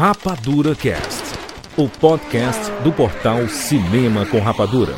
Rapadura Cast, o podcast do portal Cinema com Rapadura.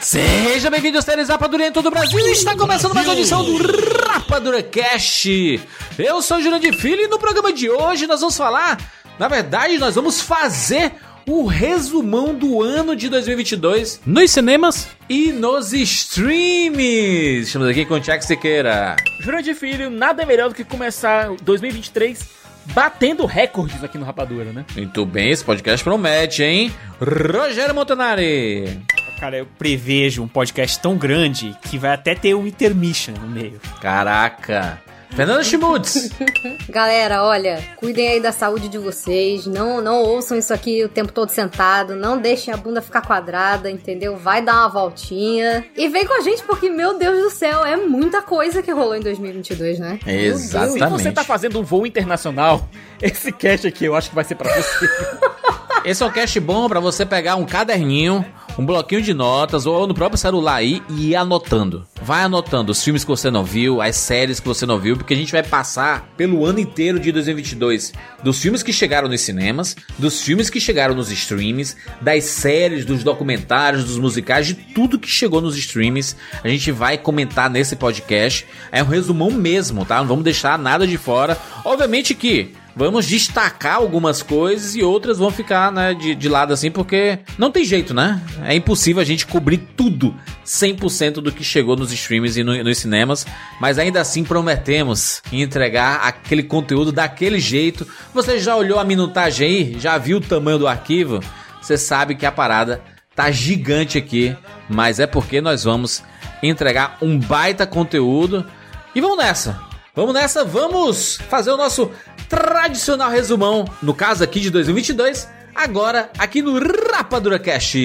Seja bem-vindo aos Teres Rapadura em todo o Brasil. Está começando mais uma edição do Rapadura Cast. Eu sou o Jurandir Filho e no programa de hoje nós vamos falar, na verdade, nós vamos fazer o resumão do ano de 2022 Nos cinemas, e nos streams. Estamos aqui com o Tiago Siqueira. Jurandir Filho, nada melhor do que começar 2023 batendo recordes aqui no Rapadura, né? Muito bem, esse podcast promete, hein? Rogério Montanari. Cara, eu prevejo um podcast tão grande que vai até ter um intermission no meio. Caraca. Fernando Schmutz. Galera, olha, cuidem aí da saúde de vocês. Não, não ouçam isso aqui o tempo todo sentado. Não deixem a bunda ficar quadrada, entendeu? Vai dar uma voltinha. E vem com a gente, porque, meu Deus do céu, é muita coisa que rolou em 2022, né? Deus. Se Exatamente. você tá fazendo um voo internacional, esse cast aqui eu acho que vai ser pra você. Esse é um cast bom pra você pegar um caderninho, um bloquinho de notas ou no próprio celular aí e ir anotando. Vai anotando os filmes que você não viu, as séries que você não viu, porque a gente vai passar pelo ano inteiro de 2022 dos filmes que chegaram nos cinemas, dos filmes que chegaram nos streams, das séries, dos documentários, dos musicais, de tudo que chegou nos streams. A gente vai comentar nesse podcast. É um resumão mesmo, tá? Não vamos deixar nada de fora. Obviamente que Vamos destacar algumas coisas e outras vão ficar né, de, de lado assim, porque não tem jeito, né? É impossível a gente cobrir tudo, 100% do que chegou nos streams e no- nos cinemas, mas ainda assim prometemos entregar aquele conteúdo daquele jeito. Você já olhou a minutagem aí? Já viu o tamanho do arquivo? Você sabe que a parada tá gigante aqui, mas é porque nós vamos entregar um baita conteúdo. E vamos nessa! Vamos nessa, vamos fazer o nosso tradicional resumão, no caso aqui de 2022, agora aqui no Rapadura Cast.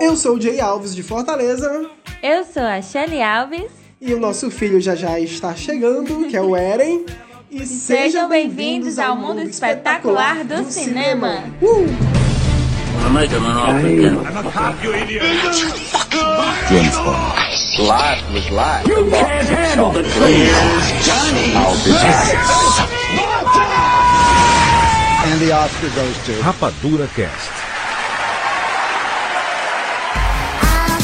Eu sou o Jay Alves de Fortaleza Eu sou a Shelly Alves. e o nosso filho já já está chegando, que é o Eren. E Sejam bem-vindos ao mundo espetacular do cinema. Uh! Rapadura Cast. I'll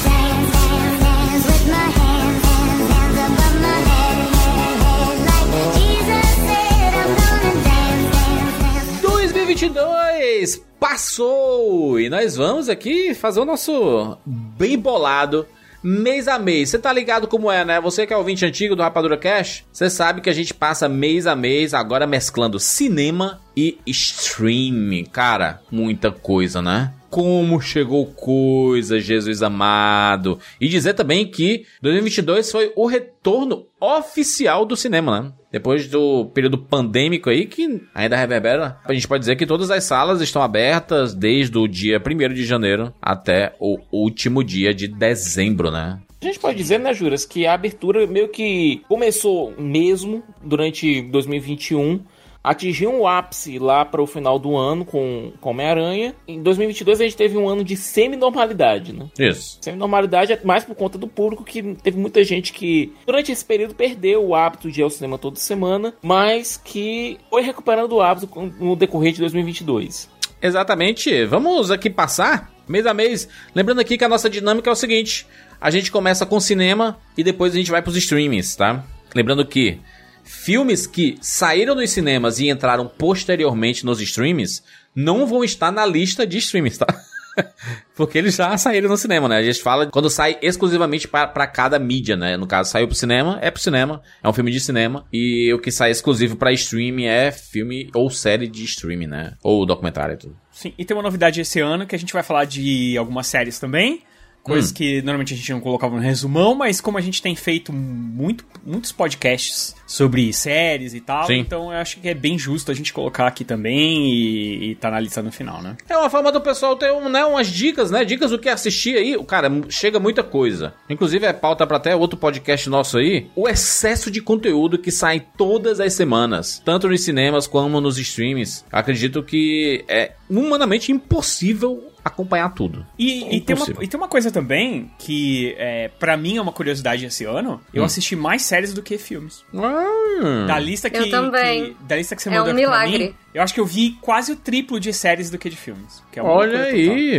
with my hands, hands, hands above my head, head, head. Like Jesus said, I'm gonna dance, dance, dance. 2022 passou! E nós vamos aqui fazer o nosso bem bolado mês a mês. Você tá ligado como é, né? Você que é ouvinte antigo do Rapadura Cash, você sabe que a gente passa mês a mês agora mesclando cinema e streaming. Cara, muita coisa, né? Como chegou coisa, Jesus amado. E dizer também que 2022 foi o retorno oficial do cinema, né? Depois do período pandêmico aí, que ainda reverbera, a gente pode dizer que todas as salas estão abertas desde o dia 1 de janeiro até o último dia de dezembro, né? A gente pode dizer, né, Juras, que a abertura meio que começou mesmo durante 2021. Atingiu um ápice lá para o final do ano com, com Homem-Aranha. Em 2022 a gente teve um ano de semi-normalidade, né? Isso. Semi-normalidade é mais por conta do público, que teve muita gente que, durante esse período, perdeu o hábito de ir ao cinema toda semana, mas que foi recuperando o hábito no decorrer de 2022. Exatamente. Vamos aqui passar mês a mês. Lembrando aqui que a nossa dinâmica é o seguinte: a gente começa com cinema e depois a gente vai pros streamings, tá? Lembrando que filmes que saíram nos cinemas e entraram posteriormente nos streamings não vão estar na lista de streamings, tá? Porque eles já saíram no cinema, né? A gente fala quando sai exclusivamente pra cada mídia, né? No caso, saiu pro cinema, é pro cinema, é um filme de cinema. E o que sai exclusivo pra streaming é filme ou série de streaming, né? Ou documentário e tudo. Sim, e tem uma novidade esse ano que a gente vai falar de algumas séries também. Coisas que normalmente a gente não colocava no resumão, mas como a gente tem feito muito, muitos podcasts sobre séries e tal, Sim. então eu acho que é bem justo a gente colocar aqui também e, e tá na lista no final, né? É uma forma do pessoal ter um, né, umas dicas, né? Dicas do que assistir aí. Cara, chega muita coisa. Inclusive, é pauta pra até outro podcast nosso aí. O excesso de conteúdo que sai todas as semanas, tanto nos cinemas como nos streams. Acredito que é humanamente impossível acompanhar tudo. E, É e tem uma, e tem uma coisa também que, é, para mim, é uma curiosidade esse ano. Eu Hum. assisti mais séries do que filmes. Hum. Da lista que, Eu também. que- da lista que você É mandou um aqui pra milagre. mim, eu acho que eu vi quase o triplo de séries do que de filmes. que é Olha loucura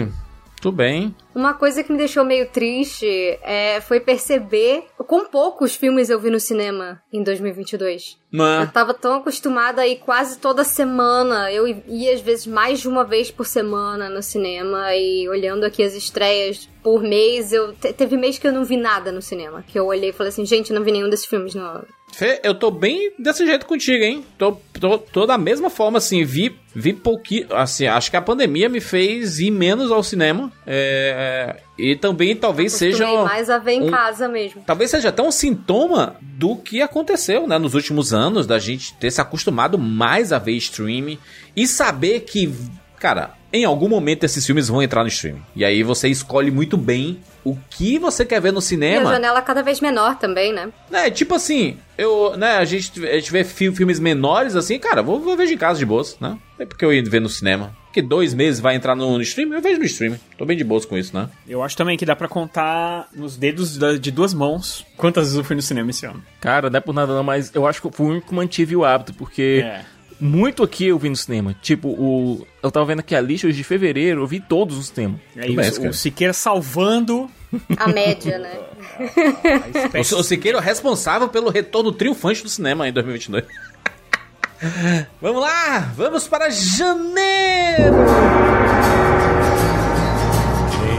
total. Tudo bem. Uma coisa que me deixou meio triste é, foi perceber quão poucos filmes eu vi no cinema em 2022. Eu Mas, tava tão acostumada a ir quase toda semana. Eu ia, às vezes, mais de uma vez por semana no cinema. E olhando aqui as estreias por mês, eu te- teve mês que eu não vi nada no cinema. Que eu olhei e falei assim, gente, não vi nenhum desses filmes, não. Fê, eu tô bem desse jeito contigo, hein? Tô, tô, tô da mesma forma, assim, vi, vi pouquinho. Assim, acho que a pandemia me fez ir menos ao cinema. É, e também talvez seja. Mais a ver em um- casa mesmo. Talvez seja até um sintoma do que aconteceu, né, nos últimos anos, da gente ter se acostumado mais a ver streaming e saber que, cara, em algum momento esses filmes vão entrar no streaming. E aí você escolhe muito bem o que você quer ver no E a cinema. janela cada vez menor também, né? É, tipo assim, eu, né, a gente, a gente vê fi- filmes menores assim, cara, vou, vou ver de casa de boas, né? Não é porque eu ia ver no cinema. Porque dois meses vai entrar no, no streaming, eu vejo no streaming. Tô bem de boas com isso, né? Eu acho também que dá pra contar nos dedos da- de duas mãos quantas vezes eu fui no cinema esse ano. Cara, não é por nada não, mas eu acho que eu fui o único que mantive o hábito, porque É. muito aqui eu vi no cinema. Tipo, o. Eu tava vendo aqui a lista, os de fevereiro, eu vi todos no cinema. É isso, cara. o Siqueira salvando A média, né? a O, espécie. o Siqueira é o responsável pelo retorno triunfante do cinema em 2022. vamos lá, vamos para janeiro!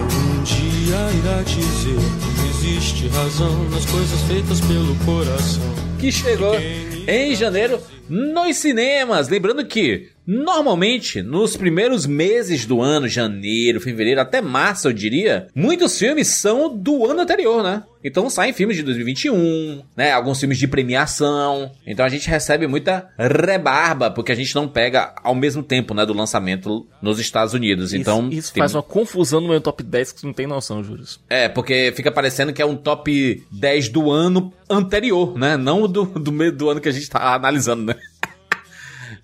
Um dia irá dizer que existe razão nas coisas feitas pelo coração. Que chegou em janeiro nos cinemas. Lembrando que, normalmente, nos primeiros meses do ano, janeiro, fevereiro, até março, eu diria, muitos filmes são do ano anterior, né? Então saem filmes de 2021, né? Alguns filmes de premiação. Então a gente recebe muita rebarba, porque a gente não pega ao mesmo tempo, né, do lançamento nos Estados Unidos. Então, isso, isso tem- faz uma confusão no meu top 10 que você não tem noção, Július. é, porque fica parecendo que é um top 10 do ano anterior, né? Não do, do, meio do ano que a gente tá analisando, né?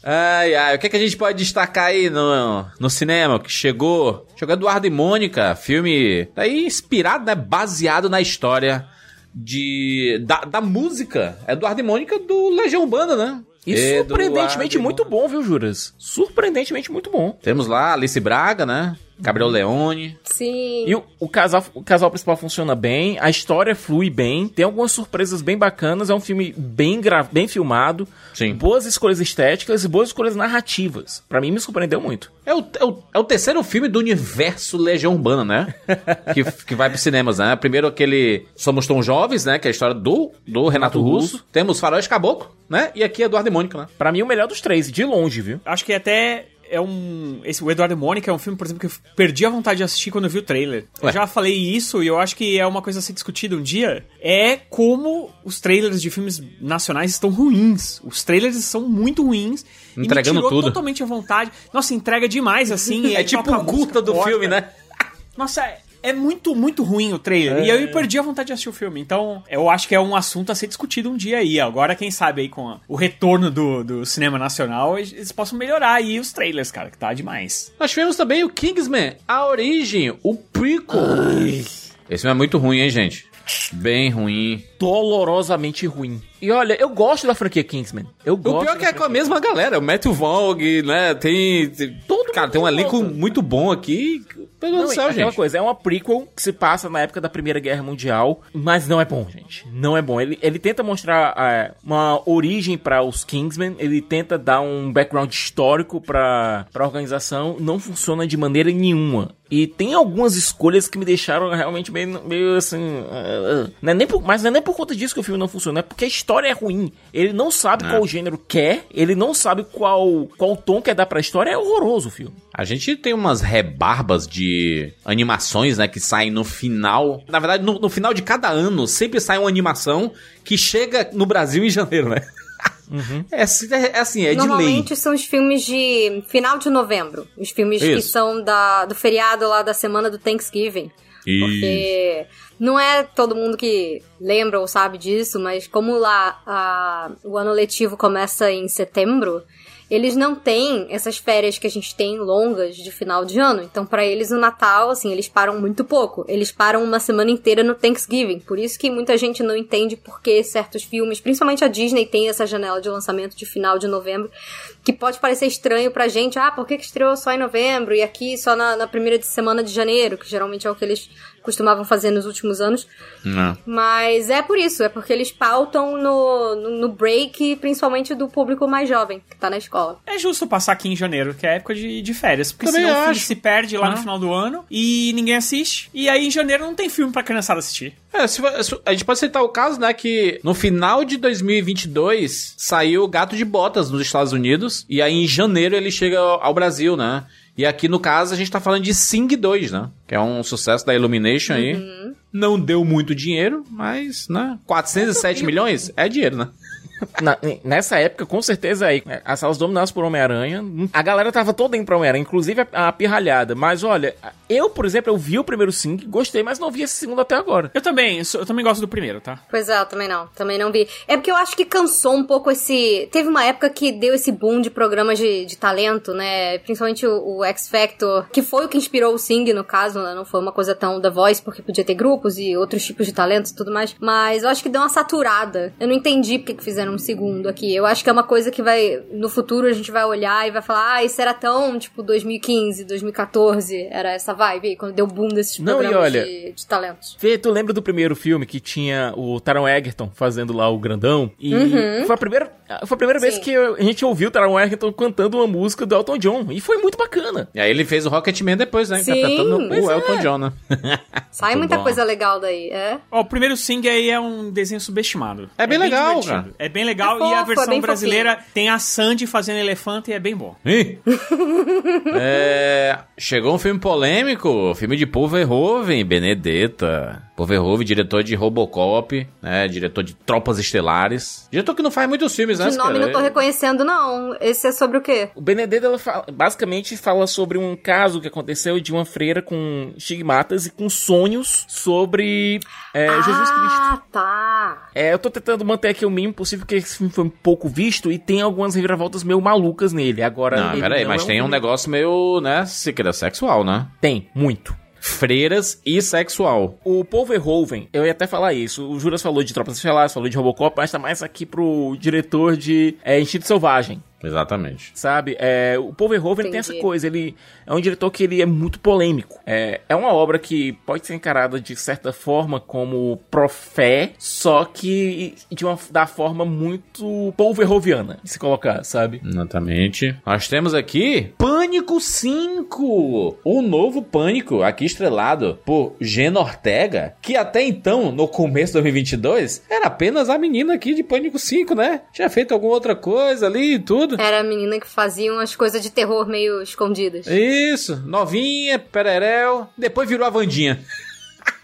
Ai, ai, o que, é que a gente pode destacar aí no, no cinema que chegou? Chegou Eduardo e Mônica, filme aí inspirado, né? Baseado na história de da, da música Eduardo e Mônica do Legião Urbana, né? E Eduardo surpreendentemente muito bom, viu, Juras? Surpreendentemente muito bom. Temos lá Alice Braga, né? Gabriel Leone. Sim. E o, o casal, o casal principal funciona bem, a história flui bem, tem algumas surpresas bem bacanas, é um filme bem, gra bem filmado, Sim. boas escolhas estéticas e boas escolhas narrativas. Pra mim me surpreendeu muito. É o, é, o, é o terceiro filme do universo Legião Urbana, né? que, que vai pros cinemas, né? Primeiro aquele Somos Tão Jovens, né? Que é a história do, do Renato Russo. Temos Faróis Caboclo, né? E aqui Eduardo e Mônica, né? Pra mim o melhor dos três, de longe, viu? Acho que até é um. Esse, o Eduardo e Mônica é um filme, por exemplo, que eu perdi a vontade de assistir quando eu vi o trailer. Ué. Eu já falei isso e eu acho que é uma coisa a ser discutida um dia. É como os trailers de filmes nacionais estão ruins. Os trailers são muito ruins. Entregando e me tirou tudo. totalmente a vontade. Nossa, entrega demais, assim. É tipo a o curta do forte. filme, né? Nossa, é, é muito, muito ruim o trailer. E aí eu perdi a vontade de assistir o filme. Então, eu acho que é um assunto a ser discutido um dia aí. Agora, quem sabe aí com a- o retorno do, do cinema nacional, eles possam melhorar aí os trailers, cara, que tá demais. Nós tivemos também o Kingsman, A Origem, o prequel. Esse filme é muito ruim, hein, gente? Bem ruim. Dolorosamente ruim. E olha, eu gosto da franquia Kingsman. Eu O gosto pior é que da é com a mesma galera. O Matthew Vaughn, né? Tem... tem- Todo Cara, mundo tem um elenco muito bom aqui. Meu Deus Não, do céu, é aquela gente. coisa, é uma prequel que se passa na época da Primeira Guerra Mundial, mas não é bom, gente. Não é bom. Ele, ele tenta mostrar é, uma origem para os Kingsmen, ele tenta dar um background histórico para a organização, não funciona de maneira nenhuma. E tem algumas escolhas que me deixaram realmente meio, meio assim. uh, uh, não é nem por, mas não é nem por conta disso que o filme não funciona, é porque a história é ruim. Ele não sabe qual gênero quer, ele não sabe qual, qual tom quer dar pra história, é horroroso o filme. A gente tem umas rebarbas de animações, né, que saem no final. Na verdade, no, no final de cada ano, sempre sai uma animação que chega no Brasil em janeiro, né? É, assim- é, é assim, é de lei. Normalmente são os filmes de final de novembro. Os filmes que Isso. são da, do feriado lá da semana do Thanksgiving. Porque não é todo mundo que lembra ou sabe disso, mas como lá a- o ano letivo começa em setembro, eles não têm essas férias que a gente tem longas de final de ano. Então, pra eles, o Natal, assim, eles param muito pouco. Eles param uma semana inteira no Thanksgiving. Por isso que muita gente não entende por que certos filmes, principalmente a Disney, tem essa janela de lançamento de final de novembro, que pode parecer estranho pra gente. Ah, por que, que estreou só em novembro e aqui só na, na primeira de semana de janeiro, que geralmente é o que eles costumavam fazer nos últimos anos. Não. Mas é por isso, é porque eles pautam no, no, no break, principalmente do público mais jovem, que tá na escola. É justo passar aqui em janeiro, que é época de, de férias. Porque Também senão o filme acho. se perde lá Ah. no final do ano e ninguém assiste. E aí em janeiro não tem filme pra criançada assistir. É, se se- a gente pode citar o caso, né, que no final de 2022 saiu Gato de Botas nos Estados Unidos e aí em janeiro ele chega ao ao Brasil, né? E aqui no caso a gente tá falando de Sing 2, né? Que é um sucesso da Illumination aí. Não deu muito dinheiro, mas, né? 407 milhões é dinheiro, né? Na- nessa época, com certeza, aí, as salas dominadas por Homem-Aranha, a galera tava toda indo pra Homem-Aranha, inclusive a, a pirralhada. Mas olha, eu, por exemplo, eu vi o primeiro Sing, gostei, mas não vi esse segundo até agora. Eu também, eu também gosto do primeiro, tá? Pois é, eu também não. Também não vi. É porque eu acho que cansou um pouco esse. Teve uma época que deu esse boom de programas de, de talento, né? Principalmente o, o X Factor, que foi o que inspirou o Sing, no caso, né? Não foi uma coisa tão The Voice, porque podia ter grupos e outros tipos de talentos e tudo mais. Mas eu acho que deu uma saturada. Eu não entendi porque que fizeram um segundo aqui. Eu acho que é uma coisa que vai. No futuro a gente vai olhar e vai falar, ah, isso era tão, tipo, 2015, 2014. Era essa vibe, quando deu boom desses Não, e programas olha- de, de talentos. Fê, tu lembra do primeiro filme que tinha o Taron Egerton fazendo lá o grandão? E foi a primeira, foi a primeira vez que a gente ouviu o Taron Egerton cantando uma música do Elton John. E foi muito bacana. E aí ele fez o Rocketman depois, né? Sim, pois o é. Elton John, né? Sai Muito muita bom. coisa legal daí, é. Ó, o primeiro Sing aí é um desenho subestimado. É bem legal, divertido. cara. É bem legal É e a fofo, é versão bem brasileira tem a Sandy fazendo elefante e é bem bom. Ih. É, chegou um filme polêmico, filme de Paul Verhoeven, Benedetta. Paul Verhoeven, diretor de Robocop, né, diretor de Tropas Estelares. Diretor que não faz muitos filmes, né? De nome não tô reconhecendo, não. Esse é sobre o quê? O Benedetto ela fala- basicamente fala sobre um caso que aconteceu de uma freira com estigmatas e com sonhos sobre é, Jesus Cristo. Ah, tá. É, eu tô tentando manter aqui o mínimo possível, porque esse filme foi um pouco visto e tem algumas reviravoltas meio malucas nele. Agora. Não, peraí, não mas é tem um negócio meio, né, se queira sexual, né? Tem, muito. Freiras e sexual. O Paul Verhoeven, eu ia até falar isso. O Juras falou de Tropas Estelares, falou de Robocop, mas tá mais aqui pro diretor de é, Instinto Selvagem. Exatamente. Sabe? É, o Paul Verhoeven tem essa coisa, ele é um diretor que ele é muito polêmico. É, é uma obra que pode ser encarada de certa forma como profé, só que de uma da forma muito Paul Verhoeviana, de se colocar, sabe? Exatamente. Nós temos aqui Pânico 5. O novo Pânico, aqui estrelado por Gena Ortega, que até então, no começo de 2022, era apenas a menina aqui de Pânico 5, né? Tinha feito alguma outra coisa ali e tudo. Era a menina que fazia umas coisas de terror meio escondidas. Isso, novinha, pererel, depois virou a Vandinha.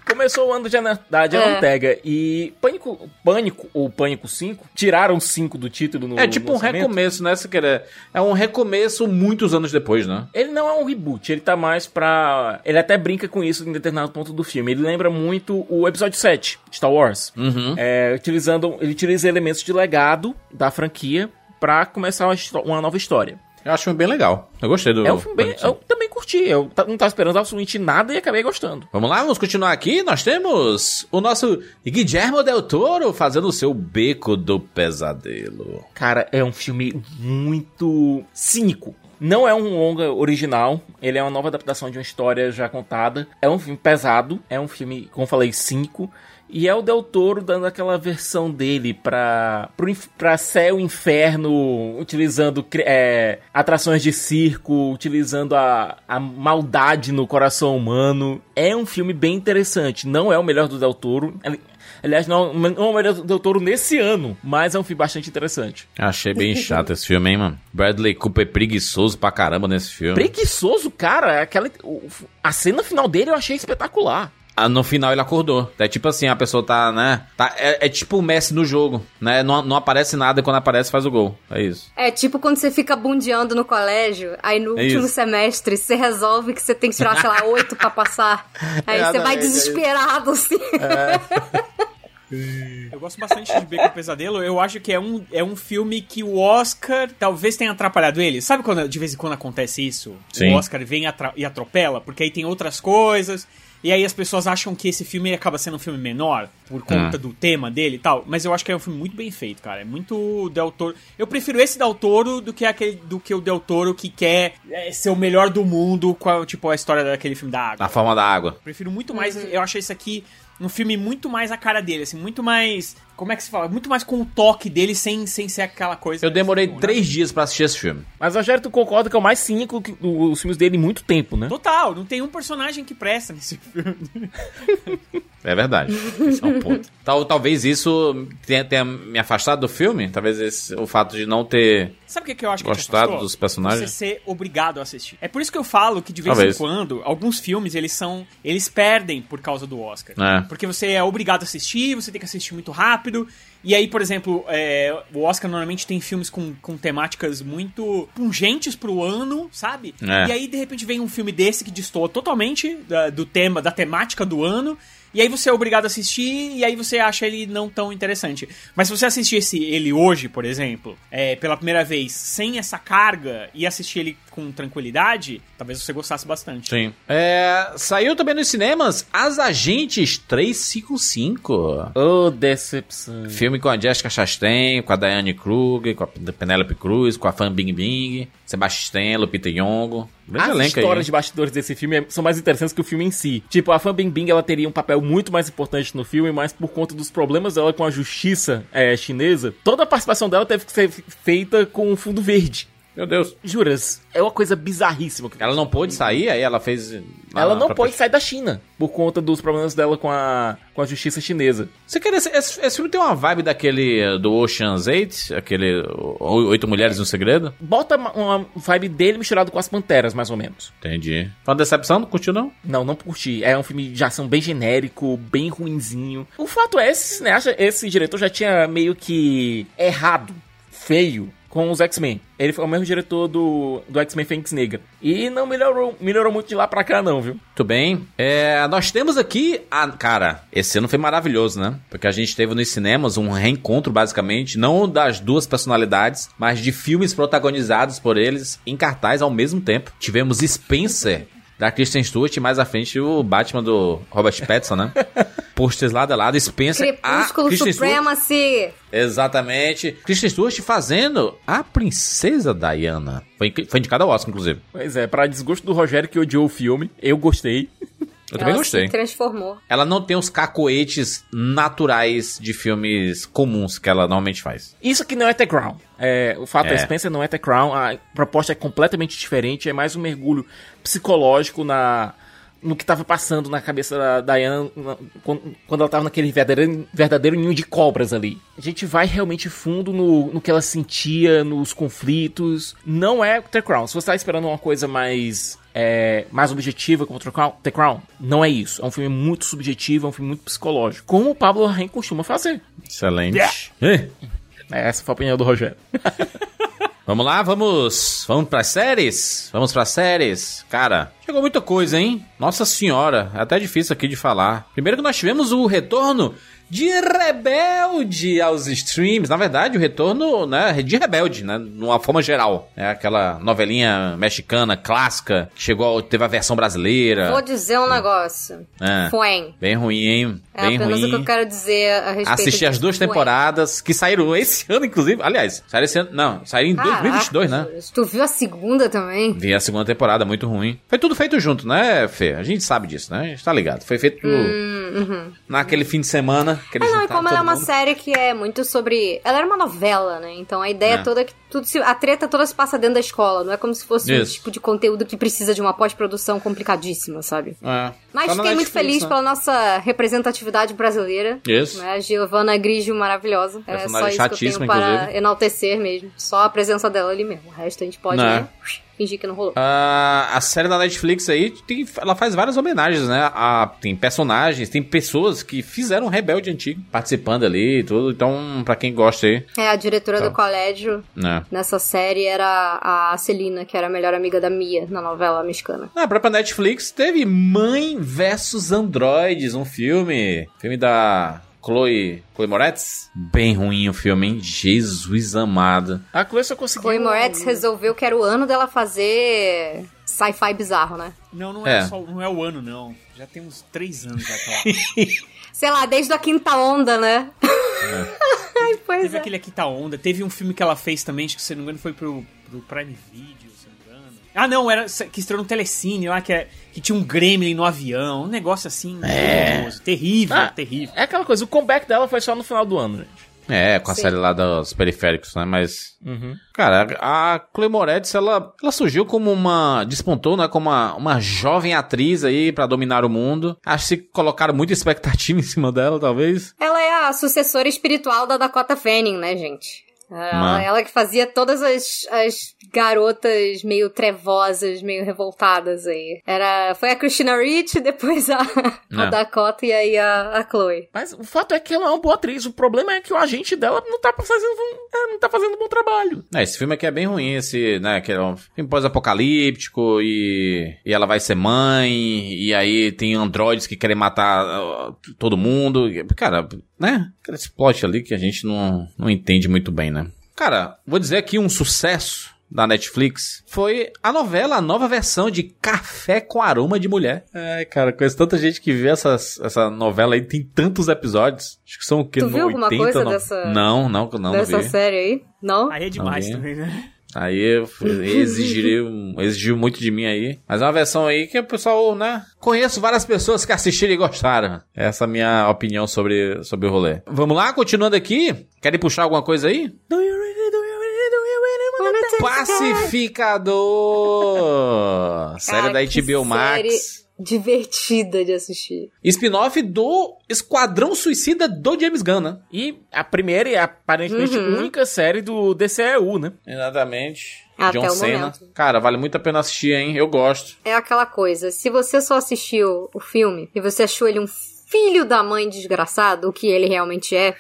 Começou o ano de Ana- da Diana É. Ortega e Pânico, Pânico ou Pânico 5, tiraram 5 do título no É tipo no um recomeço, né? Querer. É um recomeço muitos anos depois, né? Ele não é um reboot, ele tá mais pra. Ele até brinca com isso em determinado ponto do filme. Ele lembra muito o episódio 7, Star Wars. Uhum. É, utilizando. Ele utiliza elementos de legado da franquia pra começar uma, uma nova história. Eu acho um bem legal. Eu gostei do. É um filme bem. Pânico 5. Eu também curti. Eu não tava esperando absolutamente nada e acabei gostando. Vamos lá, vamos continuar aqui. Nós temos o nosso Guillermo Del Toro fazendo o seu Beco do Pesadelo. Cara, é um filme muito cínico. Não é um longa original, ele é uma nova adaptação de uma história já contada. É um filme pesado, é um filme, como eu falei, cínico. E é o Del Toro dando aquela versão dele pra, pro pra céu e inferno, utilizando é, atrações de circo, utilizando a, a maldade no coração humano. É um filme bem interessante. Não é o melhor do Del Toro. Ali- Aliás, não, não é o melhor do Del Toro nesse ano, mas é um filme bastante interessante. Achei bem chato esse filme, hein, mano? Bradley Cooper é preguiçoso pra caramba nesse filme. Preguiçoso, cara. Aquela, a cena final dele eu achei espetacular. Ah, no final ele acordou. É tipo assim, a pessoa tá, né? Tá, é, é tipo o Messi no jogo, né? Não, não aparece nada e quando aparece faz o gol. É isso. É tipo quando você fica bundeando no colégio, aí no É último isso. semestre você resolve que você tem que tirar, sei lá, oito pra passar. Aí você vai é desesperado, assim. Eu gosto bastante de Beco Pesadelo. Eu acho que é um, é um filme que o Oscar talvez tenha atrapalhado ele. Sabe quando de vez em quando acontece isso? Sim. O Oscar vem e atropela, porque aí tem outras coisas. E aí as pessoas acham que esse filme acaba sendo um filme menor por conta Ah. do tema dele e tal. Mas eu acho que é um filme muito bem feito, cara. É muito Del Toro. Eu prefiro esse Del Toro do que aquele do que o Del Toro que quer é, ser o melhor do mundo com a, tipo a história daquele filme da água. Na forma da água. Prefiro muito mais. Eu acho esse aqui um filme muito mais a cara dele, assim, muito mais. Como é que se fala? Muito mais com o toque dele, sem, sem ser aquela coisa. Eu demorei Tipo, né? três dias pra assistir esse filme. Mas, Rogério, tu concorda que é o mais cínico que- dos filmes dele em muito tempo, né? Total, não tem um personagem que presta nesse filme. É verdade. Esse é um ponto. Tal, talvez isso tenha, tenha me afastado do filme. Talvez esse- o fato de não ter. Sabe o que, que eu acho que Gostado dos personagens? Você ser obrigado a assistir. É por isso que eu falo que de vez Talvez. em quando, alguns filmes, eles são. Eles perdem por causa do Oscar. É. Porque você é obrigado a assistir, você tem que assistir muito rápido. E aí, por exemplo, é, o Oscar normalmente tem filmes com, com temáticas muito pungentes pro ano, sabe? É. E aí, de repente, vem um filme desse que destoa totalmente da- do tema, da temática do ano. E aí você é obrigado a assistir, e aí você acha ele não tão interessante. Mas se você assistisse ele hoje, por exemplo, é, pela primeira vez, sem essa carga, e assistir ele com tranquilidade, talvez você gostasse bastante. Sim. É, saiu também nos cinemas As Agentes 355. Ô, decepção. Filme com a Jessica Chastain, com a Diane Kruger, com a Penelope Cruz, com a Fan Bing Bing, Sebastian, Lupita Nyong'o. As elenco aí. histórias de bastidores desse filme é- são mais interessantes que o filme em si. Tipo, a Fan Bingbing, ela teria um papel muito mais importante no filme, mas por conta dos problemas dela com a justiça é, chinesa, toda a participação dela teve que ser feita com um fundo verde. Meu Deus. Juras, é uma coisa bizarríssima. Ela não pôde sair, aí ela fez. Ela não pode sair da China por conta dos problemas dela com a, com a justiça chinesa. Você quer esse, esse, esse filme tem uma vibe daquele eh, do Ocean's 8, aquele Oito Mulheres no Segredo? Bota uma, uma vibe dele misturado com as Panteras, mais ou menos. Entendi. Foi uma decepção? Não curtiu, não? Não, não curti. É um filme de ação bem genérico, bem ruinzinho. O fato é, esse cineasta, esse diretor já tinha meio que errado, feio, com os X-Men. Ele foi o mesmo diretor do, do X-Men Fênix Negra. E não melhorou, melhorou muito de lá pra cá, não, viu? Muito bem. É, nós temos aqui. A, cara, esse ano foi maravilhoso, né? Porque a gente teve nos cinemas um reencontro, basicamente, não das duas personalidades, mas de filmes protagonizados por eles em cartaz ao mesmo tempo. Tivemos Spencer. Da Kristen Stewart e mais à frente o Batman do Robert Pattinson, né? Posters lado a lado, Spencer. a Crepúsculo Kristen Stewart- Supremacy. Exatamente. Kristen Stewart fazendo a princesa Diana. Foi, foi indicada ao Oscar, inclusive. Pois é, pra desgosto do Rogério que odiou o filme, eu gostei. Eu também Ela gostei. se transformou. Ela não tem os cacoetes naturais de filmes comuns que ela normalmente faz. Isso que não é The Crown. É, o fato é, É. Spencer não é The Crown, a proposta é completamente diferente, é mais um mergulho psicológico na no que tava passando na cabeça da Diana na- quando, quando ela tava naquele verdadeiro, verdadeiro ninho de cobras ali. A gente vai realmente fundo no, no que ela sentia, nos conflitos. Não é The Crown. Se você tá esperando uma coisa mais é, mais objetiva como The Crown, The Crown, não é isso. É um filme muito subjetivo, é um filme muito psicológico. Como o Pablo Larraín costuma fazer. Excelente. É, essa foi a opinião do Rogério. Vamos lá, vamos. Vamos pras séries? Vamos pras séries. Cara, chegou muita coisa, hein? Nossa senhora, é até difícil aqui de falar. Primeiro que nós tivemos o retorno de Rebelde aos streams. Na verdade, o retorno, né, de Rebelde, né, numa forma geral. É aquela novelinha mexicana clássica que chegou, teve a versão brasileira. Vou dizer um negócio. É. Fuem. Bem ruim, hein? É Bem apenas ruim. o que eu quero dizer a respeito Assisti as duas Fuem. temporadas que saíram esse ano, inclusive. Aliás, saíram esse ano. Não, saíram em Caraca, 2022, né? Tu viu a segunda também? Vi a segunda temporada, muito ruim. Foi tudo feito junto, né, Fê? A gente sabe disso, né? A gente tá ligado. Foi feito naquele fim de semana. Que Ah, não, e como ela é uma mundo. série que é muito sobre. Ela era uma novela, né? Então a ideia É. toda é que tudo se... a treta toda se passa dentro da escola. Não é como se fosse um Isso. tipo de conteúdo que precisa de uma pós-produção complicadíssima, sabe? É. Mas Tá na fiquei muito feliz né? pela nossa representatividade brasileira. Isso. Né? A Giovanna Grigio maravilhosa. É só isso que eu tenho para inclusive. enaltecer mesmo. Só a presença dela ali mesmo. O resto a gente pode, Né? né? Fingir que não rolou. Ah, a série da Netflix aí, tem- ela faz várias homenagens, né? A, tem personagens, tem pessoas que fizeram um rebelde antigo, participando ali e tudo. Então, pra quem gosta aí, É, a diretora Tá. do colégio né? nessa série era a Celina, que era a melhor amiga da Mia na novela mexicana. Na própria Netflix teve Mãe versus Androides, um filme. Filme da Chloe, Chloe Moretz. Bem ruim o filme, hein? Jesus amado. A Chloe só conseguiu... Chloe Moretz resolveu que era o ano dela fazer sci-fi bizarro, né? Não, não é, É. só, não é o ano, não. Já tem uns três anos já. Sei lá, desde a quinta onda, né? Ai, pois Teve é. aquele aqui tá onda. Teve um filme que ela fez também, acho que se não me engano foi pro, pro Prime Video, Ah, não, era que estreou no Telecine lá, que, é, que tinha um gremlin no avião. Um negócio assim, horroroso. Terrível, Ah, terrível. É aquela coisa, o comeback dela foi só no final do ano, gente. É, com a Sim. série lá dos periféricos, né? Mas. Uhum. Cara, a Chloe Moretz, ela, ela surgiu como uma. Despontou, né? Como uma, uma jovem atriz aí pra dominar o mundo. Acho que colocaram muita expectativa em cima dela, talvez. Ela é a sucessora espiritual da Dakota Fanning, né, gente? Ela, Mano. ela que fazia todas as, as garotas meio trevosas, meio revoltadas aí. Era, foi a Christina Ricci, depois a, a É. Dakota e aí a, a Chloe. Mas o fato é que ela é uma boa atriz. O problema é que o agente dela não tá fazendo, é, não tá fazendo um bom trabalho. É, esse filme aqui é bem ruim, esse, né? Que é um filme pós-apocalíptico e, e ela vai ser mãe, e aí tem androides que querem matar uh, todo mundo. Cara, né? Aquele plot ali que a gente não, não entende muito bem, né? Cara, vou dizer aqui um sucesso da Netflix foi a novela, a nova versão de Café com Aroma de Mulher. Ai, cara, conheço tanta gente que vê essas, essa novela aí, tem tantos episódios. Acho que são o quê? Tu viu alguma coisa no- dessa- Não, não, não, não dessa vi. série aí? Não? Aí é demais também, né? Aí exigiu muito de mim aí. Mas é uma versão aí que o pessoal, né? Conheço várias pessoas que assistiram e gostaram. Essa é a minha opinião sobre, sobre o rolê. Vamos lá, continuando aqui. Querem puxar alguma coisa aí? Pacificador! série Cara, da HBO Max. série divertida de assistir. Spin-off do Esquadrão Suicida do James Gunn, né? E a primeira e aparentemente Uhum. única série do DCEU, né? Exatamente. Até John o Cena. momento. Cara, vale muito a pena assistir, hein? Eu gosto. É aquela coisa, se você só assistiu o filme e você achou ele um filho da mãe desgraçado, o que ele realmente é,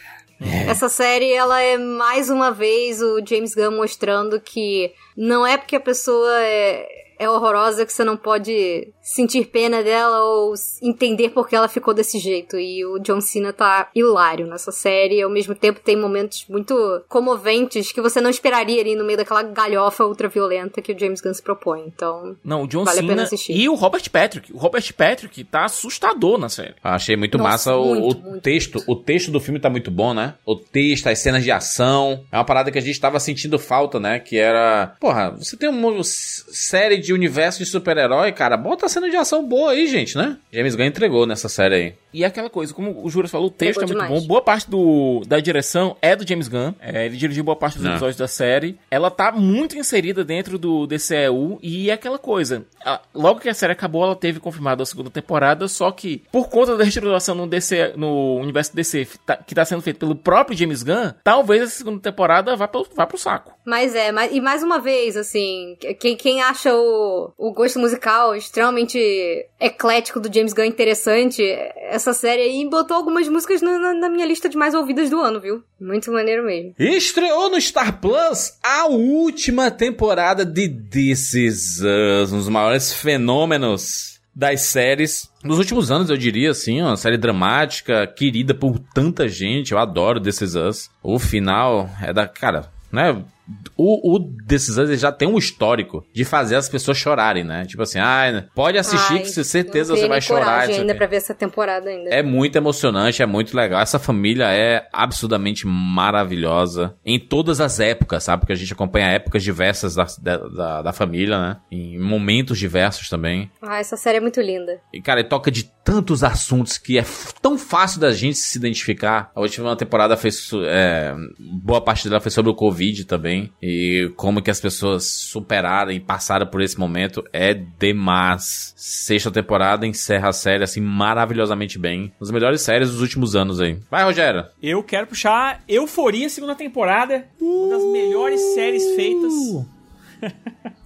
essa série ela é mais uma vez o James Gunn mostrando que não é porque a pessoa é, é horrorosa que você não pode sentir pena dela ou entender por que ela ficou desse jeito. E o John Cena tá hilário nessa série, e ao mesmo tempo tem momentos muito comoventes que você não esperaria ali no meio daquela galhofa ultraviolenta que o James Gunn se propõe. Então, Não, o John Vale a pena Cena assistir. e o Robert Patrick. O Robert Patrick tá assustador na série. Achei muito Nossa, massa o, muito, o muito. texto. O texto do filme tá muito bom, né? O texto, as cenas de ação. É uma parada que a gente tava sentindo falta, né? Que era. Porra, você tem uma série de universo de super-herói, cara. Bota a cena de ação boa aí, gente, né? James Gunn entregou nessa série aí. E é aquela coisa, como o Juras falou, o texto Pegou é muito demais. bom. Boa parte do, da direção é do James Gunn. É, ele dirigiu boa parte dos É. episódios da série. Ela tá muito inserida dentro do DCEU e é aquela coisa. a- logo que a série acabou, ela teve confirmada a segunda temporada, só que por conta da reestruturação no, DC, no universo DC tá- que tá sendo feito pelo próprio James Gunn, talvez essa segunda temporada vá, pro, vá pro saco. Mas é, mas, e mais uma vez, assim, quem, quem acha o, o gosto musical extremamente eclético do James Gunn interessante, essa série aí botou algumas músicas na, na- na minha lista de mais ouvidas do ano, viu? Muito maneiro mesmo. Estreou no Star Plus a última temporada de This Is Us, um dos maiores fenômenos das séries dos últimos anos, eu diria assim, uma série dramática, querida por tanta gente, eu adoro This Is Us. O final é da, cara, né? O, o ele já tem um histórico de fazer as pessoas chorarem, né? Tipo assim, ah, pode assistir Ai, que você certeza você vai chorar. ainda pra ver essa temporada ainda. É muito emocionante, é muito legal. Essa família é absurdamente maravilhosa em todas as épocas, sabe? Porque a gente acompanha épocas diversas da, da, da- família, né? Em momentos diversos também. Ah, essa série é muito linda. E, cara, ele toca de tantos assuntos que é tão fácil da gente se identificar. A última temporada fez. é, boa parte dela foi sobre o Covid também. E como que as pessoas superaram e passaram por esse momento é demais. Sexta temporada encerra a série assim maravilhosamente bem. Uma das melhores séries dos últimos anos aí. Vai, Rogério. Eu quero puxar Euforia, segunda temporada. Uma das melhores séries feitas.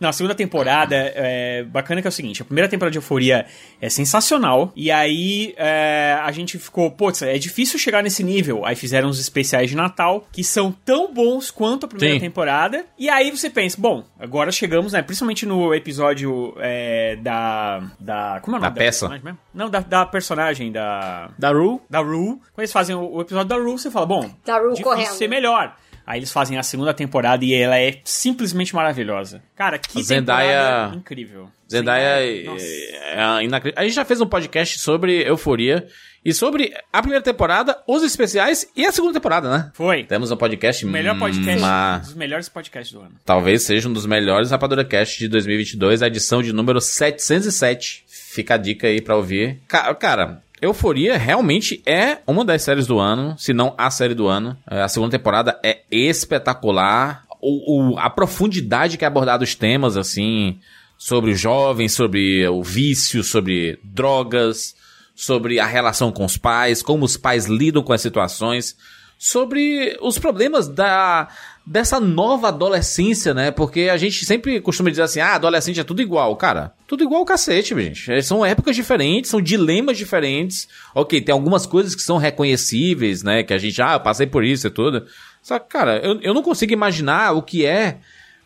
Não, a segunda temporada é bacana que é o seguinte: a primeira temporada de Euforia é sensacional. E aí é, a gente ficou, putz, é difícil chegar nesse nível. Aí fizeram os especiais de Natal, que são tão bons quanto a primeira Sim. temporada. E aí você pensa, bom, agora chegamos, né? Principalmente no episódio é, da. Da. Como é o Da nome peça. personagem mesmo? Não, da, da personagem, da. Da Rue? Da Rue. Quando eles fazem o, o episódio da Rue, você fala, bom, Da Rue correndo. ser melhor. Aí eles fazem a segunda temporada e ela é simplesmente maravilhosa. Cara, que Zendaya- incrível. Zendaya Nossa. é, é inacre- A gente já fez um podcast sobre Euforia e sobre a primeira temporada, os especiais e a segunda temporada, né? Foi. Temos um podcast O melhor podcast, ma- um dos melhores podcasts do ano. Talvez seja um dos melhores Rapadura Cast de 2022, a edição de número 707. Fica a dica aí pra ouvir. Ca- Cara, Euforia realmente é uma das séries do ano, se não a série do ano. É, A segunda temporada é espetacular. O, o- a profundidade que é abordada os temas, assim, sobre os jovens, sobre o vício, sobre drogas, sobre a relação com os pais, como os pais lidam com as situações, sobre os problemas da dessa nova adolescência, né? Porque a gente sempre costuma dizer assim: "Ah, adolescente é tudo igual". Cara, tudo igual o cacete, gente. É, São épocas diferentes, são dilemas diferentes. OK, tem algumas coisas que são reconhecíveis, né, que a gente, ah, eu passei por isso e tudo. Só que, cara, eu, eu não consigo imaginar o que é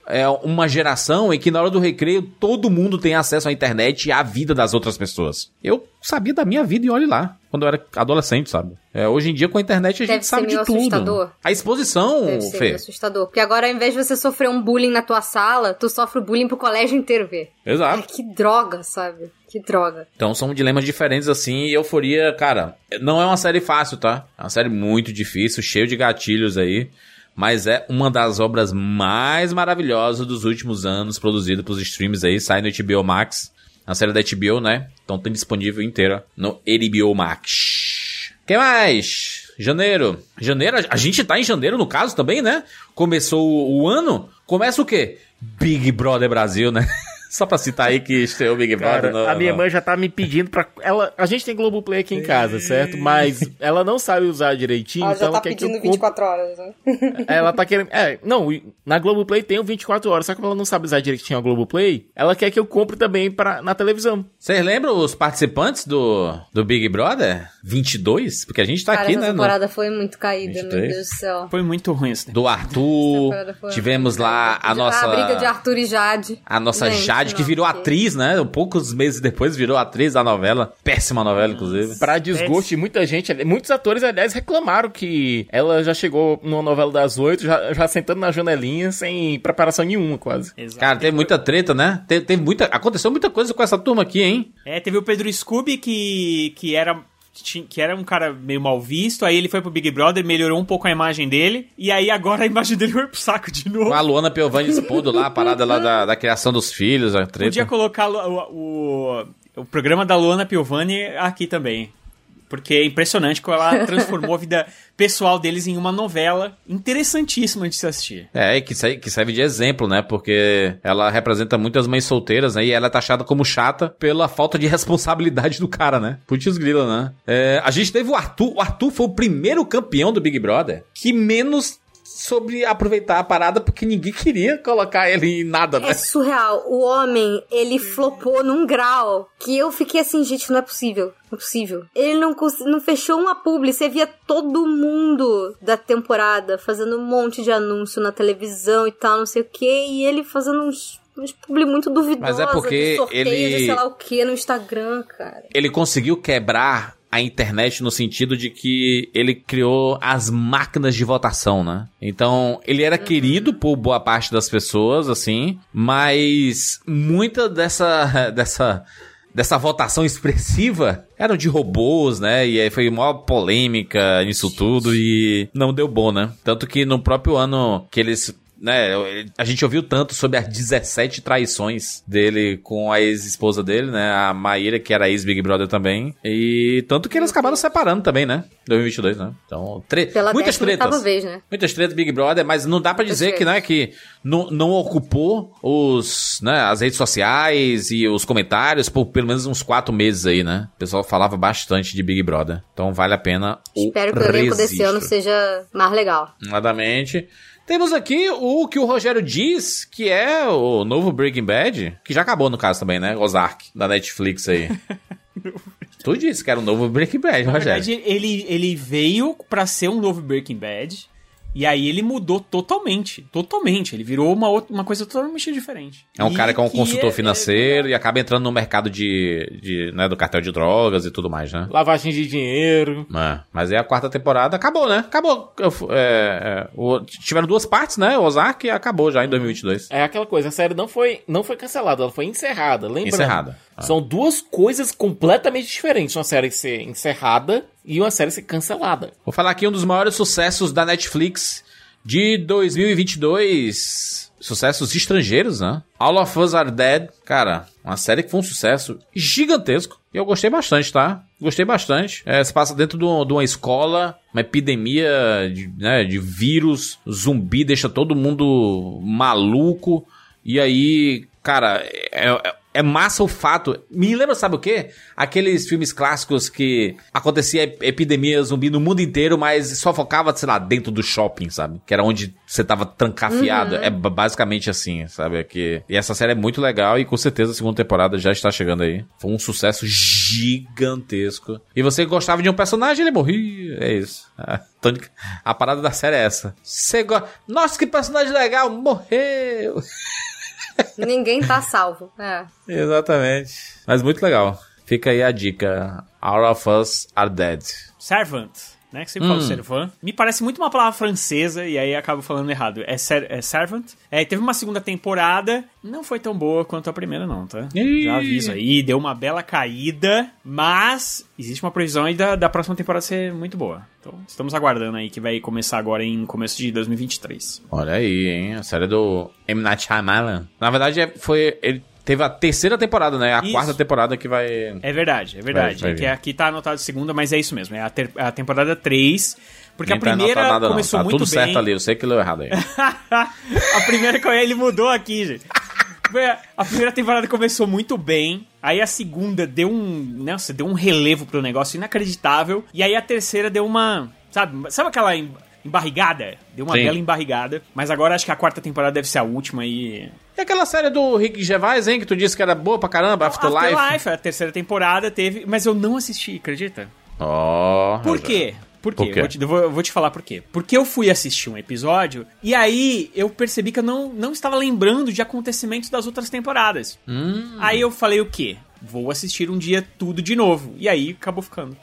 é uma geração em que na hora do recreio todo mundo tem acesso à internet e à vida das outras pessoas. Eu sabia da minha vida e olhe lá, quando eu era adolescente, sabe? É, hoje em dia com a internet a Deve gente sabe de tudo. assustador. A exposição, Deve ser Fê. meio assustador. Porque agora, ao invés de você sofrer um bullying na tua sala, tu sofre bullying pro colégio inteiro ver. Ai, Exato. que droga, sabe? Que droga. Então são dilemas diferentes assim e Euforia, cara, não é uma série fácil, tá? É uma série muito difícil, cheio de gatilhos aí. Mas é uma das obras mais maravilhosas dos últimos anos, produzida pros streams aí, sai no HBO Max. A série da HBO, né? Então tem disponível inteira no HBO Max. que mais? Janeiro. Janeiro, a- gente tá em janeiro no caso também, né? Começou o ano. Começa o quê? Big Brother Brasil, né? Só pra citar aí que estreou o Big Brother. Cara, no- a minha no- mãe já tá me pedindo pra. Ela, a gente tem Globoplay aqui em casa, certo? Mas ela não sabe usar direitinho, Ela então já tá quer que eu pedindo compre- 24 horas, né? Ela tá querendo. É, não, na Globoplay tem o 24 horas, só que ela não sabe usar direitinho a Globoplay, ela quer que eu compre também pra, na televisão. Vocês lembram os participantes do, do Big Brother? 22? Porque a gente tá Cara, aqui, essa né? no- temporada foi muito caída, meu 23. Deus do céu. Foi muito ruim esse do Arthur. Tivemos lá a nossa. A briga de Arthur e Jade. A nossa Gente, Jade, que virou atriz, né? Poucos meses depois virou atriz da novela. Péssima novela, inclusive. Pra desgosto de muita gente, muitos atores, aliás, reclamaram que ela já chegou numa novela das oito, já, já sentando na janelinha, sem preparação nenhuma, quase. Exato. Cara, teve muita treta, né? Teve, teve muita. Aconteceu muita coisa com essa turma aqui, hein? É, teve o Pedro Scooby que, que era que era um cara meio mal visto, aí ele foi pro Big Brother, melhorou um pouco a imagem dele, e aí agora a imagem dele foi pro saco de novo. Com a Luana Piovani expondo lá a parada lá da, da criação dos filhos, a treta. Podia colocar o, o, o programa da Luana Piovani aqui também. Porque é impressionante como ela transformou a vida pessoal deles em uma novela interessantíssima de se assistir. É, e que, que serve de exemplo, né? Porque ela representa muitas mães solteiras, né? E ela é taxada como chata pela falta de responsabilidade do cara, né? Putz grila, né? É, a gente teve o Arthur. O Arthur foi o primeiro campeão do Big Brother que menos sobre aproveitar a parada porque ninguém queria colocar ele em nada, né? É surreal. O homem, ele flopou num grau que eu fiquei assim, gente, não é possível. Não é possível. Ele não, não fechou uma publi. Você via todo mundo da temporada fazendo um monte de anúncio na televisão e tal, não sei o que. E ele fazendo uns, uns publi muito duvidosos. Mas é porque de sorteios ele- de sei lá o que no Instagram, cara. Ele conseguiu quebrar a internet no sentido de que ele criou as máquinas de votação, né? Então, ele era querido por boa parte das pessoas, assim, mas muita dessa dessa dessa votação expressiva eram de robôs, né? E aí foi uma polêmica nisso tudo e não deu bom, né? Tanto que no próprio ano que eles né, a gente ouviu tanto sobre as 17 traições dele com a ex-esposa dele, né, a Maíra, que era ex-Big Brother também, e tanto que eles acabaram separando também, né, 2022, né, então, tre Pela muitas tretas. vez, né? Muitas tretas Big Brother, mas não dá pra dizer que, né, que não, não ocupou os, né, as redes sociais e os comentários por pelo menos uns quatro meses aí, né, o pessoal falava bastante de Big Brother, então vale a pena o Espero que o elenco desse ano seja mais legal. Exatamente. Temos aqui o que o Rogério diz que é o novo Breaking Bad, que já acabou no caso também, né? Ozark, da Netflix aí. tu disse que era o novo Breaking Bad, Na Rogério. verdade, ele, ele veio pra ser um novo Breaking Bad. E aí ele mudou totalmente. Totalmente. Ele virou uma, outra, uma coisa totalmente diferente. É um E cara que é um consultor é- financeiro e acaba entrando no mercado de, de né, do cartel de drogas e tudo mais, né? Lavagem de dinheiro. É, mas aí a quarta temporada acabou, né? Acabou. É, é, o- tiveram duas partes, né? O Ozark acabou já em 2022. É aquela coisa, a série não foi, não foi cancelada, ela foi encerrada. Lembrando, Encerrada. Ah. São duas coisas completamente diferentes. Uma série ser encerrada e uma série ser cancelada. Vou falar aqui um dos maiores sucessos da Netflix de 2022. Sucessos estrangeiros, né? All of Us Are Dead. Cara, uma série que foi um sucesso gigantesco. E eu gostei bastante, tá? Gostei bastante. É, se passa dentro de, um- de uma escola, uma epidemia de, né, de vírus, zumbi, deixa todo mundo maluco. E aí, cara, é, é- é massa o fato. Me lembra, sabe o quê? Aqueles filmes clássicos que acontecia ep- epidemia zumbi no mundo inteiro, mas só focava, sei lá, dentro do shopping, sabe? Que era onde você tava trancafiado. É ba- basicamente assim, sabe? É que... E essa série é muito legal e com certeza a segunda temporada já está chegando aí. Foi um sucesso gigantesco. E você gostava de um personagem, ele morria. É isso. A parada da série é essa. Você gosta. Nossa, que personagem legal! Morreu! Ninguém tá salvo. É. Exatamente. Mas muito legal. Fica aí a dica. All of Us Are Dead. Servant, né? Que sempre Hum. fala servant. Me parece muito uma palavra francesa e aí acabo falando errado. É, ser, é servant. É, teve uma segunda temporada. Não foi tão boa quanto a primeira, não, tá? Já aviso aí. Deu uma bela caída. Mas existe uma previsão aí da, da próxima temporada ser muito boa. Então estamos aguardando aí que vai começar agora em começo de 2023. Olha aí, hein? A série do M. Night Shyamalan. Na verdade, é- foi... Ele teve a terceira temporada, né? A Isso. quarta temporada que vai... É verdade, é verdade. Vai- vai É que aqui tá anotado segunda, mas é isso mesmo. É a, ter- a temporada 3. Porque Nem a tá primeira nada, não. começou Tá muito tudo bem. certo ali. Eu sei que leu errado aí. a primeira co- ele mudou aqui, gente. A primeira temporada começou muito bem. Aí a segunda deu um. Nossa, deu um relevo pro negócio inacreditável. E aí a terceira deu uma. Sabe, sabe aquela embarrigada? Deu uma Sim. bela embarrigada. Mas agora acho que a quarta temporada deve ser a última e. E aquela série do Rick Gervais, hein? Que tu disse que era boa pra caramba, Afterlife. Afterlife, a terceira temporada teve. Mas eu não assisti, acredita? Ó... Por Rogério. quê? Por quê? Por quê? Eu, vou te, vou, vou te falar por quê. Porque eu fui assistir um episódio e aí eu percebi que eu não, não estava lembrando de acontecimentos das outras temporadas. Hum. Aí eu falei o quê? Vou assistir um dia tudo de novo. E aí acabou ficando.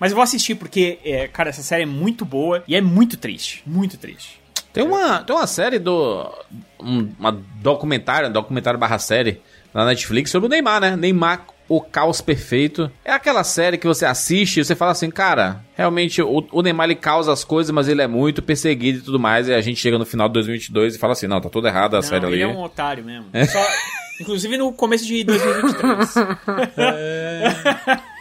Mas eu vou assistir porque, é, cara, essa série é muito boa e é muito triste. Muito triste. Tem uma, tem uma série do. Um, uma documentário, um documentário barra série na Netflix sobre o Neymar, né? Neymar, o caos perfeito. É aquela série que você assiste e você fala assim, cara, realmente o, o Neymar ele causa as coisas, mas ele é muito perseguido e tudo mais. E a gente chega no final de 2022 e fala assim, não, tá tudo errado a Não, série ali. ele é um otário mesmo. Só- inclusive no começo de 2023.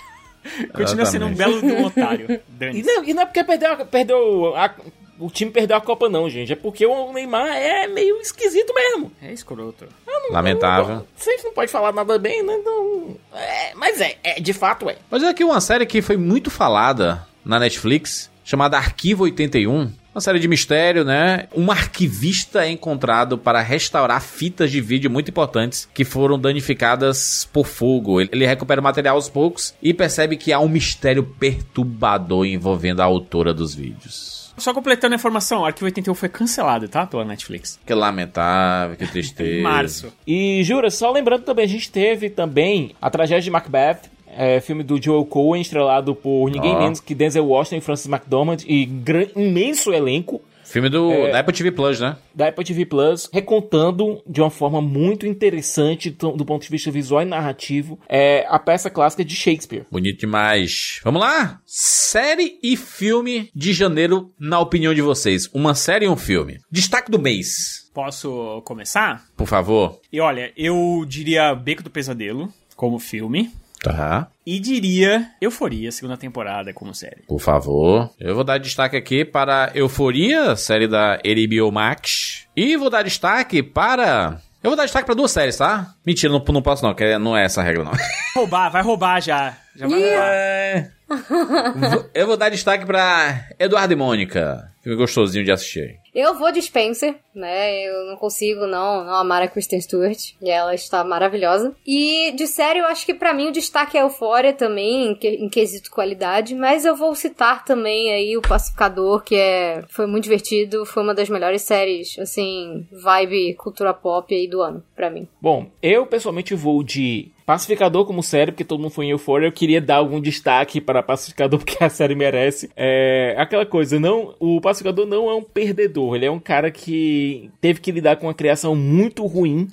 Continua sendo um belo de um otário. E não, e não é porque perdeu, perdeu a- o time perdeu a Copa, não, gente. É porque o Neymar é meio esquisito mesmo. É escroto. Lamentável. Vocês não pode falar nada bem, né? Não, é, mas é, é, de fato é. Mas é aqui uma série que foi muito falada na Netflix, chamada Arquivo 81. Uma série de mistério, né? Um arquivista é encontrado para restaurar fitas de vídeo muito importantes que foram danificadas por fogo. Ele- Ele recupera o material aos poucos e percebe que há um mistério perturbador envolvendo a autora dos vídeos. Só completando a informação, Arquivo 81 foi cancelado, tá? Pela Netflix. Que lamentável, que tristeza. Em março. E jura, só lembrando também, a gente teve também a tragédia de Macbeth, é, filme do Joel Cohen, estrelado por ninguém menos que Denzel Washington e Francis McDormand, e gran- imenso elenco Filme do, É. da Apple TV Plus, né? da Apple TV Plus, recontando de uma forma muito interessante do, do ponto de vista visual e narrativo é, a peça clássica de Shakespeare. Bonito demais. Vamos lá? Série e filme de janeiro, na opinião de vocês. Uma série e um filme. Destaque do mês, Posso começar? por favor. E olha, eu diria Beco do Pesadelo como filme. Tá. E diria Euforia, segunda temporada como série. Por favor. Eu vou dar destaque aqui para Euforia, série da HBO Max. E vou dar destaque para. Eu vou dar destaque para duas séries, tá? Mentira, não, não posso não, que não é essa a regra não. Roubar, vai roubar já. Já vai roubar. É. Eu vou dar destaque pra Eduardo e Mônica. Filme gostosinho de assistir. Eu vou de Spencer, né? Eu não consigo não, não amar a Kristen Stewart. E ela está maravilhosa. E de série, eu acho que pra mim o destaque é Euphoria também, em, que- em quesito qualidade. Mas eu vou citar também aí o Pacificador, que é, foi muito divertido. Foi uma das melhores séries, assim, vibe cultura pop aí do ano, pra mim. Bom, eu pessoalmente vou de Pacificador como série, porque todo mundo foi em Euphoria. Eu queria dar algum destaque para Pacificador, porque a série merece. É aquela coisa, não, o Pacificador não é um perdedor. Ele é um cara que teve que lidar com uma criação muito ruim.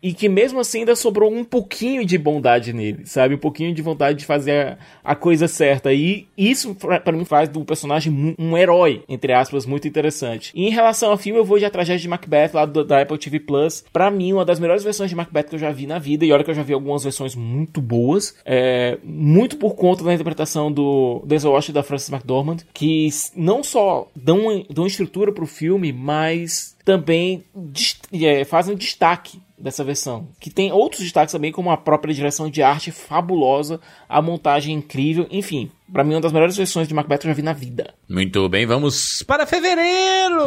E que mesmo assim ainda sobrou um pouquinho de bondade nele, sabe? Um pouquinho de vontade de fazer a, a coisa certa. E isso, pra mim, faz do personagem um herói, entre aspas, muito interessante. E em relação ao filme, eu vou de A Tragédia de Macbeth, lá do- da Apple TV Plus. Pra mim, uma das melhores versões de Macbeth que eu já vi na vida. E olha que eu já vi algumas versões muito boas. É, muito por conta da interpretação do Denzel Washington da Frances McDormand. Que não só dão, dão estrutura pro filme, mas também é, fazem destaque dessa versão. Que tem outros destaques também, como a própria direção de arte fabulosa, a montagem incrível, enfim. Pra mim, uma das melhores versões de Macbeth que eu já vi na vida. Muito bem, vamos para fevereiro!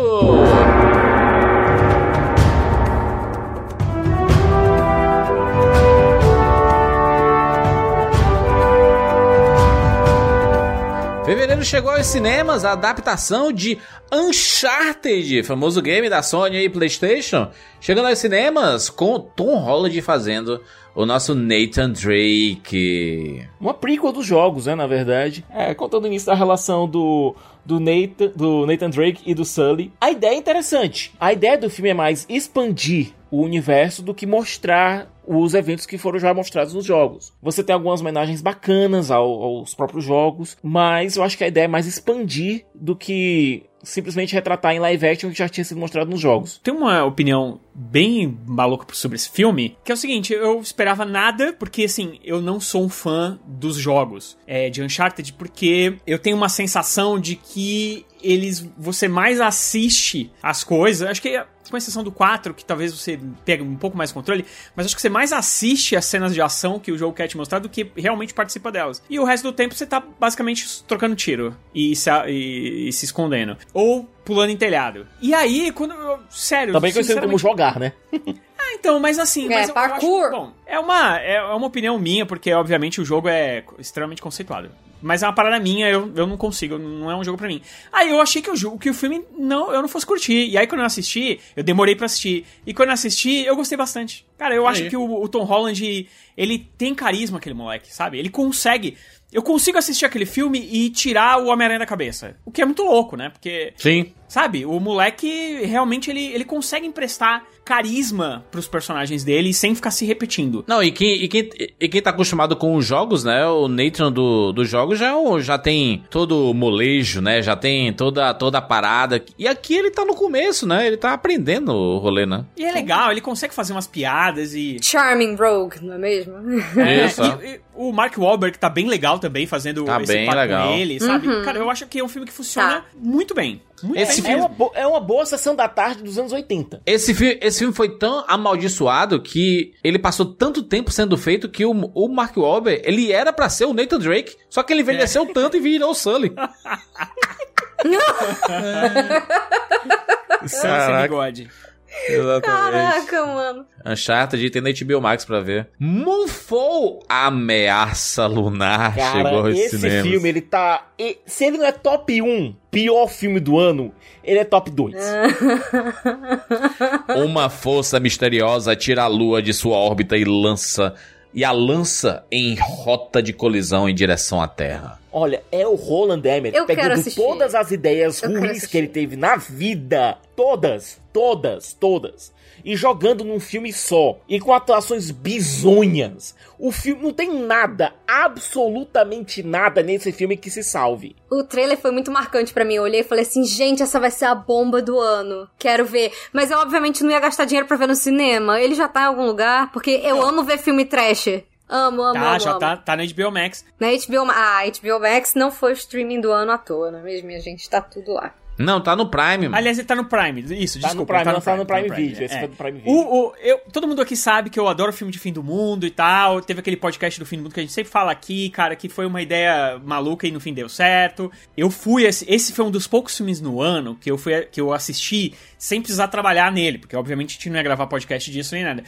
Fevereiro chegou aos cinemas a adaptação de Uncharted, famoso game da Sony e PlayStation, chegando aos cinemas com Tom Holland fazendo o nosso Nathan Drake. Uma prequel dos jogos, né, na verdade. É, contando início da relação do, do, Nathan, do Nathan Drake e do Sully. A ideia é interessante. A ideia do filme é mais expandir o universo do que mostrar os eventos que foram já mostrados nos jogos. Você tem algumas homenagens bacanas ao- aos próprios jogos, mas eu acho que a ideia é mais expandir do que simplesmente retratar em live action o que já tinha sido mostrado nos jogos. Tem uma opinião bem maluca sobre esse filme, que é o seguinte, eu esperava nada, porque assim, eu não sou um fã dos jogos é, de Uncharted, porque eu tenho uma sensação de que eles, você mais assiste as coisas, acho que com exceção do 4, que talvez você pegue um pouco mais controle, mas acho que você mais assiste as cenas de ação que o jogo quer te mostrar do que realmente participa delas. E o resto do tempo você tá basicamente trocando tiro e se, e- e se escondendo. Ou pulando em telhado. E aí, quando. eu- Sério, Também conhecido como sinceramente- jogar, né? ah, então, mas assim. É, mas eu- eu acho- parkour. bom, é uma, é uma opinião minha, porque obviamente o jogo é extremamente conceituado. Mas é uma parada minha, eu, eu não consigo, não é um jogo pra mim. Aí eu achei que o jogo, que o filme não, eu não fosse curtir. E aí quando eu assisti, eu demorei pra assistir. E quando eu assisti, eu gostei bastante. Cara, eu acho que o, o Tom Holland, ele tem carisma, aquele moleque, sabe? Ele consegue. Eu consigo assistir aquele filme e tirar o Homem-Aranha da cabeça. O que é muito louco, né? Porque Sim. Sabe, o moleque realmente ele, ele consegue emprestar carisma pros personagens dele sem ficar se repetindo. Não, e quem, e, quem, e quem tá acostumado com os jogos, né? O Nathan do, dos jogos já, é já tem todo o molejo, né? Já tem toda, toda a parada. E aqui ele tá no começo, né? Ele tá aprendendo o rolê, né? E é legal, ele consegue fazer umas piadas e. Charming Rogue, não é mesmo? É, Isso. e- e o Mark Wahlberg tá bem legal também fazendo Tá esse bem legal. com ele, sabe? Uhum. Cara, eu acho que é um filme que funciona Tá. muito bem. Muito Esse bem É mesmo. uma, bo- é uma boa sessão da tarde dos anos 80. Esse, fi esse filme foi tão amaldiçoado que ele passou tanto tempo sendo feito que o, o Mark Wahlberg, ele era pra ser o Nathan Drake, só que ele envelheceu tanto e virou o Sully. Sem Caraca. Caraca, mano. Uncharted tem na HBO Max pra ver. Moonfall, Ameaça Lunar, chegou Cara, aos esse cinemas. filme, ele tá. Se ele não é top 1, pior filme do ano, ele é top 2. Uma força misteriosa tira a lua de sua órbita e lança e a lança em rota de colisão em direção à Terra. Olha, é o Roland Emmerich Eu pegando todas as ideias Eu ruins que ele teve na vida, todas, todas, todas, e jogando num filme só, e com atuações bizonhas. O filme não tem nada, absolutamente nada nesse filme que se salve. O trailer foi muito marcante pra mim. Eu olhei e falei assim, gente, essa vai ser a bomba do ano. Quero ver. Mas eu, obviamente, não ia gastar dinheiro pra ver no cinema. Ele já tá em algum lugar, porque eu amo ver filme trash. Amo, amo, Tá, amo, já amo. tá, tá na HBO Max. Na HBO, Ma- ah, HBO Max não foi o streaming do ano à toa, não é mesmo, minha gente? Tá tudo lá. Não, tá no Prime. mano. Aliás, ele tá no Prime. Isso, Tá desculpa. no Prime, tá lançado no Prime tá Video, esse é. foi do Prime Video. O, o- eu, todo mundo aqui sabe que eu adoro filme de fim do mundo e tal. Teve aquele podcast do fim do mundo que a gente sempre fala aqui, cara, que foi uma ideia maluca e no fim deu certo. Eu fui, esse, esse foi um dos poucos filmes no ano que eu, fui, que eu assisti sem precisar trabalhar nele, porque obviamente a gente não ia gravar podcast disso nem nada.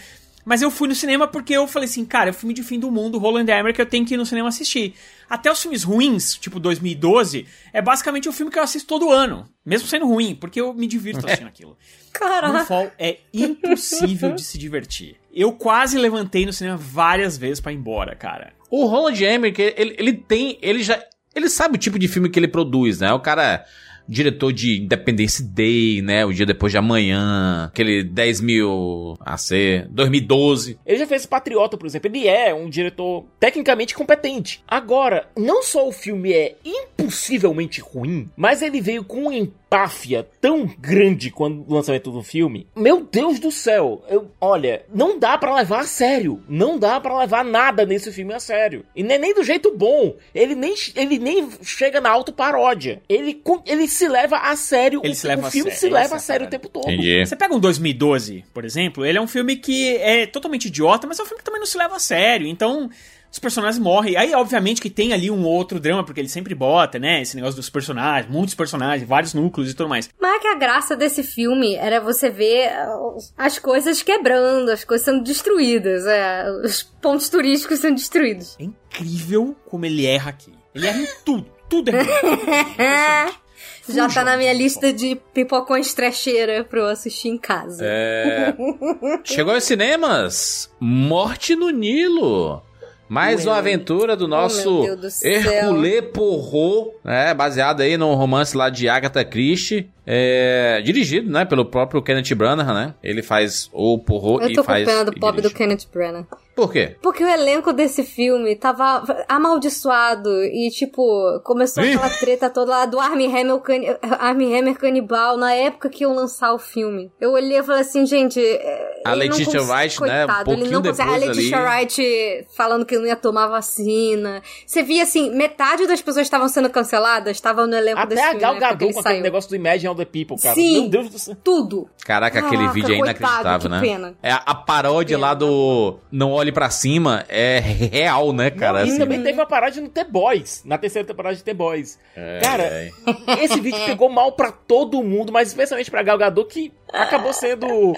Mas eu fui no cinema porque eu falei assim, cara, é o filme de fim do mundo, Roland Emmerich, eu tenho que ir no cinema assistir. Até os filmes ruins, tipo 2012, é basicamente o filme que eu assisto todo ano. Mesmo sendo ruim, porque eu me divirto assistindo aquilo. Caraca. Moonfall é impossível de se divertir. Eu quase levantei no cinema várias vezes pra ir embora, cara. O Roland Emmerich, ele, ele tem. Ele já. Ele sabe o tipo de filme que ele produz, né? O cara. É Diretor de Independence Day, né? O dia depois de amanhã. Aquele 10 mil AC. 2012. Ele já fez Patriota, por exemplo. Ele é um diretor tecnicamente competente. Agora, não só o filme é impossivelmente ruim, mas ele veio com uma empáfia tão grande quando o lançamento do filme. Meu Deus do céu. Eu, olha, não dá pra levar a sério. Não dá pra levar nada nesse filme a sério. E nem, nem do jeito bom. Ele nem, ele nem chega na autoparódia. Ele, co- ele se leva a sério. Ele o, se leva o a filme sério, se leva a a sério o tempo todo. Entendi. Você pega um 2012, por exemplo, ele é um filme que é totalmente idiota, mas é um filme que também não se leva a sério. Então, os personagens morrem. Aí, obviamente, que tem ali um outro drama, porque ele sempre bota, né? Esse negócio dos personagens, muitos personagens, vários núcleos e tudo mais. Mas é que a graça desse filme era você ver uh, as coisas quebrando, as coisas sendo destruídas, é, os pontos turísticos sendo destruídos. É incrível como ele erra aqui. Ele erra em tudo. Tudo é Já tá na minha lista de pipocões trecheira pra eu assistir em casa. É. Chegou aos cinemas. Morte no Nilo. Mais uma aventura do nosso Oh, do céu. Hercule Poirot, né, baseado aí num romance lá de Agatha Christie, é, dirigido, né, pelo próprio Kenneth Branagh, né? Ele faz o Poirot Eu e tô com faz pena do do. Kenneth Branagh. Por quê? Porque o elenco desse filme tava amaldiçoado e, tipo, começou Ih. aquela treta toda lá do Armie Hammer, cani Armie Hammer canibal na época que iam lançar o filme. Eu olhei e falei assim, gente. é, A Letitia Wright, né, um coitado, ele pouquinho não consegue. A depois Letitia ali. Wright falando que não ia tomar vacina. Você via assim, metade das pessoas que estavam sendo canceladas estavam no elenco Até desse a filme. Gal na época que Gadot com aquele negócio do Imagine All the People, cara. Sim. Meu Deus do céu. Tudo. Caraca, aquele Caraca, vídeo é coitado, inacreditável, que né? pena. É a, a paródia lá do Não Olhe Pra Cima é real, né, cara? Não, e assim, também teve uma parada no The Boys, na terceira temporada de The Boys. É, Cara, é. esse vídeo pegou mal pra todo mundo, mas especialmente pra Gal Gadot, que acabou sendo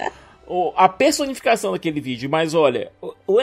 a personificação daquele vídeo. Mas olha, o, o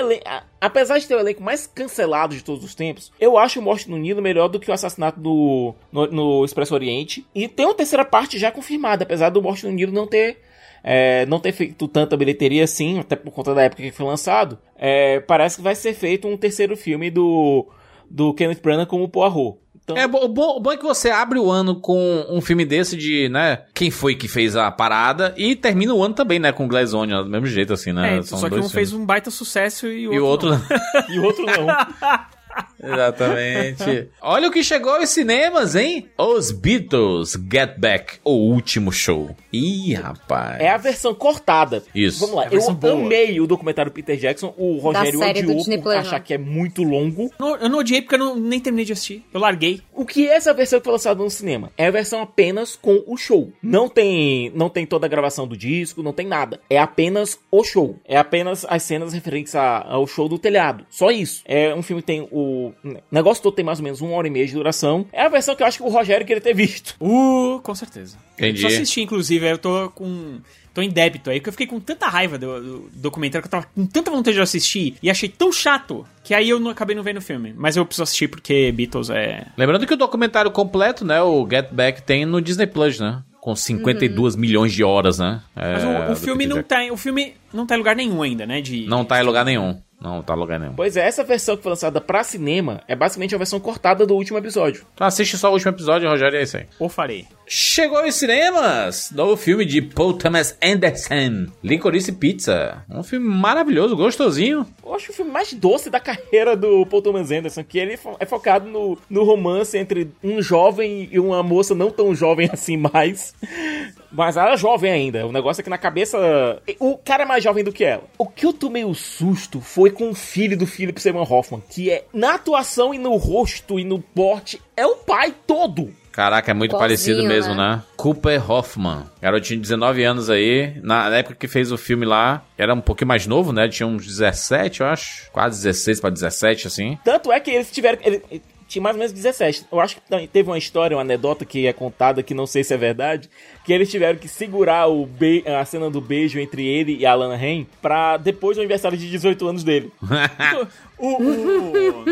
apesar de ter o elenco mais cancelado de todos os tempos, eu acho o Morte no Nilo melhor do que o assassinato do, no, no Expresso Oriente. E tem uma terceira parte já confirmada, apesar do Morte no Nilo não ter é, não ter feito tanta bilheteria assim, até por conta da época que foi lançado, é, parece que vai ser feito um terceiro filme do, do Kenneth Branagh como Poirot. Então, É bom, bom, bom é que você abre o ano com um filme desse de, né, quem foi que fez a parada e termina o ano também, né, com Glass Onion, do mesmo jeito, assim, né? É, São só que um fez filmes. um baita sucesso e o E o outro. outro... não. e o outro não. Exatamente. Olha o que chegou aos cinemas, hein? Os Beatles Get Back, o último show. Ih, rapaz. É a versão cortada. Isso. Vamos lá, É eu boa. amei o documentário Peter Jackson. O Rogério série do odiou por achar não. que é muito longo. Não, Eu não odiei porque eu não, nem terminei de assistir. Eu larguei. O que é essa versão que foi lançada no cinema? É a versão apenas com o show. Não tem, não tem toda a gravação do disco, não tem nada. É apenas o show. É apenas as cenas referentes a- ao show do telhado. Só isso. É um filme que tem o o negócio todo tem mais ou menos uma hora e meia de duração. É a versão que eu acho que o Rogério queria ter visto. Uh, com certeza. Entendi. Eu só assisti, inclusive, eu tô com. tô em débito aí, porque eu fiquei com tanta raiva do, do documentário que eu tava com tanta vontade de assistir e achei tão chato que aí eu não acabei não vendo o filme. Mas eu preciso assistir porque Beatles é. Lembrando que o documentário completo, né, o Get Back, tem no Disney Plus, né? Com 52 milhões de horas, né? É, Mas o- o, do filme não tá. O filme não tá em lugar nenhum ainda, né? De, Não tá em lugar nenhum. Não tá lugar nenhum. Pois é, essa versão que foi lançada pra cinema é basicamente a versão cortada do último episódio. Então assiste só o último episódio, Rogério, é isso aí. Ou farei. Chegou aos cinemas! Novo filme de Paul Thomas Anderson, Licorice Pizza. Um filme maravilhoso, gostosinho. Eu acho o filme mais doce da carreira do Paul Thomas Anderson, que ele fo- é focado no, no romance entre um jovem e uma moça não tão jovem assim mais. Mas ela é jovem ainda. O negócio é que na cabeça. O cara é mais jovem do que ela. O que eu tomei o susto foi com o filho do Philip Seymour Hoffman, que é na atuação e no rosto e no porte, é o pai todo. Caraca, é muito parecido mesmo, né? né? Cooper Hoffman. Garotinho de 19 anos aí. Na época que fez o filme lá, era um pouquinho mais novo, né? Tinha uns 17, eu acho. Quase 16 pra 17, assim. Tanto é que eles tiveram. Ele, tinha mais ou menos 17. Eu acho que teve uma história, uma anedota que é contada, que não sei se é verdade, que eles tiveram que segurar o be- a cena do beijo entre ele e a Alana Haim pra depois do aniversário de 18 anos dele. O, o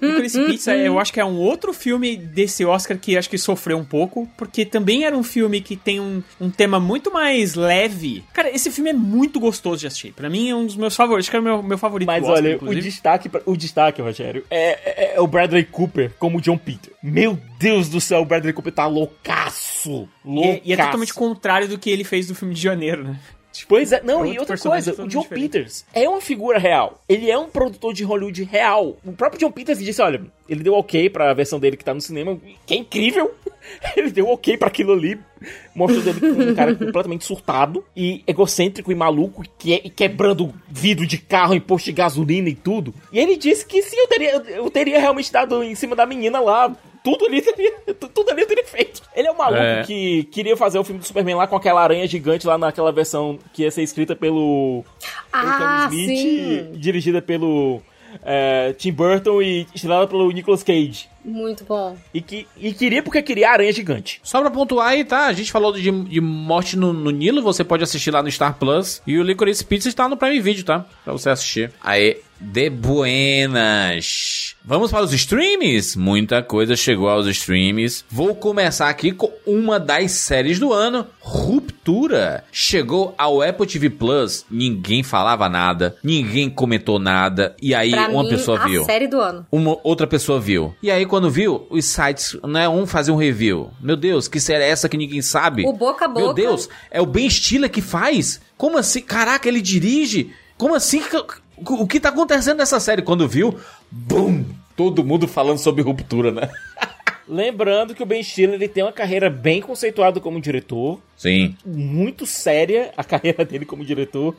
Licorice Pizza, eu acho que é um outro filme desse Oscar que acho que sofreu um pouco, porque também era um filme que tem um, um tema muito mais leve. Cara, esse filme é muito gostoso de assistir. Pra mim é um dos meus favoritos, acho que é o meu, meu favorito Mas do Oscar, olha, o inclusive. destaque, pra- o destaque, Rogério, é, é- é o Bradley Cooper como John Peter. Meu Deus do céu, o Bradley Cooper tá loucaço. E Loucaço. é, e é totalmente contrário do que ele fez do filme de janeiro, né? Pois é, não, É e outra coisa, o John diferente. Peters é uma figura real. Ele é um produtor de Hollywood real. O próprio John Peters disse, olha, ele deu ok pra versão dele que tá no cinema, que é incrível. Ele deu ok pra aquilo ali, mostrando ele como um cara completamente surtado e egocêntrico e maluco, que e quebrando vidro de carro em posto de gasolina e tudo. E ele disse que sim, eu teria, eu teria realmente dado em cima da menina lá. Tudo ali, teria, tu- tudo ali teria feito. Ele é um maluco É. que queria fazer o filme do Superman lá com aquela aranha gigante lá naquela versão que ia ser escrita pelo pelo Ah, Kevin Smith, sim. dirigida pelo é, Tim Burton e estrelada pelo Nicolas Cage. Muito bom. E, que, e queria porque queria a aranha gigante. Só pra pontuar aí, tá? A gente falou de, de Morte no, no Nilo, você pode assistir lá no Star Plus. E o Licorice Pizza está no Prime Video, tá? Pra você assistir. Aí, de buenas. Vamos para os streams? Muita coisa chegou aos streams. Vou começar aqui com uma das séries do ano, Ruptura. Chegou ao Apple TV Plus, ninguém falava nada, ninguém comentou nada. E aí, pra uma mim, pessoa a viu série do ano. uma outra pessoa viu. E aí, quando viu, os sites, né, um fazia um review. Meu Deus, que série é essa que ninguém sabe? O boca a Meu boca. Deus, é o Ben Stiller que faz? Como assim? Caraca, ele dirige? Como assim? O que tá acontecendo nessa série? Quando viu, bum! Todo mundo falando sobre ruptura, né? Lembrando que o Ben Stiller ele tem uma carreira bem conceituada como diretor, Sim. muito séria a carreira dele como diretor.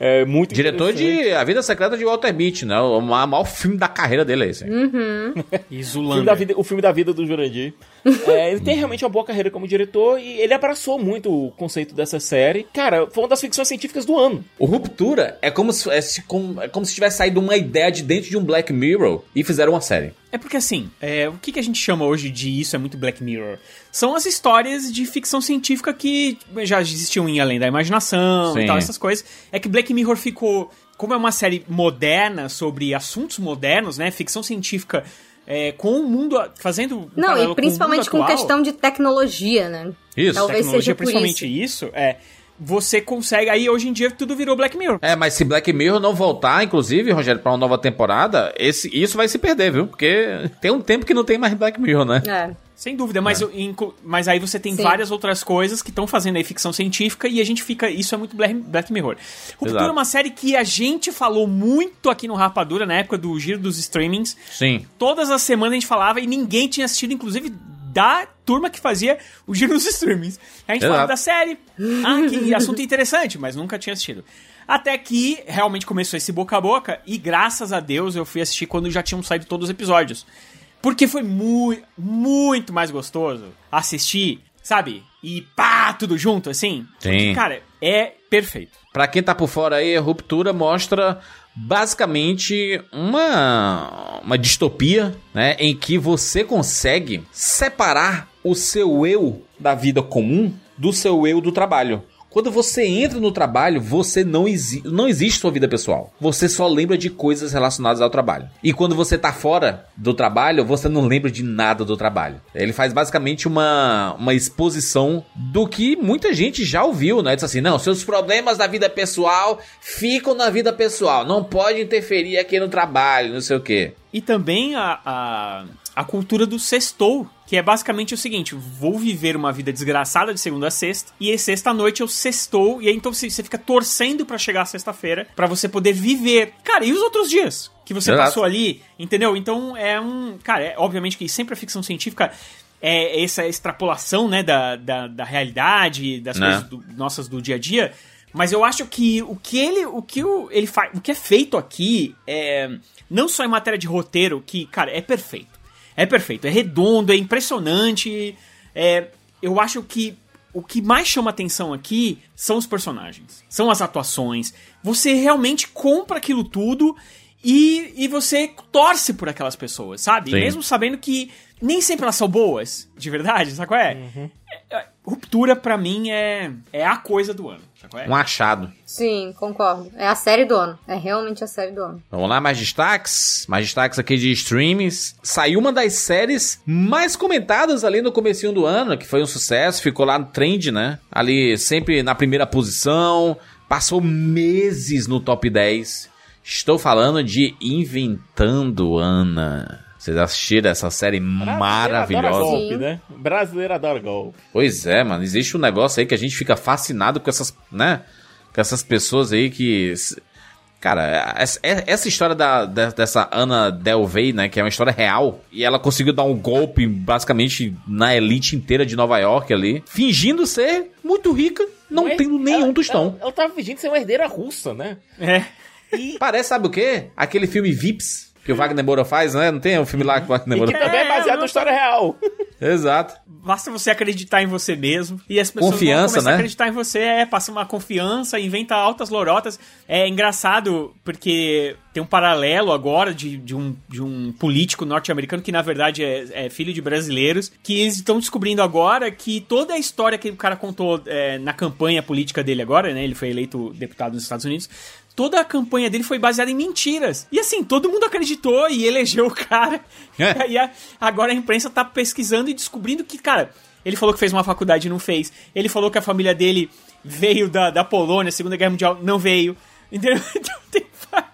É muito Diretor de A Vida Secreta de Walter Mitty, né? O ma- maior filme da carreira dele é esse. Uhum. O filme, Zulander. da vida, o filme da vida do Jurandir. É, ele tem realmente uma boa carreira como diretor e ele abraçou muito o conceito dessa série. Cara, foi uma das ficções científicas do ano. O Ruptura é como se, é, se- como, é como se tivesse saído uma ideia de dentro de um Black Mirror e fizeram uma série. É porque assim, é, o que, que a gente chama hoje de isso é muito Black Mirror? São as histórias de ficção científica que já existiam em Além da Imaginação Sim. e tal, essas coisas. É que Black Mirror ficou. Como é uma série moderna sobre assuntos modernos, né? Ficção científica é, com o mundo. fazendo. Não, e principalmente com, com, o mundo atual, questão de tecnologia, né? Isso. Talvez tecnologia, seja por principalmente isso. isso, é. Você consegue. Aí hoje em dia tudo virou Black Mirror. É, mas se Black Mirror não voltar, inclusive, Rogério, pra uma nova temporada, esse, isso vai se perder, viu? Porque tem um tempo que não tem mais Black Mirror, né? É. Sem dúvida, mas, eu inclu- mas aí você tem Sim. várias outras coisas que estão fazendo aí ficção científica e a gente fica. Isso é muito Black, Black Mirror. Ruptura Exato. é uma série que a gente falou muito aqui no Rapadura na época do giro dos streamings. Sim. Todas as semanas a gente falava e ninguém tinha assistido, inclusive da turma que fazia o giro dos streamings. A gente Exato. falava da série. Ah, que assunto interessante, mas nunca tinha assistido. Até que realmente começou esse boca a boca e graças a Deus eu fui assistir quando já tinham saído todos os episódios. Porque foi muito, muito mais gostoso assistir, sabe? E pá, tudo junto, assim. Sim. Porque, cara, é perfeito. Pra quem tá por fora aí, a Ruptura mostra basicamente uma, uma distopia, né? Em que você consegue separar o seu eu da vida comum do seu eu do trabalho. Quando você entra no trabalho, você não, exi não existe sua vida pessoal. Você só lembra de coisas relacionadas ao trabalho. E quando você tá fora do trabalho, você não lembra de nada do trabalho. Ele faz basicamente uma, uma exposição do que muita gente já ouviu, né? Diz assim, não, seus problemas da vida pessoal ficam na vida pessoal. Não pode interferir aqui no trabalho, não sei o quê. E também a, a, a cultura do sextou, que é basicamente o seguinte: vou viver uma vida desgraçada de segunda a sexta, e sexta noite eu sextou, e aí então você, fica torcendo pra chegar sexta-feira pra você poder viver. Cara, e os outros dias? Que você Exato. passou ali, entendeu? Então é um. Cara, é, obviamente que sempre a ficção científica é essa extrapolação, né, da, da, da realidade, das Né? coisas do- nossas do dia a dia. Mas eu acho que o que ele, o que o, ele faz, o que é feito aqui é não só em matéria de roteiro, que, cara, é perfeito. É perfeito, é redondo, é impressionante. É, eu acho que o que mais chama atenção aqui são os personagens, são as atuações. Você realmente compra aquilo tudo e, e você torce por aquelas pessoas, sabe? Mesmo sabendo que nem sempre elas são boas, de verdade, sabe qual é? É, Ruptura, pra mim, é, é a coisa do ano, é? Um achado. Sim, concordo. É a série do ano. É realmente a série do ano. Vamos lá, mais destaques. Mais destaques aqui de streams. Saiu uma das séries mais comentadas ali no comecinho do ano, que foi um sucesso, ficou lá no trend, né? Ali sempre na primeira posição, passou meses no top 10. Estou falando de Inventando Ana. Vocês assistiram essa série Adora maravilhosa? golpe, Sim. né? Brasileiro adora golpe. Pois é, mano. Existe um negócio aí que a gente fica fascinado com essas, né? Com essas pessoas aí que. Cara, essa, essa história da, de- dessa Ana Delvey, né? Que é uma história real. E ela conseguiu dar um golpe, basicamente, na elite inteira de Nova York ali. Fingindo ser muito rica, não Mas tendo nenhum ela- tostão. Ela, ela tava fingindo ser uma herdeira russa, né? É. Parece, sabe o quê? Aquele filme Vips. Que o Wagner Moura faz, né? Não tem um filme lá que o Wagner Moura que também é baseado na história real. Exato. Basta você acreditar em você mesmo e as pessoas Confiança, vão começar né? a acreditar em você, é, passa uma confiança, inventa altas lorotas. É engraçado porque tem um paralelo agora de, de, um, de um político norte-americano que na verdade é, é filho de brasileiros, que eles estão descobrindo agora que toda a história que o cara contou é, na campanha política dele agora, né? Ele foi eleito deputado nos Estados Unidos. Toda a campanha dele foi baseada em mentiras. E assim, todo mundo acreditou e elegeu o cara. É. E a- agora a imprensa tá pesquisando e descobrindo que, cara, ele falou que fez uma faculdade e não fez. Ele falou que a família dele veio da, da Polônia, Segunda Guerra Mundial, não veio. Entendeu? Então tem.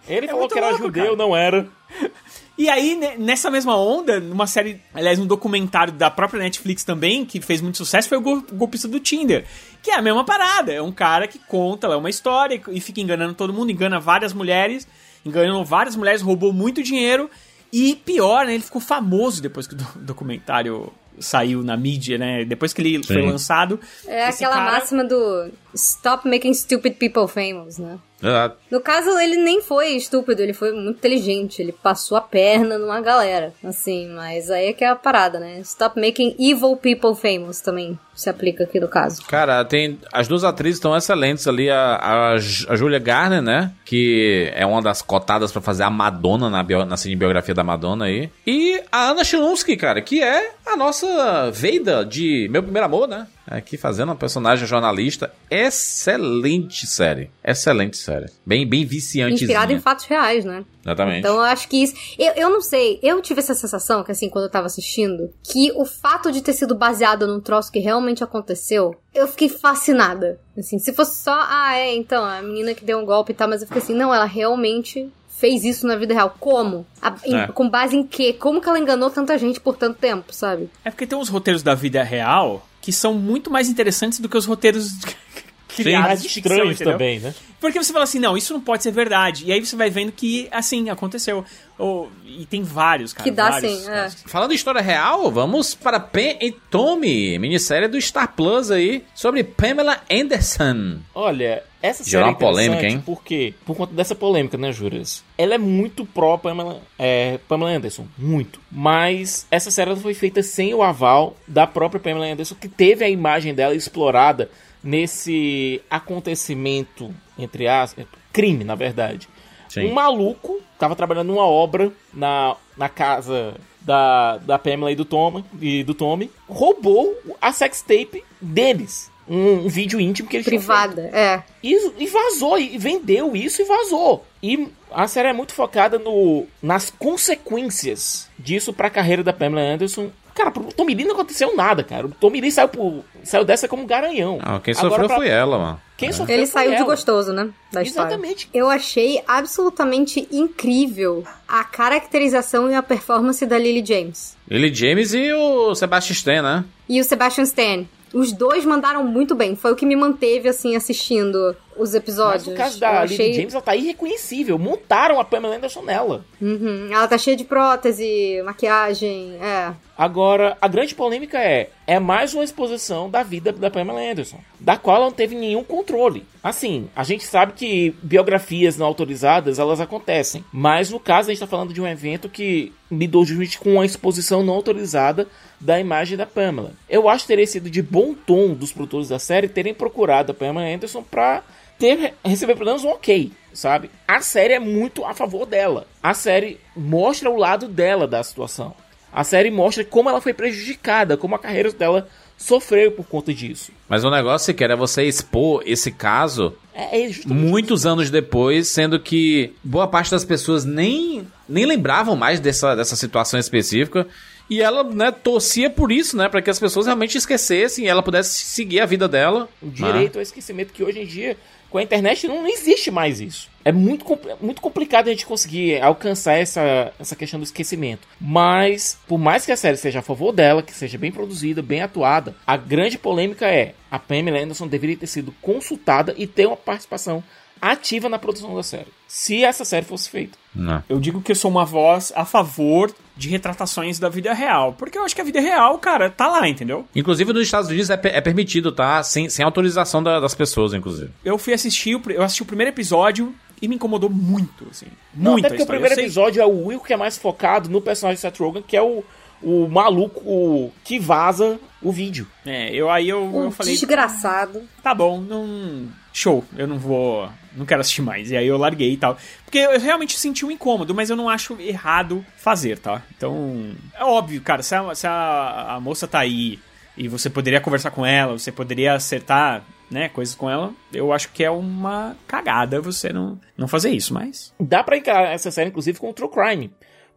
Ele é falou que era louco, judeu, cara. não era. E aí, nessa mesma onda, numa série, aliás, um documentário da própria Netflix também, que fez muito sucesso, foi o Gol- Golpista do Tinder. Que é a mesma parada. É um cara que conta lá uma história e fica enganando todo mundo, engana várias mulheres, enganou várias mulheres, roubou muito dinheiro. E pior, né? Ele ficou famoso depois que o do- documentário saiu na mídia, né? Depois que ele foi Sim. lançado. É aquela cara- máxima do Stop making stupid people famous, né? Exato. No caso, ele nem foi estúpido, ele foi muito inteligente. Ele passou a perna numa galera, assim. Mas aí é que é a parada, né? Stop making evil people famous também se aplica aqui no caso. Cara, tem. As duas atrizes estão excelentes ali. A, a, a Julia Garner, né? Que é uma das cotadas pra fazer a Madonna na, bio, na cinebiografia da Madonna aí. E a Anna Chlumsky, cara, que é a nossa Veida de Meu Primeiro Amor, né? Aqui fazendo uma personagem jornalista. Excelente série. Excelente série. Bem, bem viciante. Inspirado em fatos reais, né? Exatamente. Então eu acho que isso. Eu, eu não sei, eu tive essa sensação, que assim, quando eu tava assistindo, que o fato de ter sido baseado num troço que realmente aconteceu, eu fiquei fascinada. Assim, se fosse só, ah, é, então, a menina que deu um golpe e tal, mas eu fiquei assim, não, ela realmente fez isso na vida real. Como? A- em- É. Com base em quê? Como que ela enganou tanta gente por tanto tempo, sabe? É porque tem uns roteiros da vida real que são muito mais interessantes do que os roteiros criados ficção, estranhos também, né? Porque você fala assim, não, isso não pode ser verdade. E aí você vai vendo que, assim, aconteceu. Ou- e tem vários, cara. que dá vários sim, é. casos. Falando em história real, vamos para Pen e Tommy, minissérie do Star Plus aí, sobre Pamela Anderson. Olha, essa série Gerou é uma polêmica, hein? Por quê? Por conta dessa polêmica, né, Juras? Ela é muito pró Pamela, é, Pamela Anderson, muito. Mas essa série foi feita sem o aval da própria Pamela Anderson, que teve a imagem dela explorada nesse acontecimento, entre aspas, crime, na verdade. Sim. Um maluco tava trabalhando numa obra na, na casa da, da Pamela e do, Tom, e do Tommy, roubou a sextape deles. Um, um vídeo íntimo que tinham Privada, é. e, e vazou, e vendeu isso e vazou. E a série é muito focada no, nas consequências disso pra carreira da Pamela Anderson. Cara, pro Tommy Lee não aconteceu nada, cara. O TommyLee saiu, por, saiu dessa como garanhão. Ah, quem Agora, sofreu pra- foi ela, mano. Quem sofreu Ele foi saiu de ela. gostoso, né? Da história. Exatamente. Eu achei absolutamente incrível a caracterização e a performance da Lily James. Ele James e o Sebastian Stan, né? E o Sebastian Stan. Os dois mandaram muito bem. Foi o que me manteve, assim, assistindo os Mas episódios. no caso da achei... Lily James, ela tá irreconhecível. Montaram a Pamela Anderson nela. Uhum, Ela tá cheia de prótese, maquiagem, é. Agora, a grande polêmica é: é mais uma exposição da vida da Pamela Anderson, da qual ela não teve nenhum controle. Assim, a gente sabe que biografias não autorizadas elas acontecem, mas no caso a gente tá falando de um evento que lidou justamente com uma exposição não autorizada da imagem da Pamela. Eu acho que teria sido de bom tom dos produtores da série terem procurado a Pamela Anderson pra ter receber pelo menos um ok, sabe? A série é muito a favor dela. A série mostra o lado dela da situação. A série mostra como ela foi prejudicada, como a carreira dela sofreu por conta disso. Mas o negócio que era você expor esse caso É, é muitos anos depois, sendo que boa parte das pessoas nem, nem lembravam mais dessa, dessa situação específica. E ela, né, torcia por isso, né? Pra que as pessoas realmente esquecessem e ela pudesse seguir a vida dela. o direito ao esquecimento que hoje em dia, com a internet, não, não existe mais isso. É muito, muito complicado a gente conseguir alcançar essa, essa questão do esquecimento. Mas, por mais que a série seja a favor dela, que seja bem produzida, bem atuada, a grande polêmica é a Pamela Anderson deveria ter sido consultada e ter uma participação ativa na produção da série. Se essa série fosse feita. Não. Eu digo que eu sou uma voz a favor de retratações da vida real. Porque eu acho que a vida real, cara, tá lá, entendeu? Inclusive nos Estados Unidos é, é permitido, tá? Sem, sem autorização da- das pessoas, inclusive. Eu fui assistir, eu assisti o primeiro episódio e me incomodou muito, assim. Não, Muito até porque o primeiro episódio é o Will que é mais focado no personagem de Seth Rogen, que é o, o maluco que vaza o vídeo. É, eu aí eu, Um eu falei, desgraçado. tá bom, não. Show, eu não vou. Não quero assistir mais. E aí eu larguei e tal. Porque eu realmente senti um incômodo, mas eu não acho errado fazer, tá? Então. É óbvio, cara, se a, se a, a moça tá aí e você poderia conversar com ela, você poderia acertar, né, coisas com ela, eu acho que é uma cagada você não, não fazer isso, mas. Dá pra encarar essa série, inclusive, com o True Crime.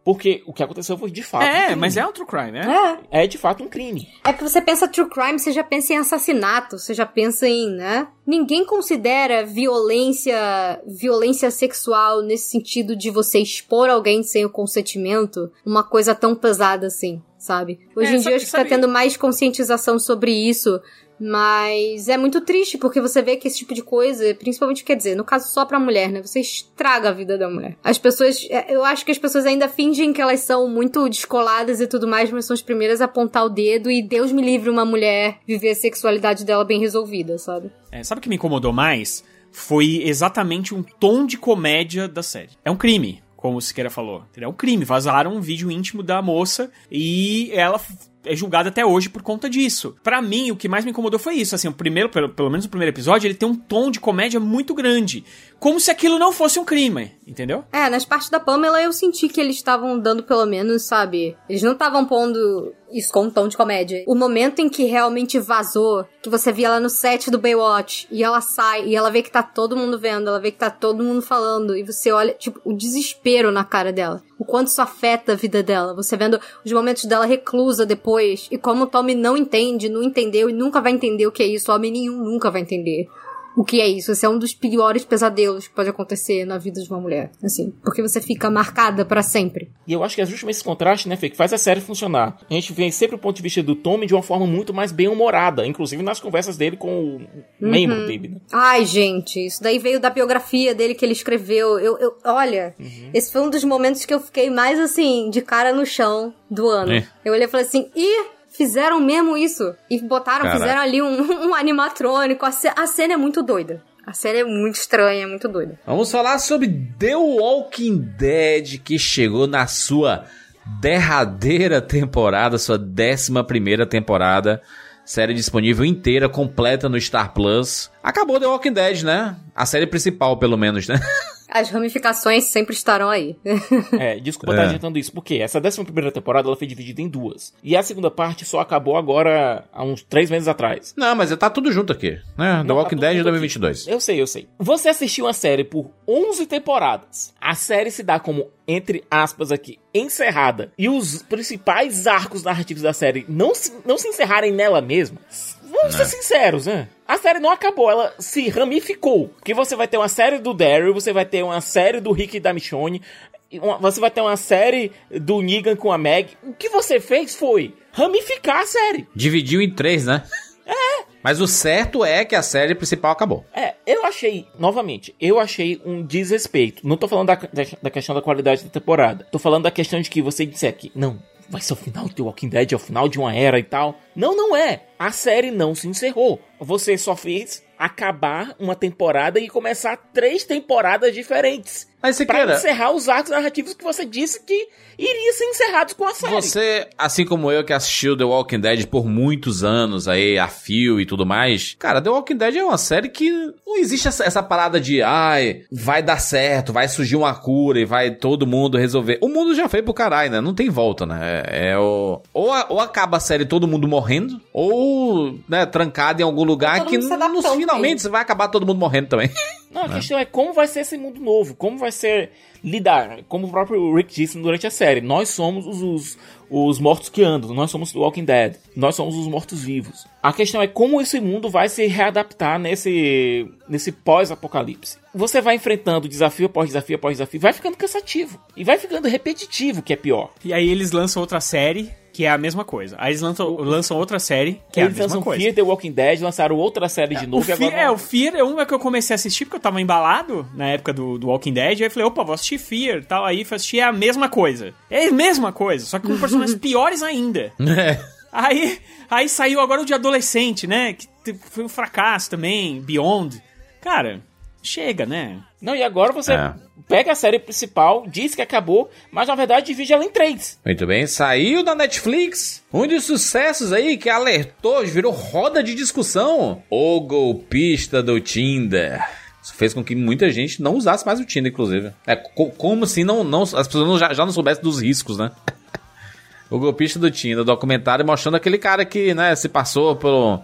Porque o que aconteceu foi de fato. um É, crime. mas é um true crime, né? É. É de fato um crime. É que você pensa true crime, você já pensa em assassinato, você já pensa em, né? Ninguém considera violência, violência sexual nesse sentido de você expor alguém sem o consentimento uma coisa tão pesada assim, sabe? Hoje É, em dia acho que tá sabe- tendo mais conscientização sobre isso, mas é muito triste porque você vê que esse tipo de coisa, principalmente quer dizer, no caso só pra mulher, né? Você estraga a vida da mulher. As pessoas, é, eu acho que as pessoas ainda fingem que elas são muito descoladas e tudo mais, mas são as primeiras a apontar o dedo e Deus me livre uma mulher viver a sexualidade dela bem resolvida, sabe? É, sabe o que me incomodou mais? Foi exatamente um tom de comédia da série. É um crime, como o Siqueira falou. É um crime. Vazaram um vídeo íntimo da moça e ela é julgada até hoje por conta disso. Pra mim, o que mais me incomodou foi isso. Assim, o primeiro, pelo, pelo menos o primeiro episódio, ele tem um tom de comédia muito grande. Como se aquilo não fosse um crime, entendeu? É, nas partes da Pamela eu senti que eles estavam dando pelo menos, sabe? Eles não estavam pondo isso com um tom de comédia. O momento em que realmente vazou, que você via ela no set do Baywatch, e ela sai, e ela vê que tá todo mundo vendo, ela vê que tá todo mundo falando, e você olha, tipo, o desespero na cara dela. O quanto isso afeta a vida dela. Você vendo os momentos dela reclusa depois, e como o Tommy não entende, não entendeu, e nunca vai entender o que é isso. Homem nenhum nunca vai entender o que é isso. Esse é um dos piores pesadelos que pode acontecer na vida de uma mulher. Assim, porque você fica marcada pra sempre. E eu acho que é justamente esse contraste, né, Fê, que faz a série funcionar. A gente vê sempre o ponto de vista do Tommy de uma forma muito mais bem-humorada, inclusive nas conversas dele com o membro dele, né? Ai, gente, isso daí veio da biografia dele que ele escreveu. Eu, eu olha, esse foi um dos momentos que eu fiquei mais assim, de cara no chão do ano. É. Eu olhei e falei assim, ih! Fizeram mesmo isso. E botaram, Caraca. fizeram ali um, um animatrônico. A, a cena é muito doida. A série é muito estranha, é muito doida. Vamos falar sobre The Walking Dead, que chegou na sua derradeira temporada, sua décima primeira temporada. Série disponível inteira, completa no Star Plus. Acabou The Walking Dead, né? A série principal, pelo menos, né? As ramificações sempre estarão aí. É, desculpa É. estar adiantando isso, porque essa décima primeira temporada ela foi dividida em duas. E a segunda parte só acabou agora, há uns três meses atrás. Não, mas tá tudo junto aqui, né? The Não, Walking tá tudo Dead junto 2022. Eu sei, eu sei. Você assistiu uma série por 11 temporadas. A série se dá como, entre aspas aqui, encerrada. E os principais arcos narrativos da série não se, não se encerrarem nela mesma. Vamos ser sinceros, né? A série não acabou, ela se ramificou. Porque você vai ter uma série do Daryl, você vai ter uma série do Rick e da Michonne, você vai ter uma série do Negan com a Meg. O que você fez foi ramificar a série. Dividiu em três, né? É. Mas o certo é que a série principal acabou. É, eu achei, novamente, eu achei um desrespeito. Não tô falando da, da, da questão da qualidade da temporada. Tô falando da questão de que você disse aqui, não, vai ser o final The Walking Dead, é o final de uma era e tal. Não, não é. A série não se encerrou. Você só fez acabar uma temporada e começar três temporadas diferentes. Mas você Pra queira, encerrar os arcos narrativos que você disse que iriam ser encerrados com a série. Você, assim como eu que assistiu The Walking Dead por muitos anos aí, a fio e tudo mais, cara, The Walking Dead é uma série que não existe essa, essa parada de, ai, vai dar certo, vai surgir uma cura e vai todo mundo resolver. O mundo já foi pro caralho, né? Não tem volta, né? É, é o... Ou, a- ou acaba a série todo mundo morrendo, ou, né, trancado em algum lugar que mundo se no- adaptando finalmente vai acabar todo mundo morrendo também. Não, a questão é como vai ser esse mundo novo, como vai ser lidar, como o próprio Rick disse durante a série, nós somos os, os, os mortos que andam, nós somos The Walking Dead, nós somos os mortos-vivos. A questão é como esse mundo vai se readaptar nesse, nesse pós-apocalipse. Você vai enfrentando desafio após desafio após desafio, vai ficando cansativo, e vai ficando repetitivo, que é pior. E aí eles lançam outra série, que é a mesma coisa. Aí eles lançam, lançam outra série, que é a Eles mesma lançam coisa. Fear The Walking Dead, lançaram outra série de O novo e Fear, agora... é, o Fear é uma que eu comecei a assistir porque eu tava embalado na época do, do Walking Dead. Aí eu falei, opa, vou assistir Fear e tal. Aí fui assistir é a mesma coisa. É a mesma coisa, só que com personagens piores ainda. Aí, aí saiu agora o de adolescente, né? Que foi um fracasso também, Beyond. Cara, chega, né? Não, e agora você É. pega a série principal, diz que acabou, mas na verdade divide ela em três. Muito bem, saiu da Netflix. Um dos sucessos aí que alertou, virou roda de discussão. O golpista do Tinder. Isso fez com que muita gente não usasse mais o Tinder, inclusive. É co- como se não, não, as pessoas não- já, já não soubessem dos riscos, né? o golpista do Tinder, documentário mostrando aquele cara que, né, se passou pelo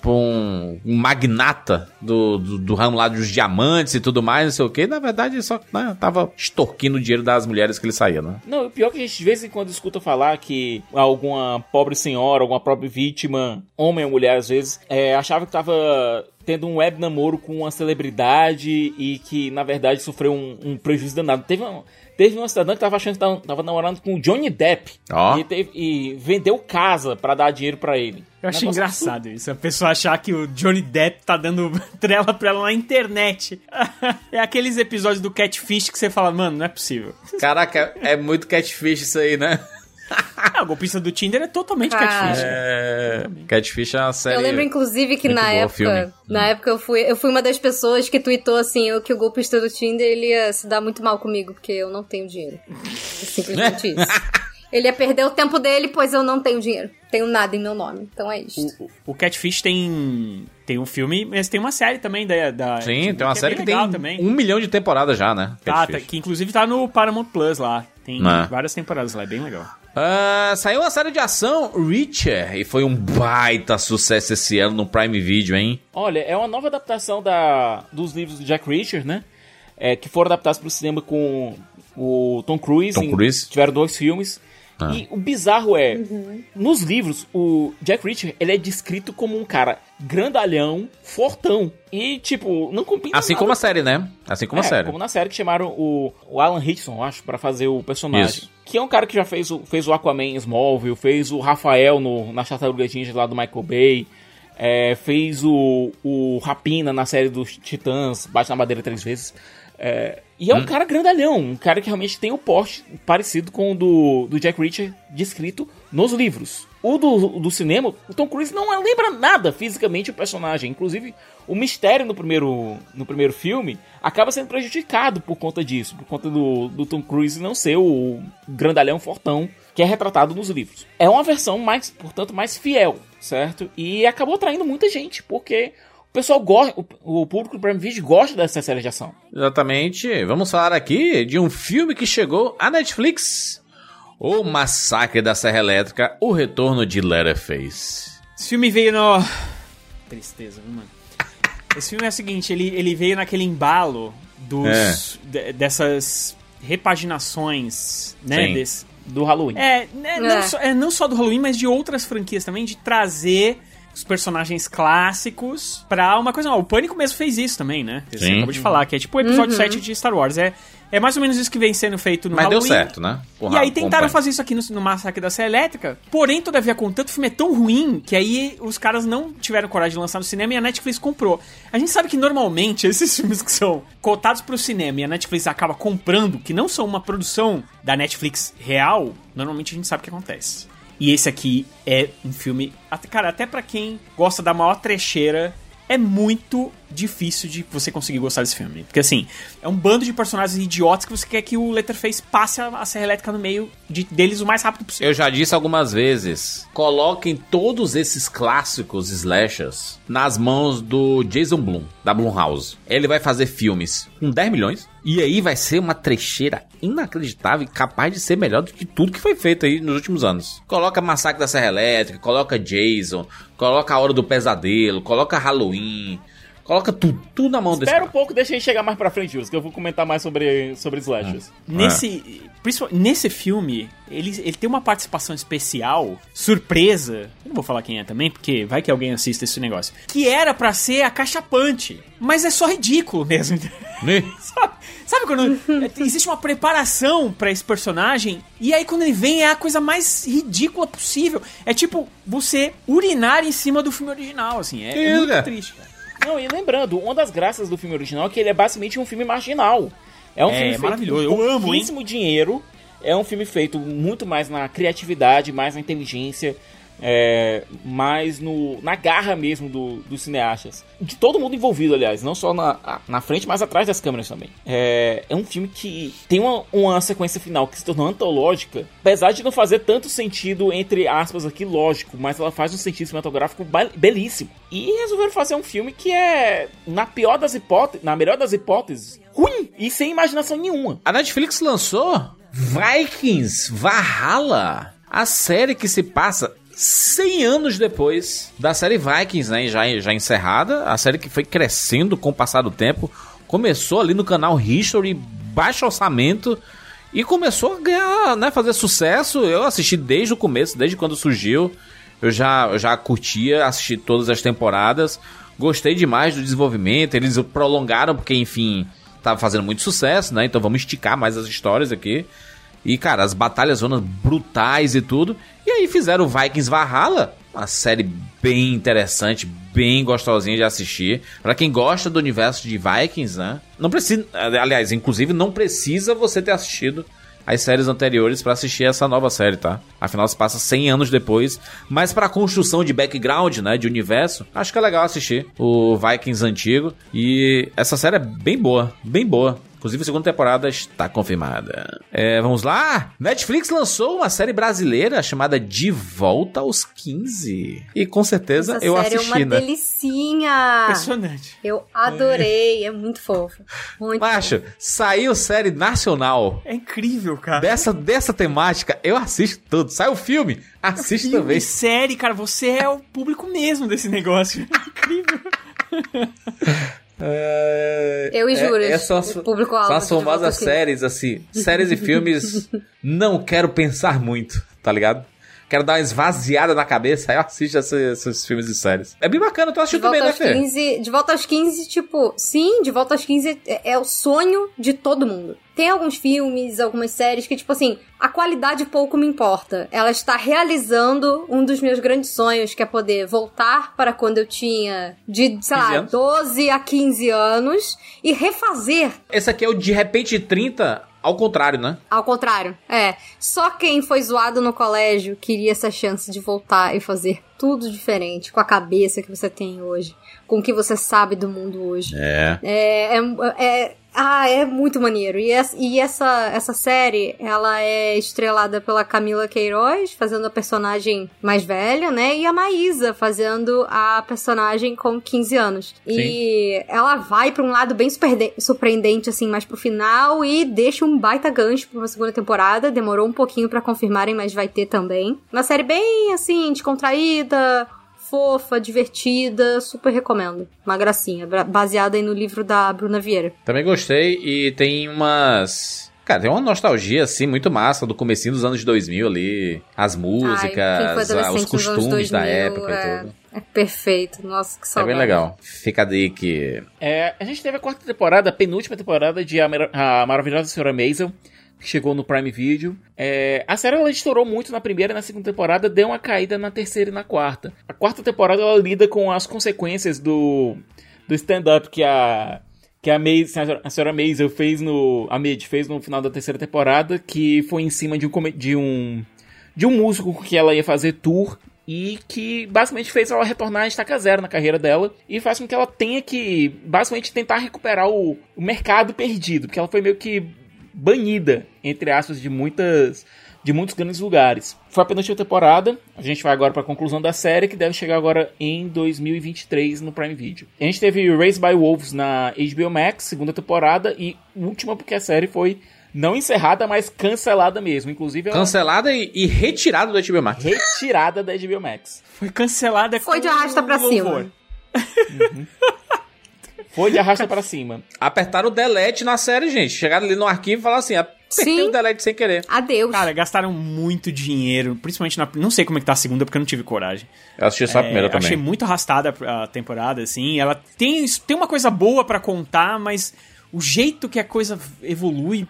por um, um magnata do, do, do ramo lá dos diamantes e tudo mais, não sei o que. Na verdade, só né, tava extorquindo o dinheiro das mulheres que ele saía, né? Não, o pior é que a gente de vez em quando escuta falar que alguma pobre senhora, alguma pobre vítima, homem ou mulher às vezes, é, achava que tava tendo um web namoro com uma celebridade e que na verdade sofreu um, um prejuízo danado. Teve uma, teve uma cidadã que tava achando que tava, tava namorando com o Johnny Depp Ó. e, teve- e vendeu casa pra dar dinheiro pra ele. Eu achei Negócio engraçado isso. A pessoa achar que o Johnny Depp tá dando trela pra ela na internet. é aqueles episódios do Catfish que você fala, mano, não é possível. Caraca, é muito catfish isso aí, né? Ah, o golpista do Tinder é totalmente Cara. catfish. É... Catfish é uma série. Eu lembro, inclusive, que na época. filme. Na época eu fui, eu fui uma das pessoas que tweetou assim que o golpista do Tinder ele ia se dar muito mal comigo, porque eu não tenho dinheiro. É simplesmente isso. Ele ia perder o tempo dele, pois eu não tenho dinheiro. Tenho nada em meu nome. Então é isso. O Catfish tem tem um filme, mas tem uma série também da, da Sim, tem uma que é série bem que tem também. um milhão de temporadas já, né? Tá, tá, que inclusive tá no Paramount Plus lá. Tem Ah. várias temporadas lá, é bem legal. Ah, saiu uma série de ação, Reacher, e foi um baita sucesso esse ano no Prime Video, hein? Olha, é uma nova adaptação da, dos livros do Jack Reacher, né? É, que foram adaptados para o cinema com o Tom Cruise. Tom em- Cruise. Tiveram dois filmes. Ah. E o bizarro é, nos livros, o Jack Reacher, ele é descrito como um cara grandalhão, fortão. E, tipo, não combina Assim nada como a série, né? Assim como a é, série. Como na série que chamaram o, o Alan Hitchson, eu acho, pra fazer o personagem. Isso. Que é um cara que já fez o, fez o Aquaman em Smallville, fez o Rafael no, na Tartarugas Ninja lá do Michael Bay, é, fez o, o Rapina na série dos Titãs, bate na madeira três vezes. É, e é Hum. um cara grandalhão, um cara que realmente tem o porte parecido com o do, do Jack Reacher descrito nos livros. O do, do cinema, o Tom Cruise não lembra nada fisicamente o personagem. Inclusive, o mistério no primeiro, no primeiro filme acaba sendo prejudicado por conta disso, por conta do, do Tom Cruise não ser o grandalhão fortão que é retratado nos livros. É uma versão mais, portanto, mais fiel, certo? E acabou atraindo muita gente, porque pessoal gosta, o, o público do Prime Video gosta dessa série de ação. Exatamente. Vamos falar aqui de um filme que chegou à Netflix. O Massacre da Serra Elétrica, o retorno de Leatherface. Esse filme veio no. Tristeza, viu, mano? Esse filme é o seguinte, ele, ele veio naquele embalo dos. de- dessas repaginações, né? Desse, Do Halloween. É, né, Não, É. só, é, não só do Halloween, mas de outras franquias também, de trazer os personagens clássicos pra uma coisa. O Pânico mesmo fez isso também, né? Você Sim. acabou de falar, que é tipo o episódio 7 de Star Wars. É, é mais ou menos isso que vem sendo feito no Mas deu Halloween. certo, né? E aí tentaram fazer isso aqui no, no Massacre da Serra Elétrica, porém, todavia, contanto, o filme é tão ruim que aí os caras não tiveram coragem de lançar no cinema e a Netflix comprou. A gente sabe que normalmente esses filmes que são cotados pro cinema e a Netflix acaba comprando, que não são uma produção da Netflix real, normalmente a gente sabe o que acontece. E esse aqui é um filme, cara, até pra quem gosta da maior trecheira, é muito difícil de você conseguir gostar desse filme. Porque assim, é um bando de personagens idiotas que você quer que o Letterface passe a, a serra elétrica no meio de- deles o mais rápido possível. Eu já disse algumas vezes, coloquem todos esses clássicos slashers nas mãos do Jason Blum, da Blumhouse. Ele vai fazer filmes com 10 milhões e aí vai ser uma trecheira inacreditável e capaz de ser melhor do que tudo que foi feito aí nos últimos anos. Coloca Massacre da Serra Elétrica, coloca Jason, coloca A Hora do Pesadelo, coloca Halloween, coloca tudo, tudo na mão desse Espera um pouco, deixa ele chegar mais pra frente, Jus, que eu vou comentar mais sobre, sobre slashers. Nesse, principal- nesse filme, ele, ele tem uma participação especial, surpresa. Eu não vou falar quem é também, porque vai que alguém assista esse negócio. Que era pra ser a cachapante. Mas é só ridículo mesmo. Né? sabe, sabe quando é, existe uma preparação pra esse personagem e aí quando ele vem é a coisa mais ridícula possível. É tipo você urinar em cima do filme original, assim. É, é muito triste, cara. Não, e lembrando, uma das graças do filme original é que ele é basicamente um filme marginal. É um É, filme feito maravilhoso. com Eu amo, hein? pouquíssimo dinheiro. É um filme feito muito mais na criatividade, mais na inteligência, é, mais no, na garra mesmo do, dos cineastas. De todo mundo envolvido, aliás, não só na, na frente, mas atrás das câmeras também. É, é um filme que tem uma, uma sequência final que se tornou antológica, apesar de não fazer tanto sentido, entre aspas, aqui, lógico, mas ela faz um sentido cinematográfico belíssimo. E resolveram fazer um filme que é, na pior das hipóteses, na melhor das hipóteses, ruim e sem imaginação nenhuma. A Netflix lançou Vikings Valhalla, a série que se passa 100 anos depois da série Vikings, né, já, já encerrada, a série que foi crescendo com o passar do tempo, começou ali no canal History, baixo orçamento, e começou a ganhar, né, fazer sucesso, eu assisti desde o começo, desde quando surgiu, eu já, eu já curtia, assisti todas as temporadas, gostei demais do desenvolvimento, eles prolongaram porque, enfim, tava fazendo muito sucesso, né? Então vamos esticar mais as histórias aqui. E, cara, as batalhas zonas brutais e tudo. E aí fizeram o Vikings Valhalla, uma série bem interessante, bem gostosinha de assistir. Pra quem gosta do universo de Vikings, né? Não precisa, aliás, inclusive não precisa você ter assistido as séries anteriores pra assistir essa nova série, tá? Afinal, se passa 100 anos depois. Mas pra construção de background, né? De universo, acho que é legal assistir o Vikings antigo. E essa série é bem boa, bem boa. Inclusive, a segunda temporada está confirmada. É, vamos lá? Netflix lançou uma série brasileira chamada De Volta aos 15. E com certeza Essa eu série assisti, é uma né? delicinha. Impressionante. Eu adorei, é muito fofo. Muito Macho, saiu série nacional É incrível, cara. dessa, dessa temática. Eu assisto tudo. Sai o filme, assisto Filme, também. série, cara, você é o público mesmo desse negócio. incrível. Eu e Juras, É, é só, o público-alvo são as famosas aos 15. séries, assim. Séries e filmes, não quero pensar muito, tá ligado? Quero dar uma esvaziada na cabeça, aí eu assisto esses, esses filmes e séries. É bem bacana, tu De assistiu volta, também, né, Fê? 15, de volta aos 15, tipo, sim, de volta aos 15 é, é o sonho de todo mundo. Tem alguns filmes, algumas séries que, tipo assim, a qualidade pouco me importa. Ela está realizando um dos meus grandes sonhos, que é poder voltar para quando eu tinha de, sei 15 lá, anos? 12 a 15 anos e refazer Esse aqui é o De Repente 30, ao contrário, né? Ao contrário, é. Só quem foi zoado no colégio queria essa chance de voltar e fazer tudo diferente, com a cabeça que você tem hoje, com o que você sabe do mundo hoje. É. É, é, é- ah, é muito maneiro. E, essa, e essa, essa série, ela é estrelada pela Camila Queiroz, fazendo a personagem mais velha, né? E a Maísa, fazendo a personagem com 15 anos. E ela vai pra um lado bem surpreende- surpreendente, assim, mais pro final, e deixa um baita gancho pra uma segunda temporada. Demorou um pouquinho pra confirmarem, mas vai ter também. Uma série bem, assim, descontraída, fofa, divertida, super recomendo. Uma gracinha, baseada aí no livro da Bruna Vieira. Também gostei e tem umas... Cara, tem uma nostalgia, assim, muito massa do comecinho dos anos 2000 ali. As músicas, quem foi a- os costumes da 2000, época é. e tudo. É perfeito. Nossa, que É saudade. bem legal. Fica a dica. É, a gente teve a quarta temporada, a penúltima temporada de A, Mar- a Maravilhosa Senhora Maisel, chegou no Prime Video. É, a série ela estourou muito na primeira e na segunda temporada, deu uma caída na terceira e na quarta. A quarta temporada ela lida com as consequências do, do stand-up que a que a, Maisel, a senhora Maisel fez no a Mid fez no final da terceira temporada, que foi em cima de um de um de um músico que ela ia fazer tour e que basicamente fez ela retornar a estaca zero na carreira dela e faz com que ela tenha que basicamente tentar recuperar o, o mercado perdido, porque ela foi meio que banida, entre aspas, de muitas de muitos grandes lugares. Foi a penúltima temporada, a gente vai agora para a conclusão da série, que deve chegar agora em 2023 no Prime Video. A gente teve Raised by Wolves na HBO Max, segunda temporada, e última porque a série foi não encerrada, mas cancelada mesmo. Inclusive, ela Cancelada e, e retirada do HBO Max. retirada da HBO Max. Foi cancelada Foi com de arrasta pra louvor. cima. Foi de arrasta para cima. Apertaram o delete na série, gente. Chegaram ali no arquivo e falaram assim: apertei Sim. o delete sem querer. Adeus. Cara, gastaram muito dinheiro, principalmente na. Não sei como é que tá a segunda, porque eu não tive coragem. Eu assisti só a primeira É, também. Achei muito arrastada a temporada, assim. Ela tem, tem uma coisa boa pra contar, mas o jeito que a coisa evolui,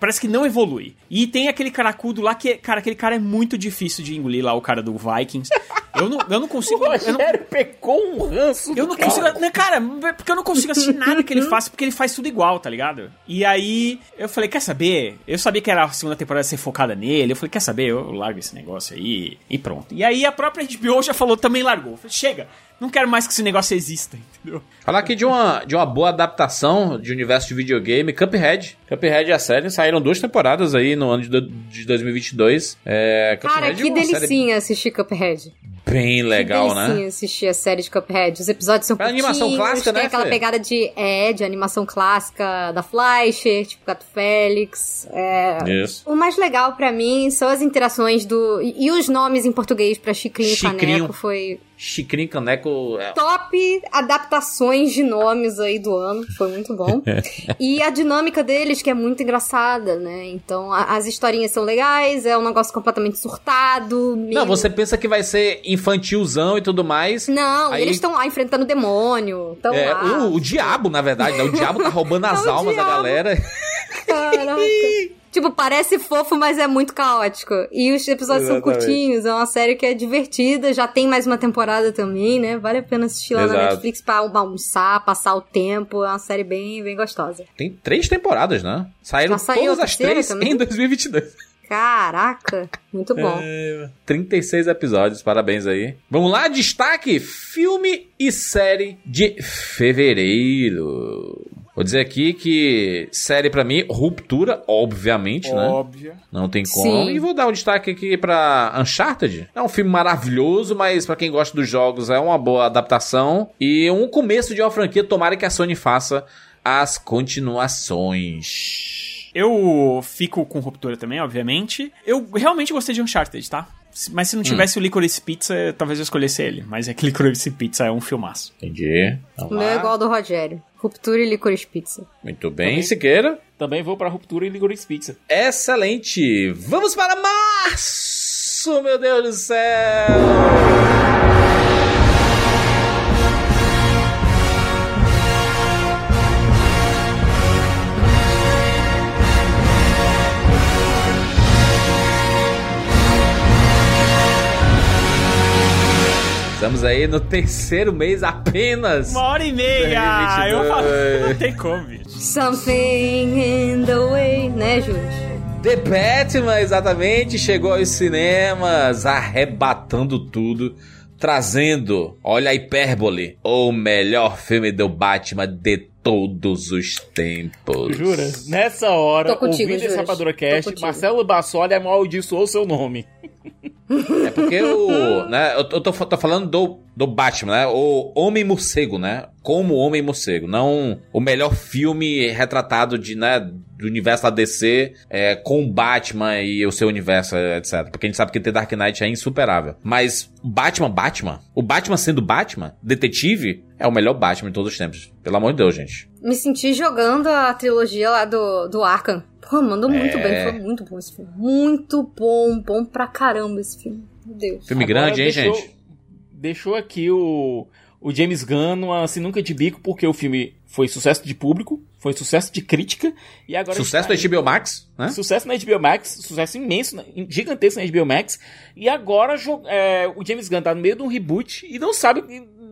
parece que não evolui. E tem aquele caracudo lá que, cara, aquele cara é muito difícil de engolir lá, o cara do Vikings. Eu não, eu não O consigo. eu não, Rogério pecou um ranço. eu do não cara. consigo. Né, cara, porque eu não consigo assistir nada que ele faça, porque ele faz tudo igual, tá ligado? E aí eu falei, quer saber? Eu sabia que era a segunda temporada ser focada nele. Eu falei, quer saber? Eu largo esse negócio aí e pronto. E aí a própria HBO já falou, também largou. Eu falei, chega, não quero mais que esse negócio exista, entendeu? Falar aqui de uma, de uma boa adaptação de universo de videogame, Cuphead. Cuphead e a série saíram duas temporadas aí no ano de, do- de 2022. É, Cara, Cuphead é que série delicinha assistir Cuphead. bem legal, que né? delicinha assistir a série de Cuphead. Os episódios são É animação curtinhos, clássica, tem né, aquela Fê? pegada de, é, de animação clássica da Fleischer, tipo Gato Félix. É, Isso. O mais legal pra mim são as interações do... E, e os nomes em português pra Chicrinho e. Caneco foi Chicrinho Caneco. é- top adaptações de nomes aí do ano. Foi muito bom. e a dinâmica deles, que é muito engraçada, né? Então, a- as historinhas são legais, é um negócio completamente surtado. meio- Não, você pensa que vai ser infantilzão e tudo mais. Não, Aí- eles estão lá enfrentando o demônio. É, lá. o, o diabo, na verdade, né? O diabo tá roubando as É almas da diabo. galera. Caraca. tipo, parece fofo, mas é muito caótico. E os episódios são Exatamente. curtinhos, é uma série que é divertida, já tem mais uma temporada também, né? Vale a pena assistir lá na Exato. Netflix pra almoçar, passar o tempo. É uma série bem, bem gostosa. Tem três temporadas, né? Saíram todas as três também? em 2022. Caraca, muito bom. É. 36 episódios, parabéns aí. Vamos lá, destaque: filme e série de fevereiro. Vou dizer aqui que série pra mim, Ruptura, obviamente, né? Óbvio. Não tem como. Sim. E vou dar um destaque aqui pra Uncharted. É um filme maravilhoso, mas pra quem gosta dos jogos é uma boa adaptação e um começo de uma franquia. Tomara que a Sony faça as continuações. Eu fico com ruptura também, obviamente. Eu realmente gostei de Uncharted, tá? Se- Mas se não Hum. tivesse o Licorice Pizza, talvez eu escolhesse ele. Mas é que Licorice Pizza é um filmaço. Entendi. O meu é lá. igual ao do Rogério. Ruptura e licorice pizza. Muito bem, Siqueira. Também vou pra Ruptura e Licorice Pizza. Excelente! Vamos para março, meu Deus do céu! Estamos aí no terceiro mês apenas. Uma hora e meia! Eu 2022. falo, não tem como, bicho. Something in the way, né, Júlio? The Batman, exatamente, chegou aos cinemas, arrebatando tudo, trazendo, olha a hipérbole, o melhor filme do Batman de todos os tempos. Jura? Nessa hora, Tô contigo, ouvindo esse. Rapadura Cast. Marcelo Bassoli amaldiçoou seu nome. É porque o, né, eu tô, tô- falando do, do Batman, né, o Homem-Morcego, né, como Homem-Morcego, não o melhor filme retratado de, né, do universo da DC é, com o Batman e o seu universo, etc. Porque a gente sabe que The Dark Knight é insuperável. Mas Batman, Batman, o Batman sendo Batman, detetive, é o melhor Batman de todos os tempos. Pelo amor de Deus, gente. Me senti jogando a trilogia lá do, do Arkham. Pô, mandou muito É. bem, foi muito bom esse filme. Muito bom, bom pra caramba esse filme. Meu Deus. Filme Agora grande, hein, deixa eu- gente? deixou aqui o, o James Gunn numa sinuca de bico, porque o filme foi sucesso de público, foi sucesso de crítica, e agora... Sucesso está da HBO Max, né? Sucesso na HBO Max, sucesso imenso, na- gigantesco na HBO Max, e agora é, o James Gunn tá no meio de um reboot e não sabe,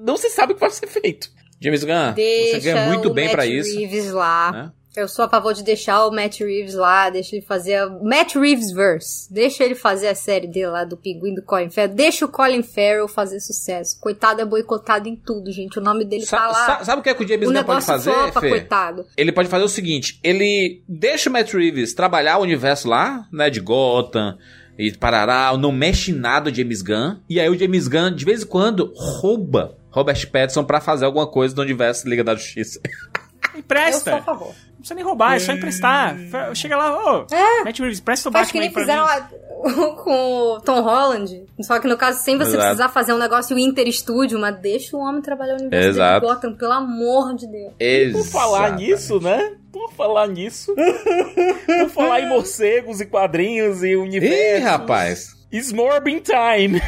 não se sabe o que vai ser feito. James Gunn, Deixa você ganha muito o bem pra isso. Reeves lá. né? Eu sou a favor de deixar o Matt Reeves lá, deixa ele fazer a Matt Reeves verse. Deixa ele fazer a série dele lá do Pinguim do Colin Farrell. Deixa o Colin Farrell fazer sucesso. Coitado é boicotado em tudo, gente. O nome dele Sa- tá lá. sa- sabe o que, é que o James o Gunn pode fazer, flopa, Fê? coitado. Ele pode fazer o seguinte: ele deixa o Matt Reeves trabalhar o universo lá, né, de Gotham e parará, não mexe em nada o James Gunn. E aí o James Gunn, de vez em quando, rouba Robert Pattinson pra fazer alguma coisa do universo Liga da Justiça. Empresta. Eu sou a favor. Não precisa nem roubar, é só emprestar. Chega lá, ô, É. Matt Reeves, presta o Faz que Batman nem aí pra fizeram mim. a- com o Tom Holland. Só que no caso, sem você Exato. precisar fazer um negócio interestúdio, mas deixa o homem trabalhar no universo Exato. de Gotham, pelo amor de Deus. Por falar Exatamente. nisso, né? Por falar nisso. por falar em morcegos e quadrinhos e universo. Ih, rapaz. It's Morbin Time.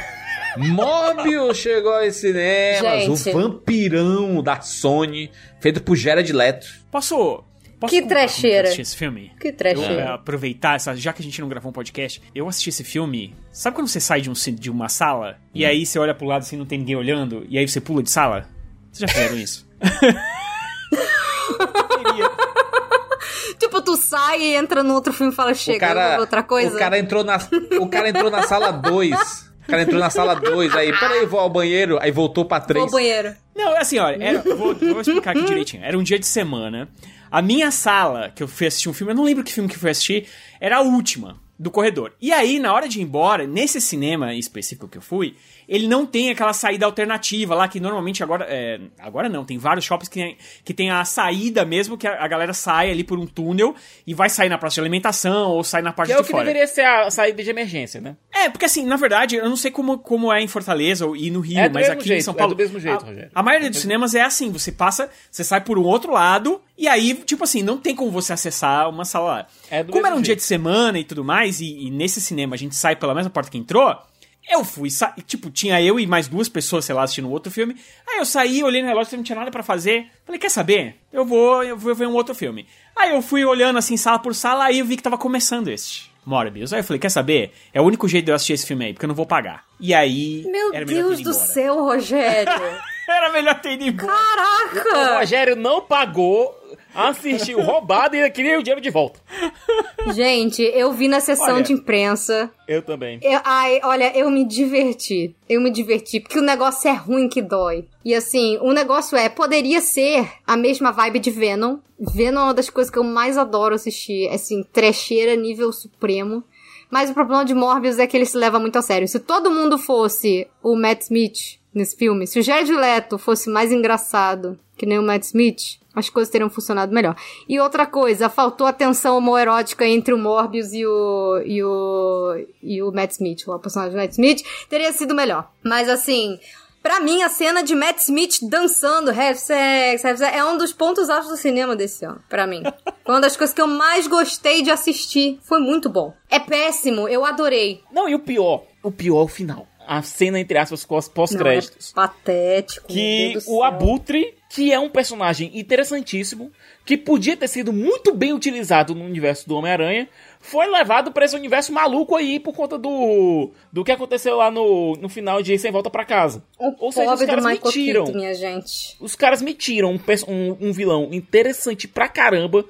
Mobius chegou aos cinemas, Gente. o vampirão da Sony, feito por Jared Leto. Posso. posso Que trecheira. eu esse filme? Que Eu, trecheira. é, aproveitar, essa- já que a gente não gravou um podcast, eu assisti esse filme. Sabe quando você sai de, um, de uma sala e aí você olha pro lado assim não tem ninguém olhando e aí você pula de sala? Vocês já fizeram isso? Tipo, tu sai e entra no outro filme e fala, chega, cara, outra coisa. O cara entrou na, o cara entrou na sala 2. O cara entrou na sala 2, aí, peraí, vou ao banheiro, aí voltou pra Vou 3. ao banheiro. Não, assim, olha, era- eu vou, eu vou explicar aqui direitinho. Era um dia de semana. A minha sala, que eu fui assistir um filme, eu não lembro que filme que eu fui assistir, era a última do corredor. E aí, na hora de ir embora, nesse cinema específico que eu fui, ele não tem aquela saída alternativa lá, que normalmente agora. é, agora não, tem vários shoppings que tem, que tem a saída mesmo, que a, a galera sai ali por um túnel e vai sair na praça de alimentação ou sai na parte Que é de o que fora. deveria ser a saída de emergência, né? É, porque assim, na verdade, eu não sei como, como é em Fortaleza ou- e no Rio, É mas aqui jeito, em São é Paulo. do mesmo jeito, a, Rogério. A maioria dos cinemas é assim: você passa, você sai por um outro lado, e aí, tipo assim, não tem como você acessar uma sala lá. É como era um dia jeito. de semana e tudo mais, e, e nesse cinema a gente sai pela mesma porta que entrou. Eu fui, sa- tipo, tinha eu e mais duas pessoas, sei lá, assistindo outro filme. Aí eu saí, olhei no relógio, não tinha nada pra fazer. Falei, quer saber? Eu vou, eu vou ver um outro filme. Aí eu fui olhando assim, sala por sala, aí eu vi que tava começando este. Morbius. Aí eu falei, quer saber? É o único jeito de eu assistir esse filme aí, porque eu não vou pagar. E aí. Meu Deus do embora. céu, Rogério. Era melhor ter ido embora. O Caraca! Rogério não pagou, assistiu roubado e ainda queria o dinheiro de volta. Gente, eu vi na sessão Olha. de imprensa. Eu também. Eu- ai, olha, eu me diverti. Eu me diverti, porque o negócio é ruim que dói. E assim, o negócio é, poderia ser a mesma vibe de Venom. Venom é uma das coisas que eu mais adoro assistir. Assim, trecheira nível supremo. Mas o problema de Morbius é que ele se leva muito a sério. Se todo mundo fosse o Matt Smith nesse filme, se o Jared Leto fosse mais engraçado que nem o Matt Smith, as coisas teriam funcionado melhor. E outra coisa, faltou a tensão homoerótica entre o Morbius e o, e o, e o Matt Smith, o personagem do Matt Smith, teria sido melhor. Mas assim, pra mim a cena de Matt Smith dançando Have Sex, Have Sex é um dos pontos altos do cinema desse ano, pra mim. Foi uma das coisas que eu mais gostei de assistir. Foi muito bom. É péssimo, eu adorei. Não, e o pior, o pior é o final. A cena, entre aspas, pós- pós-créditos. É patético. que o. Abutre, que é um personagem interessantíssimo, que podia ter sido muito bem utilizado no universo do Homem-Aranha, foi levado pra esse universo maluco aí por conta do do que aconteceu lá no, no final de Sem Volta pra Casa. O Ou seja, os caras me Michael tiram. Keaton, minha gente. Os caras me tiram um, um, um vilão interessante pra caramba,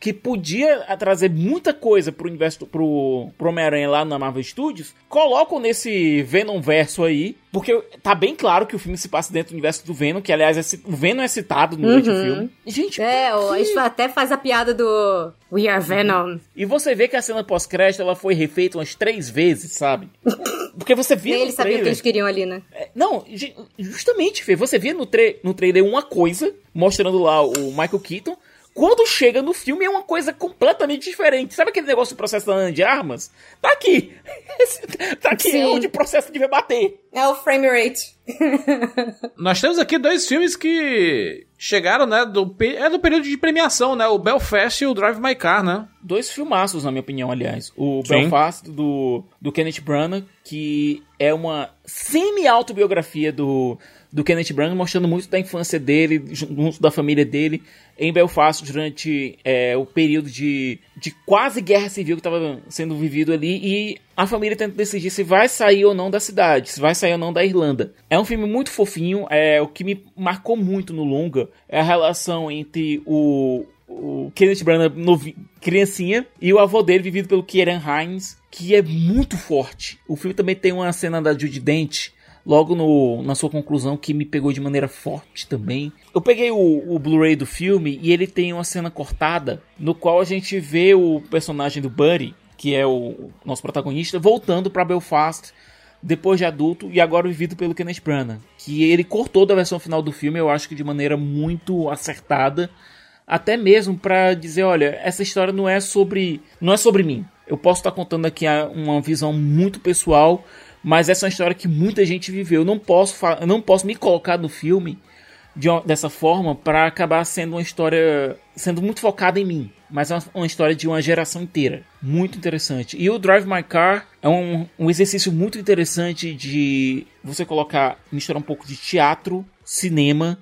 que podia trazer muita coisa pro universo, pro, pro Homem-Aranha lá na Marvel Studios, colocam nesse Venom verso aí, porque tá bem claro que o filme se passa dentro do universo do Venom, que aliás é o Venom é citado durante o filme. Gente, É, quê? isso até faz a piada do We are Venom. E você vê que a cena pós-crédito ela foi refeita umas três vezes, sabe? Porque você via Nem no eles sabiam o que eles queriam ali, né? É, Não, ju- justamente, Fê, você via no, tra no trailer uma coisa, mostrando lá o Michael Keaton, quando chega no filme é uma coisa completamente diferente. Sabe aquele negócio do processamento de armas? Tá aqui. Esse- tá aqui, é Sim. onde o processo devia bater. É o frame rate. Nós temos aqui dois filmes que chegaram, né, do, é do período de premiação, né? O Belfast e o Drive My Car, né? Dois filmaços, na minha opinião, aliás. O Sim. Belfast, do, do Kenneth Branagh, que é uma semi-autobiografia do, do Kenneth Branagh, mostrando muito da infância dele, junto da família dele, em Belfast, durante é, o período de, de quase guerra civil que estava sendo vivido ali, e a família tenta decidir se vai sair ou não da cidade, se vai sair ou não da Irlanda. É um filme muito fofinho, é o que me marcou muito no longa é a relação entre o, o Kenneth Branagh novi- criancinha e o avô dele vivido pelo Kieran Hines, que é muito forte. O filme também tem uma cena da Judy Dent logo no, na sua conclusão que me pegou de maneira forte também. Eu peguei o, o Blu-ray do filme e ele tem uma cena cortada no qual a gente vê o personagem do Buddy, que é o nosso protagonista, voltando para Belfast depois de adulto e agora vivido pelo Kenneth Branagh, que ele cortou da versão final do filme, eu acho que de maneira muito acertada, até mesmo pra dizer, olha, essa história não é sobre, não é sobre mim. Eu posso estar contando aqui uma visão muito pessoal, mas essa é uma história que muita gente viveu. Eu não posso, eu não posso me colocar no filme de uma- dessa forma para acabar sendo uma história sendo muito focada em mim, mas é uma, uma história de uma geração inteira, muito interessante. E o Drive My Car é um, um exercício muito interessante de você colocar misturar um pouco de teatro, cinema,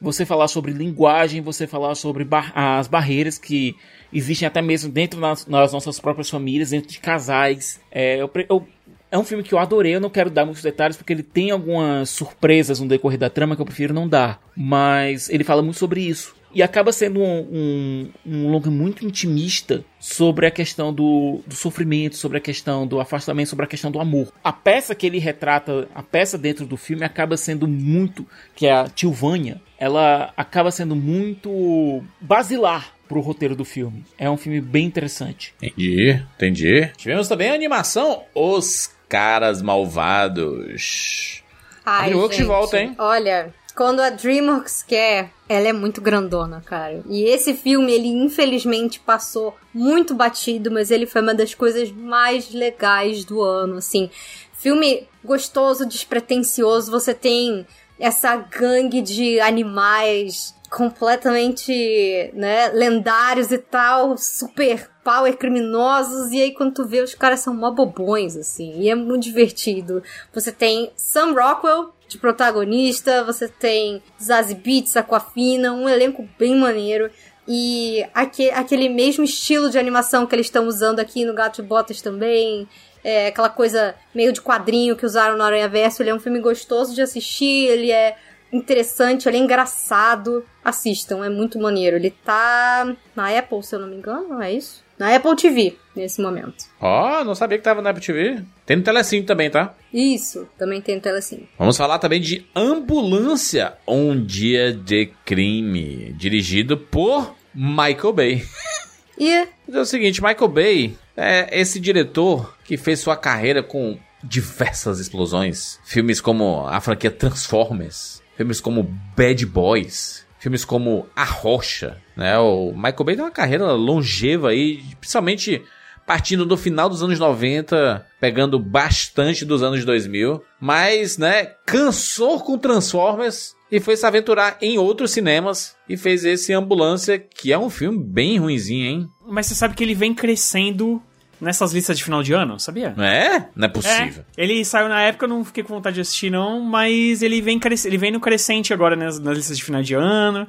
você falar sobre linguagem, você falar sobre bar- as barreiras que existem até mesmo dentro das, nossas próprias famílias, dentro de casais. É, eu eu- é um filme que eu adorei, eu não quero dar muitos detalhes porque ele tem algumas surpresas no decorrer da trama que eu prefiro não dar. Mas ele fala muito sobre isso. E acaba sendo um, um, um longa muito intimista sobre a questão do, do sofrimento, sobre a questão do afastamento, sobre a questão do amor. A peça que ele retrata, a peça dentro do filme, acaba sendo muito. que é a Tilvânia, ela acaba sendo muito basilar pro roteiro do filme. É um filme bem interessante. Entendi, entendi. Tivemos também a animação Os Caras Malvados. Ai, DreamWorks de gente, volta, hein? Olha, quando a DreamWorks quer, ela é muito grandona, cara. E esse filme, ele infelizmente passou muito batido, mas ele foi uma das coisas mais legais do ano, assim. Filme gostoso, despretensioso, você tem essa gangue de animais completamente, né, lendários e tal, super power criminosos, e aí quando tu vê, os caras são mó bobões, assim, e é muito divertido. Você tem Sam Rockwell de protagonista, você tem Zazie Beetz, Aquafina, um elenco bem maneiro. E aque- aquele mesmo estilo de animação que eles estão usando aqui no Gato e Botas também, é, aquela coisa meio de quadrinho que usaram no Aranha Verso, ele é um filme gostoso de assistir, ele é interessante, ele é engraçado. Assistam, é muito maneiro. Ele tá na Apple, se eu não me engano, é isso? Na Apple TV, nesse momento. Ó, não sabia que tava na Apple TV. Tem no Telecine também, tá? Isso, também tem no Telecine. Vamos falar também de Ambulância, Um Dia de Crime, dirigido por Michael Bay. E É o seguinte, Michael Bay é esse diretor que fez sua carreira com diversas explosões. Filmes como a franquia Transformers, filmes como Bad Boys, filmes como A Rocha, né? O Michael Bay tem uma carreira longeva aí, principalmente partindo do final dos anos 90, pegando bastante dos anos 2000, mas, né, cansou com Transformers e foi se aventurar em outros cinemas e fez esse Ambulância, que é um filme bem ruinzinho, hein? Mas você sabe que ele vem crescendo nessas listas de final de ano, sabia? É? Não é possível. É, ele saiu na época, eu não fiquei com vontade de assistir, não, mas ele vem, cres... ele vem no crescente agora nas, nas listas de final de ano.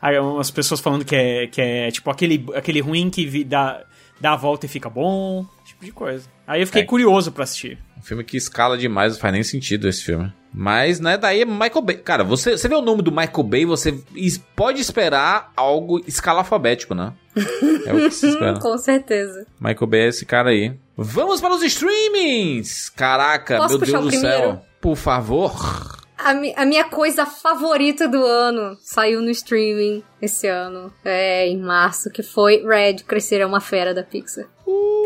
Aí as pessoas falando que é, que é tipo aquele, aquele ruim que vi- dá, dá a volta e fica bom, esse tipo de coisa. Aí eu fiquei É. curioso pra assistir. Um filme que escala demais, não faz nem sentido esse filme. Mas, né, daí é Michael Bay. Cara, você, você vê o nome do Michael Bay, você pode esperar algo escalafabético, né? É o que se espera. com certeza. Michael Bay é esse cara aí. Vamos para os streamings! Caraca, Posso meu Deus do primeiro? céu. Por favor. A, mi- a minha coisa favorita do ano saiu no streaming esse ano, é, em março, que foi Red, Crescer é uma Fera da Pixar.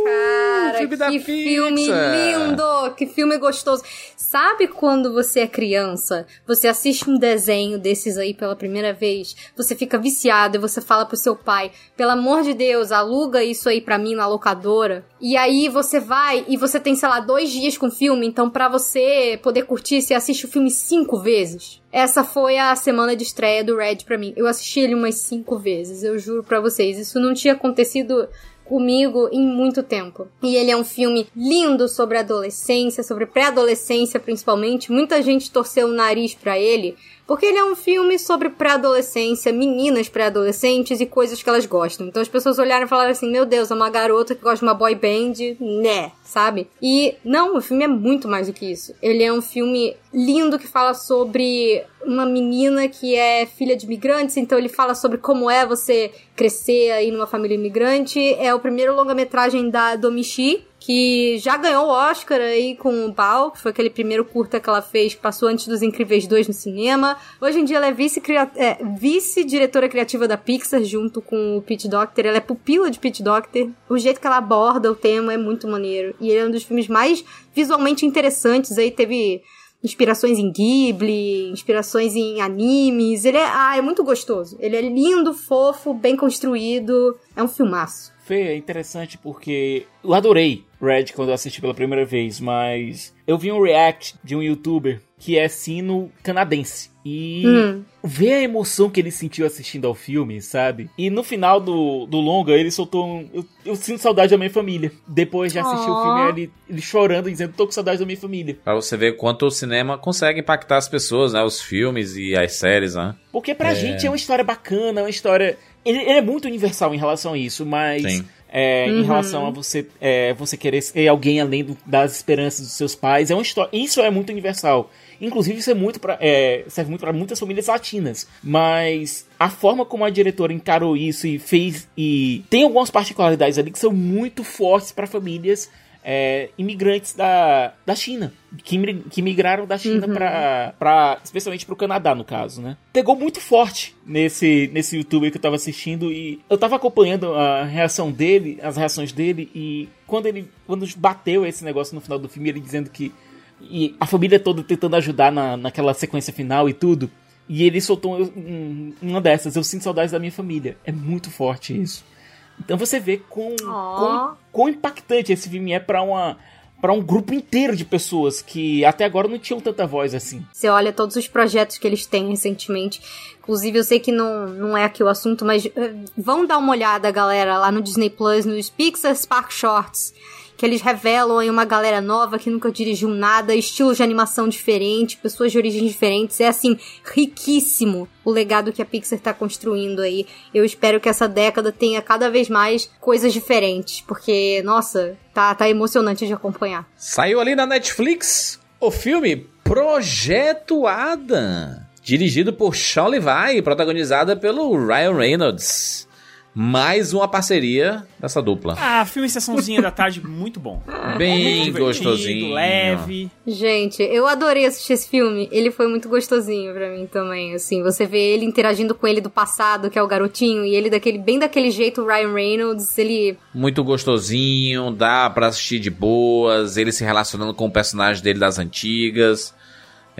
Cara, filme que pizza. filme lindo! Que filme gostoso. Sabe quando você é criança, você assiste um desenho desses aí pela primeira vez, você fica viciado e você fala pro seu pai, pelo amor de Deus, aluga isso aí pra mim na locadora. E aí você vai e você tem, sei lá, dois dias com o filme, então pra você poder curtir, você assiste o filme cinco vezes. Essa foi a semana de estreia do Red pra mim. Eu assisti ele umas cinco vezes, eu juro pra vocês. Isso não tinha acontecido comigo em muito tempo. E ele é um filme lindo sobre adolescência, sobre pré-adolescência principalmente. Muita gente torceu o nariz pra ele, porque ele é um filme sobre pré-adolescência, meninas pré-adolescentes e coisas que elas gostam. Então as pessoas olharam e falaram assim: Meu Deus, é uma garota que gosta de uma boy band, né? Sabe? E não, o filme é muito mais do que isso. Ele é um filme lindo que fala sobre uma menina que é filha de imigrantes, então ele fala sobre como é você crescer aí numa família imigrante. É o primeiro longa-metragem da Domichi, que já ganhou o Oscar aí com o Bao, que foi aquele primeiro curta que ela fez, passou antes dos Incríveis 2 no cinema. Hoje em dia ela é é, vice-diretora criativa da Pixar, junto com o Pete Docter. Ela é pupila de Pete Docter. O jeito que ela aborda o tema é muito maneiro. E ele é um dos filmes mais visualmente interessantes. Aí teve inspirações em Ghibli, inspirações em animes. Ele é, ah, é muito gostoso. Ele é lindo, fofo, bem construído. É um filmaço. Fê, é interessante porque eu adorei Red quando eu assisti pela primeira vez, mas eu vi um react de um youtuber que é sino canadense. E Hum. ver a emoção que ele sentiu assistindo ao filme, sabe? E no final do, do longa, ele soltou um. Eu, eu sinto saudade da minha família. Depois de assistir o Aw. filme, ele, ele chorando, dizendo: tô com saudade da minha família. Pra você ver quanto o cinema consegue impactar as pessoas, né? Os filmes e as séries, né? Porque pra gente é uma história bacana, é uma história. Ele, ele é muito universal em relação a isso, mas. É, em Uhum. relação a você, é, você querer ser alguém além do- das esperanças dos seus pais, é uma história. Isso é muito universal. Inclusive, isso é muito pra, é, serve muito para muitas famílias latinas. Mas a forma como a diretora encarou isso e fez. E tem algumas particularidades ali que são muito fortes para famílias é, imigrantes da, da China. Que, que migraram da China Uhum. pra, pra. Especialmente pro Canadá, no caso, né? Pegou muito forte nesse, nesse youtuber que eu tava assistindo e eu tava acompanhando a reação dele, as reações dele, e quando ele. Quando bateu esse negócio no final do filme, ele dizendo que. E a família toda tentando ajudar na, naquela sequência final e tudo. E ele soltou um- uma dessas. Eu sinto saudades da minha família. É muito forte isso. Então você vê quão, quão impactante esse filme é pra uma para um grupo inteiro de pessoas que até agora não tinham tanta voz assim. Você olha todos os projetos que eles têm recentemente. Inclusive, eu sei que não, não é aqui o assunto, mas eh, vão dar uma olhada, galera, lá no Disney Plus, nos Pixar Spark Shorts. Que eles revelam aí uma galera nova que nunca dirigiu nada, estilos de animação diferente, pessoas de origens diferentes. É assim, riquíssimo o legado que a Pixar tá construindo aí. Eu espero que essa década tenha cada vez mais coisas diferentes, porque, nossa, tá, tá emocionante de acompanhar. Saiu ali na Netflix o filme Projeto Adam, dirigido por Sean Levi e protagonizada pelo Ryan Reynolds. Mais uma parceria dessa dupla. Ah, filme Sessãozinha da Tarde, muito bom. Bem Divertido, gostosinho. Leve. Gente, eu adorei assistir esse filme. Ele foi muito gostosinho pra mim também, assim. Você vê ele interagindo com ele do passado, que é o garotinho, e ele daquele bem daquele jeito, o Ryan Reynolds, ele Muito gostosinho, dá pra assistir de boas, ele se relacionando com o personagem dele das antigas.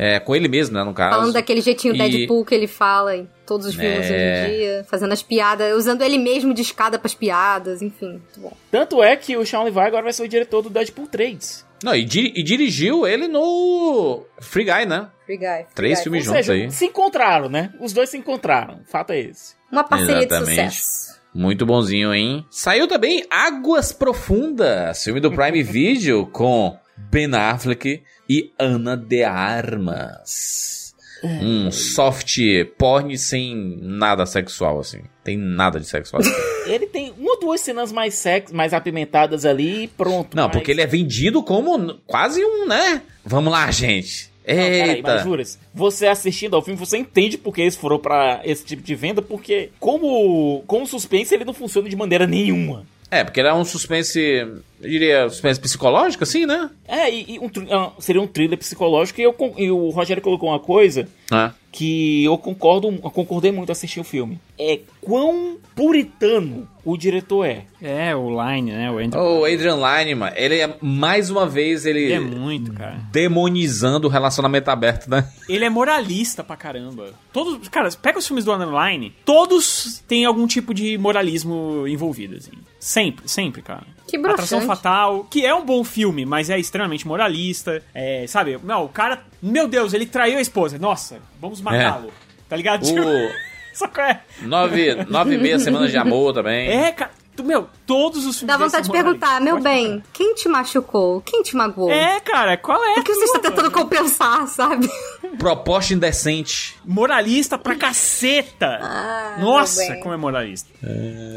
É, com ele mesmo, né, no caso. falando daquele jeitinho E- Deadpool que ele fala em todos os filmes É. hoje em dia, fazendo as piadas, usando ele mesmo de escada pras piadas, enfim, muito bom. Tanto é que o Sean Levi agora vai ser o diretor do Deadpool 3. Não, e, di- e dirigiu ele no Free Guy, né? Free Guy. Free Três Guy. filmes Ou juntos seja, aí. se encontraram, né? Os dois se encontraram. O fato é esse. Uma parceria de Exatamente. sucesso. Muito bonzinho, hein? Saiu também Águas Profundas, filme do Prime Video com Ben Affleck e Ana de Armas. Um soft porn sem nada sexual, assim. Tem nada de sexual. Ele tem uma ou duas cenas mais sex, mais apimentadas ali e pronto. Não, mas- porque ele é vendido como quase um, né? Vamos lá, gente. Não, peraí, mas Eita. juras, você assistindo ao filme, você entende porque eles foram pra esse tipo de venda, porque como, como suspense ele não funciona de maneira nenhuma. É, porque era um suspense, eu diria, suspense psicológico, assim, né? É, e, e um ah, seria um thriller psicológico e, eu e o Rogério colocou uma coisa Ah. que eu concordo, eu concordei muito assistir o filme. É quão puritano o diretor é. É, o Line, né? O Andrew. O Adrian Lyne, mano, ele é, mais uma vez, ele... Ele é muito, cara. Demonizando o relacionamento aberto, né? Ele é moralista pra caramba. Todos, cara, pega os filmes do Underline, todos têm algum tipo de moralismo envolvido, assim. Sempre, sempre, cara. Que Atração. Fatal, que é um bom filme, mas é extremamente moralista. É, sabe, não, o cara, meu Deus, ele traiu a esposa. Nossa, vamos matá-lo. Tá ligado? O Só que é. nove, nove e meia semanas de amor também. É, cara. tu- Meu, todos os filmes Dá vontade de perguntar, meu bem, quem te machucou? Quem te magoou? É, cara, qual é? O que você está tentando compensar, sabe? Proposta indecente. Moralista pra caceta. Ah, Nossa, como é moralista.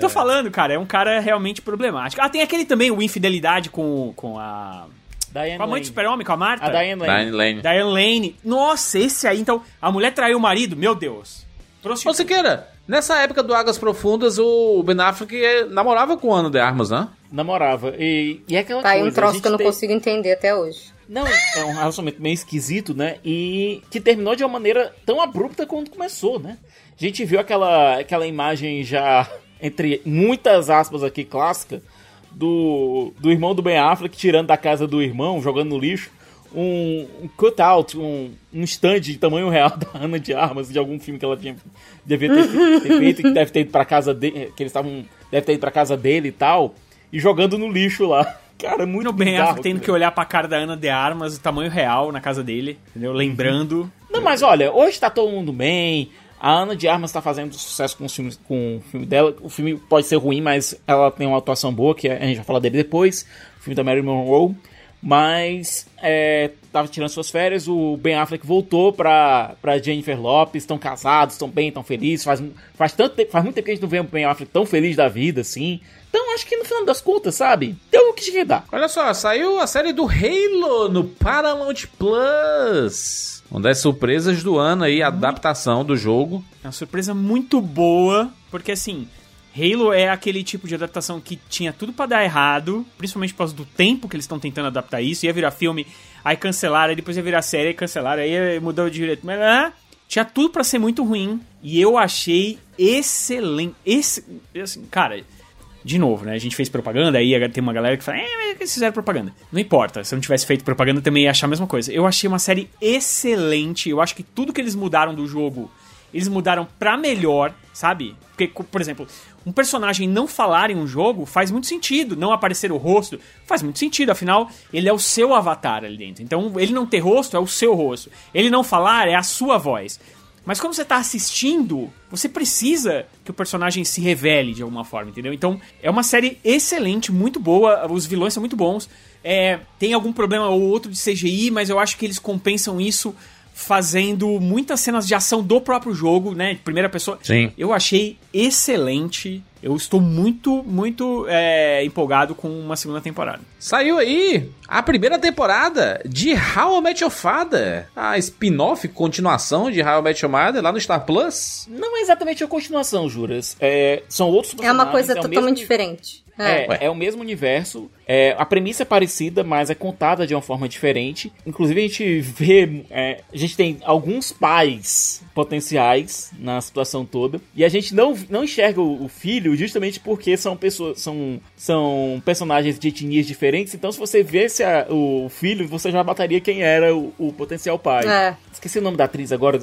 Tô falando, cara, é um cara realmente problemático. Ah, tem aquele também, o Infidelidade com, com a. Diane Com a mãe do Lane. Super-Homem, com a Marta. A Diane Lane. Diane Lane. Diane Lane. Nossa, esse aí, então. A mulher traiu o marido, meu Deus. Trouxe. Ô, Siqueira, nessa época do Águas Profundas, o Ben Affleck eh, namorava com o Ana de Armas, né? Namorava. E, e é aquela Tá aí coisa. um troço que eu não tem- consigo entender até hoje. Não, é um relacionamento meio esquisito, né? E que terminou de uma maneira tão abrupta quanto começou, né? A gente viu aquela, aquela imagem já, entre muitas aspas aqui, clássica, do, do irmão do Ben Affleck tirando da casa do irmão, jogando no lixo, um, um cutout, um, um stand de tamanho real da Ana de Armas, de algum filme que ela tinha, devia ter, ter feito, que deve ter ido pra casa dele, que eles estavam, deve ter ido pra casa dele e tal, e jogando no lixo lá. Cara, muito No Ben bizarro, tendo que olhar pra cara da Ana de Armas, o tamanho real na casa dele, entendeu? Lembrando. Não, mas olha, hoje tá todo mundo bem. A Ana de Armas tá fazendo sucesso com, os filmes, com o filme dela. O filme pode ser ruim, mas ela tem uma atuação boa, que a gente vai falar dele depois. O filme da Marilyn Monroe. Mas é, tava tirando suas férias, o Ben Affleck voltou pra, pra Jennifer Lopes, estão casados, estão bem, estão felizes. Faz, faz, tanto tempo, faz muito tempo que a gente não vê o Ben Affleck tão feliz da vida, assim. Então acho que no final das contas, sabe? Deu o que tinha que dar. Olha só, saiu a série do Halo no Paramount Plus. Uma das surpresas do ano aí, a adaptação do jogo. É uma surpresa muito boa, porque assim, Halo é aquele tipo de adaptação que tinha tudo pra dar errado, principalmente por causa do tempo que eles estão tentando adaptar isso. Ia virar filme, aí cancelaram, aí depois ia virar série, aí cancelaram, aí mudou de direito. Mas ah, tinha tudo pra ser muito ruim. E eu achei excelente. Esse, assim, cara, de novo, né? A gente fez propaganda, aí tem uma galera que fala, é, mas eles fizeram propaganda. Não importa, se eu não tivesse feito propaganda, também ia achar a mesma coisa. Eu achei uma série excelente. Eu acho que tudo que eles mudaram do jogo, eles mudaram pra melhor, sabe? Porque, por exemplo, um personagem não falar em um jogo faz muito sentido. Não aparecer o rosto faz muito sentido. Afinal, ele é o seu avatar ali dentro. Então, ele não ter rosto é o seu rosto. Ele não falar é a sua voz. Mas quando você tá assistindo, você precisa que o personagem se revele de alguma forma, entendeu? Então, é uma série excelente, muito boa, os vilões são muito bons. É, tem algum problema ou outro de CGI, mas eu acho que eles compensam isso fazendo muitas cenas de ação do próprio jogo, né? De primeira pessoa. Sim. Eu achei excelente. Eu estou muito, muito é, empolgado com uma segunda temporada. Saiu aí a primeira temporada de How I Met Your Father. A spin-off, continuação de How I Met Your Mother lá no Star Plus. Não é exatamente a continuação, Juras. É, são outros É uma coisa é totalmente mesmo- diferente. É, É. é o mesmo universo. É, a premissa é parecida, mas é contada de uma forma diferente. Inclusive, a gente vê. é, a gente tem alguns pais potenciais na situação toda. E a gente não, não enxerga o, o filho justamente porque são pessoas. São, são personagens de etnias diferentes. Então, se você visse a- o filho, você já mataria quem era o, o potencial pai. É. Esqueci o nome da atriz agora,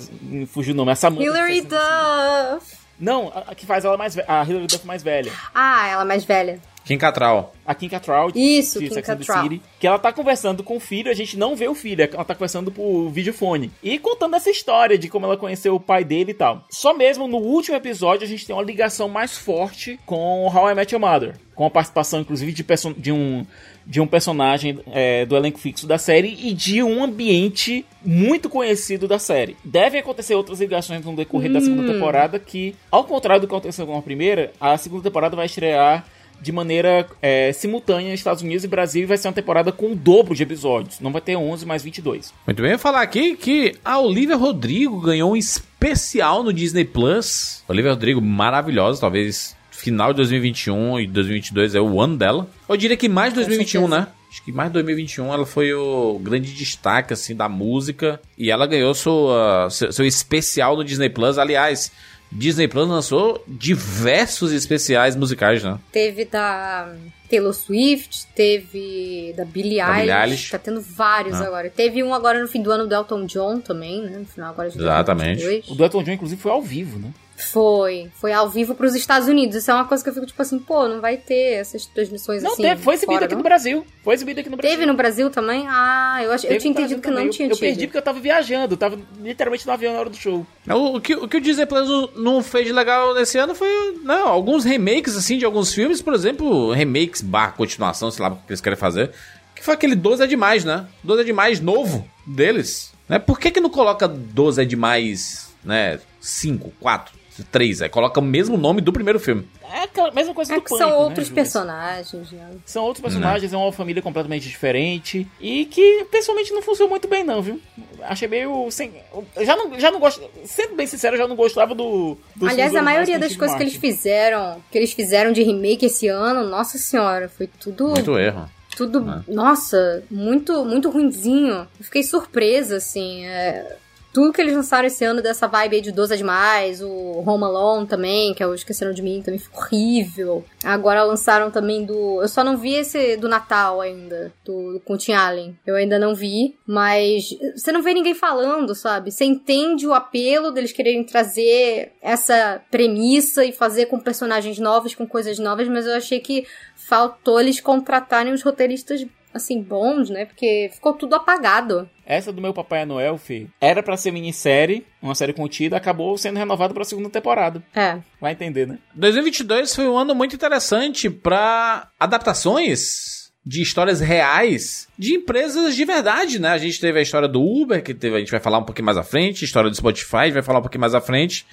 fugiu o nome. É Samantha. Hilary Duff. Não, a, a que faz ela mais velha. A Hilary Duff mais velha. Ah, ela mais velha. Kim Cattrall. A Kim Cattrall. Isso, de Kim Sex Cattrall. City, que ela tá conversando com o filho, a gente não vê o filho, ela tá conversando por videofone. E contando essa história de como ela conheceu o pai dele e tal. Só mesmo no último episódio a gente tem uma ligação mais forte com How I Met Your Mother. Com a participação, inclusive, de, de um de um personagem é, do elenco fixo da série e de um ambiente muito conhecido da série. Devem acontecer outras ligações no decorrer da segunda temporada que, ao contrário do que aconteceu com a primeira, a segunda temporada vai estrear de maneira é, simultânea Estados Unidos e Brasil e vai ser uma temporada com o dobro de episódios. Não vai ter 11, mas 22. Muito bem, eu falar aqui que a Olivia Rodrigo ganhou um especial no Disney Plus. Olivia Rodrigo, maravilhosa, talvez final de 2021 e 2022 é o ano dela. Eu diria que mais 2021, certeza. né? Acho que mais de 2021 ela foi o grande destaque assim da música e ela ganhou sua, seu, seu especial no Disney Plus. Aliás, Disney Plus lançou diversos especiais musicais, né? Teve da Taylor Swift, teve da Billie Da Billie Eilish, tá tendo vários Ah. agora. Teve um agora no fim do ano do Elton John também, né? No final agora de Exatamente. 2022. O do Elton John, inclusive, foi ao vivo, né? Foi, foi ao vivo pros Estados Unidos. Isso é uma coisa que eu fico tipo assim, pô, não vai ter essas transmissões Não assim. teve, foi exibido fora, aqui não? no Brasil. Foi exibido aqui no Brasil. Teve no Brasil também? Ah, eu, ach... eu tinha entendido que não também. tinha Eu, eu tido. perdi porque eu tava viajando, eu tava literalmente no avião na hora do show. O, o que, o que o Disney Plus não fez de legal nesse ano foi não, alguns remakes assim de alguns filmes, por exemplo, remakes barra continuação, sei lá o que eles querem fazer. Que foi aquele 12 é demais, né? 12 é demais novo deles. Né? Por que, que não coloca 12 é demais, né? 5, 4, 3? Aí coloca o mesmo nome do primeiro filme. É aquela mesma coisa É do que Pânico, são né, outros personagens, né? São outros personagens, é uma família completamente diferente. E que, pessoalmente, não funcionou muito bem, não, viu? Achei meio. Sem... eu Já não, já não gosto. Sendo bem sincero, eu já não gostava do. dos Aliás, a maioria das coisas que eles fizeram, que eles fizeram de remake esse ano, nossa senhora, foi tudo. Muito erro. Tudo, Ah. nossa, muito, muito ruinzinho. Eu fiquei surpresa, assim. é, tudo que eles lançaram esse ano dessa vibe aí de 12 é demais, o Home Alone também, que é o Esqueceram de Mim, também ficou horrível. Agora lançaram também do. Eu só não vi esse do Natal ainda, do, com o Tim Allen. Eu ainda não vi, mas você não vê ninguém falando, sabe? Você entende o apelo deles quererem trazer essa premissa e fazer com personagens novos, com coisas novas, mas eu achei que faltou eles contratarem os roteiristas assim bons, né? Porque ficou tudo apagado. Essa do meu Papai Noel, Fê, era pra ser minissérie, uma série contida, acabou sendo renovada pra segunda temporada. É. Vai entender, né? 2022 foi um ano muito interessante para adaptações de histórias reais de empresas de verdade, né? A gente teve a história do Uber, que teve, a gente vai falar um pouquinho mais à frente, a história do Spotify, a gente vai falar um pouquinho mais à frente.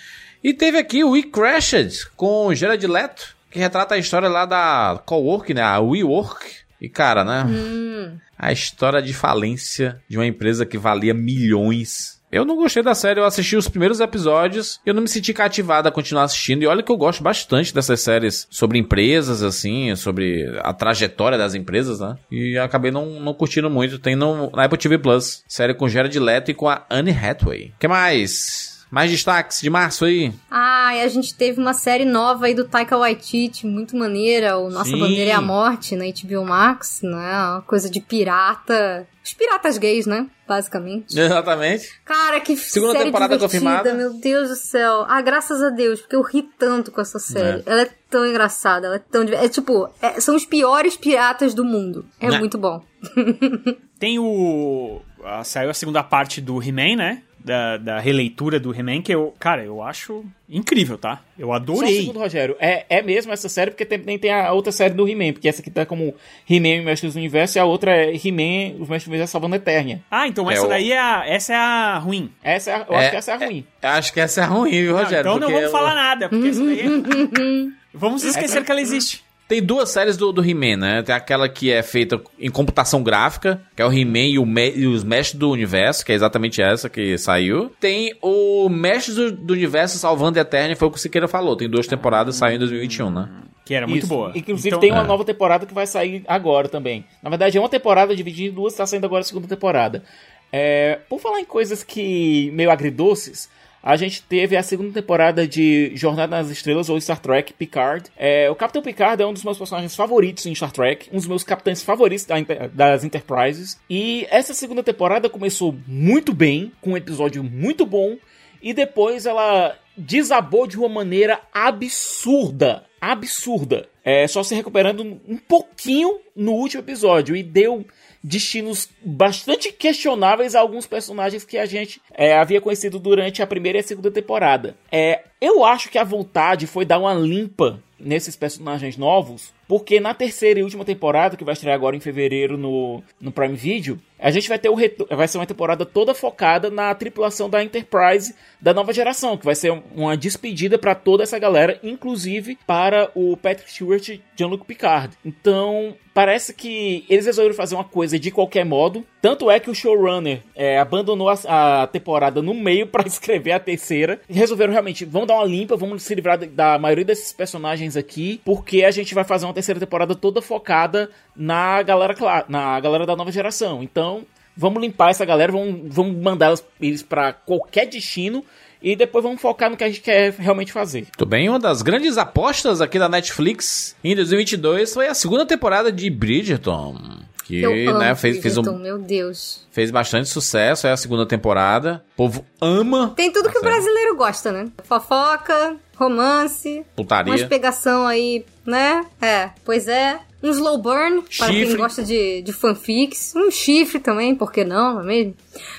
E teve aqui o We Crashed com o Gerard Leto, que retrata a história lá da Cowork, né? A WeWork. E cara, né? Hum. A história de falência de uma empresa que valia milhões. Eu não gostei da série, eu assisti os primeiros episódios e eu não me senti cativado a continuar assistindo. E olha que eu gosto bastante dessas séries sobre empresas, assim, sobre a trajetória das empresas, né? E acabei não, não curtindo muito. Tem no, na Apple TV Plus, série com Gerard Leto e com a Anne Hathaway. que mais? Mais destaques de março aí? Ah, e a gente teve uma série nova aí do Taika Waititi, muito maneira, o Nossa Sim. Bandeira é a Morte, na HBO Max, né? Uma coisa de pirata. Os piratas gays, né? Basicamente. Exatamente. Cara, que Segunda série temporada divertida, confirmada. meu Deus do céu. Ah, graças a Deus, porque eu ri tanto com essa série. É. Ela é tão engraçada, ela é tão... É tipo, é- são os piores piratas do mundo. É Né? muito bom. Tem o. saiu a segunda parte do He-Man, né? Da, da releitura do He-Man, que eu, cara, eu acho incrível, tá? Eu Só um adorei. segundo, Rogério. É, é mesmo essa série, porque também tem a outra série do He-Man, porque essa aqui tá como He-Man e o Mestre dos Universos, e a outra é He-Man, os Mestres do Universo salvando a Eternia. Ah, então É essa o- daí é a, essa é a ruim. Essa é a- eu É, acho que essa é a ruim. Eu acho que essa é ruim, viu, Não, Rogério? então não vamos eu- falar nada, porque essa daí é... Vamos esquecer que ela existe. Tem duas séries do, do He-Man, né? Tem aquela que é feita em computação gráfica, que é o He-Man e, o Me- e os Mestres do Universo, que é exatamente essa que saiu. Tem o Mestres do, do Universo Salvando a Eterna, foi o que o Siqueira falou. Tem duas temporadas, saiu em 2021, né? Que era muito Isso. boa. Inclusive Então- tem uma É. nova temporada que vai sair agora também. Na verdade é uma temporada dividida em duas, tá saindo agora a segunda temporada. É, por falar em coisas que meio agridoces, a gente teve a segunda temporada de Jornada nas Estrelas ou Star Trek Picard. É, o Capitão Picard é um dos meus personagens favoritos em Star Trek, um dos meus capitães favoritos da das Enterprises. E essa segunda temporada começou muito bem, com um episódio muito bom, e depois ela desabou de uma maneira absurda. Absurda. É, só se recuperando um pouquinho no último episódio e deu destinos bastante questionáveis a alguns personagens que a gente é, havia conhecido durante a primeira e a segunda temporada. É, eu acho que a vontade foi dar uma limpa nesses personagens novos, porque na terceira e última temporada, que vai estrear agora em fevereiro no, no Prime Video, a gente vai ter o vai ser uma temporada toda focada na tripulação da Enterprise da nova geração, que vai ser um- uma despedida para toda essa galera, inclusive para o Patrick Stewart e Jean-Luc Picard. Então, parece que eles resolveram fazer uma coisa de qualquer modo. Tanto é que o showrunner é, abandonou a, a temporada no meio para escrever a terceira. E resolveram realmente, vamos dar uma limpa, vamos se livrar da maioria desses personagens aqui, porque a gente vai fazer uma terceira temporada toda focada na galera, na galera da nova geração. Então, vamos limpar essa galera, vamos, vamos mandar eles pra qualquer destino e depois vamos focar no que a gente quer realmente fazer. Muito bem, uma das grandes apostas aqui da Netflix em 2022 foi a segunda temporada de Bridgerton. Que Eu né, fez, fez, Bridgerton, um, meu Deus. fez bastante sucesso, é a segunda temporada. O povo ama Tem tudo que o brasileiro gosta, né? Fofoca, romance, putaria. umas pegação aí, né? É, pois é. Um slow burn, para quem Chifre. gosta de, de fanfics. Um chifre também, por que não, não é mesmo?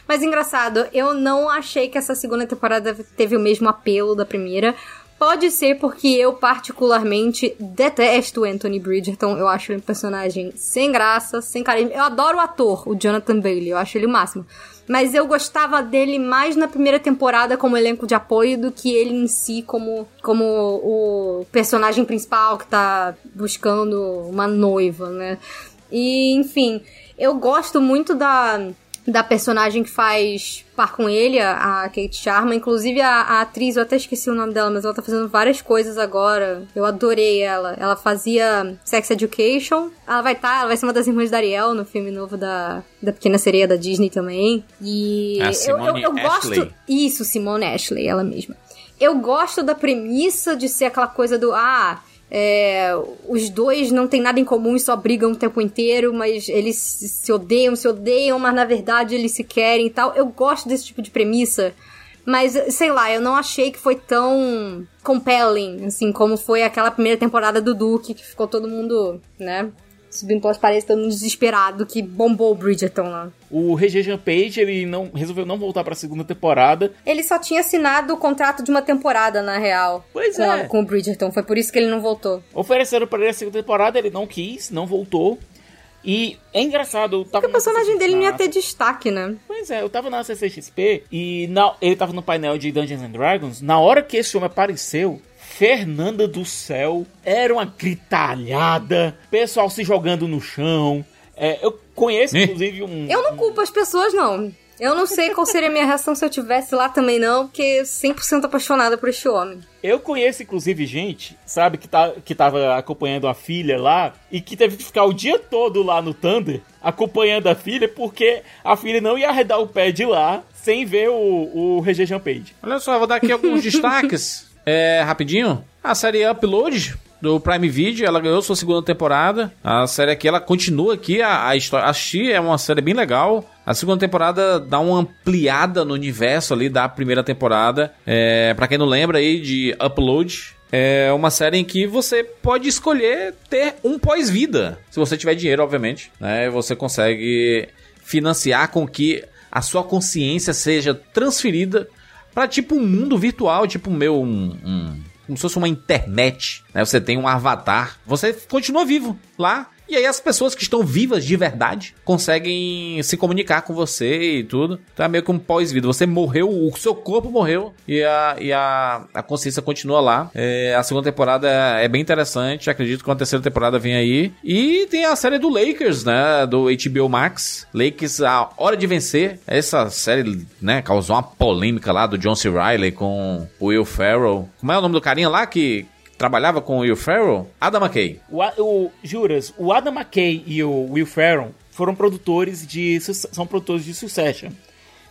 Mas engraçado, eu não achei que essa segunda temporada teve o mesmo apelo da primeira. Pode ser porque eu particularmente detesto o Anthony Bridgerton. Eu acho ele um personagem sem graça, sem carisma. Eu adoro o ator, o Jonathan Bailey. Eu acho ele o máximo. Mas eu gostava dele mais na primeira temporada como elenco de apoio do que ele em si como, como o personagem principal que tá buscando uma noiva, né? E, enfim, eu gosto muito da, da personagem que faz par com ele, a, a Kate Sharma. Inclusive, a, a atriz, eu até esqueci o nome dela, mas ela tá fazendo várias coisas agora. Eu adorei ela. Ela fazia Sex Education. Ela vai estar, ela vai ser uma das irmãs da Ariel no filme novo da, da Pequena Sereia da Disney também. E A eu, eu, eu gosto. Isso, Simone Ashley, ela mesma. Eu gosto da premissa de ser aquela coisa do. Ah, é, os dois não têm nada em comum e só brigam o tempo inteiro, mas eles se odeiam, se odeiam, mas na verdade eles se querem e tal. Eu gosto desse tipo de premissa. Mas, sei lá, eu não achei que foi tão compelling, assim, como foi aquela primeira temporada do Duke, que ficou todo mundo, né, subindo pelas paredes, todo mundo desesperado, que bombou o Bridgerton lá. O Regé Jean Page, ele não, resolveu não voltar pra segunda temporada. Ele só tinha assinado o contrato de uma temporada, na real. Pois com, é. a- com o Bridgerton. Foi por isso que ele não voltou. Ofereceram pra ele a segunda temporada, ele não quis, não voltou. E é engraçado, eu tava Porque o personagem na- dele não ia ter destaque, né? Pois é, eu tava na CCXP e na- ele tava no painel de Dungeons and Dragons. Na hora que esse homem apareceu, Fernanda do Céu era uma gritalhada, pessoal se jogando no chão. É, eu conheço, inclusive, um. Eu não culpo as pessoas, não. Eu não sei qual seria a minha reação se eu tivesse lá também, não, porque 100% apaixonada por este homem. Eu conheço, inclusive, gente, sabe, que, tá, que tava acompanhando a filha lá e que teve que ficar o dia todo lá no Thunder acompanhando a filha porque a filha não ia arredar o pé de lá sem ver o, o Regé Jean Page. Olha só, eu vou dar aqui alguns destaques. É, rapidinho. A série Upload do Prime Video, ela ganhou sua segunda temporada. A série aqui, ela continua aqui a, a história. É uma série bem legal. A segunda temporada dá uma ampliada no universo ali da primeira temporada. É, para quem não lembra aí de Upload, é uma série em que você pode escolher ter um pós-vida. Se você tiver dinheiro, obviamente. Né? Você consegue financiar com que a sua consciência seja transferida para tipo um mundo virtual, tipo meu, um, um- como se fosse uma internet, né? Você tem um avatar, você continua vivo lá. E aí as pessoas que estão vivas de verdade conseguem se comunicar com você e tudo. Então é meio que um pós-vida. Você morreu, o seu corpo morreu e a, e a, a consciência continua lá. É, a segunda temporada é, bem interessante. Acredito que uma terceira temporada vem aí. E tem a série do Lakers, né? Do HBO Max. Lakers, a hora de vencer. Essa série, né? Causou uma polêmica lá do John C. Riley com o Will Ferrell. Como é o nome do carinha lá que trabalhava com o Will Ferrell? Adam McKay. O, o- juras, o Adam McKay e o Will Ferrell foram produtores de são produtores de Succession.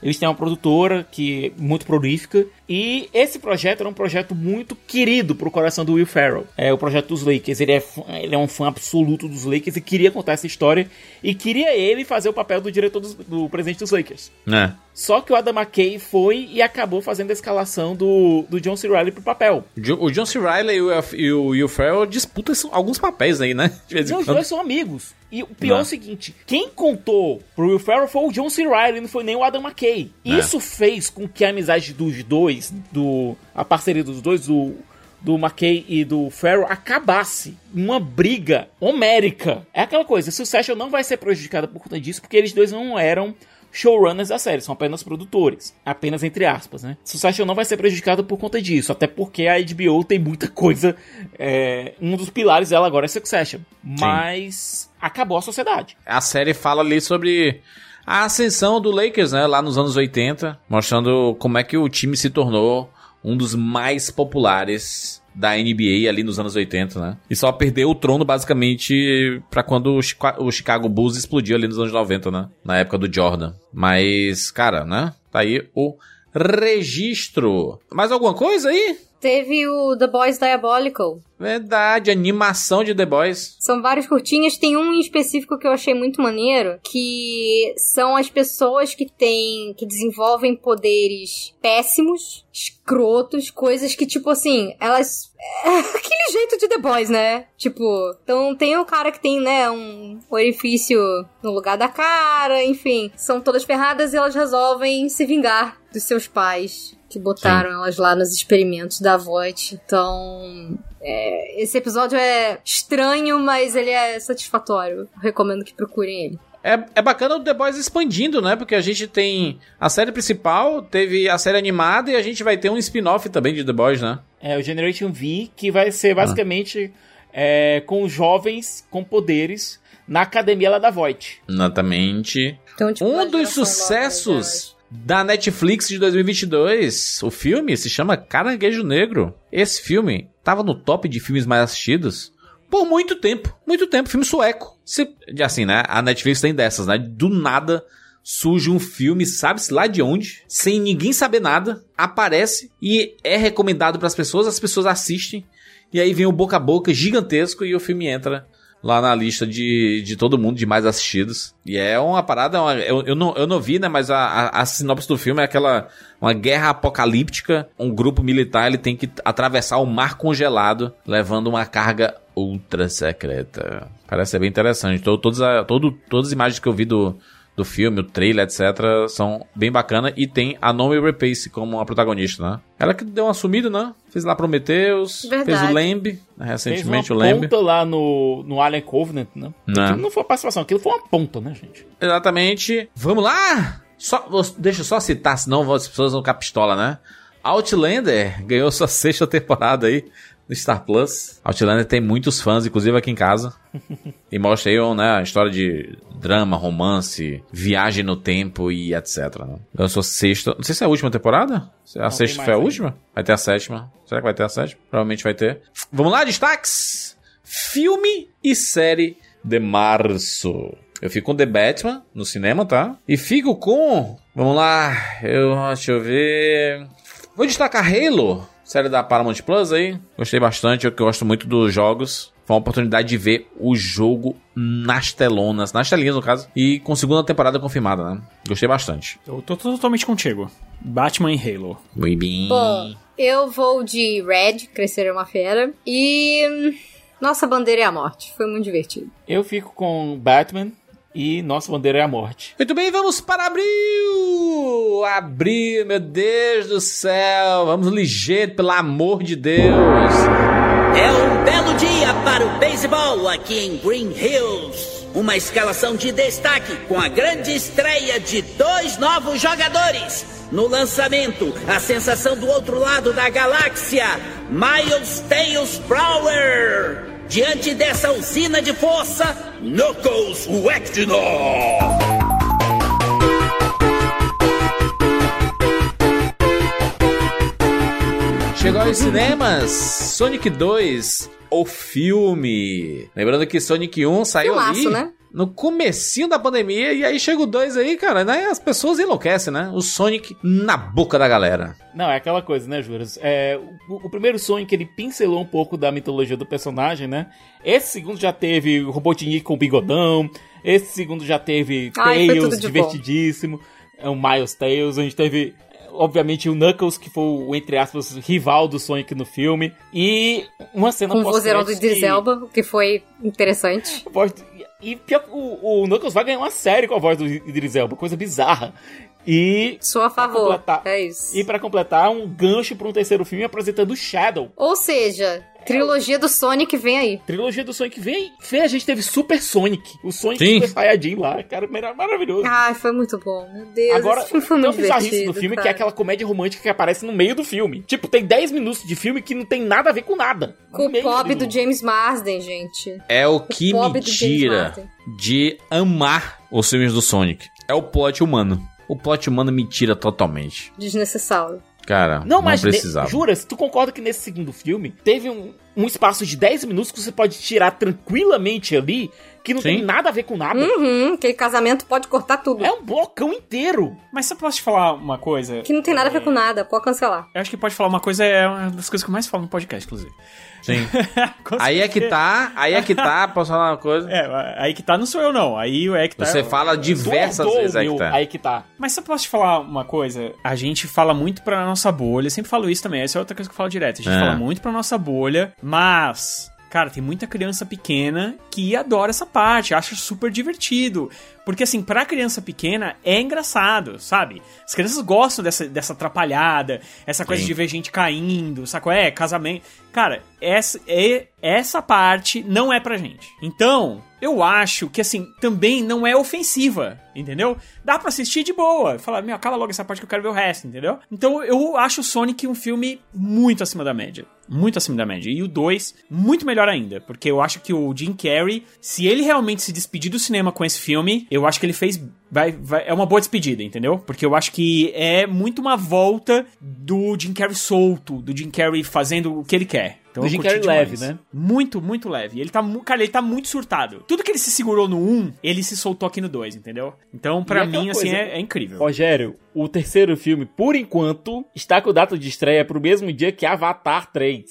Eles têm uma produtora que é muito prolífica e esse projeto era um projeto muito querido pro coração do Will Ferrell. É o projeto dos Lakers. Ele é, fã- ele é um fã absoluto dos Lakers e queria contar essa história e queria ele fazer o papel do diretor dos- do presidente dos Lakers. Né? Só que o Adam McKay foi e acabou fazendo a escalação do, do John C. Reilly pro papel. O John C. Riley e o, Will Ferrell disputam alguns papéis aí, né? De vez em Não, os dois são amigos. E o pior é Não. o seguinte: quem contou pro Will Ferrell foi o John C. Reilly, não foi nem o Adam McKay. É. Isso fez com que a amizade dos dois, do a parceria dos dois, do, do McKay e do Ferrell, acabasse. Uma briga homérica. É aquela coisa: Succession não vai ser prejudicada por conta disso, porque eles dois não eram showrunners da série, são apenas produtores. Apenas entre aspas, né? Succession não vai ser prejudicado por conta disso, até porque a HBO tem muita coisa. é, um dos pilares dela agora é Succession. Mas acabou a sociedade. A série fala ali sobre a ascensão do Lakers, né? Lá nos anos 80, mostrando como é que o time se tornou um dos mais populares da NBA ali nos anos 80, né? E só perdeu o trono basicamente pra quando o Chicago Bulls explodiu ali nos anos 90, né? Na época do Jordan. Mas, cara, né? Tá aí o registro. Mais alguma coisa aí? Teve o The Boys Diabolical. Verdade, animação de The Boys. São vários curtinhas, tem um em específico que eu achei muito maneiro, que são as pessoas que têm, que desenvolvem poderes péssimos, escrotos, coisas que, tipo assim, elas... É aquele jeito de The Boys, né? Tipo, então tem o cara que tem, né, um orifício no lugar da cara, enfim. São todas ferradas e elas resolvem se vingar dos seus pais. Que botaram elas lá nos experimentos da Voight. Então, é, esse episódio é estranho, mas ele é satisfatório. Recomendo que procurem ele. É, é bacana o The Boys expandindo, né? Porque a gente tem a série principal, teve a série animada e a gente vai ter um spin-off também de The Boys, né? É o Generation V, que vai ser basicamente é, com jovens com poderes na academia lá da Voight. Exatamente. Então, tipo, Um dos sucessos da Netflix de 2022, o filme se chama Caranguejo Negro. Esse filme tava no top de filmes mais assistidos por muito tempo. Muito tempo, filme sueco. Se, assim, né? A Netflix tem dessas, né? Do nada surge um filme, sabe-se lá de onde, sem ninguém saber nada, aparece e é recomendado pras pessoas, as pessoas assistem, e aí vem o boca a boca gigantesco e o filme entra lá na lista de, de todo mundo de mais assistidos. E é uma parada, uma- eu, eu, não, eu não vi, né, mas a, a, a sinopse do filme é aquela, uma guerra apocalíptica, um grupo militar, ele tem que atravessar o mar congelado, levando uma carga ultra secreta. Parece ser bem interessante. Todo, todas, a- todo, todas as imagens que eu vi do, do filme, o trailer, etc., são bem bacanas. E tem a Naomi Rapace como a protagonista, né? Ela que deu uma sumida, né? Fez lá Prometheus, fez Verdade. o Lamb, Fez recentemente uma o Lamb. ponta lá no, no Alien Covenant, né? Né. Aquilo não foi uma participação, aquilo foi uma ponta, né, gente? Exatamente. Vamos lá! Só, deixa eu só citar, senão as pessoas vão ficar pistola, né? Outlander ganhou sua sexta temporada aí no Star Plus. Outlander tem muitos fãs, inclusive aqui em casa. e mostra aí né, a história de drama, romance, viagem no tempo e etc. Né? Sua sexta. Não sei se é a última temporada. Se A Não, sexta foi a última? Vai ter a sétima. Será que vai ter a sétima? Provavelmente vai ter. Vamos lá, destaques! Filme e série de março. Eu fico com The Batman no cinema, tá? E fico com. Vamos lá, eu. Deixa eu ver. Vou destacar Halo, série da Paramount Plus aí. Gostei bastante, eu que gosto muito dos jogos. Foi uma oportunidade de ver o jogo nas telonas, nas telinhas no caso, e com segunda temporada confirmada, né? Gostei bastante. Eu tô totalmente contigo. Batman e Halo. Muito bem. Bom, eu vou de Red, Crescer é uma Fera. E. hum, Nossa Bandeira é a Morte. Foi muito divertido. Eu fico com Batman e Nossa Bandeira é a Morte. Muito bem, vamos para abril! Abril, meu Deus do céu! Vamos ligeiro, pelo amor de Deus! É um belo dia para o beisebol aqui em Green Hills. Uma escalação de destaque com a grande estreia de dois novos jogadores. No lançamento, a sensação do outro lado da galáxia, Miles Tails Brower. Diante dessa usina de força, Knuckles Wagner. Chegou aos cinemas Sonic 2, o filme. Lembrando que Sonic 1 saiu Filmaço, ali né? No comecinho da pandemia e aí chega o 2 aí, cara, né? As pessoas enlouquecem, né? O Sonic na boca da galera. Não, é aquela coisa, né, Juras? É, o, o primeiro Sonic, ele pincelou um pouco da mitologia do personagem, né? Esse segundo já teve o Robotnik com bigodão. Esse segundo já teve Ai, Tails, divertidíssimo. É o Miles Tails. A gente teve, obviamente, o Knuckles, que foi o, entre aspas, rival do Sonic no filme. E uma cena Com o vozeirão do Idris que- Elba, o que foi interessante. do- E pior, o, o Knuckles vai ganhar uma série com a voz do Idris Elba, coisa bizarra. E. Sou a favor. completar- É isso. E pra completar, um gancho pra um terceiro filme apresentando o Shadow. Ou seja, trilogia do Sonic vem aí. Trilogia do Sonic vem. Vem, a gente teve Super Sonic. O Sonic Sim. Super Saiyajin lá. Cara, era maravilhoso. Ai, foi muito bom. Meu Deus, Agora, esse filme foi muito bizarrice no filme que é cara. aquela comédia romântica que aparece no meio do filme. Tipo, tem 10 minutos de filme que não tem nada a ver com nada. Com o pobre do- do James Marsden, gente. É o que me do tira de amar os filmes do Sonic. É o plot humano. O plot humano me tira totalmente. Desnecessário. Cara, Não, não, mas precisava. juras, tu concorda que nesse segundo filme teve um, um espaço de 10 minutos que você pode tirar tranquilamente ali, que não Sim. tem nada a ver com nada? Uhum, aquele casamento pode cortar tudo. É um blocão inteiro. Mas se eu posso te falar uma coisa, Que não tem nada a ver com nada, pode cancelar. eu acho que pode falar uma coisa, é uma das coisas que eu mais falo no podcast, inclusive. Sim. Aí é que tá, aí é que tá, posso falar uma coisa? É, aí que tá não sou eu não, aí é que tá... Você fala diversas vezes aí meu, que tá. Aí que tá. Mas se eu posso te falar uma coisa, a gente fala muito pra nossa bolha, eu sempre falo isso também, essa é outra coisa que eu falo direto, a gente É. fala muito pra nossa bolha, mas... Cara, tem muita criança pequena que adora essa parte, acha super divertido. Porque, assim, pra criança pequena é engraçado, sabe? As crianças gostam dessa, dessa atrapalhada, essa coisa Sim. de ver gente caindo, saco? É, casamento. Cara, essa, é, essa parte não é pra gente. Então, eu acho que, assim, também não é ofensiva, entendeu? Dá pra assistir de boa. Falar, meu, acaba logo essa parte que eu quero ver o resto, entendeu? Então, eu acho o Sonic um filme muito acima da média. Muito acima da média. E o 2, muito melhor ainda. Porque eu acho que o Jim Carrey, se ele realmente se despedir do cinema com esse filme, eu acho que ele fez. Vai, vai- é uma boa despedida, entendeu? Porque eu acho que é muito uma volta do Jim Carrey solto, do Jim Carrey fazendo o que ele quer. Então Do Jim Carrey leve, né? Muito, muito leve. Ele tá, cara, ele tá muito surtado. Tudo que ele se segurou no 1, ele se soltou aqui no 2, entendeu? Então, pra E aquela mim, assim, coisa- é, é incrível. Rogério, o terceiro filme, por enquanto, está com data de estreia pro mesmo dia que Avatar 3.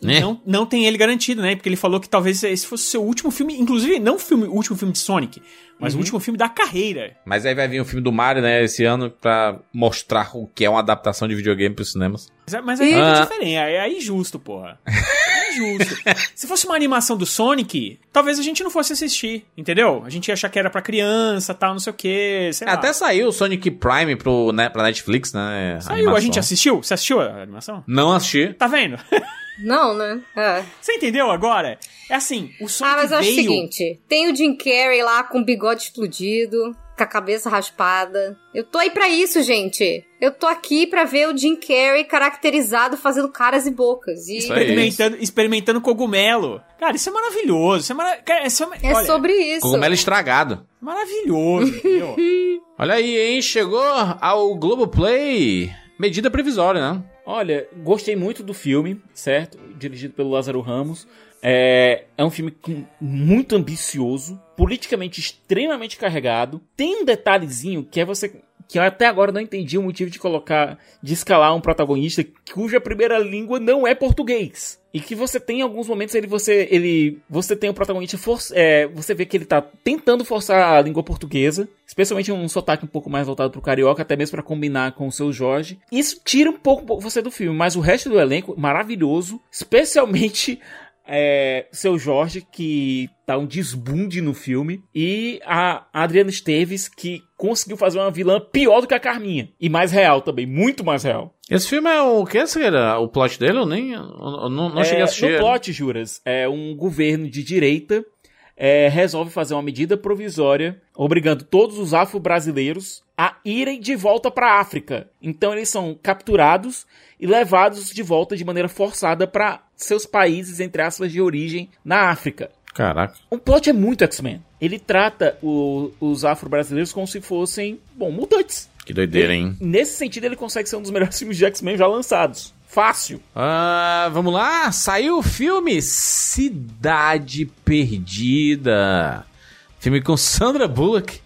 Né? Não, não tem ele garantido, né? Porque ele falou que talvez esse fosse o seu último filme, inclusive não o filme, o último filme de Sonic, mas o último filme da carreira. Mas aí vai vir o filme do Mario, né, esse ano, pra mostrar o que é uma adaptação de videogame pros cinemas. Mas, é- aí é Ah. diferente, aí é injusto, porra. É injusto. Se fosse uma animação do Sonic, talvez a gente não fosse assistir, entendeu? A gente ia achar que era pra criança, tal, não sei o quê, sei lá. Até saiu o Sonic Prime pro, né, pra Netflix, né? Saiu, a animação. gente assistiu? Você assistiu a animação? Não assisti. Tá vendo? Não, né? É. Você entendeu agora? É assim, o Sonic Ah, mas eu acho o veio... seguinte: tem o Jim Carrey lá com o bigode explodido, com a cabeça raspada. Eu tô aí pra isso, gente. Eu tô aqui pra ver o Jim Carrey caracterizado fazendo caras e bocas. E experimentando, experimentando cogumelo. Cara, isso é maravilhoso. Isso é, mara... cara, isso é... é olha, sobre isso. Cogumelo estragado. maravilhoso, entendeu? Olha aí, hein? Chegou ao Globoplay. Medida provisória, né? Olha, gostei muito do filme, certo? Dirigido pelo Lázaro Ramos. É, é um filme muito ambicioso, politicamente extremamente carregado. Tem um detalhezinho que é você. Que eu até agora não entendi o motivo de colocar, de escalar um protagonista cuja primeira língua não é português. E que você tem em alguns momentos ele você ele você tem o protagonista for, é, você vê que ele tá tentando forçar a língua portuguesa, especialmente um sotaque um pouco mais voltado pro carioca, até mesmo pra combinar com o seu Jorge. Isso tira um pouco você do filme, mas o resto do elenco maravilhoso, especialmente é, seu Jorge, que tá um desbunde no filme, e a Adriana Esteves, que conseguiu fazer uma vilã pior do que a Carminha. E mais real também, muito mais real. Esse filme é o que, Cegueira? O plot dele? Eu nem. Eu não, não É, cheguei a assistir. No plot, juras, é um governo de direita é, resolve fazer uma medida provisória obrigando todos os afro-brasileiros a irem de volta para a África. Então eles são capturados e levados de volta de maneira forçada para seus países, entre aspas, de origem na África. Caraca. O plot é muito X-Men. Ele trata o- os afro-brasileiros como se fossem, bom, mutantes. Que doideira, hein? Nesse sentido, ele consegue ser um dos melhores filmes de X-Men já lançados. Fácil. Ah, vamos lá, saiu o filme Cidade Perdida. Filme com Sandra Bullock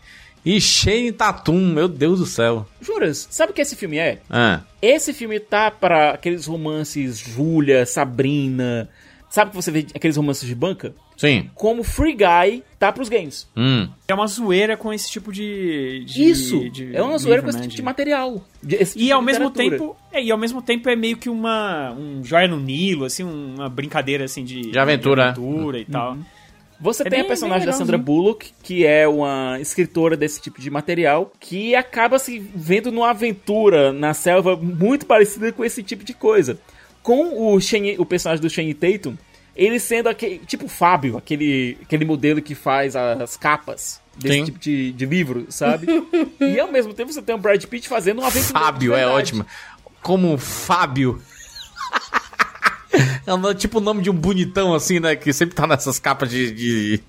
e Shane Tatum, meu Deus do céu. Juras, sabe o que esse filme é? Ah, Esse filme tá para aqueles romances Júlia, Sabrina. Sabe que você vê aqueles romances de banca? sim. Como Free Guy tá pros games. Hum. É uma zoeira com esse tipo de. de- Isso! de é uma zoeira com esse né, tipo de material. de- esse E tipo ao de mesmo tempo. É, e ao mesmo tempo é meio que uma. um joia no Nilo, assim, uma brincadeira assim de. De aventura. de aventura e tal. Você É tem bem- a personagem da Sandra. Bullock, que é uma escritora desse tipo de material, que acaba se vendo numa aventura na selva muito parecida com esse tipo de coisa. Com o, Shane- o personagem do Shane Tatum, ele sendo aquele, tipo Fábio, aquele, aquele modelo que faz as capas desse Sim. tipo de, de livro, sabe? e ao mesmo tempo você tem o Brad Pitt fazendo uma aventura. Fábio é ótimo. Como Fábio. É um- tipo o nome de um bonitão assim, né? Que sempre tá nessas capas de. de,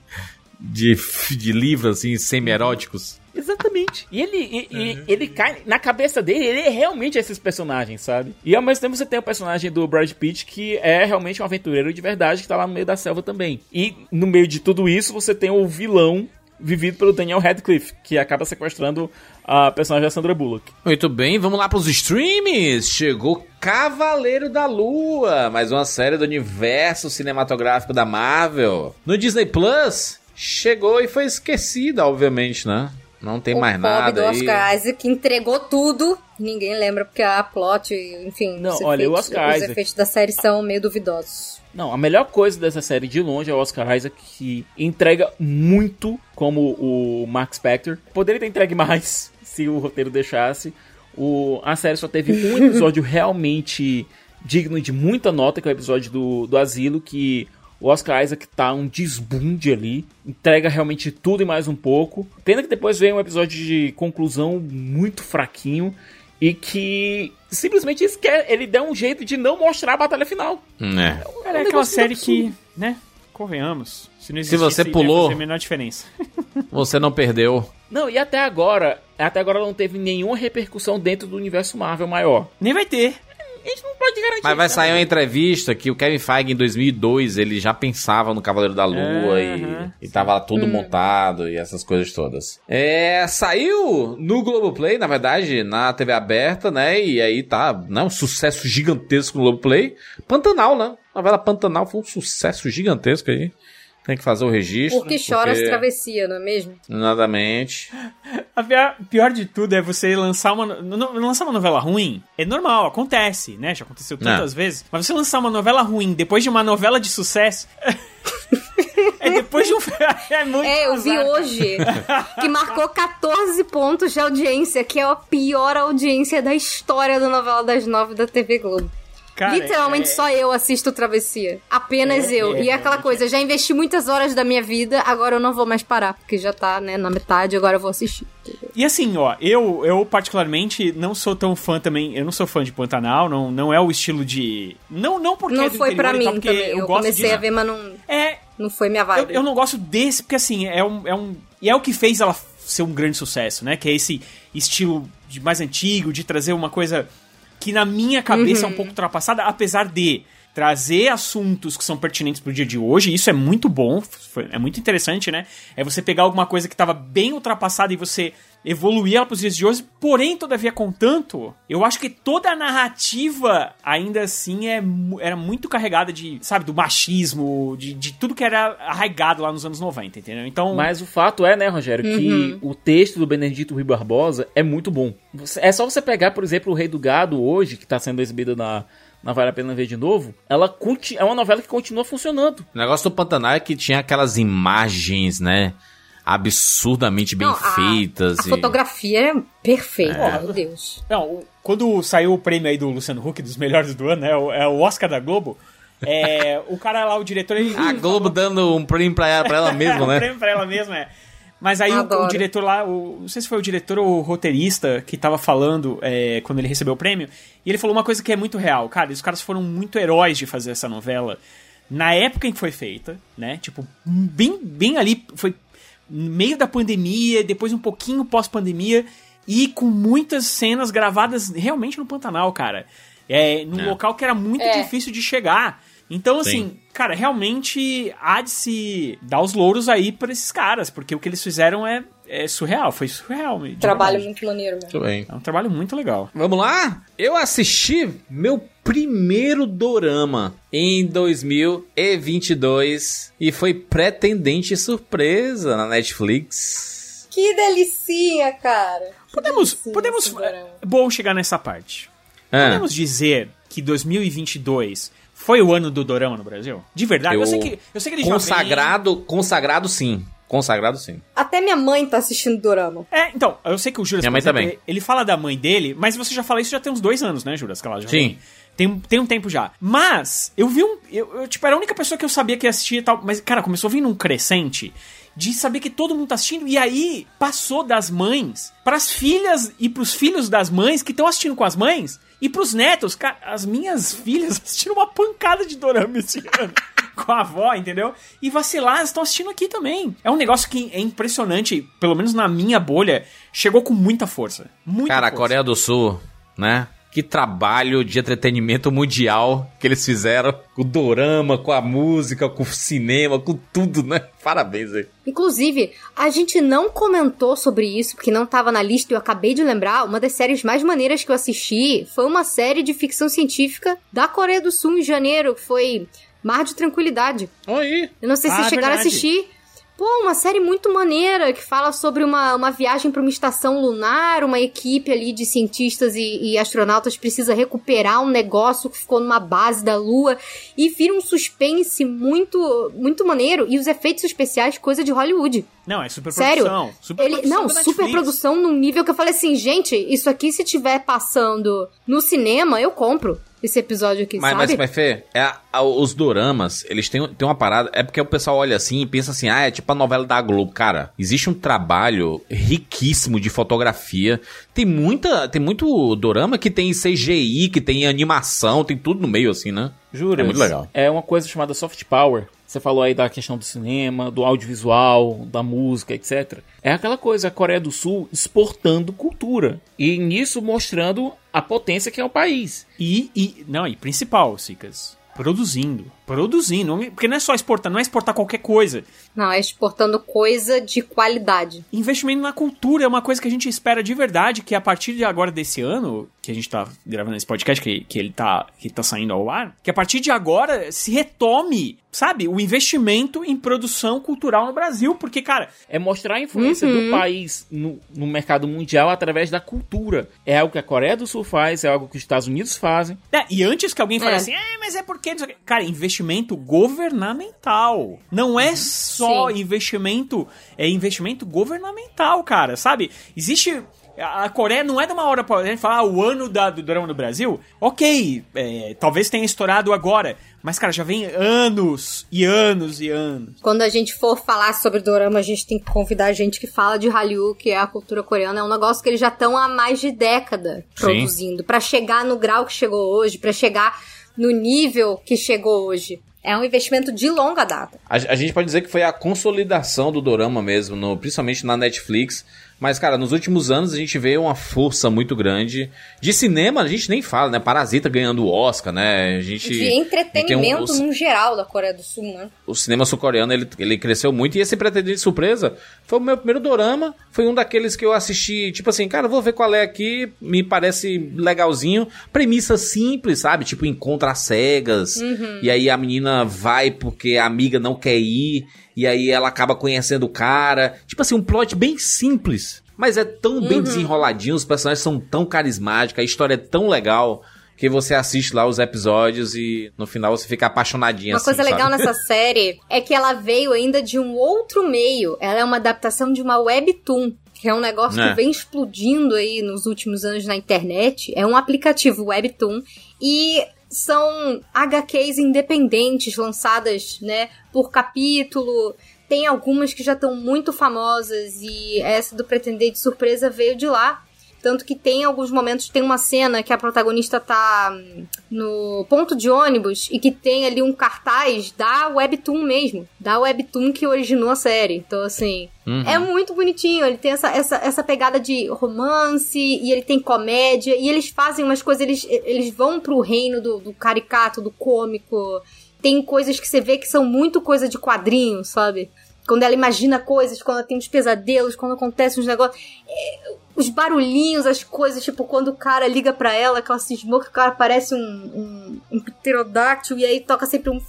de, de livros assim, semi-eróticos. Exatamente. E ele, e- e- ele cai na cabeça dele, ele é realmente esses personagens, sabe? E ao mesmo tempo você tem o personagem do Brad Pitt, que é realmente um aventureiro de verdade, que tá lá no meio da selva também. E no meio de tudo isso, você tem o vilão vivido pelo Daniel Radcliffe, que acaba sequestrando a personagem da Sandra Bullock. Muito bem, vamos lá pros streams. Chegou Cavaleiro da Lua, mais uma série do universo cinematográfico da Marvel. No Disney Plus, chegou e foi esquecida, obviamente, né? Não tem o mais nada do aí. Oscar Isaac entregou tudo. Ninguém lembra porque a plot, enfim, Não, os, olha, o efeitos, Oscar os Isaac- efeitos da série são meio duvidosos. Não, a melhor coisa dessa série de longe é o Oscar Isaac, que entrega muito como o Mark Spector. Poderia ter entregue mais se o roteiro deixasse. O, a série só teve um episódio realmente digno de muita nota, que é o episódio do, do Asilo, que o Oscar Isaac tá um desbunde ali, entrega realmente tudo e mais um pouco. Pena que depois vem um episódio de conclusão muito fraquinho e que simplesmente esquece, ele dá um jeito de não mostrar a batalha final. É. Cara, é um aquela negócio série absurdo. que, né? Convenhamos. Se, não Se você ia pulou- fazer a menor diferença. Você não perdeu. Não, e até agora, até agora não teve nenhuma repercussão dentro do universo Marvel maior. Nem vai ter. A gente não pode garantir. Mas vai sair uma entrevista que o Kevin Feige em 2002 ele já pensava no Cavaleiro da Lua e, e tava tudo montado e essas coisas todas. É, saiu no Globoplay, na verdade, na TV aberta, né? E aí tá, né, um sucesso gigantesco no Globoplay. Pantanal, né? A novela Pantanal foi um sucesso gigantesco aí. Tem que fazer o registro. Porque chora as porque- travessia, não é mesmo? Nadamente. A pior, pior de tudo é você lançar uma, lançar uma novela ruim. É normal, acontece, né? Já aconteceu tantas vezes. Mas você lançar uma novela ruim depois de uma novela de sucesso. é depois de um. É muito É, eu vi azar, hoje que marcou 14 pontos de audiência, que é a pior audiência da história da novela das nove da TV Globo. Cara, Literalmente é- só eu assisto Travessia. Apenas eu. é, e é aquela coisa, já investi muitas horas da minha vida, agora eu não vou mais parar, porque já tá, né, na metade, agora eu vou assistir. E assim, ó, eu, eu particularmente não sou tão fã também, eu não sou fã de Pantanal, não, não é o estilo de... Não, não porque é Não do foi e mim tal, também. eu, Eu, comecei disso. a ver, mas não, É, não foi minha eu, vibe. eu não gosto desse, porque assim, é um, é um... E é o que fez ela ser um grande sucesso, né? Que é esse estilo de mais antigo, de trazer uma coisa que na minha cabeça é um pouco ultrapassada, apesar de trazer assuntos que são pertinentes pro dia de hoje, isso é muito bom, foi- é muito interessante, né? É você pegar alguma coisa que estava bem ultrapassada e você evoluir ela pros dias de hoje, porém, todavia, contanto, eu acho que toda a narrativa, ainda assim, é, era muito carregada de, sabe, do machismo, de, de tudo que era arraigado lá nos anos 90, entendeu? Então, Mas o fato é, né, Rogério, que o texto do Benedito Rui Barbosa é muito bom. Você- É só você pegar, por exemplo, o Rei do Gado hoje, que tá sendo exibida na, na Vale a Pena Ver de Novo. Ela é uma novela que continua funcionando. O negócio do Pantanal é que tinha aquelas imagens, né? Absurdamente bem Não, a- feitas. A e- fotografia é perfeita, É. meu Deus. Não, quando saiu o prêmio aí do Luciano Huck, dos melhores do ano, né? o- É o Oscar da Globo. É, o cara lá, o diretor, ele. A Globo dando um prêmio pra ela, pra ela mesma, um né? prêmio pra ela mesma, é. Mas aí o, o diretor lá, o- não sei se foi o diretor ou o roteirista que tava falando é, quando ele recebeu o prêmio, e ele falou uma coisa que é muito real. Cara, os caras foram muito heróis de fazer essa novela na época em que foi feita, né? Tipo, bem, bem ali, foi meio da pandemia, depois um pouquinho pós-pandemia, e com muitas cenas gravadas realmente no Pantanal, cara. É, num É. local que era muito É. difícil de chegar. Então, assim, Sim. cara, realmente há de se dar os louros aí pra esses caras, porque o que eles fizeram é, é surreal, foi surreal. Trabalho verdade. muito maneiro. Muito bem. É um trabalho muito legal. Vamos lá? Eu assisti meu primeiro dorama em 2022 e foi pretendente surpresa na Netflix. Que delicinha, cara. Podemos, podemos, dorama. é bom chegar nessa parte. Ah, Podemos dizer que 2022 foi o ano do dorama no Brasil? De verdade? Eu, Eu- sei que, eu sei que ele já consagrado, consagrado sim. Consagrado sim. Até minha mãe tá assistindo Dorama. vem- É, então, eu sei que o Juras, Minha mãe exemplo, também. ele- ele fala da mãe dele, mas você já fala isso já tem uns dois anos, né, Juras? Que ela já Sim. vem. Tem, tem um tempo já. Mas, eu vi um. Eu, eu, tipo, era a única pessoa que eu sabia que ia assistir e tal. Mas, cara, começou a vir num crescente de saber que todo mundo tá assistindo. E aí, passou das mães pras filhas e pros filhos das mães que estão assistindo com as mães. E pros netos, cara, as minhas filhas assistiram uma pancada de dorama esse ano. com a avó, entendeu? E vacilar, estão assistindo aqui também. É um negócio que é impressionante, pelo menos na minha bolha, chegou com muita força. Muita Cara, a força. Coreia do Sul, né? Que trabalho de entretenimento mundial que eles fizeram com o dorama, com a música, com o cinema, com tudo, né? Parabéns aí. Inclusive, a gente não comentou sobre isso, porque não tava na lista e eu acabei de lembrar. Uma das séries mais maneiras que eu assisti foi uma série de ficção científica da Coreia do Sul em janeiro, que foi Mar de Tranquilidade. Oi. Eu não sei se Ah, vocês chegaram verdade. a assistir. Pô, uma série muito maneira que fala sobre uma, uma viagem para uma estação lunar, uma equipe ali de cientistas e, e astronautas precisa recuperar um negócio que ficou numa base da Lua e vira um suspense muito muito maneiro e os efeitos especiais coisa de Hollywood. Não, é super Sério? produção. Super Ele, produção não, super produção num nível que eu falei assim, gente, isso aqui se tiver passando no cinema, eu compro esse episódio aqui, Mas, sabe? mas, mas Fê, é, a- os doramas, eles têm, têm uma parada. É porque o pessoal olha assim e pensa assim, ah, é tipo a novela da Globo. Cara, existe um trabalho riquíssimo de fotografia. Tem muita. Tem muito dorama que tem CGI, que tem animação, tem tudo no meio, assim, né? Jura? É muito legal. É uma coisa chamada soft power. Você falou aí da questão do cinema, do audiovisual, da música, etc. É aquela coisa, a Coreia do Sul exportando cultura. E nisso mostrando a potência que é o país. E, e não, e principal, Sicas, produzindo. Produzindo. Porque não é só exportar, não é exportar qualquer coisa. Não, é exportando coisa de qualidade. Investimento na cultura é uma coisa que a gente espera de verdade, que a partir de agora desse ano, que a gente tá gravando esse podcast, que, que ele tá, que tá saindo ao ar, que a partir de agora se retome, sabe, o investimento em produção cultural no Brasil, porque, cara, É mostrar a influência Uhum. do país no, no mercado mundial através da cultura. É algo que a Coreia do Sul faz, é algo que os Estados Unidos fazem. É, e antes que alguém fale É. assim, ah, mas é porque. não sei o quê." Cara, investimento governamental. Não é só Sim. investimento. É investimento governamental, cara, sabe? Existe. A a Coreia não é de uma hora pra gente falar ah, o ano da, do drama no Brasil. Ok, é, talvez tenha estourado agora. Mas, cara, já vem anos e anos e anos. Quando a gente for falar sobre dorama, a gente tem que convidar gente que fala de Hallyu, que é a cultura coreana. É um negócio que eles já estão há mais de década produzindo. Pra chegar no grau que chegou hoje, pra chegar no nível que chegou hoje. É um investimento de longa data. A, a gente pode dizer que foi a consolidação do dorama mesmo, no- principalmente na Netflix. Mas, cara, nos últimos anos a gente vê uma força muito grande. De cinema, a gente nem fala, né? Parasita ganhando o Oscar, né? A gente. De tem um- entretenimento o- no geral da Coreia do Sul, né? o cinema sul-coreano ele, ele cresceu muito e esse Pretendente de Surpresa foi o meu primeiro dorama. Foi um daqueles que eu assisti, tipo assim, cara, vou ver qual é aqui, me parece legalzinho. Premissa simples, sabe? Tipo, encontra cegas. E aí a menina vai porque a amiga não quer ir. E aí ela acaba conhecendo o cara. Tipo assim, um plot bem simples. Mas é tão bem desenroladinho, os personagens são tão carismáticos, a história é tão legal. Que você assiste lá os episódios e no final você fica apaixonadinho Uma assim, coisa legal sabe? nessa série é que ela veio ainda de um outro meio. Ela é uma adaptação de uma webtoon. Que é um negócio É. que vem explodindo aí nos últimos anos na internet. É um aplicativo webtoon. E são HQs independentes lançadas, né, por capítulo. Tem algumas que já estão muito famosas e essa do Pretendente Surpresa veio de lá. Tanto que tem alguns momentos, tem uma cena que a protagonista tá hum, no ponto de ônibus e que tem ali um cartaz da Webtoon mesmo. Da Webtoon que originou a série. Então, assim, Uhum. é muito bonitinho. Ele tem essa, essa, essa pegada de romance e ele tem comédia. E eles fazem umas coisas, eles, eles vão pro reino do, do caricato, do cômico. Tem coisas que você vê que são muito coisa de quadrinho, sabe? Quando ela imagina coisas, quando ela tem uns pesadelos, quando acontecem uns negócios. É, os barulhinhos, as coisas, tipo, quando o cara liga pra ela, que ela cismou que o cara parece um, um, um pterodáctilo, e aí toca sempre um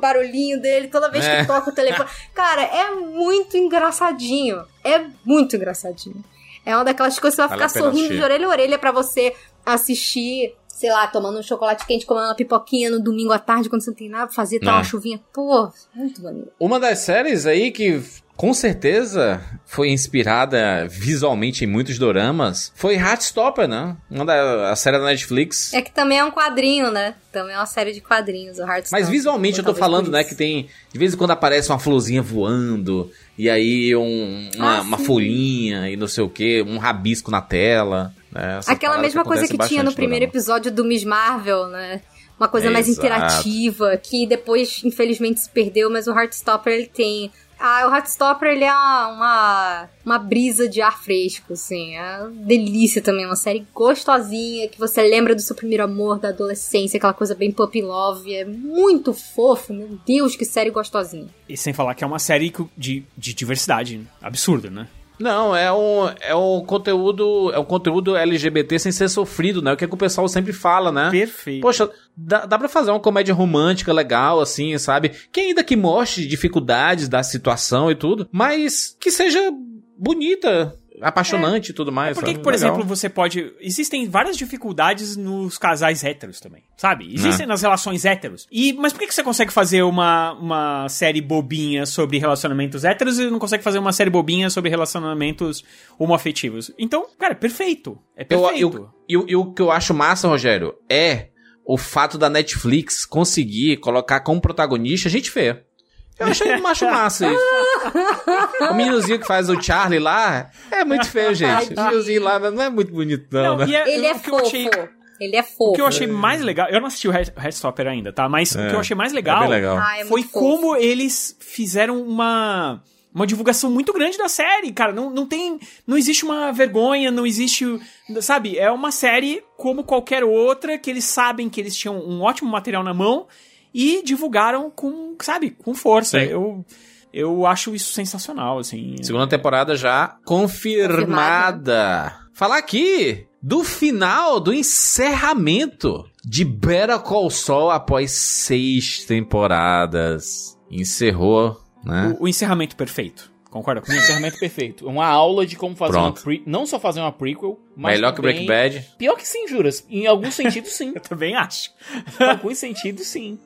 barulhinho dele toda vez É. que toca o telefone. Cara, é muito engraçadinho. É muito engraçadinho. É uma daquelas coisas que você vai Vale ficar sorrindo assistir. de orelha a orelha pra você assistir, sei lá, tomando um chocolate quente, comendo uma pipoquinha no domingo à tarde, quando você não tem nada pra fazer, tá É. uma chuvinha. Pô, muito maneiro. Uma das séries aí que com certeza foi inspirada visualmente em muitos doramas foi Heartstopper, né? Uma da a série da Netflix. É que também é um quadrinho, né? Também é uma série de quadrinhos, o Hearthstone. Mas visualmente eu tô falando, né, que tem de vez em quando aparece uma florzinha voando e aí um- uma, Ah, uma folhinha e não sei o que, um rabisco na tela. né? Aquela mesma coisa que tinha no primeiro episódio do Miss Marvel, né? uma coisa mais Exato. interativa, que depois, infelizmente, se perdeu, mas o Heartstopper, ele tem... Ah, o Heartstopper, ele é uma, uma brisa de ar fresco, assim. É uma delícia também, uma série gostosinha, que você lembra do seu primeiro amor, da adolescência, aquela coisa bem puppy love. É muito fofo, meu Deus, que série gostosinha. E sem falar que é uma série de, de diversidade absurda, né? Não, é um, é um conteúdo. É um conteúdo LGBT sem ser sofrido, né? O que, é que o pessoal sempre fala, né? Perfeito. Poxa, dá, dá pra fazer uma comédia romântica legal, assim, sabe? Que ainda que mostre dificuldades da situação e tudo, mas que seja bonita, apaixonante e tudo mais. Por que, sabe? que, por Legal. exemplo, você pode. Existem várias dificuldades nos casais héteros também, sabe? Existem nas relações héteros. E, mas por que, que você consegue fazer uma, uma série bobinha sobre relacionamentos héteros e não consegue fazer uma série bobinha sobre relacionamentos homoafetivos? Então, cara, é perfeito. É perfeito. e o que eu acho massa, Rogério, é o fato da Netflix conseguir colocar como protagonista gente feia. Eu achei eu acho massa isso. o meninozinho que faz o Charlie lá é muito feio, gente. O meninozinho lá não é muito bonito, não, Não, né? é- Ele é fofo. achei- Ele é fofo. O que eu achei mais legal, eu não assisti o Red- Heartstopper ainda, tá? Mas o que eu achei mais é legal, legal. Ah, é foi muito fofo. como eles fizeram uma uma divulgação muito grande da série, cara. Não, não tem, não existe uma vergonha, não existe, sabe? É uma série como qualquer outra que eles sabem que eles tinham um ótimo material na mão e divulgaram com, sabe, com força. Sim. Eu eu acho isso sensacional, assim. Segunda temporada já confirmada. Falar aqui do final, do encerramento de Better Call Saul após seis temporadas. Encerrou, né? O, o encerramento perfeito. Concorda comigo? Encerramento perfeito. Uma aula de como fazer uma Pronto. pre... Não só fazer uma prequel, mas Melhor que também- Breaking Bad. Pior que sim, juras. Em alguns sentidos, sim. Eu também acho. em alguns sentidos, sim.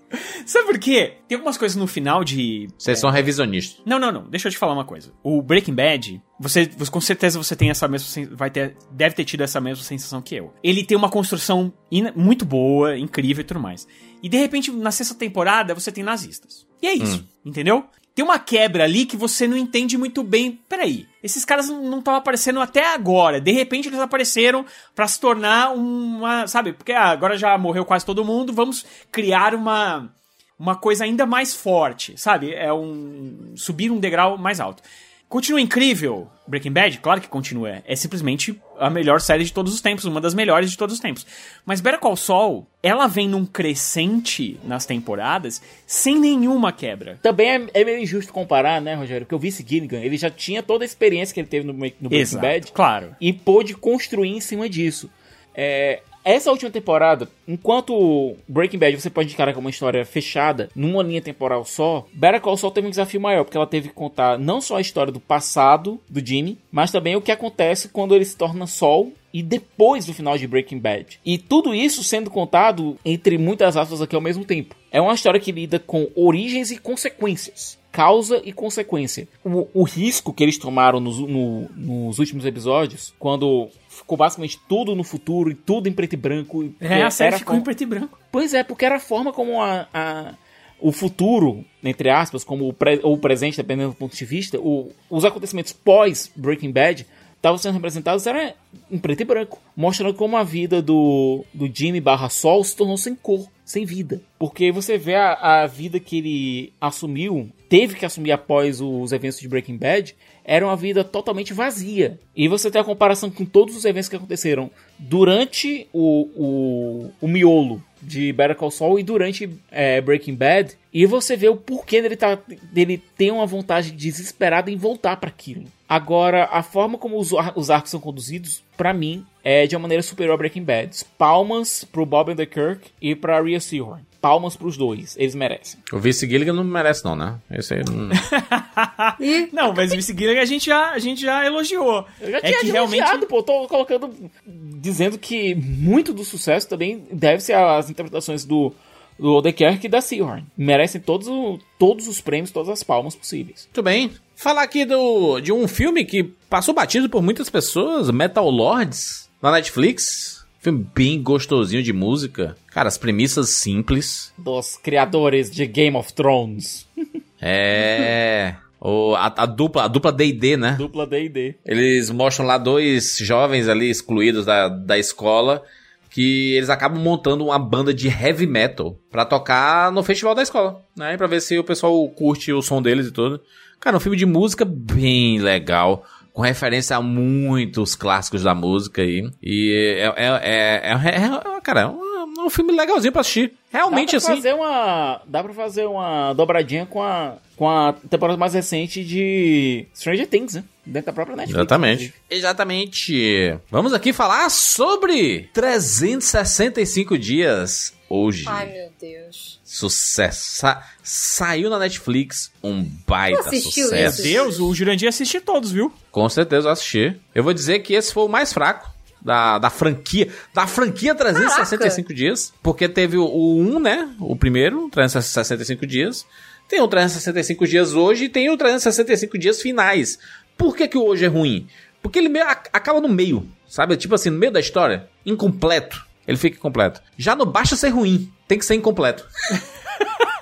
Sabe por quê? Tem algumas coisas no final de Vocês são revisionistas. Não, não, não. Deixa eu te falar uma coisa. O Breaking Bad, você, você- com certeza você tem essa mesma vai ter deve ter tido essa mesma sensação que eu. Ele tem uma construção ina- muito boa, incrível e tudo mais. E de repente na sexta temporada você tem nazistas. E é isso, entendeu? Tem uma quebra ali que você não entende muito bem. Peraí, esses caras não estavam aparecendo até agora. De repente eles apareceram pra se tornar uma. Sabe? Porque ah, agora já morreu quase todo mundo, vamos criar uma uma coisa ainda mais forte, sabe? É um subir um degrau mais alto. Continua incrível Breaking Bad? Claro que continua. É simplesmente a melhor série de todos os tempos, uma das melhores de todos os tempos. Mas Better Call Saul, ela vem num crescente nas temporadas sem nenhuma quebra. Também é, é meio injusto comparar, né, Rogério? Porque o Vince Gilligan, ele já tinha toda a experiência que ele teve no, no Breaking Exato, Bad. claro. E pôde construir em cima disso. É, essa última temporada, enquanto Breaking Bad você pode encarar como uma história fechada, numa linha temporal só, Better Call Saul teve um desafio maior, porque ela teve que contar não só a história do passado do Jimmy, mas também o que acontece quando ele se torna Sol e depois do final de Breaking Bad. E tudo isso sendo contado entre muitas aspas aqui ao mesmo tempo. É uma história que lida com origens e consequências. Causa e consequência. O, o risco que eles tomaram nos, no- nos últimos episódios, quando ficou basicamente tudo no futuro e tudo em preto e branco. É, a série ficou com- em preto e branco. Pois é, porque era a forma como a, a- o futuro, entre aspas, como o, pre- ou o presente, dependendo do ponto de vista, o- os acontecimentos pós Breaking Bad estavam sendo representados era em preto e branco, mostrando como a vida do, do Jimmy barra Sol se tornou sem cor, sem vida. Porque você vê a, a vida que ele assumiu, teve que assumir após os eventos de Breaking Bad, era uma vida totalmente vazia. E você tem a comparação com todos os eventos que aconteceram durante o, o, o miolo de Better Call Saul e durante é, Breaking Bad. E você vê o porquê dele, tá, dele ter uma vontade desesperada em voltar para aquilo. Agora, a forma como os, os arcos são conduzidos, pra mim, é de uma maneira superior a Breaking Bad. Palmas pro Bob Kirk e pra Rhea Seahorn. Palmas pros dois, eles merecem. O Vice Gilligan não merece, não, né? Esse aí não. Não, mas o Vince Gilligan a gente já, a gente já elogiou. Eu já é tinha que realmente elogiado, pô, tô colocando, dizendo que muito do sucesso também deve-se às interpretações do, do Odenkirk e da Seahorn. Merecem todos, o- todos os prêmios, todas as palmas possíveis. Muito bem. Falar aqui do, de um filme que passou batido por muitas pessoas, Metal Lords, na Netflix. Filme bem gostosinho de música. Cara, as premissas simples. Dos criadores de Game of Thrones. É. O, a, a dupla a dupla D&D, né? Dupla D&D. Eles mostram lá dois jovens ali excluídos da, da escola que eles acabam montando uma banda de heavy metal pra tocar no festival da escola, né? Pra ver se o pessoal curte o som deles e tudo. Cara, um filme de música bem legal, com referência a muitos clássicos da música aí. E é, é, é, é- é- cara, é um, é um filme legalzinho pra assistir. Realmente dá pra assim. Fazer uma, dá pra fazer uma dobradinha com a, com a temporada mais recente de Stranger Things, né? Dentro da própria Netflix. Exatamente. Exatamente. Vamos aqui falar sobre 365 dias hoje. Ai, meu Deus. Sucesso. Sa- saiu na Netflix um baita assistiu sucesso. isso? Deus, o Jurandir assiste todos, viu? Com certeza eu assisti. Eu vou dizer que esse foi o mais fraco da, da franquia. Da franquia 365 dias. Porque teve o, o 1, né? O primeiro, 365 dias. Tem o 365 dias hoje e tem o 365 dias finais. Por que, que o hoje é ruim? Porque ele meio, ac- acaba no meio, sabe? Tipo assim, no meio da história, incompleto. Ele fica incompleto. Já não basta ser ruim, tem que ser incompleto.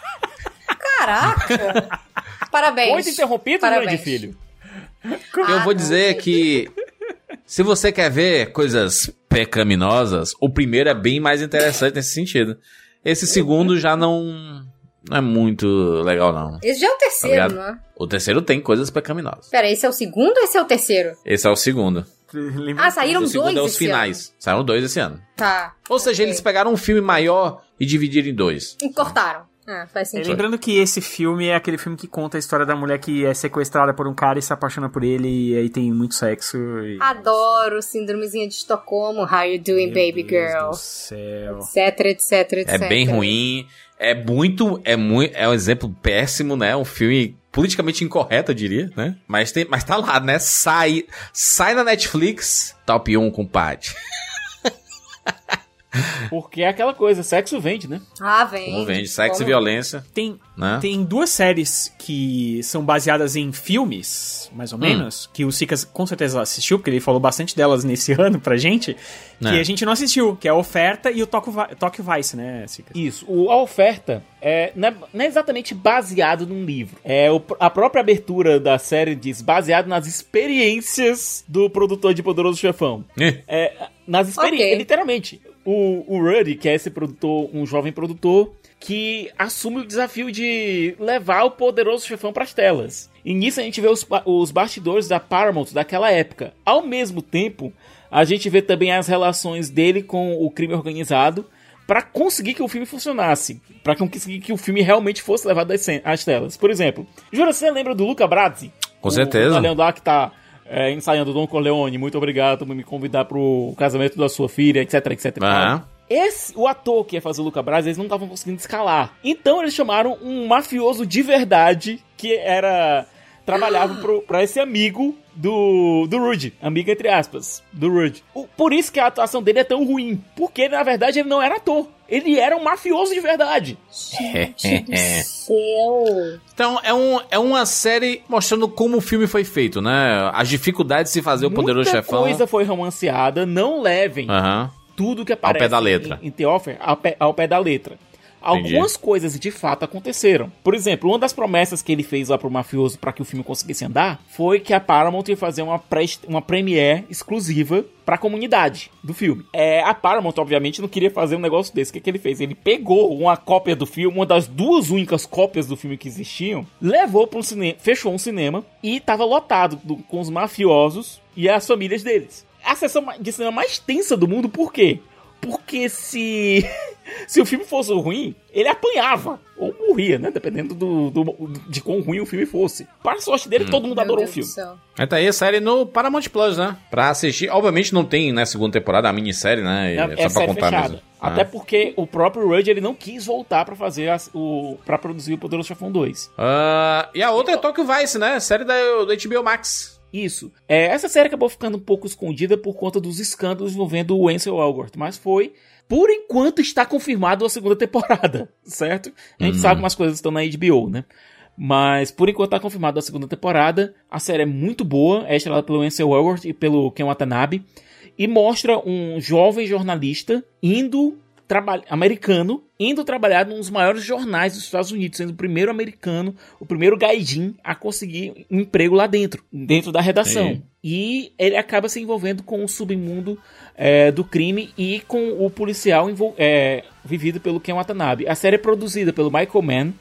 Caraca! Parabéns. Muito interrompido, Parabéns. grande filho. Eu vou dizer que se você quer ver coisas pecaminosas, o primeiro é bem mais interessante nesse sentido. Esse segundo já não, não é muito legal, não. Esse já é o terceiro, Tá não é? O terceiro tem coisas pecaminosas. Pera, esse é o segundo ou esse é o terceiro? Esse é o segundo. Ah, saíram o segundo dois é os esse finais. Saíram dois esse ano. ano. Tá. Ou seja, Ok. eles pegaram um filme maior e dividiram em dois. E cortaram. Ah, faz É, sentido. lembrando que esse filme é aquele filme que conta a história da mulher que é sequestrada por um cara e se apaixona por ele e aí tem muito sexo. E... Adoro síndromezinha de Estocolmo. How you doing, baby girl? do céu. Etc, etc, etc. É bem ruim. É muito. É muito. É um exemplo péssimo, né? Um filme politicamente incorreto, eu diria, né? Mas, tem, mas tá lá, né? Sai, sai na Netflix, top 1, compadre. Porque é aquela coisa, sexo vende, né? Ah, vem. Como vende? Sexo e Como- violência, Tem, né? tem duas séries que são baseadas em filmes, mais ou Hum. menos, que o Sicas com certeza assistiu, porque ele falou bastante delas nesse ano pra gente, que É. a gente não assistiu, que é a Oferta e o Tokyo Vi- Tokyo Vice, né, Sicas? Isso. O, a oferta é, não, é, não é exatamente baseado num livro. É o- a própria abertura da série diz baseado nas experiências do produtor de Poderoso Chefão. É, nas experiências, Ok. literalmente. O, o Ruddy, que é esse produtor, um jovem produtor, que assume o desafio de levar o Poderoso Chefão pras telas. E nisso a gente vê os, os bastidores da Paramount daquela época. Ao mesmo tempo, a gente vê também as relações dele com o crime organizado para conseguir que o filme funcionasse, para conseguir que o filme realmente fosse levado às, às telas. Por exemplo, Jura, você lembra do Luca Brasi? Com O- certeza. O lá que tá é, ensaiando Don Corleone, muito obrigado por me convidar pro casamento da sua filha, etc, etc. Aham. Esse, o ator que ia fazer o Luca Brasi, eles não estavam conseguindo escalar. Então eles chamaram um mafioso de verdade que era trabalhava pro, pra esse amigo do, do Rudy. Amigo entre aspas, do Rudy. O- por isso que a atuação dele é tão ruim. Porque, na verdade, ele não era ator. Ele era um mafioso de verdade. Gente do céu. Então, é, um, é uma série mostrando como o filme foi feito, né? As dificuldades de fazer o Poderoso Muita Chefão. coisa foi romanceada. Não levem Aham. tudo que aparece pé da letra. em, em The Offer ao pé, ao pé da letra. Algumas coisas de fato aconteceram. Por exemplo, uma das promessas que ele fez lá pro mafioso para que o filme conseguisse andar foi que a Paramount ia fazer uma, pré, uma premiere exclusiva pra comunidade do filme. É, a Paramount, obviamente, não queria fazer um negócio desse. O que, que ele fez? Ele pegou uma cópia do filme, uma das duas únicas cópias do filme que existiam, levou para um cinema, fechou um cinema e tava lotado do- com os mafiosos e as famílias deles. A sessão de cinema mais tensa do mundo, por quê? Porque se se o filme fosse ruim, ele apanhava ou morria, né? Dependendo do, do- de quão ruim o filme fosse. Para a sorte dele, todo mundo Meu adorou Deus o filme. céu. Aí tá aí a série no Paramount Plus, né? Pra assistir. Obviamente não tem, né, segunda temporada, a minissérie, né? É, É, é só pra série contar fechada. mesmo. Até Ah. porque o próprio Rudd ele não quis voltar pra fazer as- o para produzir o Poderoso Chefão 2. Ah, e a outra é Tokyo Vice, né? Série da, do HBO Max. Isso. É, essa série acabou ficando um pouco escondida por conta dos escândalos envolvendo o Ansel Elgort, mas foi por enquanto está confirmado a segunda temporada, certo? A gente Uhum. sabe como as coisas estão na HBO, né? Mas por enquanto está confirmado a segunda temporada. A série é muito boa, é estrelada pelo Ansel Elgort e pelo Ken Watanabe e mostra um jovem jornalista indo americano indo trabalhar num dos maiores jornais dos Estados Unidos, sendo o primeiro americano, o primeiro gaijin a conseguir um emprego lá dentro, dentro da redação. Sim. E ele acaba se envolvendo com o submundo é, do crime e com o policial é, vivido pelo Ken Watanabe. A série é produzida pelo Michael Mann,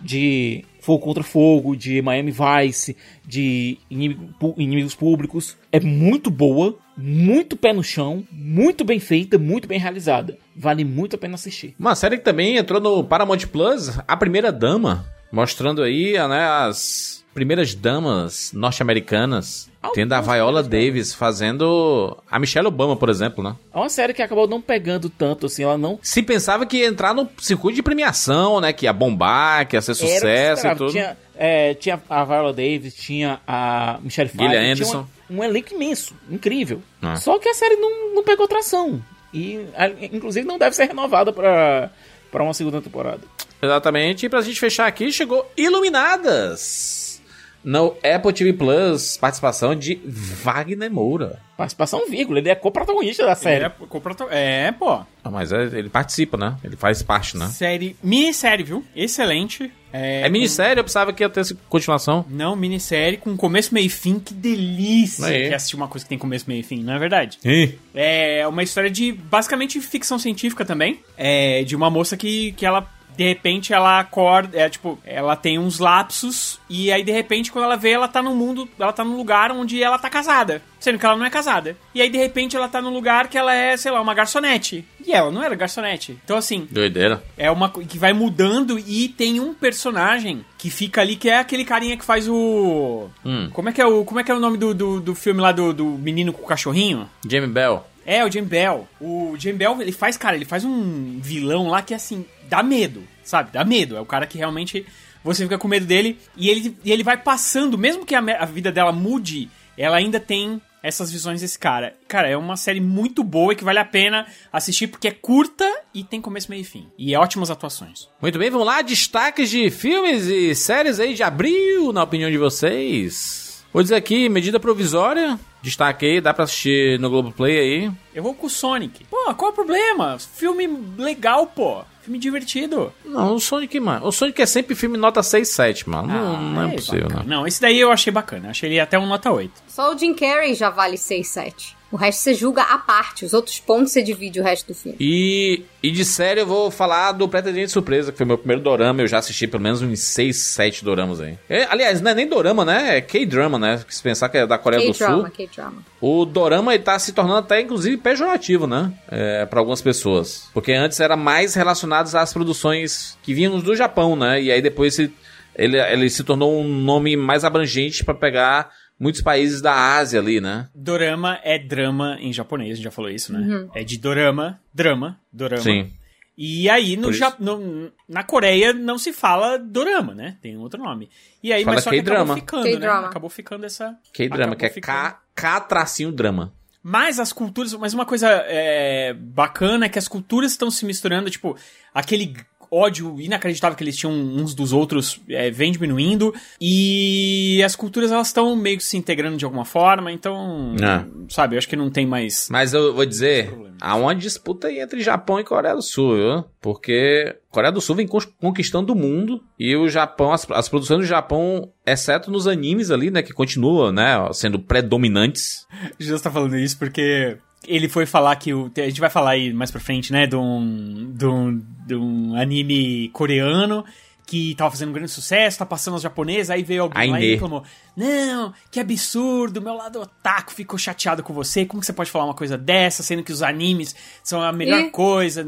de Fogo contra Fogo, de Miami Vice, de Inimigo- Inimigos Públicos. É muito boa, muito pé no chão, muito bem feita, muito bem realizada. Vale muito a pena assistir. Uma série que também entrou no Paramount Plus, A Primeira Dama, mostrando aí né, as primeiras damas norte-americanas. Tendo a Viola Davis fazendo a Michelle Obama, por exemplo, né? É uma série que acabou não pegando tanto, assim, ela não... Se pensava que ia entrar no circuito de premiação, né? Que ia bombar, que ia ser sucesso e tudo. Tinha, é, tinha a Viola Davis, tinha a Michelle Gillian Pfeiffer, Anderson. tinha um, elenco imenso, incrível. Ah. Só que a série não, não pegou tração. E, inclusive, não deve ser renovada pra uma segunda temporada. Exatamente. E pra gente fechar aqui, chegou Iluminadas. No Apple TV Plus, participação de Wagner Moura. Participação vírgula, ele é co-protagonista da série. É, comproto- é, pô. Ah, Mas é- ele participa, né? Ele faz parte, né? Série. Minissérie, viu? Excelente. É minissérie, eu pensava que ia ter essa continuação. Não, minissérie com começo, meio e fim. Que delícia Aí. que é assistir uma coisa que tem começo, meio e fim, não é verdade? Ih. É uma história de, basicamente, ficção científica também. É de uma moça que, que ela, de repente, ela acorda, é tipo, ela tem uns lapsos e aí, de repente, quando ela vê, ela tá num mundo, ela tá num lugar onde ela tá casada. Sendo que ela não é casada. E aí, de repente, ela tá num lugar que ela é, sei lá, uma garçonete. E ela não era garçonete. Então, assim, Doideira. é uma que vai mudando e tem um personagem que fica ali que é aquele carinha que faz o Hum. como é que é o como é que é o nome do, do, do filme lá do, do menino com o cachorrinho? Jamie Bell. É, o Jim Bell. O Jim Bell, ele faz, cara, ele faz um vilão lá que, assim, dá medo, sabe? Dá medo. É o cara que realmente você fica com medo dele. E ele, e ele vai passando, mesmo que a, a vida dela mude, ela ainda tem essas visões desse cara. Cara, é uma série muito boa e que vale a pena assistir porque é curta e tem começo, meio e fim. E é ótimas atuações. Muito bem, vamos lá. Destaques de filmes e séries aí de abril, na opinião de vocês. Vou dizer aqui, medida provisória. Destaque aí, dá pra assistir no Globoplay aí. Eu vou com o Sonic. Pô, qual é o problema? Filme legal, pô. Filme divertido. Não, o Sonic, mano. O Sonic é sempre filme nota 6, 7, mano. Não, não é, é possível, bacana. né? Não, esse daí eu achei bacana. Achei ele até um nota 8. Só o Jim Carrey já vale 6, 7. O resto você julga à parte. Os outros pontos você divide o resto do filme. E, e de série eu vou falar do Pretendente Surpresa, que foi meu primeiro dorama. Eu já assisti pelo menos uns 6, 7 doramas aí. É, aliás, não é nem dorama, né? É K-drama, né? Se pensar que é da Coreia do Sul. K-drama, K-drama. O dorama ele tá se tornando até, inclusive, pejorativo, né? É, para algumas pessoas. Porque antes era mais relacionado às produções que vinham do Japão, né? E aí depois ele, ele se tornou um nome mais abrangente pra pegar muitos países da Ásia ali, né? Dorama é drama em japonês, a gente já falou isso, né? É de dorama, drama, dorama. Sim. E aí, no. Ja- no- na Coreia não se fala dorama, né? Tem outro nome. E aí, Fala mas só que acabou ficando, né? Acabou ficando essa... K-drama, que é. K, K tracinho drama. Mas as culturas, mas uma coisa é, bacana é que as culturas estão se misturando, tipo, aquele ódio inacreditável que eles tinham uns dos outros é, vem diminuindo e as culturas elas estão meio que se integrando de alguma forma, então, É. sabe, eu acho que não tem mais Mas eu vou dizer, há uma disputa aí entre Japão e Coreia do Sul, viu? Porque Coreia do Sul vem conquistando o mundo e o Japão, as, as produções do Japão, exceto nos animes ali, né, que continuam, né, sendo predominantes. Jesus tá falando isso porque ele foi falar que o. A gente vai falar aí mais pra frente, né? De um, de um, de um anime coreano que tava fazendo um grande sucesso, tá passando aos japoneses, aí veio alguém lá e Aine. reclamou: Não, que absurdo, meu lado otaku ficou chateado com você. Como que você pode falar uma coisa dessa, sendo que os animes são a melhor Ih. coisa?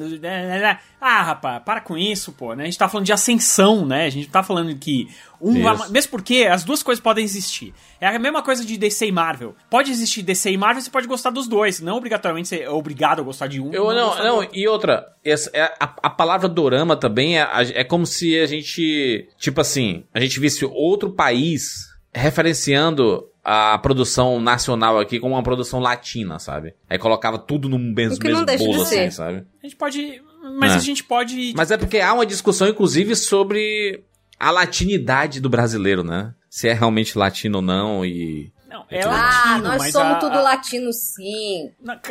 Ah, rapaz, para com isso, pô, né? A gente tá falando de ascensão, né? A gente não tá falando que um Isso. vai- mesmo porque as duas coisas podem existir. É a mesma coisa de DC e Marvel. Pode existir DC e Marvel, você pode gostar dos dois. Não obrigatoriamente ser obrigado a gostar de um. Eu, não, não, outro. e outra, essa, é, a, a palavra dorama também é, é como se a gente, tipo assim, a gente visse outro país referenciando a produção nacional aqui como uma produção latina, sabe? Aí colocava tudo num mesmo, não mesmo bolo, assim, sabe? A gente pode. Mas É. a gente pode. Mas é porque há uma discussão, inclusive, sobre a latinidade do brasileiro, né? Se é realmente latino ou não e... Não, é Ah, latino, nós mas somos a- tudo a- latino, sim.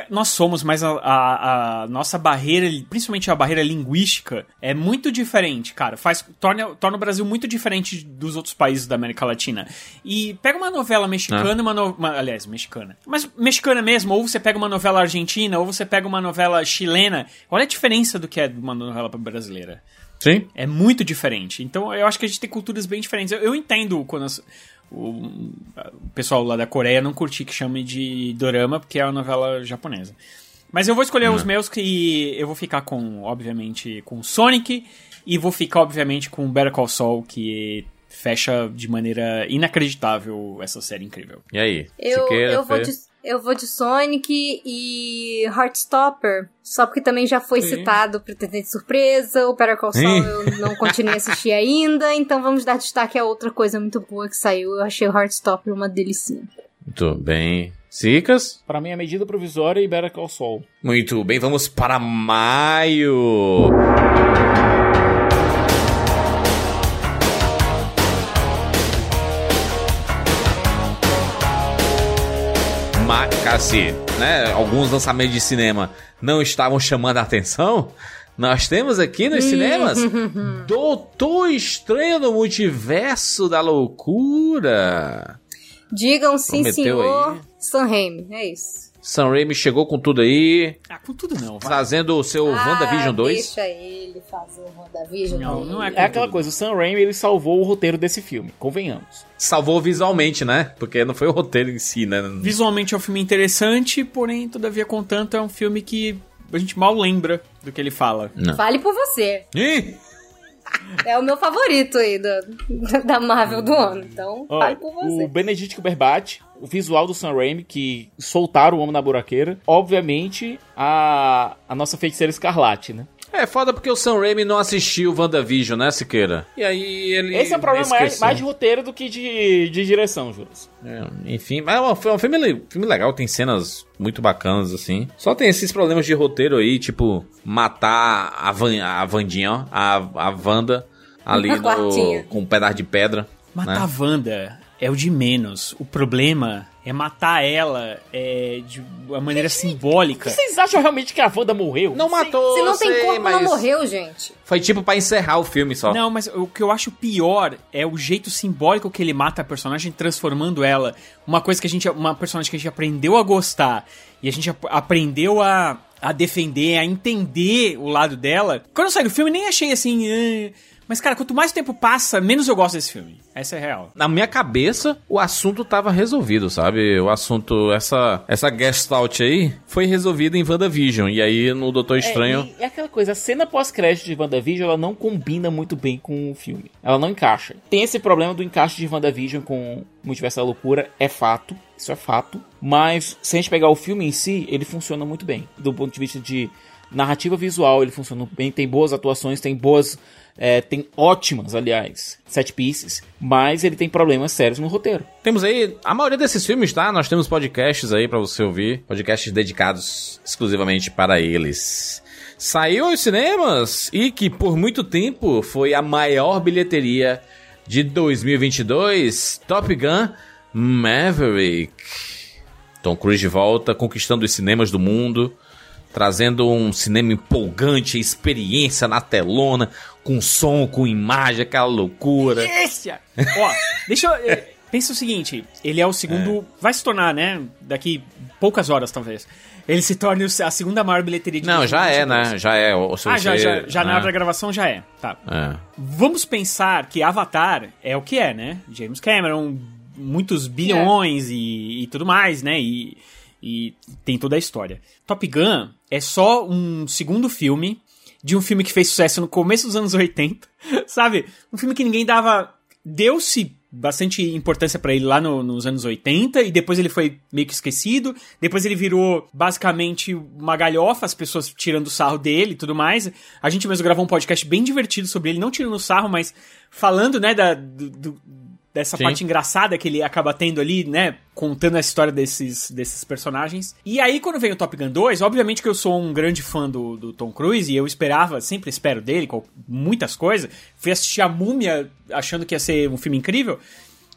Nós somos, mas a, a- a nossa barreira, principalmente a barreira linguística, é muito diferente, cara. Faz, torna, torna o Brasil muito diferente dos outros países da América Latina. E pega uma novela mexicana, e uma, no- uma- aliás, mexicana. Mas mexicana mesmo, ou você pega uma novela argentina, ou você pega uma novela chilena. Olha a diferença do que é uma novela brasileira. Sim. É muito diferente. Então eu acho que a gente tem culturas bem diferentes. Eu, eu entendo quando as- o, o pessoal lá da Coreia não curtir que chame de dorama, porque é uma novela japonesa. Mas eu vou escolher os meus que eu vou ficar com, obviamente, com Sonic e vou ficar, obviamente, com Better Call Saul, que fecha de maneira inacreditável essa série incrível. E aí? Eu, Siqueira, eu, vou eu vou de Sonic e Heartstopper. Só porque também já foi citado Pretendente Surpresa, o Better Call Saul eu não continuei a assistir ainda, então vamos dar destaque a outra coisa muito boa que saiu. Eu achei o Heartstopper uma delicinha. Muito bem. Sicas? Pra mim, é medida provisória e Better Call Saul. Muito bem, vamos para maio. Macassi, né? Alguns lançamentos de cinema não estavam chamando a atenção. Nós temos aqui nos cinemas Doutor Estranho no Multiverso da Loucura. Digam sim, Prometeu senhor. aí. Sam Raimi, é isso. Sam Raimi chegou com tudo aí, Ah, com tudo não, vai. trazendo o seu WandaVision 2. Deixa ele fazer o WandaVision. Não, não é É aquela coisa, o Sam Raimi, ele salvou o roteiro desse filme, convenhamos. Salvou visualmente, né? Porque não foi o roteiro em si, né? Visualmente é um filme interessante, porém, todavia, contanto, é um filme que a gente mal lembra do que ele fala. Fale por você. Ih! É o meu favorito aí da, da Marvel do ano. Então, Ó, fale por você. o Benedict Cumberbatch, o visual do Sam Raimi, que soltaram o Homem na Buraqueira. Obviamente, a, a nossa feiticeira Escarlate, né? É foda porque o Sam Raimi não assistiu WandaVision, né, Siqueira? E aí ele. Esse é um problema mais, mais de roteiro do que de, de direção, Júlio. É, enfim, mas é um, é um filme, filme legal, tem cenas muito bacanas, assim. Só tem esses problemas de roteiro aí, tipo, matar a, Van, a Vandinha, ó, a, a Wanda ali no, com um pedaço de pedra. Matar né? a Wanda é o de menos. O problema é matar ela é, de uma maneira simbólica. Vocês acham realmente que a Wanda morreu? Não matou, Se não tem sei, corpo, mas não morreu, gente. Foi tipo pra encerrar o filme só. Não, mas o que eu acho pior é o jeito simbólico que ele mata a personagem, transformando ela uma coisa que a gente. Uma personagem que a gente aprendeu a gostar e a gente ap- aprendeu a, a defender, a entender o lado dela. Quando eu saí do filme, nem achei assim. "Ah", mas, cara, quanto mais tempo passa, menos eu gosto desse filme. Essa é a real. Na minha cabeça, o assunto tava resolvido, sabe? O assunto, essa, essa gestalt aí, foi resolvida em WandaVision. E aí, no Doutor Estranho... É, e, e aquela coisa, a cena pós-crédito de WandaVision, ela não combina muito bem com o filme. Ela não encaixa. Tem esse problema do encaixe de WandaVision com Multiverso da Loucura, é fato. Isso é fato. Mas, se a gente pegar o filme em si, ele funciona muito bem. Do ponto de vista de narrativa visual, ele funciona bem. Tem boas atuações, tem boas... é, tem ótimas, aliás, set pieces. Mas ele tem problemas sérios no roteiro. Temos aí a maioria desses filmes, tá? Nós temos podcasts aí pra você ouvir. Podcasts dedicados exclusivamente para eles. Saiu aos cinemas e que por muito tempo foi a maior bilheteria de 2022, Top Gun Maverick. Tom Cruise de volta, conquistando os cinemas do mundo, trazendo um cinema empolgante, experiência na telona, com som, com imagem, aquela loucura. Esse! Ó, deixa eu. eh, Pensa o seguinte, ele é o segundo. Vai se tornar, né? Daqui poucas horas, talvez. Ele se torne o- a segunda maior bilheteria de Não, já é, 2022. né? Já é. ou se Ah, já, você- já, já na né? hora da gravação já é. Tá. É. Vamos pensar que Avatar é o que é, né? James Cameron, muitos bilhões e, e tudo mais, né? E, e tem toda a história. Top Gun é só um segundo filme de um filme que fez sucesso no começo dos anos 80, sabe? Um filme que ninguém dava. Deu-se bastante importância pra ele lá no- nos anos 80 e depois ele foi meio que esquecido. Depois ele virou basicamente uma galhofa, as pessoas tirando sarro dele e tudo mais. A gente mesmo gravou um podcast bem divertido sobre ele, não tirando sarro, mas falando, né, da, do- do- dessa Sim. parte engraçada que ele acaba tendo ali, né, contando a história desses, desses personagens. E aí, quando veio o Top Gun 2, obviamente que eu sou um grande fã do, do Tom Cruise e eu esperava, sempre espero dele, com muitas coisas. Fui assistir a Múmia achando que ia ser um filme incrível.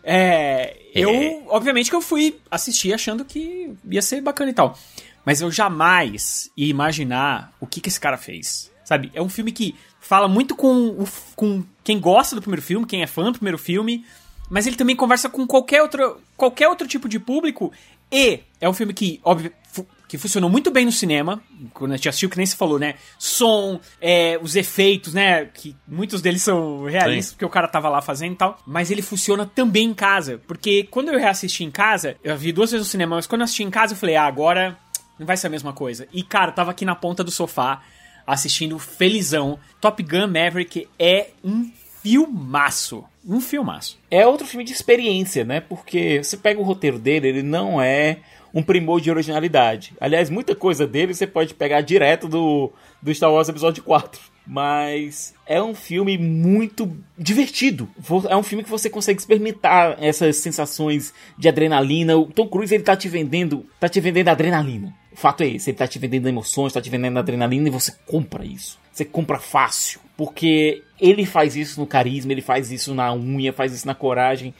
É, eu, obviamente que eu fui assistir achando que ia ser bacana e tal. Mas eu jamais ia imaginar o que, que esse cara fez. Sabe? É um filme que fala muito com, o com quem gosta do primeiro filme, quem é fã do primeiro filme. Mas ele também conversa com qualquer outro, qualquer outro tipo de público. E é um filme que, óbvio, fu- que funcionou muito bem no cinema. Quando a gente assistiu, que nem você falou, né? Som, é, os efeitos, né? Que muitos deles são realistas, Sim. porque o cara tava lá fazendo e tal. Mas ele funciona também em casa. Porque quando eu reassisti em casa, eu vi duas vezes no cinema, mas quando eu assisti em casa, eu falei, ah, agora não vai ser a mesma coisa. E, cara, eu tava aqui na ponta do sofá, assistindo felizão. Top Gun Maverick é um filmaço. Um filmaço. É outro filme de experiência, né? Porque você pega o roteiro dele, ele não é um primor de originalidade. Aliás, muita coisa dele você pode pegar direto do, do Star Wars Episódio 4. Mas é um filme muito divertido. É um filme que você consegue experimentar essas sensações de adrenalina. O Tom Cruise ele tá te vendendo, tá te vendendo adrenalina. O fato é esse, ele tá te vendendo emoções, tá te vendendo adrenalina e você compra isso. Você compra fácil, porque ele faz isso no carisma, ele faz isso na unha, faz isso na coragem.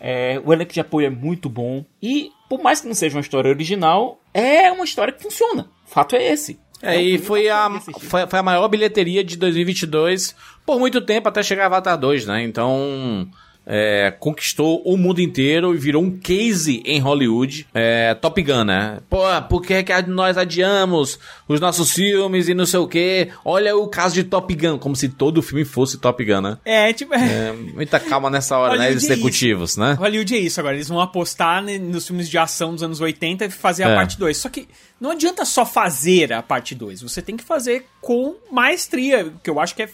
É, o elenco de apoio é muito bom. E, por mais que não seja uma história original, é uma história que funciona. O fato é esse. É, e foi a, foi, foi a maior bilheteria de 2022 por muito tempo até chegar a Avatar 2, né? Então, é, conquistou o mundo inteiro e virou um case em Hollywood. É, Top Gun, né? Pô, por que, que nós adiamos os nossos filmes e não sei o quê? Olha o caso de Top Gun, como se todo filme fosse Top Gun, né? É, tipo. É, muita calma nessa hora, né? É Executivos, né? Hollywood é isso agora. Eles vão apostar nos filmes de ação dos anos 80 e fazer a É. parte 2. Só que não adianta só fazer a parte 2. Você tem que fazer com maestria, que eu acho que é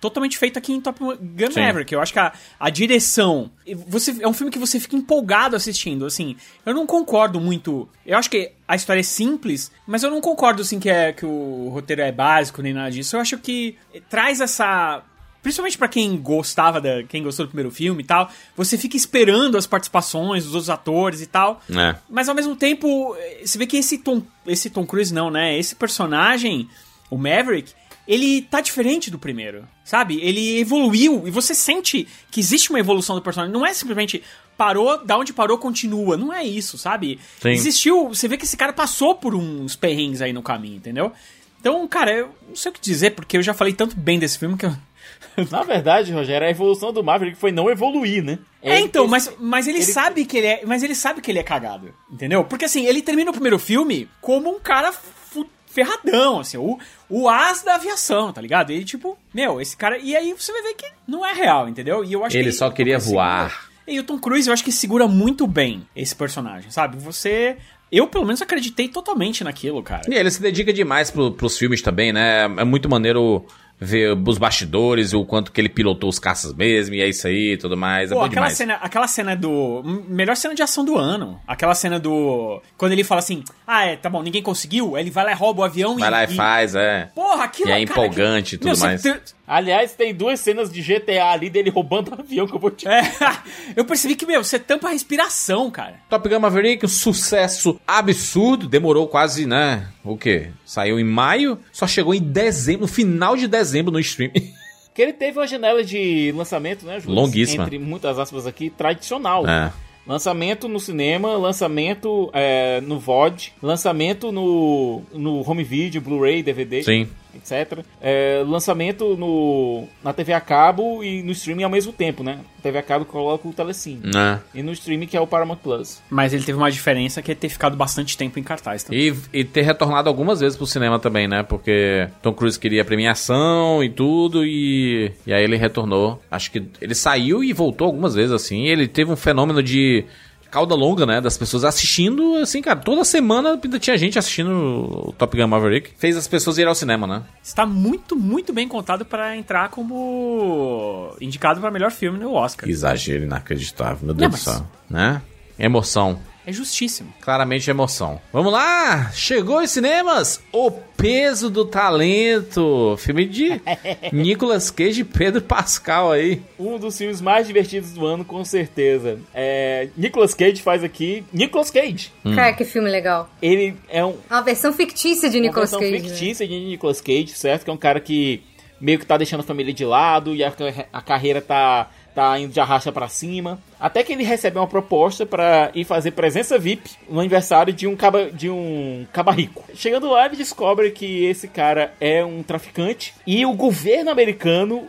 totalmente feito aqui em Top Gun Sim. Maverick. Eu acho que a, a direção... Você, é um filme que você fica empolgado assistindo, assim. Eu não concordo muito... Eu acho que a história é simples, mas eu não concordo, assim, que, é, que o roteiro é básico nem nada disso. Eu acho que traz essa... Principalmente pra quem gostava da. quem gostou do primeiro filme e tal, você fica esperando as participações dos outros atores e tal. É. Mas ao mesmo tempo, eh, você vê que esse Tom, esse Tom Cruise não, né? Esse personagem, o Maverick, ele tá diferente do primeiro, sabe? Ele evoluiu e você sente que existe uma evolução do personagem. Não é simplesmente parou, da onde parou continua. Não é isso, sabe? Sim. Existiu, você vê que esse cara passou por uns perrengues aí no caminho, entendeu? Então, cara, eu não sei o que dizer, porque eu já falei tanto bem desse filme que eu. Na verdade, Rogério, a evolução do Maverick foi não evoluir, né? É, então, mas, mas ele, ele- sabe que ele é. Mas ele sabe que ele é cagado. Entendeu? Porque assim, ele termina o primeiro filme como um cara fu- ferradão, assim, o, o as da aviação, tá ligado? Ele, tipo, meu, esse cara. E aí você vai ver que não é real, entendeu? E eu acho Ele que só queria voar. E o Tom Cruise, eu acho que segura muito bem esse personagem, sabe? Você. Eu, pelo menos, acreditei totalmente naquilo, cara. E ele se dedica demais pro, pros filmes também, né? É muito maneiro ver os bastidores, o quanto que ele pilotou os caças mesmo, e é isso aí e tudo mais. É Pô, bom aquela demais. cena, aquela cena do. Melhor cena de ação do ano. Aquela cena do. Quando ele fala assim: Ah, é, tá bom, ninguém conseguiu. Aí ele vai lá e rouba o avião Vai e. lá e faz, é. Porra, aquilo E é cara, empolgante e tudo Meu, mais. você- Aliás, tem duas cenas de GTA ali dele roubando o avião que eu vou te. É, eu percebi que, meu, você tampa a respiração, cara. Top Gun Maverick, um sucesso absurdo. Demorou quase, né? O quê? Saiu em maio, só chegou em dezembro, no final de dezembro no stream. Que ele teve uma janela de lançamento, né, Júlio? Longuíssima. Entre muitas aspas aqui, tradicional. É. Lançamento no cinema, lançamento é, no VOD, lançamento no, no home video, Blu-ray, DVD, Sim. Etc. É, lançamento no, na TV a cabo e no streaming ao mesmo tempo, né? TV a cabo coloca o Telecine. Né? E no streaming que é o Paramount Plus. Mas ele teve uma diferença que é ter ficado bastante tempo em cartaz também. E, e ter retornado algumas vezes pro cinema também, né? Porque Tom Cruise queria premiação e tudo, e, e aí ele retornou. Acho que ele saiu e voltou algumas vezes, assim. Ele teve um fenômeno de cauda longa, né? Das pessoas assistindo, assim, cara, toda semana ainda tinha gente assistindo o Top Gun Maverick. Fez as pessoas irem ao cinema, né? Está muito, muito bem contado pra entrar como indicado pra melhor filme no Oscar. Exagero inacreditável, meu Não, Deus do céu. Né? Emoção. É justíssimo. Claramente emoção. Vamos lá! Chegou aos cinemas! O Peso do Talento! Filme de Nicolas Cage e Pedro Pascal aí. Um dos filmes mais divertidos do ano, com certeza. É, Nicolas Cage faz aqui. Nicolas Cage. Hum. Cara, que filme legal. Ele é um, Uma versão fictícia de Nicolas uma Cage. versão né? fictícia de Nicolas Cage, certo? Que é um cara que meio que tá deixando a família de lado e a, a carreira tá, tá indo de arrasta pra cima. Até que ele recebe uma proposta pra ir fazer presença VIP no aniversário de um caba, de um caba rico. Chegando lá, ele descobre que esse cara é um traficante e o governo americano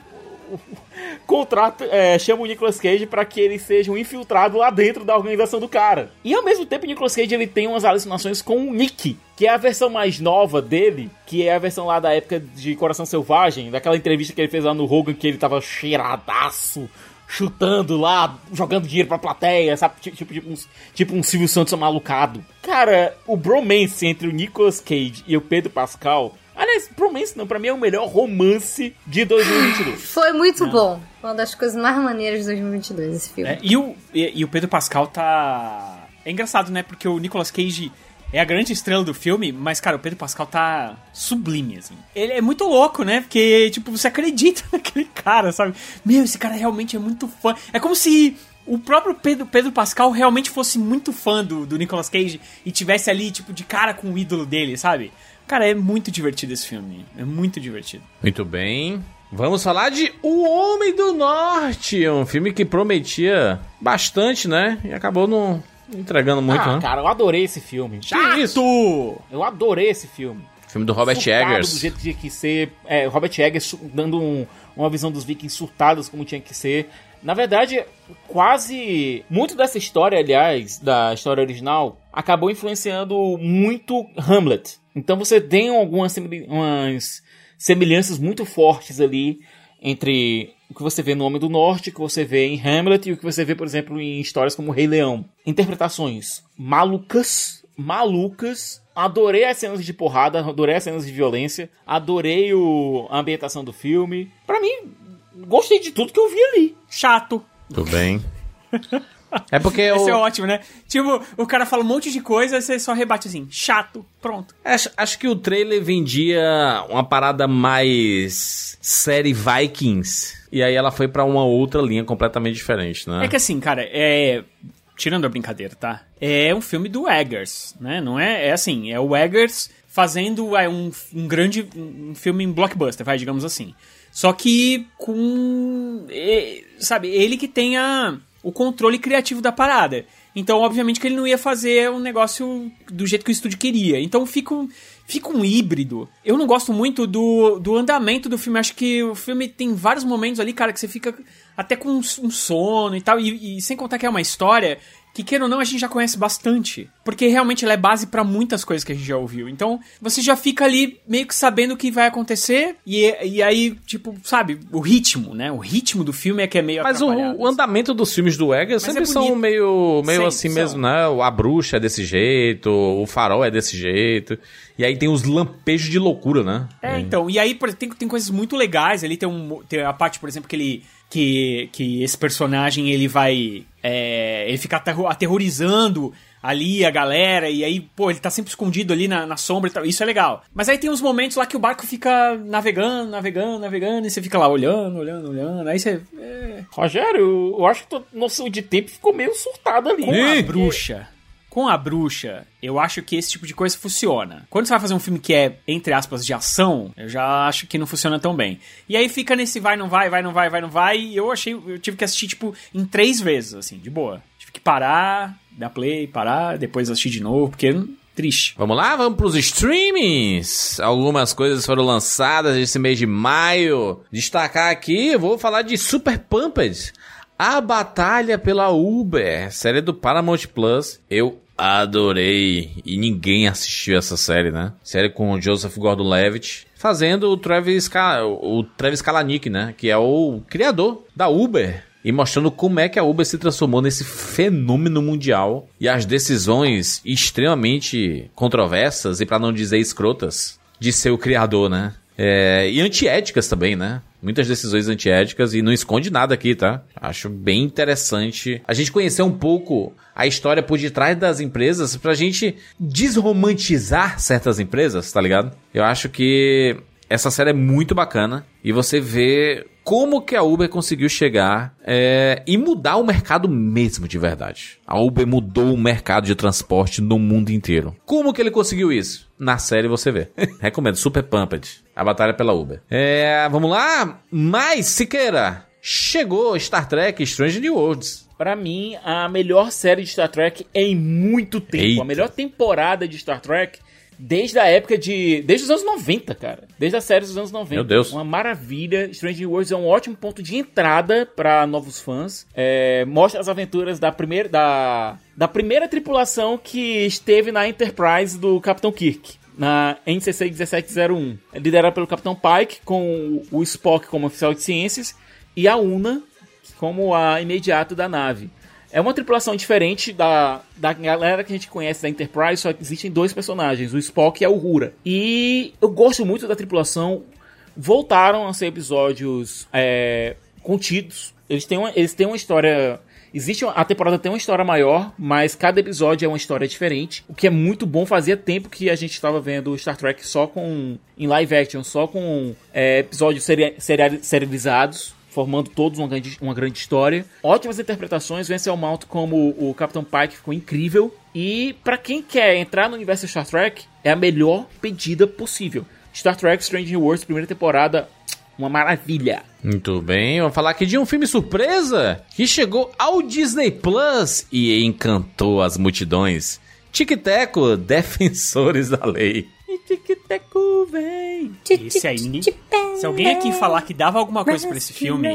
contrata, é, chama o Nicolas Cage pra que ele seja um infiltrado lá dentro da organização do cara. E ao mesmo tempo, o Nicolas Cage ele tem umas alucinações com o Nick, que é a versão mais nova dele, que é a versão lá da época de Coração Selvagem, daquela entrevista que ele fez lá no Hogan, que ele tava cheiradaço, chutando lá, jogando dinheiro pra plateia, sabe? Tipo, tipo, tipo, um, tipo um Silvio Santos malucado. Cara, o bromance entre o Nicolas Cage e o Pedro Pascal. Aliás, bromance não, pra mim é o melhor romance de 2022. Foi muito bom. Uma das coisas mais maneiras de 2022, esse filme. É, e, o, e, e o Pedro Pascal tá. É engraçado, né? Porque o Nicolas Cage é a grande estrela do filme, mas, cara, o Pedro Pascal tá sublime, assim. Ele é muito louco, né? Porque, tipo, você acredita naquele cara, sabe? Meu, esse cara realmente é muito fã. É como se o próprio Pedro, Pedro Pascal realmente fosse muito fã do, do Nicolas Cage e tivesse ali, tipo, de cara com o ídolo dele, sabe? Cara, é muito divertido esse filme. É muito divertido. Muito bem. Vamos falar de O Homem do Norte, um filme que prometia bastante, né? E acabou não entregando muito, ah, né? cara, eu adorei esse filme. Que isso? Eu adorei esse filme. Filme do Robert Surtado Eggers. do jeito que tinha que ser. É, Robert Eggers dando um- uma visão dos vikings surtados como tinha que ser. Na verdade, quase. Muito dessa história, aliás, da história original, acabou influenciando muito Hamlet. Então você tem algumas semel- umas semelhanças muito fortes ali entre o que você vê no Homem do Norte, o que você vê em Hamlet e o que você vê, por exemplo, em histórias como Rei Leão. Interpretações malucas, malucas. Adorei as cenas de porrada, adorei as cenas de violência, adorei o, a ambientação do filme. Pra mim, gostei de tudo que eu vi ali. Chato. Tudo bem. É porque eu... Esse é ótimo, né? Tipo, o cara fala um monte de coisa, você só rebate assim, chato, pronto. Acho, acho que o trailer vendia uma parada mais série Vikings. E aí ela foi pra uma outra linha completamente diferente, né? É que assim, cara, é. Tirando a brincadeira, tá? É um filme do Eggers, né? Não é. É assim, é o Eggers fazendo é, um, um grande. um filme em blockbuster, vai, digamos assim. Só que com. é, sabe, ele que tem a, o controle criativo da parada. Então, obviamente, que ele não ia fazer um negócio do jeito que o estúdio queria. Então fica um, fica um híbrido. Eu não gosto muito do, do andamento do filme. Acho que o filme tem vários momentos ali, cara, que você fica até com um, sono e tal. E, e sem contar que é uma história que, queira ou não, a gente já conhece bastante. Porque realmente ela é base pra muitas coisas que a gente já ouviu. Então, você já fica ali meio que sabendo o que vai acontecer. E, e aí, tipo, sabe, o ritmo, né? O ritmo do filme é que é meio Mas o, o andamento dos filmes do Eggers Mas sempre é são meio, meio Sempre assim são. mesmo, né? A bruxa é desse jeito, o farol é desse jeito. E aí tem os lampejos de loucura, né? É, então, e aí tem, tem coisas muito legais. Ali tem, um, tem a parte, por exemplo, que ele. Que, que esse personagem ele vai. é, ele fica aterro- aterrorizando ali a galera, e aí, pô, ele tá sempre escondido ali na, na sombra e tal. Isso é legal. Mas aí tem uns momentos lá que o barco fica navegando, navegando, navegando, e você fica lá olhando, olhando, olhando. Aí você. É, Rogério, eu, acho que tua noção de tempo ficou meio surtada ali. com a bruxa. Com a bruxa, eu acho que esse tipo de coisa funciona. Quando você vai fazer um filme que é, entre aspas, de ação, eu já acho que não funciona tão bem. E aí fica nesse vai, não vai, vai, não vai, vai, não vai. E eu achei, eu tive que assistir, tipo, em três vezes, assim, de boa. Tive que parar, dar play, parar, depois assistir de novo, porque hum, triste. Vamos lá, vamos pros streamings. Algumas coisas foram lançadas esse mês de maio. Destacar aqui, vou falar de Super Pumped. A Batalha pela Uber, série do Paramount Plus. Eu adorei. E ninguém assistiu essa série, né? Série com o Joseph Gordon-Levitt. Fazendo o Travis, o Travis Kalanick, né? Que é o criador da Uber. E mostrando como é que a Uber se transformou nesse fenômeno mundial. E as decisões extremamente controversas, e para não dizer escrotas, de seu criador, né? É, e antiéticas também, né? Muitas decisões antiéticas e não esconde nada aqui, tá? Acho bem interessante a gente conhecer um pouco a história por detrás das empresas pra gente desromantizar certas empresas, tá ligado? Eu acho que essa série é muito bacana e você vê como que a Uber conseguiu chegar é, e mudar o mercado mesmo de verdade. A Uber mudou o mercado de transporte no mundo inteiro. Como que ele conseguiu isso? Na série você vê. Recomendo, Super Pumped. A batalha pela Uber. É, vamos lá? Mais, Siqueira. chegou Star Trek Strange New Worlds. Pra mim, a melhor série de Star Trek em muito tempo. Eita. A melhor temporada de Star Trek desde a época de. Desde os anos 90, cara. Desde a série dos anos 90. Meu Deus. Uma maravilha. Strange New Worlds é um ótimo ponto de entrada pra novos fãs. É, mostra as aventuras da primeira. Da, da primeira tripulação que esteve na Enterprise do Capitão Kirk. Na NCC 1701. É liderada pelo Capitão Pike, com o Spock como oficial de ciências, e a Una como a imediato da nave. É uma tripulação diferente da, da galera que a gente conhece da Enterprise, só existem dois personagens, o Spock e a Uhura. E eu gosto muito da tripulação. Voltaram a ser episódios é, contidos. Eles têm, uma, eles têm uma história. Existe uma- a temporada tem uma história maior, mas cada episódio é uma história diferente. O que é muito bom. Fazia tempo que a gente estava vendo Star Trek só com. em live action, só com é, episódios seri seriali- serializados formando todos uma grande, uma grande história. Ótimas interpretações, Vencel Mount como o Capitão Pike ficou incrível. E pra quem quer entrar no universo Star Trek, é a melhor pedida possível. Star Trek Strange New Worlds, primeira temporada, uma maravilha. Muito bem, vamos falar aqui de um filme surpresa que chegou ao Disney Plus e encantou as multidões. Tic Teco, Defensores da Lei. Tic-teco, vem. Esse aí, ninguém... Se alguém aqui falar que dava alguma coisa pra esse filme,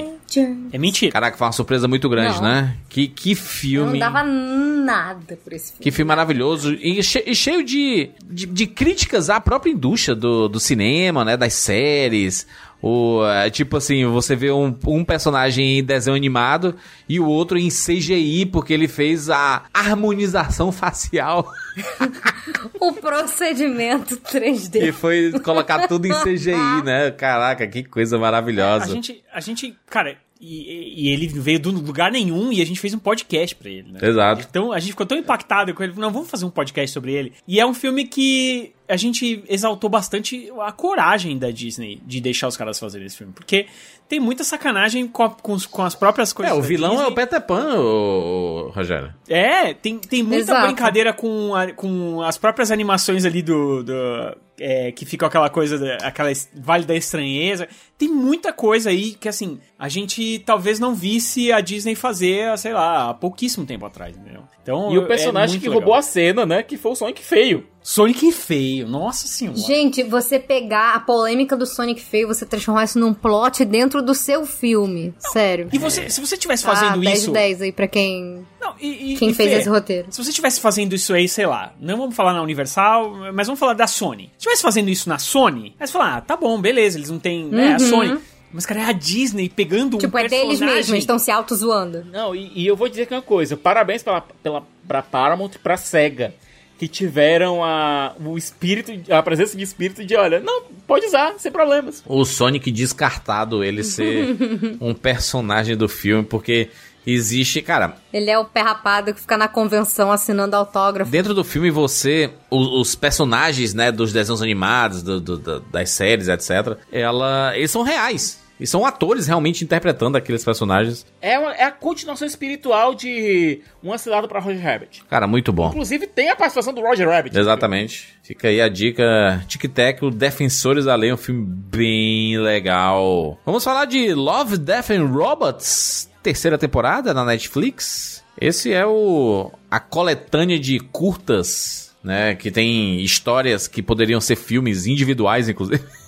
é mentira. Caraca, foi uma surpresa muito grande, Não. né? Que, que filme. não dava nada por esse filme. Que filme maravilhoso e, che- e cheio de, de, de críticas à própria indústria do, do cinema, né? Das séries. O, é, tipo assim, você vê um, um personagem em desenho animado e o outro em CGI, porque ele fez a harmonização facial O procedimento 3D. e foi colocar tudo em CGI, né? Caraca, que coisa A maravilhosa. gente, a gente, cara, e, e ele veio do lugar nenhum e a gente fez um podcast pra ele, né? Exato. Então a gente ficou tão impactado com ele, não, vamos fazer um podcast sobre ele. E é um filme que a gente exaltou bastante a coragem da Disney de deixar os caras fazerem esse filme. Porque tem muita sacanagem com, a- com com as próprias É, coisas. o da vilão é Disney. o Peter Pan, o, Rogério. É, tem, tem muita Exato. brincadeira com, a- com as próprias animações ali do. do- é, que fica aquela coisa, aquela Vale da Estranheza. Tem muita coisa aí que, assim, a gente talvez não visse a Disney fazer, sei lá, há pouquíssimo tempo atrás, entendeu? Então, E o personagem que roubou a cena, né? Que foi o Sonic feio. Sonic feio, nossa senhora. Gente, você pegar a polêmica do Sonic feio, você transformar isso num plot dentro do seu filme. Sério. E você, se você estivesse fazendo ah, 10 isso. de 10 aí pra quem, Não, e- e- quem e fez Fê, esse roteiro. Se você estivesse fazendo isso aí, sei lá, não vamos falar na Universal, mas vamos falar da Sony. Se estivesse fazendo isso na Sony, aí você fala, ah, tá bom, beleza, eles não têm, né, a Uhum. Sony. Mas, cara, é a Disney pegando Tipo, um é deles personagem... mesmos, eles estão se auto-zoando. Não, e, e eu vou dizer que é uma coisa. Parabéns pela, pela, pra Paramount e pra SEGA. Que tiveram a, o espírito, a presença de espírito de, olha, não, pode usar, sem problemas. O Sonic descartado, ele ser um personagem do filme, porque existe, cara, Ele é o pé rapado que fica na convenção assinando autógrafo. dentro do filme você, o- os, personagens, né, dos desenhos animados, do- do- da- das séries, etc, ela, eles são reais. E são atores realmente interpretando aqueles personagens. É, uma- é a continuação espiritual de Uma Cilada pra Roger Rabbit. Cara, muito bom. Inclusive tem a participação do Roger Rabbit. Exatamente. Fica aí a dica. Tic Tac, o Defensores da Lei, um filme bem legal. Vamos falar de Love, Death and Robots, terceira temporada na Netflix. Esse é o a coletânea de curtas, né, que tem histórias que poderiam ser filmes individuais, inclusive.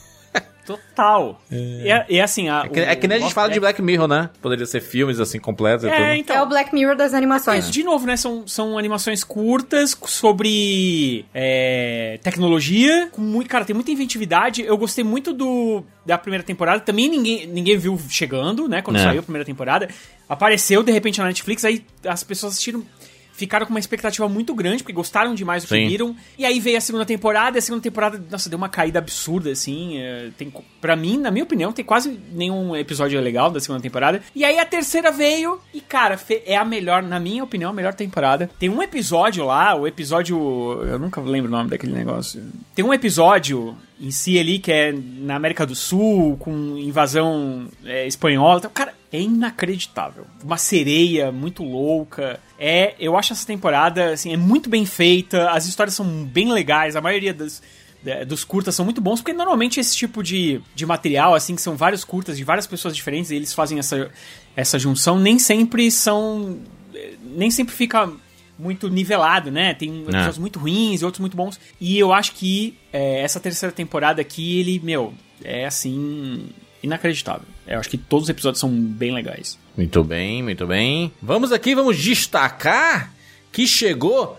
Total. E é, e é assim, a, É que, é que nem a gente fala de Black Mirror, né? Poderia ser filmes assim completos e É, tudo. então. É o Black Mirror das animações. Mas, de novo, né? São, são animações curtas sobre é, tecnologia. Com muito, cara, tem muita inventividade. Eu gostei muito do da primeira temporada. Também ninguém, ninguém viu chegando, né? Quando É. saiu a primeira temporada. Apareceu, de repente, na Netflix. Aí as pessoas assistiram... Ficaram com uma expectativa muito grande, porque gostaram demais do que Sim. viram. E aí veio a segunda temporada, e a segunda temporada, nossa, deu uma caída absurda, assim. É, tem, pra mim, na minha opinião, tem quase nenhum episódio legal da segunda temporada. E aí a terceira veio, e cara, é a melhor, na minha opinião, a melhor temporada. Tem um episódio lá, o episódio. Eu nunca lembro o nome daquele negócio. Tem um episódio em si ali que é na América do Sul, com invasão é, espanhola. Então, cara, é inacreditável. Uma sereia muito louca. É, eu acho essa temporada, assim, é muito bem feita. As histórias são bem legais. A maioria das é, dos curtas são muito bons, porque normalmente esse tipo de, de material, assim, que são vários curtas de várias pessoas diferentes, e eles fazem essa, essa junção, nem sempre são. Nem sempre fica muito nivelado, né? Tem episódios muito ruins e outros muito bons. E eu acho que é, essa terceira temporada aqui, ele, meu, é assim. inacreditável. Eu acho que todos os episódios são bem legais. Muito bem, muito bem. Vamos aqui, vamos destacar que chegou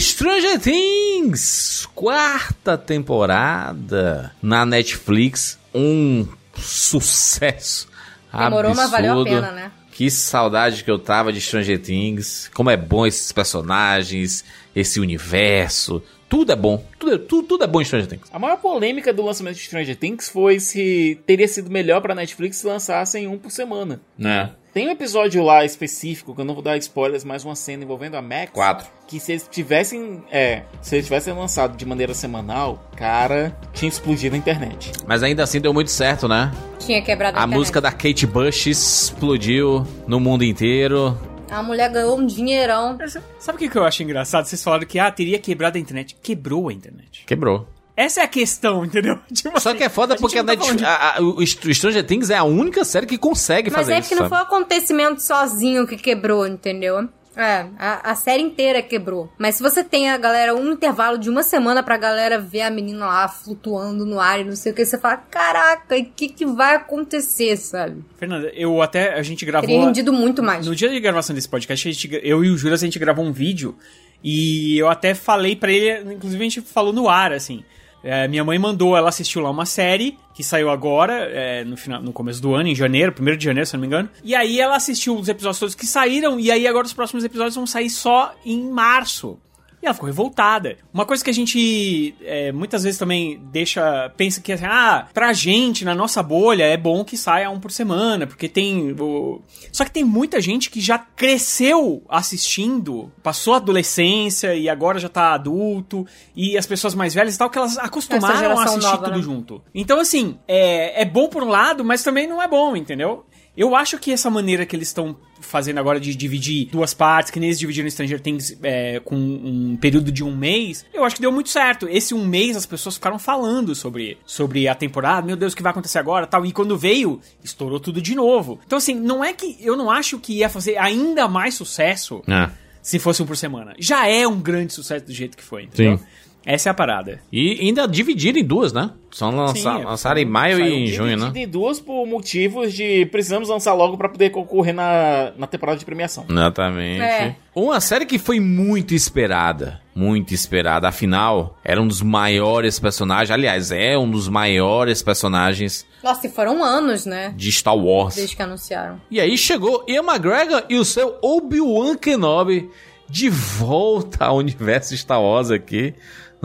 Stranger Things, quarta temporada na Netflix, um sucesso. Demorou, mas valeu a absurdo. pena, né? Que saudade que eu tava de Stranger Things. Como é bom esses personagens, esse universo. Tudo é bom. Tudo, é- tudo, tudo é bom em Stranger Things. A maior polêmica do lançamento de Stranger Things foi se teria sido melhor pra Netflix se lançassem um por semana. Né? Tem um episódio lá específico, que eu não vou dar spoilers, mas uma cena envolvendo a Max. Quatro. Que se eles tivessem. É, se eles tivessem lançado de maneira semanal, cara, tinha explodido a internet. Mas ainda assim deu muito certo, né? Tinha quebrado a, A internet. música da Kate Bush explodiu no mundo inteiro. A mulher ganhou um dinheirão. Sabe o que que eu acho engraçado? Vocês falaram que ah, teria quebrado a internet. Quebrou a internet. Quebrou. Essa é a questão, entendeu? Tipo Só assim, que é foda a porque a tá Netflix, a- a- o o Stranger Things é a única série que consegue Mas fazer é isso. que não sabe? foi um acontecimento sozinho que quebrou, entendeu? É, a, a série inteira quebrou. Mas se você tem a galera, um intervalo de uma semana pra galera ver a menina lá flutuando no ar e não sei o que, você fala, caraca, o que, que vai acontecer, sabe? Fernanda, eu até. A gente gravou. Teria rendido muito mais. No dia de gravação desse podcast, a gente, eu e o Júlio, a gente gravou um vídeo e eu até falei pra ele, inclusive a gente falou no ar, assim. É, minha mãe mandou, ela assistiu lá uma série que saiu agora, é, no, final, no começo do ano, em janeiro, primeiro de janeiro, se não me engano. E aí ela assistiu os episódios todos que saíram, e aí agora os próximos episódios vão sair só em março. E ela ficou revoltada. Uma coisa que a gente é, muitas vezes também deixa. Pensa que assim, ah, pra gente, na nossa bolha, é bom que saia um por semana, porque tem. O... Só que tem muita gente que já cresceu assistindo, passou a adolescência e agora já tá adulto, e as pessoas mais velhas e tal, que elas acostumaram a assistir nova, tudo né? junto. Então, assim, é, é bom por um lado, mas também não é bom, entendeu? Eu acho que essa maneira que eles estão fazendo agora de dividir duas partes, que nem eles dividiram Stranger Things é, com um período de um mês, eu acho que deu muito certo. Esse um mês as pessoas ficaram falando sobre, sobre a temporada, meu Deus, o que vai acontecer agora tal. E quando veio, estourou tudo de novo. Então, assim, não é que. Eu não acho que ia fazer ainda mais sucesso É. se fosse um por semana. Já é um grande sucesso do jeito que foi, entendeu? Sim. Essa é a parada. E ainda dividiram em duas, né? Só lançar, Sim, é. lançaram em maio e em junho, né? dividido em duas por motivos de precisamos lançar logo pra poder concorrer na, na temporada de premiação. Exatamente. É. Uma série que foi muito esperada. Muito esperada. Afinal, era um dos maiores personagens. Aliás, é um dos maiores personagens Nossa, e foram anos, né? de Star Wars. Desde que anunciaram. E aí chegou Ian McGregor e o seu Obi-Wan Kenobi de volta ao universo Star Wars aqui.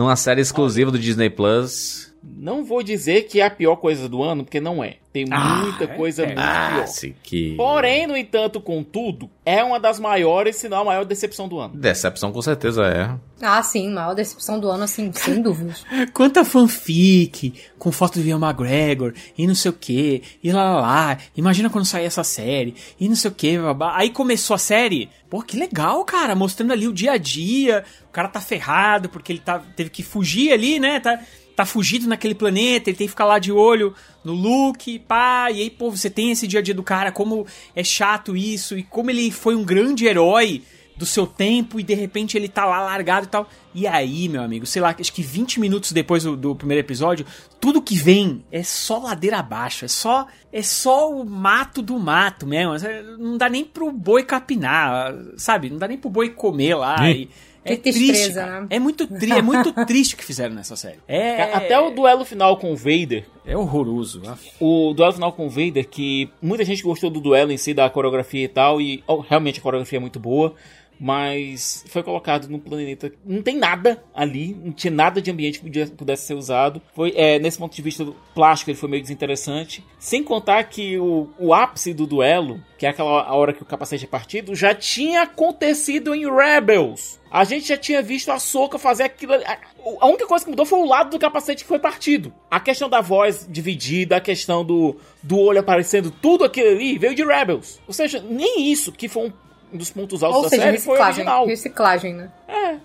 Numa série exclusiva do Disney Plus. Não vou dizer que é a pior coisa do ano, porque não é. Tem Ah, muita é, coisa é. muito Ah, pior. que. Porém, no entanto, contudo, é uma das maiores, se não a maior decepção do ano. Decepção com certeza é. Ah, sim, maior decepção do ano, assim, sem dúvidas. Quanta fanfic com foto do Ian McGregor e não sei o que, e lá lá lá. Imagina quando sair essa série, e não sei o que, babá. Aí começou a série. Pô, que legal, cara, mostrando ali o dia a dia. O cara tá ferrado porque ele tá, teve que fugir ali, né? Tá, tá fugido naquele planeta, ele tem que ficar lá de olho no Luke, pá. E aí, pô, você tem esse dia a dia do cara, como é chato isso, e como ele foi um grande herói do seu tempo e de repente ele tá lá largado e tal. E aí, meu amigo, sei lá, acho que 20 minutos depois do, do primeiro episódio, tudo que vem é só ladeira abaixo, é só é só o mato do mato mesmo. Não dá nem pro boi capinar, sabe? Não dá nem pro boi comer lá. E, é Que triste, tristeza, cara. né? É muito, tri é muito triste o que fizeram nessa série. É, Até o duelo final com o Vader, é horroroso. o duelo final com o Vader, que muita gente gostou do duelo em si, da coreografia e tal, e oh, realmente a coreografia é muito boa, mas foi colocado num planeta. Não tem nada ali, não tinha nada de ambiente que pudesse ser usado. Foi, é, nesse ponto de vista do plástico, ele foi meio desinteressante. Sem contar que o, o ápice do duelo, que é aquela hora que o capacete é partido, já tinha acontecido em Rebels. A gente já tinha visto a Soca fazer aquilo. A, a única coisa que mudou foi o lado do capacete que foi partido. A questão da voz dividida, a questão do, do olho aparecendo, tudo aquilo ali veio de Rebels. Ou seja, nem isso, que foi um um dos pontos altos Ou da seja, série foi original. Reciclagem, né?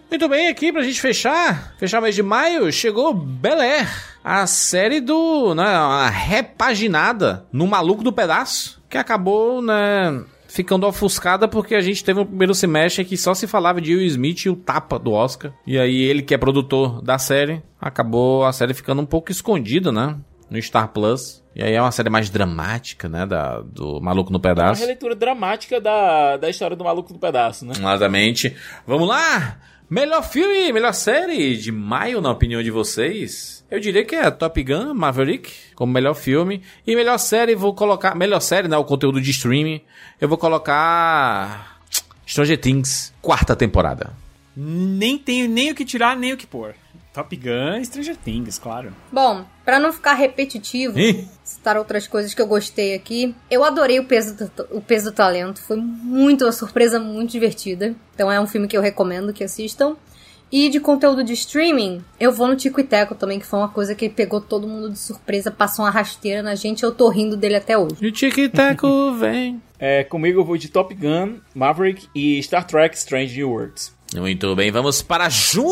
Muito bem, aqui pra gente fechar, fechar o mês de maio, chegou Bel Air, a série do, né, a repaginada no Maluco do Pedaço, que acabou, né, ficando ofuscada porque a gente teve um primeiro semestre que só se falava de Will Smith e o tapa do Oscar. E aí ele que é produtor da série, acabou a série ficando um pouco escondida, né, no Star Plus. E aí é uma série mais dramática, né, da, do Maluco no Uma Pedaço. releitura dramática da, da história do maluco do pedaço, né? Exatamente. Vamos lá! Melhor filme, melhor série de maio, na opinião de vocês? Eu diria que é Top Gun Maverick, como melhor filme. E melhor série, vou colocar. Melhor série, né? O conteúdo de streaming. Eu vou colocar. Stranger Things, quarta temporada. Nem tenho nem o que tirar, nem o que pôr. Top Gun e Stranger Things, claro. Bom, pra não ficar repetitivo, Ih. citar outras coisas que eu gostei aqui. Eu adorei o peso do, o peso do talento. Foi muito uma surpresa muito divertida. Então é um filme que eu recomendo que assistam. E de conteúdo de streaming, eu vou no Tico e Teco também, que foi uma coisa que pegou todo mundo de surpresa, passou uma rasteira na gente, eu tô rindo dele até hoje. E o Tic-Taco vem. É, comigo eu vou de Top Gun, Maverick e Star Trek Strange New Worlds. Muito bem, vamos para junho!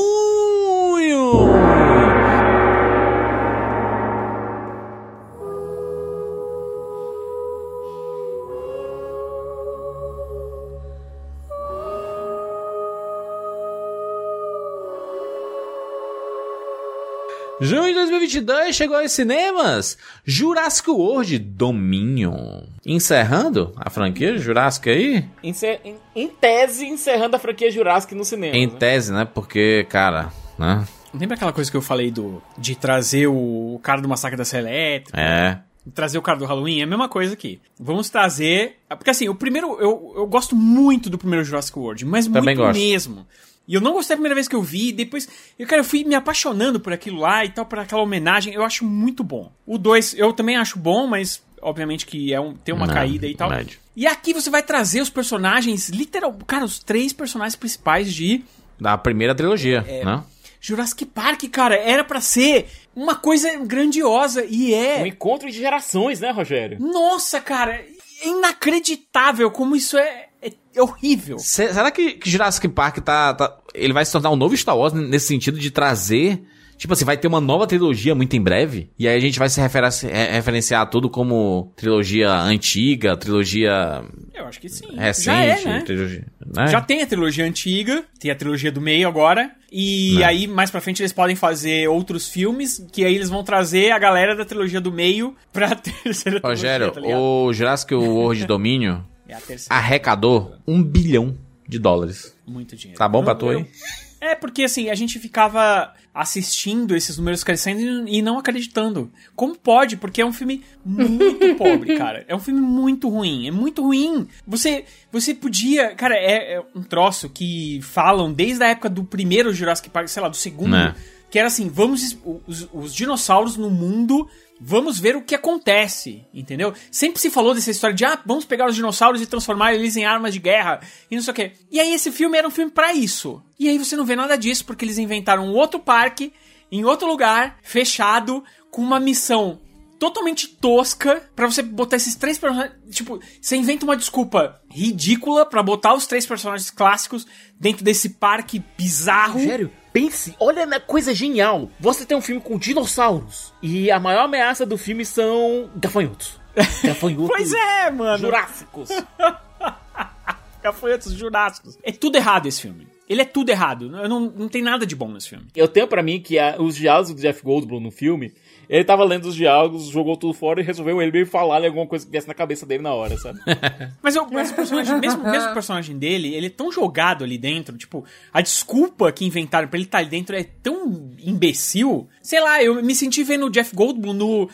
Junho de 2022 chegou aos cinemas Jurassic World Dominion. Encerrando a franquia Jurassic aí? Encer- em, em tese, encerrando a franquia Jurassic no cinema. Em né? tese, né? Porque, cara, né? Lembra aquela coisa que eu falei do de trazer o cara do Massacre da Serra Elétrica? É. Trazer o cara do Halloween? É a mesma coisa aqui. Vamos trazer... Porque assim, o primeiro... Eu, eu gosto muito do primeiro Jurassic World, mas Também muito gosto. mesmo. E eu não gostei a primeira vez que eu vi, depois... Eu, cara, eu fui me apaixonando por aquilo lá e tal, por aquela homenagem. Eu acho muito bom. O 2 eu também acho bom, mas obviamente que é um, tem uma Não, caída e tal. médio. E aqui você vai trazer os personagens, literal... Cara, os três personagens principais de... Da primeira trilogia, né? Jurassic Park, cara, era pra ser uma coisa grandiosa e é. Um encontro de gerações, né, Rogério? Nossa, cara, é inacreditável como isso é, é- horrível. Se- Será que, que Jurassic Park tá, tá- Ele vai se tornar um novo Star Wars nesse sentido de trazer. Tipo assim, vai ter uma nova trilogia muito em breve. E aí a gente vai se referenci- re- referenciar tudo como trilogia antiga, trilogia Eu acho que sim. recente. Já é, né? trilogia, né? Já tem a trilogia antiga, tem a trilogia do meio agora. E Né. aí, mais pra frente, eles podem fazer outros filmes, que aí eles vão trazer a galera da trilogia do meio pra terceira Rogério, trilogia, tá ligado? o Jurassic World Domínio É a terceira. arrecadou um bilhão de dólares. Muito dinheiro. Tá bom pra tu aí? É, porque assim, a gente ficava assistindo esses números crescendo e não acreditando. Como pode? Porque é um filme muito pobre, cara. É um filme muito ruim. É muito ruim. Você, você podia. Cara, é, é um troço que falam desde a época do primeiro Jurassic Park, sei lá, do segundo. Né. Que era assim: vamos. Os, os dinossauros no mundo. Vamos ver o que acontece, entendeu? Sempre se falou dessa história de, ah, vamos pegar os dinossauros e transformar eles em armas de guerra e não sei o quê. E aí esse filme era um filme pra isso. E aí você não vê nada disso porque eles inventaram um outro parque, em outro lugar, fechado, com uma missão totalmente tosca pra você botar esses três personagens. Tipo, você inventa uma desculpa ridícula pra botar os três personagens clássicos dentro desse parque bizarro. Rogério, pense, olha na coisa genial. Você tem um filme com dinossauros e a maior ameaça do filme são gafanhotos. Gafanhotos Pois é, mano. jurássicos. Gafanhotos jurássicos. É tudo errado esse filme. Ele é tudo errado. Não, não, tem nada de bom nesse filme. Eu tenho pra mim que a- os diálogos do Jeff Goldblum no filme, ele tava lendo os diálogos, jogou tudo fora e resolveu ele meio falar alguma coisa que viesse na cabeça dele na hora, sabe? Mas, eu, mas o personagem, mesmo, mesmo o personagem dele, ele é tão jogado ali dentro. Tipo, a desculpa que inventaram pra ele estar ali dentro é tão imbecil. Sei lá, eu me senti vendo o Jeff Goldblum no,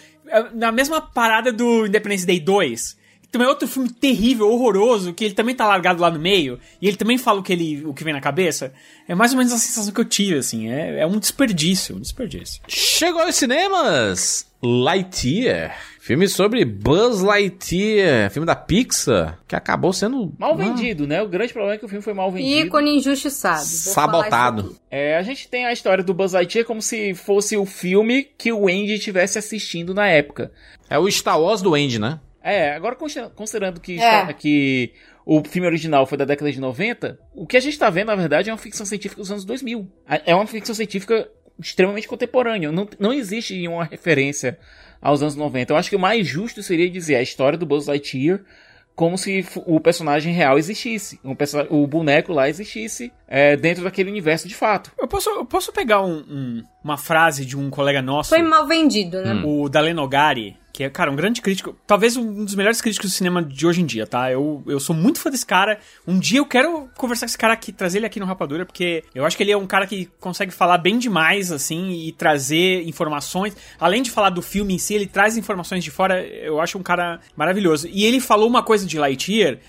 na mesma parada do Independence Day 2. Que Também é outro filme terrível, horroroso, que ele também tá largado lá no meio, e ele também fala o que, ele, o que vem na cabeça. É mais ou menos a sensação que eu tive, assim. É, é um desperdício, um desperdício. Chegou aos cinemas Lightyear, filme sobre Buzz Lightyear, filme da Pixar, que acabou sendo Mal ah, vendido, né? O grande problema é que o filme foi mal vendido. Ícone injustiçado. Sabotado. É, a gente tem a história do Buzz Lightyear como se fosse o filme que o Andy estivesse assistindo na época. É o Star Wars do Andy, né? É, agora consider- considerando que, É. está- que o filme original foi da década de 90, o que a gente tá vendo, na verdade, é uma ficção científica dos anos 2000. É uma ficção científica extremamente contemporânea. Não, não existe uma referência aos anos 90. Eu acho que o mais justo seria dizer a história do Buzz Lightyear como se o personagem real existisse. Um o boneco lá existisse é, dentro daquele universo de fato. Eu posso, eu posso pegar um- um- uma frase de um colega nosso, Foi mal vendido, né? o Daleno Gari, que é, cara, um grande crítico, talvez um dos melhores críticos do cinema de hoje em dia, tá? Eu, eu sou muito fã desse cara. Um dia eu quero conversar com esse cara aqui, trazer ele aqui no Rapadura, porque eu acho que ele é um cara que consegue falar bem demais, assim, e trazer informações. Além de falar do filme em si, ele traz informações de fora. Eu acho um cara maravilhoso. E ele falou uma coisa de Lightyear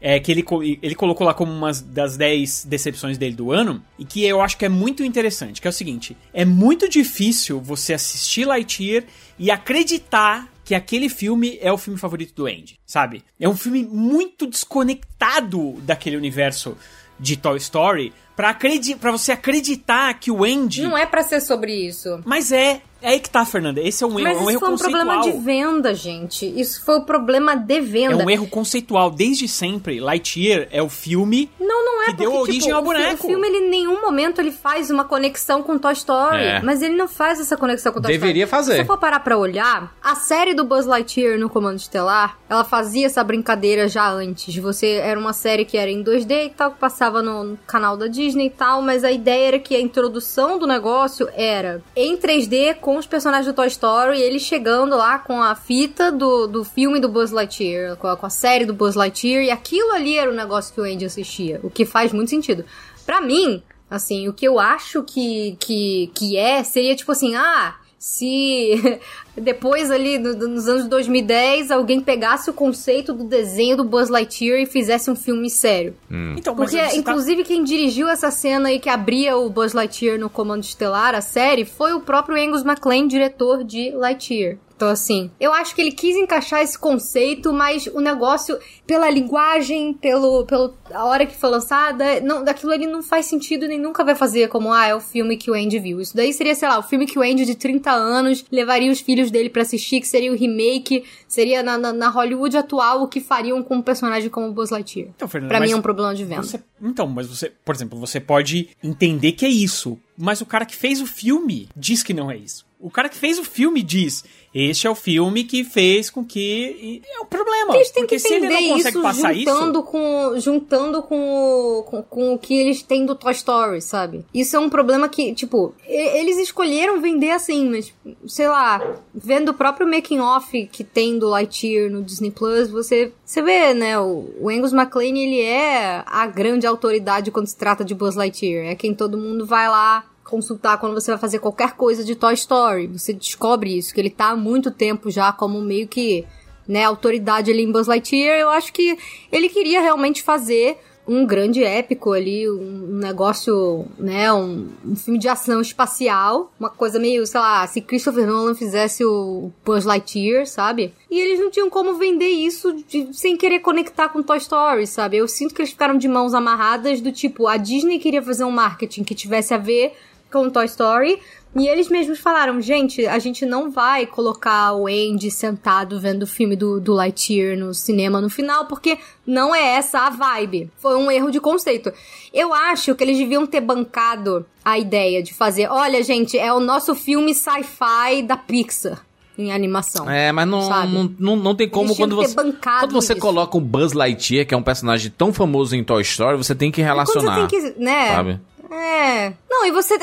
é, que ele, ele colocou lá como uma das 10 decepções dele do ano, e que eu acho que é muito interessante, que é o seguinte, é muito difícil você assistir Lightyear e acreditar que aquele filme é o filme favorito do Andy, sabe? É um filme muito desconectado daquele universo de Toy Story pra, acredi pra você acreditar que o Andy... Não é pra ser sobre isso. Mas é, é aí que tá, Fernanda, esse é um erro, Mas é um isso erro foi um conceitual. problema de venda, gente. Isso foi o problema de É venda. um erro conceitual. Desde sempre, Lightyear é o filme Não, não é que deu porque, origem tipo, ao boneco. O filme, ele em nenhum momento ele faz uma conexão com Toy Story. É. Mas ele não faz essa conexão com Toy Deveria Story. fazer. Se você for parar pra olhar, a série do Buzz Lightyear no Comando Estelar, ela fazia essa brincadeira já antes. Você era uma série que era em 2D e tal, que passava no, no canal da Disney e tal, mas a ideia era que a introdução do negócio era em 3D com os personagens do Toy Story, e ele chegando lá com a fita do, do filme do Buzz Lightyear, com a, com a série do Buzz Lightyear, e aquilo ali era o negócio que o Andy assistia, o que faz muito sentido. Pra mim, assim, o que eu acho que, que, que é, seria tipo assim, ah, se depois ali do- nos anos 2010 alguém pegasse o conceito do desenho do Buzz Lightyear e fizesse um filme sério. Então, mas Porque, tá- inclusive, quem dirigiu essa cena aí que abria o Buzz Lightyear no Comando Estelar, a série, foi o próprio Angus MacLean, diretor de Lightyear. Então, assim, eu acho que ele quis encaixar esse conceito, mas o negócio, pela linguagem, pelo, pelo a hora que foi lançada, não, daquilo ali não faz sentido nem nunca vai fazer como, ah, é o filme que o Andy viu. Isso daí seria, sei lá, o filme que o Andy de 30 anos levaria os filhos dele pra assistir, que seria o remake, seria na, na, na Hollywood atual o que fariam com um personagem como o Buzz Lightyear. Então, Fernanda, Pra mim é um problema de venda. você- então, mas você, por exemplo, você pode entender que é isso, mas o cara que fez o filme diz que não é isso. O cara que fez o filme diz: Este é o filme que fez com que. é o problema. Eles têm porque que se ele não consegue isso passar juntando, isso. com, juntando com, o, com, com o que eles têm do Toy Story, sabe? Isso é um problema que, tipo, eles escolheram vender assim, mas, sei lá, vendo o próprio making off que tem do Lightyear no Disney Plus, você, você vê, né, o, o Angus MacLean, ele é a grande autoridade quando se trata de Buzz Lightyear. É quem todo mundo vai lá consultar quando você vai fazer qualquer coisa de Toy Story. Você descobre isso, que ele tá há muito tempo já como meio que né, autoridade ali em Buzz Lightyear, eu acho que ele queria realmente fazer um grande épico ali, um negócio, né, um, um filme de ação espacial, uma coisa meio, sei lá, se Christopher Nolan fizesse o Buzz Lightyear, sabe? E eles não tinham como vender isso de- sem querer conectar com Toy Story, sabe? Eu sinto que eles ficaram de mãos amarradas do tipo, a Disney queria fazer um marketing que tivesse a ver com Toy Story. E eles mesmos falaram, gente, a gente não vai colocar o Andy sentado vendo o filme do, do Lightyear no cinema no final, porque não é essa a vibe. Foi um erro de conceito. Eu acho que eles deviam ter bancado a ideia de fazer, olha, gente, é o nosso filme sci-fi da Pixar em animação. É, mas não, não, não, não tem como quando você. Quando você isso. coloca um Buzz Lightyear, que é um personagem tão famoso em Toy Story, você tem que relacionar. você tem que, né? Sabe? É. Não, e você.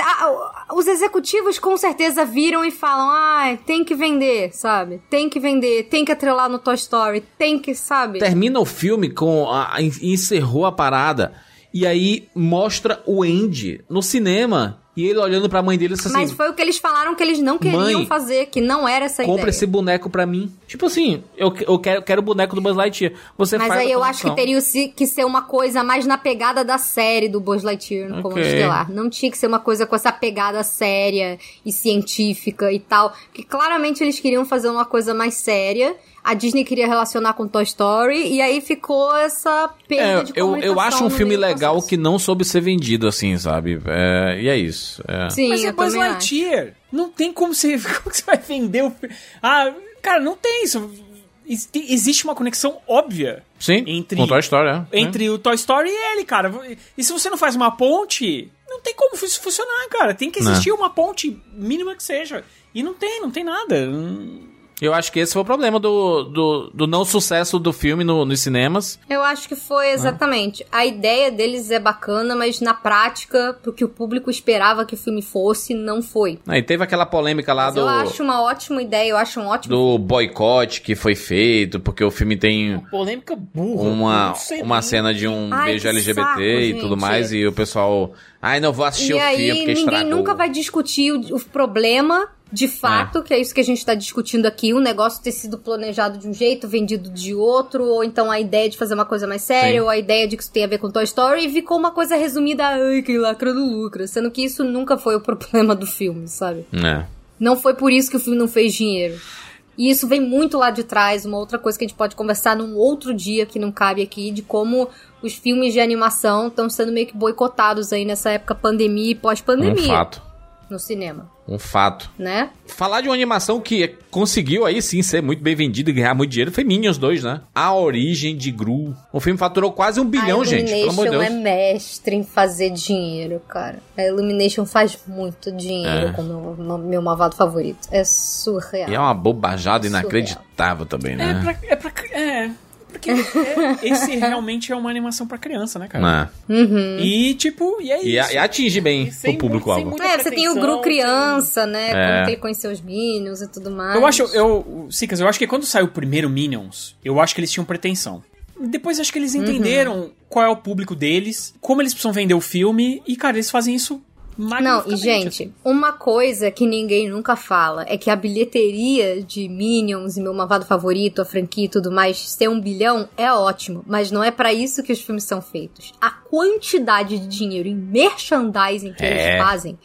os executivos com certeza viram e falam: ah, tem que vender, sabe? Tem que vender, tem que atrelar no Toy Story, tem que, sabe? Termina o filme com. A, a- encerrou a parada. E aí mostra o Andy no cinema. E ele olhando pra mãe dele assim: Mas foi o que eles falaram que eles não queriam Mãe, fazer, que não era essa compra ideia. esse boneco pra mim. Tipo assim, eu, eu quero, quero o boneco do Buzz Lightyear. Você Mas aí eu acho que teria que ser uma coisa mais na pegada da série do Buzz Lightyear no Ok. Comando Estelar. Não tinha que ser uma coisa com essa pegada séria e científica e tal. Porque claramente eles queriam fazer uma coisa mais séria. A Disney queria relacionar com Toy Story. E aí ficou essa perda É, de eu, comunicação eu acho um filme legal processo. que não soube ser vendido assim, sabe? É, e é isso. é. Sim, Mas é Buzz. Lightyear. Não tem como você, como você vai vender o filme. Ah, cara, não tem isso. ex- existe uma conexão óbvia Sim, entre, com Toy Story, é. entre o Toy Story e ele, cara. E se você não faz uma ponte, não tem como isso funcionar, cara. Tem que Não. existir uma ponte mínima que seja. E não tem, não tem nada. Hum, Eu acho que esse foi o problema do, do, do não sucesso do filme no- nos cinemas. Eu acho que foi exatamente. A ideia deles é bacana, mas na prática, pro que o público esperava que o filme fosse, não foi. Aí teve aquela polêmica lá Mas do, eu acho uma ótima ideia, eu acho um ótimo. do boicote que foi feito, porque o filme tem Polêmica burra. uma, uma cena de um Ai, beijo LGBT saco, e tudo gente. mais, e o pessoal. Ai, não vou assistir E o filme aí porque ninguém estragou. nunca vai discutir o, o problema de fato, que é isso que a gente tá discutindo aqui, o negócio ter sido planejado de um jeito, vendido de outro, ou então a ideia de fazer uma coisa mais séria, Sim. ou a ideia de que isso tem a ver com Toy Story, e ficou uma coisa resumida, ai, que lacra do lucro, sendo que isso nunca foi o problema do filme, sabe? É. Não foi por isso que o filme não fez dinheiro. E isso vem muito lá de trás, uma outra coisa que a gente pode conversar num outro dia que não cabe aqui, de como os filmes de animação estão sendo meio que boicotados aí nessa época pandemia e Um pós-pandemia fato. No cinema, Um fato. né? Falar de uma animação que conseguiu aí sim ser muito bem vendida e ganhar muito dinheiro foi Minions 2, né? A origem de Gru. O filme faturou quase um bilhão, a gente. Pelo amor de Illumination Deus. é mestre em fazer dinheiro, cara. A Illumination faz muito dinheiro É. com meu, meu malvado favorito. É surreal. E é uma bobajada Surreal. inacreditável também, É né? pra. É pra é, porque é- esse realmente é uma animação pra criança, né, cara? Né? Uhum. E, tipo, e é E, a- isso. e atinge bem sem o público-alvo. muito- É, você tem o Gru criança, né? É. Como que ele conheceu os Minions e tudo mais. Eu acho, eu, Sicas, eu acho que quando saiu o primeiro Minions, eu acho que eles tinham pretensão. Depois acho que eles entenderam qual é o público deles, como eles precisam vender o filme, e, cara, eles fazem isso Não, e gente, assim. uma coisa que ninguém nunca fala é que a bilheteria de Minions e meu malvado favorito, a franquia e tudo mais, ser um bilhão é ótimo, mas não é pra isso que os filmes são feitos. A quantidade de dinheiro em merchandising que É. eles fazem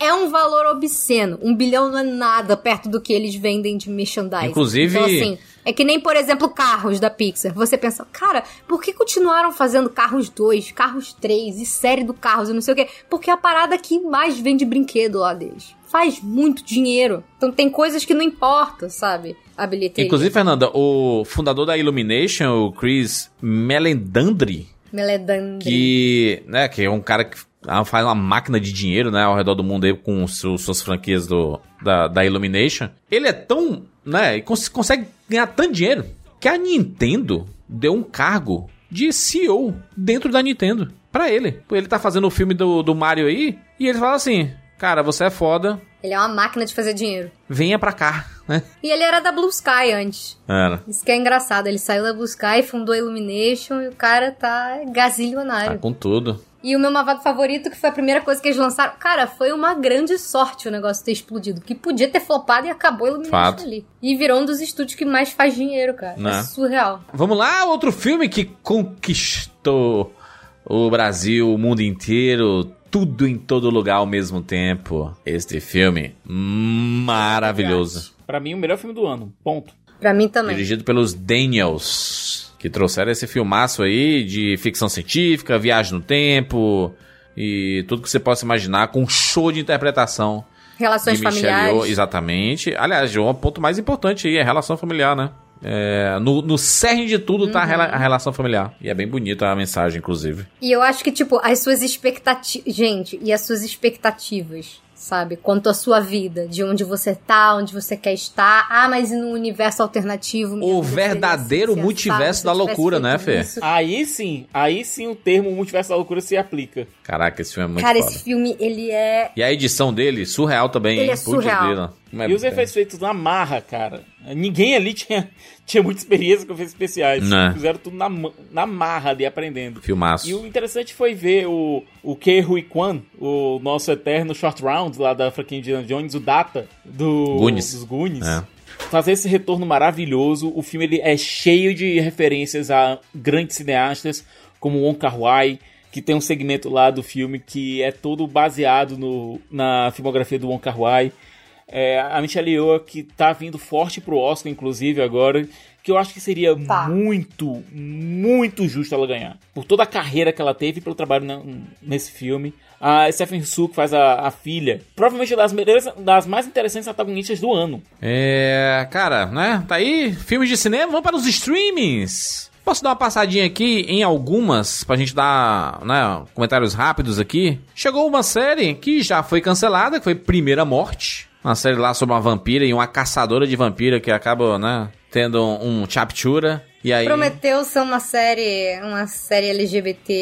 é um valor obsceno. Um bilhão não é nada perto do que eles vendem de merchandising. Inclusive- Então, assim, é que nem, por exemplo, carros da Pixar. Você pensa, cara, por que continuaram fazendo carros 2, carros 3 e série do carros e não sei o quê? Porque é a parada que mais vende brinquedo lá deles. Faz muito dinheiro. Então tem coisas que não importa, sabe? A bilheteria. Inclusive, Fernanda, o fundador da Illumination, o Chris Melendandri, Meledandri. que, né, que é um cara que faz uma máquina de dinheiro, né, ao redor do mundo aí com su- suas franquias do, da, da Illumination. Ele é tão, né, e cons- consegue ganhar tanto dinheiro que a Nintendo deu um cargo de CEO dentro da Nintendo pra ele. Ele tá fazendo o filme do, do Mario aí e ele fala assim, cara, você é foda, Ele é uma máquina de fazer dinheiro. venha pra cá, né? E ele era da Blue Sky antes. Era. Isso que é engraçado. Ele saiu da Blue Sky, fundou a Illumination e o cara tá Tá gazilionário. com tudo. E o meu malvado favorito, que foi a primeira coisa que eles lançaram. Cara, foi uma grande sorte o negócio ter explodido. Que podia ter flopado e acabou Fato. ali. E virou um dos estúdios que mais faz dinheiro, cara. Né? É surreal. Vamos lá, outro filme que conquistou o Brasil, o mundo inteiro, tudo em todo lugar ao mesmo tempo. Este filme maravilhoso. Pra mim, o melhor filme do ano. Ponto. Pra mim também. Dirigido pelos Daniels, que trouxeram esse filmaço aí de ficção científica, viagem no tempo e tudo que você possa imaginar com um show de interpretação Relações de familiares. Yeoh, exatamente. Aliás, o ponto mais importante aí é a relação familiar, né? É, no, no cerne de tudo tá a, Uhum. rela- a relação familiar. E é bem bonita a mensagem, inclusive. E eu acho que, tipo, as suas expectativas. Gente, e as suas expectativas, sabe? Quanto à sua vida, de onde você tá, onde você quer estar. Ah, mas e num universo alternativo? O verdadeiro assim, multiverso se da loucura, né, Fê? isso. Aí sim, aí sim o termo multiverso da loucura se aplica. Caraca, esse filme é muito Cara, foda. esse filme, ele é. E a edição dele, surreal também. Ele hein? é Putz surreal. Mas- e os efeitos feitos na marra, cara. Ninguém ali tinha, tinha muita experiência com efeitos especiais. Né. Fizeram tudo na, na marra ali, aprendendo. Filmaço. E o interessante foi ver o, o Ke Rui Kwan, o nosso eterno short round lá da franquia Indiana Jones, o Data do, Goonies. dos Goonies. É. Fazer esse retorno maravilhoso. O filme ele é cheio de referências a grandes cineastas, como Wong Kar-wai, que tem um segmento lá do filme que é todo baseado no, na filmografia do Wong Kar-wai. É, a Michelle Yeoh, que tá vindo forte pro Oscar, inclusive, agora, que eu acho que seria Tá. muito, muito justo ela ganhar. Por toda a carreira que ela teve e pelo trabalho na- nesse filme. A Stephen Su, que faz a, a filha, provavelmente é das, melhores- das mais interessantes antagonistas do ano. É, cara, né? Tá aí, filmes de cinema, vamos para os streamings. Posso dar uma passadinha aqui em algumas, pra gente dar, né, comentários rápidos aqui. Chegou uma série que já foi cancelada, que foi Primeira Morte. Uma série lá sobre uma vampira e uma caçadora de vampira que acaba, né, tendo um chaptura. E aí... Prometeu ser uma série, uma série LGBT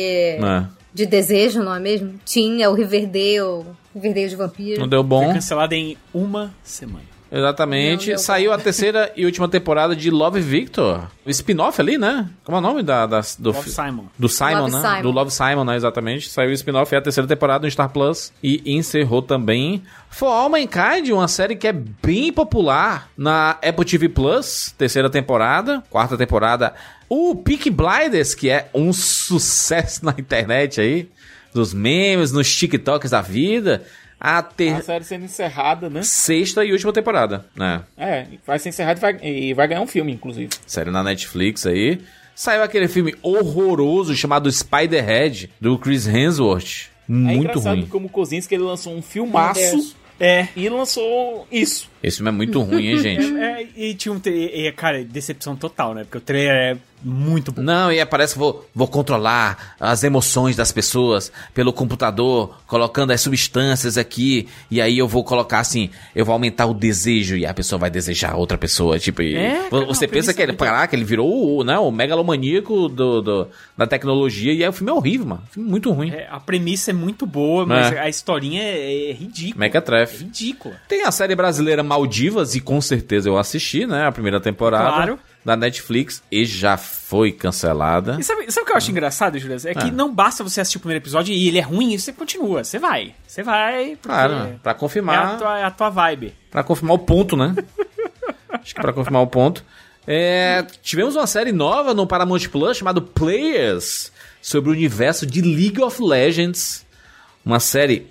É, de desejo, não é mesmo? Tinha o Riverdale, Riverdale de vampiro. não deu Foi bom. cancelada em uma semana. Exatamente. Não Saiu a terceira e última temporada de Love Victor. O spin-off ali, né? Como é o nome da, da- do Love fi- Simon. Do Simon, Love né? Simon. Do Love Simon, né? Exatamente. Saiu o spin-off, é a terceira temporada no Star Plus. E encerrou também For All Mankind, uma série que é bem popular na Apple TV Plus. Terceira temporada. Quarta temporada. O Peak Blinders, que é um sucesso na internet aí. Dos memes, nos TikToks da vida. A ter... A série sendo encerrada, né? sexta e última temporada, né? É, vai ser encerrada e vai, e vai ganhar um filme, inclusive. série na Netflix aí. Saiu aquele filme horroroso chamado Spider-Head, do Chris Hemsworth. é Muito engraçado ruim. como o Kozinski ele lançou um filmaço. É. e lançou isso. Esse filme é muito ruim, hein, gente? É, e tinha um. E, e, cara, decepção total, né? Porque o trailer é muito bom. Não, e parece que vou, vou controlar as emoções das pessoas pelo computador, colocando as substâncias aqui, e aí eu vou colocar assim, eu vou aumentar o desejo e a pessoa vai desejar outra pessoa. Tipo, e É, cara, você não, pensa que ele, muito- caraca, ele virou o, né, o megalomaníaco do, do- da tecnologia, e aí o filme é horrível, mano. Filme muito ruim. É, a premissa é muito boa, mas É. a historinha é, é ridícula. Mequetrefe. É ridícula. Tem a série brasileira Maldivas, e com certeza eu assisti, né? A primeira temporada Claro. Da Netflix, e já foi cancelada. E sabe, sabe o que eu acho engraçado, Júlio? É que Ah. não basta você assistir o primeiro episódio e ele é ruim e você continua. Você vai. Você vai. Claro, pra É confirmar. a, tua, é a tua vibe. Pra confirmar o ponto, né? Acho que pra confirmar o ponto. É, tivemos uma série nova no Paramount Plus chamada Players sobre o universo de League of Legends. Uma série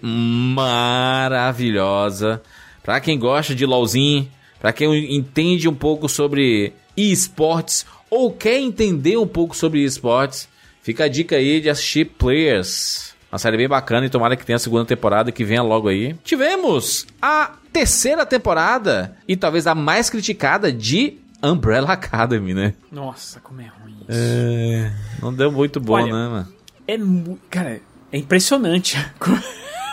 maravilhosa. Pra quem gosta de LoLzinho, pra quem entende um pouco sobre esportes ou quer entender um pouco sobre esportes, fica a dica aí de assistir Players. Uma série bem bacana e tomara que tenha a segunda temporada que venha logo aí. Tivemos a terceira temporada e talvez a mais criticada de Umbrella Academy, né? Nossa, como é ruim isso. É, não deu muito bom, Olha, né, mano? É, mu- cara, é impressionante.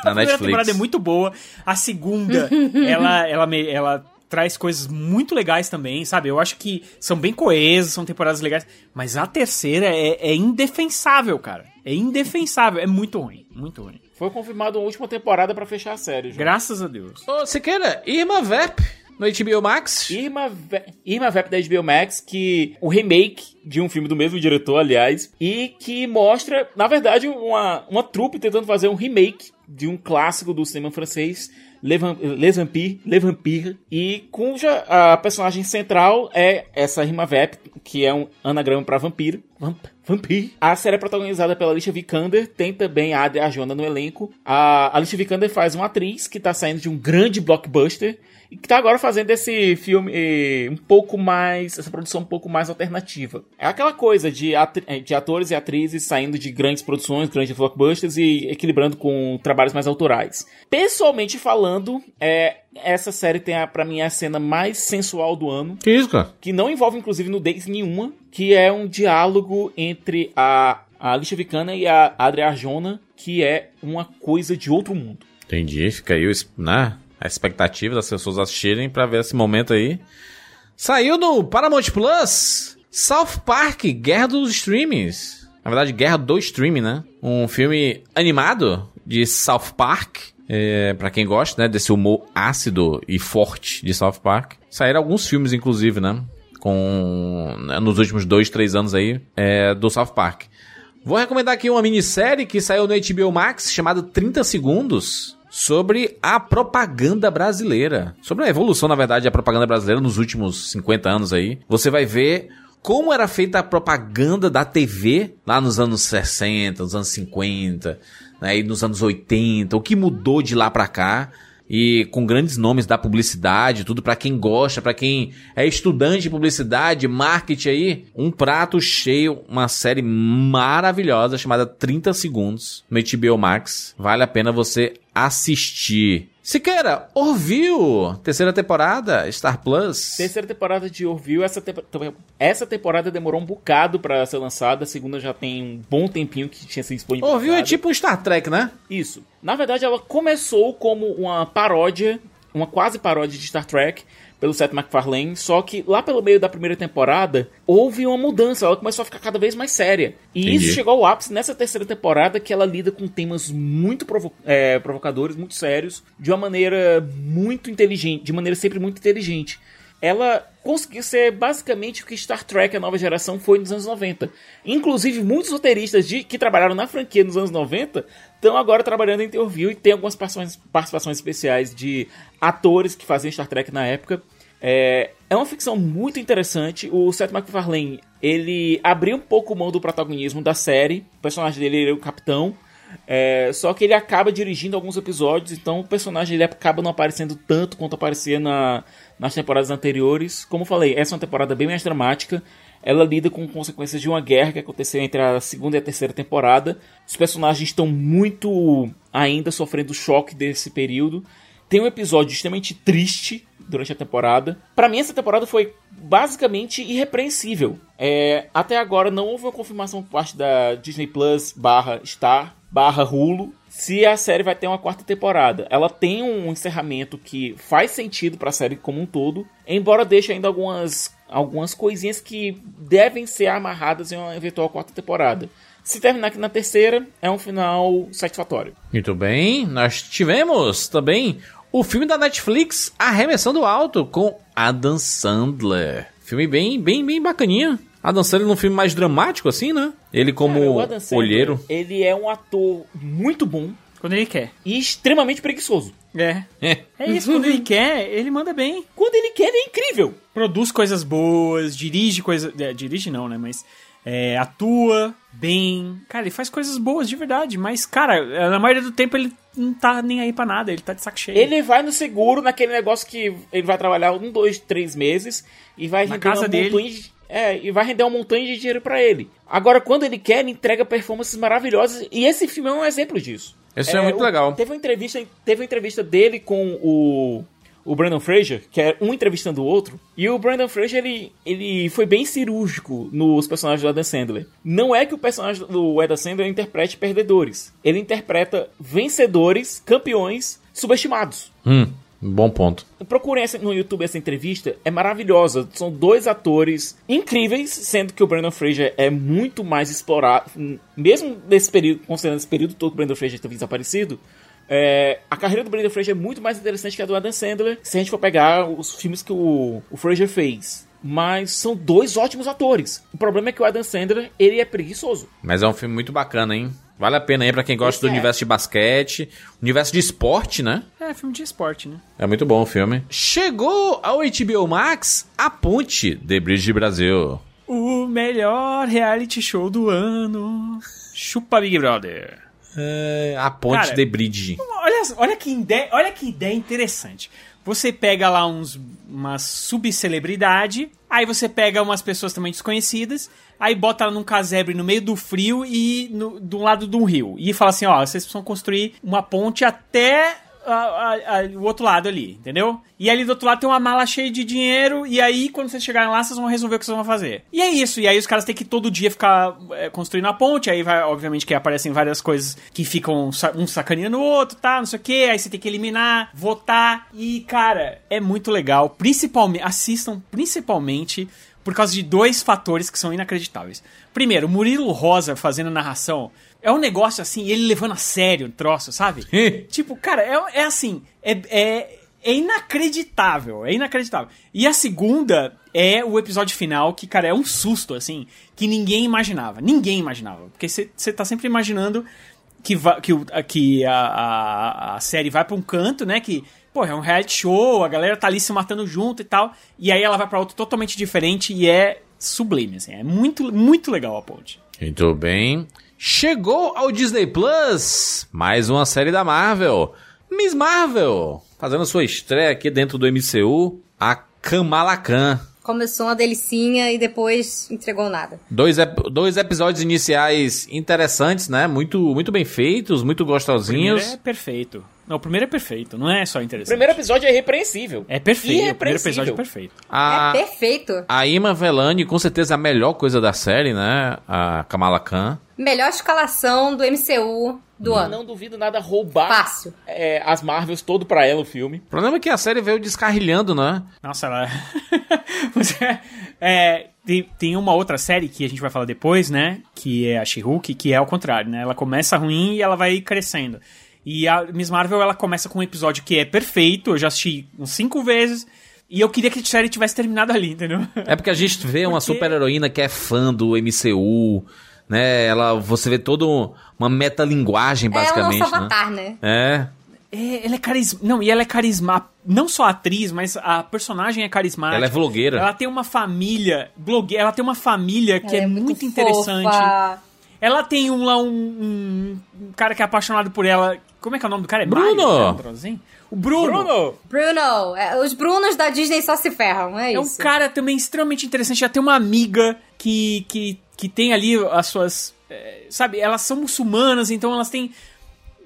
Na a primeira Netflix. temporada é muito boa. A segunda, ela, ela, ela traz coisas muito legais também, sabe? Eu acho que são bem coesas, são temporadas legais. Mas a terceira é, é indefensável, cara. É indefensável. É muito ruim. Muito ruim. Foi confirmado uma última temporada pra fechar a série. João. Graças a Deus. Ô, Siqueira, Irma Vep no HBO Max. Irma, Ve Irma Vep da HBO Max, que o remake de um filme do mesmo diretor, aliás, e que mostra, na verdade, uma, uma trupe tentando fazer um remake de um clássico do cinema francês, Les Vam- Les Vampires, Les Vampires, e cuja a personagem central é essa Irma Vep, que é um anagrama para vampiro. Vamp Vampire. A série é protagonizada pela Alicia Vikander, tem também a Adria Arjona no elenco. A Alicia Vikander faz uma atriz que tá saindo de um grande blockbuster e que tá agora fazendo esse filme eh, um pouco mais, essa produção um pouco mais alternativa. É aquela coisa de, eh, de atores e atrizes saindo de grandes produções, grandes blockbusters e equilibrando com trabalhos mais autorais. Pessoalmente falando, é, essa série tem a, pra mim a cena mais sensual do ano Que isso, cara? que não envolve inclusive nudez nenhuma, que é um diálogo entre a, a Alicia Vikander e a Adria Arjona, que é uma coisa de outro mundo. Entendi, fica aí o né, a expectativa das pessoas assistirem pra ver esse momento aí. Saiu no Paramount Plus South Park, Guerra dos Streamings. Na verdade, Guerra do Streaming, né? Um filme animado de South Park. É, para quem gosta, né, desse humor ácido e forte de South Park. Saíram alguns filmes, inclusive, né? Com. né, nos últimos dois, três anos aí, é, do South Park. Vou recomendar aqui uma minissérie que saiu no HBO Max chamada 30 Segundos sobre a propaganda brasileira. Sobre a evolução, na verdade, da propaganda brasileira nos últimos 50 anos aí. Você vai ver como era feita a propaganda da TV lá nos anos 60, nos anos 50, né, e nos anos 80, o que mudou de lá pra cá. E com grandes nomes da publicidade, tudo pra quem gosta, pra quem é estudante de publicidade, marketing aí, um prato cheio, uma série maravilhosa chamada 30 segundos no HBO Max. Vale a pena você assistir. Siqueira, ouviu? Terceira temporada, Star Plus. Terceira temporada de Orville, essa, tempo- essa temporada demorou um bocado pra ser lançada, a segunda já tem um bom tempinho que tinha sido disponibilizada. Ouviu é tipo um Star Trek, né? Isso. Na verdade, ela começou como uma paródia, uma quase paródia de Star Trek, pelo Seth MacFarlane, só que lá pelo meio da primeira temporada, houve uma mudança, ela começou a ficar cada vez mais séria. E Entendi. isso chegou ao ápice nessa terceira temporada, que ela lida com temas muito provo- é, provocadores, muito sérios, de uma maneira muito inteligente, de maneira sempre muito inteligente. Ela conseguiu ser basicamente o que Star Trek, a nova geração, foi nos anos 90. Inclusive, muitos roteiristas de- que trabalharam na franquia nos anos 90 estão agora trabalhando em Orville e tem algumas participações, participações especiais de atores que faziam Star Trek na época. É, é uma ficção muito interessante. O Seth MacFarlane, ele abriu um pouco mão do protagonismo da série. O personagem dele era o capitão. É, só que ele acaba dirigindo alguns episódios, então o personagem ele acaba não aparecendo tanto quanto aparecia na, nas temporadas anteriores. Como falei, essa é uma temporada bem mais dramática. Ela lida com consequências de uma guerra que aconteceu entre a segunda e a terceira temporada. Os personagens estão muito ainda sofrendo o choque desse período. Tem um episódio extremamente triste durante a temporada. Pra mim, essa temporada foi basicamente irrepreensível. É, até agora não houve uma confirmação por parte da Disney Plus barra Star barra Hulu se a série vai ter uma quarta temporada. Ela tem um encerramento que faz sentido pra série como um todo, embora deixe ainda algumas, algumas coisinhas que devem ser amarradas em uma eventual quarta temporada. Se terminar aqui na terceira, é um final satisfatório. Muito bem, nós tivemos também o filme da Netflix, Arremessando Alto, com Adam Sandler. Filme bem, bem, bem bacaninha. Adam Sandler num filme mais dramático, assim, né? Ele como Cara, o Adam Sandler, olheiro. Ele é um ator muito bom Quando ele quer. e extremamente preguiçoso. É. É. É isso, quando ele quer, ele manda bem. Quando ele quer, ele é incrível. Produz coisas boas, dirige coisas. é, dirige não, né? Mas é, atua bem. Cara, ele faz coisas boas de verdade. Mas, cara, na maioria do tempo ele não tá nem aí pra nada. Ele tá de saco cheio. Ele vai no seguro, naquele negócio que ele vai trabalhar um, dois, três meses e vai Na render casa uma dele. É, e vai render uma montanha de dinheiro pra ele. Agora, quando ele quer, ele entrega performances maravilhosas e esse filme é um exemplo disso. Esse é muito o- legal. Teve uma entrevista, teve uma entrevista dele com o o Brandon Fraser, que é um entrevistando o outro, e o Brandon Fraser ele, ele foi bem cirúrgico nos personagens do Adam Sandler. Não é que o personagem do Adam Sandler interprete perdedores. Ele interpreta vencedores, campeões, subestimados. Hum, bom ponto. Procurem essa- no YouTube essa entrevista, é maravilhosa. São dois atores incríveis, sendo que o Brandon Fraser é muito mais explorado, mesmo nesse período, considerando esse período todo que o Brandon Fraser teve desaparecido. é, a carreira do Brandon Fraser é muito mais interessante que a do Adam Sandler, se a gente for pegar os filmes que o, o Fraser fez. Mas são dois ótimos atores. O problema é que o Adam Sandler, ele é preguiçoso. Mas é um filme muito bacana, hein? Vale a pena aí pra quem gosta do É. universo de basquete, universo de esporte, né? É, filme de esporte, né? É muito bom o filme. Chegou ao HBO Max A Ponte de Bridge Brasil. O melhor reality show do ano. Chupa Big Brother. É, a Ponte Cara, de Bridge. Olha, olha, que ideia, olha que ideia interessante. Você pega lá uns, uma subcelebridade, aí você pega umas pessoas também desconhecidas, aí bota ela num casebre no meio do frio e no, do lado de um rio. E fala assim, ó, vocês precisam construir uma ponte até a- a- o outro lado ali, entendeu? E ali do outro lado tem uma mala cheia de dinheiro, e aí quando vocês chegarem lá, vocês vão resolver o que vocês vão fazer. E é isso, e aí os caras têm que todo dia ficar é, construindo a ponte, aí vai, obviamente, que aparecem várias coisas que ficam um sacaneando o outro, tá? Não sei o que, aí você tem que eliminar, votar, e cara, é muito legal. Principalmente, assistam principalmente por causa de dois fatores que são inacreditáveis. Primeiro, Murilo Rosa fazendo narração. É um negócio assim, ele levando a sério o troço, sabe? tipo, cara, é, é assim, é, é, é inacreditável, é inacreditável. E a segunda é o episódio final, que, cara, é um susto, assim, que ninguém imaginava. Ninguém imaginava. Porque você tá sempre imaginando que, va- que, que a, a, a série vai pra um canto, né? Que, pô, é um reality show, a galera tá ali se matando junto e tal. E aí ela vai pra outro totalmente diferente e é sublime, assim. É muito, muito legal a ponte. Muito bem. Chegou ao Disney Plus mais uma série da Marvel. Miss Marvel, fazendo sua estreia aqui dentro do MCU, a Kamala Khan. Começou uma delicinha e depois entregou nada. Dois, ep- dois episódios iniciais interessantes, né? Muito, muito bem feitos, muito O primeiro gostosinhos. é perfeito. Não, o primeiro é perfeito, não é só O interessante. primeiro episódio é irrepreensível. É perfeito, o primeiro episódio é perfeito. A, É perfeito. a Ima Velani, com certeza, é a melhor coisa da série, né? A Kamala Khan. Melhor escalação do MCU do ano. Não duvido nada roubar Fácil. é, as Marvels todo pra ela, o filme. O problema é que a série veio descarrilhando, né? Nossa, ela. É, tem, tem uma outra série que a gente vai falar depois, né? Que é a She-Hulk, que é ao contrário, né? Ela começa ruim e ela vai crescendo. E a Miss Marvel, ela começa com um episódio que é perfeito, eu já assisti uns cinco vezes. E eu queria que a série tivesse terminado ali, entendeu? É porque a gente vê uma Porque- super-heroína que é fã do MCU, né? Ela, você vê toda uma metalinguagem, É o basicamente, nosso né? avatar, né? É. É, ela é carisma. Não, e ela é carisma. Não só a atriz, mas a personagem é carismática. Ela é vlogueira. Ela tem uma família. Blogueira. Ela tem uma família que é, é muito, muito interessante. fofa. Ela tem um lá, um, um- um cara que é apaixonado por ela. Como é que é o nome do cara? É Bruno! Mario, né? Um? O Bruno. Bruno! Bruno, é, os Brunos da Disney só se ferram, é, É um isso. cara também extremamente interessante. Já tem uma amiga que, que, que tem ali as suas. eh, sabe, elas são muçulmanas, então elas têm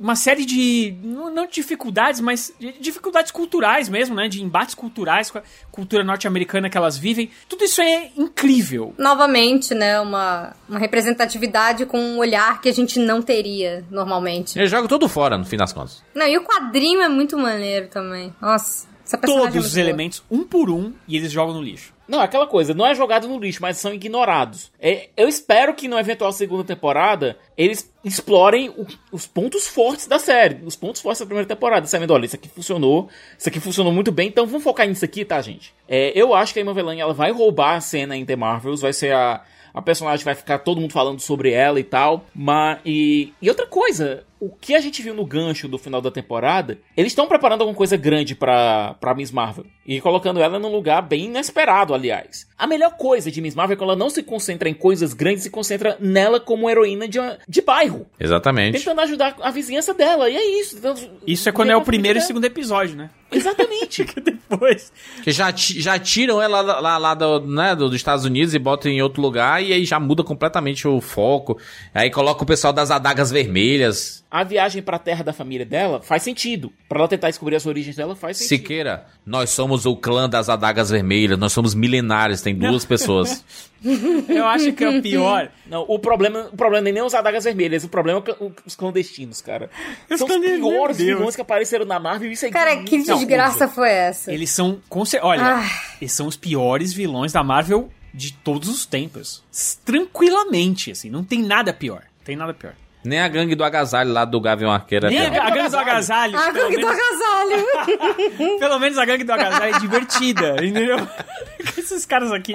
uma série de. Não, dificuldades, mas de dificuldades culturais mesmo, né? De embates culturais com a cultura norte-americana que elas vivem. Tudo isso é incrível. Novamente, né, uma, uma representatividade com um olhar que a gente não teria normalmente. Eu jogo tudo fora, no fim das contas. Não, e o quadrinho é muito maneiro também. Nossa, é Todos muito os boa. elementos, um por um, e eles jogam no lixo. Não, aquela coisa, não é jogado no lixo, mas são ignorados. É, eu espero que no eventual segunda temporada eles explorem o- os pontos fortes da série, os pontos fortes da primeira temporada, sabendo, olha, isso aqui funcionou, isso aqui funcionou muito bem, então vamos focar nisso aqui, tá, gente? É, eu acho que a Emma Velani, ela vai roubar a cena em The Marvels, vai ser a, a personagem, vai ficar todo mundo falando sobre ela e tal, mas, e, e outra coisa, o que a gente viu no gancho do final da temporada, eles estão preparando alguma coisa grande pra, pra Miss Marvel. E colocando ela num lugar bem inesperado, aliás. A melhor coisa de Miss Marvel é que ela não se concentra em coisas grandes, se concentra nela como heroína de, de bairro. Exatamente. Tentando ajudar a vizinhança dela. E é isso. tentando Isso é quando é o primeiro e segundo episódio, né? Exatamente. Depois. Que já, já tiram ela lá, lá, lá do, né, do- dos Estados Unidos e botam em outro lugar e aí já muda completamente o foco. Aí coloca o pessoal das adagas vermelhas. A viagem pra terra da família dela faz sentido. Pra ela tentar descobrir as origens dela faz sentido. Siqueira, nós somos o clã das adagas vermelhas, nós somos milenares, tem duas pessoas. Eu acho que é o pior. Não, o problema, o problema nem é os adagas vermelhas, o problema é o- os clandestinos, cara. Os São os piores vilões que apareceram na Marvel e isso é Cara, que Não, desgraça foi essa? Eles são. Olha, Ah. eles são os piores vilões da Marvel de todos os tempos. Tranquilamente, assim. Não tem nada pior. Tem nada pior. Nem a gangue do agasalho lá do Gavião Arqueiro é Nem a, a gangue do agasalho. Pelo, gangue do agasalho! pelo menos a gangue do agasalho é divertida, entendeu? Esses caras aqui.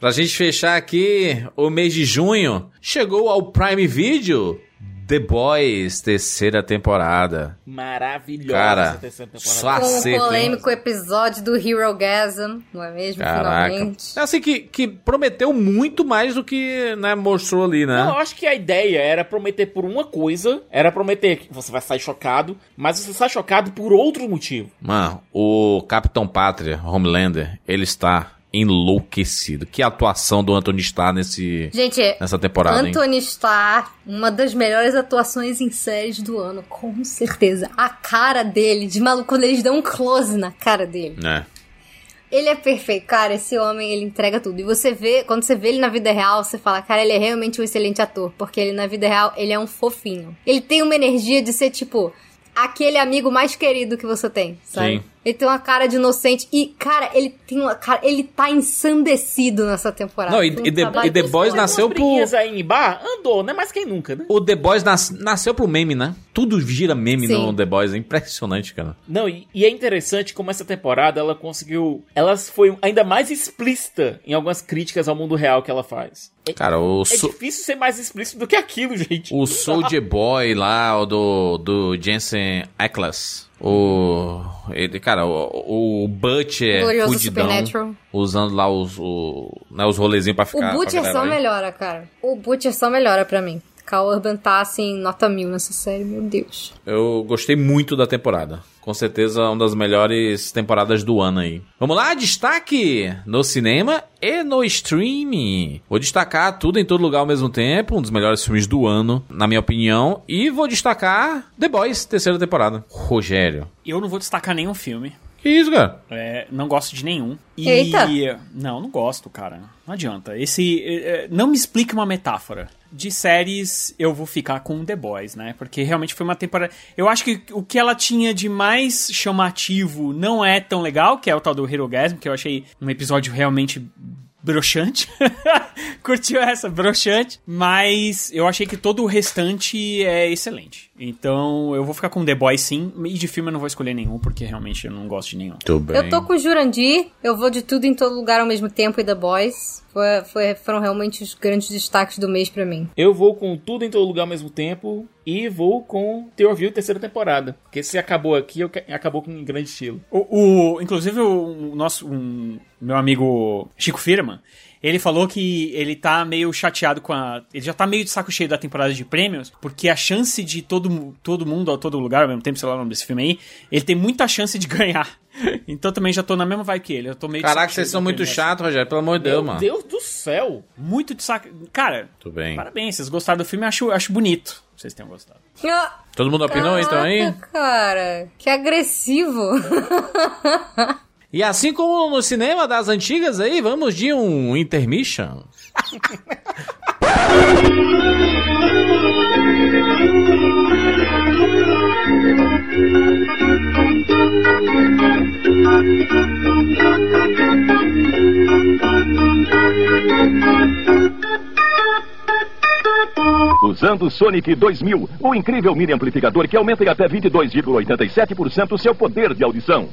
Pra gente fechar aqui o mês de junho, chegou ao Prime Video The Boys, terceira temporada. Maravilhosa Cara, essa terceira temporada. só Com o Caceta, hein? polêmico episódio do Hero Gasm, não é mesmo? Caraca. Finalmente. É assim que, que prometeu muito mais do que né, mostrou ali, né? Não, eu acho que a ideia era prometer por uma coisa, era prometer que você vai sair chocado, mas você sai chocado por outro motivo. Mano, o Capitão Pátria, Homelander, ele está enlouquecido. Que atuação do Anthony Starr nesse, Gente, nessa temporada, hein? Anthony Starr, uma das melhores atuações em séries do ano, com certeza. A cara dele, de maluco, quando eles dão um close na cara dele. É. Ele é perfeito, cara. Esse homem, ele entrega tudo. E você vê, quando você vê ele na vida real, você fala, cara, ele é realmente um excelente ator. Porque ele, na vida real, ele é um fofinho. Ele tem uma energia de ser, tipo, aquele amigo mais querido que você tem, sabe? Sim. Ele tem uma cara de inocente. E, cara, ele tem uma cara. Ele tá ensandecido nessa temporada. Não, e- um e e The Boys nasceu briguinhas aí em bar, andou, né? Mais quem nunca, né? O The Boys nas- nasceu pro meme, né? Tudo gira meme Sim. no The Boys. É impressionante, cara. Não, e, e é interessante como essa temporada ela conseguiu. Ela foi ainda mais explícita em algumas críticas ao mundo real que ela faz. É, Cara, o, é so- difícil ser mais explícito do que aquilo, gente. o Soldier Boy lá, o do, do Jensen Ackles. O. Ele, cara, o, o Butch é Glorioso fudidão. Usando lá os, o, né, os rolezinhos pra O ficar. Butcher pra só melhora, cara. O Butcher só melhora pra mim. Cal Urban tá assim, nota mil nessa série, meu Deus. Eu gostei muito da temporada. Com certeza, uma das melhores temporadas do ano aí. Vamos lá, destaque no cinema e no streaming. Vou destacar tudo em todo lugar ao mesmo tempo, um dos melhores filmes do ano, na minha opinião. E vou destacar The Boys, terceira temporada. Rogério. Eu não vou destacar nenhum filme. Que isso, cara? É, não gosto de nenhum. E... Eita. Não, não gosto, cara. Não adianta. Esse. é, é, Não me explique uma metáfora. De séries, eu vou ficar com The Boys, né? Porque realmente foi uma temporada. Eu acho que o que ela tinha de mais chamativo não é tão legal, que é o tal do Herogasm, que eu achei um episódio realmente broxante. Curtiu essa, broxante. Mas eu achei que todo o restante é excelente. Então eu vou ficar com The Boys sim. E de filme eu não vou escolher nenhum, porque realmente eu não gosto de nenhum. Tudo bem. Eu tô com o Jurandir, eu vou de tudo em todo lugar ao mesmo tempo e The Boys. Foi, foi- foram realmente os grandes destaques do mês pra mim. Eu vou com tudo em todo lugar ao mesmo tempo e vou com The Orville terceira temporada. Porque se acabou aqui, eu acabou com um grande estilo. O, o- inclusive, o, o nosso um, meu amigo Chico Firman, ele falou que ele tá meio chateado com a. Ele já tá meio de saco cheio da temporada de prêmios, porque a chance de todo, todo mundo a todo lugar ao mesmo tempo, sei lá o nome desse filme aí, ele tem muita chance de ganhar. Então também já tô na mesma vibe que ele. Eu tô meio Caraca, vocês são muito chatos, Rogério. Pelo amor de Deus, mano. Deus do céu! Muito de saco. Cara, Tudo bem. parabéns, vocês gostaram do filme, eu acho, acho bonito. Vocês tenham gostado. Ah, Todo mundo opinou então aí? caraca, cara, que agressivo. E assim como no cinema das antigas aí, vamos de um intermission. Usando o Sonic 2000, o incrível mini amplificador que aumenta em até 22,87% o seu poder de audição.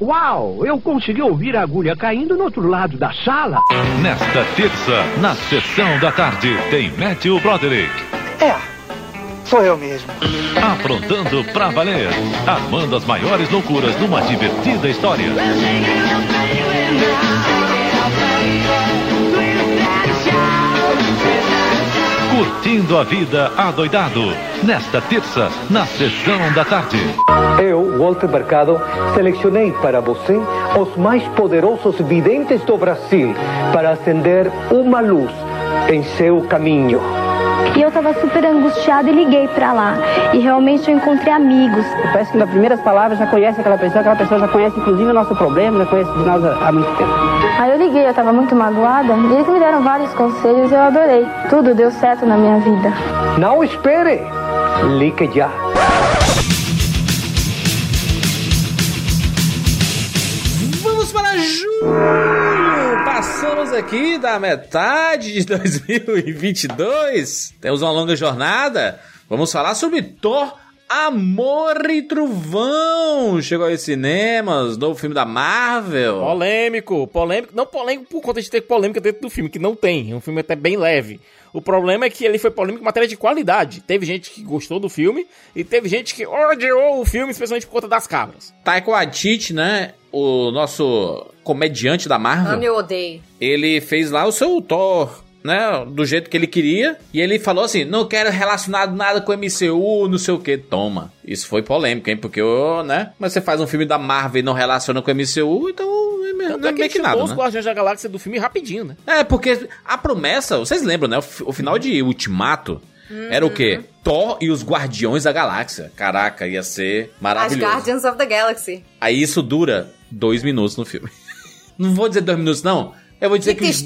Uau, eu consegui ouvir a agulha caindo no outro lado da sala. Nesta terça, na sessão da tarde, tem Matthew Broderick. É, sou eu mesmo. Aprontando pra valer. Armando as maiores loucuras numa divertida história. Curtindo a vida adoidado. Nesta terça, na sessão da tarde. Eu, Walter Mercado, selecionei para você os mais poderosos videntes do Brasil para acender uma luz em seu caminho. E eu tava super angustiada e liguei pra lá. E realmente eu encontrei amigos. Parece que nas primeiras palavras já conhece aquela pessoa, aquela pessoa já conhece inclusive o nosso problema, já conhece nós há há muito tempo. Aí eu liguei, eu tava muito magoada. E eles me deram vários conselhos e eu adorei. Tudo deu certo na minha vida. Não espere! Ligue já. Vamos para julho! Passamos aqui da metade de 2022. Temos uma longa jornada. Vamos falar sobre Thor. Amor e Trovão chegou aos cinemas, novo filme da Marvel. Polêmico, polêmico. Não polêmico por conta de ter polêmica dentro do filme, que não tem. É um filme até bem leve. O problema é que ele foi polêmico em matéria de qualidade. Teve gente que gostou do filme e teve gente que odiou o filme, especialmente por conta das cabras. Taika Waititi, né? O nosso comediante da Marvel. Ame ou odeio. ele fez lá o seu Thor, né? Do jeito que ele queria. E ele falou assim: não quero relacionado nada com MCU, não sei o que. Toma. Isso foi polêmico, hein? Porque, né? Mas você faz um filme da Marvel e não relaciona com MCU, então. Não Tanto é é que meio que ele nada, os né? Guardiões da Galáxia do filme rapidinho, né? É, porque a promessa, vocês lembram, né? O, o final de Ultimato era o quê? Thor e os Guardiões da Galáxia. Caraca, ia ser As maravilhoso. Guardians of the Galaxy. Aí isso dura dois minutos no filme. Não vou dizer dois minutos, não. Eu vou dizer Que que, os,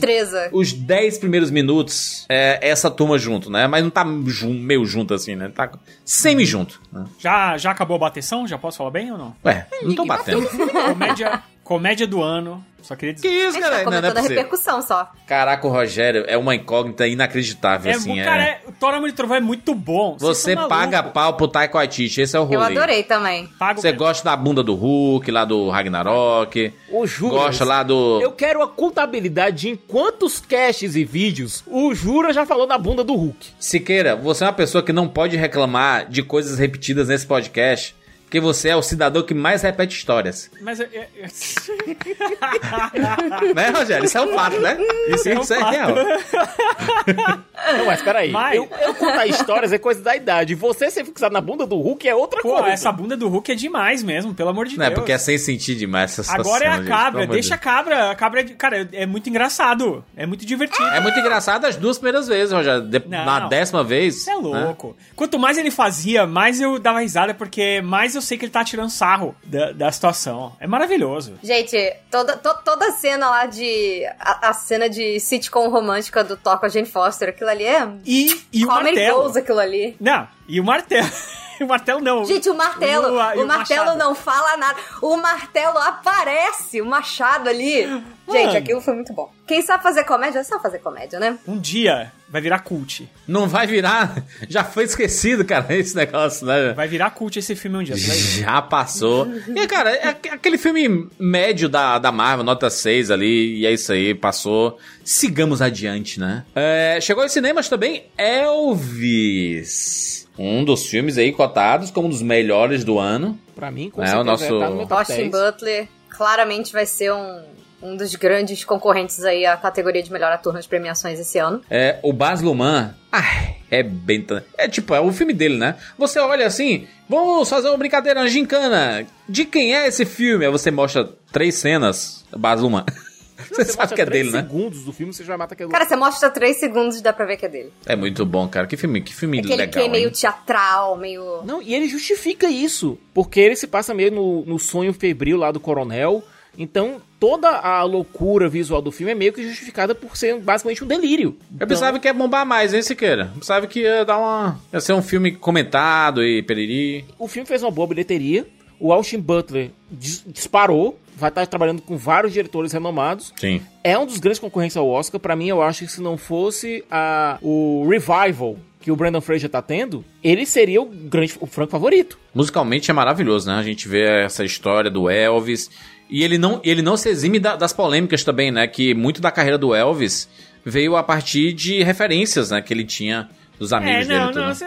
os dez primeiros minutos é essa turma junto, né? Mas não tá jun- meio junto assim, né? Tá semi-junto. Né? Já, já acabou a bateção? Já posso falar bem ou não? Ué, não tô batendo. Comédia, comédia do ano. Só queria dizer. Que isso, A gente tá cara? Não, não é a repercussão só. Caraca, o Rogério é uma incógnita inacreditável, É, assim. cara, é. é, o Thor Amor e Trovão é muito bom. Você paga pau pro Taika Waititi, esse é o rolê. Eu adorei também. Pago Você gosta da bunda do Hulk, lá do Ragnarok. O Juras. Gosta lá do... Eu quero a contabilidade de em quantos caches e vídeos o Jura já falou da bunda do Hulk. Siqueira, você é uma pessoa que não pode reclamar de coisas repetidas nesse podcast, porque você é o cidadão que mais repete histórias. Mas é, é- é- né, Rogério? Isso é um fato, né? Isso, É um isso é fato. real. Não, mas peraí. Mas- Eu, eu contar histórias é coisa da idade. Você ser fixado na bunda do Hulk é outra Pô, coisa. essa bunda do Hulk é demais mesmo, pelo amor de Não é Deus. porque é sem sentir demais essa situação. Agora é a gente, cabra, amor deixa a cabra. A cabra, é, de- cara, é muito engraçado. É muito divertido. É muito engraçado as duas primeiras vezes, Rogério. De- Não. Na décima vez. Isso é né? louco. Quanto mais ele fazia, mais eu dava risada, porque mais eu sei que ele tá tirando sarro da, da situação. É maravilhoso. Gente, toda, to- toda a cena lá de. A, a cena de sitcom romântica do Thor com a Jane Foster, aquilo ali é. E, e o martelo. Aquilo ali. Não, e o martelo. o martelo não. Gente, o martelo, O- o, o martelo machado. não fala nada. O martelo aparece, o machado ali. Gente, Mano. aquilo foi muito bom. Quem sabe fazer comédia, sabe fazer comédia, né? Um dia vai virar cult. Não vai virar. Já foi esquecido, cara, esse negócio, né? Vai virar cult esse filme um dia. Já passou. E, cara, é aqu- aquele filme médio da, da Marvel, nota 6 ali, e é isso aí, passou. Sigamos adiante, né? É, chegou aos cinemas também Elvis. Um dos filmes aí cotados como um dos melhores do ano. Pra mim, com É, o certeza, nosso- tá no meu top Austin 10. Butler claramente vai ser um, um dos grandes concorrentes aí à categoria de melhor ator nas premiações esse ano. É, o Baz Luhrmann, ai, é bem... É tipo, é o filme dele, né? Você olha assim, vamos fazer uma brincadeira, uma gincana. De quem é esse filme? Aí você mostra três cenas, Baz Luhrmann. Você, sabe mostra que é dele, né? segundos do filme, você já mata aquele... Cara, você mostra três segundos e dá pra ver que é dele. É muito bom, cara. Que filme, que filme Aquele legal, que é meio hein? teatral, meio. Não, e ele justifica isso, porque ele se passa meio no, no sonho febril lá do coronel. Então, toda a loucura visual do filme é meio que justificada por ser basicamente um delírio. Eu pensava que ia bombar mais, hein, Siqueira? Eu pensava que ia dar uma... Ia ser um filme comentado e periri. O filme fez uma boa bilheteria. O Austin Butler dis- disparou. Vai estar trabalhando com vários diretores renomados. Sim. É um dos grandes concorrentes ao Oscar. Pra mim, eu acho que se não fosse a, o revival que o Brandon Fraser tá tendo, ele seria o grande, o franco favorito. Musicalmente é maravilhoso, né? A gente vê essa história do Elvis. E ele não, ele não se exime da- das polêmicas também, né? Que muito da carreira do Elvis veio a partir de referências, né? Que ele tinha dos amigos É, dele. não, tudo. não, você-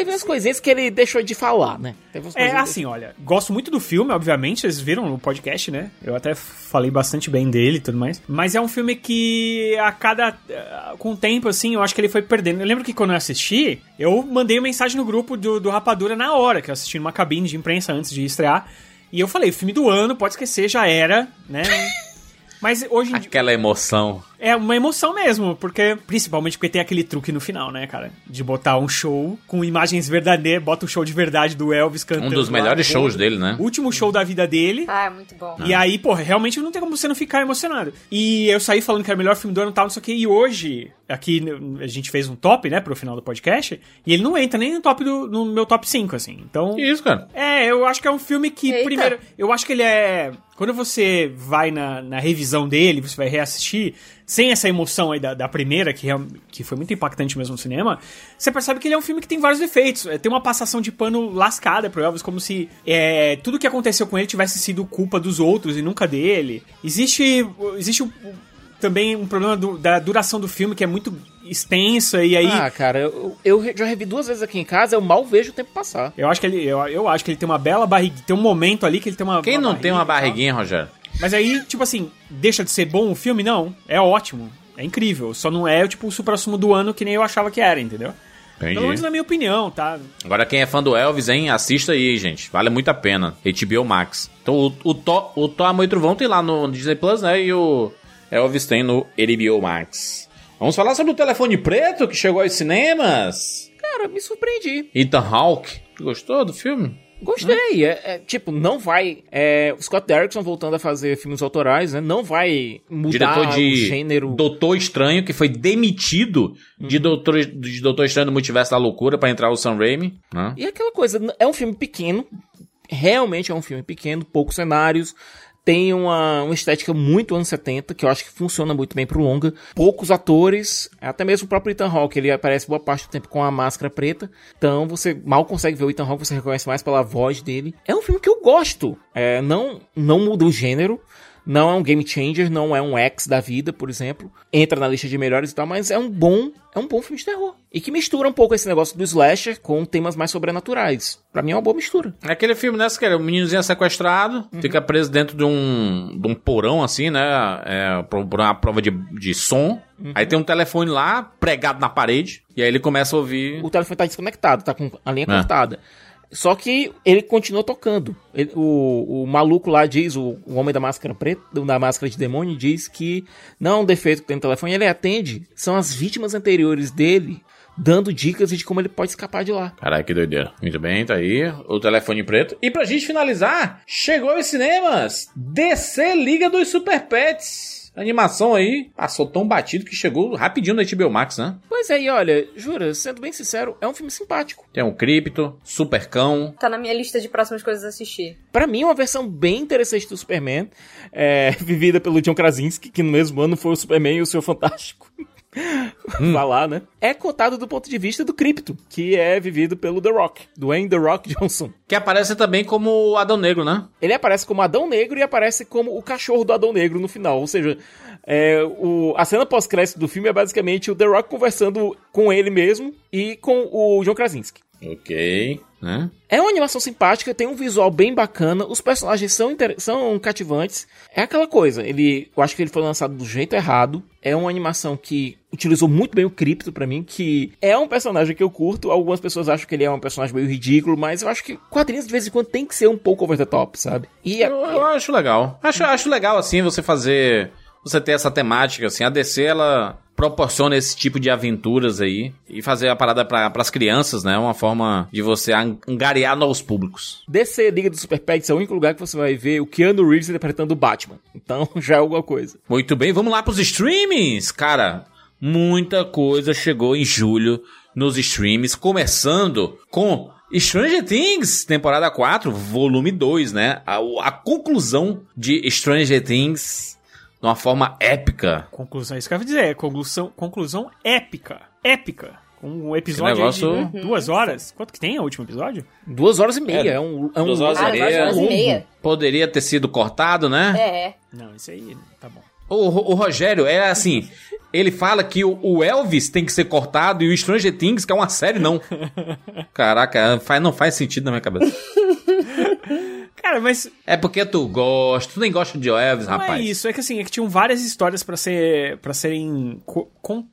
Teve umas coisinhas que ele deixou de falar, né? Teve umas É assim, olha, gosto muito do filme, obviamente, vocês viram no podcast, né? Eu até falei bastante bem dele e tudo mais. Mas é um filme que a cada. eh, Com o tempo, assim, eu acho que ele foi perdendo. Eu lembro que quando eu assisti, eu mandei uma mensagem no grupo do, do Rapadura na hora, que eu assisti numa cabine de imprensa antes de estrear. E eu falei, filme do ano, pode esquecer, já era, né? Mas hoje em dia. Aquela emoção. É uma emoção mesmo, porque principalmente porque tem aquele truque no final, né, cara? De botar um show com imagens verdadeiras, bota o show de verdade do Elvis cantando. Um dos lá, melhores pô, shows dele, né? Último show da vida dele. Ah, é muito bom. E aí, porra, realmente não tem como você não ficar emocionado. E eu saí falando que era o melhor filme do ano e tal, não sei o que. E hoje, aqui a gente fez um top, né, pro final do podcast. E ele não entra nem no top do no meu top 5, assim. Então. Que isso, cara? É, eu acho que é um filme que, Eita. primeiro, eu acho que ele é. Quando você vai na, na revisão dele, você vai reassistir, sem essa emoção aí da, da primeira, que, real- que foi muito impactante mesmo no cinema, você percebe que ele é um filme que tem vários defeitos. É, Tem uma passação de pano lascada pro Elvis, como se é, tudo que aconteceu com ele tivesse sido culpa dos outros e nunca dele. Existe. Existe também um problema do- da duração do filme, que é muito extensa, e aí. Ah, cara, eu, eu já revi duas vezes aqui em casa, eu mal vejo o tempo passar. Eu acho que ele, eu, eu acho que ele tem uma bela barriga. Tem um momento ali que ele tem uma. Quem uma não tem uma barriguinha, Rogério? Mas aí, tipo assim, deixa de ser bom o filme? Não. É ótimo. É incrível. Só não é, tipo, o supra-sumo do ano que nem eu achava que era, entendeu? Pelo menos Entendi. na minha opinião, tá? Agora, quem é fã do Elvis, hein? Assista aí, gente. Vale muito a pena. HBO Max. Então, o, o, Thor, o Thor Amor e Trovão tem lá no Disney Plus, né? E o Elvis tem no HBO Max. Vamos falar sobre o telefone preto que chegou aos cinemas. Cara, me surpreendi. Ethan Hawke. Tu gostou do filme? Gostei. É, é, tipo, não vai. É, o Scott Derrickson voltando a fazer filmes autorais, né? Não vai mudar Diretor o de gênero. Doutor Estranho, que foi demitido de, Doutor, de Doutor Estranho do Multiverso da Loucura pra entrar o Sam Raimi. Né? E aquela coisa, é um filme pequeno. Realmente é um filme pequeno, poucos cenários. Tem uma, uma estética muito anos 70, que eu acho que funciona muito bem pro longa. Poucos atores, até mesmo o próprio Ethan Hawke, ele aparece boa parte do tempo com a máscara preta. Então você mal consegue ver o Ethan Hawke, você reconhece mais pela voz dele. É um filme que eu gosto. É, não, não muda o gênero. Não é um game changer, não é um X da vida, por exemplo. Entra na lista de melhores e tal, mas é um bom, é um bom filme de terror. E que mistura um pouco esse negócio do slasher com temas mais sobrenaturais. Pra mim é uma boa mistura. É aquele filme, né? Que o meninozinho é sequestrado, fica preso dentro de um, de um porão, assim, né? É, por uma prova de, de som. Aí tem um telefone lá, pregado na parede, e aí ele começa a ouvir. O telefone tá desconectado, tá com a linha É. cortada. Só que ele continua tocando. Ele- o, o maluco lá diz, o, o homem da máscara preta, da máscara de demônio, diz que não é um defeito que tem no telefone, ele atende. São as vítimas anteriores dele dando dicas de como ele pode escapar de lá. Caralho, que doideira. Muito bem, tá aí o telefone preto. E pra gente finalizar, chegou aos cinemas DC Liga dos Super Pets. Animação aí, passou tão batido que chegou rapidinho no HBO Max, né? Pois é, e olha, jura, sendo bem sincero, é um filme simpático. Tem um Cripto, Supercão. Tá na minha lista de próximas coisas a assistir. Pra mim, é uma versão bem interessante do Superman, é, vivida pelo John Krasinski, que no mesmo ano foi o Superman e o Senhor Fantástico. Vai lá, né? É cotado do ponto de vista do Crypto, que é vivido pelo The Rock, Dwayne The Rock Johnson. Que aparece também como Adão Negro, né? Ele aparece como Adão Negro e aparece como o cachorro do Adão Negro no final. Ou seja, é, o, a cena pós-crédito do filme é basicamente o The Rock conversando com ele mesmo e com o John Krasinski. Ok, né? É uma animação simpática, tem um visual bem bacana, os personagens são, inter- são cativantes. É aquela coisa, ele, eu acho que ele foi lançado do jeito errado. É uma animação que utilizou muito bem o Crypto pra mim, que é um personagem que eu curto. Algumas pessoas acham que ele é um personagem meio ridículo, mas eu acho que quadrinhos de vez em quando tem que ser um pouco over the top, sabe? E Eu, eu acho legal. Acho, acho legal, assim, você fazer. Você ter essa temática, assim. A DC, ela proporciona esse tipo de aventuras aí. E fazer a parada para as crianças, né? Uma forma de você ang- angariar novos públicos. DC Liga dos Super Pets é o único lugar que você vai ver o Keanu Reeves interpretando o Batman. Então já é alguma coisa. Muito bem, vamos lá pros streamings. Cara, muita coisa chegou em julho nos streams, começando com Stranger Things, temporada 4, volume 2, né? A, a conclusão de Stranger Things de uma forma épica. Conclusão, isso que eu ia dizer. é Conclusão, conclusão épica. Épica. Um episódio aí negócio- de duas horas. Quanto que tem o último episódio? Duas horas e meia. É, um, é um Duas horas e Ah, duas meia. horas e meia. Poderia ter sido cortado, né? É. Não, isso aí tá bom. O, o Rogério é assim. Ele fala que o, o Elvis tem que ser cortado e o Stranger Things, que é uma série, não. Caraca, faz, não faz sentido na minha cabeça. Cara, mas É porque tu gosta, tu nem gosta de Elvis, não rapaz. é isso. É que assim, é que tinham várias histórias pra ser para serem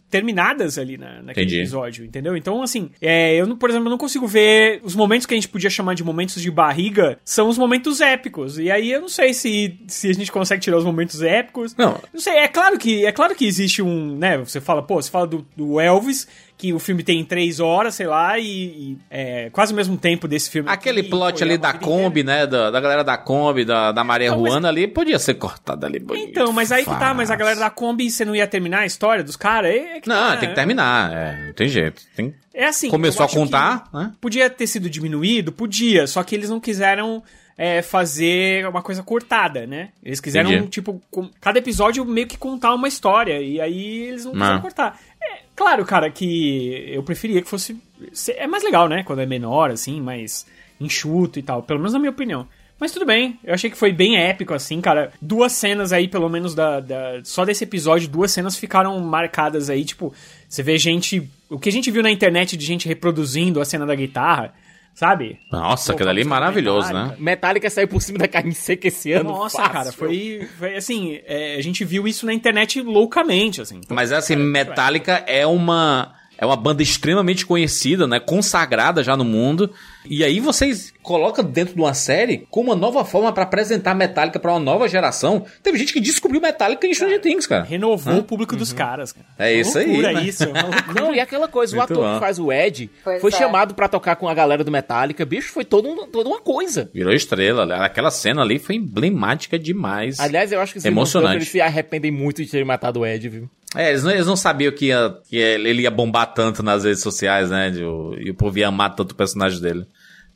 terminadas ali na, naquele Entendi. episódio, entendeu? Então, assim, é, eu, por exemplo, eu não consigo ver os momentos que a gente podia chamar de momentos de barriga são os momentos épicos. E aí eu não sei se, se a gente consegue tirar os momentos épicos. Não. Não sei, é claro que é claro que existe um, né? Você fala, pô, você fala do, do Elvis, que o filme tem três horas, sei lá, e, e é quase o mesmo tempo desse filme. Aquele aqui, plot ali da Kombi, né? Da, da galera da Kombi, da, da Maria mas- Ruana ali, podia ser cortado ali. Então, mas aí que tá, mas a galera da Kombi, você não ia terminar a história dos caras? É, é Não, tá, tem que terminar. É, não tem jeito. Tem... É assim. Começou a contar, né? Podia ter sido diminuído? Podia, só que eles não quiseram é, fazer uma coisa cortada, né? Eles quiseram, Entendi. tipo, com- cada episódio meio que contar uma história, e aí eles não quiseram Ah. cortar. É, claro, cara, que eu preferia que fosse... se- É mais legal, né? Quando é menor, assim, mais enxuto e tal, pelo menos na minha opinião. Mas tudo bem, eu achei que foi bem épico, assim, cara. Duas cenas aí, pelo menos, da, da- só desse episódio, duas cenas ficaram marcadas aí, tipo, você vê gente. O que a gente viu na internet de gente reproduzindo a cena da guitarra, sabe? Nossa, aquilo ali é maravilhoso, né? Metallica. Metallica saiu por cima da carne seca esse ano. Nossa, fácil. cara, foi, foi assim, é, a gente viu isso na internet loucamente, assim. Mas assim, Metallica é uma é uma banda extremamente conhecida, né, consagrada já no mundo. E aí vocês colocam dentro de uma série com uma nova forma pra apresentar Metallica pra uma nova geração. Teve gente que descobriu Metallica em Stranger Things, cara. Renovou Hã? o público dos caras, cara. É isso aí, né? isso, é. Não, e aquela coisa, o Muito ator bom. que faz o Ed Pois foi é. chamado pra tocar com a galera do Metallica. Bicho, foi todo um- toda uma coisa. Virou estrela. né? Aquela cena ali foi emblemática demais. Aliás, eu acho que os Emocionante. eles se arrependem muito de terem matado o Ed, viu? É, eles não, eles não sabiam que, ia- que ele ia bombar tanto nas redes sociais, né? de o- e o povo ia amar tanto o personagem dele.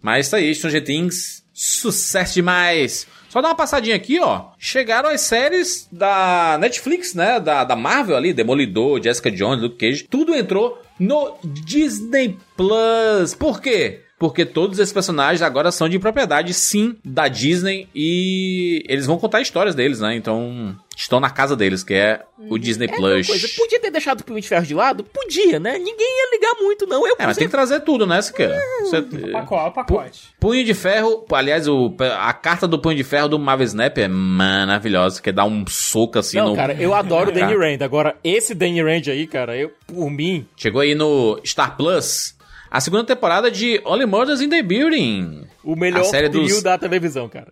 Mas isso aí, Stranger Things, sucesso demais. Só dar uma passadinha aqui, ó. Chegaram as séries da Netflix, né? Da, da Marvel ali, Demolidor, Jessica Jones, Luke Cage. Tudo entrou no Disney Plus. Por quê? Porque todos esses personagens agora são de propriedade, sim, da Disney e eles vão contar histórias deles, né? Então, estão na casa deles, que é o Disney É Plus. coisa, podia ter deixado o Punho de Ferro de lado? Podia, né? Ninguém ia ligar muito, não. Eu É, mas tem que trazer tudo, né, Siqueira? Você- Pacote, o pacote. Punho de Ferro, aliás, o, a carta do Punho de Ferro do Marvel Snap é maravilhosa, que dá um soco assim não, no... cara, eu adoro o Danny. Rand. Agora, esse Danny Rand aí, cara, eu, por mim... Chegou aí no Star Plus, a segunda temporada de Only Murders in the Building. O melhor a série trio dos, da televisão, cara.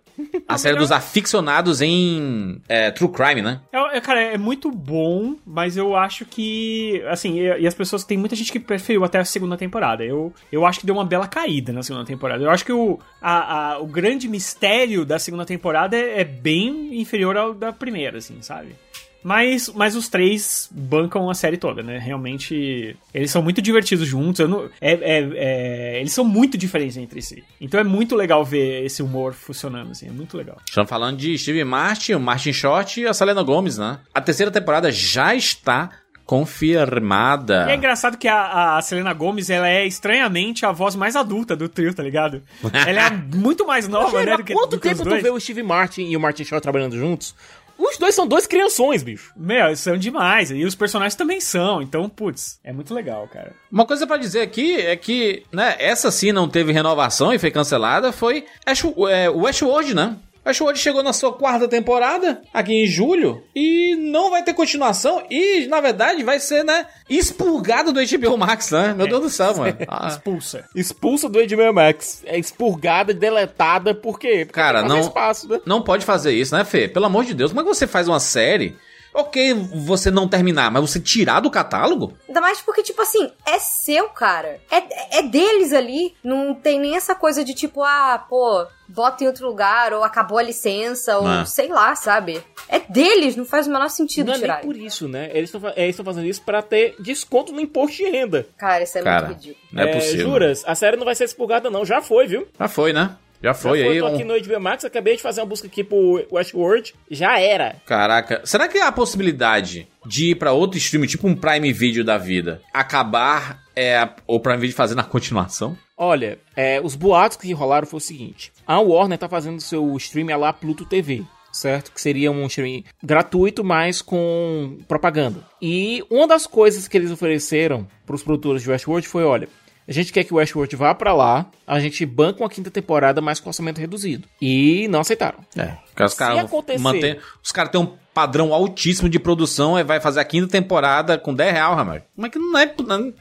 A série dos aficionados em é, True Crime, né? É, é, cara, é muito bom, mas eu acho que, assim, e, e as pessoas, tem muita gente que preferiu até a segunda temporada. Eu, eu acho que deu uma bela caída na segunda temporada. Eu acho que o, a, a- o grande mistério da segunda temporada é, é bem inferior ao da primeira, assim, sabe? Mas, mas os três bancam a série toda, né? Realmente, eles são muito divertidos juntos. eu não- é- é- é- eles são muito diferentes entre si. Então é muito legal ver esse humor funcionando, assim. É muito legal. Estamos falando de Steve Martin, o Martin Short e a Selena Gomez, né? A terceira temporada já está confirmada. E é engraçado que a, a Selena Gomes, ela é estranhamente a voz mais adulta do trio, tá ligado? Ela é muito mais nova, né, há do que, quanto do tempo tu vê o Steve Martin e o Martin Short trabalhando juntos? Os dois são dois crianções, bicho. Meu, são demais. E os personagens também são. Então, putz, é muito legal, cara. Uma coisa pra dizer aqui é que, né, essa sim não teve renovação e foi cancelada, foi Ash, é, o Westworld, né? Westworld chegou na sua quarta temporada, aqui em julho, e não vai ter continuação, e, na verdade, vai ser, né, expurgado do HBO Max, né? Meu Deus do céu, mano. Ah, Expulsa. Expulsa do HBO Max. É expurgada, deletada, por quê? Porque Cara, não, espaço, né? não pode fazer isso, né, Fê? Pelo amor de Deus, como é que você faz uma série? Ok, você não terminar, mas você tirar do catálogo? Ainda mais porque, tipo assim, é seu, cara. É, é deles ali. Não tem nem essa coisa de tipo, ah, pô, bota em outro lugar, ou acabou a licença, ou Ah. sei lá, sabe? É deles, não faz o menor sentido Não é tirar. nem por isso, né? Eles estão fazendo isso pra ter desconto no imposto de renda. Cara, isso é Cara, muito ridículo. não é possível. Juras, a série não vai ser expurgada, não. Já foi, viu? Já foi, né? Já foi Já foi, aí. tô um- aqui no HBO Max, acabei de fazer uma busca aqui pro Westworld. Já era. Caraca, será que há a possibilidade de ir pra outro stream, tipo um Prime Video da vida, acabar é, o Prime Video fazendo a continuação? Olha, é, os boatos que rolaram foi o seguinte: a Warner tá fazendo seu stream a lá Pluto TV. Certo? Que seria um stream gratuito, mas com propaganda. E uma das coisas que eles ofereceram pros produtores de Westworld foi: olha, a gente quer que o Westworld vá pra lá, a gente banca uma quinta temporada, mas com orçamento reduzido. E não aceitaram. É. Os Se caras mantêm. Os caras têm um padrão altíssimo de produção e vai fazer a quinta temporada com 10 reais, rapaz. Como é que não é. não-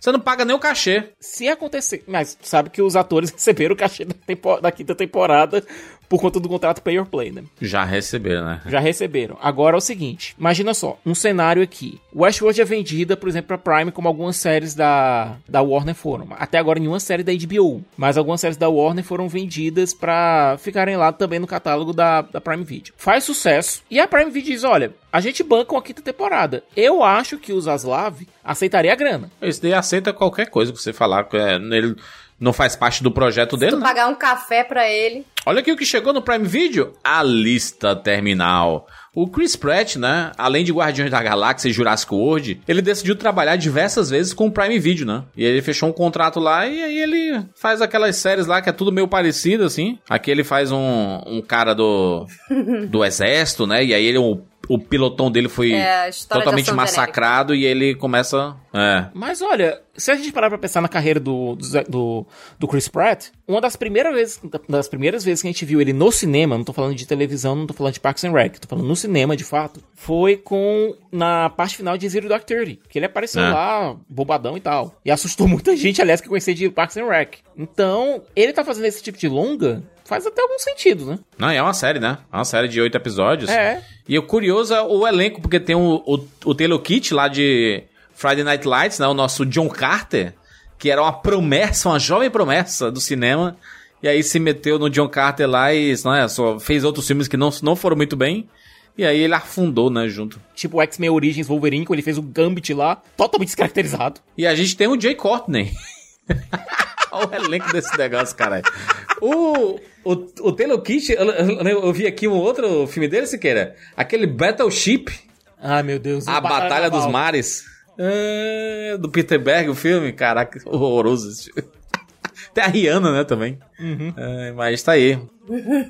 Você não paga nem o cachê. Se acontecer. Mas tu sabe que os atores receberam o cachê da, tempo- da quinta temporada por conta do contrato Pay or Play, né? Já receberam, né? Já receberam. Agora é o seguinte: imagina só, um cenário aqui. Westworld é vendida, por exemplo, pra Prime, como algumas séries da, da Warner foram. Até agora, nenhuma série da HBO. Mas algumas séries da Warner foram vendidas pra ficarem lá também no catálogo da, da Prime Video. Faz sucesso. E a Prime Video diz: olha, a gente banca uma quinta temporada. Eu acho que o Zaslav aceitaria a grana. Esse daí aceita qualquer coisa que você falar. que é, ele não faz parte do projeto dele, Tu né? pagar um café pra ele. Olha aqui o que chegou no Prime Video. A lista terminal. O Chris Pratt, né? Além de Guardiões da Galáxia e Jurassic World, ele decidiu trabalhar diversas vezes com o Prime Video, né? E ele fechou um contrato lá e aí ele faz aquelas séries lá que é tudo meio parecido, assim. Aqui ele faz um, um cara do, do exército, né? E aí ele, o, o pilotão dele foi É, totalmente massacrado e ele começa... É, Mas olha, se a gente parar pra pensar na carreira do, do, do Chris Pratt, uma das primeiras vezes, das primeiras vezes que a gente viu ele no cinema, não tô falando de televisão, não tô falando de Parks and Rec, tô falando no cinema de fato, foi com na parte final de Zero Dark Thirty, que ele apareceu É. lá, bobadão e tal. E assustou muita gente, aliás, que conhecia de Parks and Rec. Então, ele tá fazendo esse tipo de longa, faz até algum sentido, né? Não, é uma série, né? É uma série de oito episódios. É. E o curioso é o elenco, porque tem o, o, o Taylor Kitt lá de Friday Night Lights, né? O nosso John Carter, que era uma promessa, uma jovem promessa do cinema. E aí se meteu no John Carter lá e né, só fez outros filmes que não, não foram muito bem. E aí ele afundou, né, junto. Tipo o X-Men Origins Wolverine, quando ele fez o Gambit lá, totalmente descaracterizado. E a gente tem o Jay Courtney. Olha o elenco desse negócio, caralho. O, o, o Taylor Kitt, eu, eu- eu vi aqui um outro filme dele, Siqueira. Aquele Battleship. Ah, meu Deus. A Batalha, dos Mares. É, do Peter Berg, o filme. Caraca, horroroso esse filme. Tem a Rihanna, né, também. É, mas tá aí.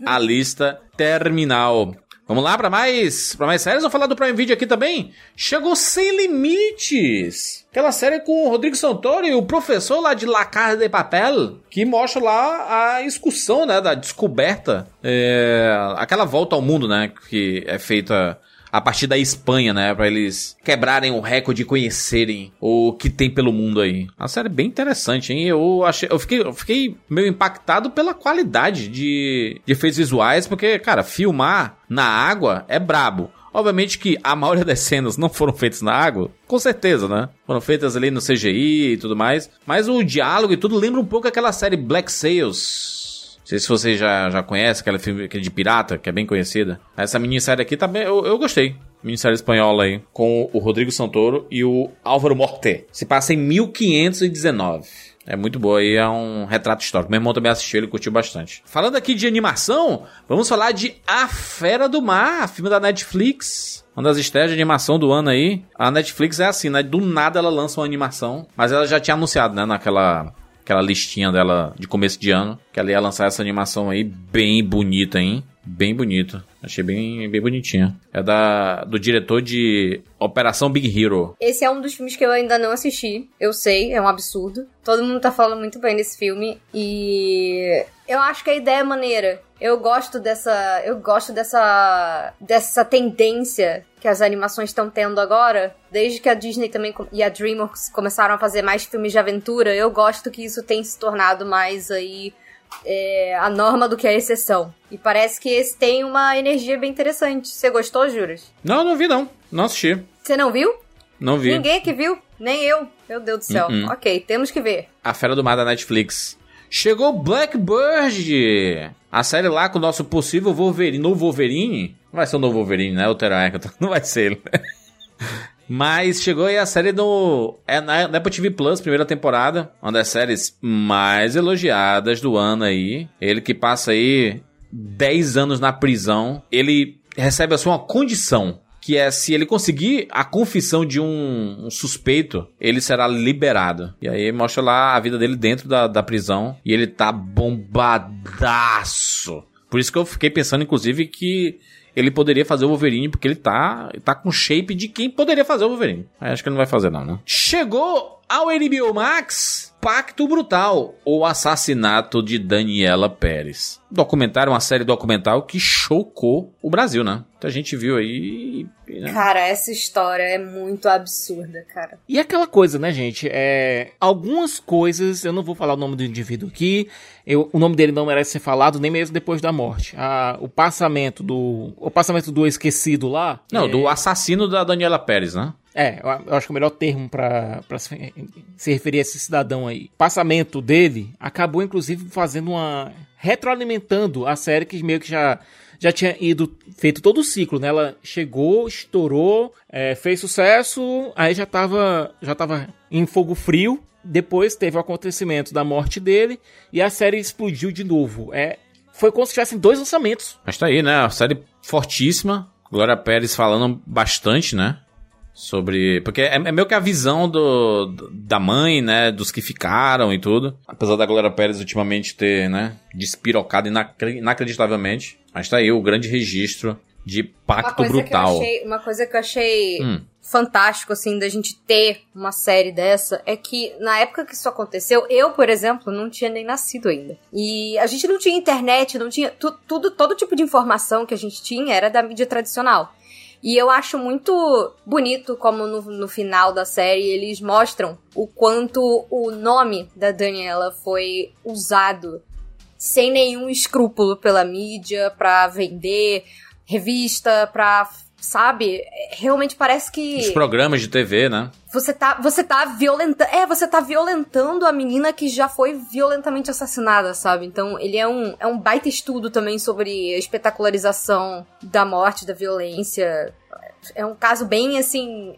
A lista terminal. Vamos lá pra mais, pra mais séries? Vamos falar do Prime Video aqui também? Chegou Sem Limites. Aquela série com o Rodrigo Santoro e o professor lá de La Casa de Papel, que mostra lá a excursão, né, da descoberta. É, aquela volta ao mundo, né, que é feita a partir da Espanha, né? Pra eles quebrarem o recorde e conhecerem o que tem pelo mundo aí. Uma série bem interessante, hein? Eu achei. Eu fiquei, eu fiquei meio impactado pela qualidade de, de efeitos visuais, porque, cara, filmar na água é brabo. Obviamente que a maioria das cenas não foram feitas na água, com certeza, né? Foram feitas ali no CGI e tudo mais. Mas o diálogo e tudo lembra um pouco aquela série Black Sails. Não sei se você já, já conhece aquele filme aquele de pirata, que é bem conhecida. Essa minissérie aqui também eu, eu gostei. Minissérie espanhola aí, com o Rodrigo Santoro e o Álvaro Morte. Se passa em 1519. É muito boa aí, é um retrato histórico. Meu irmão também assistiu, ele curtiu bastante. Falando aqui de animação, vamos falar de A Fera do Mar, filme da Netflix. Uma das estreias de animação do ano aí. A Netflix é assim, né? Do nada ela lança uma animação. Mas ela já tinha anunciado, né? Naquela aquela listinha dela de começo de ano, que ela ia lançar essa animação aí bem bonita, hein? Bem bonita. Achei bem, bem bonitinha. É da do diretor de Operação Big Hero. Esse é um dos filmes que eu ainda não assisti. Eu sei, é um absurdo. Todo mundo tá falando muito bem desse filme. E eu acho que a ideia é maneira. Eu gosto dessa. Eu gosto dessa. dessa tendência que as animações estão tendo agora. Desde que a Disney também e a DreamWorks começaram a fazer mais filmes de aventura, eu gosto que isso tem se tornado mais aí. é, a norma do que a exceção. E parece que esse tem uma energia bem interessante. Você gostou, Juras? Não, não vi não. Não assisti. Você não viu? Não vi. Ninguém que viu? Nem eu. Meu Deus do céu. Uh-uh. Ok, temos que ver. A Fera do Mar da Netflix. Chegou Blackbird! A série lá com o nosso possível Wolverine, novo Wolverine. Não vai ser o novo Wolverine, né? O Teron Egerton. Não vai ser ele. Mas chegou aí a série do. É na na Apple TV Plus, primeira temporada. Uma das séries mais elogiadas do ano aí. Ele que passa aí 10 anos na prisão. Ele recebe a sua condição. Que é se ele conseguir a confissão de um, um suspeito, ele será liberado. E aí mostra lá a vida dele dentro da, da prisão. E ele tá bombadaço. Por isso que eu fiquei pensando, inclusive, que ele poderia fazer o Wolverine, porque ele tá, tá com shape de quem poderia fazer o Wolverine. Aí acho que ele não vai fazer, não, né? Chegou ao HBO Max Pacto Brutal, o assassinato de Daniela Pérez. Documentário, uma série documental que chocou o Brasil, né? Muita gente viu aí. né? Cara, essa história é muito absurda, cara. E aquela coisa, né, gente? É, algumas coisas, eu não vou falar o nome do indivíduo aqui, eu- o nome dele não merece ser falado nem mesmo depois da morte. Ah, o passamento do. O passamento do esquecido lá. Não, é, do assassino da Daniela Pérez, né? É, eu acho que o melhor termo se se referir a esse cidadão aí. O passamento dele acabou, inclusive, fazendo uma. retroalimentando a série que meio que já. Já tinha ido feito todo o ciclo, né? Ela chegou, estourou, é, fez sucesso, aí já tava, já tava em fogo frio. Depois teve o acontecimento da morte dele e a série explodiu de novo. É, foi como se tivessem dois lançamentos. Mas tá aí, né? A série fortíssima. Glória Pérez falando bastante, né? Sobre. Porque é, é meio que a visão do, do- da mãe, né? Dos que ficaram e tudo. Apesar da Glória Pérez ultimamente ter, né? Despirocado inacre- inacreditavelmente. Mas tá aí o grande registro de Uma Pacto coisa, Brutal. Achei, uma coisa que eu achei Hum. fantástico, assim, da gente ter uma série dessa, é que na época que isso aconteceu, eu, por exemplo, não tinha nem nascido ainda. E a gente não tinha internet, não tinha. tu- tudo, todo tipo de informação que a gente tinha era da mídia tradicional. E eu acho muito bonito como no, no final da série eles mostram o quanto o nome da Daniela foi usado sem nenhum escrúpulo pela mídia pra vender revista, pra, sabe? Realmente parece que Os programas de TV, né? você tá, você tá violentando, é, você tá violentando a menina que já foi violentamente assassinada, sabe? Então, ele é um, é um baita estudo também sobre a espetacularização da morte, da violência. É um caso bem, assim,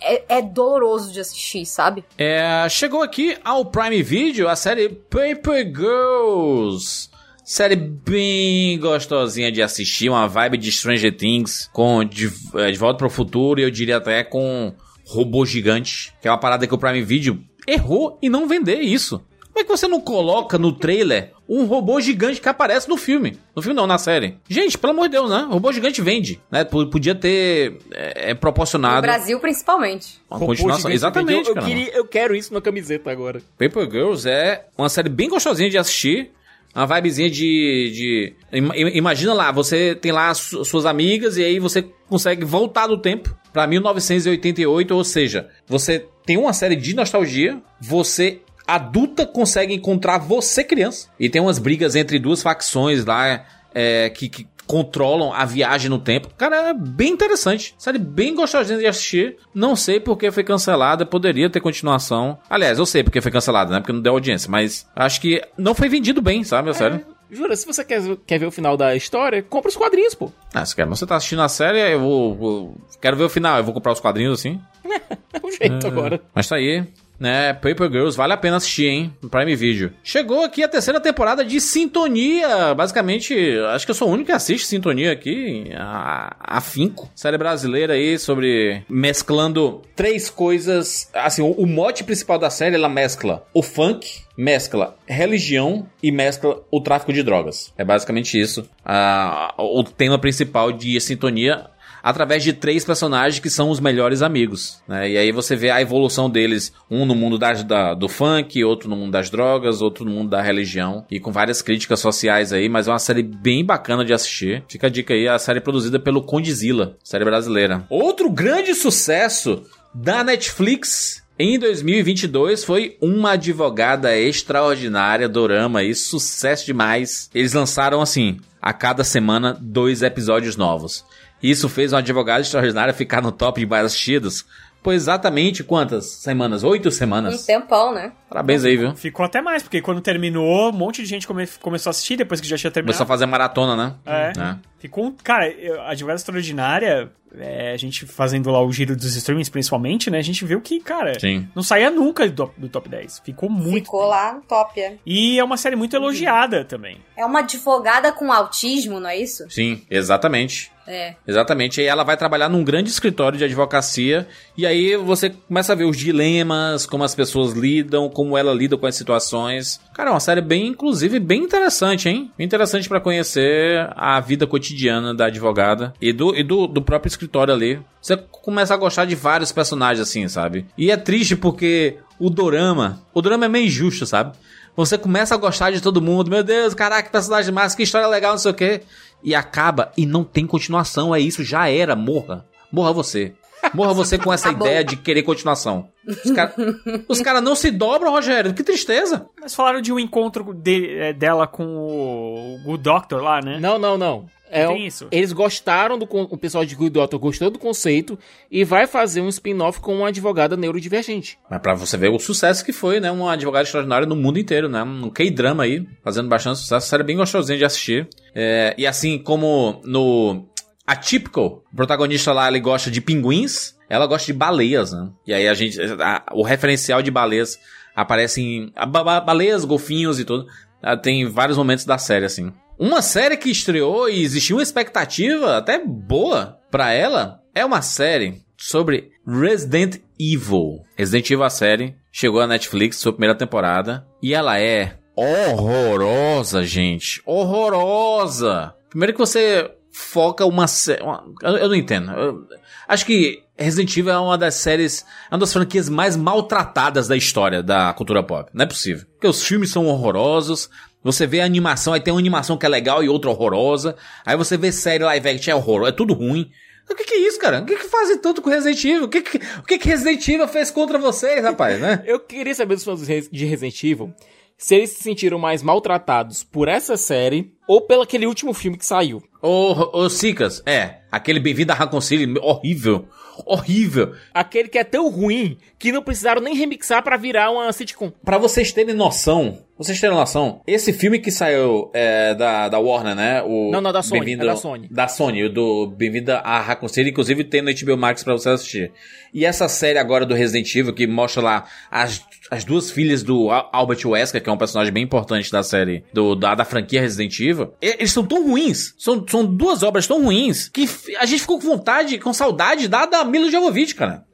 é, é doloroso de assistir, sabe? É, chegou aqui ao Prime Video a série Paper Girls. Série bem gostosinha de assistir, uma vibe de Stranger Things, com De, é, de Volta para o Futuro e eu diria até com Robô Gigante, que é uma parada que o Prime Video errou em não vender isso. Como é que você não coloca no trailer um robô gigante que aparece no filme? No filme não, na série. Gente, pelo amor de Deus, né? robô gigante vende, né? P- Podia ter é, é, No proporcionado Brasil, principalmente. uma Robô continuação. Exatamente, eu, cara. queria, eu quero isso na camiseta agora. Paper Girls é uma série bem gostosinha de assistir. Uma vibezinha de. de im- im- imagina lá, você tem lá su- suas amigas e aí você consegue voltar no tempo pra 1988, ou seja, você tem uma série de nostalgia, você adulta consegue encontrar você criança. E tem umas brigas entre duas facções lá é, que, que controlam a viagem no tempo. Cara, é bem interessante. Série bem gostosinha de assistir. Não sei por que foi cancelada. Poderia ter continuação. Aliás, eu sei porque foi cancelada, né? Porque não deu audiência. Mas acho que não foi vendido bem, sabe? A série. Jura, se você quer, quer ver o final da história, compra os quadrinhos, pô. Ah, se quer, você tá assistindo a série, eu vou, vou- Quero ver o final, eu vou comprar os quadrinhos assim. É o jeito É, agora. Mas tá aí. Né, Paper Girls, vale a pena assistir, hein? Prime Video. Chegou aqui a terceira temporada de Sintonia. Basicamente, acho que eu sou o único que assiste Sintonia aqui. A, afinco. Série brasileira aí sobre. mesclando três coisas. Assim, o, o mote principal da série ela mescla o funk, mescla religião e mescla o tráfico de drogas. É basicamente isso. Ah, o tema principal de Sintonia através de três personagens que são os melhores amigos. Né? E aí você vê a evolução deles, um no mundo das- da- do funk, outro no mundo das drogas, outro no mundo da religião, e com várias críticas sociais aí, mas é uma série bem bacana de assistir. Fica a dica aí, a série produzida pelo Condizila, série brasileira. Outro grande sucesso da Netflix em 2022 foi uma advogada extraordinária, Dorama aí, sucesso demais. Eles lançaram assim, a cada semana, dois episódios novos. Isso fez uma advogada extraordinária ficar no top de mais assistidos por exatamente quantas semanas? Oito Um semanas. tempão, né? Parabéns aí, viu? Ficou até mais, porque quando terminou, um monte de gente come- começou a assistir depois que já tinha terminado. Começou a fazer maratona, né? É. Né? Ficou um. Cara, a Advogada Extraordinária, é, a gente fazendo lá o giro dos streamings principalmente, né? A gente viu que, cara, Sim. não saía nunca do, do top 10. Ficou muito. Ficou lá no top, é. E é uma série muito elogiada também. É uma advogada com autismo, não é isso? Sim, exatamente. É. Exatamente. E ela vai trabalhar num grande escritório de advocacia. E aí você começa a ver os dilemas, como as pessoas lidam, como ela lida com as situações. Cara, é uma série bem, inclusive, bem interessante, hein? Interessante pra conhecer a vida cotidiana da advogada e do, e do, do próprio escritório ali. Você começa a gostar de vários personagens assim, sabe? E é triste porque o dorama, o dorama é meio injusto, sabe? Você começa a gostar de todo mundo. Meu Deus, caraca, que personagem massa, que história legal, não sei o quê. E acaba e não tem continuação. É isso, já era. Morra. Morra você. Morra você com essa Acabou. ideia de querer continuação. Os caras os cara não se dobram, Rogério. Que tristeza. Mas falaram de um encontro de- é, dela com o Good Doctor lá, né? Não, não, não. É, Tem isso? Eles gostaram do o pessoal de Good Doctor gostou do conceito e vai fazer um spin-off com uma advogada neurodivergente. Mas pra você ver o sucesso que foi, né? Uma advogada extraordinária no mundo inteiro, né? Um K-drama aí, fazendo bastante sucesso. Série bem gostosinha de assistir. É, e assim como no Atypical, o protagonista lá, ele gosta de pinguins, ela gosta de baleias, né? E aí a gente... a- o referencial de baleias aparece em... a ba- ba- baleias, golfinhos e tudo. Ah, Tem vários momentos da série, assim. Uma série que estreou e existiu uma expectativa até boa pra ela é uma série sobre Resident Evil. Resident Evil, a série, chegou à Netflix, sua primeira temporada, e ela é horrorosa, gente. Horrorosa. Primeiro que você foca uma série... Eu não entendo. Eu- acho que Resident Evil é uma das séries, é uma das franquias mais maltratadas da história da cultura pop. Não é possível. Porque os filmes são horrorosos, você vê a animação, aí tem uma animação que é legal e outra horrorosa. Aí você vê série live action, é horror, é tudo ruim. O que, que é isso, cara? O que, que fazem tanto com Resident Evil? O que, que, o que, que Resident Evil fez contra vocês, rapaz, né? Eu queria saber dos fãs de Resident Evil se eles se sentiram mais maltratados por essa série ou pelo aquele último filme que saiu. Ô, ô, Sicas, é, aquele Bem-vindo a Raccoon horrível, horrível. Aquele que é tão ruim que não precisaram nem remixar pra virar uma sitcom. Pra vocês terem noção, vocês terem noção, esse filme que saiu é, da, da Warner, né? O Não, não, da Sony, é da Sony. Da Sony, o do Bem-vindo a Raccoon City, inclusive tem no HBO Max pra você assistir. E essa série agora do Resident Evil, que mostra lá as, as duas filhas do Al- Albert Wesker, que é um personagem bem importante da série, do, da, da franquia Resident Evil, eles são tão ruins, são, são duas obras tão ruins, que a gente ficou com vontade, com saudade da, da Mila Jovovich, cara.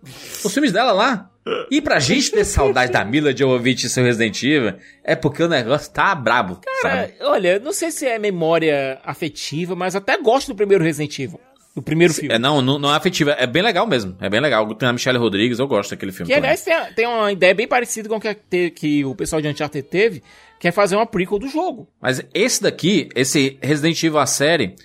Os filmes dela lá. E pra gente ter saudade da Mila Jovovich e seu Resident Evil, é porque o negócio tá brabo, Cara, sabe? olha, não sei se é memória afetiva, mas até gosto do primeiro Resident Evil. Do primeiro filme. É, não, não, não é afetiva, é bem legal mesmo. É bem legal. Tem a Michelle Rodrigues, eu gosto daquele filme. Que, também. aliás, tem, a- tem uma ideia bem parecida com o que, a- te- que o pessoal de Uncharted teve, que é fazer uma prequel do jogo. Mas esse daqui, esse Resident Evil a série,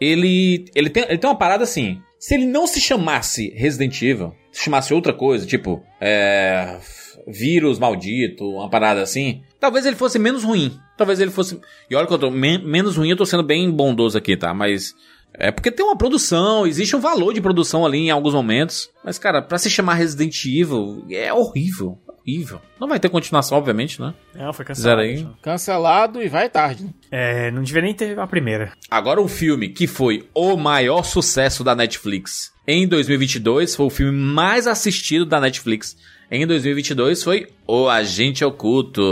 ele, ele, tem, ele tem uma parada assim. Se ele não se chamasse Resident Evil, se chamasse outra coisa, tipo, é, vírus maldito, uma parada assim, talvez ele fosse menos ruim. Talvez ele fosse. E olha que eu tô men- menos ruim, eu tô sendo bem bondoso aqui, tá? Mas. É porque tem uma produção, existe um valor de produção ali em alguns momentos. Mas, cara, pra se chamar Resident Evil, é horrível. Horrível. Não vai ter continuação, obviamente, né? Não, foi cancelado. aí. Cancelado e vai tarde. né? É, não devia nem ter a primeira. Agora um filme que foi o maior sucesso da Netflix em 2022, foi o filme mais assistido da Netflix em 2022, foi O Agente Oculto.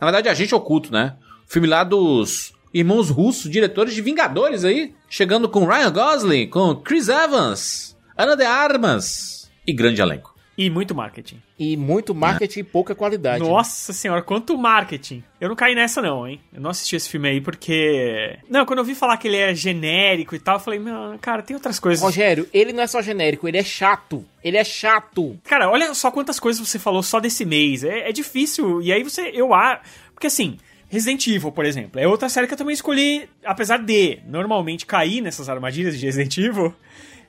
Na verdade, Agente Oculto, né? O filme lá dos irmãos russos, diretores de Vingadores aí, chegando com Ryan Gosling, com Chris Evans, Ana de Armas e grande elenco. E muito marketing. E muito marketing e pouca qualidade. Nossa senhora, quanto marketing. Eu não caí nessa não, hein? Eu não assisti esse filme aí porque... Não, quando eu vi falar que ele é genérico e tal, eu falei, não, cara, tem outras coisas. Rogério, ele não é só genérico, ele é chato. Ele é chato. Cara, olha só quantas coisas você falou só desse mês. É, é difícil. E aí você, eu acho... Porque assim, Resident Evil, por exemplo, é outra série que eu também escolhi, apesar de normalmente cair nessas armadilhas de Resident Evil...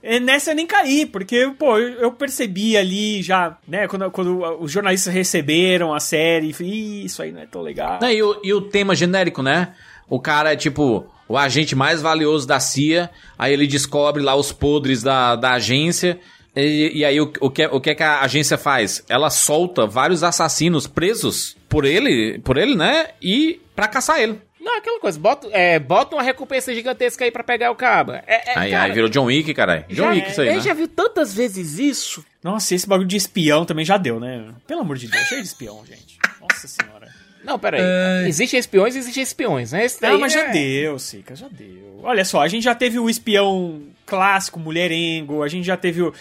é, Nessa eu nem caí, porque, pô, eu, percebi ali já, né, quando, quando os jornalistas receberam a série, falei, "Ih, isso aí não é tão legal. Não, e, o, e o tema genérico, né? O cara é tipo o agente mais valioso da CIA, aí ele descobre lá os podres da, da agência. E, e aí o, o, que, o que é que a agência faz? Ela solta vários assassinos presos por ele, por ele, né? E pra caçar ele. Não, aquela coisa, bota, é, bota uma recompensa gigantesca aí pra pegar o caba. É, é, aí, cara, aí virou John Wick, caralho. John já- Wick isso aí, ele né? já viu tantas vezes isso. Nossa, esse bagulho de espião também já deu, né? Pelo amor de Deus, cheio de espião, gente. Nossa senhora. Não, peraí. Existem espiões e existem espiões, né? Esse daí Não, mas já é- deu, Sica, já deu. Olha só, a gente já teve o espião clássico, mulherengo, a gente já teve o,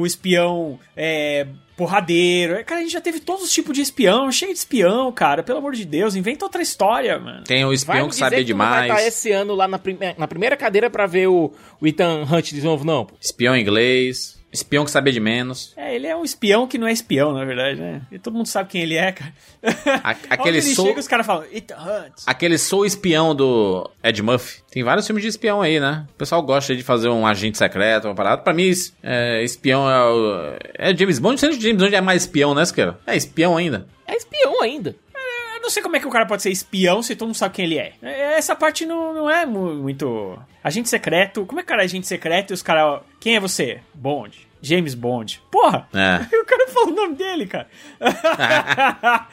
o espião é, porradeiro. Cara, a gente já teve todos os tipos de espião, cheio de espião, cara. Pelo amor de Deus, inventa outra história, mano. Tem o Vai espião que dizer sabia tu não vai demais. estar esse ano lá na, prime- na primeira cadeira pra ver o, o Ethan Hunt de novo, não. pô. Espião inglês. Espião que sabia de menos. É, ele é um espião que não é espião, na verdade, né? E todo mundo sabe quem ele é, cara. A- aquele ele sou, chega, os caras falam, Ethan Hunt. aquele sou espião do Ed Murphy. Tem vários filmes de espião aí, né? O pessoal gosta de fazer um agente secreto, uma parada. Pra mim, é, espião é o. É James Bond, sendo James Bond é mais espião, né, Esquerda? É espião ainda. É espião ainda. Não sei como é que o cara pode ser espião se todo mundo sabe quem ele é. É, Essa parte não, não é mu- muito. Agente secreto. Como é que o cara é agente secreto e os caras. Quem é você? Bond. James Bond. Porra! É. O cara falou o nome dele, cara.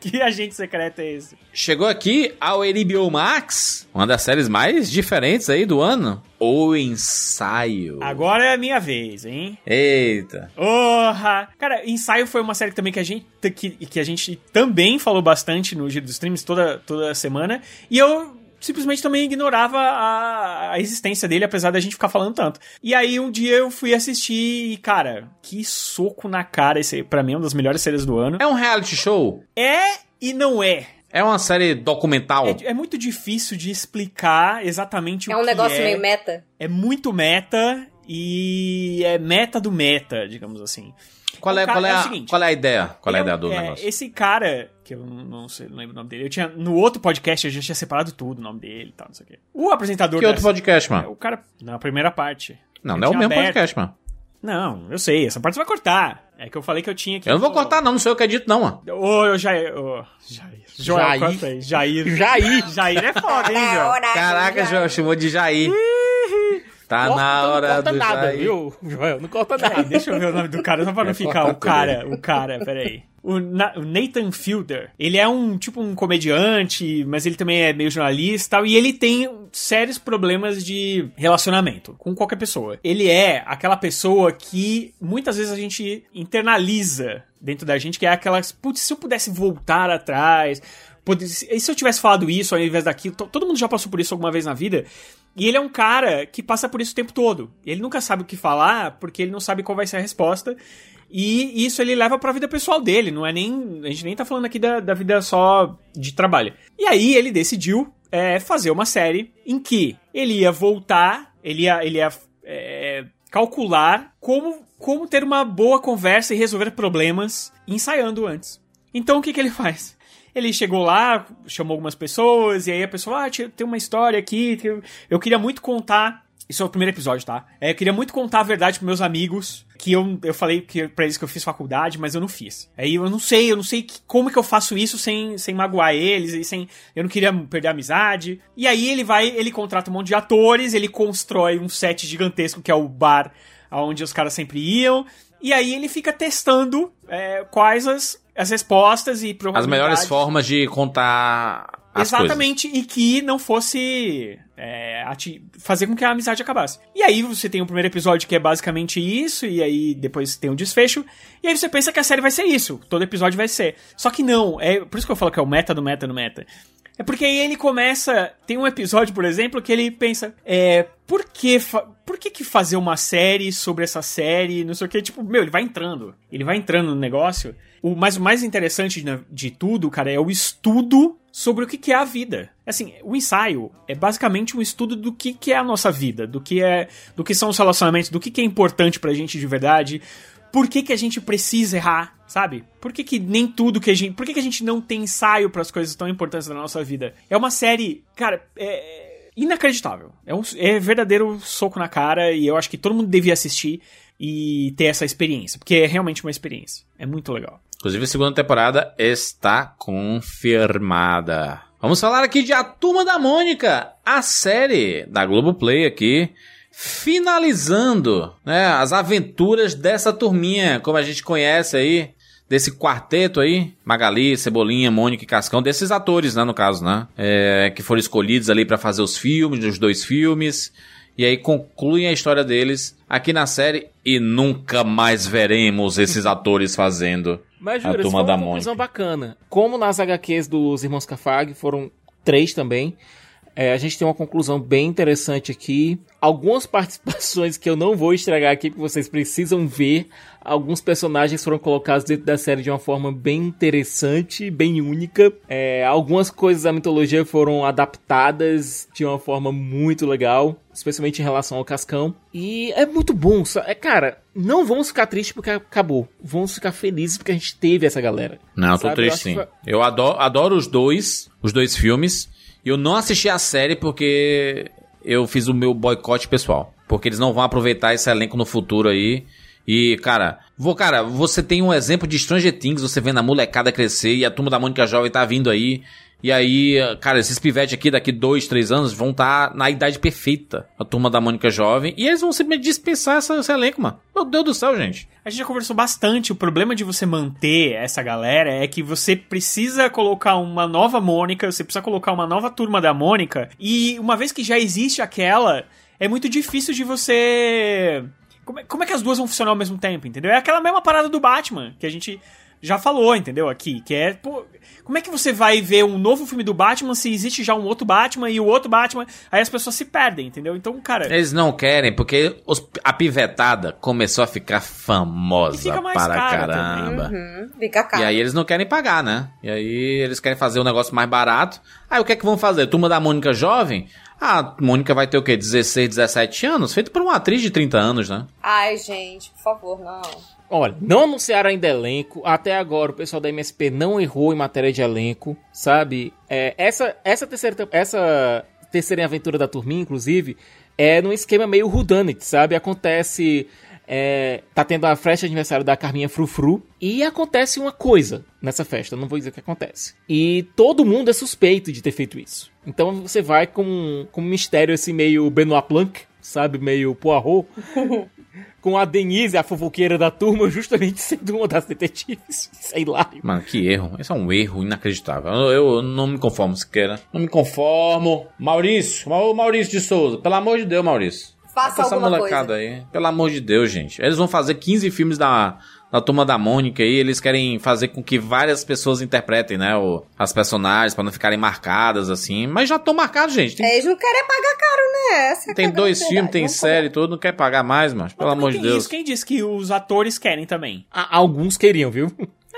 que agente secreto é esse? Chegou aqui ao HBO Max, uma das séries mais diferentes aí do ano. O Ensaio. Agora é a minha vez, hein? Eita. Porra! Cara, Ensaio foi uma série também que a gente, que, que a gente também falou bastante no Giro dos Streams toda, toda semana. E eu simplesmente também ignorava a, a existência dele, apesar da gente ficar falando tanto. E aí um dia eu fui assistir e, cara, que soco na cara esse aí. Pra mim é uma das melhores séries do ano. É um reality show? É e não é. É uma série documental? É, é muito difícil de explicar exatamente o É um que negócio é. meio meta. É muito meta e é meta do meta, digamos assim. Qual é, O cara- qual, é o a, seguinte, qual é a ideia? Qual é a ele ideia um- do é, negócio? Esse cara, que eu não sei, não lembro o nome dele, eu tinha. No outro podcast eu já tinha separado tudo, o nome dele e tal, não sei o quê. O apresentador. Que outro dessa- podcast, mano? É, o cara. Na primeira parte. Não, Eu não é o mesmo aberto- podcast, mano. Não, eu sei, essa parte você vai cortar. É que eu falei que eu tinha que. Eu não vou cortar, não, não sei o que edito, não, mano. Ô, Jair. Ô, Jair. Joel, Jair. Jair. Jair. Jair é foda, hein, Joel? Caraca, Joel, chamou de Jair. Tá Corta, na hora não corta do nada, Jair. viu, Joel? Não corta Peraí, nada. deixa eu ver o nome do cara, só pra não É, ficar o cara, o cara, peraí. O, Na- o Nathan Fielder, ele é um tipo um comediante, mas ele também é meio jornalista e tal, e ele tem sérios problemas de relacionamento com qualquer pessoa. Ele é aquela pessoa que muitas vezes a gente internaliza dentro da gente, que é aquelas, putz, se eu pudesse voltar atrás, e se eu tivesse falado isso ao invés daquilo, to- todo mundo já passou por isso alguma vez na vida. E ele é um cara que passa por isso o tempo todo. Ele nunca sabe o que falar, porque ele não sabe qual vai ser a resposta. E isso ele leva pra vida pessoal dele, não é nem. A gente nem tá falando aqui da, da vida só de trabalho. E aí ele decidiu é, fazer uma série em que ele ia voltar, ele ia, ele ia é, calcular como, como ter uma boa conversa e resolver problemas ensaiando antes. Então o que, que ele faz? Ele chegou lá, chamou algumas pessoas, e aí a pessoa, ah, tem uma história aqui, eu queria muito contar. Isso é o primeiro episódio, tá? É, eu queria muito contar a verdade pros meus amigos. Que eu, eu falei que, pra eles que eu fiz faculdade, mas eu não fiz. Aí eu não sei, eu não sei que- como que eu faço isso sem, sem magoar eles e sem. Eu não queria perder a amizade. E aí ele vai, ele contrata um monte de atores, ele constrói um set gigantesco que é o bar onde os caras sempre iam. E aí ele fica testando é, quais as, as respostas e As melhores formas de contar as coisas. Exatamente, e que não fosse é, fazer com que a amizade acabasse. E aí você tem o primeiro episódio que é basicamente isso, e aí depois tem o desfecho, e aí você pensa que a série vai ser isso, todo episódio vai ser. Só que não, é por isso que eu falo que é o meta do meta do meta. É porque aí ele começa. Tem um episódio, por exemplo, que ele pensa: é. Por que, por que, que fazer uma série sobre essa série? Não sei o que. Tipo, meu, ele vai entrando. Ele vai entrando no negócio. O, mas o mais interessante de, de tudo, cara, é o estudo sobre o que, é a vida. Assim, o ensaio é basicamente um estudo do que, é a nossa vida, do que é. do que são os relacionamentos, do que, que é importante pra gente de verdade. Por que, que a gente precisa errar, sabe? Por que, que nem tudo que a gente. Por que, que a gente não tem ensaio para as coisas tão importantes da nossa vida? É uma série, cara, é inacreditável. É um é verdadeiro soco na cara e eu acho que todo mundo devia assistir e ter essa experiência, porque é realmente uma experiência. É muito legal. Inclusive, a segunda temporada está confirmada. Vamos falar aqui de A Turma da Mônica, a série da Globoplay aqui, finalizando né, as aventuras dessa turminha, como a gente conhece aí, desse quarteto aí, Magali, Cebolinha, Mônica e Cascão, desses atores, né, no caso, né, é, que foram escolhidos ali para fazer os filmes, os dois filmes, e aí concluem a história deles aqui na série e nunca mais veremos esses atores fazendo Mas, a turma da uma conclusão bacana. Como nas HQs dos Irmãos Cafag, foram três também, é, a gente tem uma conclusão bem interessante aqui. Algumas participações que eu não vou estragar aqui, porque vocês precisam ver. Alguns personagens foram colocados dentro da série de uma forma bem interessante, bem única. É, algumas coisas da mitologia foram adaptadas de uma forma muito legal, especialmente em relação ao Cascão. E é muito bom. É, cara, não vamos ficar tristes porque acabou. Vamos ficar felizes porque a gente teve essa galera. Não, eu tô triste que sim. foi- Eu adoro, adoro os dois, os dois filmes. Eu não assisti a série porque eu fiz o meu boicote pessoal. Porque eles não vão aproveitar esse elenco no futuro aí. E, cara, vou, cara, você tem um exemplo de Stranger Things, você vendo a molecada crescer e a turma da Mônica Jovem tá vindo aí. E aí, cara, esses pivetes aqui daqui dois, três anos vão estar na idade perfeita. A turma da Mônica Jovem. E eles vão simplesmente dispensar essa- esse elenco, mano. Meu Deus do céu, gente. A gente já conversou bastante. O problema de você manter essa galera é que você precisa colocar uma nova Mônica, você precisa colocar uma nova turma da Mônica, e uma vez que já existe aquela, é muito difícil de você. Como é, como é que as duas vão funcionar ao mesmo tempo, entendeu? É aquela mesma parada do Batman, que a gente já falou, entendeu? Aqui, que é. Pô, como é que você vai ver um novo filme do Batman se existe já um outro Batman e o outro Batman? Aí as pessoas se perdem, entendeu? Então, cara. Eles não querem, porque os- a pivetada começou a ficar famosa E fica mais para cara caramba. Uhum, fica caro. E aí eles não querem pagar, né? E aí eles querem fazer um negócio mais barato. Aí o que é que vão fazer? Turma da Mônica jovem? A Mônica vai ter o quê? 16, 17 anos? Feito por uma atriz de 30 anos, né? Ai, gente, por favor, não. Olha, não anunciaram ainda elenco. Até agora o pessoal da MSP não errou em matéria de elenco, sabe? É, essa, essa, terceira, te- essa terceira aventura da turminha, inclusive, é num esquema meio whodunit, sabe? Acontece... é, tá tendo a festa de aniversário da Carminha Frufru e acontece uma coisa nessa festa, não vou dizer o que acontece. E todo mundo é suspeito de ter feito isso. Então você vai com, com um mistério assim meio Benoit Blanc, sabe? Meio Poirot com a Denise, a fofoqueira da turma, justamente sendo uma das detetives. Sei lá. Mano, que erro. Esse é um erro inacreditável. Eu, eu não me conformo sequer. Não me conformo. Maurício, Mau- Maurício de Souza. Pelo amor de Deus, Maurício. Faça Essa alguma molecada coisa. aí. Pelo amor de Deus, gente. Eles vão fazer 15 filmes da, da Turma da Mônica aí. Eles querem fazer com que várias pessoas interpretem, né? O, as personagens, pra não ficarem marcadas assim. Mas já estão marcados, gente. Tem, É, Eles não querem pagar caro, né? Essa é tem dois filmes, tem Vamos série e tudo. Não quer pagar mais, mas pelo amor de Deus. isso, quem disse que os atores querem também? A- Alguns queriam, viu?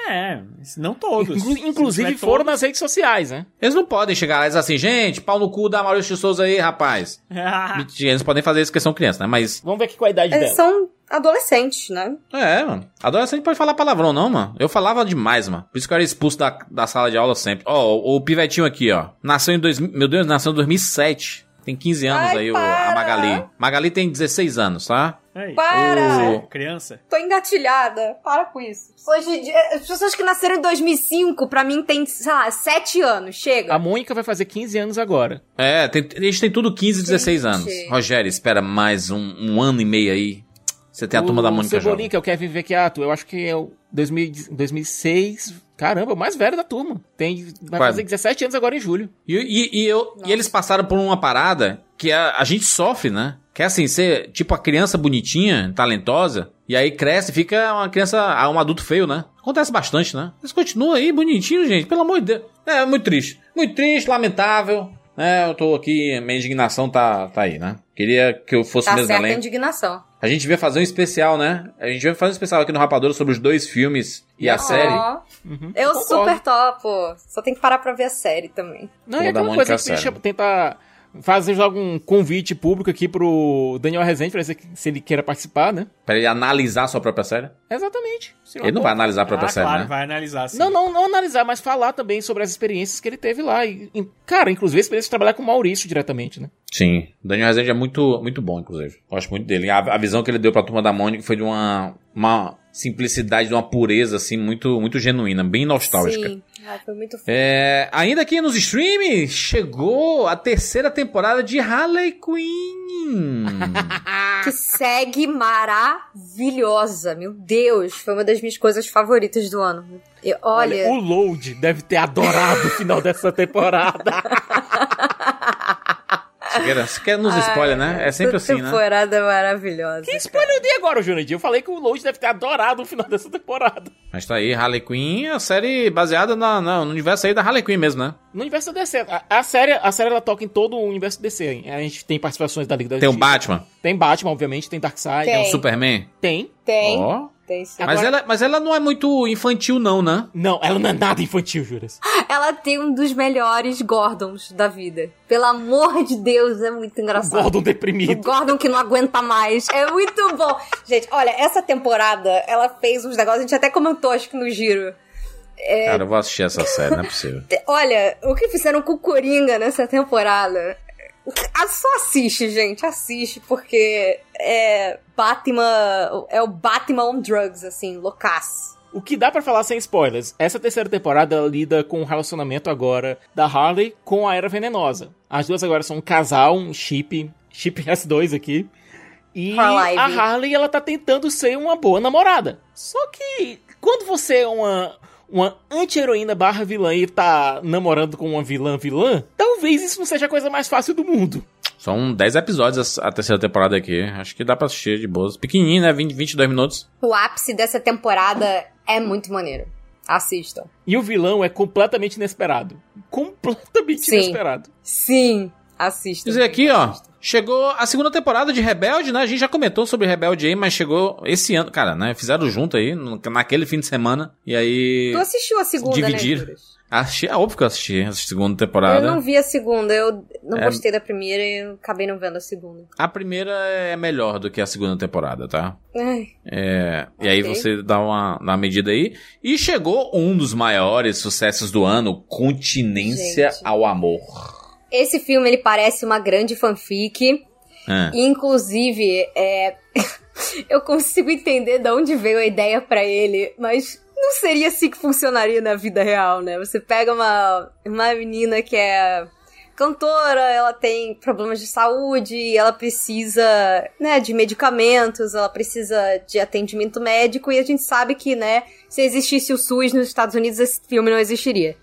É, não todos. Inclu- inclusive tiver foram todos- nas redes sociais, né? Eles não podem chegar lá e dizer assim, gente, pau no cu da Maurício Souza aí, rapaz. Eles podem fazer isso porque são crianças, né? Mas. Vamos ver aqui qual a idade Eles são adolescentes, né? É, mano. Adolescente pode falar palavrão, não, mano. Eu falava demais, mano. Por isso que eu era expulso da, da sala de aula sempre. Ó, o, o pivetinho aqui, ó. Nasceu em 2000. Meu Deus, nasceu em 2007. Tem 15 anos Ai, aí, o- a Magali. Magali tem 16 anos, tá? Para! O- Criança. Tô engatilhada. Para com isso. Hoje, em dia- as pessoas que nasceram em 2005, pra mim, tem, sei lá, 7 anos. Chega. A Mônica vai fazer 15 anos agora. É, tem, a gente tem tudo 15, 16 Gente. anos. Rogério, espera mais um, um ano e meio aí. Você tem a turma da Mônica O Cebolinha, jovem. que é o Kevin Vecchiato, eu acho que é o 2000, 2006. Caramba, o mais velho da turma. Tem, vai Quase. fazer 17 anos agora em julho. E, e, e eu, e eles passaram por uma parada que a, a gente sofre, né? Que é assim, ser tipo a criança bonitinha, talentosa, e aí cresce e fica uma criança, ah, um adulto feio, né? Acontece bastante, né? Eles continuam aí bonitinhos, gente, pelo amor de Deus. É muito triste. Muito triste, lamentável. É, eu tô aqui, minha indignação tá, tá aí, né? Queria que eu fosse Tá mesmo certa a além. indignação. A gente veio fazer um especial, né? A gente veio fazer um especial aqui no Rapadura sobre os dois filmes e a Ó, série. Eu Concordo. super topo. Só tem que parar pra ver a série também. Não, Turma é aquela coisa que sério. deixa tentar fazer algum convite público aqui pro Daniel Rezende pra ver se ele queira participar, né? Pra ele analisar a sua própria série. Exatamente. Ele não vai analisar a própria Ah, série, claro, né? vai analisar sim. Não, não, não analisar, mas falar também sobre as experiências que ele teve lá. E, e, cara, inclusive a experiência de trabalhar com o Maurício diretamente, né? Sim. O Daniel Rezende é muito, muito bom, inclusive. Gosto muito dele. A, a visão que ele deu pra turma da Mônica foi de uma, uma simplicidade, de uma pureza, assim, muito, muito genuína, bem nostálgica. Sim. Ah, foi muito foda. É, ainda aqui nos streams, chegou a terceira temporada de Harley Quinn. Que segue maravilhosa. Meu Deus, foi uma das minhas coisas favoritas do ano. Eu- olha, o Load deve ter adorado o final dessa temporada. Você quer, você quer nos spoiler, né? É sempre assim, né? temporada maravilhosa. que spoiler eu dei agora, Jurandir? Eu falei que o Load deve ter adorado o final dessa temporada. Mas tá aí, Harley Quinn, a série baseada na, na- no universo aí da Harley Quinn mesmo, né? No universo da DC. A, a série, a série ela toca em todo o universo DC. hein? A gente tem participações da Liga da Tem o. Batman, Tem Batman, obviamente, tem Darkseid. Tem. tem o Superman. Tem. Tem. Ó. Tem sim. Mas, Agora- ela, mas ela não é muito infantil, não, né? Não, ela não é nada infantil, Juras. Ela tem um dos melhores Gordons da vida. Pelo amor de Deus, é muito engraçado. Gordon O deprimido. Gordon que não aguenta mais. É muito bom. Gente, olha, essa temporada, ela fez uns negócios, a gente até comentou, acho que no giro. É, Cara, eu vou assistir essa série, não é possível. Olha, o que fizeram com o Coringa nessa temporada. Ah, Só assiste, gente, assiste, porque é Batman. É o Batman on drugs, assim, loucaço. O que dá pra falar sem spoilers? Essa terceira temporada lida com o relacionamento agora da Harley com a Era Venenosa. As duas agora são um casal, um chip, chip S2 aqui. E Harley. a Harley ela tá tentando ser uma boa namorada. Só que quando você é uma uma anti-heroína barra vilã e tá namorando com uma vilã vilã, talvez isso não seja a coisa mais fácil do mundo. São 10 episódios a a terceira temporada aqui. Acho que dá pra assistir de boas. Pequenininho, né? 20, 22 minutos. O ápice dessa temporada é muito maneiro. Assistam. E o vilão é completamente inesperado. Completamente Sim. inesperado. Sim, assistam. Dizer aqui, ó. Chegou a segunda temporada de Rebelde, né? A gente já comentou sobre Rebelde aí, mas chegou esse ano. Cara, né? Fizeram junto aí, naquele fim de semana. E aí. Tu assistiu a segunda, Dividiram. né? Assisti, é óbvio que eu assisti a segunda temporada. Eu não vi a segunda, eu não É. gostei da primeira e eu acabei não vendo a segunda. A primeira é melhor do que a segunda temporada, tá? Ai, É, e aí você dá uma, dá uma medida aí. E chegou um dos maiores sucessos do ano, Continência Gente. ao Amor. Esse filme, ele parece uma grande fanfic. É. Inclusive, é... eu consigo entender de onde veio a ideia pra ele, mas não seria assim que funcionaria na vida real, né? Você pega uma, uma menina que é cantora, ela tem problemas de saúde, ela precisa, né, de medicamentos, ela precisa de atendimento médico e a gente sabe que, né, se existisse o SUS nos Estados Unidos, esse filme não existiria.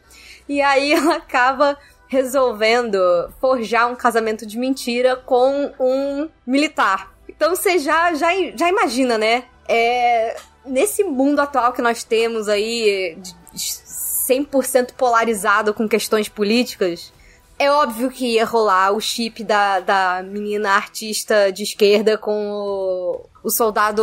E aí ela acaba resolvendo forjar um casamento de mentira com um militar. Então você já, já, já imagina, né? É, nesse mundo atual que nós temos aí, de- de 100% polarizado com questões políticas, é óbvio que ia rolar o chip da, da menina artista de esquerda com o, o soldado,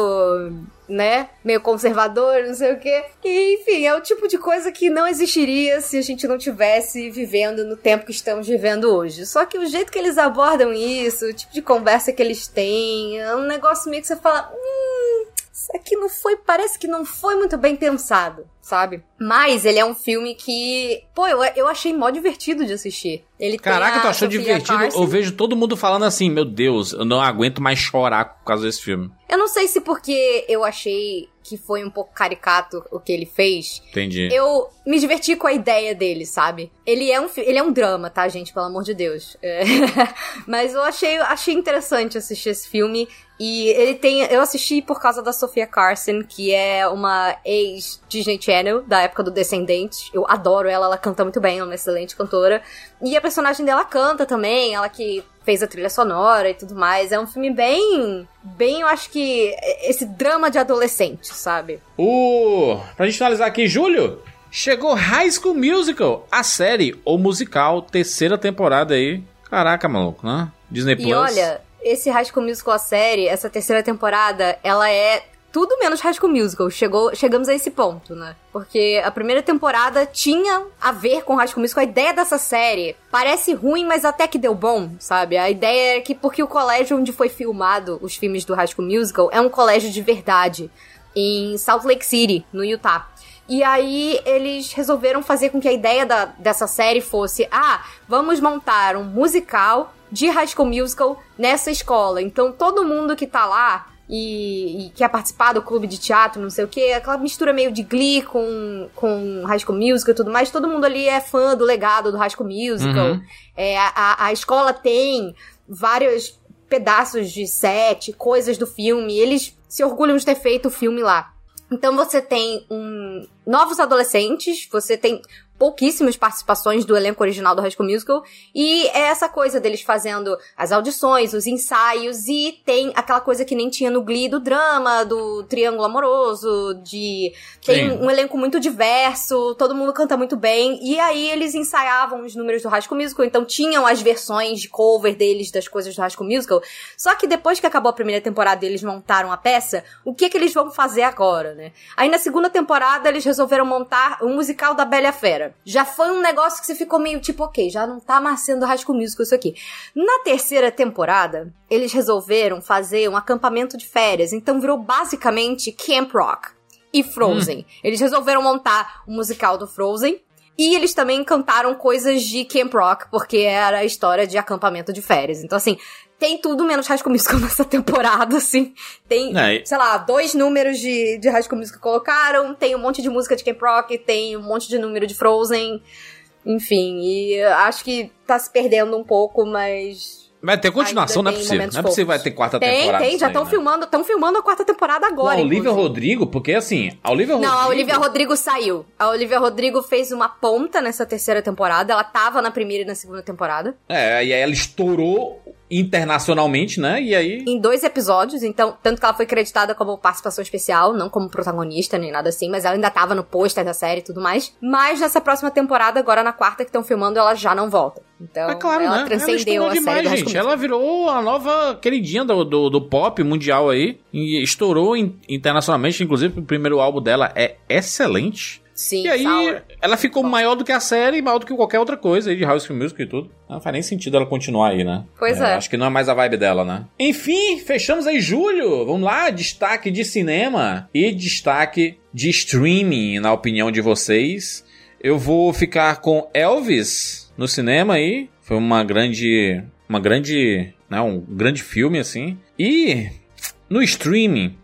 né? Meio conservador, não sei o quê. E, enfim, é o tipo de coisa que não existiria se a gente não tivesse vivendo no tempo que estamos vivendo hoje. Só que o jeito que eles abordam isso, o tipo de conversa que eles têm, é um negócio meio que você fala. Hum, aqui não foi, parece que não foi muito bem pensado, sabe? Mas ele é um filme que, pô, eu, eu achei mó divertido de assistir. Ele Caraca, tu achou Sofia divertido? Carson. Eu vejo todo mundo falando assim, meu Deus, eu não aguento mais chorar por causa desse filme. Eu não sei se porque eu achei que foi um pouco caricato o que ele fez. Entendi. Eu me diverti com a ideia dele, sabe? Ele é um, ele é um drama, tá, gente? Pelo amor de Deus. É. Mas eu achei, achei interessante assistir esse filme. E ele tem. Eu assisti por causa da Sofia Carson, que é uma ex-Disney Channel, da época do Descendente. Eu adoro ela, ela canta muito bem, ela é uma excelente cantora. E a personagem dela canta também, ela que fez a trilha sonora e tudo mais. É um filme bem. Bem, eu acho que. Esse drama de adolescente, sabe? O. Pra gente finalizar aqui, Júlio, chegou High School Musical, a série ou musical, terceira temporada aí. Caraca, maluco, né? Disney Plus. E olha, esse High School Musical, a série, essa terceira temporada, ela é tudo menos High School Musical. Chegou, chegamos a esse ponto, né? Porque a primeira temporada tinha a ver com High School Musical. A ideia dessa série parece ruim, mas até que deu bom, sabe? A ideia é que porque o colégio onde foi filmado os filmes do High School Musical é um colégio de verdade, em Salt Lake City, no Utah. E aí eles resolveram fazer com que a ideia da- dessa série fosse: ah, vamos montar um musical de High School Musical nessa escola. Então todo mundo que tá lá e, e quer participar do clube de teatro, não sei o que, aquela mistura meio de Glee com, com High School Musical e tudo mais, todo mundo ali é fã do legado do High School Musical. Uhum. É, a, a escola tem vários pedaços de set, coisas do filme, eles se orgulham de ter feito o filme lá. Então você tem um, novos adolescentes, você tem pouquíssimas participações do elenco original do High School Musical, e é essa coisa deles fazendo as audições, os ensaios, e tem aquela coisa que nem tinha no Glee do drama, do triângulo amoroso, de... Tem Sim. um elenco muito diverso, todo mundo canta muito bem, e aí eles ensaiavam os números do High School Musical, então tinham as versões de cover deles das coisas do High School Musical, só que depois que acabou a primeira temporada e eles montaram a peça, o que que eles vão fazer agora, né? Aí na segunda temporada eles resolveram montar um musical da Bela e Já foi um negócio que você ficou meio tipo, ok, já não tá mais sendo High School Musical isso aqui. Na terceira temporada, eles resolveram fazer um acampamento de férias, então virou basicamente Camp Rock e Frozen. Eles resolveram montar o musical do Frozen. E eles também cantaram coisas de Camp Rock, porque era a história de acampamento de férias. Então, assim, tem tudo menos High School Musical nessa temporada, assim. Tem, É, sei lá, dois números de, de High School Musical que colocaram, tem um monte de música de Camp Rock, tem um monte de número de Frozen. Enfim, e acho que tá se perdendo um pouco, mas Vai ter continuação, não é tem possível. Não é possível vai ter quarta tem, temporada. tem, disso já estão né? filmando, estão filmando a quarta temporada Com agora. a Olivia inclusive. Rodrigo, porque assim, a Olivia Não, Rodrigo. a Olivia Rodrigo saiu. A Olivia Rodrigo fez uma ponta nessa terceira temporada. Ela tava na primeira e na segunda temporada. É, e aí ela estourou internacionalmente, né? E aí. Em dois episódios, então, tanto que ela foi creditada como participação especial, não como protagonista nem nada assim, mas ela ainda tava no pôster da série e tudo mais. Mas nessa próxima temporada, agora na quarta que estão filmando, ela já não volta. Então, É claro, ela né? transcendeu ela a série demais, High gente. Ela virou a nova queridinha do, do, do pop mundial aí. E estourou in- internacionalmente. Inclusive, o primeiro álbum dela é excelente. Sim, E aí, Sour. ela ficou maior do que a série, maior do que qualquer outra coisa aí de House Music e tudo. Não faz nem sentido ela continuar aí, né? Pois é. Acho que não é mais a vibe dela, né? Enfim, fechamos aí julho. Vamos lá, destaque de cinema e destaque de streaming, na opinião de vocês. Eu vou ficar com Elvis no cinema aí. Foi uma grande, uma grande, né, um grande filme assim. E no streaming,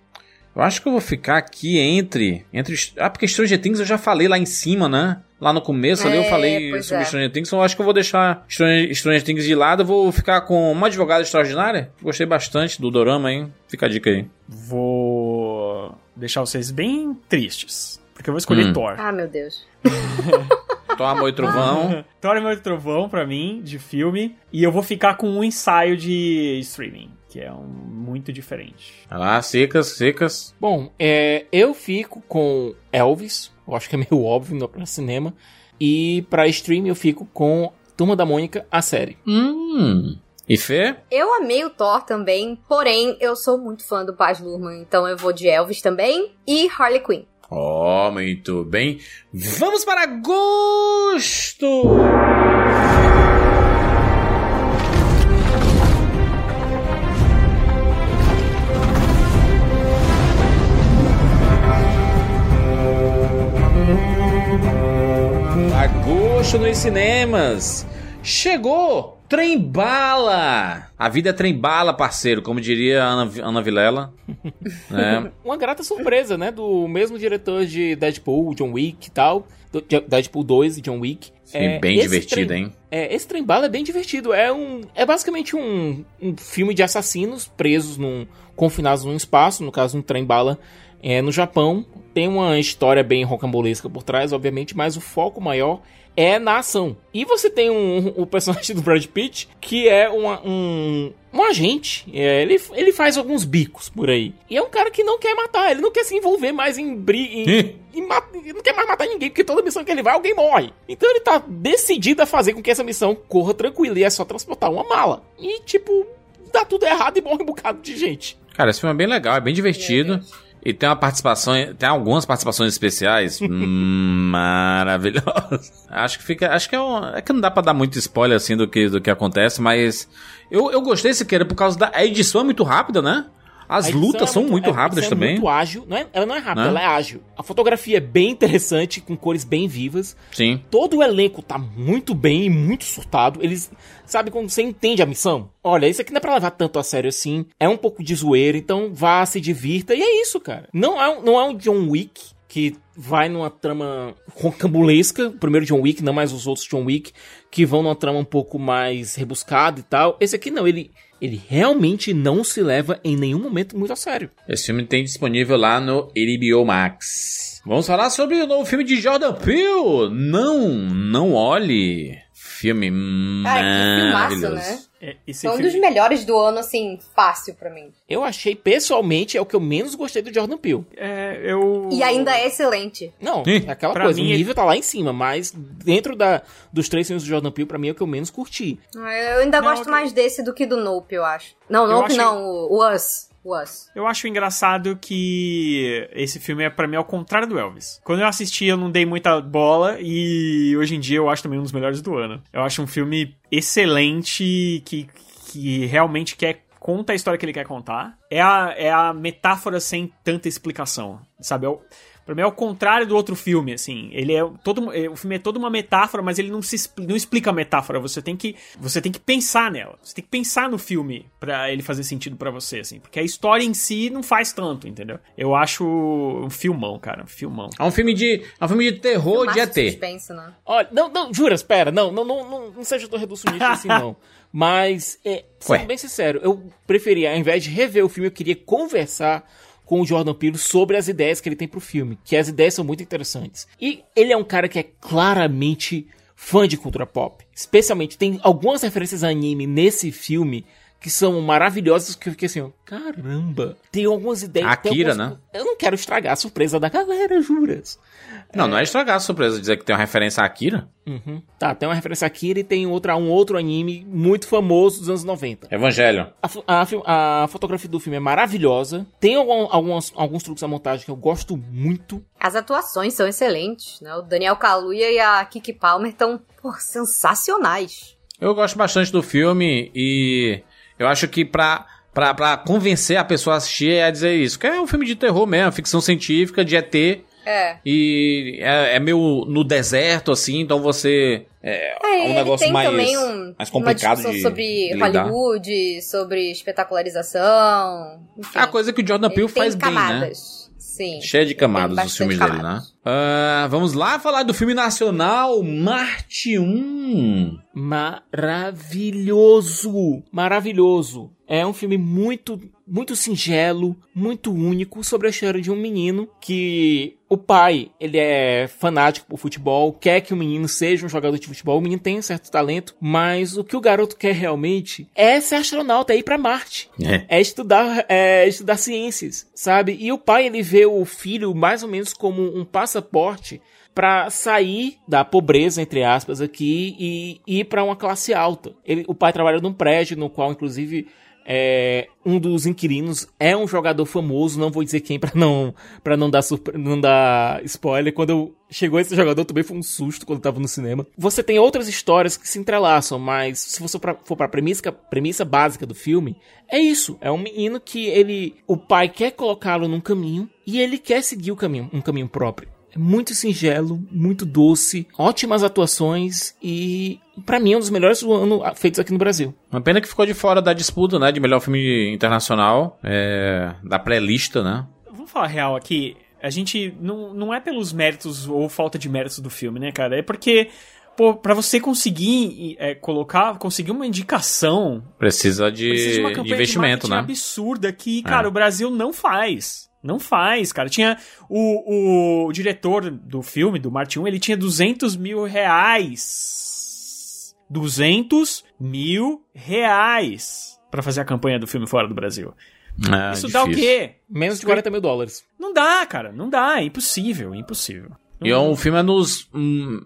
eu acho que eu vou ficar aqui entre. entre ah, porque Stranger Things eu já falei lá em cima, né? Lá no começo ali eu É, falei pois sobre é. Stranger Things, então eu acho que eu vou deixar Stranger, Stranger Things de lado. Eu vou ficar com uma advogada extraordinária. Gostei bastante do Dorama, hein? Fica a dica aí. Vou deixar vocês bem tristes. Porque eu vou escolher Hum. Thor. Ah, meu Deus. Thor, Amor e Trovão. Thor, Amor e Trovão, pra mim, de filme. E eu vou ficar com um ensaio de streaming, que é um, muito diferente. Vai lá, secas, secas. Bom, é, eu fico com Elvis. Eu acho que é meio óbvio no pra cinema. E pra stream eu fico com Turma da Mônica, a série. Hum. E Fê? Eu amei o Thor também, porém eu sou muito fã do Baz Luhrmann, então eu vou de Elvis também e Harley Quinn. Oh, muito bem. Vamos para agosto! Agosto nos cinemas. Chegou! Trem bala! A vida é trem bala, parceiro, como diria a Ana, Ana Vilela. né? Uma grata surpresa, né? Do mesmo diretor de Deadpool, John Wick e tal. Do, Deadpool 2 e John Wick. Sim, bem esse divertido, trem- hein? É, esse trem bala é bem divertido. É um. É basicamente um, um filme de assassinos presos num. confinados num espaço, no caso, um trem bala. É, no Japão. Tem uma história bem rocambolesca por trás, obviamente, mas o foco maior é na ação. E você tem um, o personagem do Brad Pitt, que é uma- um, um agente. É, ele, ele faz alguns bicos por aí. E é um cara que não quer matar, ele não quer se envolver mais em briga. Não quer mais matar ninguém, porque toda missão que ele vai, alguém morre. Então ele tá decidido a fazer com que essa missão corra tranquila. E é só transportar uma mala. E, tipo, dá tudo errado e morre um bocado de gente. Cara, esse filme é bem legal, é bem divertido. E tem uma participação, tem algumas participações especiais maravilhosas. Acho que fica, acho que é, um, é que não dá pra dar muito spoiler assim do que, do que acontece, mas eu, eu gostei Siqueira por causa da a edição é muito rápida, né? As lutas é são muito é- rápidas é também. muito ágil. Não é, ela não é rápida, Né? ela é ágil. A fotografia é bem interessante, com cores bem vivas. Sim. Todo o elenco tá muito bem e muito surtado. Eles. Sabe quando você entende a missão? Olha, isso aqui não é pra levar tanto a sério assim. É um pouco de zoeira, então vá, se divirta. E é isso, cara. Não é, um- não é um John Wick que vai numa trama rocambolesca. O primeiro John Wick, não mais os outros John Wick, que vão numa trama um pouco mais rebuscada e tal. Esse aqui não, ele. Ele realmente não se leva em nenhum momento muito a sério. Esse filme tem disponível lá no HBO Max. Vamos falar sobre o novo filme de Jordan Peele. Não, não olhe. Filme Cara, que filmaço, maravilhoso. né? É, esse É um filme- dos melhores do ano, assim, fácil pra mim. Eu achei, pessoalmente, é o que eu menos gostei do Jordan Peele. É, eu... E ainda é excelente. Não, Ih, é aquela coisa, mim o é- nível tá lá em cima, mas dentro da, dos três filmes do Jordan Peele, pra mim é o que eu menos curti. Eu ainda Não, gosto eu- mais desse do que do Nope, eu acho. Não, Nope acho- não, o Us. Us. Eu acho engraçado que esse filme é para mim ao contrário do Elvis. Quando eu assisti, eu não dei muita bola e hoje em dia eu acho também um dos melhores do ano. Eu acho um filme excelente que, que realmente quer conta a história que ele quer contar. É a, é a metáfora sem tanta explicação, sabe? É o, pra mim é o contrário do outro filme, assim. Ele é todo é, o filme é toda uma metáfora, mas ele não se não explica a metáfora. Você tem que você tem que pensar nela. Você tem que pensar no filme pra ele fazer sentido pra você, assim, porque a história em si não faz tanto, entendeu? Eu acho um filmão, cara, um filmão. É um filme de, é um filme de terror de ET. suspense, né? Olha, não, não, jura, espera, não, não, não, não, não seja tão reducionista assim, não. Mas, é, sendo Ué. bem sincero, eu preferia, ao invés de rever o filme, eu queria conversar com o Jordan Peele sobre as ideias que ele tem pro filme, que as ideias são muito interessantes. E ele é um cara que é claramente fã de cultura pop. Especialmente, tem algumas referências a anime nesse filme que são maravilhosas, que eu fiquei assim, ó, caramba. Tem algumas ideias... Akira, algumas- né? Eu não quero estragar a surpresa da galera, juras. Não, não é estragar a surpresa dizer que tem uma referência a Akira. Uhum. Tá, tem uma referência aqui e tem outra, um outro anime muito famoso dos anos 90. Evangelho. A, a a fotografia do filme é maravilhosa. Tem algum- algumas, alguns truques da montagem que eu gosto muito. As atuações são excelentes, né? O Daniel Kaluuya e a Kiki Palmer estão, sensacionais. Eu gosto bastante do filme e eu acho que pra, pra, pra convencer a pessoa a assistir é dizer isso. Que é um filme de terror mesmo, ficção científica, de ET. É. E é, é meio no deserto, assim, então você. É, É, é um negócio mais, um, mais uma complicado discussão de, sobre de lidar. Hollywood, sobre espetacularização. Enfim, É a coisa que o Jordan ele Peele faz bem, né? camadas. Sim. Cheio de camadas os filmes dele, né? Ah, vamos lá falar do filme nacional Marte 1. Maravilhoso! Maravilhoso! É um filme muito, muito singelo, muito único sobre a história de um menino que o pai, ele é fanático por futebol, quer que o menino seja um jogador de futebol, o menino tem um certo talento, mas o que o garoto quer realmente é ser astronauta, é ir pra Marte. É. É estudar, é estudar ciências, sabe? E o pai, ele vê o filho mais ou menos como um passaporte pra sair da pobreza, entre aspas, aqui e ir pra uma classe alta. Ele, o pai trabalha num prédio no qual, inclusive, é, um dos inquilinos é um jogador famoso, não vou dizer quem pra não, pra não, dar, não dar spoiler. Quando eu- chegou esse jogador também foi um susto quando tava no cinema. Você tem outras histórias que se entrelaçam, mas se você for pra premissa, premissa básica do filme, é isso. É um menino que ele. O pai quer colocá-lo num caminho e ele quer seguir o caminho, um caminho próprio. É muito singelo, muito doce, ótimas atuações e, pra mim, é um dos melhores do ano feitos aqui no Brasil. Uma pena que ficou de fora da disputa, né? De melhor filme internacional, é, da pré-lista, né? Vamos falar real aqui. A gente não, não é pelos méritos ou falta de méritos do filme, né, cara? É porque, pô, pra você conseguir é, colocar, conseguir uma indicação, Precisa de, precisa de uma de campanha investimento, de né? absurda que, cara, É. o Brasil não faz. Não faz, cara. Tinha o, o diretor do filme, do Marte 1, ele tinha 200 mil reais. 200 mil reais pra fazer a campanha do filme fora do Brasil. É, Isso dá o difícil. quê? Menos de 40 mil dólares. Não dá, cara. Não dá. É impossível. É impossível. E é um filme é nos hum,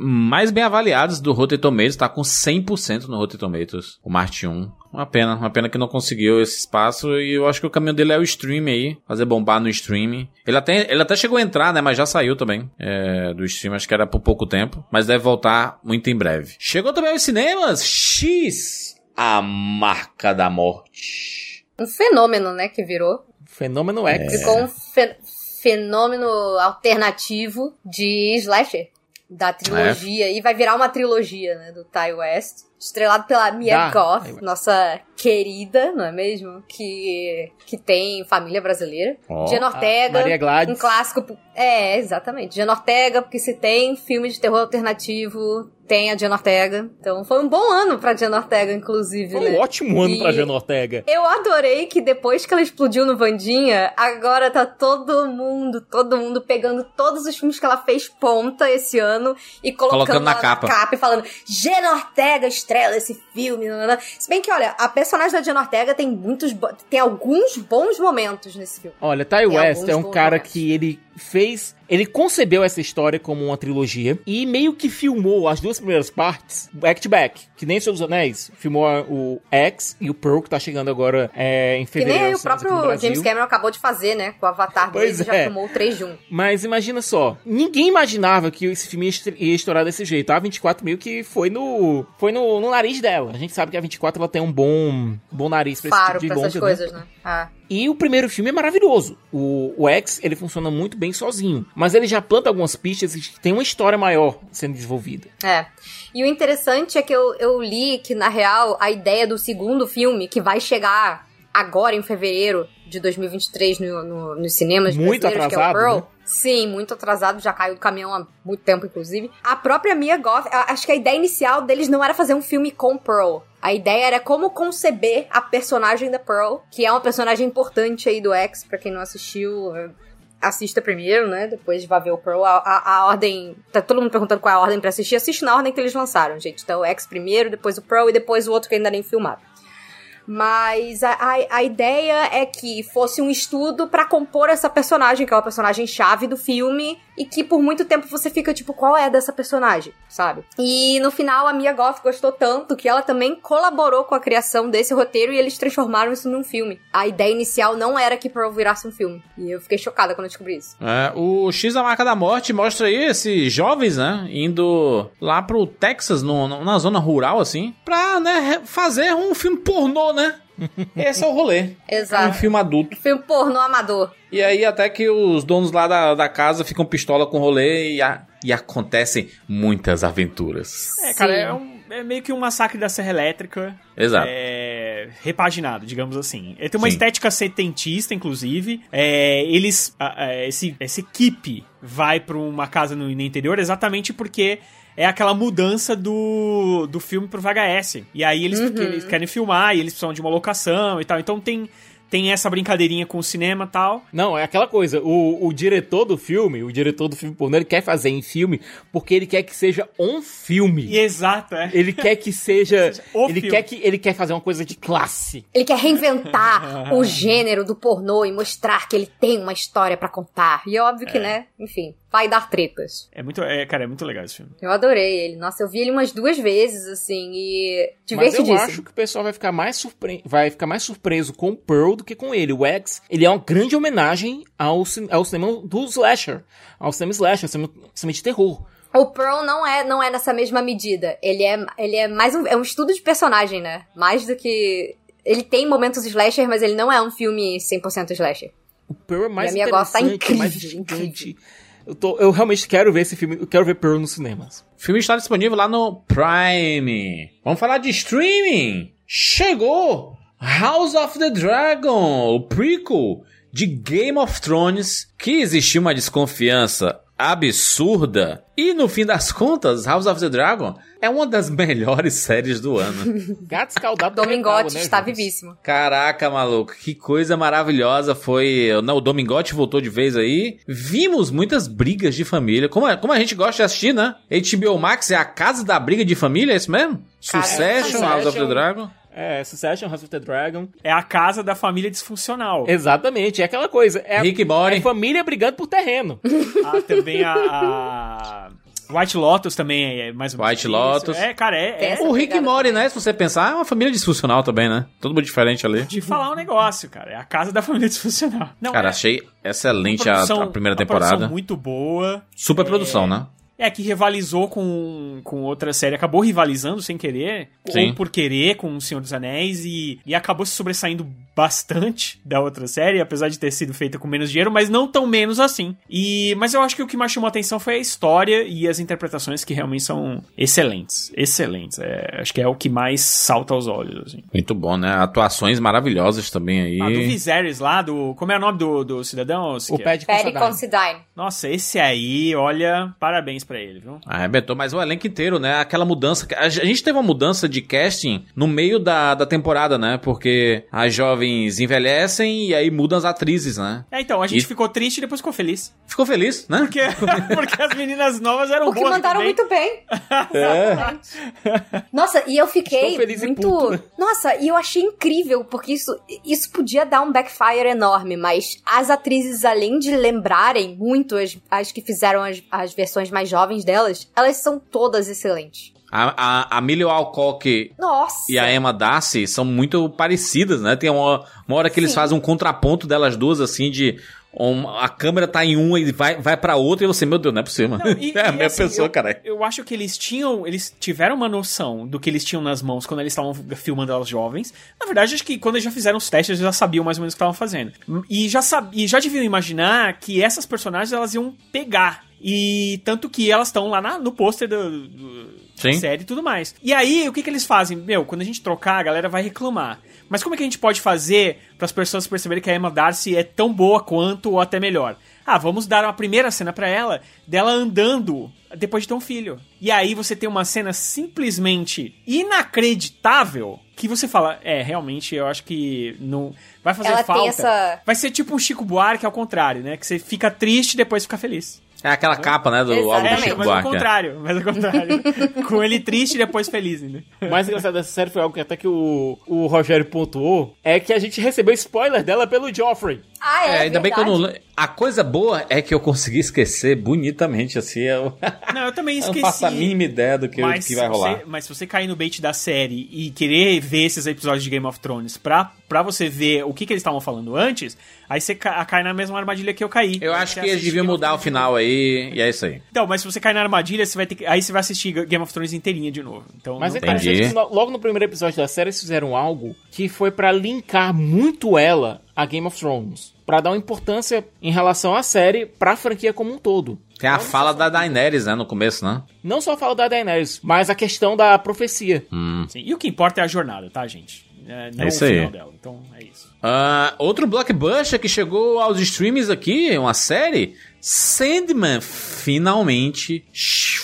mais bem avaliados do Rotten Tomatoes, tá com 100% no Rotten Tomatoes, o Marte 1. Uma pena, uma pena que não conseguiu esse espaço e eu acho que o caminho dele é o stream aí, fazer bombar no stream. Ele até, ele até chegou a entrar, né, mas já saiu também é, do stream, acho que era por pouco tempo, mas deve voltar muito em breve. Chegou também aos cinemas X, A Marca da Morte. Um fenômeno, né, que virou. Fenômeno X. Ficou um fe- fenômeno alternativo de slasher. Da trilogia. E vai virar uma trilogia, né? Do Ty West. Estrelado pela Mia Da Goth, nossa querida, não é mesmo? Que, que tem família brasileira. Ó, Jen Ortega. Maria Gladys. Um clássico. É, exatamente. Jen Ortega, porque se tem filme de terror alternativo, tem a Jen Ortega. Então foi um bom ano pra Jen Ortega, inclusive, Foi né? um ótimo ano E- pra Jana Ortega. eu adorei que depois que ela explodiu no Vandinha, agora tá todo mundo, todo mundo pegando todos os filmes que ela fez ponta esse ano e colocando, Colocando na ela capa. e falando Jenna Ortega estrela esse filme. nanana." Se bem que, olha, a personagem da Jenna Ortega tem muitos, tem alguns bons momentos nesse filme. Olha, Ty West é um cara momentos. que ele fez. Ele concebeu essa história como uma trilogia e meio que filmou as duas primeiras partes back to back. Que nem Senhor dos Anéis. Filmou o X e o Pearl, que tá chegando agora é, em Que fevereiro. nem o próprio. James Cameron acabou de fazer, né? Com o Avatar 2 Pois e já é. filmou o 3 de 1. Mas imagina só, ninguém imaginava que esse filme ia estourar desse jeito. A 24 mil que foi no foi no, no nariz dela. A gente sabe que a 24 ela tem um bom bom nariz pra esse Faro tipo de pra essas longa, né? coisas, né? Ah. E o primeiro filme é maravilhoso. O, o X, ele funciona muito bem sozinho. Mas ele já planta algumas pistas e tem uma história maior sendo desenvolvida. É. E o interessante é que eu, eu li que, na real, a ideia do segundo filme, que vai chegar agora em fevereiro de 2023 no, no, nos cinemas Muito brasileiros, atrasado, que é o Pearl. né? Sim, muito atrasado, já caiu do caminhão há muito tempo, inclusive. A própria Mia a- acho que a ideia inicial deles não era fazer um filme com Pearl. A ideia era como conceber a personagem da Pearl, que é uma personagem importante aí do X, pra quem não assistiu, é, assista primeiro, né? Depois vai ver o Pearl. A, a, a ordem. Tá todo mundo perguntando qual é a ordem pra assistir. Assiste na ordem que eles lançaram, gente. Então o X primeiro, depois o Pearl e depois o outro que ainda nem filmaram. Mas a, a, a ideia é que fosse um estudo pra compor essa personagem, que é uma personagem chave do filme, e que por muito tempo você fica tipo, qual é dessa personagem, sabe? E no final a Mia Goth gostou tanto que ela também colaborou com a criação desse roteiro e eles transformaram isso num filme. A ideia inicial não era que Pearl virasse um filme. E eu fiquei chocada quando eu descobri isso. É, o X a Marca da Morte mostra aí esses jovens, né, indo lá pro Texas, no, na zona rural, assim, pra, né, fazer um filme pornô, né? Esse é o rolê. Exato. Um filme adulto. Filme pornô amador. E aí até que os donos lá da, da casa ficam pistola com o rolê e, a- e acontecem muitas aventuras. É, cara, Sim. é, um- é meio que um massacre da Serra Elétrica. Exato. É, repaginado, digamos assim. Ele tem uma Sim. estética setentista, inclusive. É, eles. a- a- esse, essa equipe vai pra uma casa no, no interior exatamente porque. É aquela mudança do, do filme pro VHS. E aí eles, porque eles querem filmar e eles precisam de uma locação e tal. Então tem, tem essa brincadeirinha com o cinema e tal. Não, é aquela coisa, o, o diretor do filme, o diretor do filme pornô, ele quer fazer em filme porque ele quer que seja um filme. E exato, é. Ele quer que seja. o ele filme. quer que ele quer fazer uma coisa de classe. Ele quer reinventar o gênero do pornô e mostrar que ele tem uma história pra contar. E é óbvio que, né? Enfim, vai dar tretas. É muito, é, cara, é muito legal esse filme. Eu adorei ele. Nossa, eu vi ele umas duas vezes, assim, e Mas eu divertidíssimo. acho que o pessoal vai ficar mais surpre... vai ficar mais surpreso com o Pearl do que com ele. O X, ele é uma grande homenagem ao, cin- ao cinema do slasher, ao cinema slasher, ao cinema, cinema de terror. O Pearl não é, não é nessa mesma medida. Ele é, ele é mais um, é um estudo de personagem, né? Mais do que... Ele tem momentos slasher, mas ele não é um filme 100% slasher. O Pearl é mais E a minha gosta tá interessante, mais incrível, instigante. Eu, tô, eu realmente quero ver esse filme, eu quero ver Pearl nos cinemas. O filme está disponível lá no Prime. Vamos falar de streaming. Chegou House of the Dragon, o prequel de Game of Thrones, que existia uma desconfiança absurda. E no fim das contas, House of the Dragon é uma das melhores séries do ano. Gato escaldado Domingote né, está vivíssimo. Caraca, maluco, que coisa maravilhosa foi. Não, o Domingote voltou de vez aí. Vimos muitas brigas de família. Como, a- como a gente gosta de assistir, né? HBO Max é a casa da briga de família, é isso mesmo? Succession, House of the Dragon. É, Succession, House of the Dragon. É a casa da família disfuncional. Exatamente, é aquela coisa. É, Rick é família brigando por terreno. Ah, também a, a White Lotus também é mais ou menos White isso. Lotus. É, cara, é, é O Rick Morty, né? Se você pensar, é uma família disfuncional também, né? Todo mundo diferente ali. de falar um negócio, cara. É a casa da família disfuncional. Não, Cara, é achei excelente a, produção- a primeira uma produção temporada. muito boa. Super produção, né? É, que rivalizou com, com outra série. Acabou rivalizando sem querer. Sim. Ou por querer com O Senhor dos Anéis. E, e acabou se sobressaindo bastante da outra série. Apesar de ter sido feita com menos dinheiro. Mas não tão menos assim. E, mas eu acho que o que mais chamou a atenção foi a história e as interpretações que realmente são excelentes. Excelentes. É, acho que é o que mais salta aos olhos. Assim. Muito bom, né? Atuações maravilhosas também aí. Ah, do Viserys lá, do. Como é o nome do, do cidadão? O? Pad Perry Considine. Nossa, esse aí, olha, parabéns pra ele, viu? Arrebentou, mas o elenco inteiro, né? Aquela mudança. A gente teve uma mudança de casting no meio da, da temporada, né? Porque as jovens envelhecem e aí mudam as atrizes, né? É, então, a gente E- ficou triste e depois ficou feliz. Ficou feliz, né? Porque, porque as meninas novas eram Porque boas mandaram também. muito bem. É. Exatamente. Nossa, e eu fiquei e muito. puto, né? Nossa, e eu achei incrível, porque isso, isso podia dar um backfire enorme, mas as atrizes, além de lembrarem muito as, as que fizeram as, as versões mais jovens delas, elas são todas excelentes. A, a, a Millie Alcock Nossa! e a Emma Darcy são muito parecidas, né? Tem uma, uma hora que eles Sim. fazem um contraponto delas duas, assim, de. um- a câmera tá em uma e vai, vai pra outra e você, meu Deus, não é possível. Não, e- é a e, mesma assim, pessoa, eu, caralho. Eu acho que eles tinham. Eles tiveram uma noção do que eles tinham nas mãos quando eles estavam filmando elas jovens. Na verdade, acho que quando eles já fizeram os testes, eles já sabiam mais ou menos o que estavam fazendo. E já, sab... e já deviam imaginar que essas personagens elas iam pegar. E tanto que elas estão lá na- no pôster do, do- Sim. série e tudo mais. E aí, o que, que eles fazem? Meu, quando a gente trocar, a galera vai reclamar. Mas como é que a gente pode fazer para as pessoas perceberem que a Emma Darcy é tão boa quanto ou até melhor? Ah, vamos dar uma primeira cena pra ela, dela andando depois de ter um filho. E aí você tem uma cena simplesmente inacreditável que você fala, é, realmente, eu acho que não vai fazer Ela tem falta. essa- Vai ser tipo um Chico Buarque ao contrário, né? Que você fica triste e depois fica feliz. É aquela capa, né, do álbum do. Chico mas ao Buarque. é. contrário, mas ao contrário. Com ele triste e depois feliz, né? O mais engraçado dessa série foi algo que até que o, o Rogério pontuou, é que a gente recebeu spoiler dela pelo Joffrey. Ah, é, É, ainda bem que eu não. verdade. A coisa boa é que eu consegui esquecer bonitamente, assim. Eu, Não, eu também eu esqueci. não faço a mínima ideia do que, mas, que vai se rolar. Você, mas se você cair no bait da série e querer ver esses episódios de Game of Thrones pra, pra você ver o que, que eles estavam falando antes, aí você ca- cai na mesma armadilha que eu caí. Eu acho que eles deviam mudar o final aí, e é isso aí. Então, mas se você cair na armadilha, você vai ter que, aí você vai assistir Game of Thrones inteirinha de novo. Então, Mas é interessante logo no primeiro episódio da série eles fizeram algo que foi pra linkar muito ela a Game of Thrones. Pra dar uma importância em relação à série pra franquia como um todo. Tem a fala da Daenerys, né, no começo, né? Não só fala da Daenerys, mas a questão da profecia. Hum. Sim, E o que importa é a jornada, tá, gente? né, não É o isso aí. final dela. Então é isso. Ah, outro blockbuster que chegou aos streams aqui, uma série, Sandman, finalmente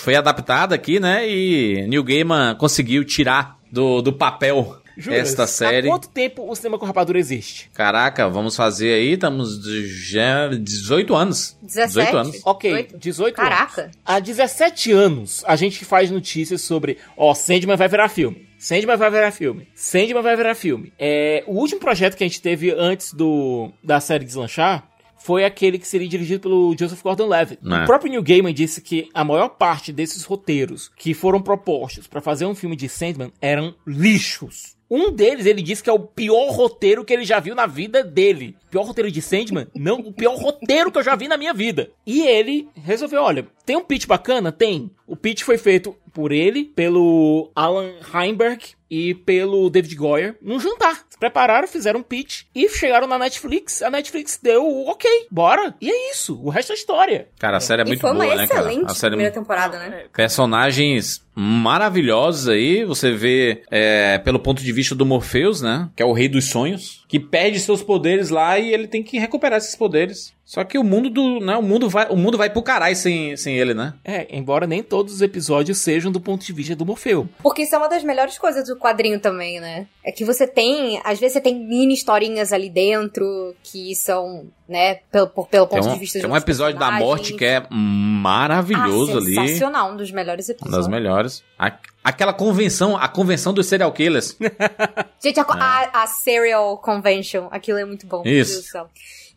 foi adaptada aqui, né? E Neil Gaiman conseguiu tirar do, do papel Juras, esta série. Há quanto tempo o cinema com rapadura existe? Caraca, vamos fazer aí, estamos de já 18 anos. 18 anos. Ok, 18 Caraca. anos. Há 17 anos a gente faz notícias sobre, ó, Sandman vai virar filme. Sandman vai virar filme. Sandman vai virar filme. É, o último projeto que a gente teve antes do da série deslanchar foi aquele que seria dirigido pelo Joseph Gordon-Levitt. É. O próprio Neil Gaiman disse que a maior parte desses roteiros que foram propostos pra fazer um filme de Sandman eram lixos. Um deles, ele disse que é o pior roteiro que ele já viu na vida dele. Pior roteiro de Sandman? Não, o pior roteiro que eu já vi na minha vida. E ele resolveu, olha, tem um pitch bacana? Tem. O pitch foi feito por ele, pelo Alan Heinberg e pelo David Goyer num jantar. Se prepararam, fizeram um pitch e chegaram na Netflix. A Netflix deu o ok, bora. E é isso. O resto é história. Cara, a série é e muito boa, né, cara? excelente A série é primeira temporada, né? Personagens maravilhosos aí. Você vê é, pelo ponto de vista do Morpheus, né? Que é o rei dos sonhos. Que perde seus poderes lá e ele tem que recuperar esses poderes. Só que o mundo do. Né, o mundo vai, o mundo vai pro caralho sem, sem ele, né? É, embora nem todos os episódios sejam do ponto de vista do Morfeu. Porque isso é uma das melhores coisas do quadrinho também, né? É que você tem, às vezes você tem mini historinhas ali dentro que são, né, pelo, por- pelo ponto um, de vista de tem um episódio da morte que é maravilhoso ah, ali. sensacional, um dos melhores episódios. das melhores. A- aquela convenção, a convenção dos serial killers. Gente, a, a, a Serial Convention, aquilo é muito bom. Isso.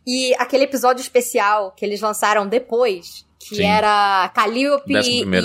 E aquele episódio especial que eles lançaram depois, que Sim. era Calliope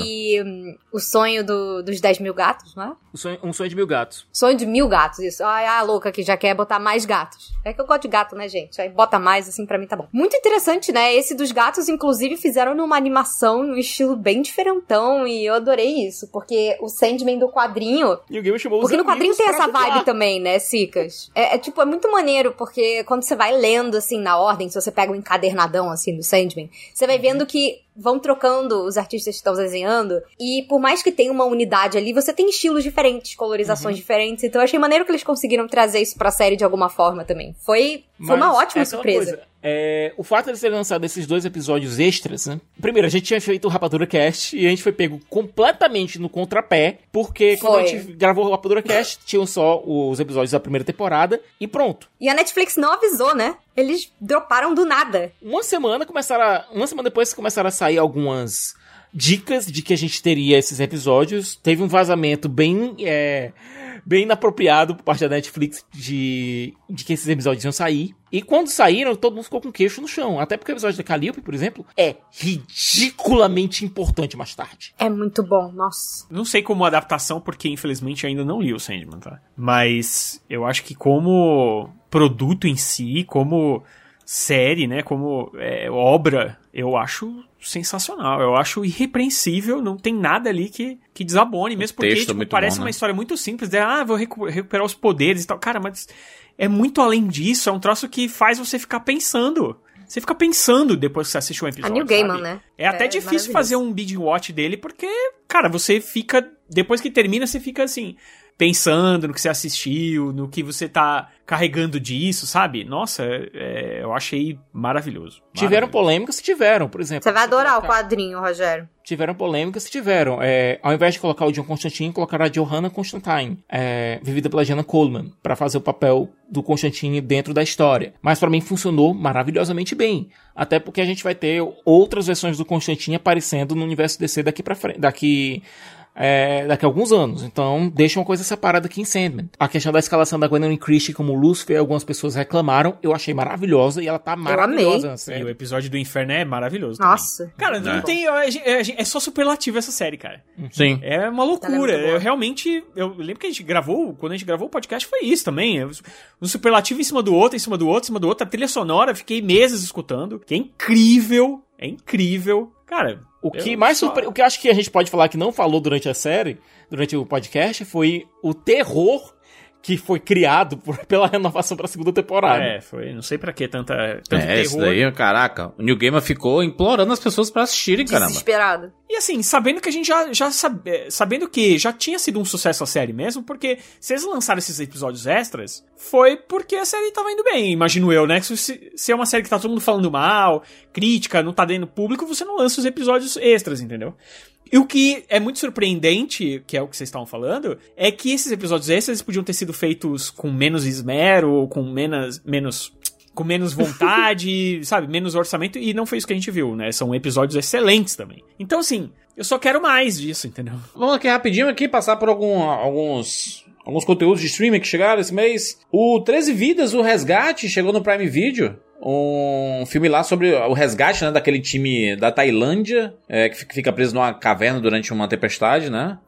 e hum, o sonho do- dos 10 mil gatos, não é? Um sonho, um sonho de mil gatos. Sonho de mil gatos, isso. Ai, a louca que já quer botar mais gatos. É que eu gosto de gato, né, gente? Aí bota mais, assim, pra mim tá bom. Muito interessante, né? Esse dos gatos, inclusive, fizeram numa animação, num estilo bem diferentão, e eu adorei isso, porque o Sandman do quadrinho. E o game chamou Porque no quadrinho tem essa vibe também, né, Sicas? É, é, tipo, é muito maneiro, porque quando você vai lendo, assim, na ordem, se você pega um encadernadão, assim, do Sandman, você vai vendo que vão trocando os artistas que estão desenhando, e por mais que tenha uma unidade ali, você tem estilos diferentes, colorizações diferentes, então eu achei maneiro que eles conseguiram trazer isso pra série de alguma forma também. Foi, foi uma ótima é surpresa. é, o fato de ter lançado esses dois episódios extras, né? Primeiro, a gente tinha feito o Rapadura Cast e a gente foi pego completamente no contrapé, porque quando a Foi. gente gravou o Rapadura Cast, tinham só os episódios da primeira temporada e pronto. E a Netflix não avisou, né? Eles droparam do nada. Uma semana começaram a, uma semana depois começaram a sair algumas dicas de que a gente teria esses episódios. Teve um vazamento bem é, bem inapropriado por parte da Netflix de, de que esses episódios iam sair. E quando saíram, todo mundo ficou com o queixo no chão. Até porque o episódio da Calliope, por exemplo, é ridiculamente importante mais tarde. É muito bom, nossa. Não sei como adaptação, porque infelizmente ainda não li o Sandman, tá? Mas eu acho que como produto em si, como série, né? Como é, obra, eu acho sensacional. Eu acho irrepreensível. Não tem nada ali que, que desabone, mesmo porque texto é tipo, muito parece bom, uma né? história muito simples. De, ah, vou recu- recuperar os poderes e tal. Cara, mas é muito além disso. É um troço que faz você ficar pensando. Você fica pensando depois que você assiste um A episódio. New Gaiman, sabe? né? É até difícil fazer um binge watch dele, porque, cara, você fica. Depois que termina, você fica assim. Pensando no que você assistiu, no que você tá carregando disso, sabe? Nossa, é, eu achei maravilhoso. Tiveram polêmicas? Tiveram, por exemplo. Você vai adorar o quadrinho, Rogério. Tiveram polêmicas? Tiveram. É, ao invés de colocar o John Constantine, colocaram a Johanna Constantine, é, vivida pela Jana Coleman, pra fazer o papel do Constantine dentro da história. Mas pra mim funcionou maravilhosamente bem. Até porque a gente vai ter outras versões do Constantine aparecendo no universo DC daqui pra frente. Daqui. É, daqui a alguns anos. Então, deixa uma coisa separada aqui em Sandman. A questão da escalação da Gwendolyn Christie como Lucifer, algumas pessoas reclamaram. Eu achei maravilhosa e ela tá maravilhosa E série. o episódio do Inferno é maravilhoso. Nossa. também. Cara, não É. tem. É, é- é só superlativo essa série, cara. Sim. É uma Ela loucura. eu realmente. Eu lembro que a gente gravou, quando a gente gravou o podcast, foi isso também. É Um superlativo em cima do outro, em cima do outro, em cima do outro. A trilha sonora, fiquei meses escutando. Que é incrível. É incrível. Cara. O que eu mais só- surpre... o que eu acho que a gente pode falar que não falou durante a série, durante o podcast, foi o terror que foi criado por- pela renovação pra segunda temporada. É, foi. Não sei pra que tanta, tanto É, terror. daí, caraca. O New Gamer ficou implorando as pessoas pra assistirem, caramba. Desesperado. E assim, sabendo que a gente já, já sab- eh, sabendo que já tinha sido um sucesso a série mesmo, porque se eles lançaram esses episódios extras, foi porque a série tava indo bem, imagino eu, né? Se, se é uma série que tá todo mundo falando mal, crítica, não tá dando público, você não lança os episódios extras, entendeu? E o que é muito surpreendente, que é o que vocês estavam falando, é que esses episódios eles podiam ter sido feitos com menos esmero, com menos, menos com menos vontade, sabe, menos orçamento, e não foi isso que a gente viu, né? São episódios excelentes também. Então, assim, eu só quero mais disso, entendeu? Vamos aqui rapidinho aqui passar por algum- alguns alguns conteúdos de streaming que chegaram esse mês. O 13 Vidas, o Resgate, chegou no Prime Video. Um filme lá sobre o resgate né, daquele time da Tailândia, é, que fica- preso numa caverna durante uma tempestade, né?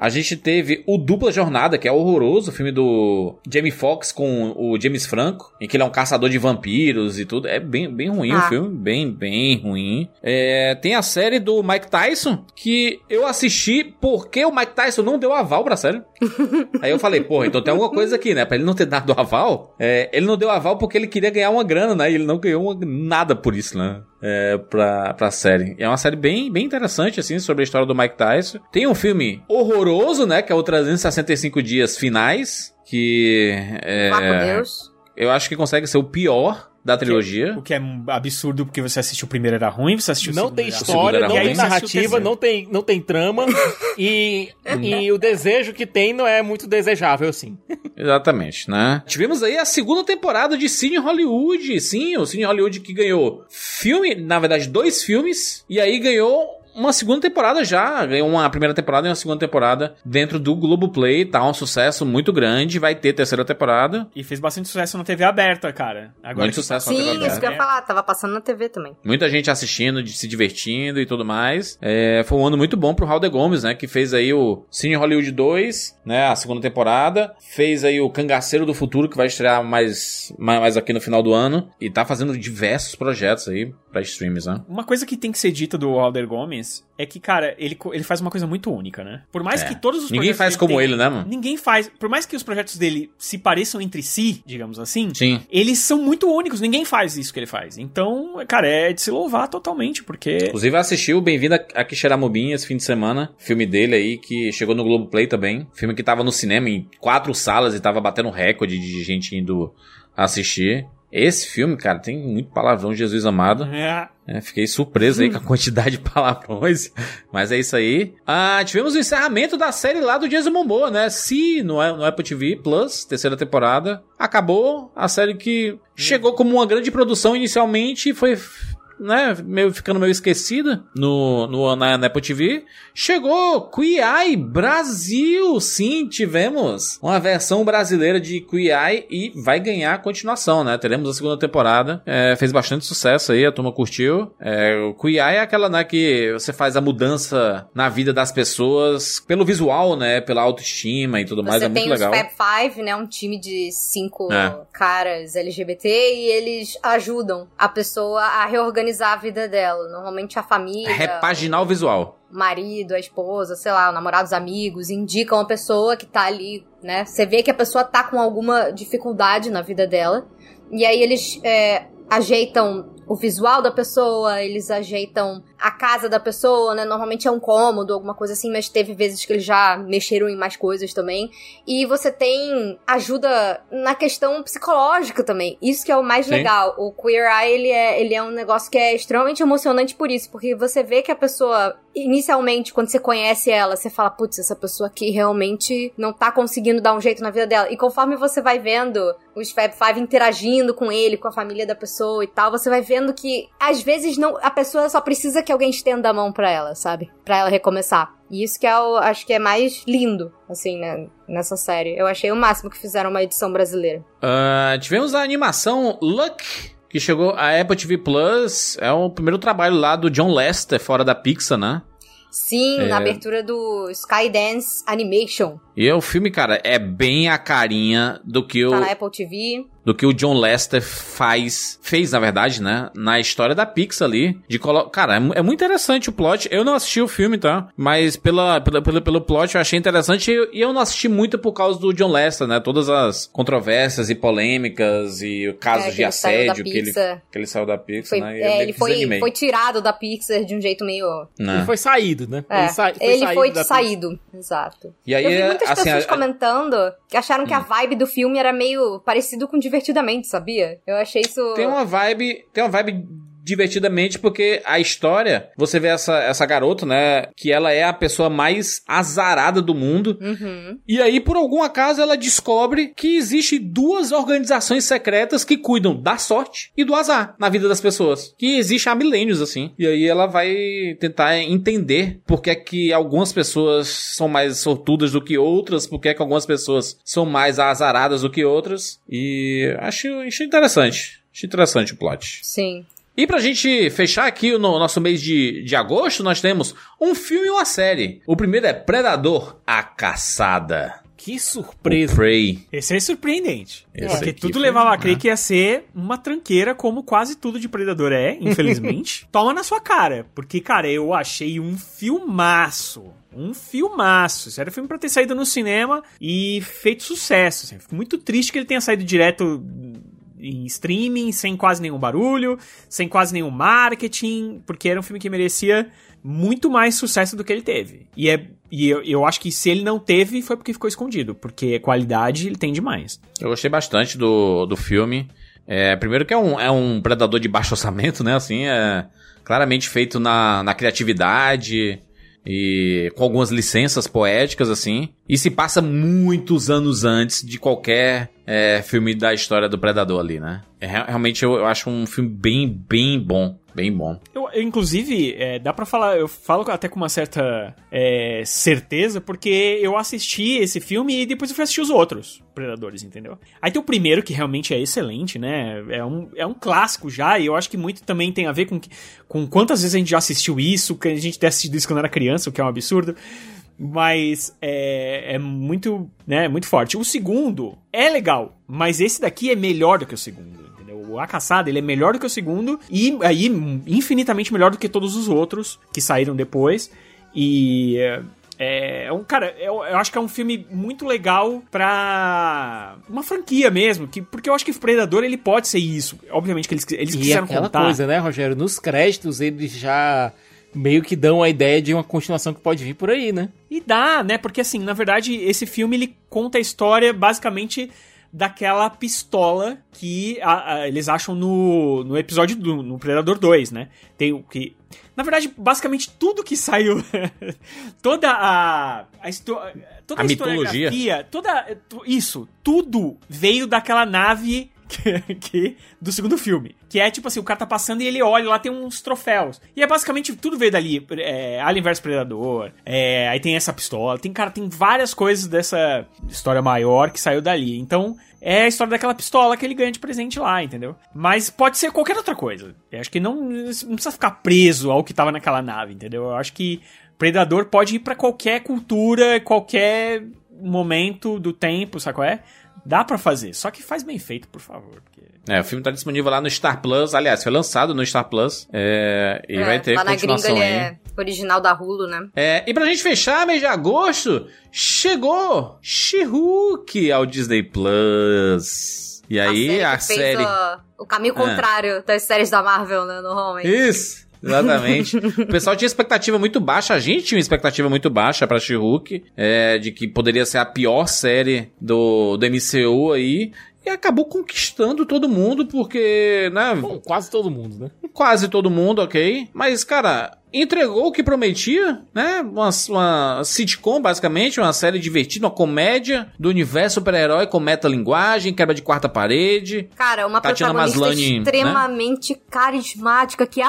A gente teve o Dupla Jornada, que é horroroso, o filme do Jamie Foxx com o James Franco, em que ele é um caçador de vampiros e tudo. É bem, bem ruim o Ah. filme, bem, bem ruim. É, tem a série do Mike Tyson, que eu assisti porque o Mike Tyson não deu aval pra série. Aí eu falei, porra, então tem alguma coisa aqui, né? Pra ele não ter dado aval, é, ele não deu aval porque ele queria ganhar uma grana, né? E ele não ganhou uma- nada por isso, né? É, pra, pra série. É uma série bem, bem interessante, assim, sobre a história do Mike Tyson. Tem um filme horroroso, né? Que é o 365 Dias Finais, que... É, Vá com Deus. eu acho que consegue ser o pior da trilogia. O que é absurdo porque você assistiu o primeiro era ruim, você assistiu o Não segundo tem era história, era não ruim. tem E narrativa, não tem, não tem trama. e, e o desejo que tem não é muito desejável, assim. Exatamente, né? Tivemos aí a segunda temporada de Cine Hollywood. Sim, o Cine Hollywood que ganhou filme, na verdade, dois filmes. E aí ganhou uma segunda temporada já. Ganhou uma primeira temporada e uma segunda temporada dentro do Globoplay. Tá um sucesso muito grande. Vai ter terceira temporada. E fez bastante sucesso na TV aberta, cara. Agora Muito que sucesso na Sim, TV aberta. isso que eu ia falar. Tava passando na TV também. Muita gente assistindo, de- se divertindo e tudo mais. É, foi um ano muito bom pro Raul de Gomes, né? Que fez aí o Cine Hollywood 2, né? A segunda temporada. Fez aí o Cangaceiro do Futuro, que vai estrear mais, mais, mais aqui no final do ano. E tá fazendo diversos projetos aí pra streams, né? Uma coisa que tem que ser dita do Alder Gomes é que, cara, ele, ele faz uma coisa muito única, né? Por mais É. que todos os Ninguém faz como tenham- ele, né, mano? Ninguém faz. Por mais que os projetos dele se pareçam entre si, digamos assim, Sim. eles são muito únicos. Ninguém faz isso que ele faz. Então, cara, é de se louvar totalmente, porque. Inclusive assistiu Bem-vindo a Quixeramobim esse fim de semana. Filme dele aí que chegou no Globoplay também. Filme que tava no cinema em quatro salas e tava batendo recorde de gente indo assistir. Esse filme, cara, tem muito palavrão, Jesus amado. É. É, fiquei surpreso aí com a quantidade de palavrões. Mas é isso aí. Ah, tivemos o encerramento da série lá do Jason Momoa, né? Se no, no Apple TV Plus, terceira temporada. Acabou a série que chegou como uma grande produção inicialmente e foi né, meio, ficando meio esquecida no, no, na, na Apple TV. Chegou Eye Brasil! Sim, tivemos uma versão brasileira de Eye e vai ganhar a continuação, né? Teremos a segunda temporada. É, fez bastante sucesso aí, a turma curtiu. É, o Eye é aquela, né, que você faz a mudança na vida das pessoas pelo visual, né? Pela autoestima e tudo mais. Você É muito tem os legal. Fab Five, né? Um time de cinco É. caras LGBT e eles ajudam a pessoa a reorganizar a vida dela. Normalmente a família, Repaginar o visual. o marido, a esposa, sei lá, o namorado, os amigos, indicam a pessoa que tá ali, né? Você vê que a pessoa tá com alguma dificuldade na vida dela. E aí eles é, ajeitam o visual da pessoa, eles ajeitam a casa da pessoa, né? Normalmente é um cômodo, alguma coisa assim, mas teve vezes que eles já mexeram em mais coisas também. E você tem ajuda na questão psicológica também. Isso que é o mais Sim. legal. O Queer Eye, ele é, ele é um negócio que é extremamente emocionante por isso, porque você vê que a pessoa, inicialmente, quando você conhece ela, você fala, putz, essa pessoa aqui realmente não tá conseguindo dar um jeito na vida dela. E conforme você vai vendo os Fab Five interagindo com ele, com a família da pessoa e tal, você vai vendo que às vezes não, a pessoa só precisa que alguém estenda a mão pra ela, sabe? Pra ela recomeçar. E isso que é o, acho que é mais lindo, assim, né, nessa série. Eu achei o máximo que fizeram uma edição brasileira. Ah, tivemos a animação Luck, que chegou a Apple TV Plus. É o primeiro trabalho lá do John Lester, fora da Pixar, né? Sim, É. na abertura do Skydance Animation. E o filme, cara, é bem a carinha do que o. Tá na Apple TV. Do que o John Lester faz, fez na verdade, né, na história da Pixar ali, de colocar, cara, é, é muito interessante o plot. Eu não assisti o filme, tá? Mas pela, pela, pelo, pelo plot eu achei interessante e, e eu não assisti muito por causa do John Lester, né? Todas as controvérsias e polêmicas e casos É, que de ele saiu da assédio que ele, Pixar. que ele saiu da Pixar, Foi, né? E eu é, ele foi, foi tirado da Pixar de um jeito meio. Né? Ele foi saído, né? É, ele sa- foi, da- saído, exato. E aí, eu vi muitas assim, pessoas a- comentando acharam que a vibe do filme era meio parecido com Divertidamente, sabia? Eu achei isso... Tem uma vibe, tem uma vibe divertidamente porque a história, você vê essa, essa garota, né, que ela é a pessoa mais azarada do mundo. Uhum. E aí, por algum acaso, ela descobre que existe duas organizações secretas que cuidam da sorte e do azar na vida das pessoas. Que existe há milênios, assim. E aí ela vai tentar entender por que é que algumas pessoas são mais sortudas do que outras, por que é que algumas pessoas são mais azaradas do que outras. E acho, acho interessante. Acho interessante o plot. Sim. E pra gente fechar aqui o no- nosso mês de, de agosto, nós temos um filme e uma série. O primeiro é Predador, A Caçada. Que surpresa. O Prey. Esse é surpreendente. Esse porque tudo foi- levava a crer né? que ia ser uma tranqueira, como quase tudo de Predador é, infelizmente. Toma na sua cara. Porque, cara, eu achei um filmaço. Um filmaço. Isso era filme pra ter saído no cinema e feito sucesso. assim. Fico muito triste que ele tenha saído direto em streaming, sem quase nenhum barulho, sem quase nenhum marketing, porque era um filme que merecia muito mais sucesso do que ele teve. E, é, e eu, eu acho que se ele não teve, foi porque ficou escondido, porque qualidade ele tem demais. Eu gostei bastante do, do filme. É, primeiro que é um, é um predador de baixo orçamento, né? Assim, é claramente feito na, na criatividade e com algumas licenças poéticas, assim. E se passa muitos anos antes de qualquer é, filme da história do Predador ali, né? É, re- realmente eu, eu acho um filme bem, bem bom. Bem bom. Eu, eu, inclusive, é, dá pra falar, eu falo até com uma certa é, certeza, porque eu assisti esse filme e depois eu fui assistir os outros Predadores, entendeu? Aí tem o primeiro, que realmente é excelente, né? É um, é um clássico já, e eu acho que muito também tem a ver com, com quantas vezes a gente já assistiu isso, que a gente ter assistido isso quando era criança, o que é um absurdo. Mas é, é muito, né, muito forte. O segundo é legal, mas esse daqui é melhor do que o segundo. O A Caçada, ele é melhor do que o segundo e aí infinitamente melhor do que todos os outros que saíram depois. E é, é um cara, eu, eu acho que é um filme muito legal pra uma franquia mesmo, que porque eu acho que o Predador ele pode ser isso. Obviamente que eles, eles E quiseram aquela contar. coisa, né, Rogério? Nos créditos eles já meio que dão a ideia de uma continuação que pode vir por aí, né? E dá, né? Porque assim, na verdade, esse filme ele conta a história basicamente daquela pistola que a- a- eles acham no, no episódio do no Predador 2, né? Tem o que. Na verdade, basicamente tudo que saiu. toda a. a toda A a, mitologia. historiografia, Toda. Isso, tudo veio daquela nave. Que, do segundo filme. Que é tipo assim, o cara tá passando e ele olha, lá tem uns troféus. E é basicamente tudo veio dali. É, Alien vs Predador. é, aí tem essa pistola. Tem, cara, tem várias coisas dessa história maior que saiu dali. Então, é a história daquela pistola que ele ganha de presente lá, entendeu? Mas pode ser qualquer outra coisa. Eu acho que não, não precisa ficar preso ao que tava naquela nave, entendeu? Eu acho que Predador pode ir pra qualquer cultura, qualquer momento do tempo, sabe qual é? Dá pra fazer, só que faz bem feito, por favor. porque- É, o filme tá disponível lá no Star Plus. Aliás, foi lançado no Star Plus. É, e É, vai ter lá na gringa continuação ele aí. é original da Hulu, né? É, e pra gente fechar mês de agosto, chegou She-Hulk ao Disney Plus. E aí a que fez série. o, o caminho Ah. contrário das séries da Marvel, né? Normalmente. Isso, exatamente. o pessoal tinha expectativa muito baixa, a gente tinha uma expectativa muito baixa pra She-Hulk, é, de que poderia ser a pior série do, do MCU aí. E acabou conquistando todo mundo, porque, né? Bom, quase todo mundo, né? Quase todo mundo, ok. Mas, cara, entregou o que prometia, né? Uma, uma sitcom, basicamente, uma série divertida, uma comédia do universo super-herói com metalinguagem, quebra de quarta parede. Cara, uma Tatiana protagonista Maslany, né? extremamente carismática, que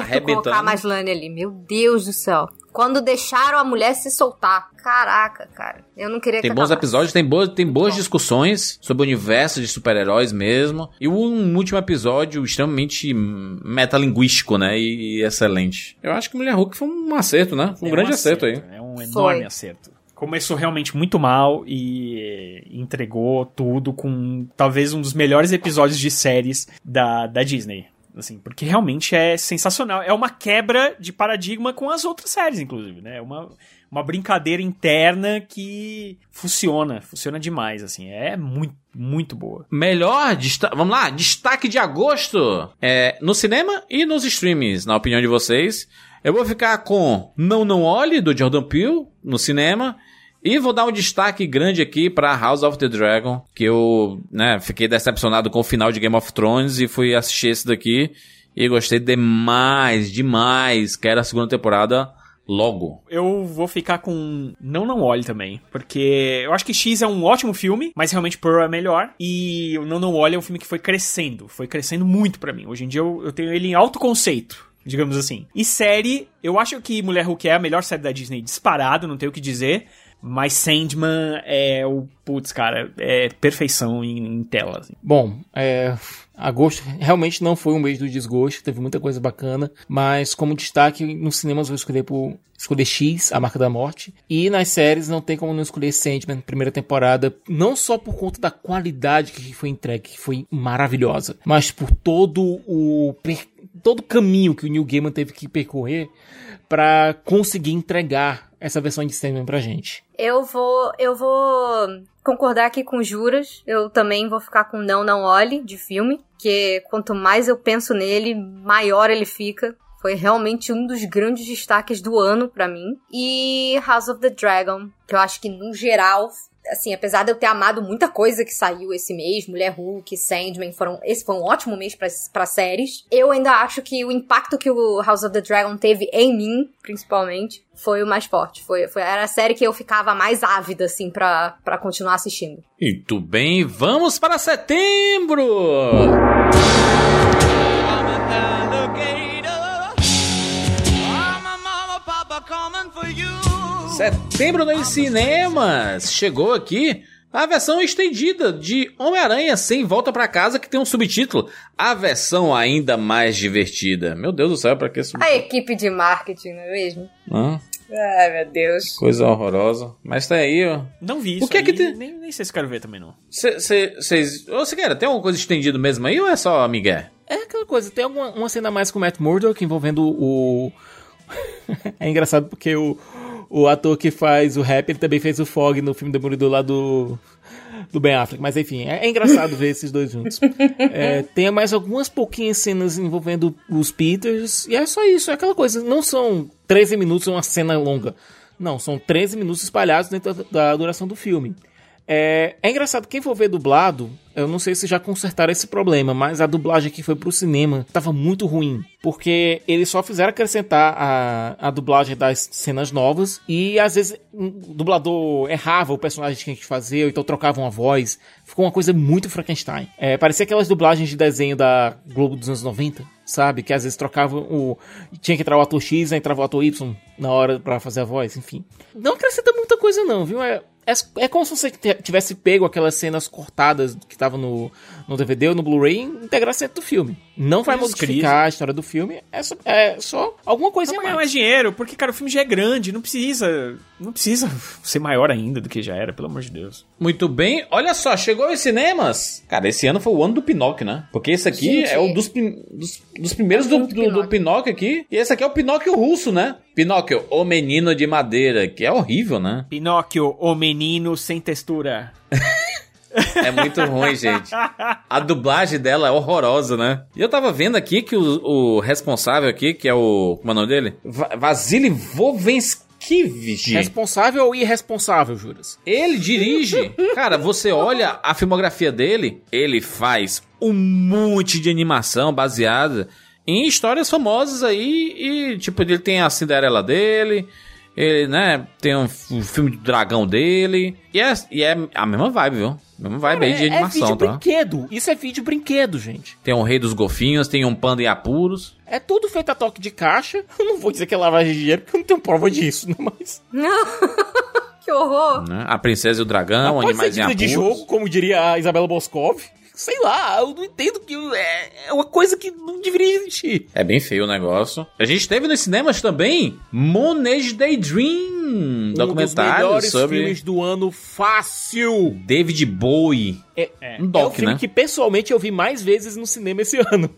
Arrebentando. colocar a Maslany ali. Meu Deus do céu. Quando deixaram a mulher se soltar. Caraca, cara. Eu não queria Tem que bons acabasse. episódios, tem, boas, tem boas discussões sobre o universo de super-heróis mesmo. E um último episódio extremamente metalinguístico, né? E, excelente. Eu acho que Mulher Hulk foi um acerto, né? Foi um, grande acerto, aí. É um Foi. enorme acerto. começou realmente muito mal e entregou tudo com talvez um dos melhores episódios de séries da, da Disney. Assim, porque realmente é sensacional. É uma quebra de paradigma com as outras séries, inclusive, né? É uma, uma brincadeira interna que funciona, funciona demais, assim. É muito, muito boa. Melhor, vamos lá, destaque de agosto é, no cinema e nos streamings, na opinião de vocês. Eu vou ficar com Não Não Olhe, do Jordan Peele, no cinema. E vou dar um destaque grande aqui pra House of the Dragon, que eu né, fiquei decepcionado com o final de Game of Thrones e fui assistir esse daqui. E gostei demais, demais. Quero a segunda temporada logo. Eu vou ficar com Não Não Olhe também, porque eu acho que X é um ótimo filme, mas realmente Pearl é melhor. E o Não Não Olhe é um filme que foi crescendo, foi crescendo muito pra mim. Hoje em dia eu, eu tenho ele em alto conceito. Digamos assim. E série, eu acho que Mulher Hulk é a melhor série da Disney disparado, não tenho o que dizer. Mas Sandman é o. Putz, cara, é perfeição em, em tela. assim. Bom, é, agosto realmente não foi um mês do desgosto, teve muita coisa bacana, mas como destaque, nos cinemas eu vou escolher por escolher X, A Marca da Morte, e nas séries não tem como não escolher Sandman, primeira temporada, não só por conta da qualidade que foi entregue, que foi maravilhosa, mas por todo o todo o caminho que o Neil Gaiman teve que percorrer para conseguir entregar essa versão de Sandman pra gente. Eu vou, eu vou concordar aqui com juras. Eu também vou ficar com Não Não Olhe de filme, que quanto mais eu penso nele, maior ele fica. Foi realmente um dos grandes destaques do ano pra mim. E House of the Dragon, que eu acho que no geral, assim, apesar de eu ter amado muita coisa que saiu esse mês, Mulher Hulk, Sandman, foram, esse foi um ótimo mês pra pra séries. Eu ainda acho que o impacto que o House of the Dragon teve em mim, principalmente, foi o mais forte. Foi, foi era a série que eu ficava mais ávida, assim, pra, pra continuar assistindo. Muito bem, vamos para setembro! Setembro nos cinemas! Chegou aqui a versão estendida de Homem-Aranha Sem Volta pra Casa, que tem um subtítulo. A versão ainda mais divertida. Meu Deus do céu, pra que A subtítulo? equipe de marketing, não é mesmo? Hã? Ai, meu Deus. Coisa horrorosa. Mas tá aí, ó. Não vi isso. O que é que aí, tem? Nem, nem sei se quero ver também, não. Vocês. Ô, Siqueira, tem alguma coisa estendida mesmo aí ou é só Miguel? É aquela coisa, tem alguma uma cena a mais com o Matt Murdock envolvendo o. é engraçado porque o, o ator que faz o rap, ele também fez o Fog no filme Demolidor lá do. Do Ben Affleck, mas enfim, é, é engraçado ver esses dois juntos. É, tem mais algumas pouquinhas cenas envolvendo os Peters, e é só isso, é aquela coisa. Não são 13 minutos uma cena longa. Não, são 13 minutos espalhados dentro da, da duração do filme. É, é engraçado, quem for ver dublado, eu não sei se já consertaram esse problema, mas a dublagem que foi pro cinema tava muito ruim. Porque eles só fizeram acrescentar a, a dublagem das cenas novas e às vezes o dublador errava o personagem que tinha que fazer, ou então trocava uma voz. Ficou uma coisa muito Frankenstein. É, parecia aquelas dublagens de desenho da Globo dos anos 90, sabe? Que às vezes trocavam o. Tinha que entrar o ator X, aí entrava o ator Y na hora pra fazer a voz, enfim. Não acrescenta muita coisa, não, viu? É, é, é como se você tivesse pego aquelas cenas cortadas que estavam no, no DVD ou no Blu-ray integrar dentro do filme. Não vai modificar a história do filme, é só, é só alguma coisinha Pra ganhar mais. mais dinheiro, porque, cara, o filme já é grande, não precisa. Não precisa ser maior ainda do que já era, pelo amor de Deus. Muito bem, olha só, chegou aos cinemas. Cara, esse ano foi o ano do Pinóquio, né? Porque esse aqui Gente. é um dos, dos, dos primeiros do, do, do Pinóquio aqui. E esse aqui é o Pinóquio russo, né? Pinóquio, o menino de madeira, que é horrível, né? Pinóquio, o menino sem textura. É muito ruim, gente. A dublagem dela é horrorosa, né? E eu tava vendo aqui que o, o responsável aqui, que é o. Como é o nome dele? Va Vasily Vovenskivich. Responsável ou irresponsável, Juras? Ele dirige. Cara, você olha a filmografia dele, ele faz um monte de animação baseada em histórias famosas aí e tipo, ele tem a Cinderela dele, ele, né, tem um, o filme do dragão dele, e é, e é a mesma vibe, viu? Mesma vibe aí de é, é animação, vídeo tá? brinquedo. Isso é vídeo brinquedo, gente. Tem o Rei dos Golfinhos, tem um Panda em Apuros. É tudo feito a toque de caixa. Eu não vou dizer que é lavagem de dinheiro, porque eu não tenho prova disso, né? Mas. que horror! Né? A Princesa e o Dragão, Mas pode ser Animais em Apuros. de jogo, como diria a Isabela Boscov. Sei lá, eu não entendo que é, é uma coisa que não deveria existir. É bem feio o negócio. A gente teve nos cinemas também Moonage Daydream, Um dos documentário melhores sobre filmes do ano fácil. David Bowie. É, Um é doc, o filme né? que pessoalmente eu vi mais vezes no cinema esse ano.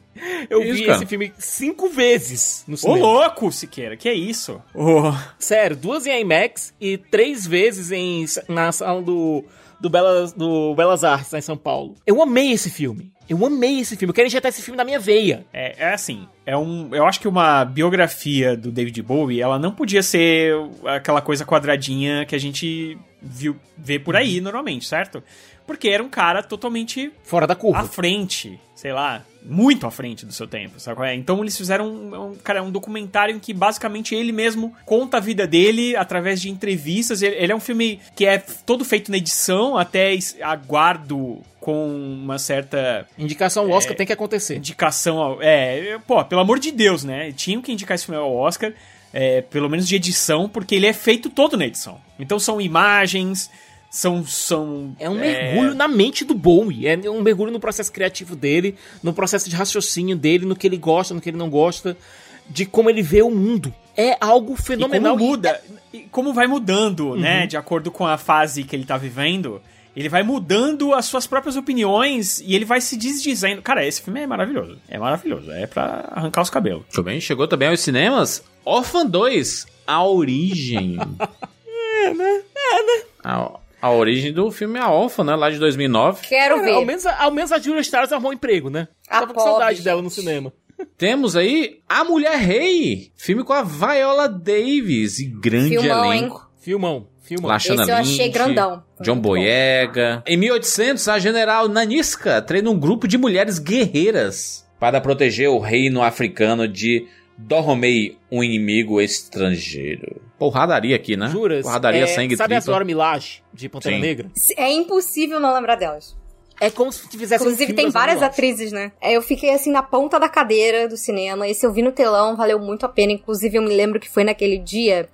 Eu Isso, vi cara. esse filme cinco vezes no Ô, cinema. louco, Siqueira, que é isso? Ô, Sério, duas em IMAX e três vezes em, na sala do, do, Belas, do Belas Artes, lá em São Paulo. Eu amei esse filme. Eu amei esse filme. Eu quero injetar esse filme na minha veia. É, é assim, é um, eu acho que uma biografia do David Bowie, ela não podia ser aquela coisa quadradinha que a gente viu, vê por aí normalmente, certo? Porque era um cara totalmente Fora da curva. à frente, sei lá, muito à frente do seu tempo, sabe é? Então eles fizeram um, um, cara, um documentário em que basicamente ele mesmo conta a vida dele através de entrevistas. Ele, ele é um filme que é todo feito na edição, até aguardo com uma certa Indicação ao Oscar É, tem que acontecer. indicação ao. É, pô, pelo amor de Deus, né? Tinham que indicar esse filme ao Oscar, é, pelo menos de edição, porque ele é feito todo na edição. Então são imagens, são. são É um mergulho na mente do Bowie. É um mergulho no processo criativo dele, no processo de raciocínio dele, no que ele gosta, no que ele não gosta, de como ele vê o mundo. É algo E fenomenal. como muda, e como vai mudando, né? Uhum. De acordo com a fase que ele tá vivendo. Ele vai mudando as suas próprias opiniões e ele vai se desdizendo. Cara, esse filme é maravilhoso. É maravilhoso. É pra arrancar os cabelos. Muito bem, chegou também aos cinemas Orphan 2, A Origem. É, né? É, né? A, a origem do filme A Orphan, né? Lá de 2009. Quero É, ver. ao, menos, ao menos a Julia Stiles arrumou um emprego, né? A Tava com pobre, saudade gente. dela no cinema. Temos aí A Mulher Rei, filme com a Viola Davis e grande Filmão, hein? elenco. Filmão, filmão. Lashana Esse eu achei Lynch, grandão. Foi John muito bom. Boyega. Em 1800, a general Naniska treina um grupo de mulheres guerreiras para proteger o reino africano de Doromei, um inimigo estrangeiro. Porradaria aqui, né? Juras? Porradaria, é, sangue, Sabe a tripa. Zora Milage, de Pantera Sim. Negra? É impossível não lembrar delas. É como se fizesse um Inclusive, filme tem várias atrizes, né? É, Eu fiquei assim na ponta da cadeira do cinema. Esse eu vi no telão, valeu muito a pena. Inclusive, eu me lembro que foi naquele dia.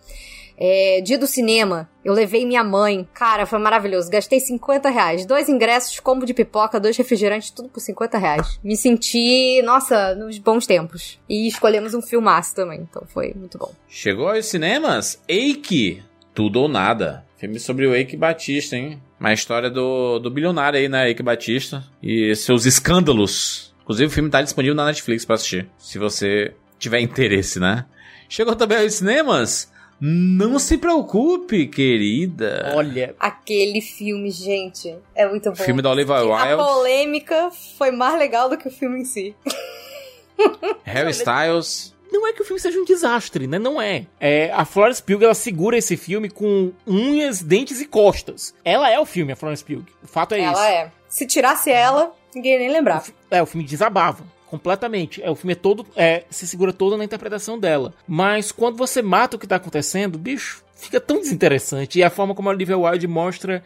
É, dia do cinema, eu levei minha mãe. Cara, foi maravilhoso. Gastei 50 reais. Dois ingressos, combo de pipoca, dois refrigerantes, tudo por 50 reais. Me senti, nossa, nos bons tempos. E escolhemos um filmaço também, então foi muito bom. Chegou aos cinemas Eike, Tudo ou Nada. Filme sobre o Eike Batista, hein? Uma história do, do bilionário aí, né? Eike Batista. E seus escândalos. Inclusive, o filme tá disponível na Netflix pra assistir. Se você tiver interesse, né? Chegou também aos cinemas. Não se preocupe, querida. Olha, Aquele filme, gente, é muito bom. Filme da Olivia A Wilde. polêmica foi mais legal do que o filme em si. Harry Styles. não é que o filme seja um desastre, né? Não é. é a Florence Pugh, ela segura esse filme com unhas, dentes e costas. Ela é o filme, a Florence Pugh. O fato é ela esse. é. Se tirasse ela, ninguém ia nem lembrava. É, o filme desabava. Completamente. É, o filme é todo. É, se segura todo na interpretação dela. Mas quando você mata o que tá acontecendo, bicho, fica tão desinteressante. E a forma como a Olivia Wilde mostra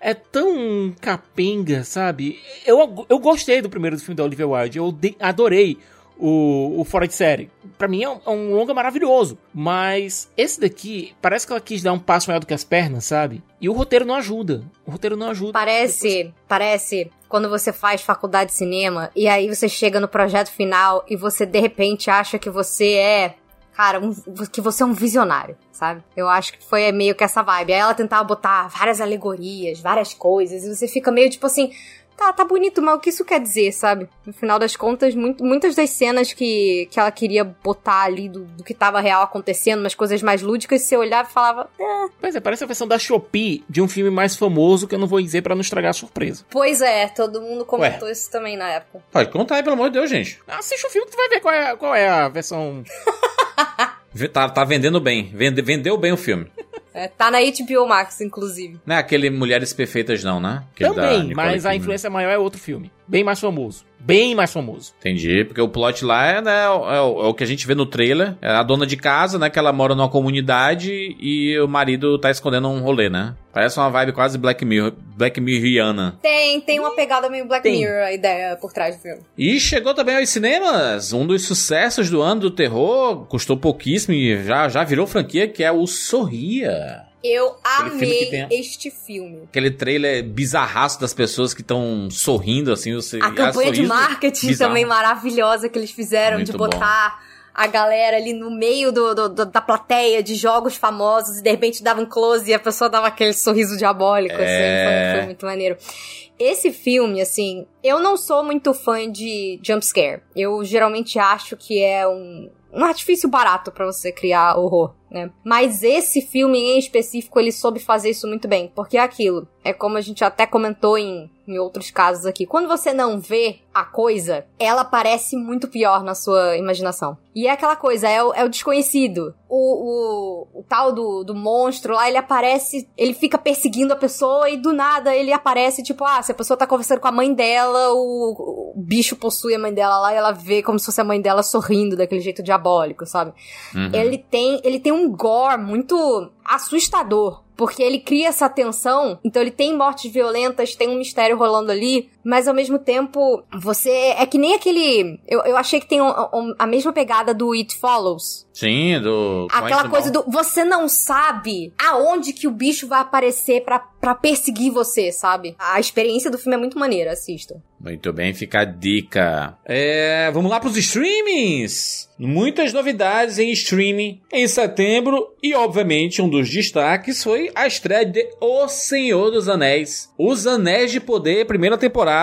é tão capenga, sabe? Eu, eu gostei do primeiro filme da Olivia Wilde. Eu adorei o, o Fora de Série. Pra mim é um, é um longa maravilhoso. Mas esse daqui, parece que ela quis dar um passo maior do que as pernas, sabe? E o roteiro não ajuda. O roteiro não ajuda. Parece, parece quando você faz faculdade de cinema e aí você chega no projeto final e você de repente acha que você é, cara, um- que você é um visionário, sabe? Eu acho que foi meio que essa vibe. Aí ela tentava botar várias alegorias, várias coisas e você fica meio tipo assim, tá, tá bonito, mas o que isso quer dizer, sabe? No final das contas, muito- muitas das cenas que, que ela queria botar ali do, do que tava real acontecendo, umas coisas mais lúdicas, você olhava e falava, "É, Pois é, parece a versão da Shopee de um filme mais famoso que eu não vou dizer pra não estragar a surpresa. pois é, todo mundo comentou isso também na época. Pode contar aí, pelo amor de Deus, gente. Assiste o filme que tu vai ver qual é, qual é a versão. Tá, tá vendendo bem. Vende- vendeu bem o filme. É, tá na HBO Max, inclusive. Não é aquele Mulheres Perfeitas, não, né? Aquele Também, mas a influência maior é outro filme. Bem mais famoso. Bem mais famoso. Entendi, porque o plot lá é, né, é o, é o- é o que a gente vê no trailer. É a dona de casa, né, que ela mora numa comunidade e o marido tá escondendo um rolê, né? Parece uma vibe quase Black Mirror, Black Mirroriana. Tem, tem uma pegada meio Black Tem. Mirror, a ideia por trás do filme. E chegou também aos cinemas, um dos sucessos do ano do terror, custou pouquíssimo e já, já virou franquia, que é o Sorria. Eu Aquele filme amei tem este filme. Aquele trailer bizarraço das pessoas que estão sorrindo, assim. Você, A campanha de marketing bizarro. também maravilhosa que eles fizeram de Muito bom. botar a galera ali no meio do, do- do- da plateia de jogos famosos e de repente dava um close e a pessoa dava aquele sorriso diabólico, É. assim, foi, foi muito maneiro. Esse filme, assim, eu não sou muito fã de jumpscare. Eu geralmente acho que é um, um artifício barato pra você criar horror, né? Mas esse filme em específico, ele soube fazer isso muito bem, porque é aquilo. É como a gente até comentou em, em outros casos aqui. Quando você não vê a coisa, ela parece muito pior na sua imaginação. E é aquela coisa, é o, é o desconhecido. O, o, o tal do, do monstro lá, ele aparece, ele fica perseguindo a pessoa e do nada ele aparece, tipo, ah, se a pessoa tá conversando com a mãe dela, o, o bicho possui a mãe dela lá e ela vê como se fosse a mãe dela sorrindo daquele jeito diabólico, sabe? Uhum. Ele tem, ele tem um gore muito assustador. Porque ele cria essa tensão, então ele tem mortes violentas, tem um mistério rolando ali, mas ao mesmo tempo, você. É que nem aquele. Eu, eu achei que tem um- um- a mesma pegada do It Follows. Sim, do. Aquela coisa do. Você não sabe aonde que o bicho vai aparecer pra, pra perseguir você, sabe? A experiência do filme é muito maneira, assistam. Muito bem, fica a dica. É, vamos lá pros streamings. Muitas novidades em streaming em setembro e, obviamente, um dos destaques foi a estreia de O Senhor dos Anéis. Os Anéis de Poder, primeira temporada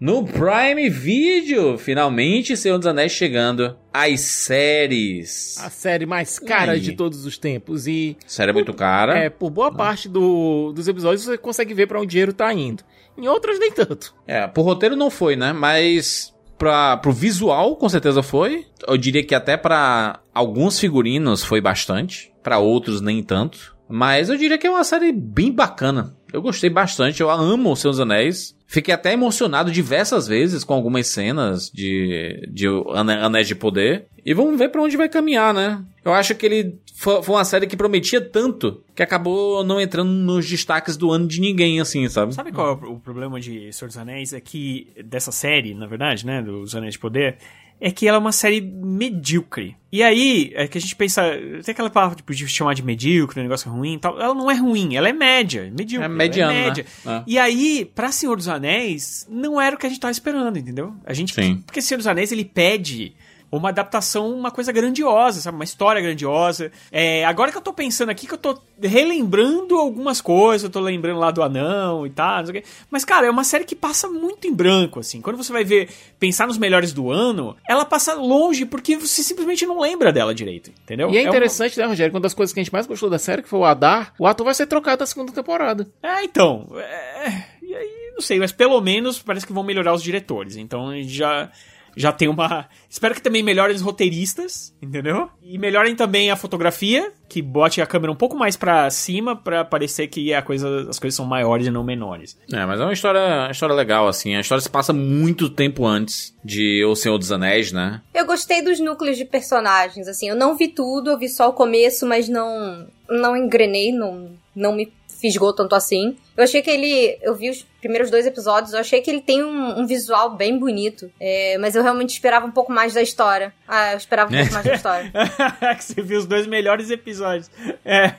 no Prime Video. Finalmente, Senhor dos Anéis chegando às séries. A série mais cara aí? de todos os tempos. E. Série é muito cara. É, por boa parte do- dos episódios você consegue ver pra onde o dinheiro tá indo. Em outras, nem tanto. É, pro roteiro não foi, né? Mas pra, pro visual, com certeza foi. Eu diria que até pra alguns figurinos foi bastante. Pra outros, nem tanto. Mas eu diria que é uma série bem bacana. Eu gostei bastante. Eu amo Os Seus Anéis. Fiquei até emocionado diversas vezes com algumas cenas de, de Anéis de Poder. E vamos ver pra onde vai caminhar, né? Eu acho que ele foi, uma série que prometia tanto que acabou não entrando nos destaques do ano de ninguém, assim, sabe? Sabe qual é o o problema de Senhor dos Anéis? É que, dessa série, na verdade, né, dos Anéis de Poder, é que ela é uma série medíocre. E aí, é que a gente pensa, tem aquela palavra tipo, de chamar de medíocre, um negócio ruim e tal. Ela não é ruim, ela é média, medíocre. É mediana, né? média. É. E aí, pra Senhor dos Anéis, não era o que a gente tava esperando, entendeu? A gente, Sim. porque Senhor dos Anéis, ele pede uma adaptação, uma coisa grandiosa, sabe? Uma história grandiosa. É, agora que eu tô pensando aqui, que eu tô relembrando algumas coisas, eu tô lembrando lá do Anão e tal, não sei o quê. Mas, cara, é uma série que passa muito em branco, assim. Quando você vai ver, pensar nos melhores do ano, ela passa longe porque você simplesmente não lembra dela direito, entendeu? E é uma- interessante, né, Rogério? Uma das coisas que a gente mais gostou da série, que foi o Adar, o ator vai ser trocado da segunda temporada. É, então. é, e aí, não sei, mas pelo menos parece que vão melhorar os diretores. Então já. Já tem uma. Espero que também melhorem os roteiristas, entendeu? E melhorem também a fotografia, que bote a câmera um pouco mais pra cima, pra parecer que a coisa, as coisas são maiores e não menores. É, mas é uma história, uma história legal, assim. A história se passa muito tempo antes de O Senhor dos Anéis, né? Eu gostei dos núcleos de personagens, assim. Eu não vi tudo, eu vi só o começo, mas não não engrenei, não, não me fisgou tanto assim. Eu achei que ele. Eu vi os primeiros dois episódios, eu achei que ele tem um, um visual bem bonito. é, mas eu realmente esperava um pouco mais da história. Ah, eu esperava um pouco mais da história. que você viu os dois melhores episódios. É.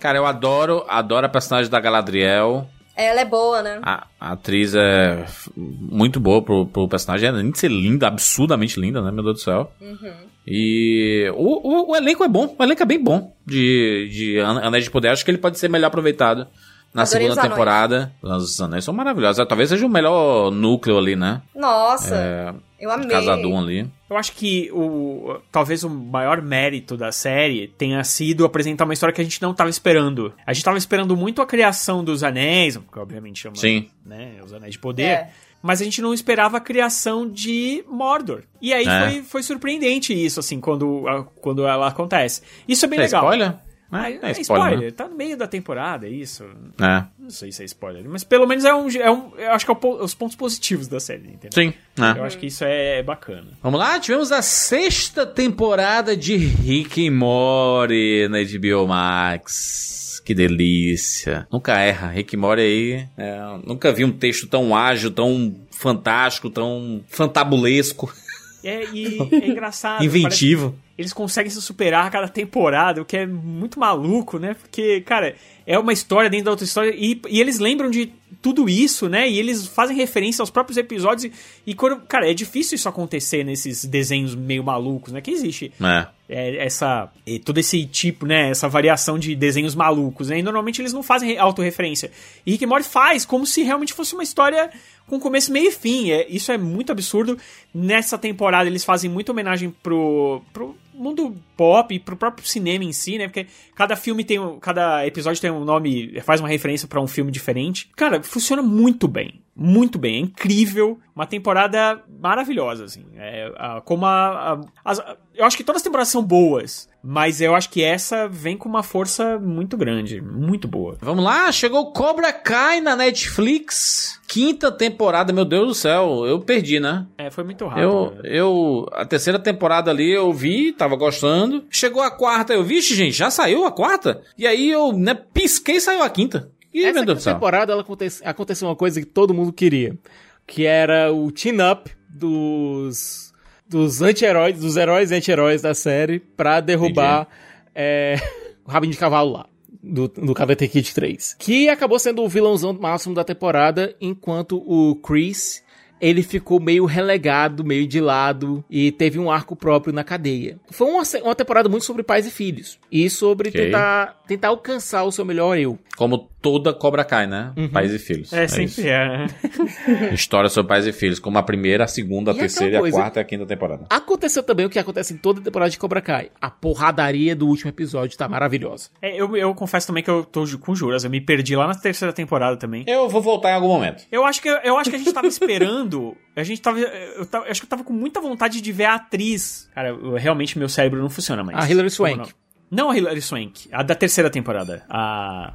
Cara, eu adoro, adoro a personagem da Galadriel. Ela é boa, né? A, a atriz é muito boa pro, pro personagem. Além de ser linda, absurdamente linda, né? Meu Deus do céu. Uhum. E o, o, o elenco é bom. O elenco é bem bom de, de An- Anéis de Poder. Acho que ele pode ser melhor aproveitado na Adorei segunda os temporada. Os anéis são maravilhosos. É, Talvez seja o melhor núcleo ali, né? Nossa, É, eu amei. Casadum ali. Eu acho que o talvez o maior mérito da série tenha sido apresentar uma história que a gente não estava esperando. A gente estava esperando muito a criação dos anéis, que obviamente chama Sim. né, os anéis de poder. É. Mas a gente não esperava a criação de Mordor. E aí É. foi, foi surpreendente isso, assim, quando, quando ela acontece. Isso é bem É legal. spoiler? Ah, É, é, spoiler, spoiler. né? Tá no meio da temporada, é isso. É. Não sei se é spoiler. Mas pelo menos é um. É um eu acho que é o os pontos positivos da série, entendeu? Sim. é. Eu acho que isso é bacana. Vamos lá, tivemos a sexta temporada de Rick e Morty na HBO Max. Que delícia. Nunca erra. Rick Morty aí. é, nunca vi um texto tão ágil, tão fantástico, tão fantabulesco, É, e é engraçado. inventivo. Eles conseguem se superar a cada temporada, o que é muito maluco, né? Porque, cara, é uma história dentro da outra história e, e eles lembram de tudo isso, né? E eles fazem referência aos próprios episódios e, e quando, cara, é difícil isso acontecer nesses desenhos meio malucos, né? Que existe É. é, essa todo esse tipo, né, essa variação de desenhos malucos, né? E normalmente eles não fazem re- autorreferência. E Rick Morty faz como se realmente fosse uma história com começo, meio e fim. É, isso é muito absurdo. Nessa temporada eles fazem muita homenagem pro, pro mundo pop e pro próprio cinema em si, né? Porque cada filme tem, um- cada episódio tem um nome, faz uma referência pra um filme diferente. Cara, funciona muito bem. Muito bem, é incrível. Uma temporada maravilhosa, assim. É, a- como a, a- as- eu acho que todas as temporadas são boas, mas eu acho que essa vem com uma força muito grande, muito boa. Vamos lá, chegou Cobra Kai na Netflix. Quinta temporada, meu Deus do céu, eu perdi, né? É, foi muito rápido. Eu, eu, a terceira temporada ali eu vi, tava gostando. Chegou a quarta, eu vi, gente, já saiu a quarta? E aí eu, né, pisquei e saiu a quinta. E Essa temporada ela aconte- aconteceu uma coisa que todo mundo queria, que era o team-up dos dos anti-heróis, dos heróis e anti-heróis da série pra derrubar é, o Rabinho de Cavalo lá. Do, do Karate Kid 3. Que acabou sendo o vilãozão máximo da temporada, enquanto o Chris, ele ficou meio relegado, meio de lado, e teve um arco próprio na cadeia. Foi uma, uma temporada muito sobre pais e filhos. E sobre Ok. tentar, tentar alcançar o seu melhor eu. Como toda Cobra Kai, né? Uhum. Pais e filhos. É, isso. sempre é, né? História sobre pais e filhos, como a primeira, a segunda, a E terceira, a quarta e a quinta temporada. Aconteceu também o que acontece em toda temporada de Cobra Kai. A porradaria do último episódio tá maravilhosa. É, eu, eu confesso também que eu tô com juras, eu me perdi lá na terceira temporada também. Eu vou voltar em algum momento. Eu acho que, eu acho que a gente tava esperando. A gente tava. Eu, tava- eu acho que eu tava com muita vontade de ver a atriz. Cara, eu- realmente meu cérebro não funciona mais. A Hilary Swank. Não, não a Hilary Swank. A da terceira temporada. A.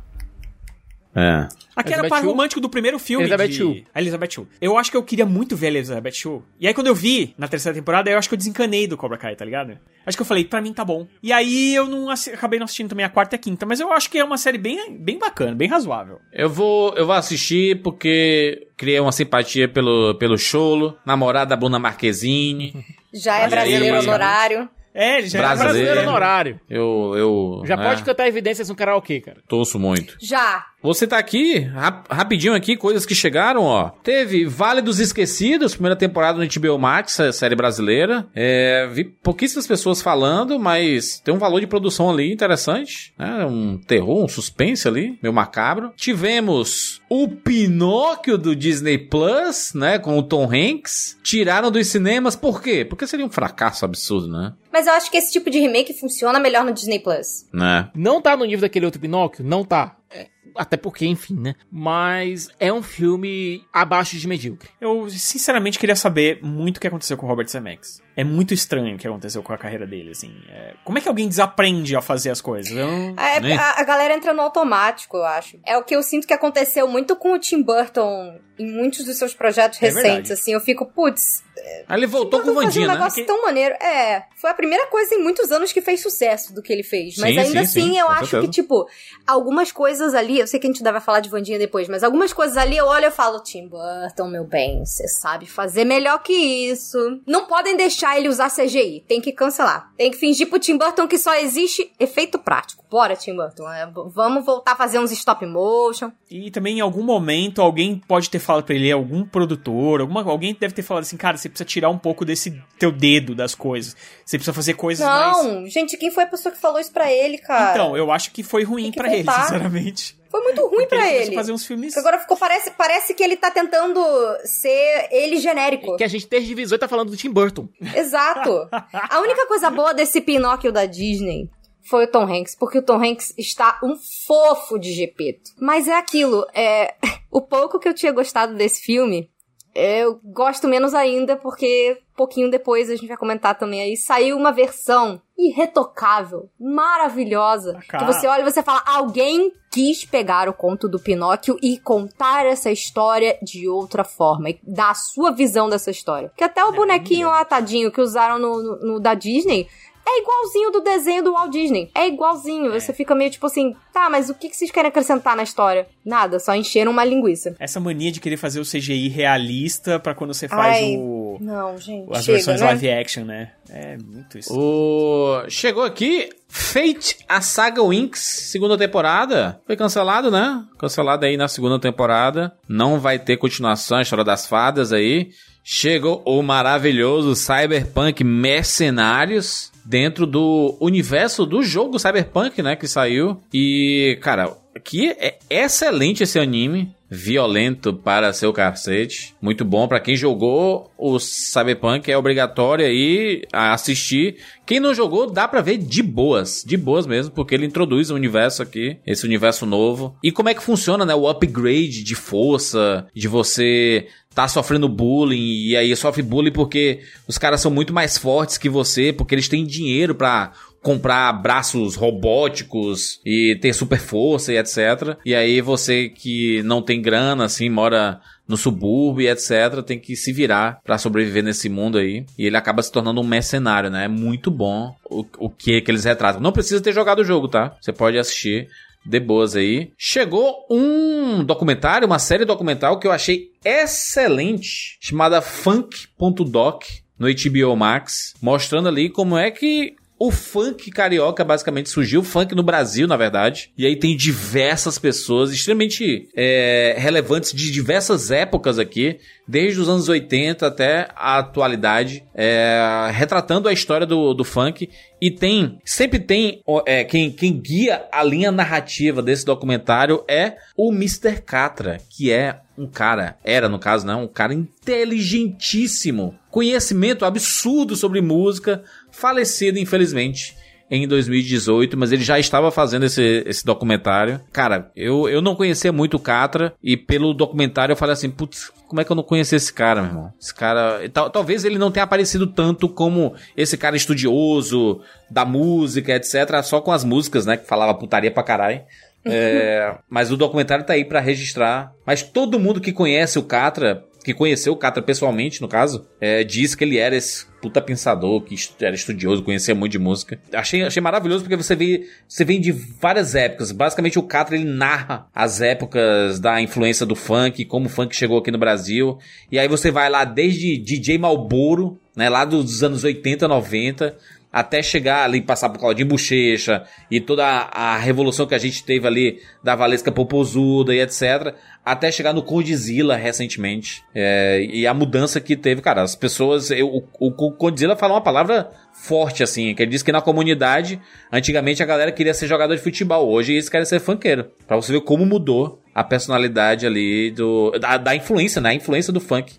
É. A que era par romântico do primeiro filme. Elizabeth de... A Elizabeth Shue. Eu acho que eu queria muito ver a Elizabeth Shue. E aí quando eu vi na terceira temporada, eu acho que eu desencanei do Cobra Kai, tá ligado? Acho que eu falei, pra mim tá bom. E aí eu não assi- acabei não assistindo também a quarta e a quinta, mas eu acho que é uma série bem, bem bacana, bem razoável. Eu vou, eu vou assistir porque criei uma simpatia pelo, pelo Cholo, namorada da Bruna Marquezine. Já é brasileiro honorário. É, ele já Brasileiro. Brasileiro honorário. Eu, eu Já né, pode cantar evidências no karaokê, cara. torço muito. Já. Vou citar aqui, rap- rapidinho aqui, coisas que chegaram, ó. Teve Vale dos Esquecidos, primeira temporada no HBO Max, a série brasileira. É, vi pouquíssimas pessoas falando, mas tem um valor de produção ali interessante, né? Um terror, um suspense ali, meio macabro. Tivemos o Pinóquio do Disney Plus, né? Com o Tom Hanks. Tiraram dos cinemas, por quê? Porque seria um fracasso absurdo, né? Mas eu acho que esse tipo de remake funciona melhor no Disney Plus. Né? Não tá no nível daquele outro Pinóquio? Não tá. É, até porque, enfim, né? Mas é um filme abaixo de medíocre. Eu sinceramente queria saber muito o que aconteceu com Robert Zemeckis. É muito estranho o que aconteceu com a carreira dele, assim. É, Como é que alguém desaprende a fazer as coisas? Não- É, Né? a, a galera entra no automático, eu acho. É o que eu sinto que aconteceu muito com o Tim Burton em muitos dos seus projetos É recentes, verdade. assim. Eu fico, putz, Aí ele voltou com fazia Vandinha, um né? negócio tão maneiro. É, foi a primeira coisa em muitos anos que fez sucesso do que ele fez. Mas Sim, ainda sim, assim, sim, eu acho certeza. que, tipo, algumas coisas ali, eu sei que a gente deve falar de Vandinha depois, mas algumas coisas ali eu olho e falo, Tim Burton, meu bem, você sabe fazer melhor que isso. Não podem deixar ele usar CGI, tem que cancelar. Tem que fingir pro Tim Burton que só existe efeito prático. Bora, Tim Burton, é, vamos voltar a fazer uns stop motion. E também em algum momento alguém pode ter falado pra ele, algum produtor, alguma, alguém deve ter falado assim, cara, você precisa tirar um pouco desse teu dedo das coisas. Você precisa fazer coisas mais. Não, gente, quem foi a pessoa que falou isso pra ele, cara? Então, eu acho que foi ruim pra ele, sinceramente. Foi muito ruim Porque pra ele fazer uns filmes. Agora ficou, parece, parece que ele tá tentando ser ele genérico. Que a gente desde 18 tá falando do Tim Burton. Exato. A única coisa boa desse Pinóquio da Disney foi o Tom Hanks, porque o Tom Hanks está um fofo de Gepeto. Mas é aquilo, é... o pouco que eu tinha gostado desse filme, eu gosto menos ainda, porque pouquinho depois a gente vai comentar também aí, saiu uma versão irretocável, maravilhosa, cara. que você olha e você fala, alguém quis pegar o conto do Pinóquio e contar essa história de outra forma, e dar a sua visão dessa história. Que até o bonequinho lá, tadinho, que usaram no, no- no da Disney, é igualzinho do desenho do Walt Disney. É igualzinho. Você fica meio tipo assim, tá, mas o que, vocês querem acrescentar na história? Nada, só encheram uma linguiça. Essa mania de querer fazer o CGI realista pra quando você faz Ai, o. Não, gente. As chega, versões né? live action, né? É muito isso. O... Chegou aqui Fate, a saga Winx, segunda temporada. Foi cancelado, né? Cancelado aí na segunda temporada. Não vai ter continuação, a história das fadas aí. Chegou o maravilhoso Cyberpunk Mercenários dentro do universo do jogo Cyberpunk, né? Que saiu. E, cara, aqui é excelente esse anime. Violento para seu cacete. Muito bom para quem jogou o Cyberpunk. É obrigatório aí assistir. Quem não jogou, dá pra ver de boas. De boas mesmo, porque ele introduz o universo aqui. Esse universo novo. E como é que funciona, né? O upgrade de força. De você tá sofrendo bullying. E aí sofre bullying porque os caras são muito mais fortes que você. Porque eles têm dinheiro pra comprar braços robóticos e ter super força e etc. E aí você que não tem grana, assim, mora no subúrbio etc, tem que se virar pra sobreviver nesse mundo aí. E ele acaba se tornando um mercenário, né? É muito bom o, o que que eles retratam. Não precisa ter jogado o jogo, tá? Você pode assistir de boas aí. Chegou um documentário, uma série documental que eu achei excelente, chamada Funk.doc no HBO Max, mostrando ali como é que o funk carioca basicamente surgiu, o funk no Brasil, na verdade. E aí tem diversas pessoas extremamente é, relevantes de diversas épocas aqui, desde os anos 80 até a atualidade, é, retratando a história do, do funk. E tem, sempre tem, é, quem, quem guia a linha narrativa desse documentário é o Mr. Catra, que é um cara, era no caso, né? Um cara inteligentíssimo, conhecimento absurdo sobre música, falecido infelizmente em 2018, mas ele já estava fazendo esse, esse documentário. Cara, eu, eu não conhecia muito o Catra e pelo documentário eu falei assim, putz, como é que eu não conhecia esse cara, meu irmão? Esse cara, tal, talvez ele não tenha aparecido tanto como esse cara estudioso da música, etc, só com as músicas, né, que falava putaria pra caralho. É, mas o documentário tá aí pra registrar. Mas todo mundo que conhece o Catra, que conheceu o Catra pessoalmente, no caso, é, diz que ele era esse puta pensador, que era estudioso, conhecia muito de música. Achei, achei maravilhoso porque você vê, você vem de várias épocas. Basicamente o Catra ele narra as épocas da influência do funk, como o funk chegou aqui no Brasil. E aí você vai lá desde DJ Malboro, né, lá dos anos 80, 90, até chegar ali, passar por Claudinho Bochecha e toda a, a revolução que a gente teve ali da Valesca Popozuda e etc. Até chegar no Condzilla recentemente. É, e a mudança que teve, cara, as pessoas. eu- o, Condzilla fala uma palavra forte, assim, que ele diz que na comunidade, antigamente a galera queria ser jogador de futebol, hoje eles querem ser funkeiro. Pra você ver como mudou a personalidade ali do. da, da influência, né? A influência do funk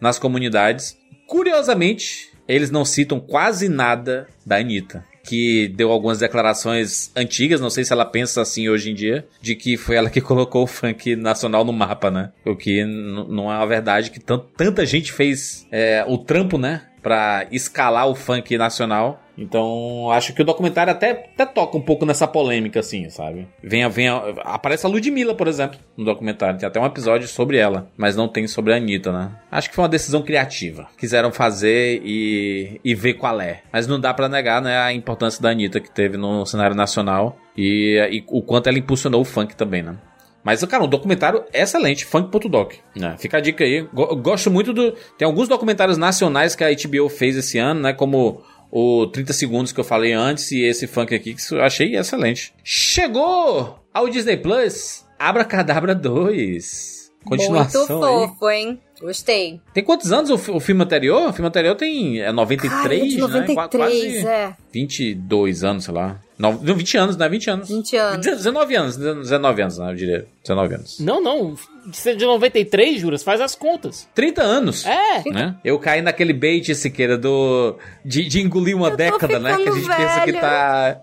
nas comunidades. Curiosamente, eles não citam quase nada da Anitta. Que deu algumas declarações antigas, não sei se ela pensa assim hoje em dia, de que foi ela que colocou o funk nacional no mapa, né? O que não é uma verdade, que tant- tanta gente fez é, o trampo, né? Pra escalar o funk nacional. Então, acho que o documentário até, até toca um pouco nessa polêmica, assim, sabe? Vem, vem, aparece a Ludmilla, por exemplo, no documentário. Tem até um episódio sobre ela, mas não tem sobre a Anitta, né? Acho que foi uma decisão criativa. Quiseram fazer e, e ver qual é. Mas não dá pra negar, né, a importância da Anitta que teve no cenário nacional e, e o quanto ela impulsionou o funk também, né? Mas, cara, um documentário excelente, funk.doc. Né? Fica a dica aí. Go- gosto muito do. Tem alguns documentários nacionais que a HBO fez esse ano, né? Como o 30 Segundos que eu falei antes e esse funk aqui que eu achei excelente. Chegou ao Disney Plus Abracadabra 2. Continuação Muito aí. fofo, hein? Gostei. Tem quantos anos o, o filme anterior? O filme anterior tem é 93, Ai, é de né? 93, Qua- Quase é. 22 anos, sei lá. Não, não, 20 anos, né? 20 anos. 20 anos. 19 anos, 19 anos, né? Eu diria. 19 anos. Não, não. De ser de 93, Juras, faz as contas. 30 anos. É. Né? Eu caí naquele bait, Siqueira, do. De, de engolir uma década, né? Que a gente ficando pensa que velho. tá.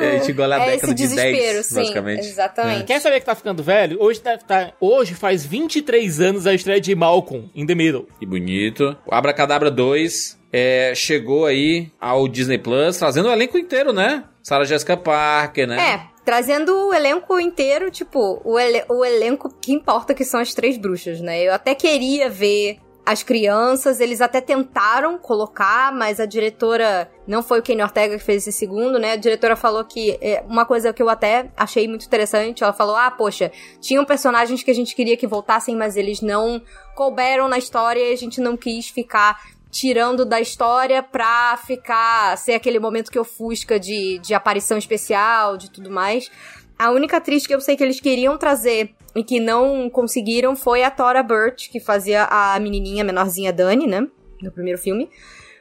É, A gente engole a É década de desespero, 10, sim. basicamente. Exatamente. Quer saber que tá ficando velho? Hoje, tá, tá- hoje faz 23 anos a estreia de Malcolm in the Middle. Que bonito. O Abracadabra 2 é, chegou aí ao Disney Plus, trazendo o elenco inteiro, né? Sarah Jessica Parker, né? É, trazendo o elenco inteiro, tipo, o, ele- o elenco que importa que são as três bruxas, né? Eu até queria ver as crianças. Eles até tentaram colocar, mas a diretora. Não foi o Kenny Ortega que fez esse segundo, né? A diretora falou que. é, uma coisa que eu até achei muito interessante. Ela falou: ah, poxa, tinham personagens que a gente queria que voltassem, mas eles não couberam na história e a gente não quis ficar tirando da história pra ficar ser aquele momento que ofusca de, de aparição especial, de tudo mais. A única atriz que eu sei que eles queriam trazer e que não conseguiram foi a Tora Burt, que fazia a menininha menorzinha Dani, né? No primeiro filme.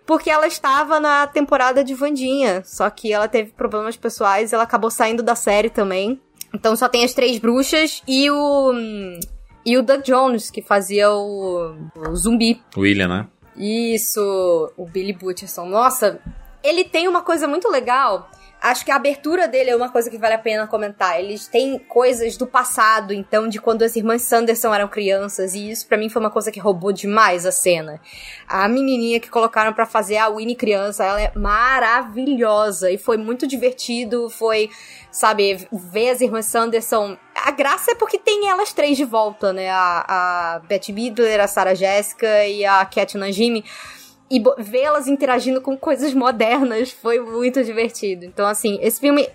Porque ela estava na temporada de Vandinha, só que ela teve problemas pessoais, ela acabou saindo da série também. Então só tem as três bruxas e o. E o Doug Jones, que fazia o, o zumbi. William, né? Isso, o Billy Butcherson. Nossa, ele tem uma coisa muito legal. Acho que a abertura dele é uma coisa que vale a pena comentar. Eles têm coisas do passado, então, de quando as irmãs Sanderson eram crianças, e isso pra mim foi uma coisa que roubou demais a cena. A menininha que colocaram pra fazer a Winnie criança, ela é maravilhosa e foi muito divertido, foi, sabe, ver as irmãs Sanderson. A graça é porque tem elas três de volta, né? A, a Betty Midler, a Sarah Jessica e a Cat Najimy e vê-las interagindo com coisas modernas foi muito divertido. Então, assim, esse filme,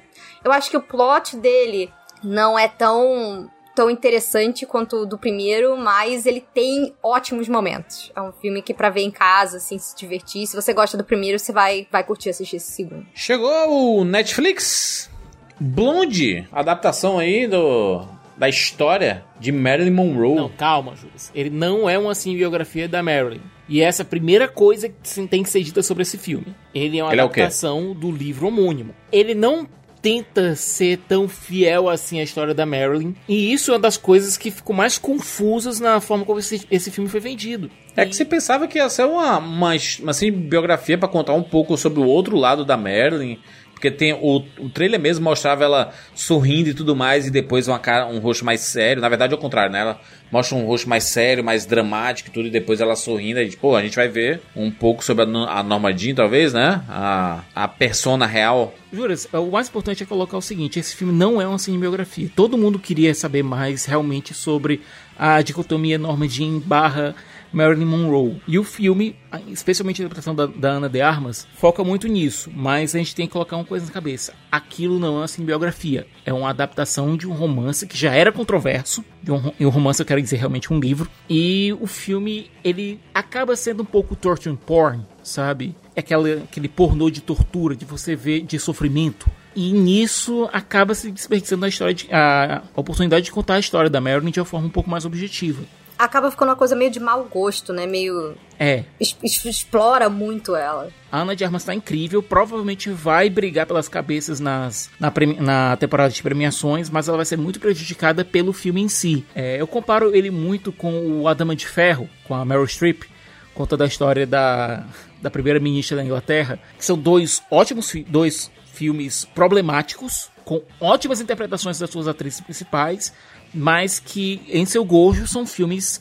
eu acho que o plot dele não é tão tão interessante quanto o do primeiro, mas ele tem ótimos momentos. É um filme que pra ver em casa, assim, se divertir. Se você gosta do primeiro, você vai vai curtir assistir esse segundo. Chegou o Netflix Blonde, adaptação aí do da história de Marilyn Monroe. Não, calma, Júlio. Ele não é uma assim, biografia da Marilyn. E essa é a primeira coisa que tem que ser dita sobre esse filme. Ele é uma Ele é adaptação do livro homônimo. Ele não tenta ser tão fiel assim à história da Marilyn. E isso é uma das coisas que ficou mais confusas na forma como esse, esse filme foi vendido. É que você pensava que ia ser uma, uma, uma, assim, biografia pra contar um pouco sobre o outro lado da Marilyn. Porque tem o, o trailer mesmo mostrava ela sorrindo e tudo mais, e depois uma cara, um rosto mais sério. Na verdade, é o contrário, né? Ela mostra um rosto mais sério, mais dramático e tudo, e depois ela sorrindo. E, pô, a gente vai ver um pouco sobre a, a Norma Jean, talvez, né? A, a persona real. Juras, o mais importante é colocar o seguinte: esse filme não é uma cinebiografia. Todo mundo queria saber mais realmente sobre a dicotomia Norma Jean barra Marilyn Monroe. E o filme, especialmente a interpretação da, da Ana de Armas, foca muito nisso. Mas a gente tem que colocar uma coisa na cabeça: aquilo não é uma cinebiografia. É uma adaptação de um romance que já era controverso. De um, e um romance, eu quero dizer realmente um livro. E o filme, ele acaba sendo um pouco torture porn, sabe? É aquela, aquele pornô de tortura, de você ver de sofrimento. E nisso acaba se desperdiçando a história de, a, a oportunidade de contar a história da Marilyn de uma forma um pouco mais objetiva. Acaba ficando uma coisa meio de mau gosto, né? Meio. É, es- explora muito ela. a Ana de Armas tá incrível, provavelmente vai brigar pelas cabeças nas, na, na temporada de premiações, mas ela vai ser muito prejudicada pelo filme em si. É, eu comparo ele muito com o Adama de Ferro, com a Meryl Streep, conta da história da, da primeira ministra da Inglaterra, que são dois ótimos fi- dois filmes problemáticos, com ótimas interpretações das suas atrizes principais, mas que em seu gojo são filmes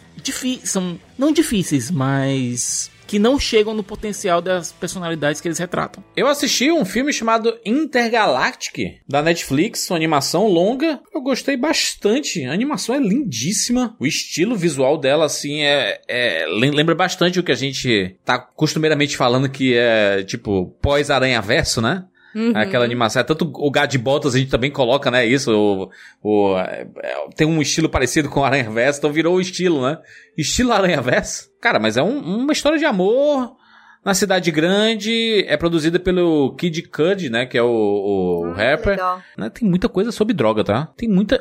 são não difíceis, mas que não chegam no potencial das personalidades que eles retratam. Eu assisti um filme chamado Intergalactic, da Netflix, uma animação longa. Eu gostei bastante. A animação é lindíssima. O estilo visual dela, assim, é, é- lem- lembra bastante o que a gente tá costumeiramente falando que é, tipo, pós-aranha-verso, né? Uhum. Aquela animação. É tanto o Gato de Botas a gente também coloca, né? Isso. O, o- é, é, tem um estilo parecido com o Aranha Verso, então virou o estilo, né? Estilo Aranha Verso. Cara, mas é um- uma história de amor na cidade grande. É produzida pelo Kid Cudi, né? Que é o, o rapper. legal. Né, Tem muita coisa sobre droga, tá? Tem muita.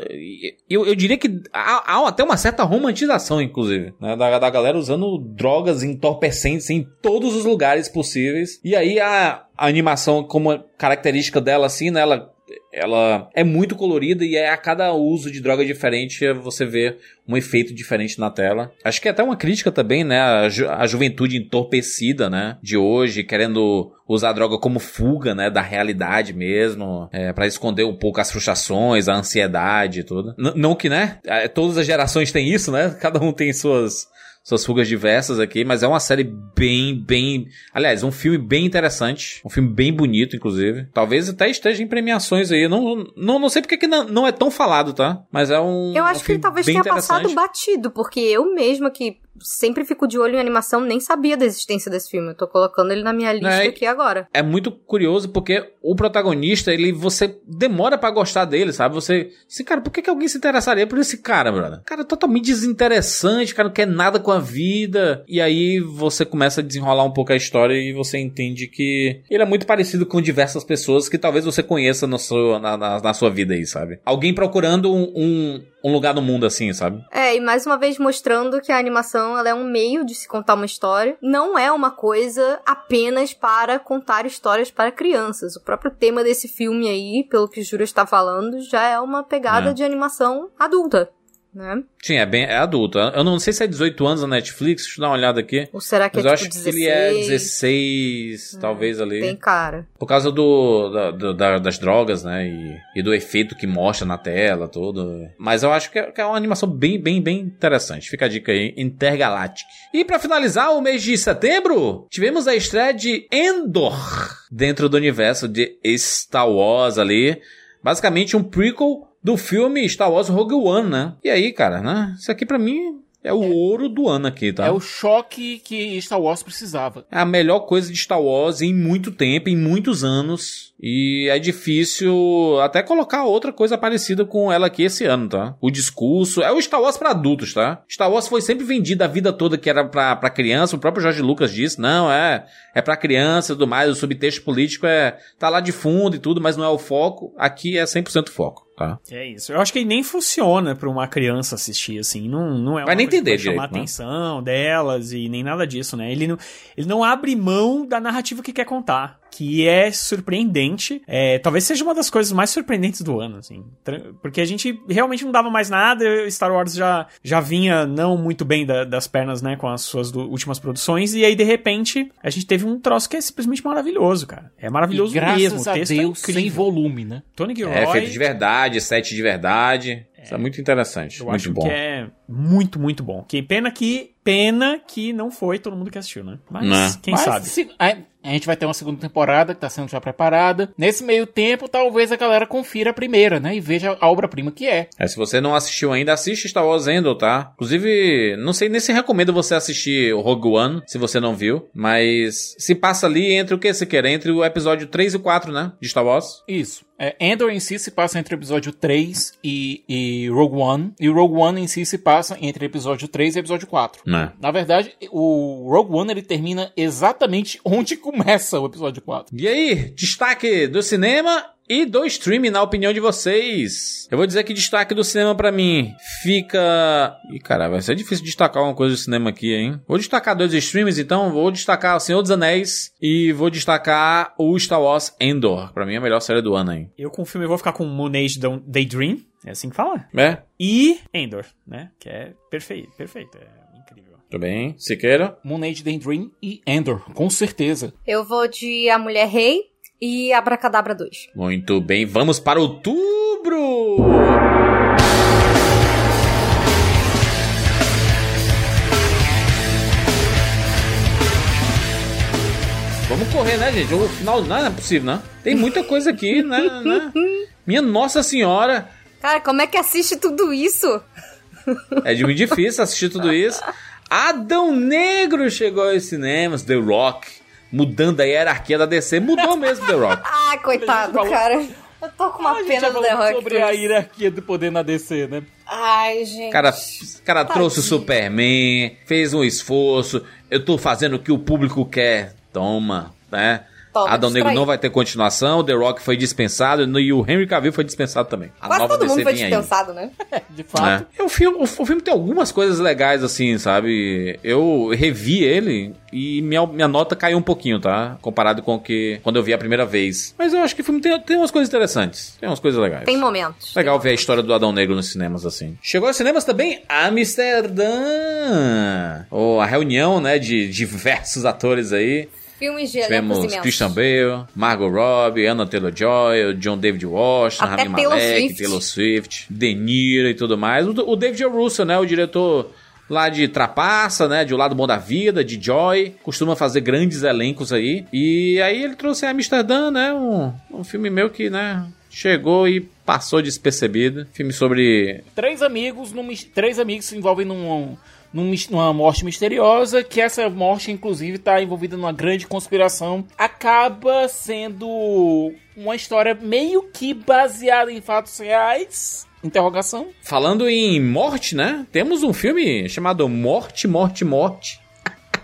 Eu, eu diria que há, há até uma certa romantização, inclusive, né? Da, da galera usando drogas entorpecentes em todos os lugares possíveis. E aí a, a animação, como característica dela, assim, né? Ela, ela é muito colorida e é a cada uso de droga diferente você vê um efeito diferente na tela. Acho que é até uma crítica também, né? A, ju a juventude entorpecida, né? De hoje, querendo usar a droga como fuga, né? Da realidade mesmo, é, para esconder um pouco as frustrações, a ansiedade e tudo. N não que, né? é, Todas as gerações têm isso, né? Cada um tem suas suas fugas diversas aqui, mas é uma série bem, bem. Aliás, um filme bem interessante. Um filme bem bonito, inclusive. Talvez até esteja em premiações aí. Não, não, não sei porque que não, não é tão falado, tá? Mas é um. Eu um acho que filme ele talvez tenha passado batido, porque eu mesma que sempre fico de olho em animação, nem sabia da existência desse filme. Eu tô colocando ele na minha lista É, aqui agora. É muito curioso porque o protagonista, ele você demora pra gostar dele, sabe? Você, assim, cara, por que, que alguém se interessaria por esse cara, brother? Cara, totalmente desinteressante, cara, não quer nada com a vida. E aí você começa a desenrolar um pouco a história e você entende que ele é muito parecido com diversas pessoas que talvez você conheça no seu, na, na, na sua vida aí, sabe? Alguém procurando um, um, um lugar no mundo assim, sabe? É, e mais uma vez mostrando que a animação ela é um meio de se contar uma história, não é uma coisa apenas para contar histórias para crianças. O próprio tema desse filme aí, pelo que o Júlio está falando, já é uma pegada É. de animação adulta, né? Sim, é bem é adulto. Eu não sei se é 18 anos na Netflix, deixa eu dar uma olhada aqui. Ou será que Mas é eu tipo acho que ele é 16? 16, talvez ali. Tem cara. Por causa do, da- do- da- das drogas, né? E, e do efeito que mostra na tela, tudo. Mas eu acho que é, que é uma animação bem, bem, bem interessante. Fica a dica aí, Intergalactic. E pra finalizar o mês de setembro, tivemos a estreia de Endor dentro do universo de Star Wars ali. Basicamente um prequel do filme Star Wars Rogue One, né? E aí, cara, né? Isso aqui pra mim é o ouro do ano aqui, tá? É o choque que Star Wars precisava. É a melhor coisa de Star Wars em muito tempo, em muitos anos. E é difícil até colocar outra coisa parecida com ela aqui esse ano, tá? O discurso. É o Star Wars pra adultos, tá? Star Wars foi sempre vendido a vida toda que era pra, pra criança. O próprio Jorge Lucas disse: não, é. É pra criança e tudo mais. O subtexto político é. tá lá de fundo e tudo, mas não é o foco. Aqui é 100% foco, tá? É isso. Eu acho que nem funciona pra uma criança assistir, assim. Não, não é Vai nem que entender vai chamar a né? atenção delas e nem nada disso, né? Ele não, ele não abre mão da narrativa que quer contar. Que é surpreendente. É, talvez seja uma das coisas mais surpreendentes do ano, assim. Porque a gente realmente não dava mais nada. Star Wars já, já vinha não muito bem da- das pernas, né? Com as suas do- últimas produções. E aí, de repente, a gente teve um troço que é simplesmente maravilhoso, cara. É maravilhoso E graças mesmo. O a texto é Deus, incrível. sem volume, né? Tony Gilroy... É feito de verdade, set de verdade. Isso é muito interessante. Eu muito acho bom. que é muito, muito bom. Que pena que pena que não foi todo mundo que assistiu, né? Mas Né. quem Mas sabe? se- a, a gente vai ter uma segunda temporada que tá sendo já preparada. Nesse meio tempo, talvez a galera confira a primeira, né? E veja a obra-prima que é. É, se você não assistiu ainda, assiste Star Wars Endor, tá? Inclusive, não sei nem se recomendo você assistir o Rogue One, se você não viu. Mas se passa ali entre o que você quer? Entre o episódio 3 e 4, né? De Star Wars. Isso. É, Endor em si se passa entre o episódio 3 e, e Rogue One. E o Rogue One em si se passa entre episódio 3 e episódio 4. Né? Na verdade, o Rogue One ele termina exatamente onde começa o episódio 4. E aí, destaque do cinema e do streaming, na opinião de vocês. Eu vou dizer que destaque do cinema pra mim fica. Ih, caralho, vai ser difícil destacar uma coisa do cinema aqui, hein? Vou destacar dois streams, então. Vou destacar O Senhor dos Anéis e vou destacar o Star Wars Endor. Pra mim é a melhor série do ano, hein? Eu com o filme vou ficar com Moon Age Dawn- Daydream, é assim que fala? É? E Endor, né? Que é perfeito, perfeito, é. Tudo bem? Siqueira? Moon Age Daydream e Endor, com certeza. Eu vou de A Mulher Rei e Abracadabra 2. Muito bem, vamos para outubro! Vamos correr, né, gente? O final não é possível, né? Tem muita coisa aqui, né? né? Minha Nossa Senhora! Cara, como é que assiste tudo isso? É de muito difícil assistir tudo isso. Adão Negro chegou aos cinemas, The Rock, mudando a hierarquia da DC. Mudou mesmo The Rock. Ai, coitado, cara. Eu tô com uma pena do The Rock. sobre a hierarquia do poder na DC, né? Ai, gente. Cara, cara trouxe o. Superman, fez um esforço. Eu tô fazendo o que o público quer. Toma, né? Toma, Adão Negro não vai ter continuação, The Rock foi dispensado e o Henry Cavill foi dispensado também. A Quase nova todo mundo DC foi vinha aí. dispensado, né? De É. É, o, filme, o, o filme tem algumas coisas legais, assim, sabe? Eu revi ele e minha, minha nota caiu um pouquinho, tá? Comparado com o que quando eu vi a primeira vez. Mas eu acho que o filme tem, tem umas coisas interessantes. Tem umas coisas legais. Tem momentos. Legal ver a história do Adão Negro nos cinemas, assim. Chegou aos cinemas também Amsterdã. Oh, a reunião, né, de diversos atores aí. Filmes de Tivemos. Christian Bale, Margot Robbie, Anna Taylor-Joy, John David Washington, Até Rami Taylor Malek, Swift. Taylor Swift, De Niro e tudo mais. O, o David O. Russell, né, o diretor lá de Trapaça, né, de O Lado Bom da Vida, de Joy, costuma fazer grandes elencos aí. E aí ele trouxe Amsterdã, né, um, um filme meu que, né, chegou e passou despercebido. Filme sobre. Três amigos, num três amigos se envolvem num, numa morte misteriosa, que essa morte, inclusive, está envolvida numa grande conspiração. Acaba sendo uma história meio que baseada em fatos reais. Interrogação. Falando em morte, né? Temos um filme chamado Morte, Morte, Morte.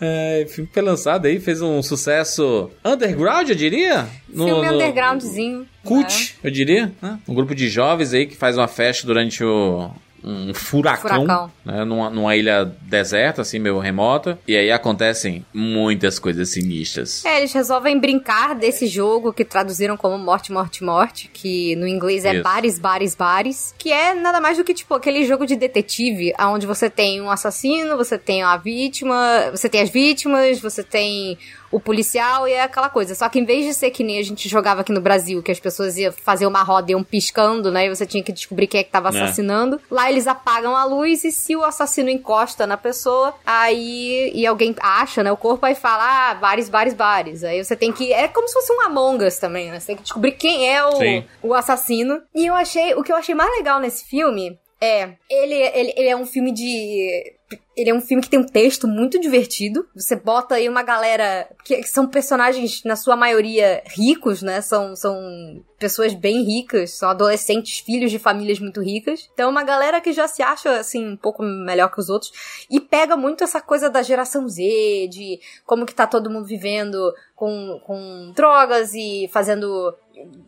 É, o filme foi lançado aí, fez um sucesso underground, eu diria. No- Filme no- undergroundzinho. Cult, eu diria. Né? Um grupo de jovens aí que faz uma festa durante o, um furacão, Furacão. Né? Numa, numa ilha deserta, assim, meio remota. E aí acontecem muitas coisas sinistras. É, eles resolvem brincar desse jogo que traduziram como Morte, Morte, Morte, que no inglês é Isso. Bares, Bares, Bares, que é nada mais do que, tipo, aquele jogo de detetive, onde você tem um assassino, você tem a vítima, você tem as vítimas, você tem o policial e é aquela coisa. Só que em vez de ser que nem a gente jogava aqui no Brasil, que as pessoas iam fazer uma roda e iam piscando, né, e você tinha que descobrir quem é que tava É. assassinando, lá eles apagam a luz e se o assassino encosta na pessoa, aí e alguém acha, né, o corpo aí fala, ah, bares, bares, bares. Aí você tem que é como se fosse um Among Us também, né? Você tem que descobrir quem é o, Sim. o assassino. E eu achei, o que eu achei mais legal nesse filme é, ele, ele, ele é um filme de ele é um filme que tem um texto muito divertido. Você bota aí uma galera que, são personagens, na sua maioria, ricos, né? São, são pessoas bem ricas, são adolescentes, filhos de famílias muito ricas. Então, é uma galera que já se acha, assim, um pouco melhor que os outros. E pega muito essa coisa da geração Z, de como que tá todo mundo vivendo com, com drogas e fazendo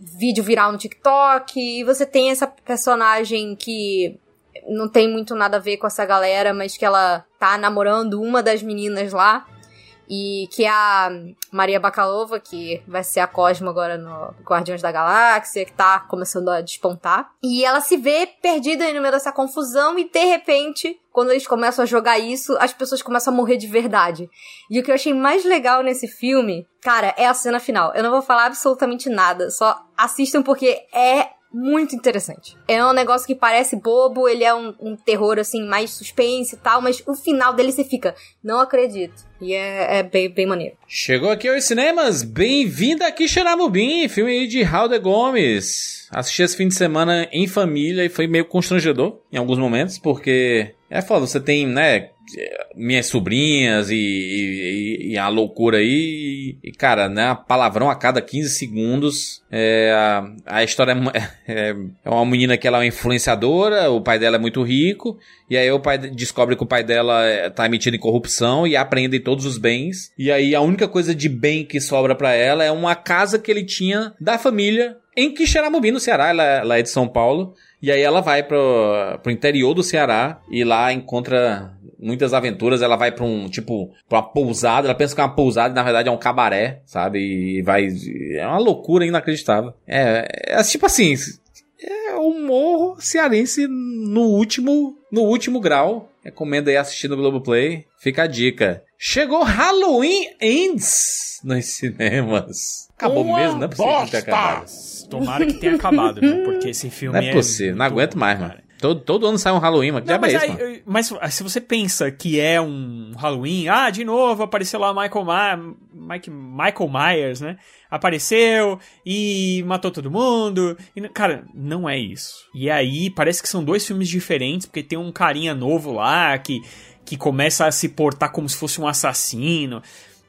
vídeo viral no TikTok. E você tem essa personagem que não tem muito nada a ver com essa galera, mas que ela tá namorando uma das meninas lá. E que é a Maria Bakalova, que vai ser a Cosmo agora no Guardiões da Galáxia, que tá começando a despontar. E ela se vê perdida no meio dessa confusão e de repente, quando eles começam a jogar isso, as pessoas começam a morrer de verdade. E o que eu achei mais legal nesse filme, cara, é a cena final. Eu não vou falar absolutamente nada, só assistam porque é muito interessante. É um negócio que parece bobo, ele é um, um terror, assim, mais suspense e tal, mas o final dele você fica, não acredito. E é, é bem, bem maneiro. Chegou aqui aos cinemas, bem-vinda aqui Xeramubim, filme aí de Raul de Gomes. Assisti esse fim de semana em família e foi meio constrangedor em alguns momentos, porque é foda, você tem, né, minhas sobrinhas e, e- e a loucura aí, e, cara, né, palavrão a cada 15 segundos. É, a, a história é é, é uma menina que ela é influenciadora, o pai dela é muito rico, e aí o pai de- descobre que o pai dela é, tá emitindo em corrupção e apreende todos os bens. E aí a única coisa de bem que sobra pra ela é uma casa que ele tinha da família em Quixeramobim, no Ceará. Ela, ela é de São Paulo. E aí ela vai pro, pro interior do Ceará e lá encontra muitas aventuras. Ela vai pra um, tipo, pra uma pousada. Ela pensa que é uma pousada e na verdade é um cabaré, sabe? E vai... É uma loucura inacreditável. É, é tipo assim... É humor cearense no último, no último grau. Recomendo aí assistir no Globoplay. Fica a dica. Chegou Halloween Ends nos cinemas. Acabou Uma mesmo, não é possível que tenha bosta. acabado. Tomara que tenha acabado, viu? Porque esse filme Não é possível, não aguento mais, mano. Todo, todo ano sai um Halloween, mas que Não, é mas, esse, aí, mano? eu- mas se você pensa que é um Halloween, ah, de novo apareceu lá Michael, Ma Mike, Michael Myers, né? Apareceu e matou todo mundo. E, cara, não é isso. E aí parece que são dois filmes diferentes, porque tem um carinha novo lá que, que começa a se portar como se fosse um assassino.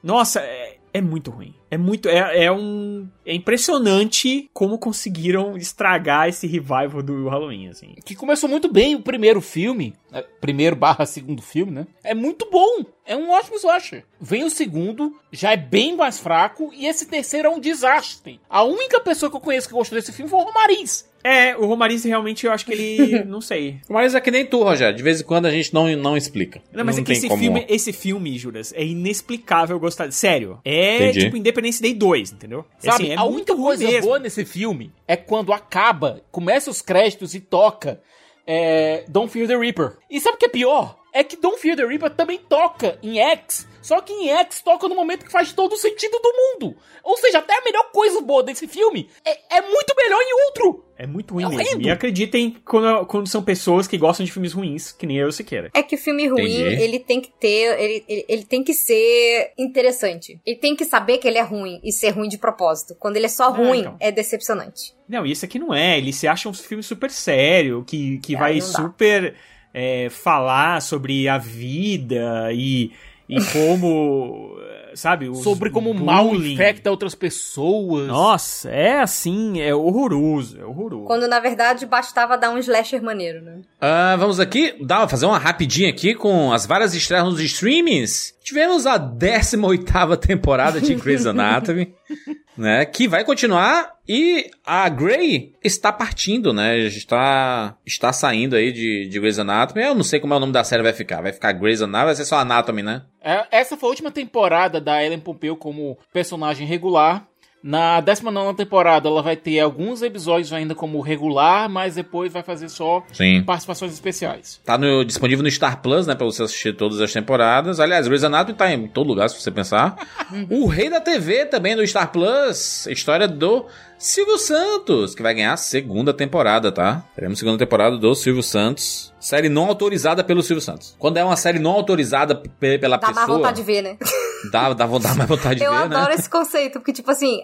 Nossa, é, muito ruim. É muito. É, é um. É impressionante como conseguiram estragar esse revival do Halloween, assim. Que começou muito bem o primeiro filme. é, Primeiro barra segundo filme, né? É muito bom. É um ótimo slasher. Vem o segundo, já é bem mais fraco. E esse terceiro é um desastre. A única pessoa que eu conheço que gostou desse filme foi o Romariz. É, o Romariz realmente eu acho que ele. não sei. Mas é que nem tu, Rogério. De vez em quando a gente não, não explica. Não, mas é que esse como- filme, esse filme, Juras, é inexplicável gostar. Sério. É Entendi. tipo Independence Day 2, entendeu? Sabe, Assim, é a única coisa mesmo. boa nesse filme é quando acaba, começa os créditos e toca é, Don't Fear the Reaper. E sabe o que é pior? É que Don't Fear the Reaper também toca em X, só que em X toca no momento que faz todo o sentido do mundo. Ou seja, até a melhor coisa boa desse filme é, é muito melhor em outro. É muito ruim É mesmo. E acreditem quando, quando são pessoas que gostam de filmes ruins, que nem eu o Siqueira. É que o filme ruim, Entendi. ele tem que ter. Ele, ele, ele tem que ser interessante. Ele tem que saber que ele é ruim e ser ruim de propósito. Quando ele é só ruim, então. é decepcionante. Não, e esse aqui não é. Ele se acha um filme super sério, que, que É, vai não dá. É, falar sobre a vida e, e como, eh, sabe, os Sobre como o mal infecta outras pessoas. Nossa, é assim, é horroroso, é horroroso. Quando na verdade bastava dar um slasher maneiro, né? Ah, vamos aqui dar, fazer uma rapidinha aqui com as várias estreias nos streamings. Tivemos a 18ª temporada de Grey's Anatomy, né, que vai continuar e a Grey está partindo, né, está, está saindo aí de, de Grey's Anatomy. Eu não sei como é o nome da série vai ficar, vai ficar Grey's Anatomy, vai ser só Anatomy, né? É, essa foi a última temporada da Ellen Pompeo como personagem regular. Na 19 temporada, ela vai ter alguns episódios ainda como regular, mas depois vai fazer só Sim. participações especiais. Tá no- disponível no Star Plus, né? Pra você assistir todas as temporadas. Aliás, Grey's Anatomy tá em todo lugar, se você pensar. o Rei da TV também no Star Plus. História do Silvio Santos, que vai ganhar a segunda temporada, tá? Teremos segunda temporada do Silvio Santos. Série não autorizada pelo Silvio Santos. Quando é uma série não autorizada pela Dá mais pessoa, vontade de ver, né? dá, dá, dá mais vontade de eu ver, adoro né? esse conceito, porque, tipo assim,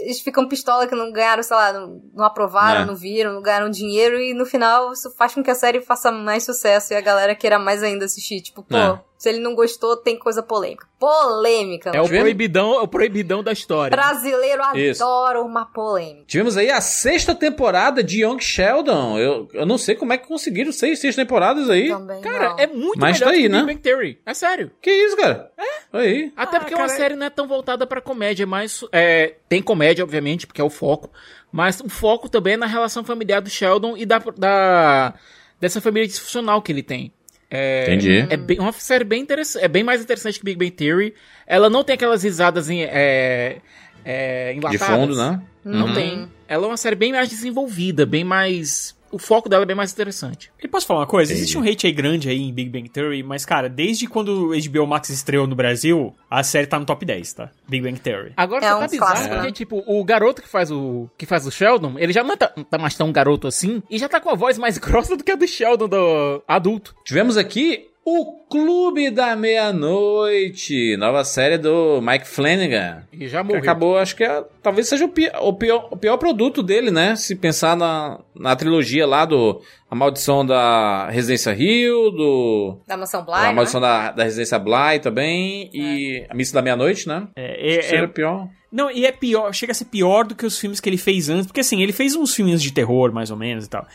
eles ficam pistola que não ganharam, sei lá, não, não aprovaram, É. não viram, não ganharam dinheiro, e no final isso faz com que a série faça mais sucesso e a galera queira mais ainda assistir. Tipo, pô, É. se ele não gostou, tem coisa polêmica. Polêmica! É o proibidão, é o proibidão da história. Brasileiro Isso. adora uma polêmica. Tivemos aí a sexta temporada de Young Sheldon. Eu, eu não sei como é que conseguiram seis, seis temporadas aí. Cara, é muito Mas melhor tá aí, que né? Big Bang Theory. É sério. Que isso, cara? É. Aí. Até porque uma série não é tão voltada pra comédia, mas é, tem comédia, obviamente, porque é o foco. Mas o foco também é na relação familiar do Sheldon e da, da dessa família disfuncional que ele tem. É, Entendi. É bem, uma série bem interessante, é bem mais interessante que Big Bang Theory. Ela não tem aquelas risadas em, é, é, enlatadas. fundo, né? Não Uhum. tem. Ela é uma série bem mais desenvolvida, bem mais. O foco dela é bem mais interessante. E posso falar uma coisa? Existe um hate aí grande aí em Big Bang Theory, mas, cara, desde quando o HBO Max estreou no Brasil, a série tá no top 10, tá? Big Bang Theory. Agora É um tá bizarro, clássico, porque, né? tipo, o garoto que faz o que faz o Sheldon, ele já não tá, tá mais tão garoto assim, e já tá com a voz mais grossa do que a do Sheldon do adulto. Tivemos aqui o Clube da Meia-Noite, nova série do Mike Flanagan. E já Que morreu. acabou, acho que é- talvez seja o pi- o pior, o pior, produto dele, né? Se pensar na, na trilogia lá do A Maldição da Residência Rio, do Da Mansão Bly, A né? Maldição da, da Residência Bly também, e A Missa da Meia-Noite, né? É, Acho que seria pior. Não, e é pior, chega a ser pior do que os filmes que ele fez antes, porque assim, ele fez uns filmes de terror, mais ou menos e tal.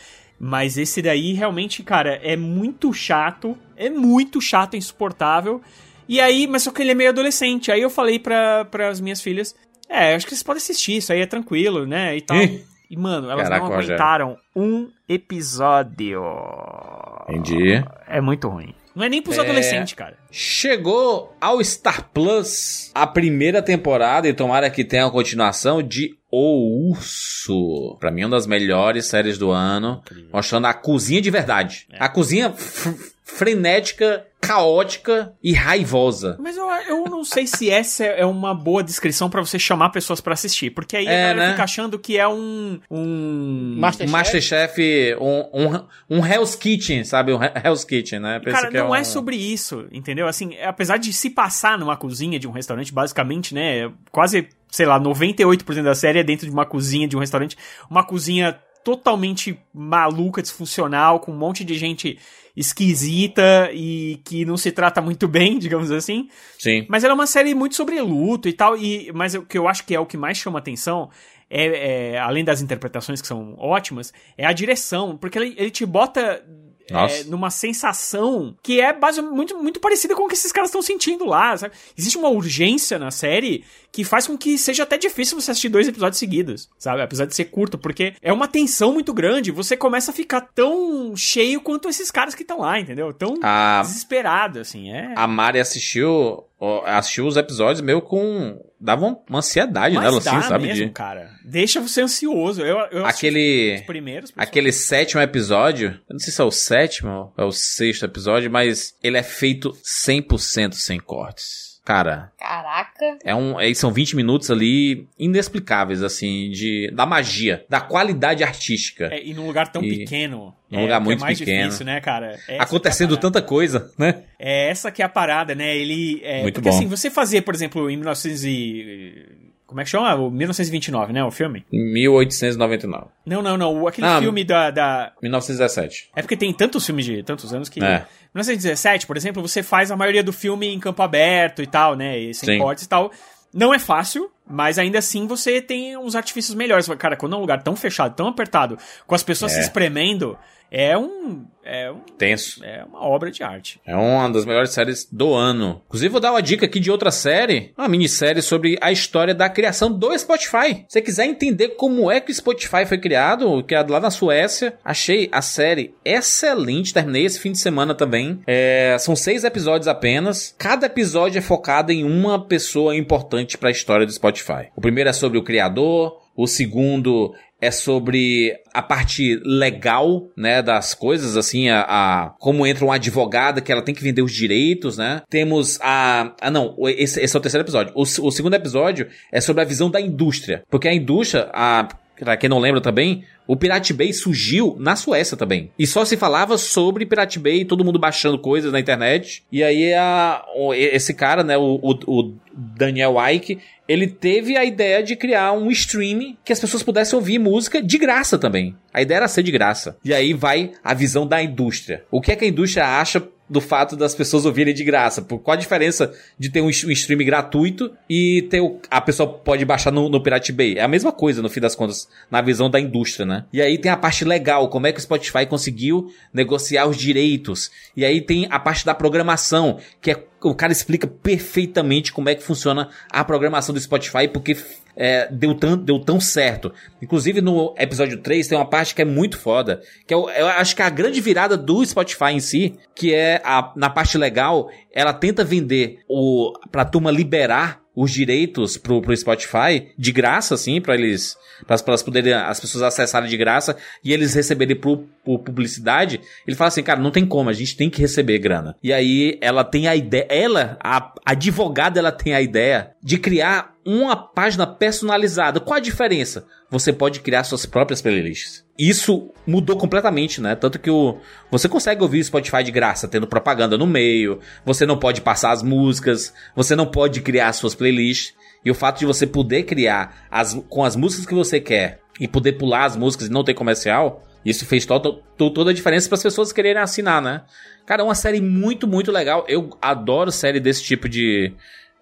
Mas esse daí realmente, cara, é muito chato, é muito chato, insuportável. E aí, mas só que ele é meio adolescente. Aí eu falei para as minhas filhas, é, acho que vocês podem assistir, isso aí é tranquilo, né? E tal. E, mano, elas Caraca, não aguentaram um episódio. Entendi. É muito ruim. Não é nem pros É. adolescentes, cara. Chegou ao Star Plus a primeira temporada e tomara que tenha a continuação de O Urso. Pra mim, uma das melhores séries do ano, mostrando a cozinha de verdade. A cozinha frenética, caótica e raivosa. Mas eu, eu não sei se essa é uma boa descrição pra você chamar pessoas pra assistir. Porque aí a É, galera né? fica achando que é um. Um. Um Masterchef, um, um, um Hell's Kitchen, sabe? Um Hell's Kitchen, né? Pensa Cara, que não é, um- sobre isso, entendeu? Assim, é- apesar de se passar numa cozinha de um restaurante, basicamente, né? Quase, sei lá, 98% da série é dentro de uma cozinha de um restaurante. Uma cozinha totalmente maluca, disfuncional, com um monte de gente esquisita e que não se trata muito bem, digamos assim. Sim. Mas ela é uma série muito sobre luto e tal. E, mas o que eu acho que é o que mais chama atenção, é, é, além das interpretações que são ótimas, é a direção. Porque ele, ele te bota é, numa sensação que é basicamente muito, muito parecida com o que esses caras estão sentindo lá. sabe? Existe uma urgência na série que faz com que seja até difícil você assistir dois episódios seguidos, sabe? Apesar de ser curto, porque é uma tensão muito grande. Você começa a ficar tão cheio quanto esses caras que estão lá, entendeu? Tão A- desesperado, assim. É. A Mari assistiu ó, assistiu os episódios meio com. Dava uma ansiedade Mas nela, assim, sabe? mesmo, de- cara. Deixa você ansioso. Eu, eu Aquele. os primeiros. Aquele sétimo episódio, eu não sei se é o sétimo ou é o sexto episódio, mas ele é feito 100% sem cortes. Cara, Caraca. é um, é, são 20 minutos ali inexplicáveis, assim, de, da magia, da qualidade artística. É, e num lugar tão E- pequeno. Num é, lugar é muito mais pequeno. difícil, né, cara? É essa Acontecendo tanta coisa, né? É essa que é a parada, né? Ele. É, Muito porque bom. assim, você fazer, por exemplo, em 1900 e. Como é que chama? O 1929, né? O filme? 1899. Não, não, não. o- Aquele Ah, filme da, da. 1917. É porque tem tantos filmes de tantos anos que. É. 1917, por exemplo, você faz a maioria do filme em campo aberto e tal, né? E sem Sim. cortes e tal. Não é fácil, mas ainda assim você tem uns artifícios melhores. Cara, quando é um lugar tão fechado, tão apertado, com as pessoas É. se espremendo, é um. É, um, Tenso. é uma obra de arte. É uma das melhores séries do ano. Inclusive, vou dar uma dica aqui de outra série, uma minissérie sobre a história da criação do Spotify. Se você quiser entender como é que o Spotify foi criado, criado lá na Suécia, achei a série excelente. Terminei esse fim de semana também. É, são seis episódios apenas. Cada episódio é focado em uma pessoa importante para a história do Spotify. O primeiro é sobre o criador. O segundo é sobre a parte legal, né, das coisas, assim, a, a- como entra uma advogada que ela tem que vender os direitos, né? Temos a, ah não, esse, esse é o terceiro episódio. O, o segundo episódio é sobre a visão da indústria, porque a indústria, a Pra quem não lembra também, o Pirate Bay surgiu na Suécia também. E só se falava sobre Pirate Bay, todo mundo baixando coisas na internet. E aí a, esse cara, né, o, o, o Daniel Ike, ele teve a ideia de criar um stream que as pessoas pudessem ouvir música de graça também. A ideia era ser de graça. E aí vai a visão da indústria. O que é que a indústria acha do fato das pessoas ouvirem de graça? Por qual a diferença de ter um, stream gratuito e ter o, a pessoa pode baixar no, no Pirate Bay? É a mesma coisa, no fim das contas, na visão da indústria, né? E aí tem a parte legal, como é que o Spotify conseguiu negociar os direitos. E aí tem a parte da programação, que é o cara explica perfeitamente como é que funciona a programação do Spotify, porque é, deu, tão, deu tão certo. Inclusive no episódio 3 tem uma parte que é muito foda, que é, o- eu acho que é a grande virada do Spotify em si, que é a, na parte legal, ela tenta vender o pra turma liberar os direitos pro, pro Spotify de graça, assim, pra eles, para elas poderem, as pessoas acessarem de graça e eles receberem por, por publicidade. Ele fala assim, cara, não tem como, a gente tem que receber grana. E aí ela tem a ideia, ela, a advogada, ela tem a ideia de criar uma página personalizada. Qual a diferença? Você pode criar suas próprias playlists. Isso mudou completamente, né? Tanto que o, você consegue ouvir o Spotify de graça, tendo propaganda no meio. Você não pode passar as músicas. Você não pode criar suas playlists. E o fato de você poder criar as, com as músicas que você quer e poder pular as músicas e não ter comercial, isso fez to, to- toda a diferença para as pessoas quererem assinar, né? Cara, é uma série muito, muito legal. Eu adoro série desse tipo de,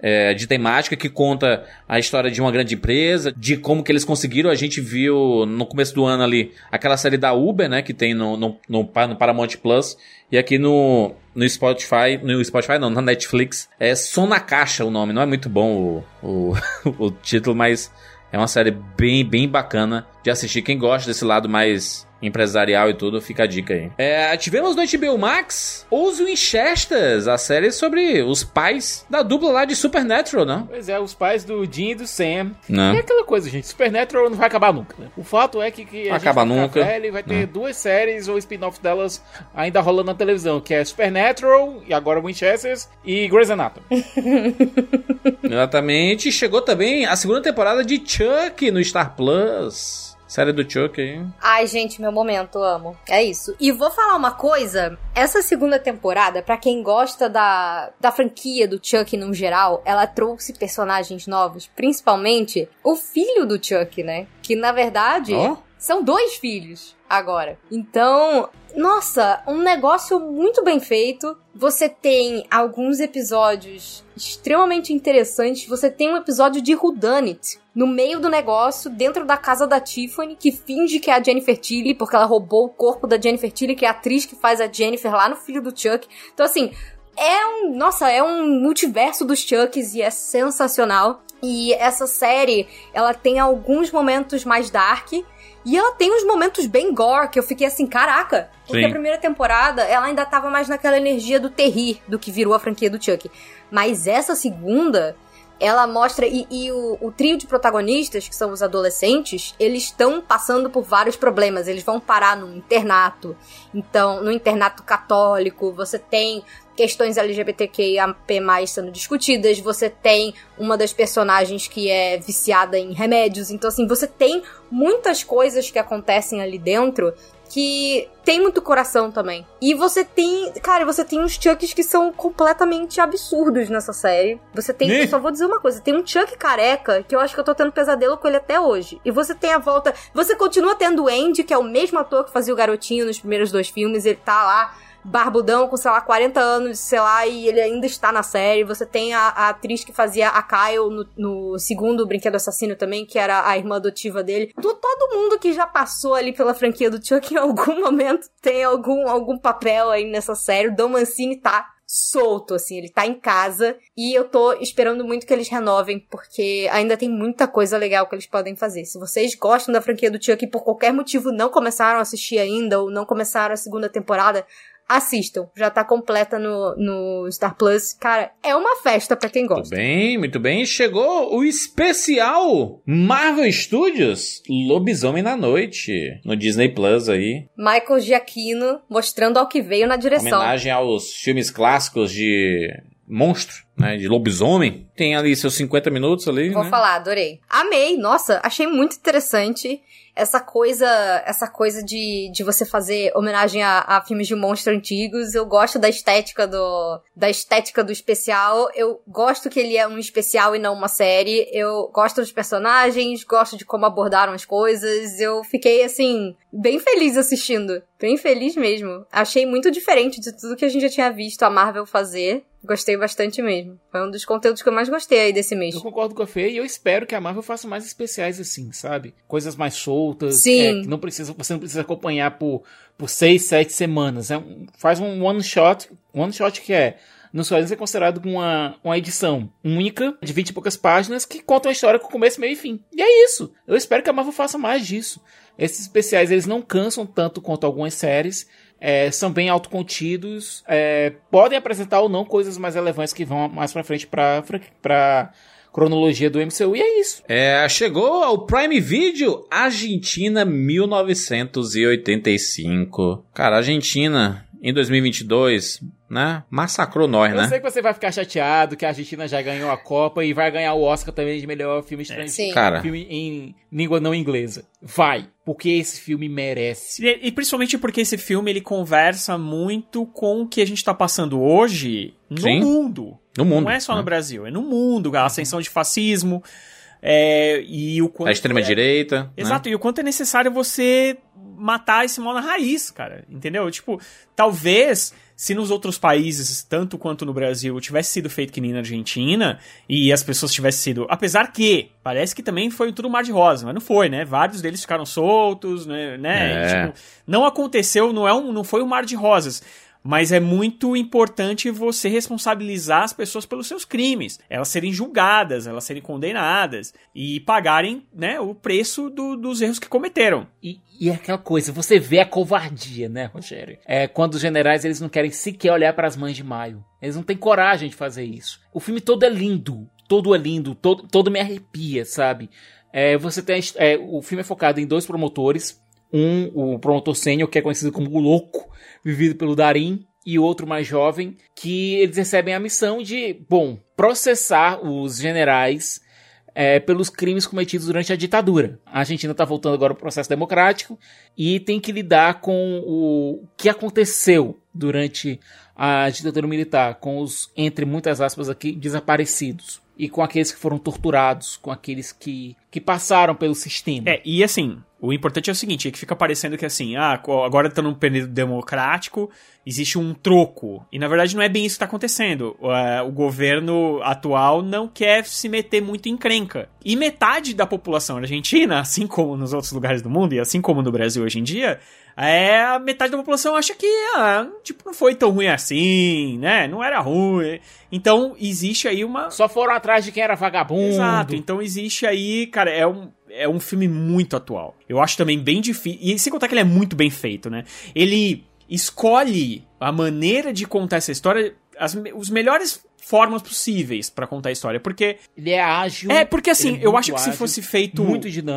é, de temática que conta a história de uma grande empresa, de como que eles conseguiram. A gente viu no começo do ano ali aquela série da Uber, né? Que tem no, no, no, no Paramount Plus. E aqui no, no Spotify, no Spotify não, na Netflix, é Som na Caixa o nome. Não é muito bom o, o, o título, mas é uma série bem, bem bacana de assistir. Quem gosta desse lado mais empresarial e tudo, fica a dica aí. É, tivemos no HBO Max Os Winchesters, a série sobre os pais da dupla lá de Supernatural, né? Pois é, os pais do Dean e do Sam. Né? É aquela coisa, gente. Supernatural não vai acabar nunca, né? O fato é que, que a Vai gente acabar vai nunca. velho vai ter Né? duas séries ou spin-off delas ainda rolando na televisão, que é Supernatural e agora Winchesters e Grey's Anatomy. Exatamente. Chegou também a segunda temporada de Chuck no Star Plus. Série do Chuck aí. Ai, gente, meu momento, amo. É isso. E vou falar uma coisa: essa segunda temporada, pra quem gosta da, da franquia do Chuck no geral, ela trouxe personagens novos, principalmente o filho do Chuck, né? Que na verdade Ó. são dois filhos agora. Então, nossa, um negócio muito bem feito. Você tem alguns episódios extremamente interessantes. Você tem um episódio de Whodunit no meio do negócio, dentro da casa da Tiffany, que finge que é a Jennifer Tilly, porque ela roubou o corpo da Jennifer Tilly, que é a atriz que faz a Jennifer lá no Filho do Chuck. Então, assim, é um. Nossa, é um multiverso dos Chucks e é sensacional. E essa série, ela tem alguns momentos mais dark. E ela tem uns momentos bem gore que eu fiquei assim, caraca. Porque Sim. a primeira temporada, ela ainda tava mais naquela energia do terrir do que virou a franquia do Chuck. Mas essa segunda, ela mostra. E, e o, o trio de protagonistas, que são os adolescentes, eles estão passando por vários problemas. Eles vão parar num internato. Então, no internato católico, você tem questões LGBTQIAP+, sendo discutidas, você tem uma das personagens que é viciada em remédios, então assim, você tem muitas coisas que acontecem ali dentro que tem muito coração também. E você tem, cara, você tem uns Chucks que são completamente absurdos nessa série. Você tem, eu só vou dizer uma coisa, tem um Chuck careca que eu acho que eu tô tendo pesadelo com ele até hoje. E você tem a volta, você continua tendo o Andy, que é o mesmo ator que fazia o garotinho nos primeiros dois filmes, ele tá lá barbudão com, sei lá, 40 anos, sei lá, e ele ainda está na série. Você tem a, a atriz que fazia a Kyle no, no segundo Brinquedo Assassino também, que era a irmã adotiva dele. To- Todo mundo que já passou ali pela franquia do Chuck em algum momento tem algum, algum papel aí nessa série. O Dom Mancini tá solto, assim, ele tá em casa e eu tô esperando muito que eles renovem, porque ainda tem muita coisa legal que eles podem fazer. Se vocês gostam da franquia do Chuck e por qualquer motivo não começaram a assistir ainda ou não começaram a segunda temporada, assistam. Já tá completa no, no Star Plus. Cara, é uma festa pra quem Muito gosta. bem, muito bem. Chegou o especial Marvel Studios Lobisomem na Noite no Disney Plus aí. Michael Giacchino mostrando ao que veio na direção. Homenagem aos filmes clássicos de monstro, né, de lobisomem. Tem ali seus 50 minutos ali, Vou né? falar, adorei. Amei, nossa, achei muito interessante essa coisa, essa coisa de, de você fazer homenagem a, a filmes de monstro antigos. Eu gosto da estética do da estética do especial. Eu gosto que ele é um especial e não uma série. Eu gosto dos personagens, gosto de como abordaram as coisas. Eu fiquei assim bem feliz assistindo, bem feliz mesmo. Achei muito diferente de tudo que a gente já tinha visto a Marvel fazer. Gostei bastante mesmo. Foi um dos conteúdos que eu mais gostei aí desse mês. Eu concordo com a Fê e eu espero que a Marvel faça mais especiais assim, sabe? Coisas mais soltas. Sim. é, que não precisa, você não precisa acompanhar por, por seis, sete semanas. É um- faz um one shot. One shot que é. Nos quadrinhos é considerado uma, uma edição única, de 20 e poucas páginas, que conta uma história com começo, meio e fim. E é isso. Eu espero que a Marvel faça mais disso. Esses especiais, eles não cansam tanto quanto algumas séries. é, são bem autocontidos. é, podem apresentar ou não coisas mais relevantes que vão mais pra frente pra, pra cronologia do MCU. E é isso. É, chegou ao Prime Video Argentina 1985. Cara, Argentina em 2022, né? Massacrou nós, Eu né? sei que você vai ficar chateado que a Argentina já ganhou a Copa e vai ganhar o Oscar também de melhor filme estrangeiro. Sim. Cara. Filme em língua não inglesa. Vai. Porque esse filme merece. E, e principalmente porque esse filme ele conversa muito com o que a gente tá passando hoje no Sim. mundo. No mundo, Não é só né? no Brasil, é no mundo. A ascensão de fascismo. é, e o quanto A extrema-direita. né? Exato, e o quanto é necessário você matar esse mal na raiz, cara. Entendeu? Tipo, talvez se nos outros países, tanto quanto no Brasil, tivesse sido feito que nem na Argentina e as pessoas tivessem sido. Apesar que parece que também foi tudo mar de rosa, mas não foi, né? Vários deles ficaram soltos, né? né? É. Tipo, não aconteceu, não, é um, não foi um mar de rosas. Mas é muito importante você responsabilizar as pessoas pelos seus crimes. Elas serem julgadas, elas serem condenadas e pagarem né, o preço do- dos erros que cometeram. E, e é aquela coisa, você vê a covardia, né, Rogério? É quando os generais eles não querem sequer olhar para as mães de maio. Eles não têm coragem de fazer isso. O filme todo é lindo, todo é lindo, todo, todo me arrepia, sabe? É, você tem é, o filme é focado em dois promotores, um o promotor sênior que é conhecido como o louco, vivido pelo Darim, e outro mais jovem, que eles recebem a missão de, bom, processar os generais é, pelos crimes cometidos durante a ditadura. A Argentina está voltando agora ao processo democrático e tem que lidar com o que aconteceu durante a ditadura militar, com os, entre muitas aspas aqui, desaparecidos. E com aqueles que foram torturados, com aqueles que, que passaram pelo sistema. É, e assim, o importante é o seguinte, é que fica parecendo que assim, ah, agora tá num período democrático, existe um troco. E na verdade não é bem isso que tá acontecendo. É, o governo atual não quer se meter muito em crenca. E metade da população argentina, assim como nos outros lugares do mundo, e assim como no Brasil hoje em dia, é a metade da população acha que, ah, tipo, não foi tão ruim assim, né? Não era ruim. Então, existe aí uma... Só foram atrás de quem era vagabundo. Exato. Então existe aí, cara, é um. É um filme muito atual. Eu acho também bem difícil. E sem contar que ele é muito bem feito, né? Ele escolhe a maneira de contar essa história, as, os melhores formas possíveis pra contar a história, porque Ele é ágil. é, porque assim, é eu acho que se ágil, fosse feito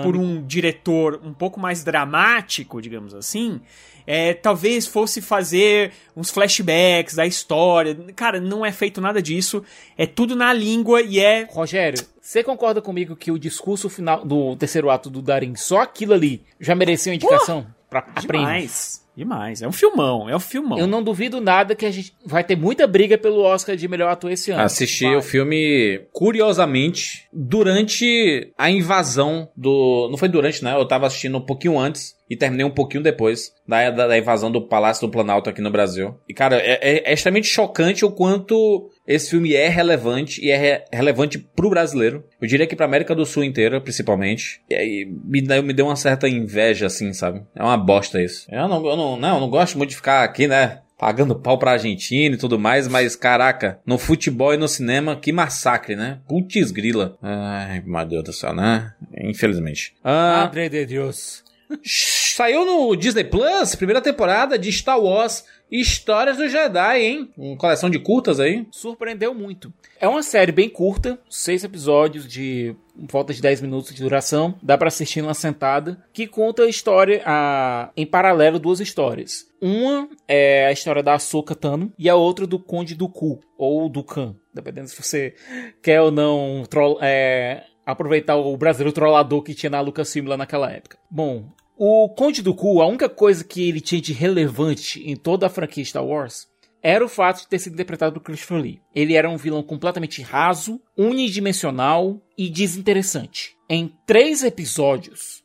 por um diretor um pouco mais dramático, digamos assim, é, talvez fosse fazer uns flashbacks da história. Cara, não é feito nada disso. É tudo na língua e é. Rogério, você concorda comigo que o discurso final do terceiro ato do Darim, só aquilo ali, já merecia uma indicação pra pra prêmio? Demais. Demais. É um filmão, é um filmão. Eu não duvido nada que a gente vai ter muita briga pelo Oscar de melhor ator esse ano. Assisti o filme, curiosamente, durante a invasão do. Não foi durante, né? Eu tava assistindo um pouquinho antes e terminei um pouquinho depois da, da, da invasão do Palácio do Planalto aqui no Brasil. E, cara, é, é- é extremamente chocante o quanto esse filme é relevante e é re- relevante pro brasileiro. Eu diria que pra América do Sul inteira, principalmente. E aí me, me deu uma certa inveja, assim, sabe? É uma bosta isso. Eu não, eu não, não, eu não gosto muito de ficar aqui, né? Pagando pau pra Argentina e tudo mais, mas caraca, no futebol e no cinema, que massacre, né? Putz grila. Ai, meu Deus do céu, né? Infelizmente. Ah, Madre de Deus. Saiu no Disney Plus, primeira temporada de Star Wars Histórias do Jedi, hein? Uma coleção de curtas aí. Surpreendeu muito. É uma série bem curta, seis episódios de volta de 10 minutos de duração, dá pra assistir numa sentada, que conta a história, a, em paralelo, duas histórias. Uma é a história da Ahsoka Tano e a outra do Conde do Ku, ou do Khan, dependendo se você quer ou não troll- é, aproveitar o brasileiro trollador que tinha na Lucasfilm lá naquela época. Bom, o Conde do Ku, a única coisa que ele tinha de relevante em toda a franquia Star Wars era o fato de ter sido interpretado por Christopher Lee. Ele era um vilão completamente raso, unidimensional e desinteressante. Em três episódios,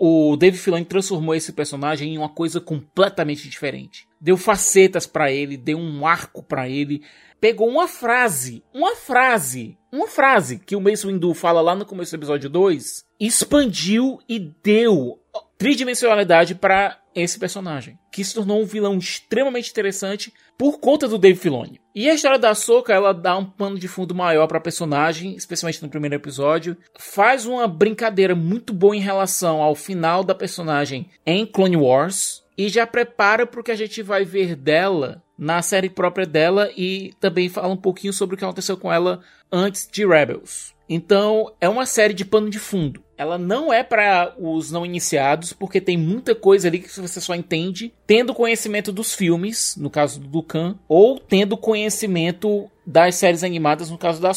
o Dave Filoni transformou esse personagem em uma coisa completamente diferente. Deu facetas pra ele, deu um arco pra ele, pegou uma frase, uma frase, uma frase que o Mace Windu fala lá no começo do episódio 2, expandiu e deu tridimensionalidade pra esse personagem, que se tornou um vilão extremamente interessante por conta do Dave Filoni. E a história da Ahsoka, ela dá um pano de fundo maior pra personagem, especialmente no primeiro episódio, faz uma brincadeira muito boa em relação ao final da personagem em Clone Wars e já prepara pro que a gente vai ver dela na série própria dela e também fala um pouquinho sobre o que aconteceu com ela antes de Rebels. Então, é uma série de pano de fundo. Ela não é para os não iniciados, porque tem muita coisa ali que você só entende tendo conhecimento dos filmes, no caso do Dukan, ou tendo conhecimento das séries animadas, no caso da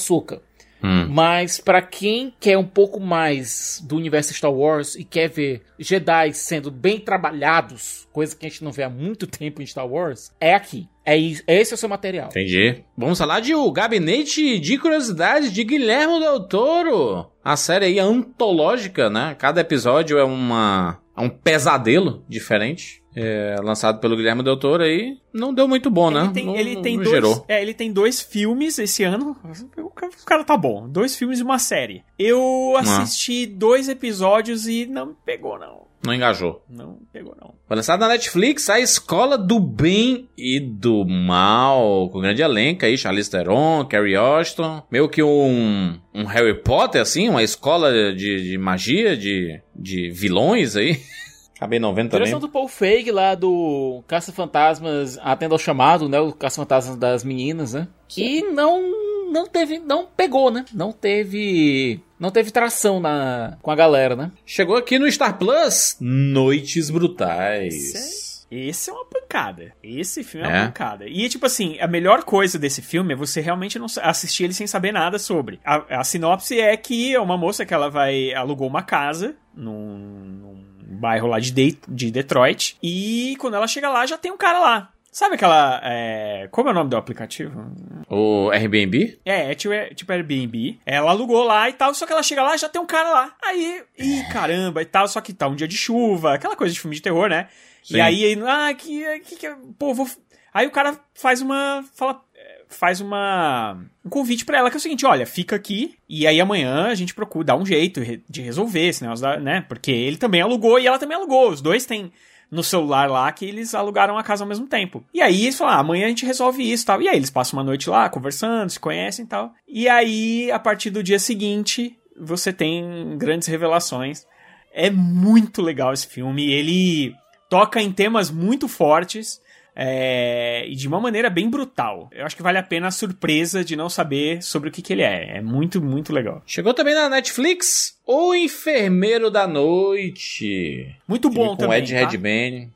Ahsoka. Mas para quem quer um pouco mais do universo Star Wars e quer ver Jedi sendo bem trabalhados, coisa que a gente não vê há muito tempo em Star Wars, é aqui. É isso, esse é o seu material. Entendi. Vamos falar de O Gabinete de Curiosidades de Guilherme Del Toro. A série aí é antológica, né? Cada episódio é uma é um pesadelo diferente. É, lançado pelo Guilherme Del Toro aí. Não deu muito bom, né? Ele tem, não, ele tem não dois, gerou. é, ele tem dois filmes esse ano. O cara, tá bom. Dois filmes e uma série. Eu Ah. assisti dois episódios e não pegou, não. Não engajou. Não pegou, não. Foi lançado na Netflix a Escola do Bem e do Mal, com grande elenco aí, Charlize Theron, Carrie Austin, meio que um, um Harry Potter, assim, uma escola de, de magia, de, de vilões aí. Acabei não vendo também. Direção do Paul Feig lá do Caça-Fantasmas Atenda ao Chamado, né? O Caça-Fantasmas das Meninas, né? E não, não teve, não pegou, né? Não teve, não teve tração na, com a galera, né? Chegou aqui no Star Plus, Noites Brutais. Esse é uma pancada. Esse filme é, É? uma pancada. E, tipo assim, a melhor coisa desse filme é você realmente não assistir ele sem saber nada sobre. A, a sinopse é que é uma moça que ela vai. alugou uma casa num, num bairro lá de, De- de Detroit. E quando ela chega lá, já tem um cara lá. Sabe aquela. é, como é o nome do aplicativo? O Airbnb? É, é tipo, é tipo Airbnb. Ela alugou lá e tal, só que ela chega lá e já tem um cara lá. Aí, ih, caramba e tal, só que tá um dia de chuva, aquela coisa de filme de terror, né? Sim. E aí, aí, ah, que, que, que, pô, vou. Aí o cara faz uma. Fala. Faz uma. Um convite pra ela que é o seguinte: olha, fica aqui e aí amanhã a gente procura dar um jeito de resolver esse negócio, da- né? Porque ele também alugou e ela também alugou. Os dois têm no celular lá que eles alugaram a casa ao mesmo tempo. E aí eles falam, ah, amanhã a gente resolve isso tal. E aí eles passam uma noite lá conversando, se conhecem e tal. E aí, a partir do dia seguinte, você tem grandes revelações. É muito legal esse filme. Ele toca em temas muito fortes. É, e de uma maneira bem brutal. Eu acho que vale a pena a surpresa de não saber sobre o que, que ele é. É muito, muito legal. Chegou também na Netflix O Enfermeiro da Noite. Muito bom com também, Ed tá? Redmayne,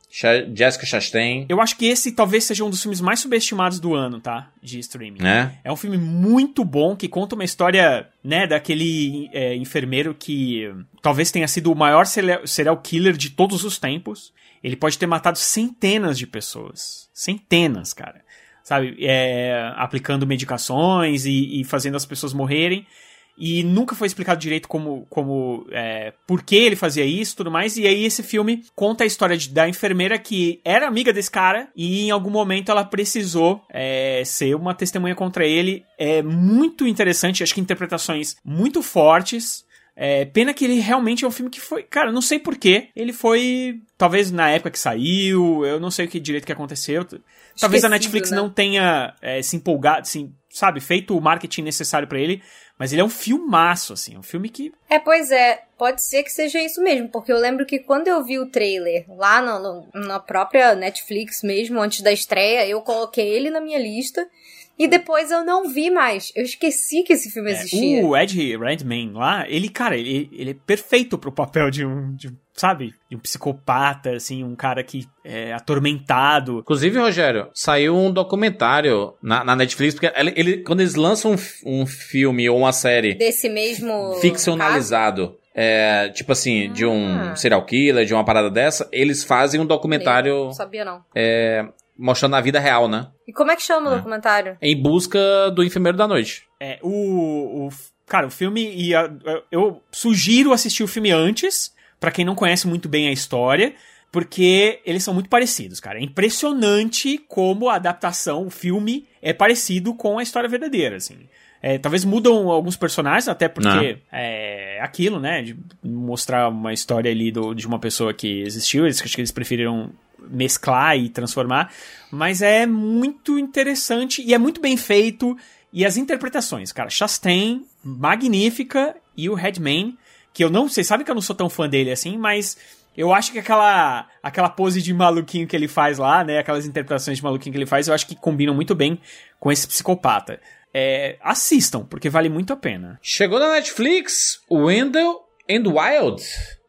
Jessica Chastain. Eu acho que esse talvez seja um dos filmes mais subestimados do ano, tá? De streaming. Né? É um filme muito bom que conta uma história, né, daquele é, enfermeiro que talvez tenha sido o maior serial killer de todos os tempos. Ele pode ter matado centenas de pessoas. Centenas, cara. Sabe? É, aplicando medicações e, e fazendo as pessoas morrerem. E nunca foi explicado direito como, como é, por que ele fazia isso e tudo mais. E aí esse filme conta a história de- da enfermeira que era amiga desse cara e em algum momento ela precisou é, ser uma testemunha contra ele. É muito interessante, acho que interpretações muito fortes. É, pena que ele realmente é um filme que foi. Cara, não sei porquê. Ele foi. Talvez na época que saiu, eu não sei o que direito que aconteceu. Talvez a Esquecido, Netflix né? não tenha é, se empolgado, assim, sabe, feito o marketing necessário pra ele. Mas ele é um filmaço, assim, um filme que. É, pois é, pode ser que seja isso mesmo, porque eu lembro que quando eu vi o trailer lá no, no- na própria Netflix mesmo, antes da estreia, eu coloquei ele na minha lista e depois eu não vi mais. Eu esqueci que esse filme existia. O Ed Redmayne lá, ele, cara, ele, ele é perfeito pro papel de um, de, um, sabe, de um psicopata, assim, um cara que é atormentado. Inclusive, Rogério, saiu um documentário na, na Netflix, porque ele, ele- quando eles lançam um, um filme ou uma série Desse mesmo. ficcionalizado, é, tipo assim, de um serial killer, de uma parada dessa, eles fazem um caso. documentário Não sabia, não. é, mostrando a vida real, né? E como é que chama o documentário? Em busca do enfermeiro da noite. É, o, o. Cara, o filme. E a- eu sugiro assistir o filme antes, pra quem não conhece muito bem a história, porque eles são muito parecidos, cara. É impressionante como a adaptação, o filme, é parecido com a história verdadeira, assim. É, talvez mudam alguns personagens, até porque é aquilo, né? De mostrar uma história ali do, de uma pessoa que existiu. Eles, acho que eles preferiram mesclar e transformar. Mas é muito interessante e é muito bem feito. E as interpretações, cara, Chastain, magnífica, e o Redman, que eu não, vocês sabem que eu não sou tão fã dele assim, mas eu acho que aquela aquela pose de maluquinho que ele faz lá, né, aquelas interpretações de maluquinho que ele faz, eu acho que combinam muito bem com esse psicopata. É, assistam, porque vale muito a pena. Chegou na Netflix, Wendell and Wild.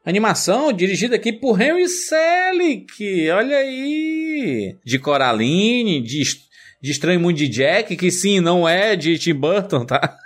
Animação dirigida aqui por Henry Selick. Olha aí. De Coraline, de, de Estranho Mundo de Jack, que sim, não é de Tim Burton, tá?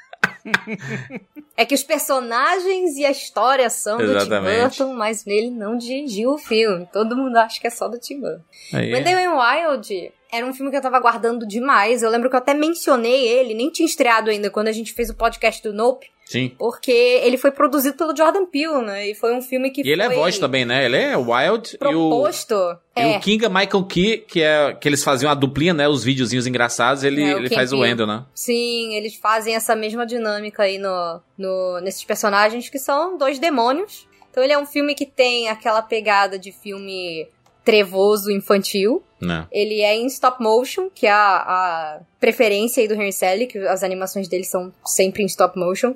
É que os personagens e a história são do Tim Exatamente. Burton, mas ele não dirigiu o filme. Todo mundo acha que é só do Tim Burton. Aí. Wendell and Wild era um filme que eu tava aguardando demais. Eu lembro que eu até mencionei ele, nem tinha estreado ainda quando a gente fez o podcast do Nope. Sim. Porque ele foi produzido pelo Jordan Peele, né? E foi um filme que E ele foi é voz também, né? Ele é Wild e o, proposto. e é, o Kinga Michael Key, que é que eles faziam a duplinha, né? Os videozinhos engraçados, ele, É, ele King faz o. Wendell, né? Sim, eles fazem essa mesma dinâmica aí no, no, nesses personagens que são dois demônios. Então ele é um filme que tem aquela pegada de filme trevoso infantil. Né? Ele é em stop motion, que é a, a preferência aí do Henry Selick, que as animações dele são sempre em stop motion.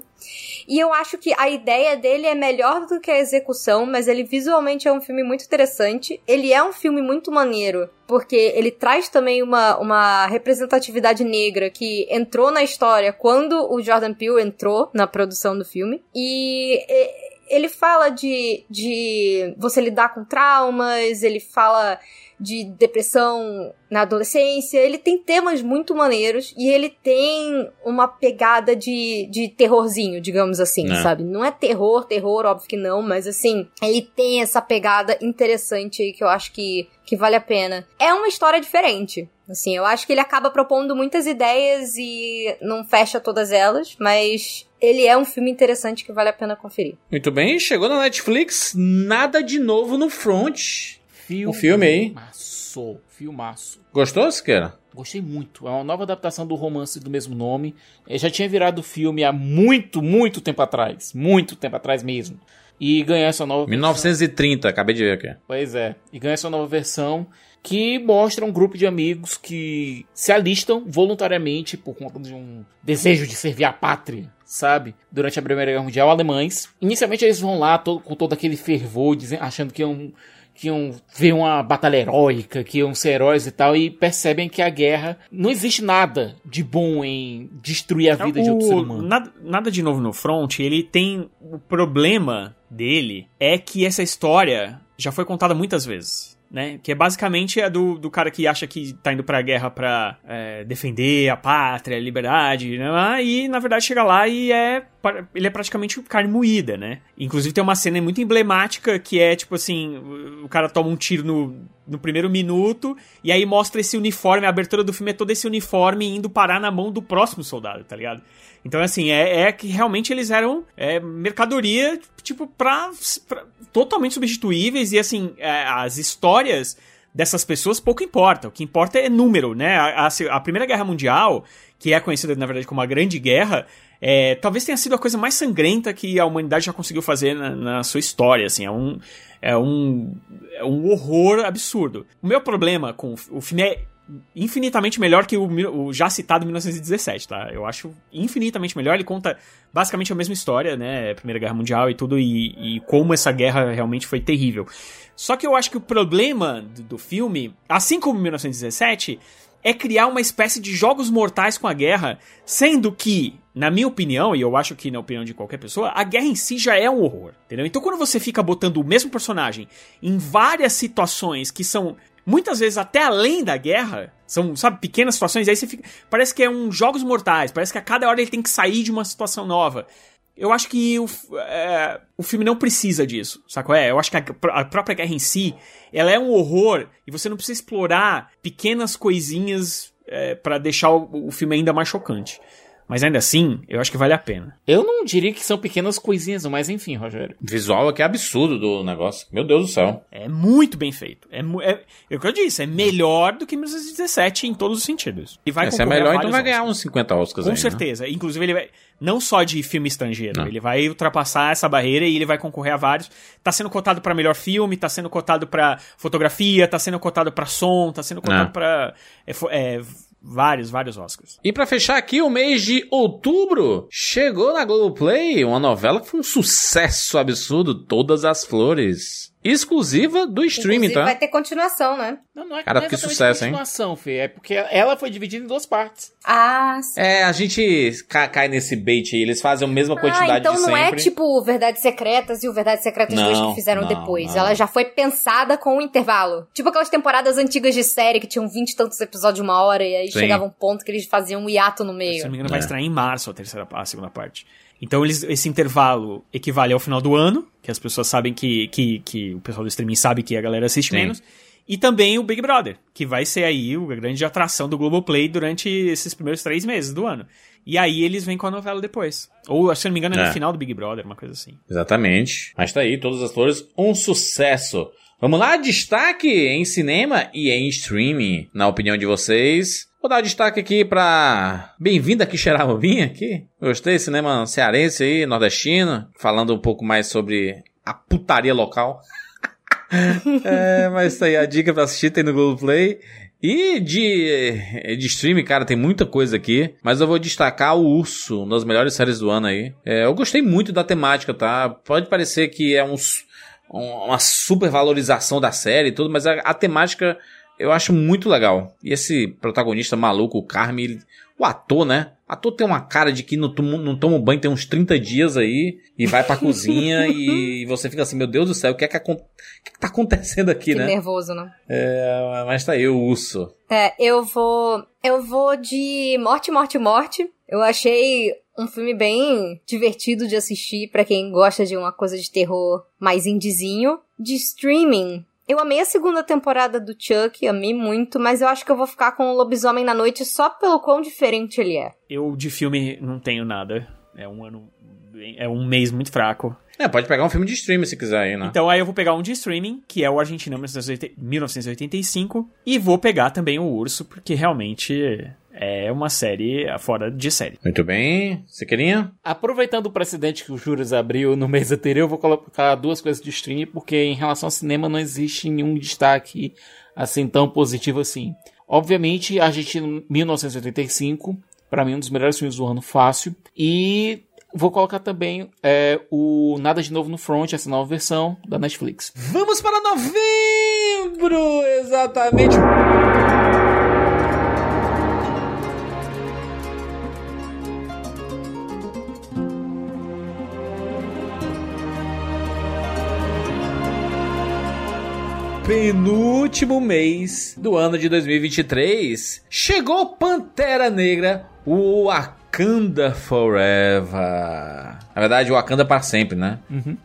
E eu acho que a ideia dele é melhor do que a execução, mas ele visualmente é um filme muito interessante. Ele é um filme muito maneiro, porque ele traz também uma, uma representatividade negra que entrou na história quando o Jordan Peele entrou na produção do filme. E- ele fala de, de você lidar com traumas, ele fala de depressão na adolescência. Ele tem temas muito maneiros e ele tem uma pegada de, de terrorzinho, digamos assim, É. sabe? Não é terror, terror, óbvio que não, mas assim, ele tem essa pegada interessante aí que eu acho que, que vale a pena. É uma história diferente. Assim, eu acho que ele acaba propondo muitas ideias e não fecha todas elas, mas ele é um filme interessante que vale a pena conferir. Muito bem, chegou na Netflix, nada de novo no front. O filme aí? Filmaço, filmaço. Gostou, Siqueira? Gostei muito. É uma nova adaptação do romance do mesmo nome. Eh, já tinha virado filme há muito, muito tempo atrás. Muito tempo atrás mesmo. E ganhou essa nova 1930, acabei de ver aqui. Pois é. E ganha essa nova versão que mostra um grupo de amigos que se alistam voluntariamente por conta de um desejo de servir a pátria, sabe? Durante a Primeira Guerra Mundial, alemães. Inicialmente eles vão lá to- com todo aquele fervor, dizem- achando que iam, que iam ver uma batalha heróica, que iam ser heróis e tal, e percebem que a guerra não existe nada de bom em destruir a vida de outro ser O- humano. Nada, nada de novo no front, ele tem. O problema dele é que essa história já foi contada muitas vezes. Né? Que é basicamente a do, do cara que acha que tá indo pra guerra pra é, defender a pátria, a liberdade, né? e na verdade chega lá e é. Ele é praticamente carne moída, né? Inclusive tem uma cena muito emblemática que é tipo assim: o cara toma um tiro no, no primeiro minuto e aí mostra esse uniforme, a abertura do filme é todo esse uniforme indo parar na mão do próximo soldado, tá ligado? Então, assim, é, é que realmente eles eram é, mercadoria, tipo, pra, pra- totalmente substituíveis e, assim, é, as histórias dessas pessoas pouco importa. O que importa é número, né? A, a- a Primeira Guerra Mundial, que é conhecida, na verdade, como a Grande Guerra, é, talvez tenha sido a coisa mais sangrenta que a humanidade já conseguiu fazer na, na sua história, assim, é um, é um, é um horror absurdo. O meu problema com o filme é infinitamente melhor que o, o já citado 1917, tá? Eu acho infinitamente melhor. Ele conta basicamente a mesma história, né? Primeira Guerra Mundial e tudo, e, e como essa guerra realmente foi terrível. Só que eu acho que o problema do, do filme, assim como 1917, é criar uma espécie de jogos mortais com a guerra, sendo que, na minha opinião, e eu acho que na opinião de qualquer pessoa, a guerra em si já é um horror, entendeu? Então quando você fica botando o mesmo personagem em várias situações que são muitas vezes até além da guerra, são, sabe, pequenas situações, aí você fica, parece que é um jogos mortais, parece que a cada hora ele tem que sair de uma situação nova. Eu acho que o, é, o filme não precisa disso, sacou? É, eu acho que a, a própria guerra em si, ela é um horror e você não precisa explorar pequenas coisinhas é, para deixar o, o filme ainda mais chocante. Mas ainda assim, eu acho que vale a pena. Eu não diria que são pequenas coisinhas, mas enfim, Rogério. Visual aqui é absurdo do negócio. Meu Deus do céu. É muito bem feito. É, é, é o que eu disse, é melhor do que 1917 em todos os sentidos. E vai É, se é melhor, então vai ganhar Oscars. uns 50 Oscars Com aí, né? certeza. Inclusive, ele vai. Não só de filme estrangeiro, Não. ele vai ultrapassar essa barreira e ele vai concorrer a vários. Tá sendo cotado pra melhor filme, tá sendo cotado pra fotografia, tá sendo cotado pra som, tá sendo cotado É. pra. é, fo- é, vários, vários Oscars. E pra fechar aqui, o mês de outubro, chegou na Globoplay uma novela que foi um sucesso absurdo, Todas as Flores. Exclusiva do streaming, Inclusive, tá? vai ter continuação, né? Não, não é, Cara, não é que sucesso, hein? continuação, Fê. É porque ela foi dividida em duas partes. Ah, sim. É, a gente ca- cai nesse bait aí, eles fazem a mesma Ah, quantidade então de não sempre. é tipo o Verdades Secretas e o Verdades Secretas 2 Não, que fizeram não, depois. não. Ela já foi pensada com um intervalo. Tipo aquelas temporadas antigas de série que tinham 20 e tantos episódios de uma hora e aí Sim. chegava um ponto que eles faziam um hiato no Se meio. não me engano, É. vai estrear em março a terceira a segunda parte. Então eles, esse intervalo equivale ao final do ano, que as pessoas sabem que, que, que o pessoal do streaming sabe que a galera assiste Sim. menos. E também o Big Brother, que vai ser aí a grande atração do Globoplay durante esses primeiros três meses do ano. E aí eles vêm com a novela depois. Ou, se não me engano, é, É. no final do Big Brother, uma coisa assim. Exatamente. Mas tá aí, Todas as Flores, um sucesso. Vamos lá, destaque em cinema e em streaming, na opinião de vocês. Vou dar destaque aqui pra Bem-vindo aqui, Xeramobim, aqui. Gostei, cinema cearense aí, nordestino, falando um pouco mais sobre a putaria local. é, mas tá aí a dica pra assistir, tem no Globoplay. E de, de streaming, cara, tem muita coisa aqui. Mas eu vou destacar o Urso, uma das melhores séries do ano aí. É, eu gostei muito da temática, tá? Pode parecer que é uns, um- uma super valorização da série e tudo, mas a, a temática eu acho muito legal. E esse protagonista maluco, o Carme, ele- o ator, né? O ator tem uma cara de que não toma, não toma banho tem uns 30 dias aí e vai pra cozinha e você fica assim, meu Deus do céu, o que é que, acon- o que, que tá acontecendo aqui, Que né? nervoso, né? É, mas tá aí o urso. É, eu vou. Eu vou de Morte, Morte, Morte. Eu achei um filme bem divertido de assistir pra quem gosta de uma coisa de terror mais indizinho. De streaming. Eu amei a segunda temporada do Chuck, amei muito, mas eu acho que eu vou ficar com o Lobisomem na Noite só pelo quão diferente ele é. Eu de filme não tenho nada. É um ano. É um mês muito fraco. É, pode pegar um filme de streaming se quiser aí, né? Então aí eu vou pegar um de streaming, que é o Argentina 1985, e vou pegar também o Urso, porque realmente é uma série fora de série. Muito bem. Você queria? Aproveitando o precedente que o Juras abriu no mês anterior, eu vou colocar duas coisas de streaming, porque em relação ao cinema não existe nenhum destaque assim tão positivo assim. Obviamente, Argentina 1985, pra mim um dos melhores filmes do ano fácil, e vou colocar também é, o Nada de Novo no Front, essa nova versão da Netflix. Vamos para novembro! Exatamente. Penúltimo mês do ano de 2023, chegou Pantera Negra, o Wakanda Forever. Na verdade, o Wakanda para sempre, né?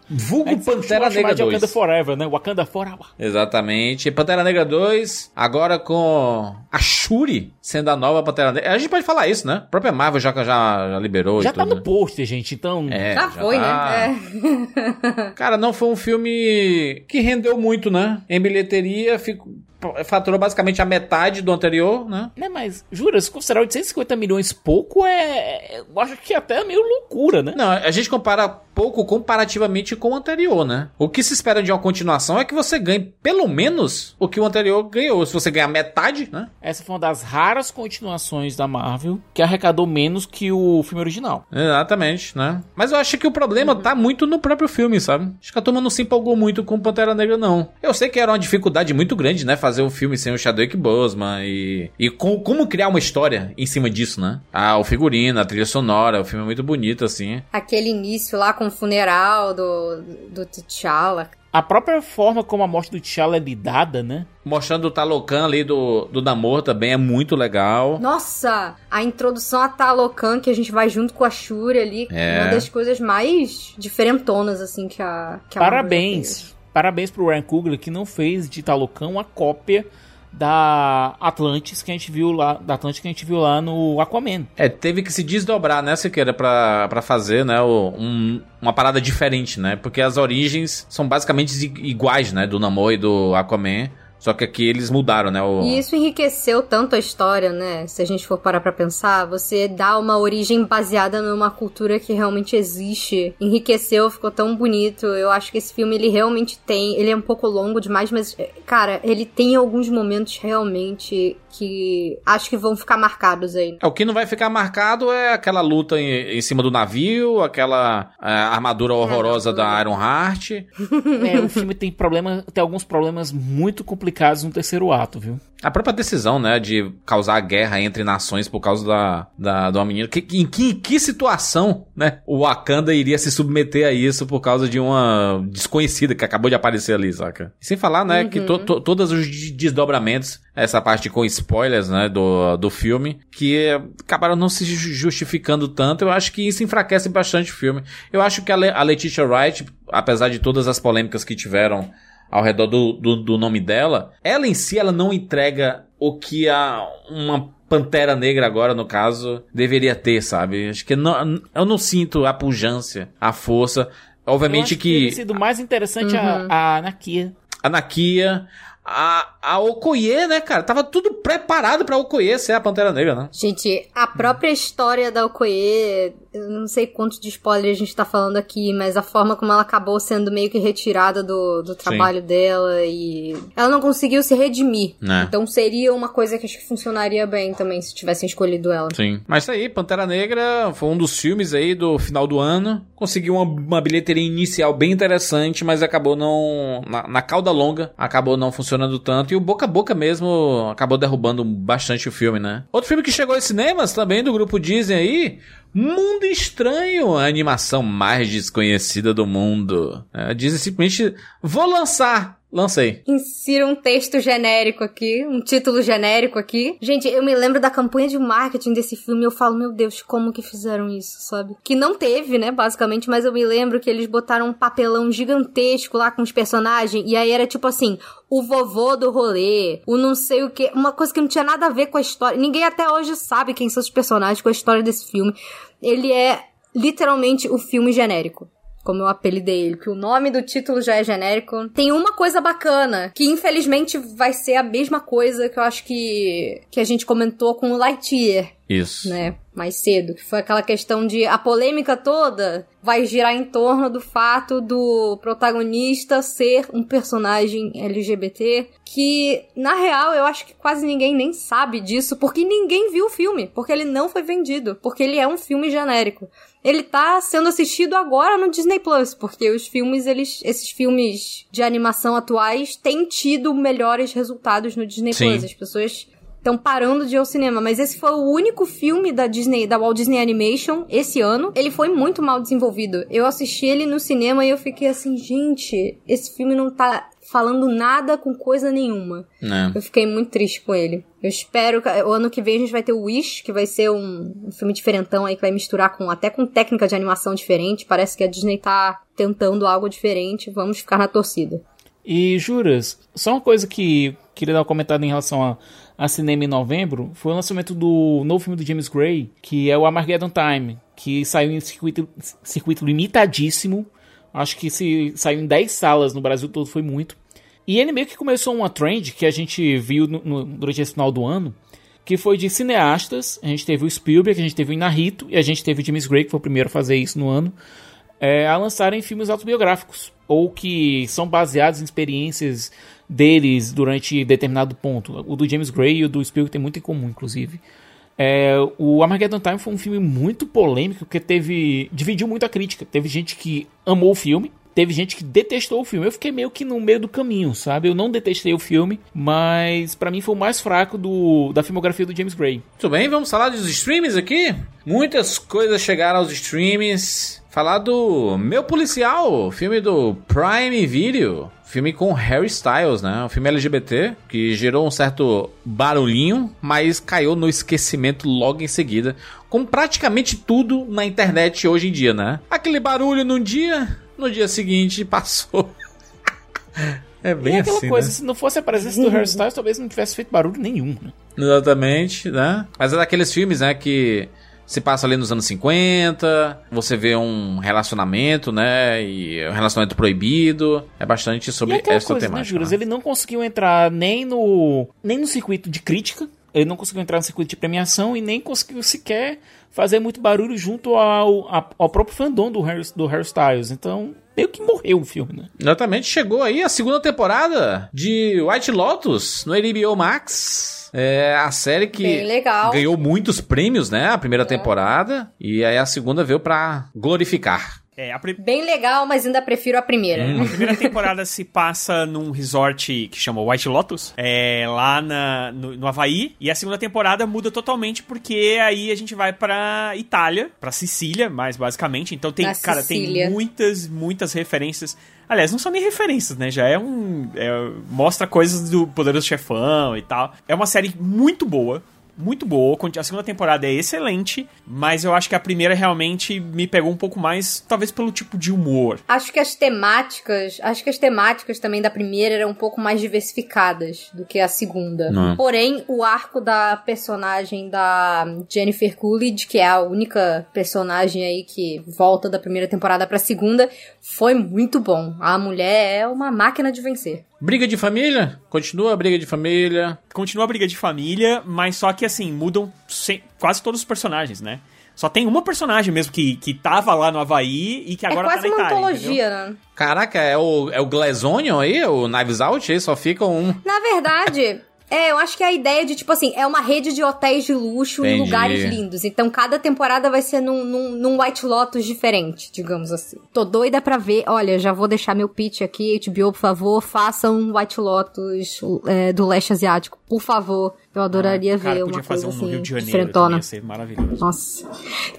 Vulgo A gente sempre Pantera Negra de 2. Wakanda Forever, né? Wakanda Forever. Exatamente. Pantera Negra 2, agora com a Shuri sendo a nova Pantera Negra. A gente pode falar isso, né? A própria Marvel já, já, já liberou Já e tá tudo, no pôster, gente, então... É, Já foi, tá. né? É. Cara, não foi um filme que rendeu muito, né? Em bilheteria, ficou, faturou basicamente a metade do anterior, né? Né, mas, jura, se considerar 850 milhões pouco, é... Eu acho que até é meio loucura, né? Não, a gente compara pouco comparativamente com o anterior, né? O que se espera de uma continuação é que você ganhe pelo menos o que o anterior ganhou. Se você ganhar metade, né? Essa foi uma das raras continuações da Marvel que arrecadou menos que o filme original. Exatamente, né? Mas eu acho que o problema tá muito no próprio filme, sabe? Acho que a turma não se empolgou muito com Pantera Negra, não. Eu sei que era uma dificuldade muito grande, né? Fazer um filme sem o Chadwick Boseman e... E com- como criar uma história em cima disso, né? Ah, o figurino, a trilha sonora, o filme é muito bonito, assim. Aquele início lá com o funeral do, do T'Challa. A própria forma como a morte do T'Challa é lidada, né? Mostrando o Talocan ali do, do Namor também é muito legal. Nossa, a introdução a Talocan, que a gente vai junto com a Shuri ali, É. uma das coisas mais diferentonas, assim, que a. Que a Parabéns. Parabéns pro Ryan Coogler que não fez de Talocan uma cópia da Atlantis que a gente viu lá, da Atlantis que a gente viu lá no Aquaman. É, teve que se desdobrar, né, Siqueira, pra, pra fazer, né, um- uma parada diferente, né? Porque as origens são basicamente iguais, né, do Namor e do Aquaman. Só que aqui eles mudaram, né? O... E isso enriqueceu tanto a história, né? Se a gente for parar pra pensar, você dá uma origem baseada numa cultura que realmente existe. Enriqueceu, ficou tão bonito. Eu acho que esse filme, ele realmente tem. Ele é um pouco longo demais, mas, cara, ele tem alguns momentos realmente que acho que vão ficar marcados aí. É, o que não vai ficar marcado é aquela luta em, em cima do navio, aquela é, armadura horrorosa da Iron Heart. É, o filme tem problema, tem alguns problemas muito complicados no terceiro ato, viu? A própria decisão, né, de causar guerra entre nações por causa da, da, de uma menina. Que, que- em que, situação, né, o Wakanda iria se submeter a isso por causa de uma desconhecida que acabou de aparecer ali, saca? Sem falar, né, que to, to- todos os de- desdobramentos, essa parte com spoilers, né, do, do filme, que acabaram não se ju- justificando tanto. Eu acho que isso enfraquece bastante o filme. Eu acho que a, Le, a Letitia Wright, apesar de todas as polêmicas que tiveram ao redor do, do, do nome dela, ela em si ela não entrega o que a uma Pantera Negra agora, no caso, deveria ter, sabe? Acho que não, eu não sinto a pujança, a força. Obviamente Eu acho teria que sido mais interessante a, a Nakia. a Nakia, a, a Okoye, né, cara? Tava tudo preparado pra Okoye ser a Pantera Negra, né? Gente, a própria história da Okoye, eu não sei quanto de spoiler a gente tá falando aqui, mas a forma como ela acabou sendo meio que retirada do, do trabalho dela e ela não conseguiu se redimir. É. Então seria uma coisa que acho que funcionaria bem também se tivessem escolhido ela. Sim. Mas isso aí, Pantera Negra foi um dos filmes aí do final do ano. Conseguiu uma, uma bilheteria inicial bem interessante, mas acabou não. Na, na cauda longa, acabou não funcionando tanto. E o boca a boca mesmo acabou derrubando bastante o filme, né? Outro filme que chegou aos cinemas também do grupo Disney aí. Mundo Estranho, a animação mais desconhecida do mundo. É, Disney simplesmente vou lançar. Lancei. Insira um texto genérico aqui, um título genérico aqui. Gente, eu me lembro da campanha de marketing desse filme eu falo, meu Deus, como que fizeram isso, sabe? Que não teve, né, basicamente, mas eu me lembro que eles botaram um papelão gigantesco lá com os personagens e aí era tipo assim, o vovô do rolê, o não sei o que, uma coisa que não tinha nada a ver com a história. Ninguém até hoje sabe quem são os personagens com a história desse filme. Ele é literalmente o filme genérico. Como eu apelidei ele, que o nome do título já é genérico. Tem uma coisa bacana, que infelizmente vai ser a mesma coisa que eu acho que, que a gente comentou com o Lightyear, Isso. né? Mais cedo. Que foi aquela questão de a polêmica toda vai girar em torno do fato do protagonista ser um personagem LGBT. Que, na real, eu acho que quase ninguém nem sabe disso, porque ninguém viu o filme. Porque ele não foi vendido. Porque ele é um filme genérico. Ele tá sendo assistido agora no Disney Plus, porque os filmes, eles, esses filmes de animação atuais têm tido melhores resultados no Disney Sim. Plus. As pessoas estão parando de ir ao cinema, mas esse foi o único filme da Disney, da Walt Disney Animation esse ano. Ele foi muito mal desenvolvido. Eu assisti ele no cinema e eu fiquei assim, gente, esse filme não tá falando nada com coisa nenhuma. Né? Eu fiquei muito triste com ele. Eu espero que o ano que vem a gente vai ter o Wish, que vai ser um, um filme diferentão aí que vai misturar com até com técnica de animação diferente. Parece que a Disney tá tentando algo diferente. Vamos ficar na torcida. E juras, só uma coisa que queria dar um comentário em relação a, a cinema em novembro foi o lançamento do novo filme do James Gray, que é o Armageddon Time, que saiu em circuito, circuito limitadíssimo. Acho que se saiu em 10 salas no Brasil todo foi muito. E ele meio que começou uma trend que a gente viu no- no- durante esse final do ano, que foi de cineastas. A gente teve o Spielberg, a gente teve o Inarrito e a gente teve o James Gray, que foi o primeiro a fazer isso no ano, é, a lançarem filmes autobiográficos ou que são baseados em experiências deles durante determinado ponto. O do James Gray e o do Spielberg tem muito em comum, inclusive. É, o Armageddon Time foi um filme muito polêmico porque teve dividiu muito a crítica. Teve gente que amou o filme, teve gente que detestou o filme. Eu fiquei meio que no meio do caminho, sabe? Eu não detestei o filme, mas pra mim foi o mais fraco do, da filmografia do James Gray. Muito bem, vamos falar dos streams aqui? Muitas coisas chegaram aos streams. Falar do Meu Policial, filme do Prime Video. Filme com Harry Styles, né? Um filme LGBT que gerou um certo barulhinho, mas caiu no esquecimento logo em seguida. Como praticamente tudo na internet hoje em dia, né? Aquele barulho num dia, no dia seguinte passou. é bem e aquela assim, coisa, né? se não fosse a presença do Harry Styles, talvez não tivesse feito barulho nenhum. Né? Exatamente, né? Mas é daqueles filmes, né, que se passa ali nos anos 50, você vê um relacionamento, né, e um relacionamento proibido, é bastante sobre essa coisa, né, temática. Juras? né? Ele não conseguiu entrar nem no, nem no circuito de crítica, ele não conseguiu entrar no circuito de premiação e nem conseguiu sequer fazer muito barulho junto ao, ao próprio fandom do Harry, do Harry Styles. Então, meio que morreu o filme, né? Exatamente, chegou aí a segunda temporada de White Lotus no HBO Max. É a série que ganhou muitos prêmios, né, a primeira temporada, e aí a segunda veio pra glorificar. É, Bem legal, mas ainda prefiro a primeira. Hum. a primeira temporada se passa num resort que chama White Lotus, é, lá na, no, no Havaí. E a segunda temporada muda totalmente porque aí a gente vai pra Itália, pra Sicília, mais basicamente. Então tem, Na cara, Sicília. tem muitas, muitas referências. Aliás, não são nem referências, né? Já é um. é- mostra coisas do Poderoso Chefão e tal. É uma série muito boa. Muito boa, a segunda temporada é excelente, mas eu acho que a primeira realmente me pegou um pouco mais, talvez pelo tipo de humor. Acho que as temáticas, acho que as temáticas também da primeira eram um pouco mais diversificadas do que a segunda. Não. Porém, o arco da personagem da Jennifer Coolidge, que é a única personagem aí que volta da primeira temporada pra segunda, foi muito bom. A mulher é uma máquina de vencer. Briga de família? Continua a briga de família. Continua a briga de família, mas só que assim, mudam se- quase todos os personagens, né? Só tem uma personagem mesmo que, que tava lá no Havaí e que agora é quase tá na uma Itália. antologia, né? Caraca, é o, é o Glazonion aí? O Knives Out aí? Só fica um... Na verdade, é, eu acho que a ideia de, tipo assim, é uma rede de hotéis de luxo em Entendi. lugares lindos. Então, cada temporada vai ser num, num, num White Lotus diferente, digamos assim. Tô doida pra ver. Olha, já vou deixar meu pitch aqui. HBO, por favor, faça um White Lotus é, do leste asiático. Por favor. Eu adoraria Ah, Cara, ver podia uma coisa um assim, Rio de Janeiro, diferentona. também ia ser maravilhoso. Nossa.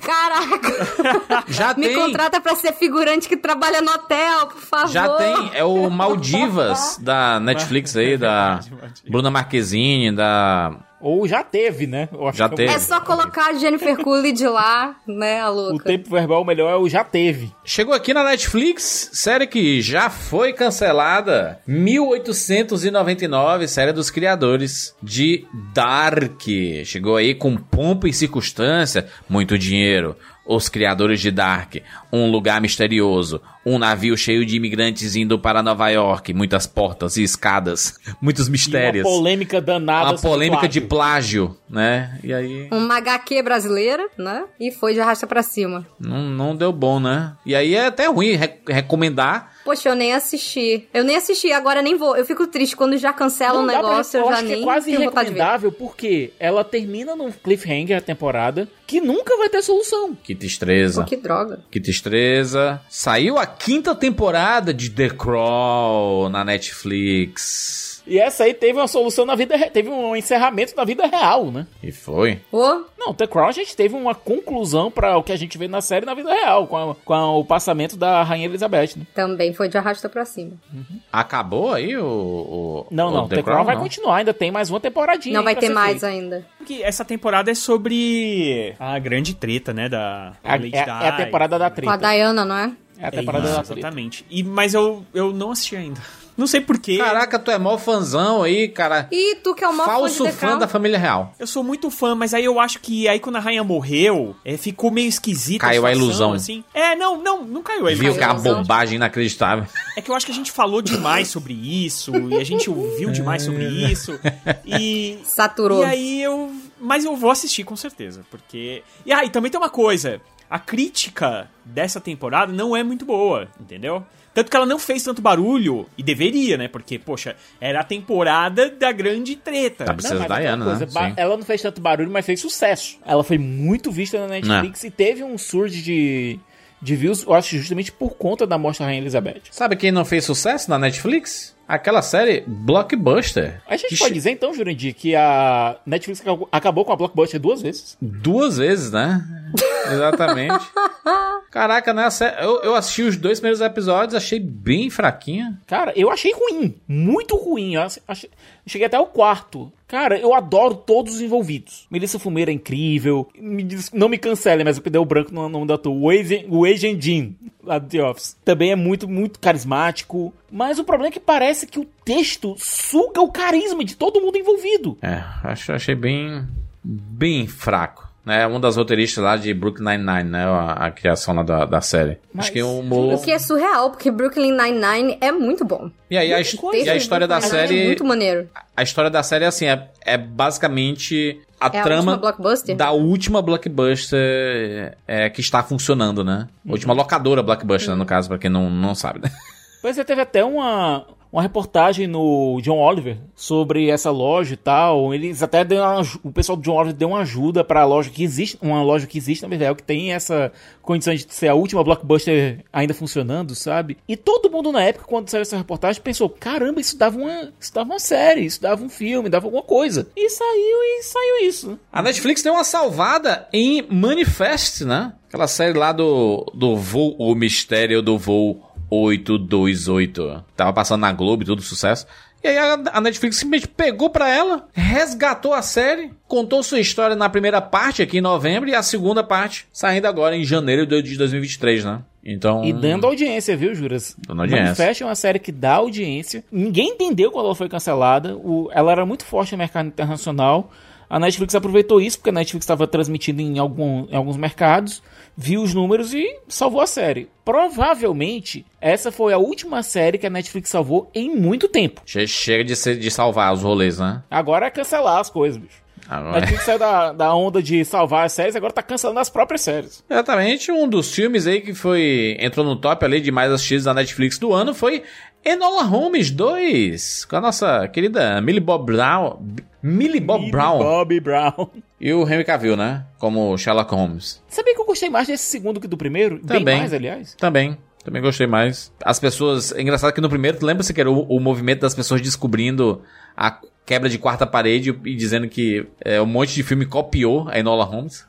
Caraca! Já Me tem... contrata pra ser figurante que trabalha no hotel, por favor. Já tem, é o Maldivas da Netflix aí, da. Bruna Marquezine, da... Ou já teve, né? Eu acho Já que teve. É só colocar a Jennifer Coolidge lá, né, a O louca. tempo verbal melhor é o já teve. Chegou aqui na Netflix, série que já foi cancelada, 1899, série dos criadores de Dark. Chegou aí com pompa e circunstância, muito dinheiro. Os criadores de Dark, um lugar misterioso, um navio cheio de imigrantes indo para Nova York, muitas portas e escadas, muitos mistérios. Uma polêmica danada. Uma polêmica de plágio. plágio, né? E aí Uma HQ brasileira, né? E foi de arrasta pra cima. não, não deu bom, né? E aí é até ruim re- recomendar. Poxa, eu nem assisti. Eu nem assisti, agora nem vou. Eu fico triste quando já cancela um dá pra- negócio, eu, eu já acho que nem é quase irrecomendável porque ela termina num cliffhanger a temporada que nunca vai ter solução. Que tristeza. Que droga. Que tristeza. Saiu a quinta temporada de The Crawl na Netflix. E essa aí teve uma solução na vida, teve um encerramento na vida real, né? E foi. Ô, Não, The Crown a gente teve uma conclusão pra o que a gente vê na série na vida real, com, a- com a- o passamento da Rainha Elizabeth, né? também foi de arrasta pra cima. Acabou aí o. o Não, o não, The, Crown vai não? continuar, ainda tem mais uma temporadinha. Não vai ter mais feita. ainda. Que essa temporada é sobre a grande treta, né, da É a- Lady é- é a temporada da Com a treta. Diana, não é? É a É temporada isso, da treta. exatamente. E, mas eu, eu não assisti ainda. Não sei porquê. Caraca, tu é mó fãzão aí, cara. E tu que é o maior Falso fã fã da família real. Eu sou muito fã, mas aí eu acho que aí quando a rainha morreu, é, ficou meio esquisito. Caiu a ilusão. Assim. É, não, não, não caiu a Viu ilusão. que é uma ilusão. bobagem inacreditável. É que eu acho que a gente falou demais sobre isso, e a gente ouviu demais sobre isso, e... Saturou. E aí eu... Mas eu vou assistir com certeza, porque... E aí, também tem uma coisa, a crítica dessa temporada não é muito boa, entendeu? Tanto que ela não fez tanto barulho, e deveria, né? Porque, poxa, era a temporada da grande treta. Tá Não, mas aquela Diana, coisa, né? ba- Sim. Ela não fez tanto barulho, mas fez sucesso. Ela foi muito vista na Netflix e teve um surge de, de views, eu acho justamente por conta da morte da Rainha Elizabeth. Sabe quem não fez sucesso na Netflix? Aquela série Blockbuster. A gente Que pode che- dizer então, Jurandir, que a Netflix acabou- com a Blockbuster duas vezes. Duas vezes, né? Exatamente. Caraca, né? Eu, eu assisti os dois primeiros episódios, achei bem fraquinha. Cara, eu achei ruim. Muito ruim. Eu ach- achei- cheguei até o quarto. Cara, eu adoro todos os envolvidos. Melissa Fumeira é incrível. Me diz- não me cancele, mas eu pedi o branco no nome da ator. O Agent, o Agent Jean, lá do The Office. Também é muito, muito carismático. Mas o problema é que parece que o texto suga o carisma de todo mundo envolvido. É, acho, achei bem. bem fraco. Né? Um das roteiristas lá de Brooklyn Nine-Nine, né? A, a criação lá da, da série. acho que o humor. O que é surreal, porque Brooklyn Nine-Nine é muito bom. E aí a, e a história da série. É muito maneiro. A história da série é assim, é, é basicamente a É a trama última blockbuster? da última blockbuster é, que está funcionando, né? Última locadora blockbuster, né, no caso, pra quem não, não sabe, né? Pois é, teve até uma, uma reportagem no John Oliver sobre essa loja e tal. Eles até uma, o pessoal do John Oliver deu uma ajuda pra loja que existe, uma loja que existe na Bevel, que tem essa condição de ser a última blockbuster ainda funcionando, sabe? E todo mundo na época, quando saiu essa reportagem, pensou: caramba, isso dava uma, isso dava uma série, isso dava um filme, dava alguma coisa. E saiu e saiu isso. A Netflix deu uma salvada em Manifest, né? Aquela série lá do, do voo, o mistério do voo 828. Tava passando na Globo e tudo, sucesso. E aí a, Netflix simplesmente pegou pra ela, resgatou a série, contou sua história na primeira parte aqui em novembro e a segunda parte saindo agora em janeiro de de 2023, né? Então... E dando audiência, viu, Juras? Dando audiência. Manifest é uma série que dá audiência. Ninguém entendeu quando ela foi cancelada. O- ela era muito forte no mercado internacional. A Netflix aproveitou isso, porque a Netflix estava transmitindo em, algum- em alguns mercados, viu os números e salvou a série. Provavelmente, essa foi a última série que a Netflix salvou em muito tempo. Che- Chega de, ser, de salvar os rolês, né? Agora é cancelar as coisas, bicho. A Agora... Netflix saiu da, da onda de salvar as séries, agora tá cancelando as próprias séries. Exatamente, um dos filmes aí que foi entrou no top ali de mais assistidos da Netflix do ano foi Enola Holmes 2, com a nossa querida Millie Bob Brown, Millie Bob Brown Bobby Brown. e o Henry Cavill, né? Como Sherlock Holmes. Sabia que eu gostei mais desse segundo que do primeiro? Bem Também. mais, aliás. Também. Também gostei mais. As pessoas. É engraçado que no primeiro, tu lembra-se que era o, o movimento das pessoas descobrindo a quebra de quarta parede e dizendo que é, um monte de filme copiou a Enola Holmes?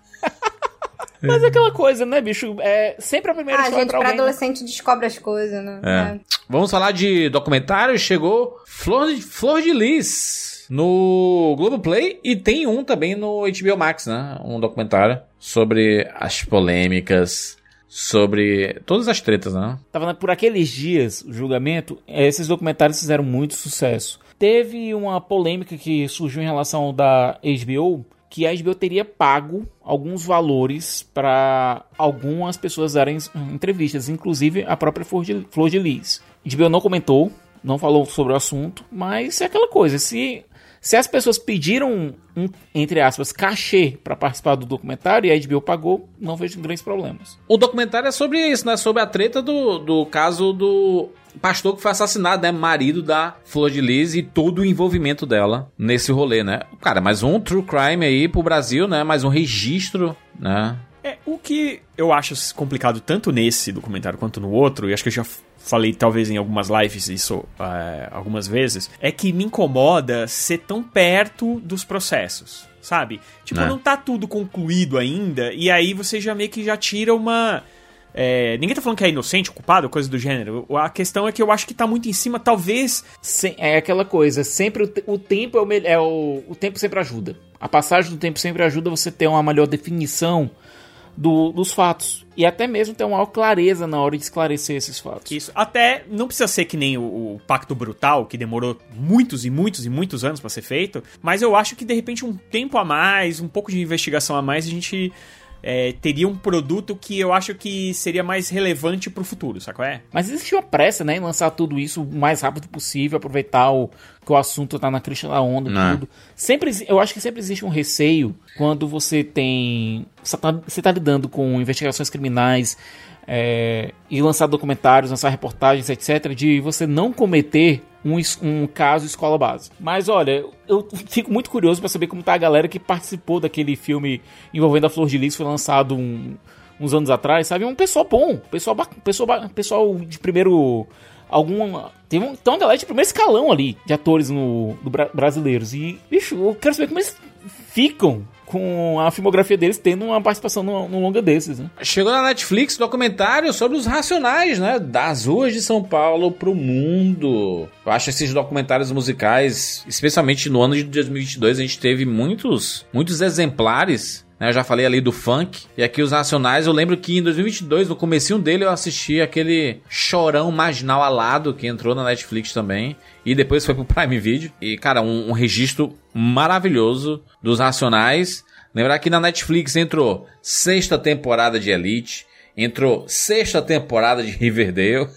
Mas é aquela coisa, né, bicho? É sempre a primeira Ah, gente, pra pra alguém. né? adolescente descobre as coisas, né? É. Vamos falar de documentário. Chegou Flor de, Flor de Lis no Globoplay e tem um também no HBO Max, né? Um documentário sobre as polêmicas, sobre todas as tretas, né? Tava na- por aqueles dias, o julgamento, esses documentários fizeram muito sucesso. Teve uma polêmica que surgiu em relação ao da HBO, que a HBO teria pago alguns valores para algumas pessoas darem hum, entrevistas, inclusive a própria Flor de, Lis. A HBO não comentou, não falou sobre o assunto, mas é aquela coisa, se se as pessoas pediram um, entre aspas, cachê para participar do documentário e a HBO pagou, não vejo grandes problemas. O documentário é sobre isso, né? Sobre a treta do, do caso do pastor que foi assassinado, né? Marido da Flor de Lis e todo o envolvimento dela nesse rolê, né? Cara, mais um true crime aí pro Brasil, né? Mais um registro, né? É, o que eu acho complicado tanto nesse documentário quanto no outro, e acho que eu já falei talvez em algumas lives isso é, algumas vezes, é que me incomoda ser tão perto dos processos, sabe? Tipo, É. não tá tudo concluído ainda, e aí você já meio que já tira uma. É, ninguém tá falando que é inocente, culpado, coisa do gênero. A questão é que eu acho que tá muito em cima, talvez. Sem- é aquela coisa, sempre o, o tempo é o, é o o tempo sempre ajuda. A passagem do tempo sempre ajuda você ter uma melhor definição do- dos fatos e até mesmo ter uma maior clareza na hora de esclarecer esses fatos. Isso. Até não precisa ser que nem o, o Pacto Brutal, que demorou muitos e muitos e muitos anos pra ser feito, mas eu acho que de repente um tempo a mais, um pouco de investigação a mais, a gente é, teria um produto que eu acho que seria mais relevante pro futuro, sabe qual é? Mas existe uma pressa, né, em lançar tudo isso o mais rápido possível, aproveitar o, que o assunto tá na crista da onda e Né. tudo. Sempre, eu acho que sempre existe um receio quando você tem. Você tá, você tá lidando com investigações criminais é, e lançar documentários, lançar reportagens, etc., de você não cometer um, um caso escola base. Mas olha, eu fico muito curioso pra saber como tá a galera que participou daquele filme envolvendo a Flor de Lis, foi lançado um- uns anos atrás, sabe? Um pessoal bom, pessoal, pessoal, pessoal de primeiro. Algum. Tem um, tem uma galera de primeiro escalão ali de atores no, do bra- brasileiros. E, bicho, eu quero saber como eles ficam com a filmografia deles tendo uma participação num, num longa desses, né? Chegou na Netflix documentário sobre os racionais, né? Das ruas de São Paulo pro mundo. Eu acho esses documentários musicais, especialmente no ano de 2022, a gente teve muitos, muitos exemplares. Né? Eu já falei ali do funk. E aqui os racionais, eu lembro que em 2022, no comecinho dele, eu assisti aquele chorão marginal alado que entrou na Netflix também. E depois foi pro Prime Video. E, cara, um, um registro maravilhoso dos racionais. Lembrar que na Netflix entrou sexta temporada de Elite, entrou sexta temporada de Riverdale.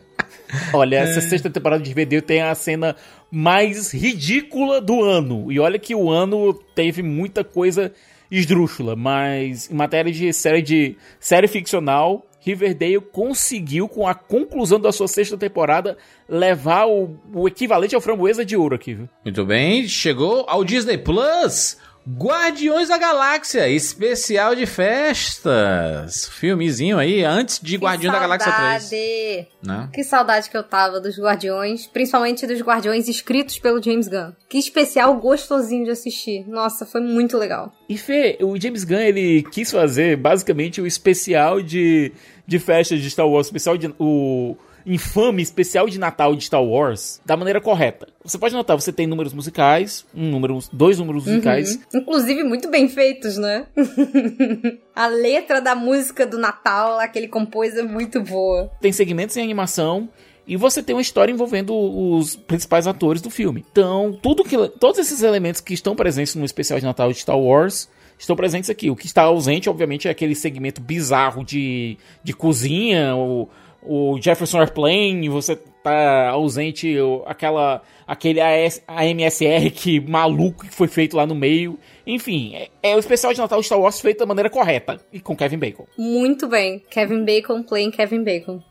Olha, essa sexta temporada de Riverdale tem a cena mais ridícula do ano. E olha que o ano teve muita coisa esdrúxula, mas em matéria de série de série ficcional, Riverdale conseguiu com a conclusão da sua sexta temporada levar o, o equivalente ao framboesa de ouro aqui, viu? Muito bem, chegou ao Disney Plus. Guardiões da Galáxia, especial de festas. Filmezinho aí, antes de Guardiões da Galáxia 3. Saudade. Né? Que saudade que eu tava dos Guardiões, principalmente dos Guardiões escritos pelo James Gunn. Que especial gostosinho de assistir. Nossa, foi muito legal. E Fê, o James Gunn ele quis fazer basicamente o especial de, de festas de Star Wars, especial de, o infame especial de Natal de Star Wars da maneira correta. Você pode notar, você tem números musicais, um número, dois números musicais. Uhum. Inclusive muito bem feitos, né? A letra da música do Natal, lá que ele compôs, é muito boa. Tem segmentos em animação e você tem uma história envolvendo os principais atores do filme. Então, tudo que, todos esses elementos que estão presentes no especial de Natal de Star Wars estão presentes aqui. O que está ausente, obviamente, é aquele segmento bizarro de, de cozinha, o, o Jefferson Airplane, você tá ausente o- aquela aquele AS, AMSR que maluco que foi feito lá no meio. Enfim, é, é o especial de Natal de Star Wars feito da maneira correta e com Kevin Bacon. Muito bem. Kevin Bacon playing Kevin Bacon.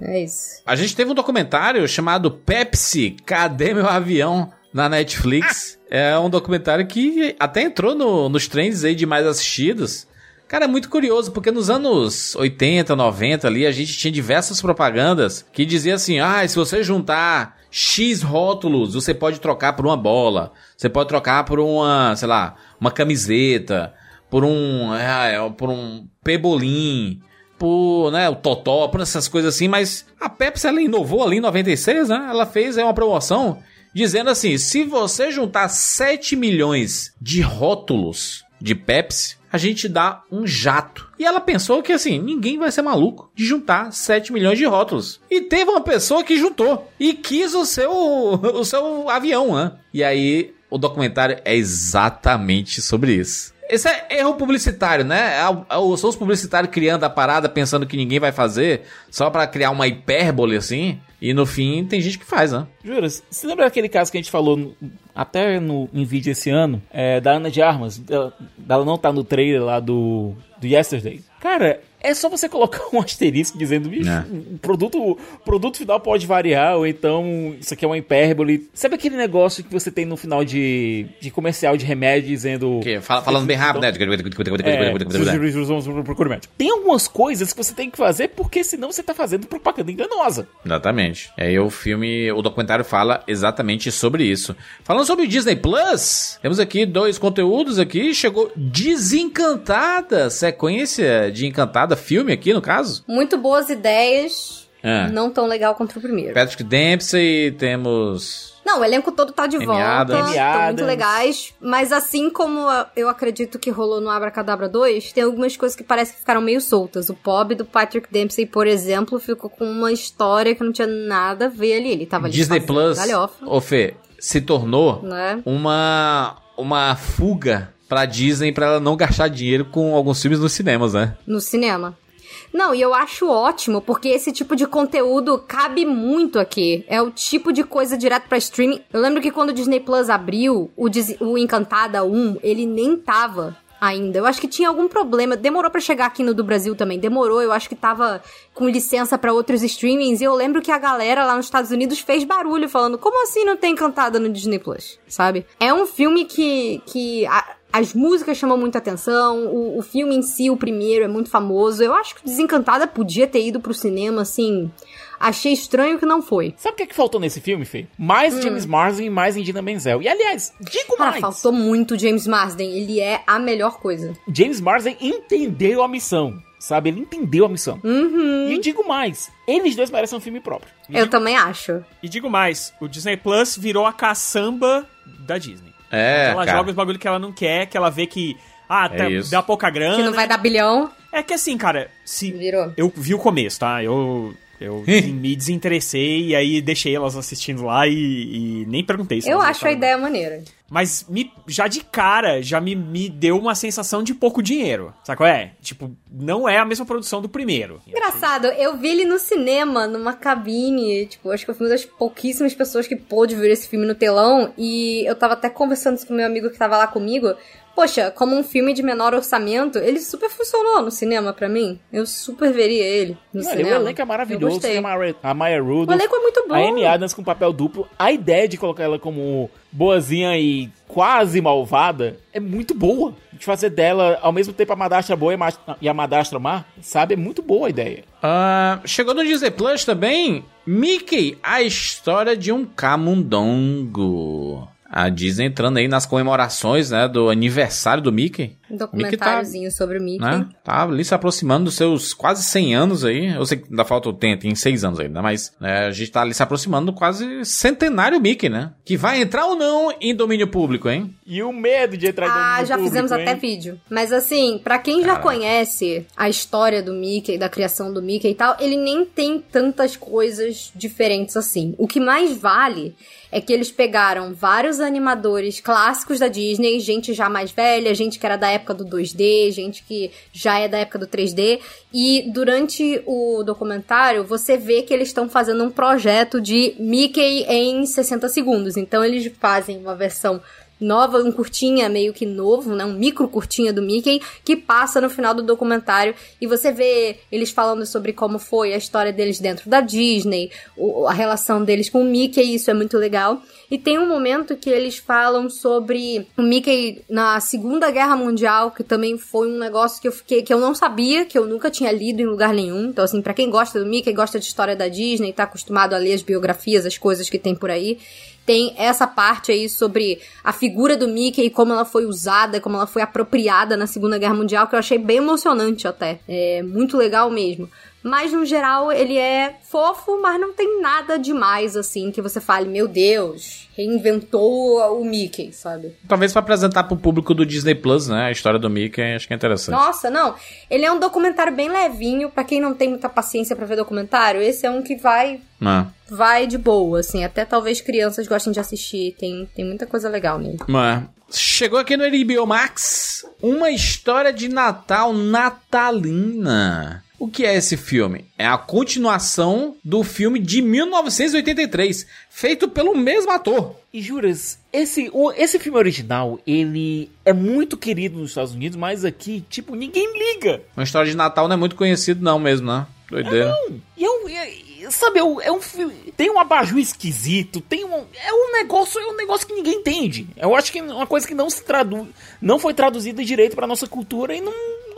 É isso. A gente teve um documentário chamado Pepsi, Cadê Meu Avião? na Netflix. É um documentário que até entrou no- nos trends aí de mais assistidos. Cara, é muito curioso, porque nos anos 80, 90 ali, a gente tinha diversas propagandas que dizia assim: ah, se você juntar X rótulos, você pode trocar por uma bola, você pode trocar por uma, sei lá, uma camiseta, por um, é, é, por um pebolim, por, né, o totó, por essas coisas assim, mas a Pepsi ela inovou ali em 96, né? Ela fez aí uma promoção dizendo assim: se você juntar 7 milhões de rótulos de Pepsi, a gente dá um jato. E ela pensou que assim, ninguém vai ser maluco de juntar 7 milhões de rótulos. E teve uma pessoa que juntou e quis o seu o seu avião, né? E aí o documentário é exatamente sobre isso. Esse é erro publicitário, né? É é São os publicitários criando a parada pensando que ninguém vai fazer, só pra criar uma hipérbole assim. E no fim tem gente que faz, né? Juras, você lembra daquele caso que a gente falou no- até no, em vídeo esse ano? É, da Ana de Armas. Dela, dela não tá no trailer lá do, do Yesterday. Cara, é só você colocar um asterisco dizendo, bicho, É. o produto, produto final pode variar, ou então isso aqui é uma hipérbole. Sabe aquele negócio que você tem no final de, de comercial de remédio dizendo. Que, fala- falando bem rápido, né? É. Tem algumas coisas que você tem que fazer porque senão você tá fazendo propaganda enganosa. Exatamente. Aí o filme, o documentário fala exatamente sobre isso. Falando sobre o Disney Plus, temos aqui dois conteúdos aqui. Chegou Desencantada, sequência de Encantada, filme aqui no caso. Muito boas ideias, É. não tão legal quanto o primeiro. Patrick Dempsey, temos... Não, o elenco todo tá de Amy volta, estão muito legais, mas assim como eu acredito que rolou no Abracadabra 2, tem algumas coisas que parece que ficaram meio soltas. O Pob do Patrick Dempsey, por exemplo, ficou com uma história que não tinha nada a ver ali. Ele tava ali Disney Plus, galhofa, ô Fê, se tornou né? uma, uma fuga pra Disney pra ela não gastar dinheiro com alguns filmes nos cinemas, né? no cinema. Não, e eu acho ótimo, porque esse tipo de conteúdo cabe muito aqui. É o tipo de coisa direto pra streaming. Eu lembro que quando o Disney Plus abriu, o, Dis- o Encantada 1, ele nem tava ainda. Eu acho que tinha algum problema. Demorou pra chegar aqui no do Brasil também. Demorou, eu acho que tava com licença pra outros streamings. E eu lembro que a galera lá nos Estados Unidos fez barulho falando: como assim não tem Encantada no Disney Plus? Sabe? É um filme que. que a- as músicas chamam muita atenção, o, o filme em si, o primeiro, é muito famoso. Eu acho que Desencantada podia ter ido pro cinema, assim. Achei estranho que não foi. Sabe o que, é que faltou nesse filme, Fê? Mais Hum. James Marsden e mais Indina Menzel. E aliás, digo Cara, mais. faltou muito James Marsden. Ele é a melhor coisa. James Marsden entendeu a missão. Sabe? Ele entendeu a missão. Uhum. E digo mais, eles dois merecem um filme próprio. Eu também acho. E digo mais, o Disney Plus virou a caçamba da Disney. É, ela cara. joga os bagulho que ela não quer, que ela vê que. Ah, É tá- dá pouca grana. Que não vai dar bilhão. É que assim, cara, se. Virou. Eu vi o começo, tá? Eu. Eu me desinteressei e aí deixei elas assistindo lá e, e nem perguntei se Eu acho a ideia maneira. Mas me, já de cara, já me, me deu uma sensação de pouco dinheiro. Sabe qual é? Tipo, não é a mesma produção do primeiro. Engraçado, eu vi ele no cinema, numa cabine. Tipo, acho que eu fui uma das pouquíssimas pessoas que pôde ver esse filme no telão. E eu tava até conversando isso com meu amigo que tava lá comigo. Poxa, como um filme de menor orçamento, ele super funcionou no cinema pra mim. Eu super veria ele no Olha, cinema. o elenco é Eu maravilhoso. Tem a Maya, Rudolph. O elenco é muito bom. A Amy Adams com papel duplo. A ideia de colocar ela como boazinha e quase malvada é muito boa. De fazer dela, ao mesmo tempo, a Madastra boa e a Ma- a Madastra má, sabe? É muito boa a ideia. Ah, chegou no Disney Plus também Mickey, a história de um camundongo. A Disney entrando aí nas comemorações, né, do aniversário do Mickey. Um documentáriozinho sobre o Mickey. Né? Tá ali se aproximando dos seus quase 100 anos aí. Eu sei que ainda falta o tempo, tem 6 anos ainda, mas né, a gente tá ali se aproximando do quase centenário Mickey, né? Que vai entrar ou não em domínio público, hein? E o medo de entrar em Ah, domínio já público, fizemos hein? até vídeo. Mas assim, pra quem já conhece a história do Mickey, da criação do Mickey e tal, ele nem tem tantas coisas diferentes assim. O que mais vale é que eles pegaram vários animadores clássicos da Disney, gente já mais velha, gente que era da época do 2D, gente que já é da época do 3D, e durante o documentário você vê que eles estão fazendo um projeto de Mickey em 60 segundos. Então eles fazem uma versão nova, um curtinha meio que novo, né? Um micro curtinha do Mickey que passa no final do documentário e você vê eles falando sobre como foi a história deles dentro da Disney, a relação deles com o Mickey, isso é muito legal. E tem um momento que eles falam sobre o Mickey na Segunda Guerra Mundial, que também foi um negócio que eu fiquei que eu não sabia, que eu nunca tinha lido em lugar nenhum. Então assim, pra quem gosta do Mickey, gosta de história da Disney, tá acostumado a ler as biografias, as coisas que tem por aí, tem essa parte aí sobre a figura do Mickey e como ela foi usada, como ela foi apropriada na Segunda Guerra Mundial, que eu achei bem emocionante até. É muito legal mesmo. Mas no geral ele é fofo, mas não tem nada demais assim que você fale, meu Deus, reinventou o Mickey, sabe? Talvez pra apresentar pro público do Disney Plus, né? A história do Mickey, acho que é interessante. Nossa, não. Ele é um documentário bem levinho, pra quem não tem muita paciência pra ver documentário, esse é um que vai Ah. vai de boa, assim, até talvez crianças gostem de assistir, tem, tem muita coisa legal nele. Mas chegou aqui no HBO Max uma história de Natal natalina. O que é esse filme? É a continuação do filme de 1983, feito pelo mesmo ator. E juras, esse, o- esse filme original, ele é muito querido nos Estados Unidos, mas aqui, tipo, ninguém liga. Uma história de Natal não é muito conhecido não mesmo, né? Doideira. E é um, é- sabe, é um, é um filme. Tem um abajur esquisito, tem um. É um negócio, é um negócio que ninguém entende. Eu acho que é uma coisa que não se traduz. Não foi traduzida direito pra nossa cultura e não,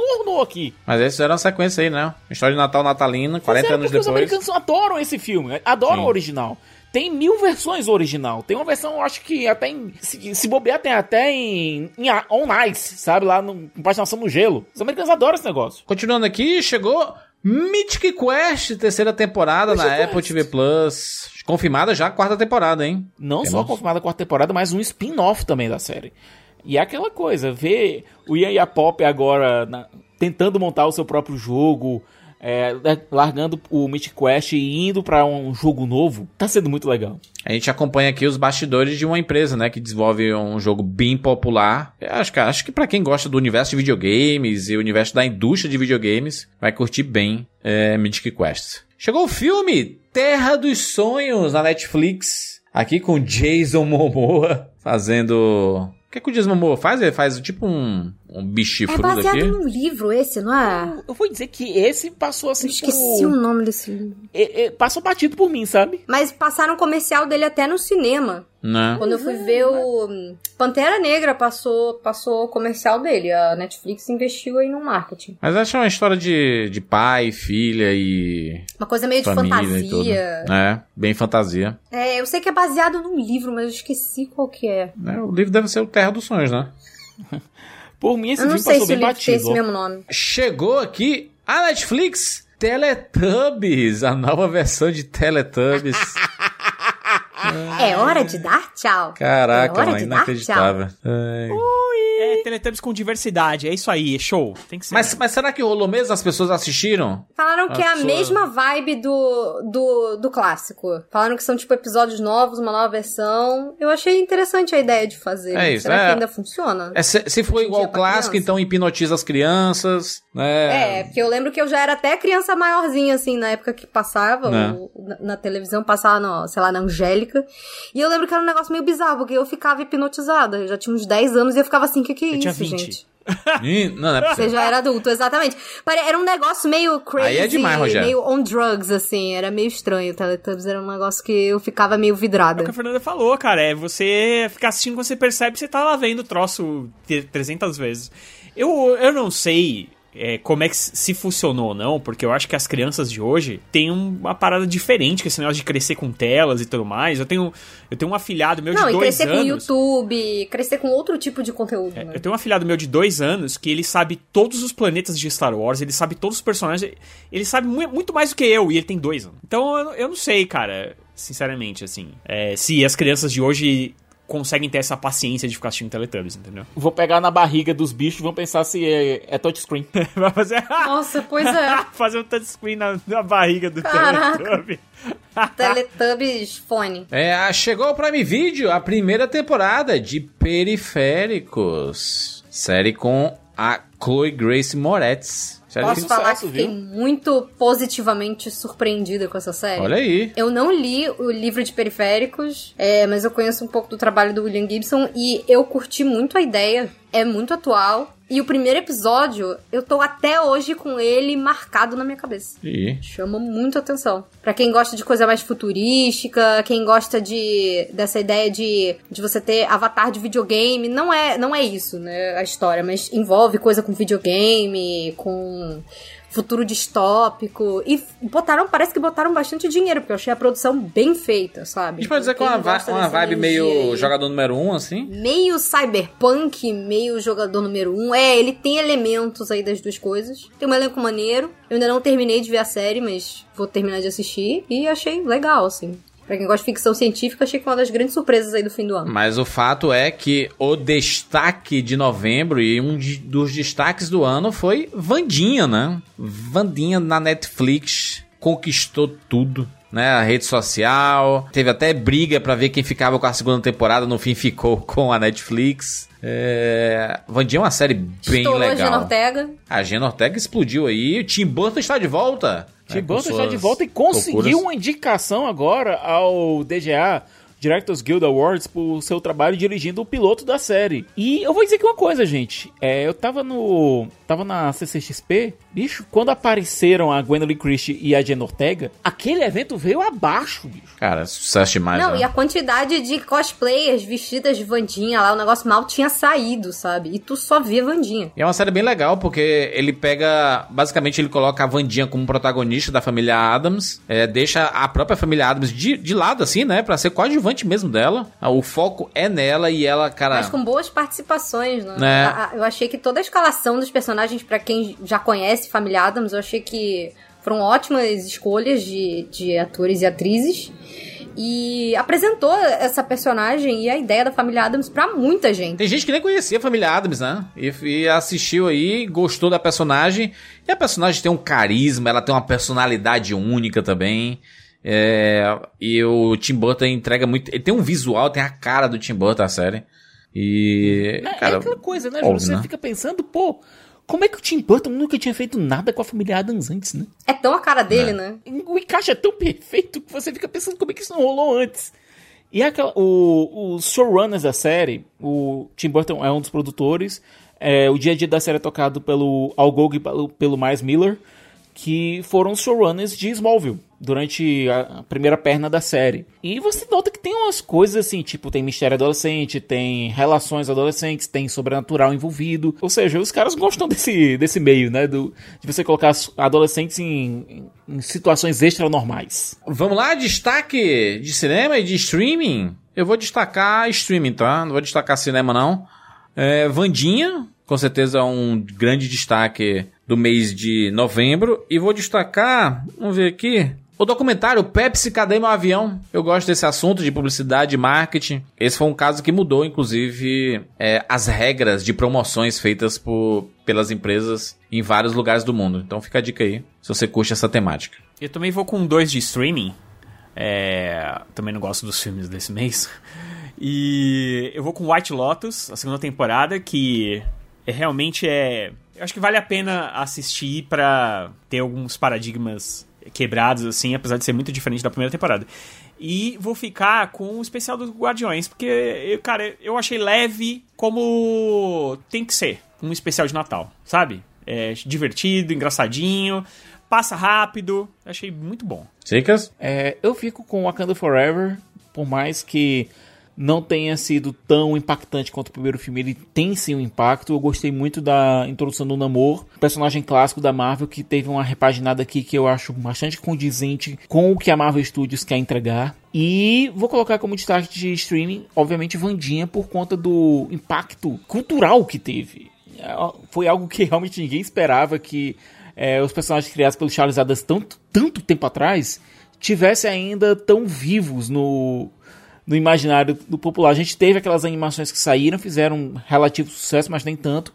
não ornou aqui. Mas eles fizeram uma sequência aí, né? História de Natal natalina, 40 Fizeram anos porque Os depois. americanos adoram esse filme, adoram Sim. o original. Tem mil versões original. Tem uma versão, acho que até em. Se, se bobear, tem até em, em a- On Ice, sabe? Lá no, com patinação no gelo. Os americanos adoram esse negócio. Continuando aqui, chegou Mythic Quest, terceira temporada na Apple TV Plus. Confirmada já a quarta temporada, hein? Não só Temos- confirmada a quarta temporada, mas um spin-off também da série. E é aquela coisa, ver o Ian Pop agora na- tentando montar o seu próprio jogo, é, né, largando o Mythic Quest e indo pra um jogo novo, tá sendo muito legal. A gente acompanha aqui os bastidores de uma empresa, né, que desenvolve um jogo bem popular. Eu acho que, acho que para quem gosta do universo de videogames e o universo da indústria de videogames, vai curtir bem é, Mythic Quest. Chegou o filme Terra dos Sonhos na Netflix, aqui com Jason Momoa fazendo... O que, é que o Jason Momoa faz? Ele faz tipo um, um bichifrudo É baseado aqui. num livro esse, não é? Eu vou dizer que esse passou assim. Eu esqueci o nome desse livro. É, é, passou batido por mim, sabe? Mas passaram um comercial dele até no cinema. Né? Quando eu fui ver o hum, Pantera Negra, passou passou o comercial dele. A Netflix investiu aí no marketing. Mas acho uma história de, de pai, filha e... Uma coisa meio de fantasia. É, bem fantasia. É, eu sei que é baseado num livro, mas eu esqueci qual que é. É, o livro deve ser o Terra dos Sonhos, né? Por mim, esse eu filme passou bem batido. esse ó. mesmo nome. Chegou aqui a Netflix Teletubbies, a nova versão de Teletubbies. É hora de dar tchau. Caraca, é hora mano, de dar inacreditável. É Teletubbies com diversidade, é isso aí, é show. Tem que ser. Mas, mas será que rolou mesmo? As pessoas assistiram? Falaram que é a mesma vibe do, do, do clássico. Falaram que são, tipo, episódios novos, uma nova versão. Eu achei interessante a ideia de fazer. É isso, Será é. que ainda funciona? É, se, se for igual ao clássico, então hipnotiza as crianças, né? É, porque eu lembro que eu já era até criança maiorzinha, assim, na época que passava, Né. o- na, na televisão, passava, no, sei lá, na Angélica. E eu lembro que era um negócio meio bizarro, porque eu ficava hipnotizada. Eu já tinha uns 10 anos e eu ficava assim, o que que é Eu tinha isso, 20. gente? Não, não é Você já era adulto, exatamente. Era um negócio meio crazy, Aí é demais, Rogério. meio on drugs, assim. Era meio estranho. Teletubbies era um negócio que eu ficava meio vidrada. É o que a Fernanda falou, cara. É você ficar assistindo quando você percebe que você tá lá vendo o troço te- 300 vezes. Eu, eu não sei é, como é que se funcionou ou não, porque eu acho que as crianças de hoje têm uma parada diferente com esse negócio de crescer com telas e tudo mais. Eu tenho, eu tenho um afilhado meu Não, de e dois crescer com anos. YouTube, crescer com outro tipo de conteúdo, né? Eu tenho um afilhado meu de dois anos que ele sabe todos os planetas de Star Wars, ele sabe todos os personagens, ele sabe mu- muito mais do que eu, e ele tem dois anos. Então eu, eu não sei, cara, sinceramente, assim, é, se as crianças de hoje conseguem ter essa paciência de ficar assistindo Teletubbies, entendeu? Vou pegar na barriga dos bichos e vão pensar se é, é touchscreen. Vai fazer, Nossa, pois é. fazer um touchscreen na, na barriga do Caraca. Teletubby. Teletubbies fone. É, a- chegou ao Prime Video a primeira temporada de Periféricos. Série com a Chloe Grace Moretz. Série Posso falar que fiquei viu? muito positivamente surpreendida com essa série? Olha aí. Eu não li o livro de periféricos, é, mas eu conheço um pouco do trabalho do William Gibson e eu curti muito a ideia. É muito atual. E o primeiro episódio, eu tô até hoje com ele marcado na minha cabeça. Ih. Chama muito atenção. Pra quem gosta de coisa mais futurística, quem gosta de dessa ideia de, de você ter avatar de videogame, não é não é isso, né, a história, mas envolve coisa com videogame, com futuro distópico e botaram, parece que botaram bastante dinheiro, porque eu achei a produção bem feita, sabe? A gente pode dizer que é uma, va- uma vibe meio aí. jogador número um, assim? meio cyberpunk, meio jogador número um. É, ele tem elementos aí das duas coisas. Tem um elenco maneiro. Eu ainda não terminei de ver a série, mas vou terminar de assistir. E achei legal, assim. Pra quem gosta de ficção científica, achei que foi uma das grandes surpresas aí do fim do ano. Mas o fato é que o destaque de novembro e um de- dos destaques do ano foi Vandinha, né? Vandinha na Netflix conquistou tudo. Né, a rede social, teve até briga pra ver quem ficava com a segunda temporada, no fim ficou com a Netflix. É... Vandinha é uma série bem Estourou a legal. Ortega. A Jenna Ortega explodiu aí, o Tim Burton está de volta. Tim né, Burton está de volta e conseguiu loucuras. uma indicação agora ao DGA, Directors Guild Awards, por seu trabalho dirigindo o piloto da série. E eu vou dizer aqui uma coisa, gente. É, eu tava no. Tava na CCXP, bicho, quando apareceram a Gwendolyn Christie e a Jenna Ortega, aquele evento veio abaixo, bicho. Cara, sucesso demais, não, né? e a quantidade de cosplayers vestidas de Vandinha lá, o negócio mal tinha saído, sabe? E tu só via Vandinha. E é uma série bem legal, porque ele pega. Basicamente, ele coloca a Vandinha como protagonista da família Adams. é, deixa a própria família Adams de, de lado, assim, né? Pra ser coadjuvante mesmo dela. Ah, O foco é nela e ela, cara. Mas com boas participações, né? É. A- Eu achei que toda a escalação dos personagens, pra quem já conhece Família Adams, eu achei que foram ótimas escolhas de, de atores e atrizes. E apresentou essa personagem e a ideia da Família Adams pra muita gente. Tem gente que nem conhecia a família Adams, né? E, e assistiu aí, gostou da personagem. E a personagem tem um carisma, ela tem uma personalidade única também. É, e o Tim Burton entrega muito. Ele tem um visual, tem a cara do Tim Burton, a série. E. É, cara, é aquela coisa, né, Júlio? óbvio, Você né? fica pensando, pô, como é que o Tim Burton nunca tinha feito nada com a família Adams antes, né? É tão a cara dele, né? O encaixe é tão perfeito que você fica pensando como é que isso não rolou antes. E aquela, o, os showrunners da série, o Tim Burton é um dos produtores, é, o dia a dia da série é tocado pelo Al Goug e pelo, pelo Miles Miller, que foram os showrunners de Smallville durante a, primeira perna da série. E você nota que tem umas coisas assim, tipo, tem mistério adolescente, tem relações adolescentes, tem sobrenatural envolvido. Ou seja, os caras gostam desse, desse meio, né? Do, de você colocar adolescentes em, em- situações extranormais. Vamos lá, destaque de cinema e de streaming. Eu vou destacar streaming, tá? Não vou destacar cinema, não. É, Vandinha, com certeza um grande destaque do mês de novembro. E vou destacar, vamos ver aqui, o documentário Pepsi Cadê Meu Avião? Eu gosto desse assunto de publicidade e marketing. Esse foi um caso que mudou, inclusive, é, as regras de promoções feitas por, pelas empresas em vários lugares do mundo. Então fica a dica aí, se você curte essa temática. Eu também vou com dois de streaming. É, também não gosto dos filmes desse mês. E eu vou com White Lotus, a segunda temporada, que é, realmente é. Eu acho que vale a pena assistir pra ter alguns paradigmas quebrados, assim, apesar de ser muito diferente da primeira temporada. E vou ficar com o especial dos Guardiões, porque, eu, cara, eu achei leve como tem que ser um especial de Natal, sabe? É divertido, engraçadinho, passa rápido, achei muito bom. Dicas? É, eu fico com Wakanda Forever, por mais que não tenha sido tão impactante quanto o primeiro filme, ele tem sim um impacto. Eu gostei muito da introdução do Namor, personagem clássico da Marvel que teve uma repaginada aqui que eu acho bastante condizente com o que a Marvel Studios quer entregar. E vou colocar como destaque de streaming, obviamente, Vandinha, por conta do impacto cultural que teve. Foi algo que realmente ninguém esperava que é, os personagens criados pelo Charles Adams tanto, tanto tempo atrás tivessem ainda tão vivos no, no imaginário do popular. A gente teve aquelas animações que saíram, fizeram um relativo sucesso, mas nem tanto.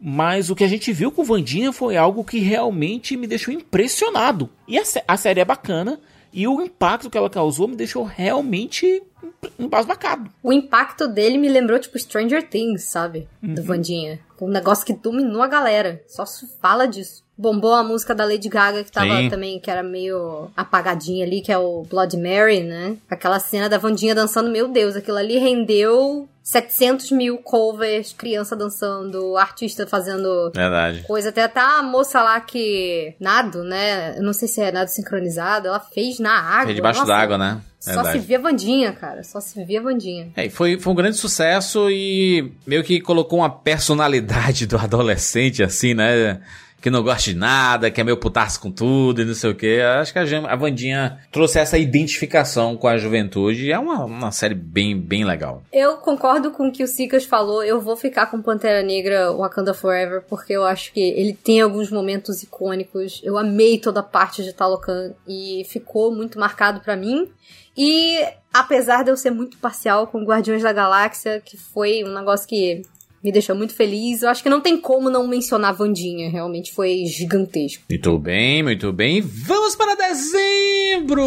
Mas o que a gente viu com o Vandinha foi algo que realmente me deixou impressionado. E a, sé- a série é bacana, e o impacto que ela causou me deixou realmente embasbacado. O impacto dele me lembrou, tipo, Stranger Things, sabe? Do Uhum. Vandinha. Um negócio que dominou a galera. Só se fala disso. Bombou a música da Lady Gaga, que tava Sim. também, que era meio apagadinha ali, que é o Blood Mary, né? Aquela cena da Vandinha dançando, meu Deus, aquilo ali rendeu 700 mil covers, criança dançando, artista fazendo Verdade. coisa. Até até a moça lá que nado, né? Eu não sei se é nado sincronizado, ela fez na água. É debaixo d'água, né? Só se via Vandinha, cara. Só se via Vandinha. É, foi, foi um grande sucesso e meio que colocou uma personalidade do adolescente, assim, né? Que não gosta de nada, que é meio putaço com tudo e não sei o que. Acho que a, a Vandinha trouxe essa identificação com a juventude é uma, uma série bem, bem legal. Eu concordo com o que o Sikas falou. Eu vou ficar com Pantera Negra Wakanda Forever, porque eu acho que ele tem alguns momentos icônicos. Eu amei toda a parte de Talocan e ficou muito marcado pra mim. E apesar de eu ser muito parcial com Guardiões da Galáxia, que foi um negócio que me deixou muito feliz, eu acho que não tem como não mencionar Vandinha. Realmente foi gigantesco. Muito bem, muito bem. Vamos para dezembro!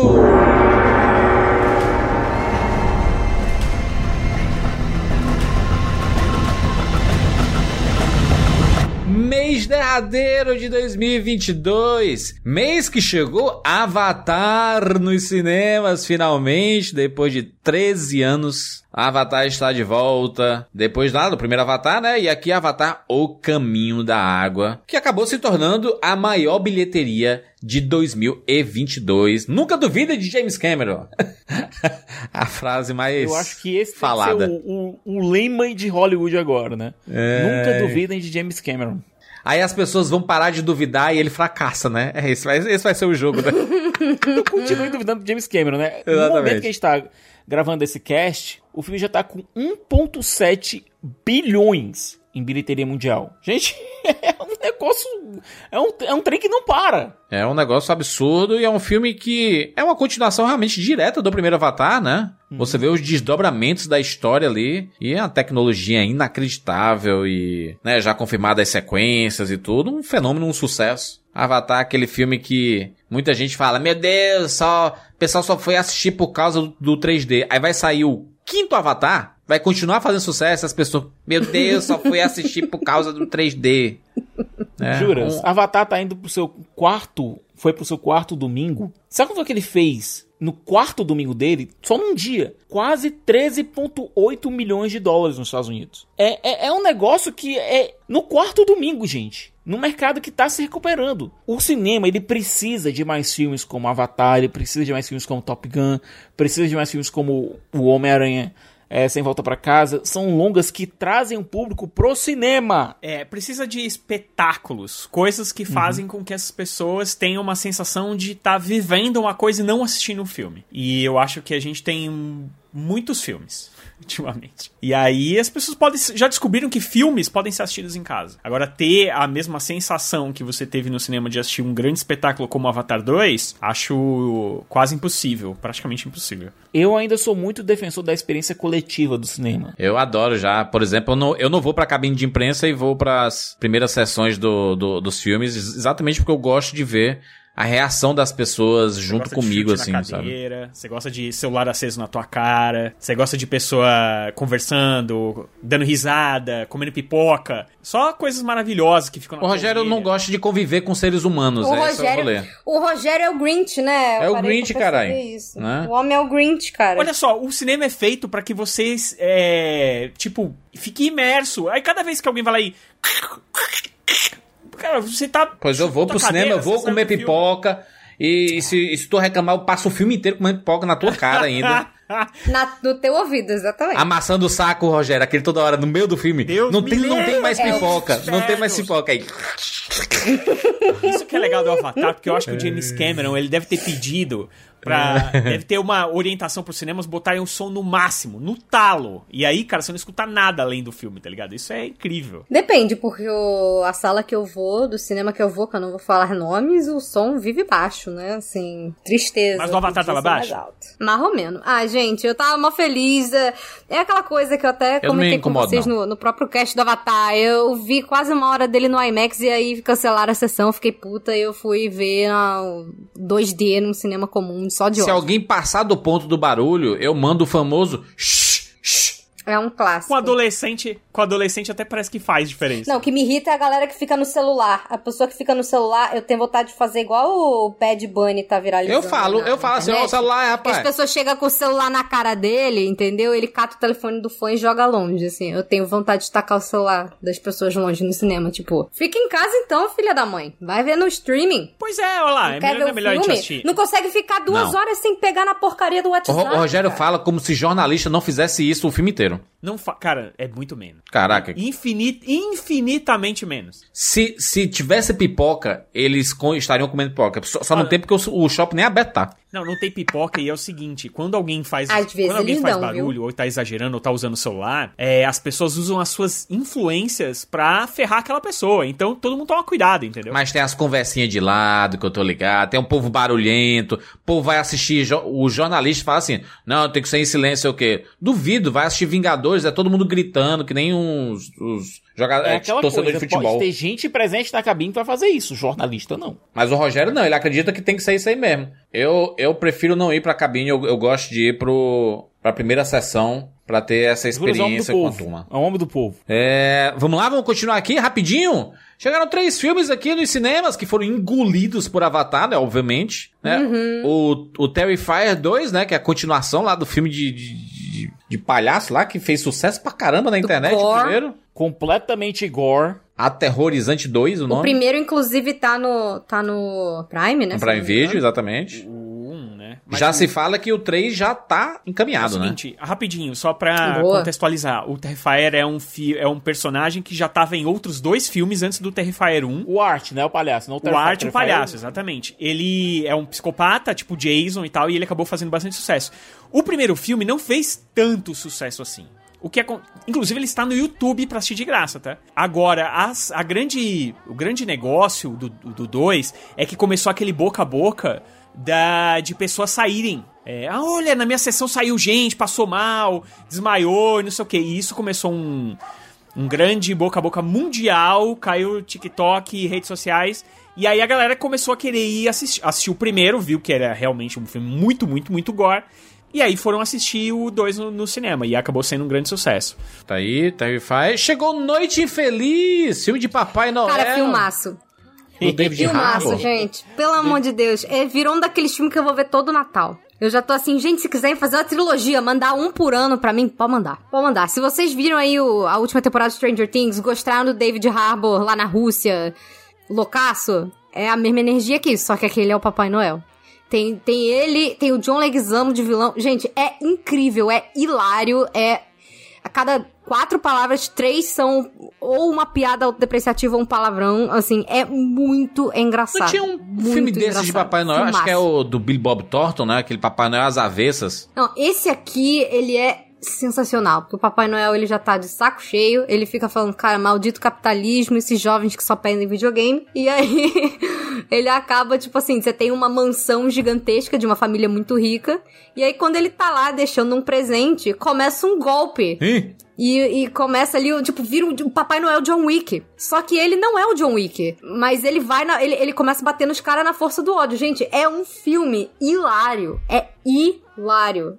Derradeiro de 2022. Mês que chegou Avatar nos cinemas, finalmente, depois de 13 anos. Avatar está de volta. Depois lá do primeiro Avatar, né? E aqui Avatar O Caminho da Água, que acabou se tornando a maior bilheteria de 2022. Nunca duvida de James Cameron. a frase mais Eu acho que esse falada. o, o, o lema de Hollywood agora, né? É. Nunca duvidem de James Cameron. Aí as pessoas vão parar de duvidar e ele fracassa, né? É, Esse vai, esse vai ser o jogo, né? Eu continuo duvidando de James Cameron, né? No Exatamente. momento que a gente tá gravando esse cast, o filme já tá com 1.7 bilhões em bilheteria mundial. Gente, é um negócio... É um, é um trem que não para. É um negócio absurdo e é um filme que é uma continuação realmente direta do primeiro Avatar, né? Você vê os desdobramentos da história ali e a tecnologia inacreditável e, né, já confirmadas as sequências e tudo, um fenômeno, um sucesso. Avatar, aquele filme que muita gente fala, meu Deus, só, o pessoal só foi assistir por causa do, do 3D. Aí vai sair o quinto Avatar, vai continuar fazendo sucesso, as pessoas, meu Deus, só fui assistir por causa do 3D. É, Juras? um- Avatar tá indo pro seu quarto. Foi pro seu quarto domingo. Sabe quanto é que ele fez no quarto domingo dele? Só num dia. Quase 13,8 milhões de dólares nos Estados Unidos. É, é, é um negócio que é no quarto domingo, gente. No mercado que tá se recuperando. O cinema, ele precisa de mais filmes como Avatar, ele precisa de mais filmes como Top Gun, precisa de mais filmes como O Homem-Aranha é, Sem Volta Pra Casa. São longas que trazem o público pro cinema. É, precisa de espetáculos, coisas que fazem com que as pessoas tenham uma sensação de estar vivendo uma coisa e não assistindo um filme. E eu acho que a gente tem muitos filmes ultimamente. E aí as pessoas podem já descobriram que filmes podem ser assistidos em casa. Agora ter a mesma sensação que você teve no cinema de assistir um grande espetáculo como Avatar 2, acho quase impossível, praticamente impossível. Eu ainda sou muito defensor da experiência coletiva do cinema. Eu adoro já. Por exemplo, eu não, eu não vou pra cabine de imprensa e vou pras primeiras sessões do, do- dos filmes, exatamente porque eu gosto de ver a reação das pessoas junto gosta de comigo, chute assim, na sabe? cadeira, Você gosta de celular aceso na tua cara. Você gosta de pessoa conversando, dando risada, comendo pipoca. Só coisas maravilhosas que ficam na O Rogério não gosta de conviver com seres humanos, O é é o. Rogério, o Rogério é o Grinch, né? Eu É o Grinch, isso. Né? O homem é o Grinch, cara. Olha só, o cinema é feito pra que vocês, é, tipo, fique imerso. Aí cada vez que alguém vai lá e... Cara, você tá... Pois eu vou pro cinema, cadeira, eu vou comer filme. pipoca. E, se, e se tu reclamar, eu passo o filme inteiro comendo pipoca na tua cara ainda. Na- no teu ouvido, exatamente. Amassando o saco, Rogério, aquele toda hora no meio do filme. não, tem, não tem mais É, pipoca. Não tem mais pipoca aí. Isso que é legal do Avatar, porque eu acho que o James Cameron, ele deve ter pedido pra... deve ter uma orientação pros cinemas botarem o som no máximo, no talo. E aí, cara, você não escuta nada além do filme, tá ligado? Isso é incrível. Depende, porque o- a sala que eu vou, do cinema que eu vou, que eu não vou falar nomes, o som vive baixo, né? Assim, tristeza. Mas no Avatar tava mais baixo? alto. Mais ou menos. Ah, gente, eu tava mó feliz. É é aquela coisa que eu até Eu comentei com vocês no, no próprio cast do Avatar. Eu vi quase uma hora dele no IMAX e aí cancelaram a sessão, fiquei puta e eu fui ver na 2D num cinema comum, só de Se ódio. alguém passar do ponto do barulho, eu mando o famoso. "Shh, shh". É um clássico. Com adolescente, com adolescente até parece que faz diferença. Não, o que me irrita é a galera que fica no celular. A pessoa que fica no celular, eu tenho vontade de fazer igual o Bad Bunny tá viralizando. Eu falo, eu falo assim, ó, o celular, Que rapaz. As pessoas chegam com o celular na cara dele, entendeu? Ele cata o telefone do fã e joga longe, assim. Eu tenho vontade de tacar o celular das pessoas longe no cinema, tipo, fica em casa então, filha da mãe. Vai ver no streaming. Pois é, olha lá, Não é quer melhor, ver é o melhor filme? assistir. Não consegue ficar duas Não. horas sem pegar na porcaria do WhatsApp. O Rogério cara. fala como se jornalista não fizesse isso o filme inteiro. Não fa... Cara, é muito menos. Caraca. Infinit... Infinitamente menos. Se, se tivesse pipoca, eles estariam comendo pipoca. Só, só não Olha- tem porque o, o shopping nem aberto tá. Não, não tem pipoca e é o seguinte, quando alguém faz, Às vezes quando alguém faz dão, barulho viu? ou tá exagerando ou tá usando o celular, é, as pessoas usam as suas influências pra ferrar aquela pessoa. Então todo mundo toma cuidado, entendeu? Mas tem as conversinhas de lado que eu tô ligado, tem um povo barulhento, o povo vai assistir, jo- o jornalista fala assim, não, tem que ser em silêncio, o quê. Duvido, vai assistir Vingadores, é todo mundo gritando, que nem uns, os jogadores, É é, aquela torcedores coisa, de futebol. pode ter gente presente na cabine pra fazer isso, jornalista não. Mas o Rogério não, ele acredita que tem que ser isso aí mesmo. Eu, eu prefiro não ir pra cabine, eu, eu gosto de ir pro, pra primeira sessão pra ter essa é experiência com a turma. É um homem do povo. É, vamos lá, vamos continuar aqui rapidinho. Chegaram três filmes aqui nos cinemas que foram engolidos por Avatar, né? Obviamente. Né? O, o Terrifier 2, né? Que é a continuação lá do filme de, de, de- de palhaço lá, que fez sucesso pra caramba na internet. O Gore. primeiro. Completamente gore. Aterrorizante 2, o O nome. primeiro, inclusive, tá no, tá no Prime, né? No Prime. Video, exatamente. O 1, né? já se fala que o 3 já tá É o encaminhado, né? seguinte, rapidinho, só pra Boa. contextualizar. O Terrifier é um, fi- é um personagem que já tava em outros dois filmes antes do Terrifier 1. O Art, né? O palhaço, não o O. Art e o Palhaço, exatamente. Ele é um psicopata, tipo Jason e tal, e ele acabou fazendo bastante sucesso. O primeiro filme não fez tanto sucesso assim. O que é, inclusive ele está no YouTube pra assistir de graça, tá? Agora, as- a grande, o grande negócio do 2 é que começou aquele boca a boca da, de pessoas saírem. É, ah, olha, na minha sessão saiu gente, passou mal, desmaiou, e não sei o que. E isso começou um, um grande boca a boca mundial, caiu TikTok, redes sociais. E aí a galera começou a querer ir assistir. Assistiu o primeiro, viu que era realmente um filme muito, muito, muito gore. E aí foram assistir o 2 no, no cinema. E acabou sendo um grande sucesso. Tá aí, Terrifier. Chegou Noite Infeliz, filme de Papai Noel. Cara, filmaço. Do David Filmaço, gente. Pelo amor de Deus. É, virou um daqueles filmes que eu vou ver todo Natal. Eu já tô assim, gente, se quiserem fazer uma trilogia, mandar um por ano pra mim, pode mandar. Pode mandar. Se vocês viram aí o- a última temporada de Stranger Things, gostaram do David Harbour lá na Rússia, loucaço, é a mesma energia que isso, só que aquele é o Papai Noel. Tem, tem ele, tem o John Leguizamo de vilão. Gente, é incrível, é hilário, é... A cada quatro palavras, três são ou uma piada autodepreciativa ou um palavrão. Assim, é muito engraçado. Não tinha um filme desses de. Papai Noel, acho que é o do Billy Bob Thornton, né? Aquele Papai Noel às avessas. Não, esse aqui, ele é sensacional, porque o Papai Noel, ele já tá de saco cheio, ele fica falando, cara, maldito capitalismo, esses jovens que só pedem videogame, e aí ele acaba, tipo assim, você tem uma mansão gigantesca de uma família muito rica, e aí quando ele tá lá deixando um presente, começa um golpe. E, e começa ali, tipo, vira o, o Papai Noel John Wick. Só que ele não é o John Wick. Mas ele vai na. Ele, ele começa a bater nos caras na força do ódio. Gente, é um filme hilário. É hilário.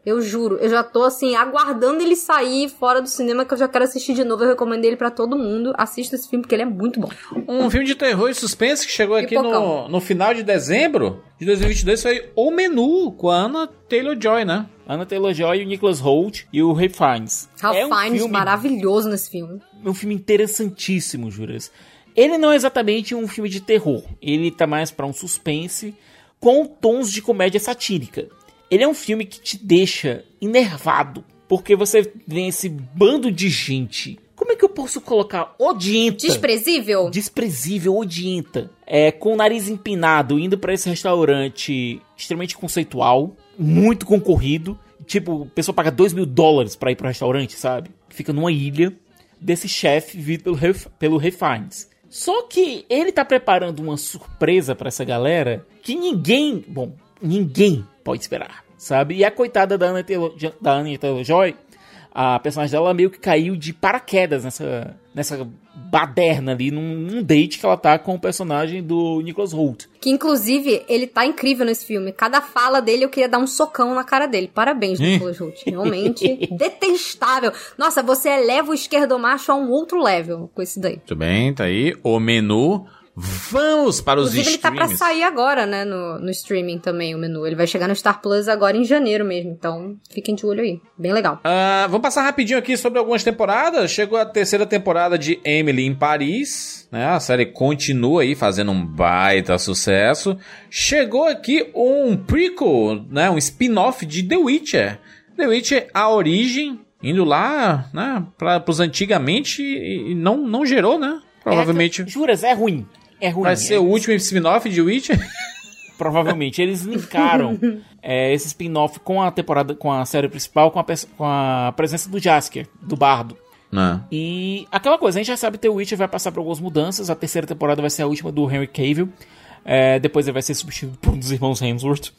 Eu juro. Eu já tô, assim, aguardando ele sair fora do cinema, que eu já quero assistir de novo. Eu recomendo ele pra todo mundo. Assista esse filme, porque ele é muito bom. Um filme de terror e suspense que chegou aqui no, Pipocão. no final de dezembro de 2022 foi O Menu, com a Anna Taylor-Joy, né? Anna Taylor-Joy, o Nicholas Holt e o Ray Fiennes. Ralph é um Fiennes, filme, maravilhoso nesse filme. um filme interessantíssimo, Juras. Ele não é exatamente um filme de terror. Ele tá mais pra um suspense com tons de comédia satírica. Ele é um filme que te deixa enervado, porque você vê esse bando de gente. Como é que eu posso colocar odienta? Desprezível? desprezível, odienta, é, com o nariz empinado, indo pra esse restaurante extremamente conceitual, muito concorrido. Tipo, a pessoa paga 2 mil dólares pra ir pro restaurante, sabe? Fica numa ilha desse chefe vivido pelo, Ref, pelo Refines. Só que ele tá preparando uma surpresa pra essa galera que ninguém, bom, ninguém pode esperar, sabe? E a coitada da Anna Taylor- da Taylor-Joy, a personagem dela meio que caiu de paraquedas nessa, nessa baderna ali, num, num date que ela tá com o personagem do Nicholas Holt. Que, inclusive, ele tá incrível nesse filme. Cada fala dele, eu queria dar um socão na cara dele. Parabéns, Nicolas Holt. Realmente detestável. Nossa, você eleva o esquerdomacho a um outro level com esse daí. Muito bem, tá aí. O Menu. Vamos para os Inclusive, ele tá pra streams. sair agora, né, no, no streaming também, o menu. Ele vai chegar no Star Plus agora em janeiro mesmo. Então, fiquem de olho aí. Bem legal. Ah, vamos passar rapidinho aqui sobre algumas temporadas. Chegou a terceira temporada de Emily em Paris. Né? A série continua aí fazendo um baita sucesso. Chegou aqui um prequel, né? um spin-off de The Witcher. The Witcher, a origem. Indo lá, né, pra, pros antigamente e e não, não gerou, né? Provavelmente. É, juras, é ruim. É ruim. Vai é- ser o último spin-off de Witcher? Provavelmente. Eles linkaram é, esse spin-off com a temporada, com a série principal, com a, com a presença do Jasker, do Bardo. Não. E aquela coisa, a gente já sabe que o Witcher vai passar por algumas mudanças. A terceira temporada vai ser a última do Henry Cavill. É, depois ele vai ser substituído por um dos irmãos Hemsworth.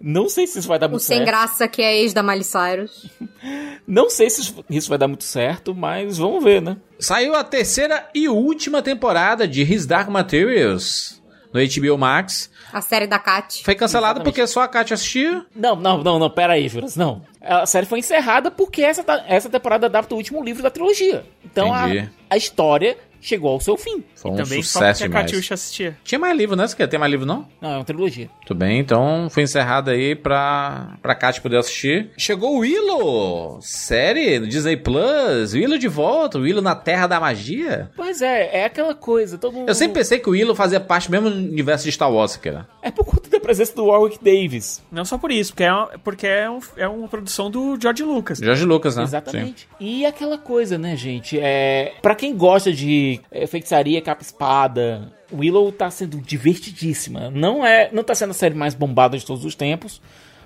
Não sei se isso vai dar O muito sem certo. graça que é ex da Miley Cyrus. Não sei se isso- vai dar muito certo, mas vamos ver, né? Saiu a terceira e última temporada de His Dark Materials no HBO Max. A série da Kat. Foi cancelado porque só a Kátia assistia. Não, não, não, não, pera aí, Juras, não. A série foi encerrada porque essa, ta- essa temporada adapta o último livro da trilogia. Então a, a história chegou ao seu fim. Foi um Também só sucesso porque a. Catiuxa assistia. Tinha mais livro, né? Você quer ter mais livro, não? Não, é uma trilogia. Tudo bem, então foi encerrado aí pra, pra Kátia poder assistir. Chegou o Willow, série do Disney Plus. Willow de volta, Willow na Terra da Magia. Pois é, é aquela coisa, todo mundo... Eu sempre pensei que o Willow fazia parte mesmo do universo de Star Wars, cara. É por conta da presença do Warwick Davis. Não só por isso, porque é, uma- porque é, um- é uma produção do George Lucas. George Lucas, né? Exatamente. E aquela coisa, né, gente? É, para quem gosta de é, feitiçaria, capa espada, Willow tá sendo divertidíssima. Não é, não tá sendo a série mais bombada de todos os tempos,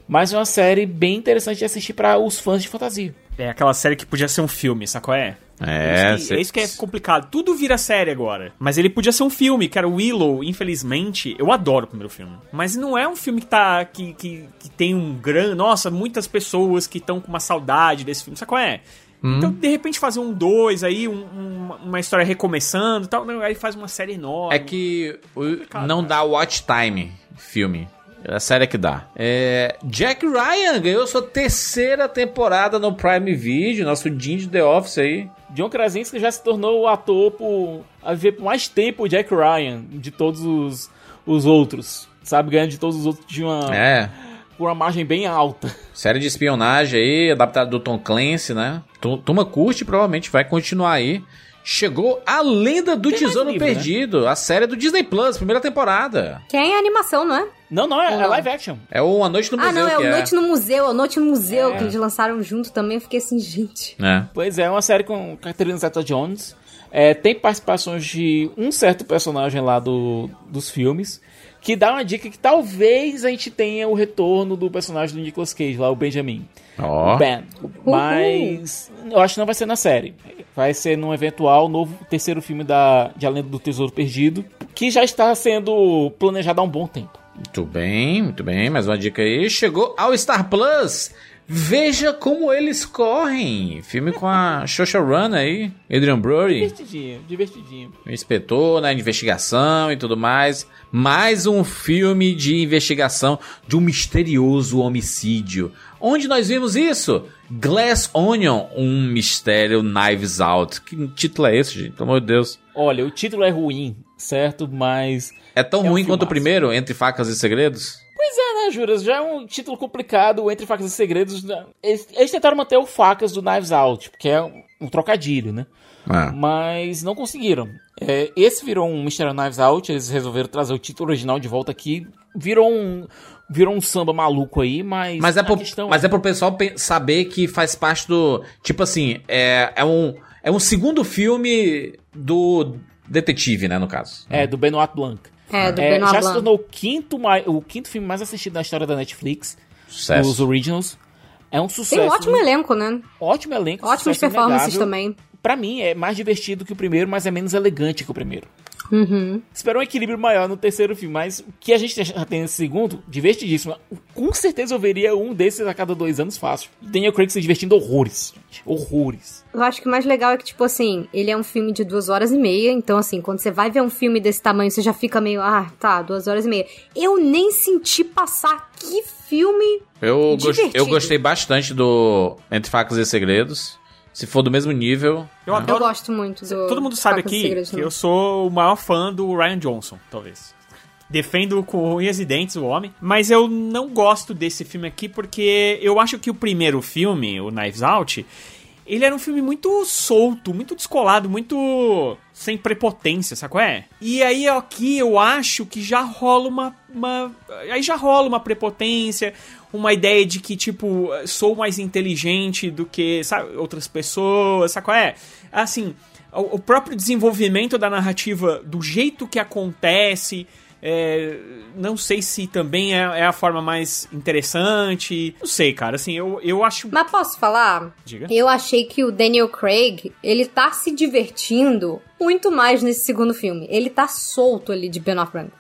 mas é uma série bem interessante de assistir para os fãs de fantasia. É aquela série que podia ser um filme, sacou? É. É, isso que, é isso que é complicado. Tudo vira série agora. Mas ele podia ser um filme, cara. O Willow, infelizmente, eu adoro o primeiro filme. Mas não é um filme que tá. que, que, que tem um grande. Nossa, muitas pessoas que estão com uma saudade desse filme. Sabe qual é? Hum. Então, de repente, fazer um dois aí, um- um- uma história recomeçando e tal. não, Aí faz uma série enorme. É que o- não dá watch time filme. É a série que dá. É, Jack Ryan ganhou sua terceira temporada no Prime Video, nosso Dean de The Office aí. John Krasinski já se tornou o ator por a viver por mais tempo o Jack Ryan de todos os, os outros. Sabe, ganhando de todos os outros de uma, É. por uma margem bem alta. Série de espionagem aí, adaptada do Tom Clancy, né? Turma curte, provavelmente vai continuar aí. Chegou a Lenda do Tem Tesouro livro, né? Perdido, a série do Disney Plus, primeira temporada. Que é em animação, não é? Não, não, é, é live action. É o A Noite no ah, Museu, não, é o que Noite no Museu, é o Noite no Museu É. que eles lançaram junto também. Eu fiquei assim, gente. É. Pois é, uma série com Catherine Zeta-Jones. É, tem participações de um certo personagem lá do, dos filmes. Que dá uma dica que talvez a gente tenha o retorno do personagem do Nicolas Cage, lá, o Benjamin. Ó. O Ben. Mas eu acho que não vai ser na série. Vai ser num eventual novo terceiro filme da, de A Lenda do Tesouro Perdido. Que já está sendo planejado há um bom tempo. Muito bem, muito bem. Mais uma dica aí. Chegou ao Star Plus. Veja como eles correm. Filme com a Shosha Run aí. Adrian Brody. Divertidinho, divertidinho. O inspetor, né? de Investigação e tudo mais. Mais um filme de investigação de um misterioso homicídio. Onde nós vimos isso? Glass Onion, um mistério Knives Out. Que título é esse, gente? Pelo amor de Deus. Olha, o título é ruim, certo? Mas. É tão É um ruim quanto o primeiro, Entre Facas e Segredos? Pois é, né, Juras? Já é um título complicado entre facas e segredos. né? Eles, eles tentaram manter o facas do Knives Out, porque é um, um trocadilho, né? Ah. Mas não conseguiram. É, esse virou um Mystery Knives Out, eles resolveram trazer o título original de volta aqui. Virou um, virou um samba maluco aí, mas. Mas é, pro, questão mas é pro pessoal pe- saber que faz parte do. Tipo assim, é, é, um, é um segundo filme do detetive, né, no caso. É, do Benoit Blanc. É, do É, Benoit já se tornou o quinto, o quinto filme mais assistido na história da Netflix. Sucesso. Os Originals. É um sucesso. Tem um ótimo elenco, né? Ótimo elenco. Ótimas performances inegável. também. Pra mim, é mais divertido que o primeiro, mas é menos elegante que o primeiro. Uhum. Espero um equilíbrio maior no terceiro filme, mas o que a gente já tem nesse segundo, divertidíssimo. Com certeza eu veria um desses a cada dois anos fácil. Daniel Craig se divertindo horrores, gente. Horrores. Eu acho que o mais legal é que, tipo assim, ele é um filme de duas horas e meia. Então, assim, quando você vai ver um filme desse tamanho, você já fica meio, ah, tá, duas horas e meia. Eu nem senti passar que filme. Eu, eu gostei bastante do Entre Facas e Segredos. Se for do mesmo nível. Eu Eu adoro. gosto muito do. Todo mundo sabe aqui que eu sou o maior fã do Ryan Johnson, talvez. Defendo com unhas e dentes o homem, mas eu não gosto desse filme aqui porque eu acho que o primeiro filme, o Knives Out, ele era um filme muito solto, muito descolado, muito sem prepotência, sabe qual é? E aí aqui eu acho que já rola uma, uma aí já rola uma prepotência, uma ideia de que tipo sou mais inteligente do que sabe, outras pessoas, sabe qual é? Assim, o, o próprio desenvolvimento da narrativa, do jeito que acontece, é, não sei se também é, é a forma mais interessante. Não sei, cara. Assim, eu, eu acho. Mas posso falar? Diga. Eu achei que o Daniel Craig, ele tá se divertindo muito mais nesse segundo filme. Ele tá solto ali de Ben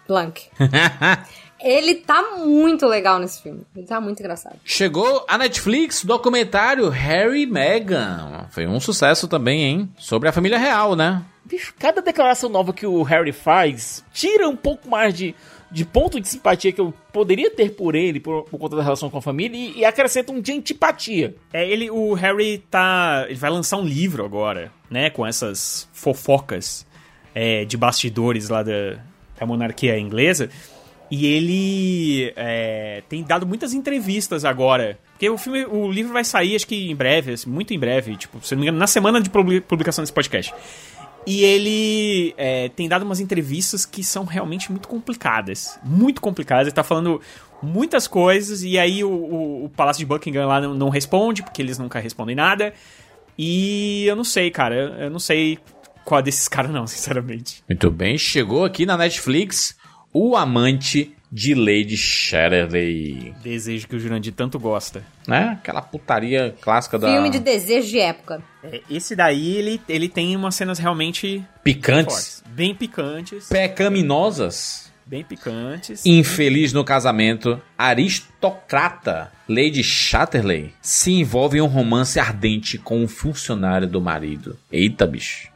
Blanc. Ele tá muito legal nesse filme. Ele tá muito engraçado. Chegou a Netflix, documentário Harry e Meghan. Foi um sucesso também, hein? Sobre a família real, né? Bicho, cada declaração nova que o Harry faz tira um pouco mais de, de ponto de simpatia que eu poderia ter por ele, por, por conta da relação com a família, e, e acrescenta um de antipatia. É, ele, o Harry tá. Ele vai lançar um livro agora, né? Com essas fofocas é, de bastidores lá da, da monarquia inglesa. E ele é, tem dado muitas entrevistas agora. Porque o filme, o livro vai sair, acho que em breve, assim, muito em breve, tipo, se não me engano, na semana de publi- publicação desse podcast. E ele é, tem dado umas entrevistas que são realmente muito complicadas. Muito complicadas. Ele tá falando muitas coisas, e aí o, o- o Palácio de Buckingham lá não, não responde, porque eles nunca respondem nada. E eu não sei, cara. Eu, não sei qual desses caras, não, sinceramente. Muito bem, chegou aqui na Netflix O Amante de Lady Chatterley. Desejo que o Jurandir tanto gosta. Né? Aquela putaria clássica da... Filme de desejo de época. É, esse daí, ele, ele tem umas cenas realmente Picantes. fortes. Bem picantes. Pecaminosas. Bem picantes. Infeliz no casamento, aristocrata Lady Chatterley se envolve em um romance ardente com um funcionário do marido. Eita, bicho.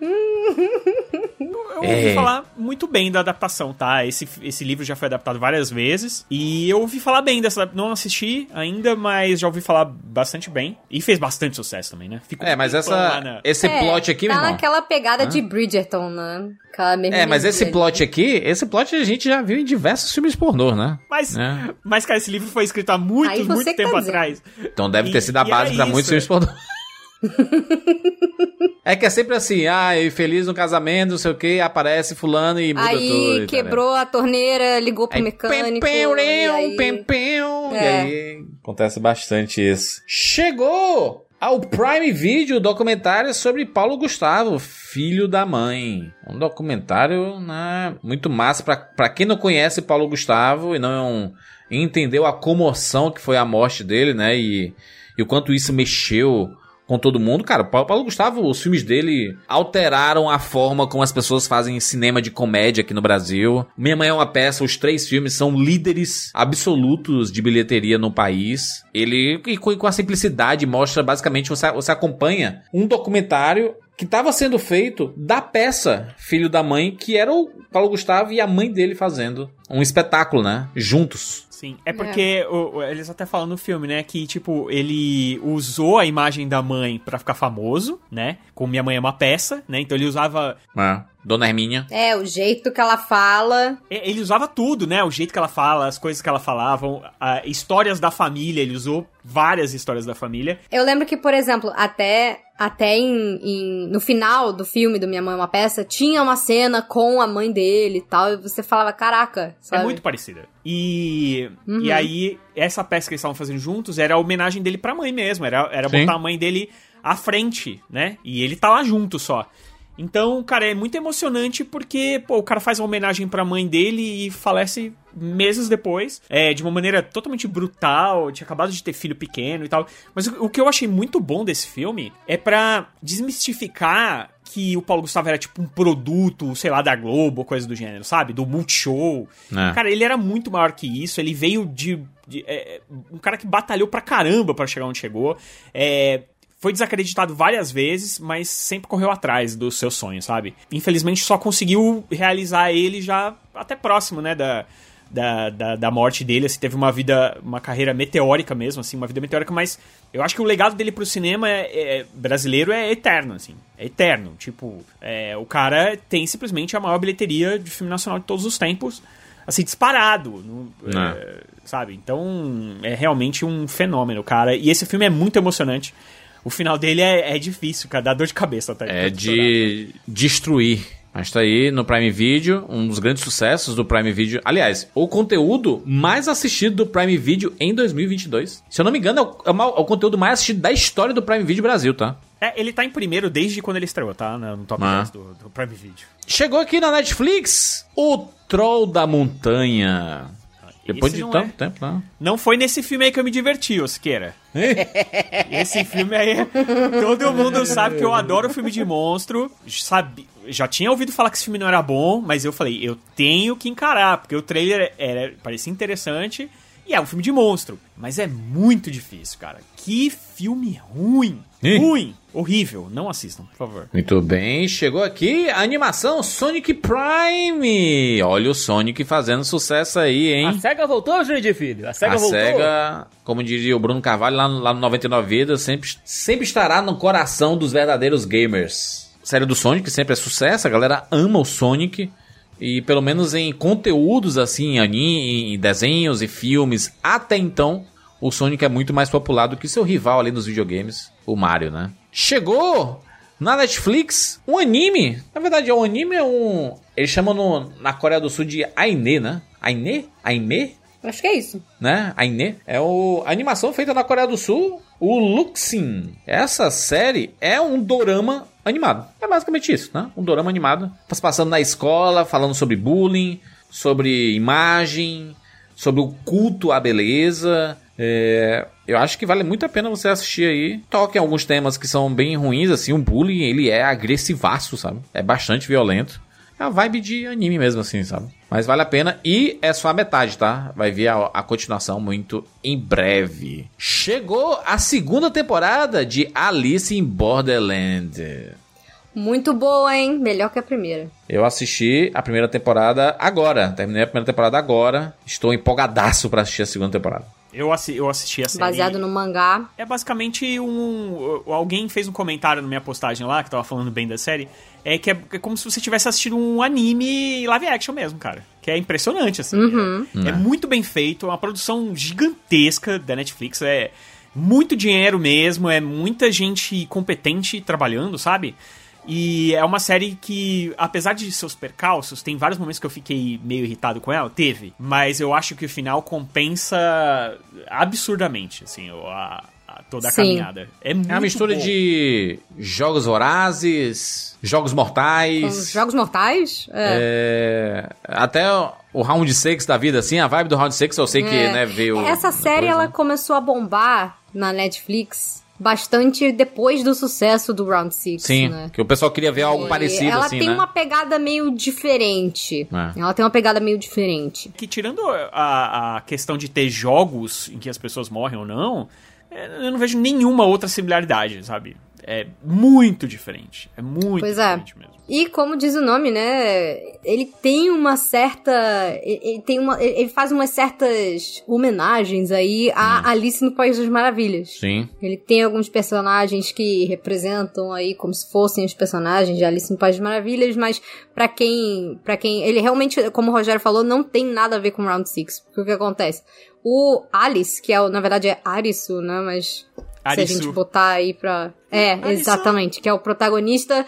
Eu ouvi É. falar muito bem da adaptação, tá? Esse, esse livro já foi adaptado várias vezes. E eu ouvi falar bem dessa. Não assisti ainda, mas já ouvi falar bastante bem. E fez bastante sucesso também, né? Ficou É, mas essa, na- esse É, plot aqui, tá meu irmão. naquela pegada Hã? de Bridgerton, né? Aquela mesma É, mas esse plot aqui, esse plot a gente já viu em diversos filmes pornô, né? Mas, É. mas, cara, esse livro foi escrito há muito, muito tá tempo dizendo. atrás. Então deve ter E- sido a base pra isso. muitos filmes pornô. É que é sempre assim, ah, eu feliz no casamento, não sei o que, aparece fulano e muda tudo. Aí e quebrou a torneira, ligou pro Aí, mecânico. Pem, e aí... pem, pem, E É. aí acontece bastante isso. Chegou ao Prime Video documentário sobre Paulo Gustavo, filho da mãe. Um documentário né, muito massa pra, pra quem não conhece Paulo Gustavo e não entendeu a comoção que foi a morte dele, né? E, e o quanto isso mexeu com todo mundo. Cara, Paulo, Paulo Gustavo, os filmes dele alteraram a forma como as pessoas fazem cinema de comédia aqui no Brasil. Minha Mãe é uma Peça, os três filmes são líderes absolutos de bilheteria no país. Ele, e com, a simplicidade, mostra basicamente, você, você acompanha um documentário que estava sendo feito da peça Filho da Mãe, que era o Paulo Gustavo e a mãe dele fazendo um espetáculo, né? Juntos. Sim, é porque o- o- eles até falam no filme, né, que, tipo, ele usou a imagem da mãe pra ficar famoso, né, como Minha Mãe é uma Peça, né, então ele usava... É. Dona Hermínia. É, o jeito que ela fala. e- Ele usava tudo, né, o jeito que ela fala, as coisas que ela falava, a- histórias da família, ele usou várias histórias da família. Eu lembro que, por exemplo, até, até em, em- no final do filme do Minha Mãe é uma Peça, tinha uma cena com a mãe dele e tal, e você falava, caraca, sabe? É muito parecida. E, Uhum. e aí, essa peça que eles estavam fazendo juntos era a homenagem dele pra mãe mesmo. Era, era Sim. botar a mãe dele à frente, né? E ele tá lá junto só. Então, cara, é muito emocionante porque, pô, o cara faz uma homenagem pra mãe dele e falece meses depois, é, de uma maneira totalmente brutal, tinha acabado de ter filho pequeno e tal. Mas o, o que eu achei muito bom desse filme é pra desmistificar que o Paulo Gustavo era tipo um produto, sei lá, da Globo, coisa do gênero, sabe? Do Multishow. É. Cara, ele era muito maior que isso, ele veio de. de- é, um cara que batalhou pra caramba pra chegar onde chegou. É, foi desacreditado várias vezes, mas sempre correu atrás dos seus sonhos, sabe? Infelizmente só conseguiu realizar ele já até próximo, né, da, da, da, da morte dele, assim, teve uma vida, uma carreira meteórica mesmo, assim, uma vida meteórica, mas eu acho que o legado dele pro cinema é- é- brasileiro é eterno, assim, é eterno, tipo, é, o cara tem simplesmente a maior bilheteria de filme nacional de todos os tempos, assim, disparado, no- É. é, sabe? Então, é realmente um fenômeno, cara, e esse filme é muito emocionante, o final dele é, é difícil, cara. Dá dor de cabeça, tá? É de destruir. Mas tá aí no Prime Video, um dos grandes sucessos do Prime Video. Aliás, o conteúdo mais assistido do Prime Video em 2022. Se eu não me engano, é o, é é o conteúdo mais assistido da história do Prime Video Brasil, tá? É, ele tá em primeiro desde quando ele estreou, tá? No top Ah. 10 do, do Prime Video. Chegou aqui na Netflix o Troll da Montanha. Depois Esse de tanto é. tempo, né? Não foi nesse filme aí que eu me diverti, ô Siqueira. Esse filme aí, todo mundo sabe que eu adoro filme de monstro. Sabe, já tinha ouvido falar que esse filme não era bom, mas eu falei, eu tenho que encarar, porque o trailer era, parecia interessante e é um filme de monstro. Mas é muito difícil, cara. Que filme ruim. Ih. Ruim. Horrível. Não assistam, por favor. Muito bem, chegou aqui a animação Sonic Prime. Olha o Sonic fazendo sucesso aí, hein? A SEGA voltou, Jurandir Filho? A SEGA a voltou? SEGA, como diria o Bruno Carvalho lá no, lá no 99 Vidas, sempre, sempre estará no coração dos verdadeiros gamers. A série do Sonic sempre é sucesso, a galera ama o Sonic. E pelo menos em conteúdos assim, em anime, em desenhos e filmes, até então, o Sonic é muito mais popular do que seu rival ali nos videogames, o Mario, né? Chegou na Netflix um anime. Na verdade, é um anime, é um. Eles chamam no- na Coreia do Sul de Aine, né? Aine? Aine? Acho que é isso. né? Aine. É o, a animação feita na Coreia do Sul, o Luxin. Essa série é um dorama animado. É basicamente isso, né? Um dorama animado. Tá passando na escola, falando sobre bullying, sobre imagem, sobre o culto à beleza. É, eu acho que vale muito a pena você assistir aí. Toca em alguns temas que são bem ruins, assim. O bullying, ele é agressivaço, sabe? É bastante violento. É a vibe de anime mesmo, assim, sabe? Mas vale a pena. E é só a metade, tá? Vai vir a, a continuação muito em breve. Chegou a segunda temporada de Alice in Borderland. Muito boa, hein? Melhor que a primeira. Eu assisti a primeira temporada agora. Terminei a primeira temporada agora. Estou empolgadaço pra assistir a segunda temporada. Eu, assi eu assisti a série. Baseado no mangá. É basicamente um. Alguém fez um comentário na minha postagem lá, que tava falando bem da série. É que é, é como se você tivesse assistido um anime live action mesmo, cara. Que é impressionante, assim. Uhum. É, é muito bem feito, é uma produção gigantesca da Netflix. É muito dinheiro mesmo, é muita gente competente trabalhando, sabe? E é uma série que, apesar de seus percalços, tem vários momentos que eu fiquei meio irritado com ela, teve. Mas eu acho que o final compensa absurdamente, assim, a, a- toda a Sim. caminhada. É muito É uma mistura bom. de jogos vorazes, jogos Com mortais. jogos mortais? É, até o- Round 6 da vida, assim, a vibe do Round 6 eu sei que, É. né, veio. Essa série depois, ela né? começou a bombar na Netflix bastante depois do sucesso do Round 6, Sim, né? que o pessoal queria ver algo E parecido, ela assim, tem né? uma pegada meio diferente. É. Ela tem uma pegada meio diferente. Que tirando a, a questão de ter jogos em que as pessoas morrem ou não, é, eu não vejo nenhuma outra similaridade, sabe? É muito diferente. É muito Pois é. diferente mesmo. E como diz o nome, né? Ele tem uma certa. Ele tem uma. Ele faz umas certas homenagens aí a Alice no País das Maravilhas. Sim. Ele tem alguns personagens que representam aí como se fossem os personagens de Alice no País das Maravilhas, mas pra quem, para quem ele realmente, como o Rogério falou, não tem nada a ver com Round Six. Porque o que acontece? O Alice, que é na verdade é Arisu, né, mas se a Arisu. gente botar aí pra É, Arisu. exatamente, que é o protagonista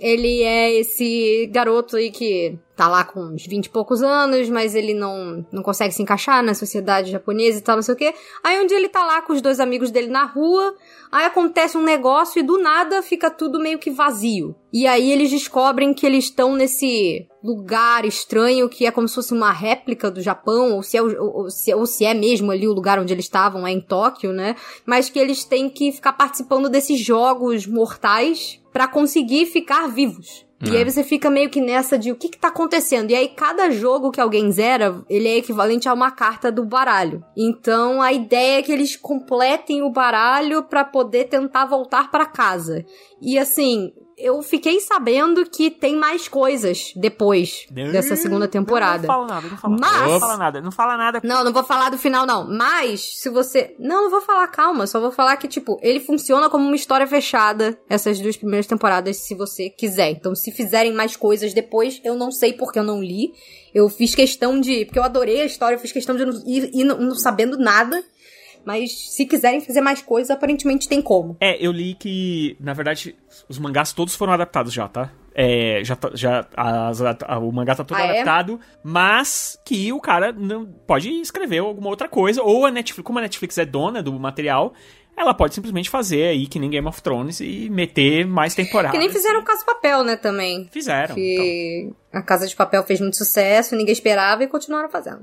ele é esse garoto aí que tá lá com uns 20 e poucos anos, mas ele não, não consegue se encaixar na sociedade japonesa e tal, não sei o quê. Aí um dia ele tá lá com os dois amigos dele na rua, aí acontece um negócio e do nada fica tudo meio que vazio. E aí eles descobrem que eles estão nesse lugar estranho que é como se fosse uma réplica do Japão, ou se é, ou, se, ou se é mesmo ali o lugar onde eles estavam, é em Tóquio, né? Mas que eles têm que ficar participando desses jogos mortais pra conseguir ficar vivos. E É. aí você fica meio que nessa de o que que tá acontecendo. E aí cada jogo que alguém zera, ele é equivalente a uma carta do baralho. Então a ideia é que eles completem o baralho pra poder tentar voltar pra casa. E assim, eu fiquei sabendo que tem mais coisas depois dessa segunda temporada. Não, fala nada, não fala Mas- nada. Não fala nada, não fala nada. Não, não vou falar do final, não. Mas, se você. Não, não vou falar, calma. Só vou falar que, tipo, ele funciona como uma história fechada, essas duas primeiras temporadas, se você quiser. Então, se fizerem mais coisas depois, eu não sei porque eu não li. Eu fiz questão de. Porque eu adorei a história, eu fiz questão de não ir, ir não, não sabendo nada. Mas se quiserem fazer mais coisas, aparentemente tem como. É, eu li que, na verdade, os mangás todos foram adaptados já, tá? É, já, tá- já as- a- o mangá tá todo Ah, é? adaptado, mas que o cara não pode escrever alguma outra coisa, ou a Netflix, como a Netflix é dona do material, ela pode simplesmente fazer aí que nem Game of Thrones e meter mais temporadas. Que nem fizeram o Caso Papel, né, também. Fizeram. Que a Casa de Papel fez muito sucesso, ninguém esperava e continuaram fazendo.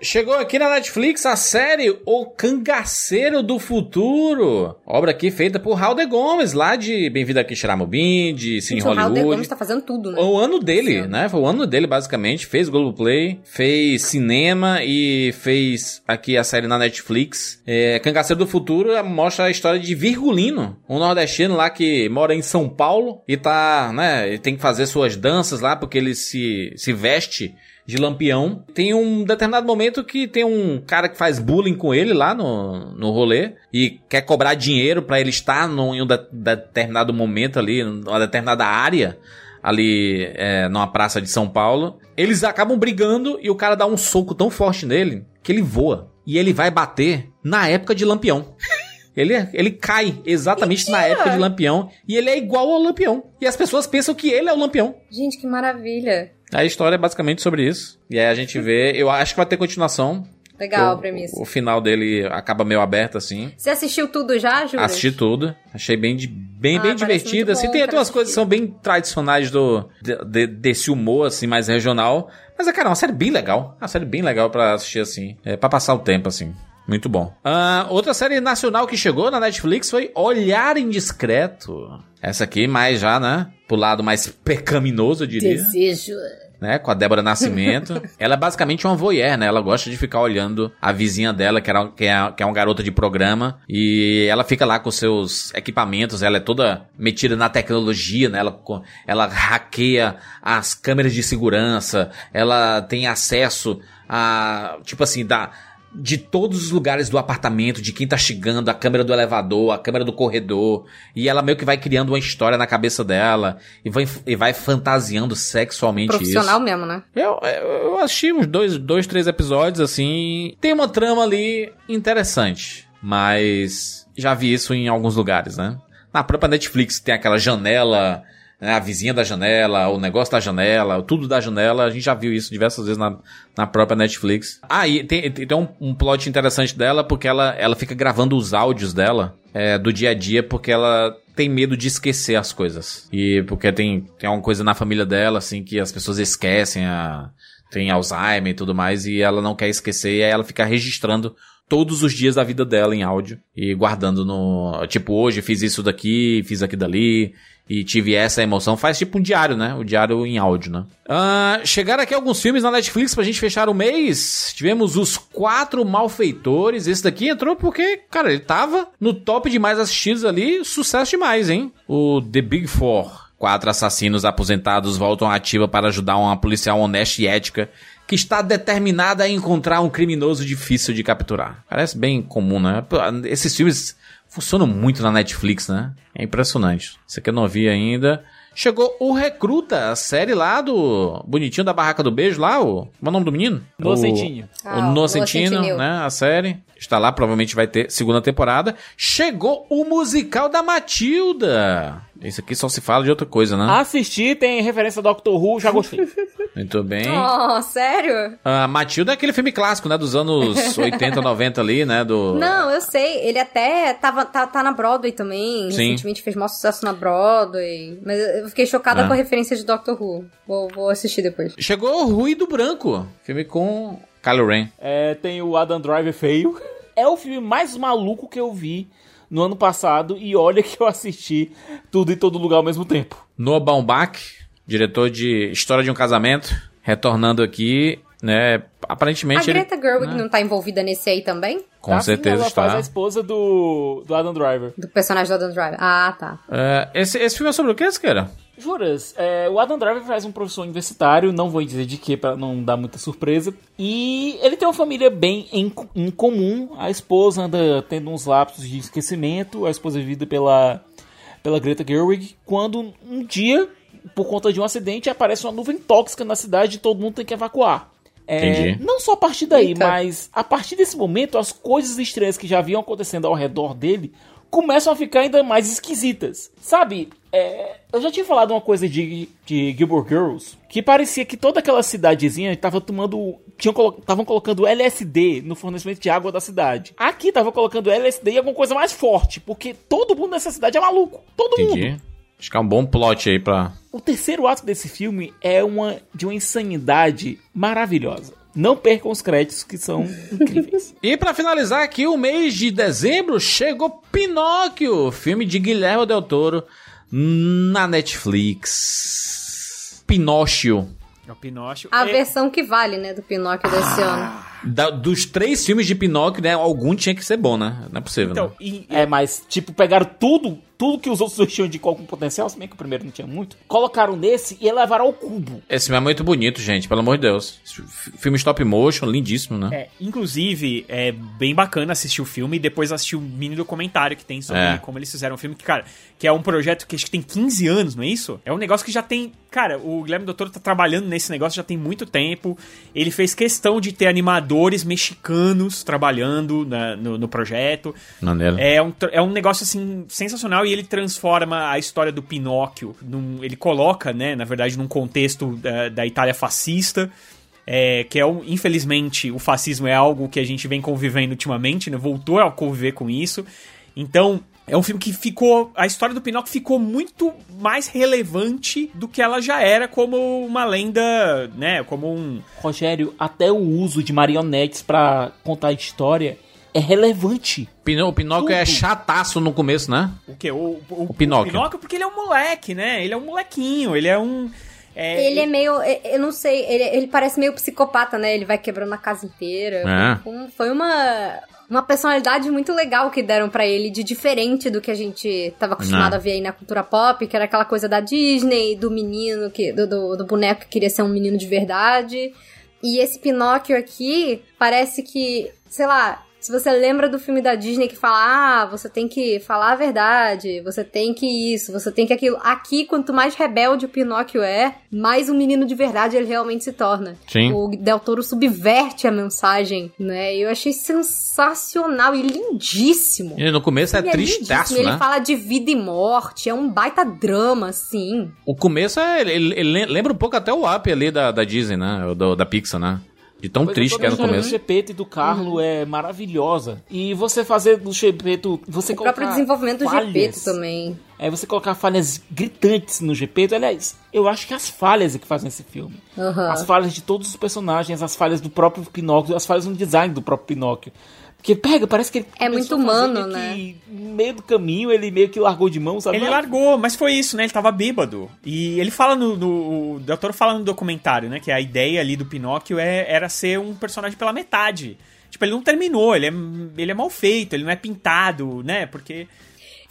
Chegou aqui na Netflix a série O Cangaceiro do Futuro. Obra aqui feita por Raul de Gomes, lá de Bem-vindo aqui Sharamubim, de Cine Gente, o Raul de Hollywood. Gomes tá fazendo tudo, né? O ano dele, né? Foi o ano dele, basicamente. Fez Globoplay, fez cinema e fez aqui a série na Netflix. É, Cangaceiro do Futuro mostra a história de Virgulino, um nordestino lá que mora em São Paulo e tá, né? Ele tem que fazer suas danças lá porque ele se, se veste de lampião. Tem um determinado momento que tem um cara que faz bullying com ele lá no, no rolê e quer cobrar dinheiro pra ele estar num, em um de- determinado momento ali, numa determinada área ali é, numa praça de São Paulo. Eles acabam brigando e o cara dá um soco tão forte nele que ele voa. E ele vai bater na época de Lampião. Ele, ele cai exatamente na época de Lampião e ele é igual ao Lampião. E as pessoas pensam que ele é o Lampião. Gente, que maravilha. A história é basicamente sobre isso. E aí a gente vê, eu acho que vai ter continuação. Legal a O- premissa. O final dele acaba meio aberto assim. Você assistiu tudo já, Júlio? Assisti tudo. Achei bem, bem, Ah, bem divertido. Assim, tem, tem umas coisas que são bem tradicionais do, de- de- desse humor, assim, mais regional. Mas, é, cara, é uma série bem legal. Uma série bem legal pra assistir, assim. É, pra passar o tempo, assim. Muito bom. Ah, outra série nacional que chegou na Netflix foi Olhar Indiscreto. Essa aqui, mais já, né? Pro lado mais pecaminoso, eu diria Desejo. né, com a Débora Nascimento. ela é basicamente uma voyeur, né? Ela gosta de ficar olhando a vizinha dela, que, era, que, é, que é uma garota de programa, e ela fica lá com seus equipamentos, ela é toda metida na tecnologia, né? Ela, ela hackeia as câmeras de segurança, ela tem acesso a, tipo assim, da de todos os lugares do apartamento, de quem tá chegando, a câmera do elevador, a câmera do corredor, e ela meio que vai criando uma história na cabeça dela e vai, e vai fantasiando sexualmente Profissional isso. mesmo, né? Eu, eu assisti uns dois, dois, três episódios assim. Tem uma trama ali interessante, mas já vi isso em alguns lugares, né? Na própria Netflix tem aquela janela, a vizinha da janela, o negócio da janela, tudo da janela. A gente já viu isso diversas vezes na, na própria Netflix. Ah, e tem, tem um, um plot interessante dela porque ela, ela fica gravando os áudios dela é, do dia a dia porque ela tem medo de esquecer as coisas. E porque tem, tem uma coisa na família dela, assim, que as pessoas esquecem, a, tem Alzheimer e tudo mais, e ela não quer esquecer, e aí ela fica registrando todos os dias da vida dela em áudio e guardando no. Tipo, hoje fiz isso daqui, fiz aqui dali. E tive essa emoção. Faz tipo um diário, né? O diário em áudio, né? Ah, chegaram aqui alguns filmes na Netflix pra gente fechar o mês. Tivemos Os Quatro Malfeitores. Esse daqui entrou porque, cara, ele tava no top de mais assistidos ali. Sucesso demais, hein? O The Big Four. Quatro assassinos aposentados voltam à ativa para ajudar uma policial honesta e ética que está determinada a encontrar um criminoso difícil de capturar. Parece bem comum, né? Esses filmes funcionam muito na Netflix, né? É impressionante. Isso aqui eu não vi ainda. Chegou o Recruta, a série lá do bonitinho da Barraca do Beijo lá, o... Como é o nome do menino? Nocentinho. O, Ah, o o Nocentino, Nocentino. né? A série. Está lá, provavelmente vai ter segunda temporada. Chegou o musical da Matilda. Esse aqui só se fala de outra coisa, né? Assistir, tem referência a Doctor Who, já gostei. Muito bem. Oh, sério? A Matilda é aquele filme clássico, né? Dos anos 80, 90 ali, né? Do... Não, eu sei. Ele até tava, tá, tá na Broadway também. Sim. Recentemente fez maior sucesso na Broadway. Mas eu fiquei chocada É. com a referência de Doctor Who. Vou, vou assistir depois. Chegou o Ruído Branco. Filme com Kylo Ren. É, tem o Adam Driver feio. É o filme mais maluco que eu vi no ano passado e olha que eu assisti tudo em todo lugar ao mesmo tempo. Noah Baumbach, diretor de História de um Casamento, retornando aqui, né? Aparentemente a ele... Greta Gerwig né? não tá envolvida nesse aí também? Com Tá, sim, certeza ela está. faz a esposa do, do Adam Driver. Do personagem do Adam Driver. Ah, tá. É, esse, esse filme é sobre o que, cara? Juras, é, o Adam Driver faz um professor universitário, não vou dizer de que pra não dar muita surpresa. E ele tem uma família bem em, em comum. A esposa anda tendo uns lapsos de esquecimento. A esposa é vivida pela, pela Greta Gerwig. Quando um dia, por conta de um acidente, aparece uma nuvem tóxica na cidade e todo mundo tem que evacuar. É, Entendi. não só a partir daí, Eita. mas a partir desse momento, as coisas estranhas que já vinham acontecendo ao redor dele começam a ficar ainda mais esquisitas. Sabe, é, eu já tinha falado uma coisa de, de Gilmore Girls, que parecia que toda aquela cidadezinha estava tomando. Estavam colocando LSD no fornecimento de água da cidade. Aqui estavam colocando LSD e alguma coisa mais forte, porque todo mundo nessa cidade é maluco. Todo mundo. Entendi. Acho que é um bom plot aí pra. O terceiro ato desse filme é uma de uma insanidade maravilhosa. Não percam os créditos que são incríveis. E pra finalizar aqui, o mês de dezembro chegou Pinóquio, filme de Guilherme Del Toro na Netflix. Pinóquio. É o Pinóquio. A É- versão que vale, né, do Pinóquio desse ano. Da- dos três filmes de Pinóquio, né? Algum tinha que ser bom, né? Não é possível. Então, né? e, É, mas, tipo, pegaram tudo, tudo que os outros dois tinham de algum potencial, se bem que o primeiro não tinha muito, colocaram nesse e elevaram ao cubo. Esse filme é muito bonito, gente, pelo amor de Deus. Filme stop motion, lindíssimo, né? É, inclusive, é bem bacana assistir o filme e depois assistir o mini documentário que tem sobre É. como eles fizeram o filme, que, cara, que é um projeto que acho que tem 15 anos, não é isso? É um negócio que já tem. Cara, o Guilherme Doutor tá trabalhando nesse negócio já tem muito tempo. Ele fez questão de ter mexicanos trabalhando na- no, no projeto. Maneiro. É um, é um negócio, assim, sensacional e ele transforma a história do Pinóquio. Num, ele coloca, né, na verdade, num contexto da, da Itália fascista. é, que é, infelizmente, o fascismo é algo que a gente vem convivendo ultimamente, né? Voltou a conviver com isso. Então, é um filme que ficou. A história do Pinóquio ficou muito mais relevante do que ela já era como uma lenda, né? Como um. Rogério, até o uso de marionetes pra contar a história é relevante. Pino- o Pinóquio é Tudo. chataço no começo, né? O quê? O, o, O Pinóquio. Pinóquio, porque ele é um moleque, né? Ele é um molequinho, ele é um. é, Ele é meio. Eu não sei, ele, ele parece meio psicopata, né? Ele vai quebrando a casa inteira. É. Foi uma. Uma personalidade muito legal que deram pra ele, de diferente do que a gente tava acostumado É. a ver aí na cultura pop, que era aquela coisa da Disney, do menino, que do, do, do boneco que queria ser um menino de verdade. E esse Pinóquio aqui parece que, sei lá, se você lembra do filme da Disney que fala, ah, você tem que falar a verdade, você tem que isso, você tem que aquilo. Aqui, quanto mais rebelde o Pinóquio é, mais um menino de verdade ele realmente se torna. Sim. O Del Toro subverte a mensagem, né? Eu achei sensacional e lindíssimo. E no começo é Ele tristaço, né? Ele fala de vida e morte, é um baita drama, assim. O começo é. Ele, ele- lembra um pouco até o Up ali da, da Disney, né? Do- da Pixar, né? De tão Pois triste a que era no começo. do Gepeto e do Carlo é maravilhosa. E você fazer do Gepeto, você O próprio desenvolvimento do. Gepeto também. É você colocar falhas gritantes no Gepeto. Aliás, eu acho que as falhas é que fazem esse filme. Aham. As falhas de todos os personagens, as falhas do próprio Pinóquio, as falhas no design do próprio Pinóquio. Porque pega, parece que ele É muito humano, meio né? que No meio do caminho, ele meio que largou de mão, sabe? Ele largou, mas foi isso, né? Ele tava bêbado. E ele fala no. no o doutor fala no documentário, né? Que a ideia ali do Pinóquio é, era ser um personagem pela metade. Tipo, ele não terminou, ele é, ele é mal feito, ele não é pintado, né? Porque.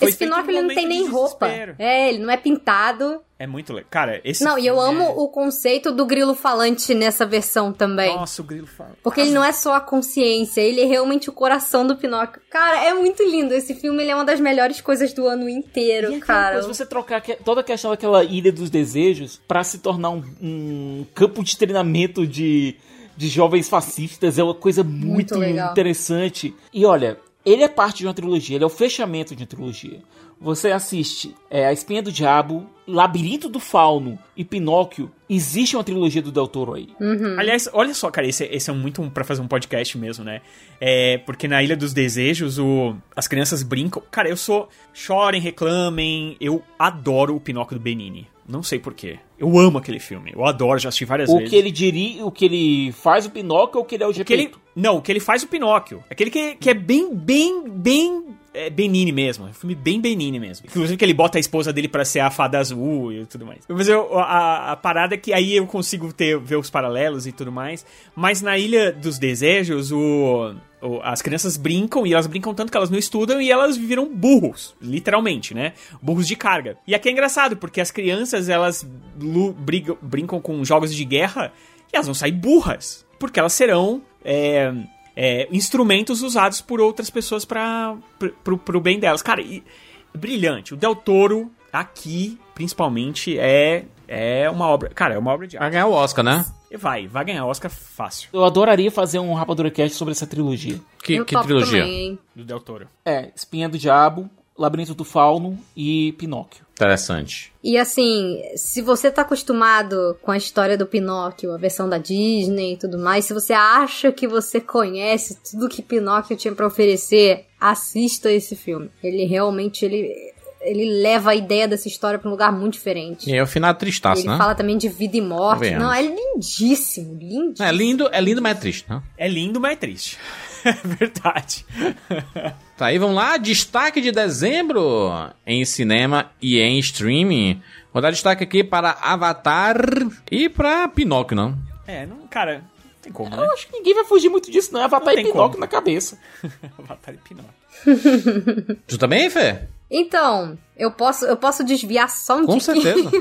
Esse Pinóquio ele não tem nem roupa. É, ele não é pintado. É muito legal. Cara, esse. não, e eu filme amo é- o conceito do grilo falante nessa versão também. Nossa, o grilo fala. Porque ele não é só a consciência, ele é realmente o coração do Pinóquio. Cara, é muito lindo. Esse filme ele é uma das melhores coisas do ano inteiro, E cara. Depois você trocar toda a questão daquela ilha dos desejos pra se tornar um, um campo de treinamento de, de jovens fascistas é uma coisa muito, Muito interessante. E olha, ele é parte de uma trilogia, ele é o fechamento de uma trilogia. Você assiste é, A Espinha do Diabo, Labirinto do Fauno e Pinóquio. Existe uma trilogia do Del Toro aí. Uhum. Aliás, olha só, cara, esse, esse é muito um, pra fazer um podcast mesmo, né? É, porque na Ilha dos Desejos, o, as crianças brincam. Cara, eu sou. Chorem, reclamem. Eu adoro o Pinóquio do Benini. Não sei porquê. Eu amo aquele filme. Eu adoro, já assisti várias O vezes. que ele diria, o que ele faz o Pinóquio ou o que ele é o O que ele, não, o que ele faz o Pinóquio. Aquele que, que é bem, bem, bem é, Benini mesmo. É um filme bem Benini mesmo. Inclusive que ele bota a esposa dele pra ser a fada azul e tudo mais. Mas eu, a, a parada é que aí eu consigo ter, ver os paralelos e tudo mais. Mas na Ilha dos Desejos, o, as crianças brincam e elas brincam tanto que elas não estudam e elas viram burros, literalmente, né? Burros de carga. E aqui é engraçado, porque as crianças, elas brigam- brincam com jogos de guerra e elas vão sair burras. Porque elas serão é, é, instrumentos usados por outras pessoas para pro, pro bem delas. Cara, e- brilhante. O Del Toro, aqui, principalmente, é, é uma obra. Cara, é uma obra de Vai arte. ganhar o Oscar, né? vai, vai ganhar Oscar fácil. Eu adoraria fazer um Rapadura Cast sobre essa trilogia. Que, que trilogia? também? Do Del Toro. É, Espinha do Diabo, Labirinto do Fauno e Pinóquio. Interessante. E assim, se você tá acostumado com a história do Pinóquio, a versão da Disney e tudo mais, se você acha que você conhece tudo que Pinóquio tinha pra oferecer, assista esse filme. Ele realmente ele ele leva a ideia dessa história pra um lugar muito diferente. E é o final tristaço, ele né? fala também de vida e morte. Não, é lindíssimo, lindíssimo. É lindo, é lindo, mas é triste, né? É lindo, mas é triste. É verdade. Tá aí, vamos lá. Destaque de dezembro em cinema e em streaming. Vou dar destaque aqui para Avatar e para Pinóquio, não? É, não, cara, não tem como, né? Eu acho que ninguém vai fugir muito disso, não. Avatar Não e tem Pinóquio como. na cabeça. Avatar e Pinóquio. Tu também, Fê? Então, eu posso, eu posso desviar só um Com certeza.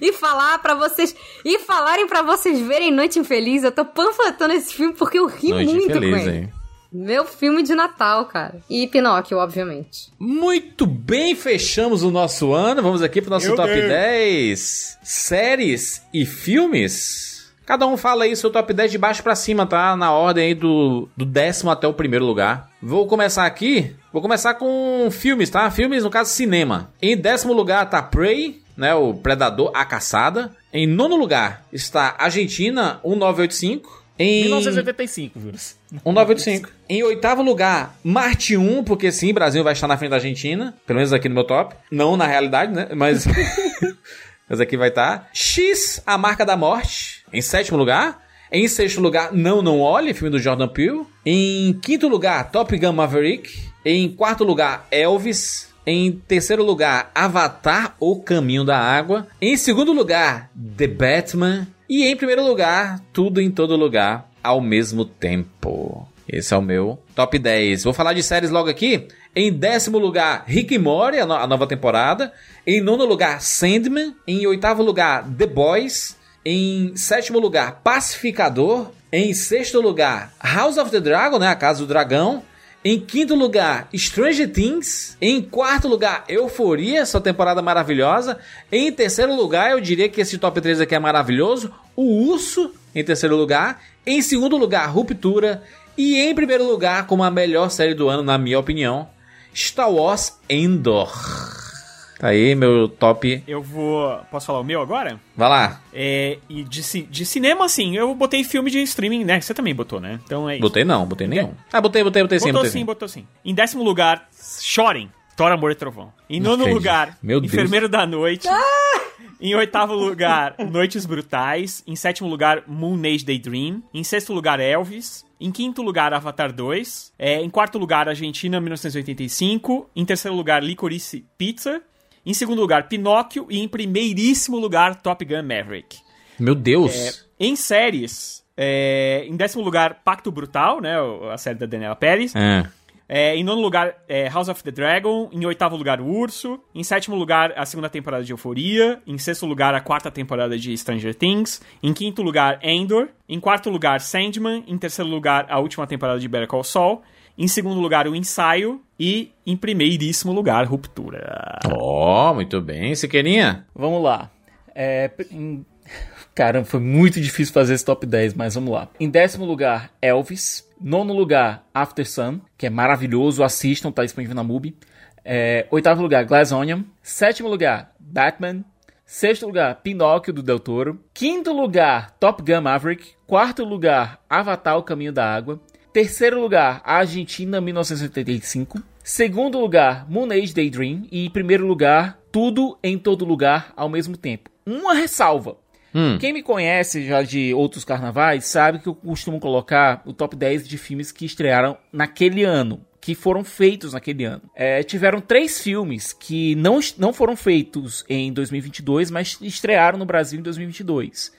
e falar pra vocês e falarem pra vocês verem Noite Infeliz. Eu tô panfletando esse filme porque eu ri Noite muito com Infeliz, ele. hein? Meu filme de Natal, cara. E Pinóquio, obviamente. Muito bem, fechamos o nosso ano. Vamos aqui pro nosso Meu top Deus. 10 séries e filmes. Cada um fala aí seu top 10 de baixo pra cima, tá? Na ordem aí do, do décimo até o primeiro lugar. Vou começar aqui. Vou começar com filmes, tá? Filmes, no caso, cinema. Em décimo lugar tá Prey, né? O Predador, A Caçada. Em nono lugar está Argentina, 1985. Em 1985, Vírus. 1985. Em oitavo lugar, Marte 1, porque sim, Brasil vai estar na frente da Argentina. Pelo menos aqui no meu top. Não na realidade, né? Mas. Mas aqui vai estar. X, A Marca da Morte. Em sétimo lugar. Em sexto lugar, Não Não Olhe, filme do Jordan Peele. Em quinto lugar, Top Gun Maverick. Em quarto lugar, Elvis. Em terceiro lugar, Avatar, O Caminho da Água. Em segundo lugar, The Batman. E em primeiro lugar, Tudo em Todo Lugar ao mesmo tempo. Esse é o meu top 10. Vou falar de séries logo aqui. Em décimo lugar, Rick e Morty, a, no- a nova temporada. Em nono lugar, Sandman. Em oitavo lugar, The Boys. Em sétimo lugar, Pacificador. Em sexto lugar, House of the Dragon, né? A Casa do Dragão. Em quinto lugar, Stranger Things. Em quarto lugar, Euforia, sua temporada maravilhosa. Em terceiro lugar, eu diria que esse top 3 aqui é maravilhoso. O Urso, em terceiro lugar. Em segundo lugar, Ruptura. E em primeiro lugar, como a melhor série do ano, na minha opinião, Star Wars Endor. Tá aí, meu top. Eu vou. Posso falar o meu agora? Vai lá. É, e de, de cinema, assim, eu botei filme de streaming, né? Você também botou, né? Então é isso. Botei não, botei nenhum. Ah, botei, botei, botei sim, botou botei sim, sim. botou sim. Em décimo lugar, Chorem, Thor, Amor e Trovão. Em nono acredito. lugar, Meu Deus. Enfermeiro da Noite. Em oitavo lugar, Noites Brutais. Em sétimo lugar, Moon Age Daydream. Em sexto lugar, Elvis. Em quinto lugar, Avatar 2. É, em quarto lugar, Argentina, 1985. Em terceiro lugar, Licorice Pizza. Em segundo lugar, Pinóquio. E em primeiríssimo lugar, Top Gun Maverick. Meu Deus. É, em séries, é, em décimo lugar, Pacto Brutal, né? A série da Daniela Pérez. É. É, em nono lugar, é, House of the Dragon. Em oitavo lugar, o Urso. Em sétimo lugar, a segunda temporada de Euforia. Em sexto lugar, a quarta temporada de Stranger Things. Em quinto lugar, Endor. Em quarto lugar, Sandman. Em terceiro lugar, a última temporada de Better Call Saul. Em segundo lugar, o Ensaio. E em primeiríssimo lugar, Ruptura. Ó, muito bem. Siqueirinha? Vamos lá. É, em- Caramba, foi muito difícil fazer esse top 10, mas vamos lá. Em décimo lugar, Elvis. Nono lugar, After Sun, que é maravilhoso, assistam, tá disponível na MUBI. É, oitavo lugar, Glass Onion. Sétimo lugar, Batman. Sexto lugar, Pinóquio, do Del Toro. Quinto lugar, Top Gun Maverick. Quarto lugar, Avatar, O Caminho da Água. Terceiro lugar, Argentina, 1985. Segundo lugar, Moon Age Daydream. E primeiro lugar, Tudo em Todo Lugar ao mesmo tempo. Uma ressalva. Hum. Quem me conhece já de outros carnavais sabe que eu costumo colocar o top 10 de filmes que estrearam naquele ano. Que foram feitos naquele ano. É, tiveram três filmes que não, não foram feitos em 2022, mas estrearam no Brasil em 2022.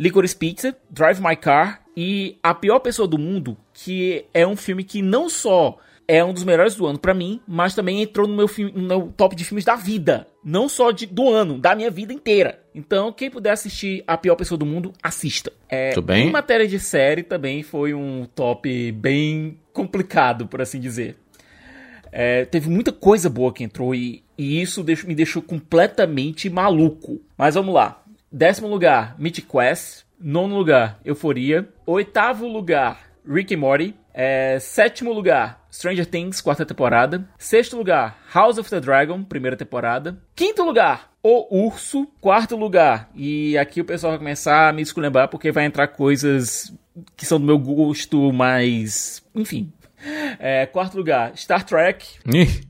Licorice Pizza, Drive My Car e A Pior Pessoa do Mundo, que é um filme que não só é um dos melhores do ano pra mim, mas também entrou no meu, filme, no meu top de filmes da vida. Não só de- do ano, da minha vida inteira. Então, quem puder assistir A Pior Pessoa do Mundo, assista. É, Tudo bem. Em matéria de série, também foi um top bem complicado, por assim dizer. É, teve muita coisa boa que entrou e, e isso deixou- me deixou completamente maluco. Mas vamos lá. Décimo lugar, Mythic Quest. Nono lugar, Euforia. Oitavo lugar, Rick and Morty. É, sétimo lugar, Stranger Things, quarta temporada. Sexto lugar, House of the Dragon, primeira temporada. Quinto lugar, O Urso. Quarto lugar, e aqui o pessoal vai começar a me esculhambar porque vai entrar coisas que são do meu gosto mais. Enfim. É, quarto lugar, Star Trek.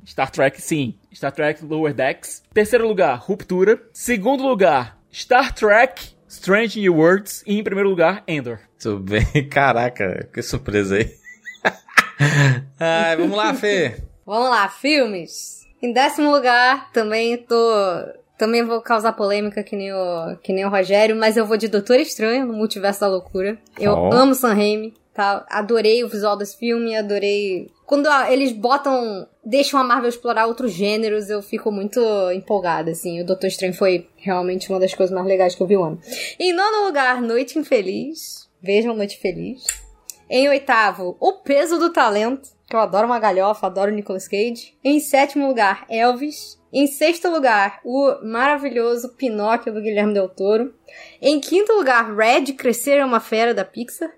Star Trek, sim. Star Trek Lower Decks. Terceiro lugar, Ruptura. Segundo lugar, Star Trek Strange New Worlds. E em primeiro lugar, Endor. Tudo bem. Caraca, que surpresa aí. Ai, vamos lá, Fê. Vamos lá, filmes. Em décimo lugar, também tô. Também vou causar polêmica que nem o, que nem o Rogério, mas eu vou de Doutor Estranho no Multiverso da Loucura. Eu Oh. amo Sam Raimi, tá? Adorei o visual desse filme, adorei. Quando ah, eles botam. deixam a Marvel explorar outros gêneros, eu fico muito empolgada, assim. O Doutor Estranho foi realmente uma das coisas mais legais que eu vi o ano. Em nono lugar, Noite Infeliz. Vejam Noite Feliz. Em oitavo, O Peso do Talento, que eu adoro uma galhofa, adoro Nicolas Cage. Em sétimo lugar, Elvis. Em sexto lugar, o maravilhoso Pinóquio do Guilherme Del Toro. Em quinto lugar, Red, Crescer é uma Fera da Pixar.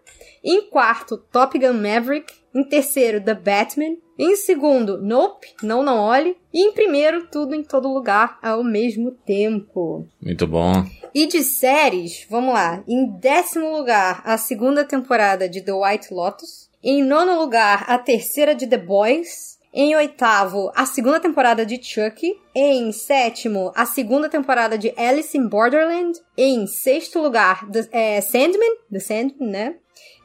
Em quarto, Top Gun Maverick. Em terceiro, The Batman. Em segundo, Nope, Não Não Olhe. E em primeiro, Tudo em Todo Lugar ao mesmo tempo. Muito bom. E de séries, vamos lá. Em décimo lugar, a segunda temporada de The White Lotus. Em nono lugar, a terceira de The Boys. Em oitavo, a segunda temporada de Chucky. Em sétimo, a segunda temporada de Alice in Borderland. Em sexto lugar, The, é, Sandman. The Sandman, né?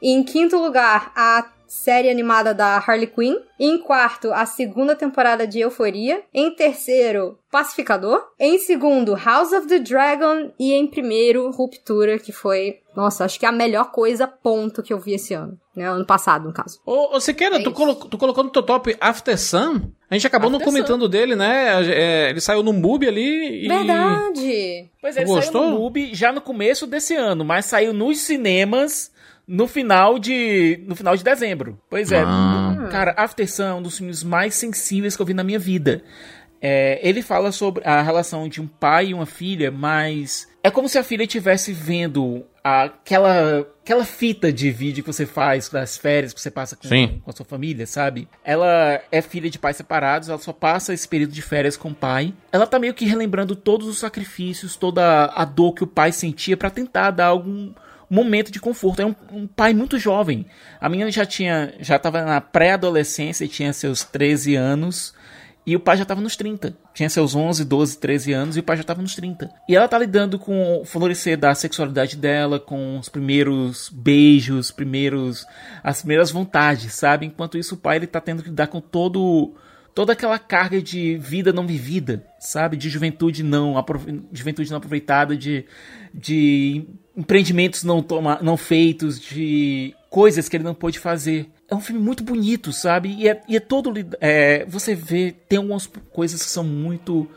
Em quinto lugar, a série animada da Harley Quinn. Em quarto, a segunda temporada de Euforia. Em terceiro, Pacificador. Em segundo, House of the Dragon. E em primeiro, Ruptura, que foi, nossa, acho que a melhor coisa, ponto, que eu vi esse ano. Né? Ano passado, no caso. Ô, ô Siqueira, tu, colo- tu colocou no teu top After Sun? A gente acabou não After comentando dele, né? É, ele saiu no MUBI ali e... Verdade! Pois é, ele Gostou? saiu no MUBI já no começo desse ano, mas saiu nos cinemas no final de no final de dezembro. Pois é, Ah. cara, After Sun é um dos filmes mais sensíveis que eu vi na minha vida. É, ele fala sobre a relação de um pai e uma filha, mas é como se a filha estivesse vendo aquela, aquela fita de vídeo que você faz das férias que você passa com, Sim. com a sua família, sabe? Ela é filha de pais separados, ela só passa esse período de férias com o pai. Ela tá meio que relembrando todos os sacrifícios, toda a dor que o pai sentia pra tentar dar algum momento de conforto. É um, um pai muito jovem. A menina já tinha, já tava na pré-adolescência tinha seus 13 anos. E o pai já tava nos 30. Tinha seus 11, 12, 13 anos e o pai já tava nos 30. E ela tá lidando com o florescer da sexualidade dela, com os primeiros beijos, primeiros as primeiras vontades, sabe? Enquanto isso o pai ele tá tendo que lidar com todo toda aquela carga de vida não vivida, sabe? De juventude não, juventude não aproveitada, de, de empreendimentos não, toma, não feitos, de coisas que ele não pôde fazer. É um filme muito bonito, sabe? E é, e é todo. É, você vê, tem algumas coisas que são muito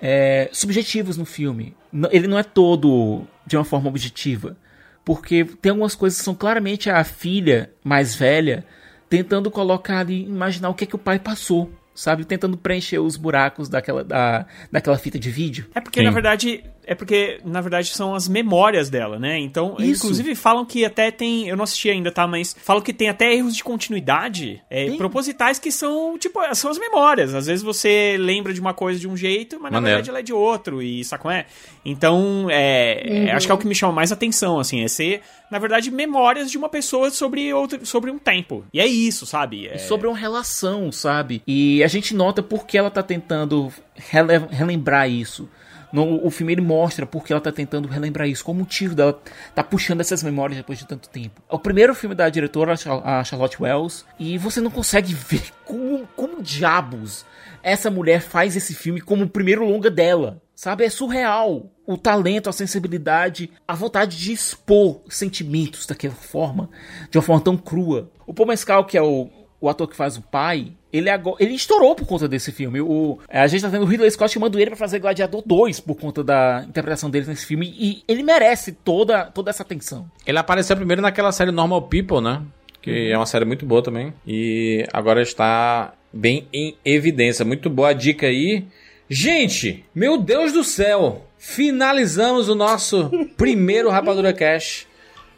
é, subjetivas no filme. Ele não é todo de uma forma objetiva. Porque tem algumas coisas que são claramente a filha mais velha tentando colocar ali, imaginar o que, é que o pai passou, sabe? Tentando preencher os buracos daquela, da, daquela fita de vídeo. É porque, na verdade, é porque, na verdade, são as memórias dela, né? Então, Isso. inclusive, falam que até tem. Eu não assisti ainda, tá? Mas falam que tem até erros de continuidade é, propositais que são, tipo, são as memórias. Às vezes você lembra de uma coisa de um jeito, mas na Maneiro. verdade ela é de outro, e saco é? Então, é, é, Uhum. acho que é o que me chama mais atenção, assim, é ser, na verdade, memórias de uma pessoa sobre, outro, sobre um tempo. E é isso, sabe? É... E sobre uma relação, sabe? E a gente nota porque ela tá tentando rele- relembrar isso. No, o filme ele mostra porque ela tá tentando relembrar isso, qual o motivo dela tá puxando essas memórias depois de tanto tempo. É o primeiro filme da diretora, a Char- a Charlotte Wells, e você não consegue ver como, como diabos essa mulher faz esse filme como o primeiro longa dela. Sabe? É surreal. O talento, a sensibilidade, a vontade de expor sentimentos daquela forma, de uma forma tão crua. O Paul Mescal, que é o, o ator que faz o pai, ele agora, ele estourou por conta desse filme. O, a gente tá tendo o Ridley Scott chamando ele pra fazer Gladiador 2 por conta da interpretação dele nesse filme. E ele merece toda, toda essa atenção. Ele apareceu primeiro naquela série Normal People, né? Que é uma série muito boa também. E agora está bem em evidência. Muito boa a dica aí. Gente, meu Deus do céu! Finalizamos o nosso primeiro Rapadura Cash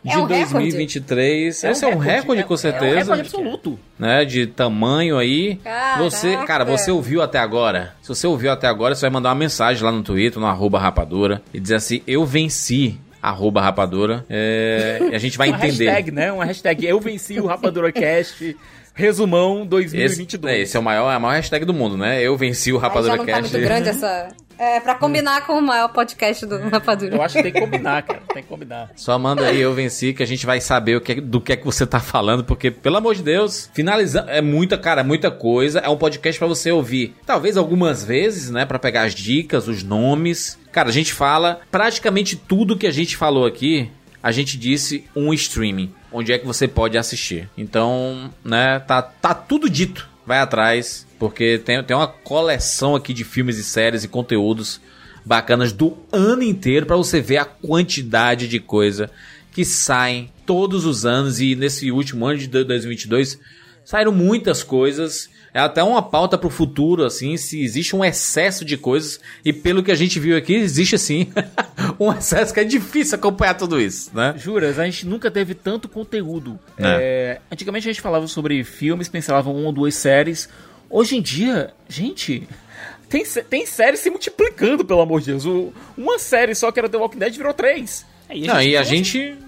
de É um recorde? 2023. É um Esse é um recorde, recorde, é- com é um certeza. recorde absoluto. Né, de tamanho aí. Caraca. Você, cara, você ouviu até agora? Se você ouviu até agora, você vai mandar uma mensagem lá no Twitter, no arroba rapadura, e dizer assim, eu venci, arroba rapadura. É, e a gente vai Uma entender. hashtag, né? Uma hashtag Eu venci o Rapadura Cast. Resumão Esse, 2022. é, esse é o maior, é a maior hashtag do mundo, né? Eu venci o Aí já Rapadura não tá Cast. muito grande essa. É, pra combinar com o maior podcast do Rapadura. Eu acho que tem que combinar, cara. Tem que combinar. Só manda aí, eu venci, que a gente vai saber o que, é- do que é que você tá falando, porque, pelo amor de Deus, finalizando, é muita, cara, muita coisa. É um podcast pra você ouvir, talvez algumas vezes, né, Pra pegar as dicas, os nomes. Cara, a gente fala praticamente tudo que a gente falou aqui, a gente disse um streaming, onde é que você pode assistir. Então, né, tá, tá tudo dito. Vai atrás, porque tem, tem uma coleção aqui de filmes e séries e conteúdos bacanas do ano inteiro pra você ver a quantidade de coisa que saem todos os anos e nesse último ano de 2022 saíram muitas coisas. É até uma pauta pro futuro, assim, se existe um excesso de coisas. E pelo que a gente viu aqui, existe sim um excesso que é difícil acompanhar tudo isso, né? Juras, a gente nunca teve tanto conteúdo. É. É, antigamente a gente falava sobre filmes, pensava uma ou duas séries. Hoje em dia, gente, tem, tem séries se multiplicando, pelo amor de Deus. O- uma série só que era The Walking Dead virou três. É, Não, e a tem um monte- gente.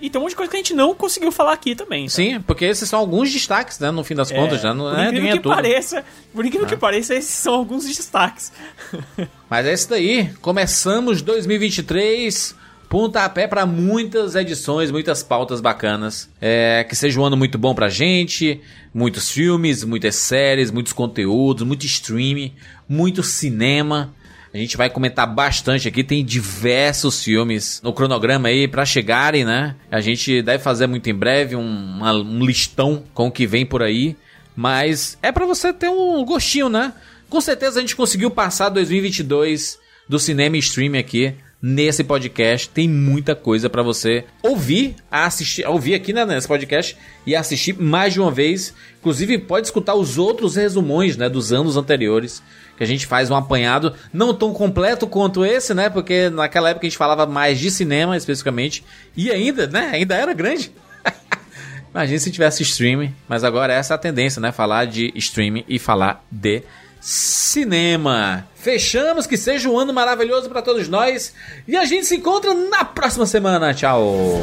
E tem um monte de coisa que a gente não conseguiu falar aqui também. tá? Sim, porque esses são alguns destaques, né? No fim das contas, já não por é, incrível é que tudo. pareça, por incrível Ah. que pareça, esses são alguns destaques. Mas é isso daí. Começamos 2023. Pontapé para muitas edições, muitas pautas bacanas. É, que seja um ano muito bom pra gente. Muitos filmes, muitas séries, muitos conteúdos, muito streaming, muito cinema. A gente vai comentar bastante aqui, tem diversos filmes no cronograma aí pra chegarem, né? A gente deve fazer muito em breve um, uma- um listão com o que vem por aí. Mas é pra você ter um gostinho, né? Com certeza a gente conseguiu passar 2022 do cinema e streaming aqui nesse podcast. Tem muita coisa pra você ouvir, assistir, ouvir aqui né, nesse podcast e assistir mais de uma vez. Inclusive pode escutar os outros resumões, né, dos anos anteriores, que a gente faz um apanhado não tão completo quanto esse, né? Porque naquela época a gente falava mais de cinema especificamente e ainda, né, ainda era grande. Imagina se tivesse streaming, mas agora essa é a tendência, né? Falar de streaming e falar de cinema. Fechamos, que seja um ano maravilhoso para todos nós e a gente se encontra na próxima semana. Tchau.